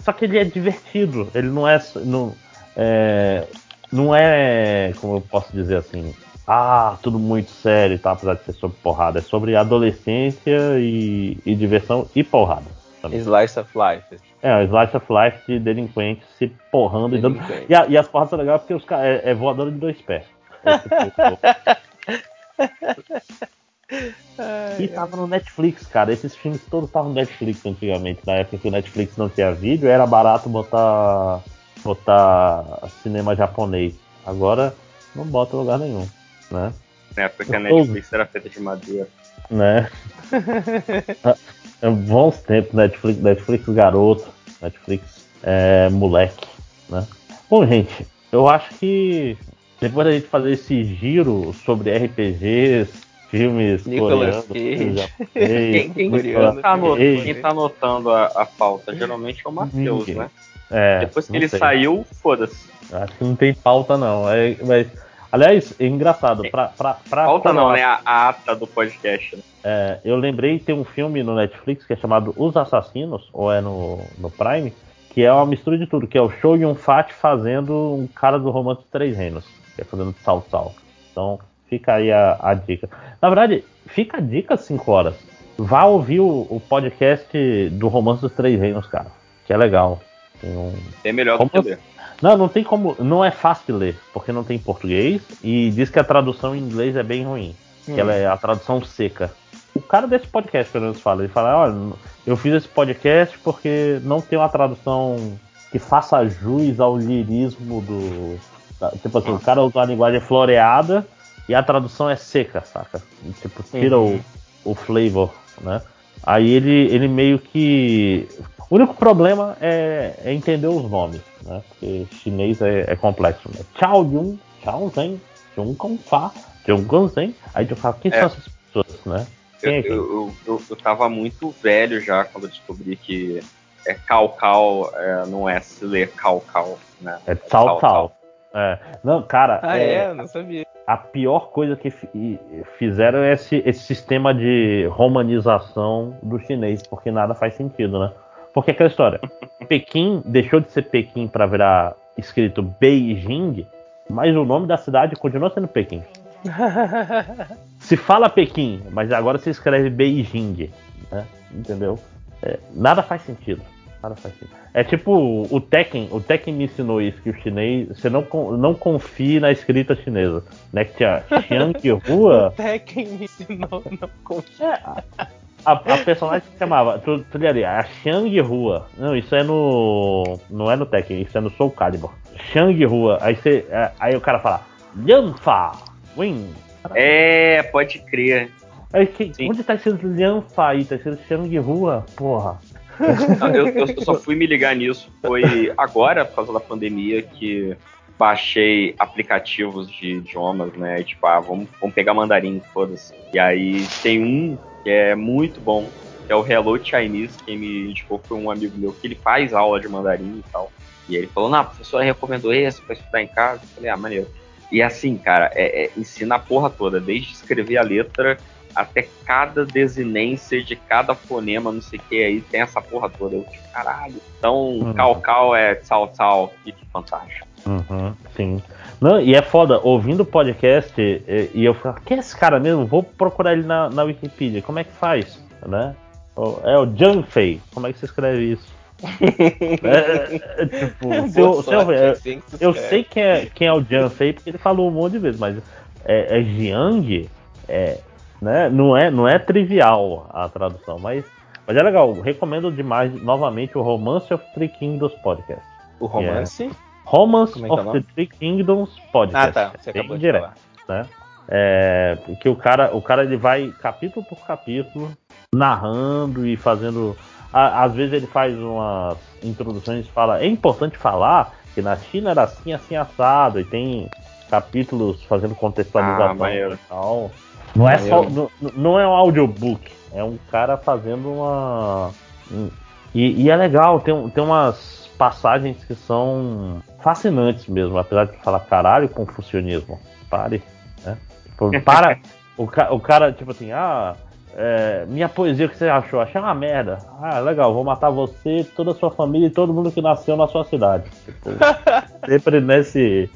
Só que ele é divertido, ele não é. Não é, não é como eu posso dizer assim, ah, tudo muito sério tal, apesar de ser sobre porrada. É sobre adolescência e, e diversão e porrada. também. Slice of Life. É, o Slice of Life de delinquentes se porrando e dando. Delinquente. E, a- e as porradas são legais porque os é, é voadora de dois pés. E tava no Netflix, cara. Esses filmes todos estavam no Netflix antigamente. Na época que o Netflix não tinha vídeo, era barato botar botar cinema japonês. Agora não bota lugar nenhum, né? Na época que a. Netflix era feita de madeira. Né? É bons tempos, Netflix, Netflix garoto, Netflix é, moleque, né? Bom, gente, eu acho que depois da gente fazer esse giro sobre RPGs, filmes Nicolas coreanos, Quem- quem- Nicolas Quem tá, anotando, Cage, quem tá anotando a, a pauta geralmente é o Matheus, né? É, Depois que ele sei. saiu, foda-se. Acho que não tem pauta, não. É, mas, aliás, é engraçado. Pra, pra, pra Pauta não, né? A, a ata do podcast. né? É, eu lembrei tem um filme no Netflix que é chamado Os Assassinos, ou é no, no Prime, que é uma mistura de tudo, que é o Show Yun Fat fazendo um cara do Romance dos Três Reinos, que é fazendo Sal Sal. Então fica aí a, a dica. Na verdade, fica a dica 5 horas. Vá ouvir o, o podcast do Romance dos Três Reinos, cara, que é legal. Tem um, É melhor do que ler. Não, não tem como. Não é fácil de ler, porque não tem português e diz que a tradução em inglês é bem ruim. Hum. Que ela é a tradução seca. O cara desse podcast, pelo menos, fala, ele fala, olha, eu fiz esse podcast porque não tem uma tradução que faça jus ao lirismo do. Tipo assim, o cara usa uma linguagem floreada e a tradução é seca, saca? Tipo, tira Uhum. o, o flavor, né? Aí ele, ele meio que. O único problema é, é entender os nomes, né? Porque chinês é, é complexo. Né? Chao Yun, Chao Zhen, Jun Kong Fa, Jun Gong Zhen. Aí tu fala, quem É. são essas pessoas, né? Eu, é quem? eu, eu, eu, eu tava muito velho já quando eu descobri que é cal cal, é, não é se ler cal cal, né? É Cao Cao. É. Não, cara, Ah, é, é? Eu não sabia. A pior coisa que fi- fizeram é esse, esse sistema de romanização do chinês, porque nada faz sentido, né? Porque aquela história, Pequim deixou de ser Pequim para virar escrito Beijing, mas o nome da cidade continua sendo Pequim. Se fala Pequim, mas agora se escreve Beijing, né? Entendeu? É, nada faz sentido. Faz sentido. É tipo o Tekken, o Tekken me ensinou isso, que o chinês, você não, não confie na escrita chinesa. Né? Que tinha Xiang Rua, Tekken me ensinou não É, a, a personagem se chamava, tu, tu ligaria, a Xiang Rua. Não, isso é no. Não é no Tekken, isso é no Soul Calibur. Xiang Rua. Aí, você, é, aí o cara fala, Yanfa, Win. É, pode crer. Aí, que, onde tá escrito Yanfa aí? Tá escrito Xiang Rua? Porra. Eu, eu só fui me ligar nisso. Foi agora, por causa da pandemia, que baixei aplicativos de idiomas, né? E, tipo, ah, vamos, vamos pegar mandarim, foda-se. E aí tem um que é muito bom, que é o Hello Chinese, quem me indicou foi um amigo meu que ele faz aula de mandarim e tal. E ele falou, não, a professora recomendou esse pra estudar em casa. Eu falei, ah, maneiro. E assim, cara, é, é, ensina a porra toda, desde escrever a letra até cada desinência de cada fonema, não sei o que, aí tem essa porra toda. Eu, tipo, caralho. Então, Uhum. cal cal é tsal tsal, que, que fantástico. Uhum, sim. Não, e é foda, ouvindo o podcast, e, e eu falo, quem é esse cara mesmo? Vou procurar ele na, na Wikipedia. Como é que faz? Né? O- É o Janfei. Como é que você escreve isso? É, é, tipo, se eu, se eu, eu- assim que eu sei quem é, quem é o Janfei porque ele falou um monte de vezes, mas é, é Jiang, é, né? não, é, não é trivial a tradução, mas, mas é legal. Recomendo demais, novamente, o Romance of Three Kingdoms Podcast. O que é- romance? Romance é é of nome? the Three Kingdoms Podcast. Ah, tá. Você É acabou de direto, falar. né? É, que o cara, o cara ele vai capítulo por capítulo narrando e fazendo. às vezes ele faz umas introduções e fala. É importante falar que na China era assim, assim assado e tem capítulos fazendo Ah, contextualização maneiro. e tal. Não é só, não, não é um audiobook, é um cara fazendo uma. um- e, e é legal, tem, tem umas passagens que são fascinantes mesmo, apesar de falar caralho, confucionismo. Pare, né? Tipo, para. o, ca- o cara, tipo assim, ah. é, minha poesia, o que você achou? Achei uma merda. Ah, legal, vou matar você, toda a sua família e todo mundo que nasceu na sua cidade. Tipo, sempre nesse,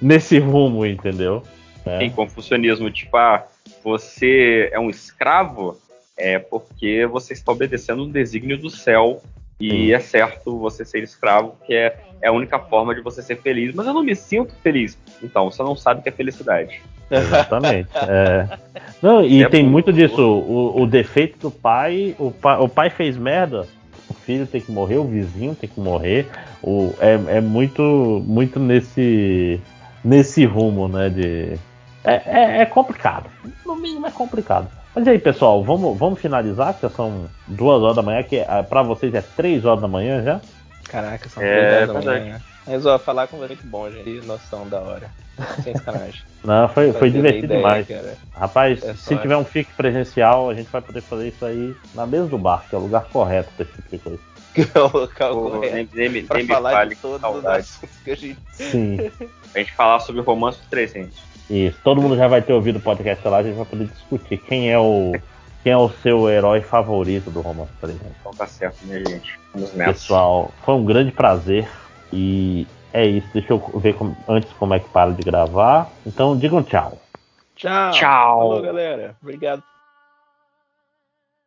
nesse rumo, entendeu? É. Tem confucionismo, tipo, ah, você é um escravo, é porque você está obedecendo um desígnio do céu. E é certo você ser escravo, que é, é a única forma de você ser feliz. Mas eu não me sinto feliz. Então, você não sabe o que é felicidade. Exatamente. é. Não, e É tem muito disso. O, o defeito do pai, o pai, o pai fez merda, o filho tem que morrer, o vizinho tem que morrer. O, é, é muito, muito nesse, nesse rumo, né? De, é, é, é complicado. No mínimo é complicado. Mas e aí, pessoal, vamos, vamos finalizar, que já são duas horas da manhã, que é, pra vocês é três horas da manhã já. Caraca, são É, três horas da manhã. Mas ó, falar com você é muito bom, gente. Que noção da hora. Sem sacanagem. Não, foi, foi divertido ideia, demais. cara. Rapaz, É se tiver um FIC presencial, a gente vai poder fazer isso aí na mesa do bar, que é o lugar correto pra esse tipo de coisa. é o local Pô, correto. nem- nem pra nem me falar fale, de que todos os assuntos que a gente. Sim. A gente falar sobre o romance dos 300. Isso, todo mundo já vai ter ouvido o podcast lá, a gente vai poder discutir quem é o quem é o seu herói favorito do romance, por exemplo. Então tá certo, minha gente. Vamos nessa. Pessoal, foi um grande prazer e é isso. Deixa eu ver como- antes como é que para de gravar. Então digam tchau. Tchau. Tchau. Falou, galera. Obrigado